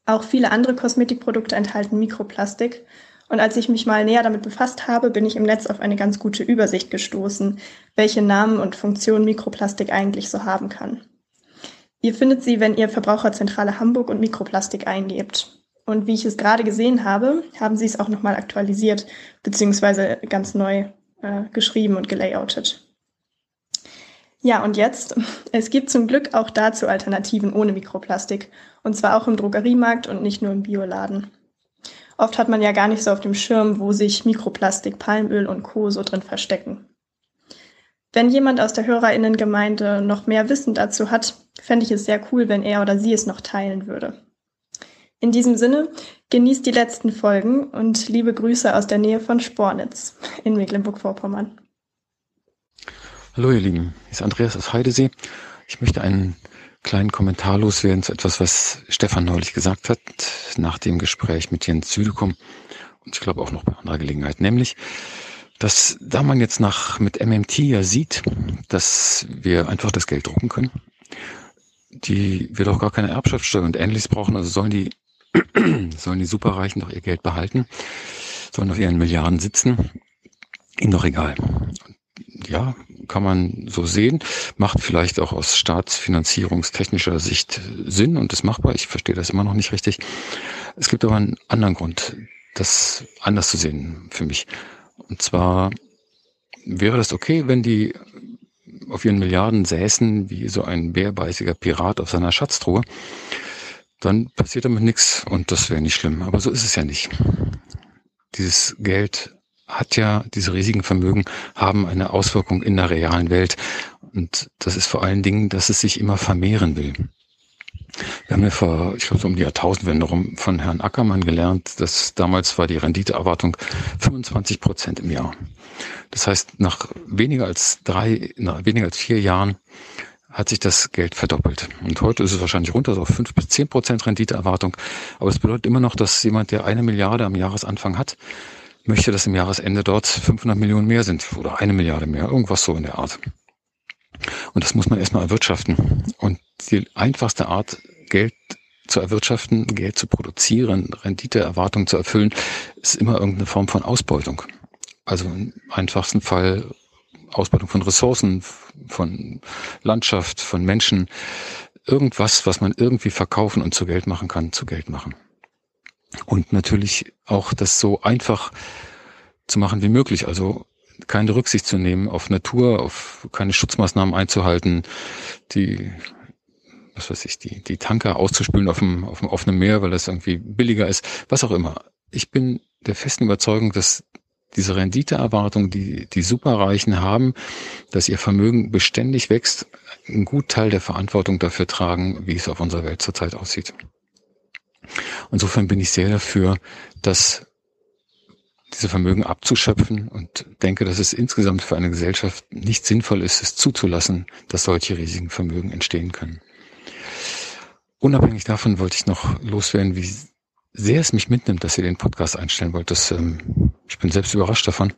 [SPEAKER 149] Auch viele andere Kosmetikprodukte enthalten Mikroplastik. Und als ich mich mal näher damit befasst habe, bin ich im Netz auf eine ganz gute Übersicht gestoßen, welche Namen und Funktionen Mikroplastik eigentlich so haben kann. Ihr findet sie, wenn ihr Verbraucherzentrale Hamburg und Mikroplastik eingebt. Und wie ich es gerade gesehen habe, haben sie es auch nochmal aktualisiert, beziehungsweise ganz neu äh, geschrieben und gelayoutet. Ja, und jetzt, <laughs> es gibt zum Glück auch dazu Alternativen ohne Mikroplastik. Und zwar auch im Drogeriemarkt und nicht nur im Bioladen. Oft hat man ja gar nicht so auf dem Schirm, wo sich Mikroplastik, Palmöl und Co. so drin verstecken. Wenn jemand aus der Hörerinnengemeinde noch mehr Wissen dazu hat, fände ich es sehr cool, wenn er oder sie es noch teilen würde. In diesem Sinne, genießt die letzten Folgen und liebe Grüße aus der Nähe von Spornitz in Mecklenburg-Vorpommern.
[SPEAKER 150] Hallo ihr Lieben, hier ist Andreas aus Heidesee. Ich möchte einen
[SPEAKER 151] kleinen Kommentar loswerden zu etwas, was Stefan neulich gesagt hat, nach dem Gespräch mit Jens Südekum und ich glaube auch noch bei anderer Gelegenheit, nämlich, dass da man jetzt nach mit MMT ja sieht, dass wir einfach das Geld drucken können, die wir doch gar keine Erbschaftssteuer und ähnliches brauchen, also sollen die sollen die Superreichen doch ihr Geld behalten, sollen auf ihren Milliarden sitzen, ihnen doch egal. Ja, kann man so sehen, macht vielleicht auch aus staatsfinanzierungstechnischer Sicht Sinn und ist machbar. Ich verstehe das immer noch nicht richtig. Es gibt aber einen anderen Grund, das anders zu sehen für mich. Und zwar wäre das okay, wenn die auf ihren Milliarden säßen wie so ein bärbeißiger Pirat auf seiner Schatztruhe, dann passiert damit nichts und das wäre nicht schlimm. Aber so ist es ja nicht. Dieses Geld hat ja, diese riesigen Vermögen haben eine Auswirkung in der realen Welt. Und das ist vor allen Dingen, dass es sich immer vermehren will. Wir haben ja vor, ich glaube, so um die Jahrtausendwende rum von Herrn Ackermann gelernt, dass damals war die Renditeerwartung 25 Prozent im Jahr. Das heißt, nach weniger als drei, nach weniger als vier Jahren hat sich das Geld verdoppelt. Und heute ist es wahrscheinlich runter, so auf fünf bis zehn Prozent Renditeerwartung. Aber es bedeutet immer noch, dass jemand, der eine Milliarde am Jahresanfang hat, möchte, dass im Jahresende dort 500 Millionen mehr sind oder eine Milliarde mehr, irgendwas so in der Art. Und das muss man erstmal erwirtschaften. Und die einfachste Art, Geld zu erwirtschaften, Geld zu produzieren, Renditeerwartungen zu erfüllen, ist immer irgendeine Form von Ausbeutung. Also im einfachsten Fall Ausbeutung von Ressourcen, von Landschaft, von Menschen, irgendwas, was man irgendwie verkaufen und zu Geld machen kann, zu Geld machen. Und natürlich auch das so einfach zu machen wie möglich. Also keine Rücksicht zu nehmen auf Natur, auf keine Schutzmaßnahmen einzuhalten, die, was weiß ich, die, die Tanker auszuspülen auf dem, auf dem offenen Meer, weil das irgendwie billiger ist, was auch immer. Ich bin der festen Überzeugung, dass diese Renditeerwartung, die die Superreichen haben, dass ihr Vermögen beständig wächst, einen gut Teil der Verantwortung dafür tragen, wie es auf unserer Welt zurzeit aussieht. Insofern bin ich sehr dafür, dass diese Vermögen abzuschöpfen und denke, dass es insgesamt für eine Gesellschaft nicht sinnvoll ist, es zuzulassen, dass solche riesigen Vermögen entstehen können. Unabhängig davon wollte ich noch loswerden, wie sehr es mich mitnimmt, dass ihr den Podcast einstellen wollt. Das, ähm, ich bin selbst überrascht davon.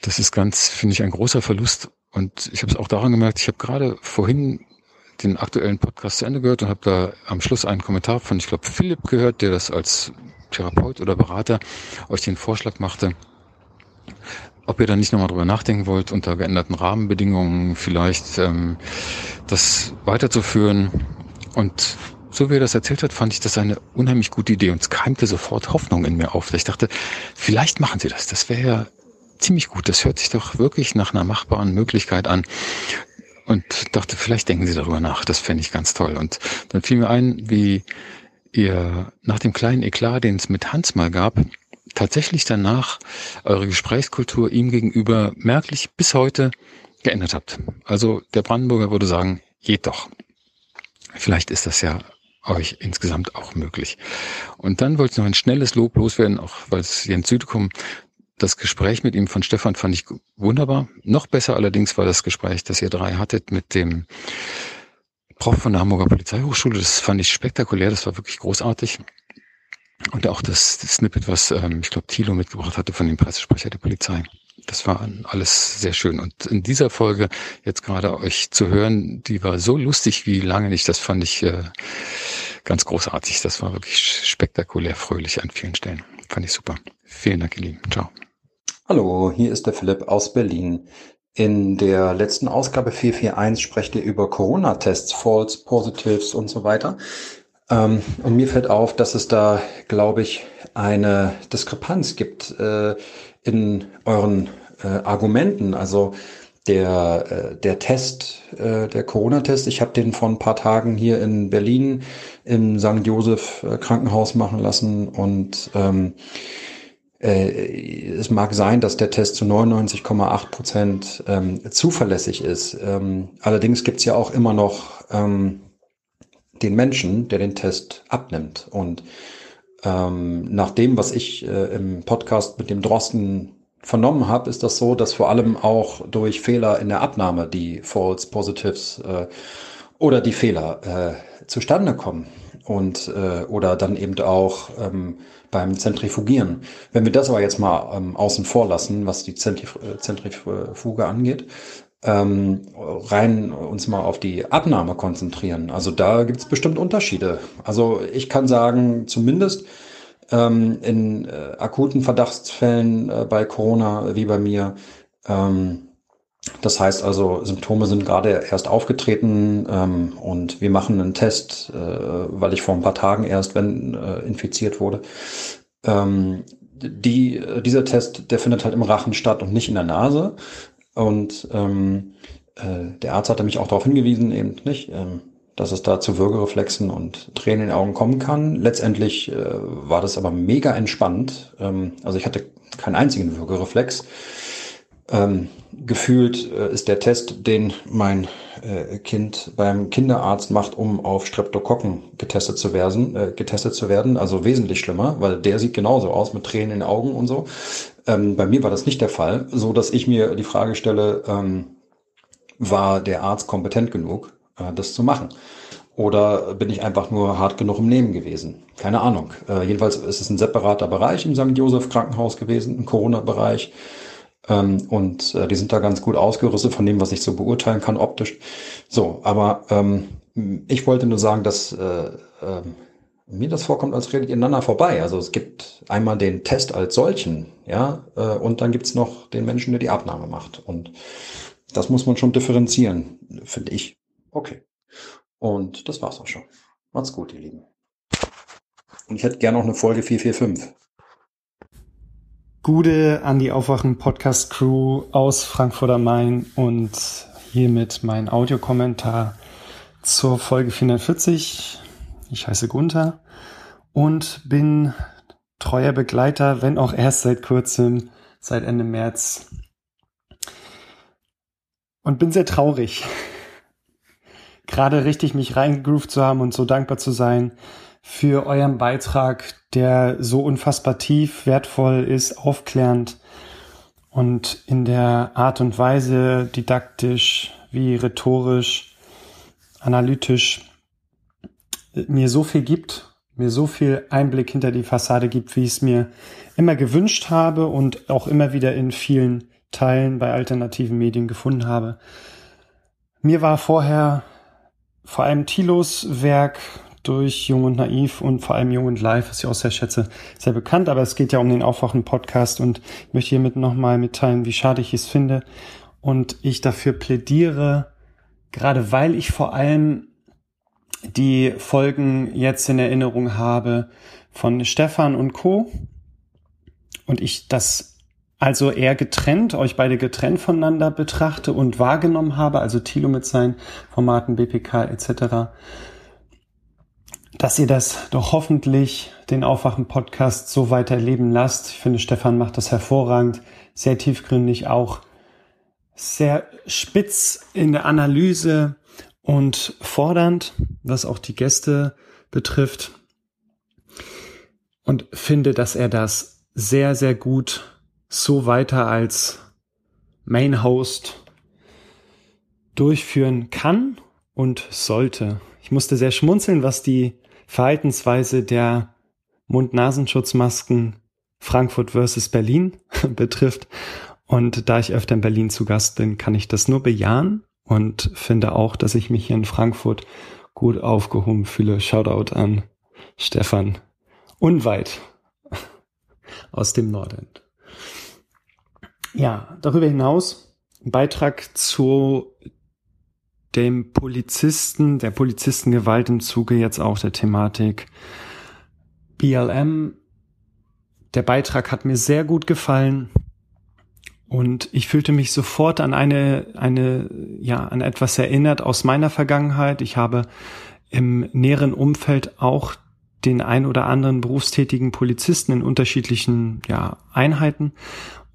[SPEAKER 151] Das ist ganz, finde ich, ein großer Verlust. Und ich habe es auch daran gemerkt, ich habe gerade vorhin den aktuellen Podcast zu Ende gehört und habe da am Schluss einen Kommentar von, ich glaube, Philipp gehört, der das als Therapeut oder Berater euch den Vorschlag machte, ob ihr da nicht nochmal drüber nachdenken wollt, unter geänderten Rahmenbedingungen vielleicht ähm, das weiterzuführen. Und so wie er das erzählt hat, fand ich das eine unheimlich gute Idee und es keimte sofort Hoffnung in mir auf. Ich dachte, vielleicht machen sie das. Das wäre ja ziemlich gut. Das hört sich doch wirklich nach einer machbaren Möglichkeit an und dachte, vielleicht denken Sie darüber nach. Das fände ich ganz toll. Und dann fiel mir ein, wie ihr nach dem kleinen Eklat, den es mit Hans mal gab, tatsächlich danach eure Gesprächskultur ihm gegenüber merklich bis heute geändert habt. Also der Brandenburger würde sagen, geht doch. Vielleicht ist das ja euch insgesamt auch möglich. Und dann wollte ich noch ein schnelles Lob loswerden, auch weil es Jens Südekum das Gespräch mit ihm von Stefan fand ich wunderbar. Noch besser allerdings war das Gespräch, das ihr drei hattet mit dem Prof von der Hamburger Polizeihochschule. Das fand ich spektakulär, das war wirklich großartig. Und auch das, das Snippet, was ähm, ich glaube Thilo mitgebracht hatte von dem Pressesprecher der Polizei. Das war alles sehr schön. Und in dieser Folge jetzt gerade euch zu hören, die war so lustig wie lange nicht. Das fand ich äh, ganz großartig. Das war wirklich spektakulär fröhlich an vielen Stellen. Fand ich super. Vielen Dank, ihr Lieben. Ciao.
[SPEAKER 150] Hallo, hier ist der Philipp aus Berlin. In der letzten Ausgabe 441 sprecht ihr über Corona-Tests, False Positives und so weiter. Ähm, und mir fällt auf, dass es da, glaube ich, eine Diskrepanz gibt äh, in euren äh, Argumenten. Also der, äh, der Test, äh, der Corona-Test, ich habe den vor ein paar Tagen hier in Berlin im St. Josef äh, Krankenhaus machen lassen und ähm, äh, es mag sein, dass der Test zu 99,8 Prozent ähm, zuverlässig ist. Ähm, allerdings gibt es ja auch immer noch ähm, den Menschen, der den Test abnimmt. Und ähm, nach dem, was ich äh, im Podcast mit dem Drosten vernommen habe, ist das so, dass vor allem auch durch Fehler in der Abnahme die False Positives äh, oder die Fehler äh, zustande kommen und äh, oder dann eben auch ähm, beim Zentrifugieren. Wenn wir das aber jetzt mal ähm, außen vor lassen, was die Zentrif Zentrifuge angeht, ähm, rein uns mal auf die Abnahme konzentrieren. Also da gibt es bestimmt Unterschiede. Also ich kann sagen, zumindest ähm, in äh, akuten Verdachtsfällen äh, bei Corona wie bei mir, ähm, das heißt also, Symptome sind gerade erst aufgetreten ähm, und wir machen einen Test, äh, weil ich vor ein paar Tagen erst wenn, äh, infiziert wurde. Ähm, die, dieser Test, der findet halt im Rachen statt und nicht in der Nase. Und ähm, äh, der Arzt hatte mich auch darauf hingewiesen, eben nicht, ähm, dass es da zu Würgereflexen und Tränen in den Augen kommen kann. Letztendlich äh, war das aber mega entspannt. Ähm, also ich hatte keinen einzigen Würgereflex. Ähm, gefühlt äh, ist der Test, den mein äh, Kind beim Kinderarzt macht, um auf Streptokokken getestet zu werden, äh, getestet zu werden, also wesentlich schlimmer, weil der sieht genauso aus mit Tränen in den Augen und so. Ähm, bei mir war das nicht der Fall, so dass ich mir die Frage stelle, ähm, war der Arzt kompetent genug, äh, das zu machen? Oder bin ich einfach nur hart genug im Nehmen gewesen? Keine Ahnung. Äh, jedenfalls ist es ein separater Bereich im St. Josef Krankenhaus gewesen, ein Corona-Bereich. Ähm, und äh, die sind da ganz gut ausgerüstet von dem, was ich so beurteilen kann optisch. So, aber ähm, ich wollte nur sagen, dass äh, äh, mir das vorkommt, als redet ihr ineinander vorbei. Also es gibt einmal den Test als solchen, ja, äh, und dann gibt's noch den Menschen, der die Abnahme macht. Und das muss man schon differenzieren, finde ich. Okay. Und das war's auch schon. Macht's gut, ihr Lieben. Und ich hätte gerne noch eine Folge 445.
[SPEAKER 152] Gude an die Aufwachen Podcast Crew aus Frankfurt am Main und hiermit mein Audiokommentar zur Folge 440. Ich heiße Gunther und bin treuer Begleiter, wenn auch erst seit kurzem, seit Ende März. Und bin sehr traurig, <laughs> gerade richtig mich reingegroovt zu haben und so dankbar zu sein für euren Beitrag, der so unfassbar tief, wertvoll ist, aufklärend und in der Art und Weise didaktisch wie rhetorisch, analytisch mir so viel gibt, mir so viel Einblick hinter die Fassade gibt, wie ich es mir immer gewünscht habe und auch immer wieder in vielen Teilen bei alternativen Medien gefunden habe. Mir war vorher vor allem Thilos Werk durch Jung und Naiv und vor allem Jung und Live, was ich auch sehr schätze, sehr bekannt. Aber es geht ja um den Aufwachen-Podcast und ich möchte hiermit nochmal mitteilen, wie schade ich es finde. Und ich dafür plädiere, gerade weil ich vor allem die Folgen jetzt in Erinnerung habe von Stefan und Co. Und ich das also eher getrennt, euch beide getrennt voneinander betrachte und wahrgenommen habe, also Thilo mit seinen Formaten BPK etc., dass ihr das doch hoffentlich den Aufwachen-Podcast so weiterleben lasst. Ich finde, Stefan macht das hervorragend, sehr tiefgründig auch, sehr spitz in der Analyse und fordernd, was auch die Gäste betrifft. Und finde, dass er das sehr, sehr gut so weiter als Main Host durchführen kann und sollte. Ich musste sehr schmunzeln, was die Verhaltensweise der Mund-Nasenschutzmasken Frankfurt versus Berlin <laughs> betrifft. Und da ich öfter in Berlin zu Gast bin, kann ich das nur bejahen und finde auch, dass ich mich hier in Frankfurt gut aufgehoben fühle. Shoutout an Stefan. Unweit <laughs> aus dem Norden. Ja, darüber hinaus Beitrag zu dem Polizisten, der Polizistengewalt im Zuge jetzt auch der Thematik BLM. Der Beitrag hat mir sehr gut gefallen und ich fühlte mich sofort an eine, eine, ja, an etwas erinnert aus meiner Vergangenheit. Ich habe im näheren Umfeld auch den ein oder anderen berufstätigen Polizisten in unterschiedlichen ja, Einheiten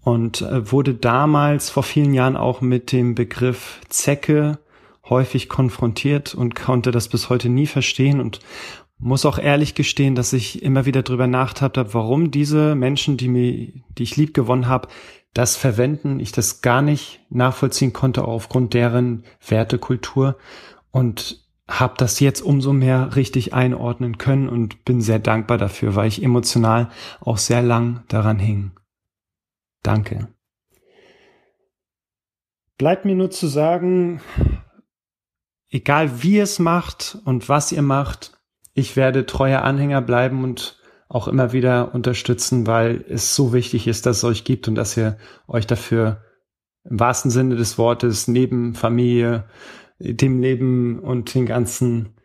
[SPEAKER 152] und äh, wurde damals vor vielen Jahren auch mit dem Begriff Zecke häufig konfrontiert und konnte das bis heute nie verstehen und muss auch ehrlich gestehen, dass ich immer wieder drüber nachgedacht habe, warum diese Menschen, die mir, die ich lieb gewonnen habe, das verwenden, ich das gar nicht nachvollziehen konnte aufgrund deren Wertekultur und habe das jetzt umso mehr richtig einordnen können und bin sehr dankbar dafür, weil ich emotional auch sehr lang daran hing. Danke. Bleibt mir nur zu sagen, egal wie ihr es macht und was ihr macht, ich werde treuer Anhänger bleiben und auch immer wieder unterstützen, weil es so wichtig ist, dass es euch gibt und dass ihr euch dafür im wahrsten Sinne des Wortes neben Familie, dem Leben und den ganzen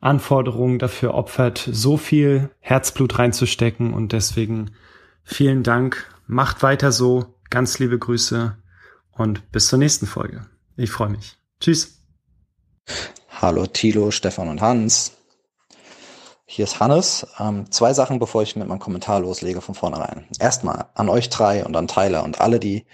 [SPEAKER 152] Anforderungen dafür opfert, so viel Herzblut reinzustecken und deswegen vielen Dank. Macht weiter so. Ganz liebe Grüße und bis zur nächsten Folge. Ich freue mich. Tschüss.
[SPEAKER 153] Hallo Thilo, Stefan und Hans. Hier ist Hannes. Ähm, zwei Sachen, bevor ich mit meinem Kommentar loslege von vornherein. Erstmal an euch drei und an Tyler und alle, die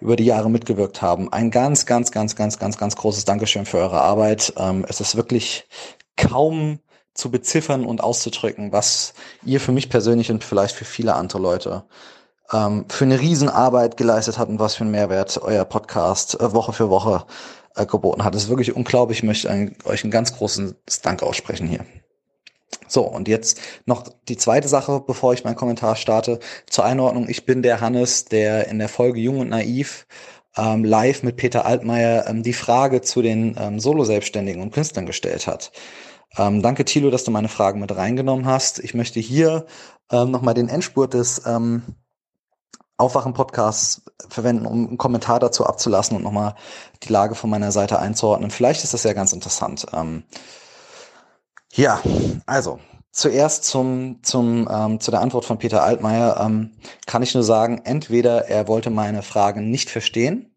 [SPEAKER 153] über die Jahre mitgewirkt haben. Ein ganz, ganz, ganz, ganz, ganz, ganz großes Dankeschön für eure Arbeit. Ähm, es ist wirklich kaum zu beziffern und auszudrücken, was ihr für mich persönlich und vielleicht für viele andere Leute ähm, für eine Riesenarbeit geleistet habt und was für einen Mehrwert euer Podcast äh, Woche für Woche äh, geboten hat. Es ist wirklich unglaublich. Ich möchte ein, euch einen ganz großen Dank aussprechen hier. So, und jetzt noch die zweite Sache, bevor ich meinen Kommentar starte. Zur Einordnung, ich bin der Hannes, der in der Folge Jung und Naiv ähm, live mit Peter Altmaier ähm, die Frage zu den ähm, Solo-Selbstständigen und Künstlern gestellt hat. Ähm, danke, Thilo, dass du meine Fragen mit reingenommen hast. Ich möchte hier ähm, nochmal den Endspurt des ähm, Aufwachen-Podcasts verwenden, um einen Kommentar dazu abzulassen und nochmal die Lage von meiner Seite einzuordnen. Vielleicht ist das ja ganz interessant. Ähm, ja, also zuerst zum, zum, ähm, zu der Antwort von Peter Altmaier ähm, kann ich nur sagen, entweder er wollte meine Fragen nicht verstehen,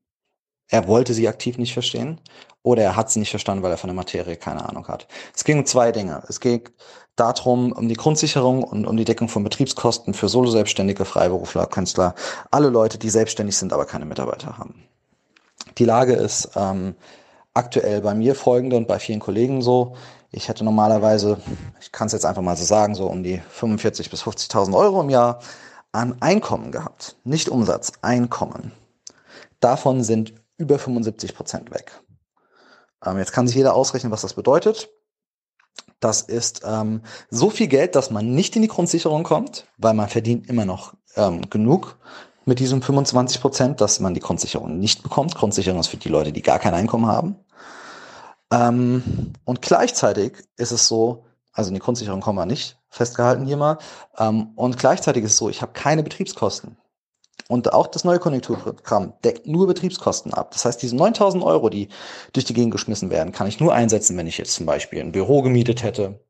[SPEAKER 153] er wollte sie aktiv nicht verstehen, oder er hat sie nicht verstanden, weil er von der Materie keine Ahnung hat. Es ging um zwei Dinge. Es ging darum, um die Grundsicherung und um die Deckung von Betriebskosten für Solo-Selbstständige, Freiberufler, Künstler, alle Leute, die selbstständig sind, aber keine Mitarbeiter haben. Die Lage ist ähm, aktuell bei mir folgende und bei vielen Kollegen so. Ich hätte normalerweise, ich kann es jetzt einfach mal so sagen, so um die 45.000 bis 50.000 Euro im Jahr an Einkommen gehabt. Nicht Umsatz, Einkommen. Davon sind über 75 Prozent weg. Ähm, jetzt kann sich jeder ausrechnen, was das bedeutet. Das ist ähm, so viel Geld, dass man nicht in die Grundsicherung kommt, weil man verdient immer noch ähm, genug mit diesem 25 Prozent, dass man die Grundsicherung nicht bekommt. Grundsicherung ist für die Leute, die gar kein Einkommen haben. Ähm, und gleichzeitig ist es so, also in die Grundsicherung kommen wir nicht, festgehalten hier mal. Ähm, und gleichzeitig ist es so, ich habe keine Betriebskosten. Und auch das neue Konjunkturprogramm deckt nur Betriebskosten ab. Das heißt, diese 9000 Euro, die durch die Gegend geschmissen werden, kann ich nur einsetzen, wenn ich jetzt zum Beispiel ein Büro gemietet hätte.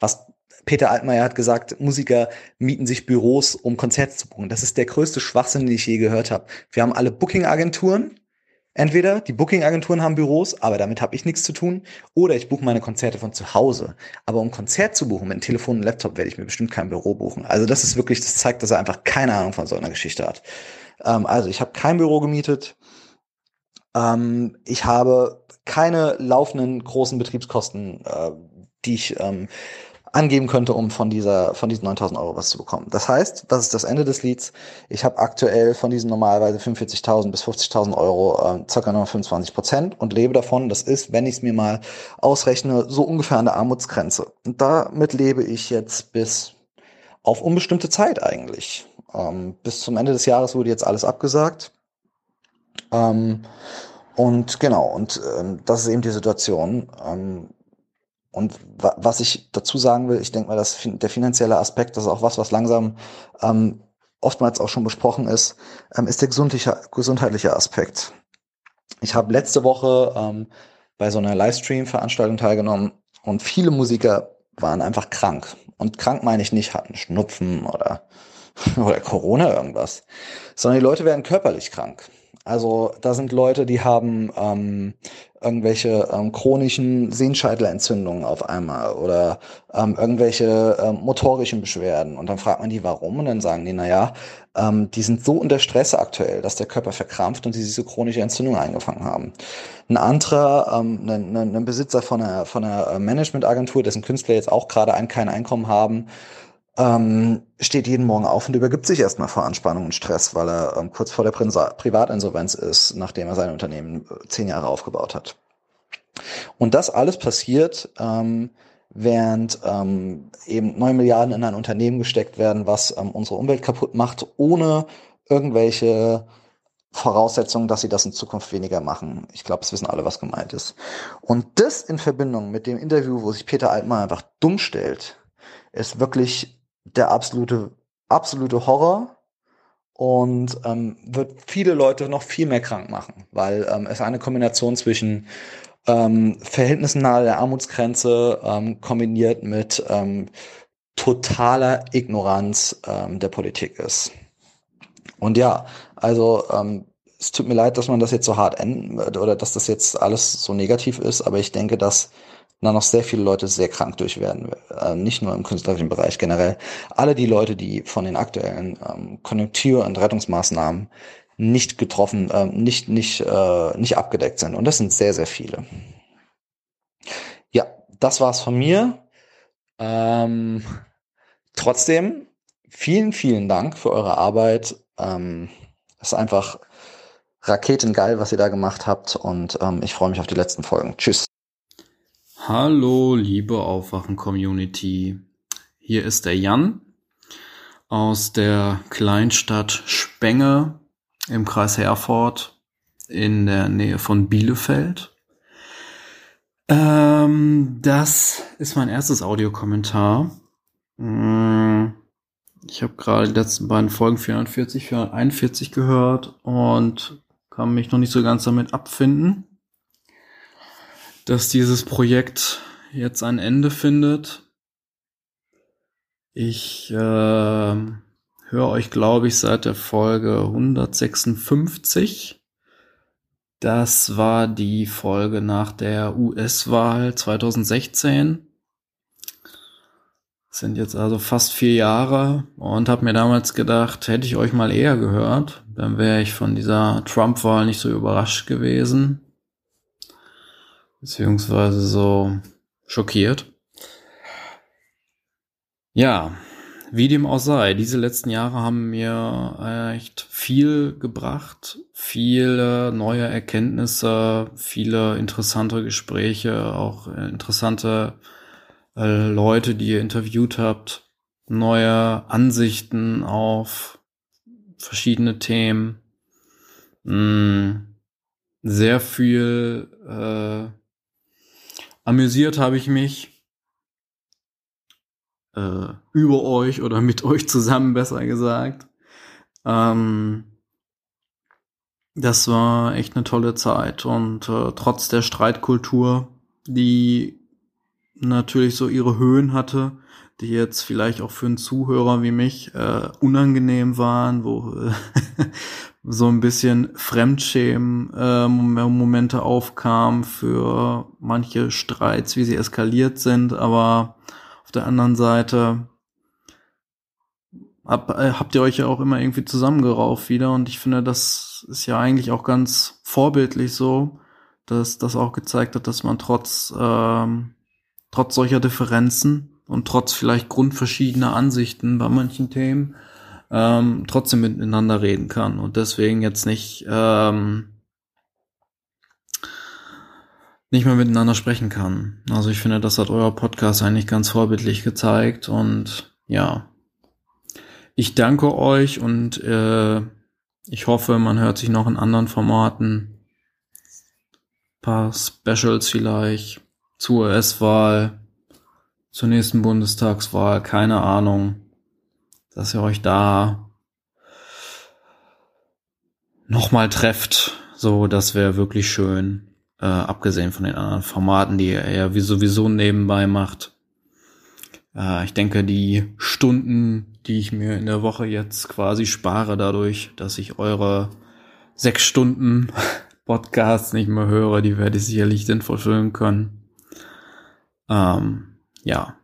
[SPEAKER 153] Was Peter Altmaier hat gesagt, Musiker mieten sich Büros, um Konzerte zu buchen. Das ist der größte Schwachsinn, den ich je gehört habe. Wir haben alle Booking-Agenturen, Entweder die Booking-Agenturen haben Büros, aber damit habe ich nichts zu tun, oder ich buche meine Konzerte von zu Hause. Aber um Konzert zu buchen mit Telefon und Laptop werde ich mir bestimmt kein Büro buchen. Also das ist wirklich, das zeigt, dass er einfach keine Ahnung von so einer Geschichte hat. Ähm, also ich habe kein Büro gemietet. Ähm, ich habe keine laufenden großen Betriebskosten, äh, die ich ähm, angeben könnte, um von dieser, von diesen 9000 Euro was zu bekommen. Das heißt, das ist das Ende des Lieds. Ich habe aktuell von diesen normalerweise 45.000 bis 50.000 Euro äh, circa nur 25 Prozent und lebe davon. Das ist, wenn ich es mir mal ausrechne, so ungefähr an der Armutsgrenze. Und damit lebe ich jetzt bis auf unbestimmte Zeit eigentlich. Ähm, bis zum Ende des Jahres wurde jetzt alles abgesagt. Ähm, und genau, und ähm, das ist eben die Situation. Ähm, und was ich dazu sagen will, ich denke mal, dass der finanzielle Aspekt, das ist auch was, was langsam ähm, oftmals auch schon besprochen ist, ähm, ist der gesundliche, gesundheitliche Aspekt. Ich habe letzte Woche ähm, bei so einer Livestream-Veranstaltung teilgenommen und viele Musiker waren einfach krank. Und krank meine ich nicht, hatten Schnupfen oder, <laughs> oder Corona irgendwas, sondern die Leute werden körperlich krank. Also da sind Leute, die haben ähm, irgendwelche ähm, chronischen Sehenscheitelentzündungen auf einmal oder ähm, irgendwelche ähm, motorischen Beschwerden. Und dann fragt man die, warum? Und dann sagen die, naja, ähm, die sind so unter Stress aktuell, dass der Körper verkrampft und sie diese chronische Entzündung eingefangen haben. Ein anderer, ähm, ein, ein, Besitzer von einer, von einer Managementagentur, dessen Künstler jetzt auch gerade ein, kein Einkommen haben, ähm, steht jeden Morgen auf und übergibt sich erstmal vor Anspannung und Stress, weil er ähm, kurz vor der Pri Privatinsolvenz ist, nachdem er sein Unternehmen äh, zehn Jahre aufgebaut hat. Und das alles passiert, ähm, während ähm, eben neun Milliarden in ein Unternehmen gesteckt werden, was ähm, unsere Umwelt kaputt macht, ohne irgendwelche Voraussetzungen, dass sie das in Zukunft weniger machen. Ich glaube, es wissen alle, was gemeint ist. Und das in Verbindung mit dem Interview, wo sich Peter Altmann einfach dumm stellt, ist wirklich der absolute, absolute Horror und ähm, wird viele Leute noch viel mehr krank machen, weil ähm, es eine Kombination zwischen ähm, Verhältnissen nahe der Armutsgrenze ähm, kombiniert mit ähm, totaler Ignoranz ähm, der Politik ist. Und ja, also ähm, es tut mir leid, dass man das jetzt so hart enden oder dass das jetzt alles so negativ ist, aber ich denke, dass da noch sehr viele Leute sehr krank durch werden, äh, nicht nur im künstlerischen Bereich generell. Alle die Leute, die von den aktuellen ähm, Konjunktur- und Rettungsmaßnahmen nicht getroffen, äh, nicht, nicht, äh, nicht abgedeckt sind. Und das sind sehr, sehr viele. Ja, das war's von mir. Ähm, trotzdem, vielen, vielen Dank für eure Arbeit. Ähm, ist einfach raketengeil, was ihr da gemacht habt. Und ähm, ich freue mich auf die letzten Folgen. Tschüss.
[SPEAKER 154] Hallo, liebe Aufwachen-Community. Hier ist der Jan aus der Kleinstadt Spenge im Kreis Herford in der Nähe von Bielefeld. Ähm, das ist mein erstes Audiokommentar. Mm, ich habe gerade die letzten beiden Folgen 440, 441 gehört und kann mich noch nicht so ganz damit abfinden, dass dieses Projekt jetzt ein Ende findet. Ich äh, höre euch, glaube ich, seit der Folge 156. Das war die Folge nach der US-Wahl 2016. Das sind jetzt also fast vier Jahre und habe mir damals gedacht, hätte ich euch mal eher gehört, dann wäre ich von dieser Trump-Wahl nicht so überrascht gewesen. Beziehungsweise so schockiert. Ja, wie dem auch sei, diese letzten Jahre haben mir echt viel gebracht, viele neue Erkenntnisse, viele interessante Gespräche, auch interessante äh, Leute, die ihr interviewt habt, neue Ansichten auf verschiedene Themen, mm, sehr viel äh, amüsiert habe ich mich äh, über euch oder mit euch zusammen, besser gesagt. Ähm, das war echt eine tolle Zeit und äh, trotz der Streitkultur, die natürlich so ihre Höhen hatte, die jetzt vielleicht auch für einen Zuhörer wie mich äh, unangenehm waren, wo äh, <laughs> so ein bisschen Fremdschämen äh, aufkamen für manche Streits, wie sie eskaliert sind, aber auf der anderen Seite hab, äh, habt ihr euch ja auch immer irgendwie zusammengerauft wieder. Und ich finde, das ist ja eigentlich auch ganz vorbildlich so, dass das auch gezeigt hat, dass man trotz, ähm, trotz solcher Differenzen und trotz vielleicht grundverschiedener Ansichten bei manchen Themen ähm, trotzdem miteinander reden kann und deswegen jetzt nicht ähm, nicht mehr miteinander sprechen kann. Also ich finde, das hat euer Podcast eigentlich ganz vorbildlich gezeigt und ja, ich danke euch und äh, ich hoffe, man hört sich noch in anderen Formaten. Paar Specials vielleicht zur US-Wahl, zur nächsten Bundestagswahl, keine Ahnung, dass ihr euch da nochmal trefft. So, das wäre wirklich schön äh, abgesehen von den anderen Formaten, die er ja wie sowieso nebenbei macht. Äh, ich denke, die Stunden, die ich mir in der Woche jetzt quasi spare, dadurch, dass ich eure sechs Stunden <laughs> Podcasts nicht mehr höre, die werde ich sicherlich sinnvoll füllen können. Ähm, ja.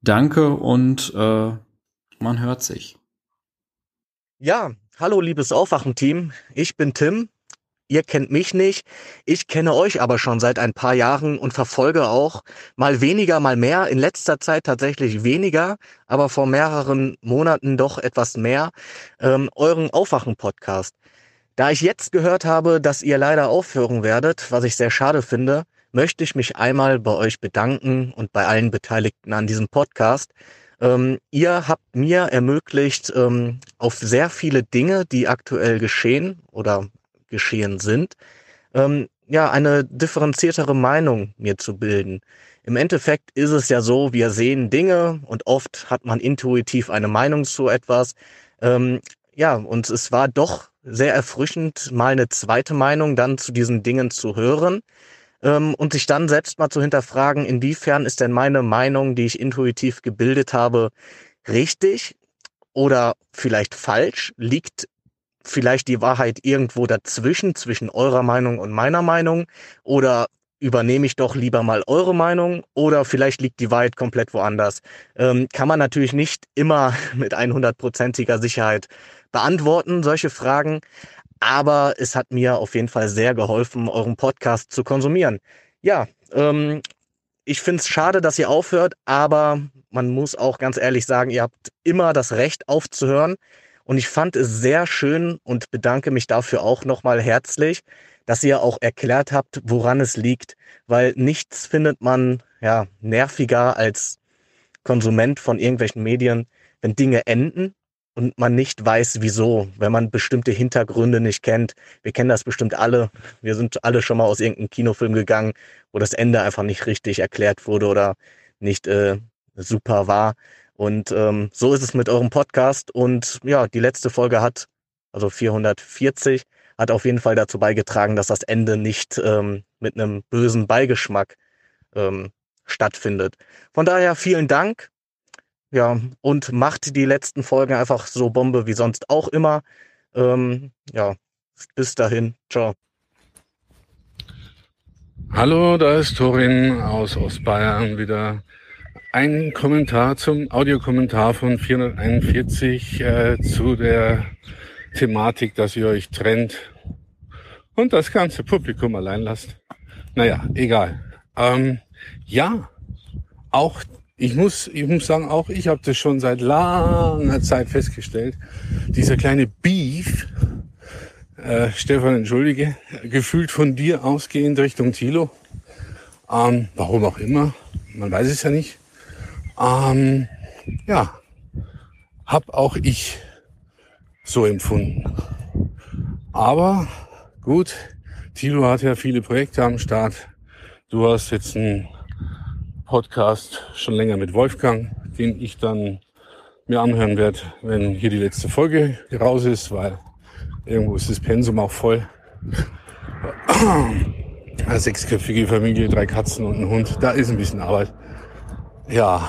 [SPEAKER 154] Danke und äh, man hört sich.
[SPEAKER 155] Ja, hallo liebes Aufwachen-Team. Ich bin Tim Ihr kennt mich nicht, ich kenne euch aber schon seit ein paar Jahren und verfolge auch mal weniger, mal mehr, in letzter Zeit tatsächlich weniger, aber vor mehreren Monaten doch etwas mehr, ähm, euren Aufwachen-Podcast. Da ich jetzt gehört habe, dass ihr leider aufhören werdet, was ich sehr schade finde, möchte ich mich einmal bei euch bedanken und bei allen Beteiligten an diesem Podcast. Ähm, ihr habt mir ermöglicht, ähm, auf sehr viele Dinge, die aktuell geschehen oder geschehen sind, ähm, ja, eine differenziertere Meinung mir zu bilden. Im Endeffekt ist es ja so, wir sehen Dinge und oft hat man intuitiv eine Meinung zu etwas. Ähm, ja, und es war doch sehr erfrischend, mal eine zweite Meinung dann zu diesen Dingen zu hören ähm, und sich dann selbst mal zu hinterfragen, inwiefern ist denn meine Meinung, die ich intuitiv gebildet habe, richtig oder vielleicht falsch? Liegt vielleicht die Wahrheit irgendwo dazwischen, zwischen eurer Meinung und meiner Meinung? Oder übernehme ich doch lieber mal eure Meinung oder vielleicht liegt die Wahrheit komplett woanders. Ähm, kann man natürlich nicht immer <laughs> mit 100%iger Sicherheit beantworten, solche Fragen, aber es hat mir auf jeden Fall sehr geholfen, euren Podcast zu konsumieren. Ja, ähm, ich finde es schade, dass ihr aufhört, aber man muss auch ganz ehrlich sagen, ihr habt immer das Recht aufzuhören. Und ich fand es sehr schön und bedanke mich dafür auch nochmal herzlich, dass ihr auch erklärt habt, woran es liegt, weil nichts findet man ja nerviger als Konsument von irgendwelchen Medien, wenn Dinge enden und man nicht weiß, wieso, wenn man bestimmte Hintergründe nicht kennt. Wir kennen das bestimmt alle. Wir sind alle schon mal aus irgendeinem Kinofilm gegangen, wo das Ende einfach nicht richtig erklärt wurde oder nicht äh, super war. Und ähm, so ist es mit eurem Podcast. Und ja, die letzte Folge hat, also 440, hat auf jeden Fall dazu beigetragen, dass das Ende nicht ähm, mit einem bösen Beigeschmack ähm, stattfindet. Von daher vielen Dank. Ja, und macht die letzten Folgen einfach so Bombe wie sonst auch immer. Ähm, ja, bis dahin. Ciao.
[SPEAKER 59] Hallo, da ist Torin aus Ostbayern wieder. Ein Kommentar zum Audiokommentar von 441 äh, zu der Thematik, dass ihr euch trennt und das ganze Publikum allein lasst. Naja, egal. Ähm, ja, auch ich muss, ich muss sagen, auch ich habe das schon seit langer Zeit festgestellt. Dieser kleine Beef, äh, Stefan, entschuldige, gefühlt von dir ausgehend Richtung Tilo. Ähm, warum auch immer, man weiß es ja nicht. Ähm, ja, hab auch ich so empfunden. Aber gut, Tilo hat ja viele Projekte am Start. Du hast jetzt einen Podcast schon länger mit Wolfgang, den ich dann mir anhören werde, wenn hier die letzte Folge raus ist, weil irgendwo ist das Pensum auch voll. <clears throat> Eine sechsköpfige Familie, drei Katzen und ein Hund, da ist ein bisschen Arbeit. Ja,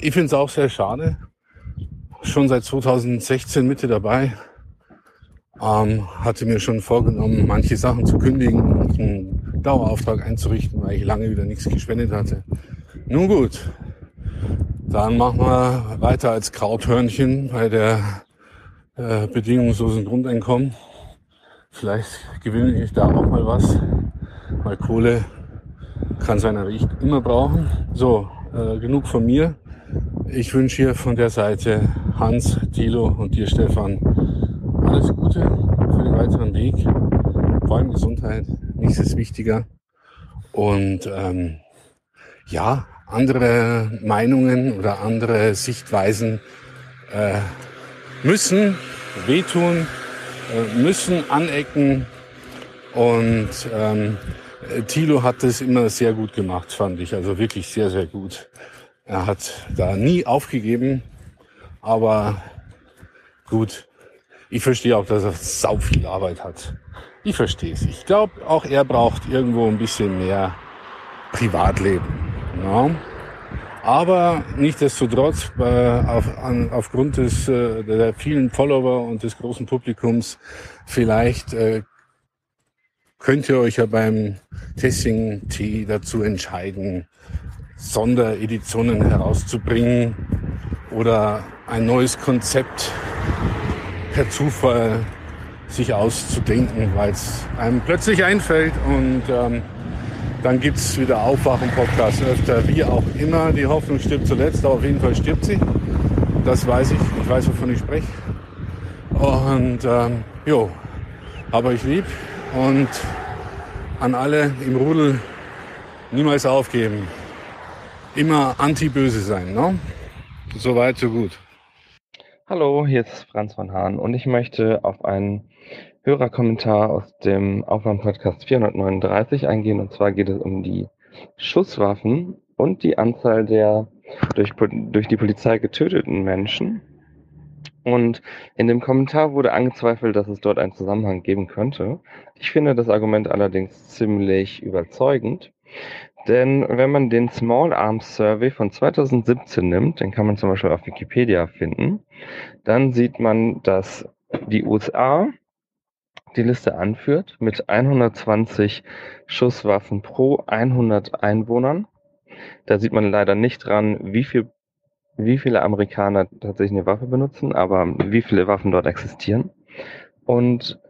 [SPEAKER 59] ich finde es auch sehr schade, schon seit 2016 Mitte dabei. Ähm, hatte mir schon vorgenommen, manche Sachen zu kündigen Dauerauftrag einzurichten, weil ich lange wieder nichts gespendet hatte. Nun gut, dann machen wir weiter als Krauthörnchen bei der äh, bedingungslosen Grundeinkommen. Vielleicht gewinne ich da auch mal was, weil Kohle kann seiner Richt immer brauchen. So, äh, genug von mir. Ich wünsche hier von der Seite Hans, Thilo und dir Stefan alles Gute für den weiteren Weg. Allem Gesundheit, nichts ist wichtiger. Und ähm, ja, andere Meinungen oder andere Sichtweisen äh, müssen wehtun, äh, müssen anecken. Und ähm, Thilo hat das immer sehr gut gemacht, fand ich. Also wirklich sehr, sehr gut. Er hat da nie aufgegeben, aber gut. Ich verstehe auch, dass er sau viel Arbeit hat. Ich verstehe es. Ich glaube, auch er braucht irgendwo ein bisschen mehr Privatleben. Ja. Aber nichtdestotrotz, äh, auf, an, aufgrund des, äh, der vielen Follower und des großen Publikums, vielleicht äh, könnt ihr euch ja beim Testing T dazu entscheiden, Sondereditionen herauszubringen oder ein neues Konzept per Zufall sich auszudenken, weil es einem plötzlich einfällt und ähm, dann gibt's wieder Aufwachen-Podcast öfter, wie auch immer. Die Hoffnung stirbt zuletzt, aber auf jeden Fall stirbt sie. Das weiß ich, ich weiß, wovon ich spreche. Und ähm, jo, aber ich lieb und an alle im Rudel niemals aufgeben. Immer anti-böse sein. Ne? So weit, so gut.
[SPEAKER 156] Hallo, hier ist Franz von Hahn und ich möchte auf einen Hörerkommentar aus dem Aufwärmpodcast 439 eingehen. Und zwar geht es um die Schusswaffen und die Anzahl der durch, durch die Polizei getöteten Menschen. Und in dem Kommentar wurde angezweifelt, dass es dort einen Zusammenhang geben könnte. Ich finde das Argument allerdings ziemlich überzeugend. Denn wenn man den Small Arms Survey von 2017 nimmt, den kann man zum Beispiel auf Wikipedia finden, dann sieht man, dass die USA die Liste anführt mit 120 Schusswaffen pro 100 Einwohnern. Da sieht man leider nicht dran, wie viel wie viele Amerikaner tatsächlich eine Waffe benutzen, aber wie viele Waffen dort existieren. Und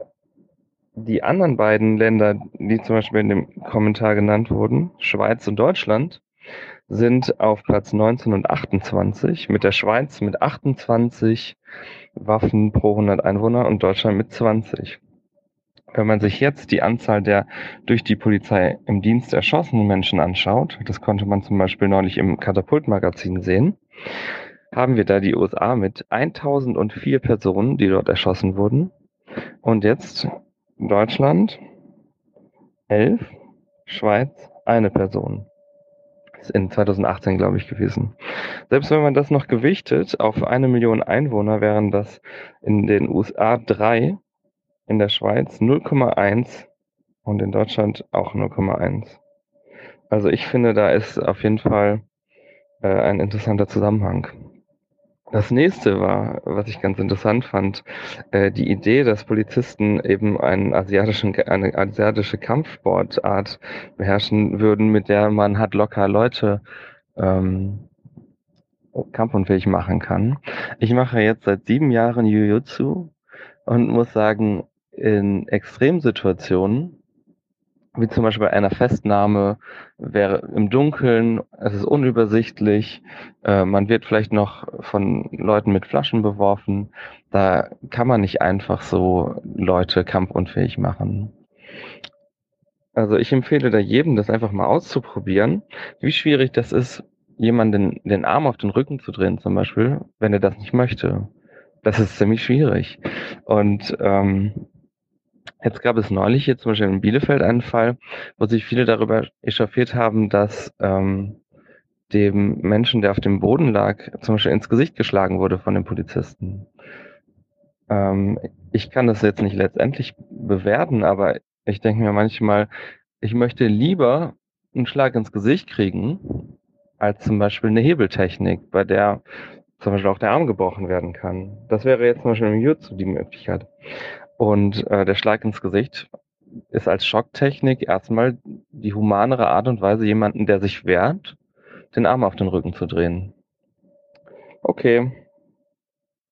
[SPEAKER 156] die anderen beiden Länder, die zum Beispiel in dem Kommentar genannt wurden, Schweiz und Deutschland, sind auf Platz 19 und 28, mit der Schweiz mit 28 Waffen pro 100 Einwohner und Deutschland mit 20. Wenn man sich jetzt die Anzahl der durch die Polizei im Dienst erschossenen Menschen anschaut, das konnte man zum Beispiel neulich im Katapultmagazin sehen, haben wir da die USA mit 1004 Personen, die dort erschossen wurden. Und jetzt Deutschland 11, Schweiz eine Person. Ist in 2018, glaube ich, gewesen. Selbst wenn man das noch gewichtet auf eine Million Einwohner, wären das in den USA drei, in der Schweiz 0,1 und in Deutschland auch 0,1. Also ich finde, da ist auf jeden Fall äh, ein interessanter Zusammenhang. Das nächste war, was ich ganz interessant fand, äh, die Idee, dass Polizisten eben einen asiatischen, eine asiatische Kampfsportart beherrschen würden, mit der man hat locker Leute ähm, kampfunfähig machen kann. Ich mache jetzt seit sieben Jahren Jiu-Jitsu und muss sagen, in Extremsituationen wie zum Beispiel bei einer Festnahme wäre im Dunkeln, es ist unübersichtlich, äh, man wird vielleicht noch von Leuten mit Flaschen beworfen. Da kann man nicht einfach so Leute kampfunfähig machen. Also ich empfehle da jedem, das einfach mal auszuprobieren, wie schwierig das ist, jemanden den Arm auf den Rücken zu drehen, zum Beispiel, wenn er das nicht möchte. Das ist ziemlich schwierig. Und ähm, Jetzt gab es neulich hier zum Beispiel in Bielefeld einen Fall, wo sich viele darüber echauffiert haben, dass ähm, dem Menschen, der auf dem Boden lag, zum Beispiel ins Gesicht geschlagen wurde von den Polizisten. Ähm, ich kann das jetzt nicht letztendlich bewerten, aber ich denke mir manchmal, ich möchte lieber einen Schlag ins Gesicht kriegen, als zum Beispiel eine Hebeltechnik, bei der zum Beispiel auch der Arm gebrochen werden kann. Das wäre jetzt zum Beispiel im Jutsu die Möglichkeit. Und äh, der Schlag ins Gesicht ist als Schocktechnik erstmal die humanere Art und Weise, jemanden, der sich wehrt, den Arm auf den Rücken zu drehen. Okay,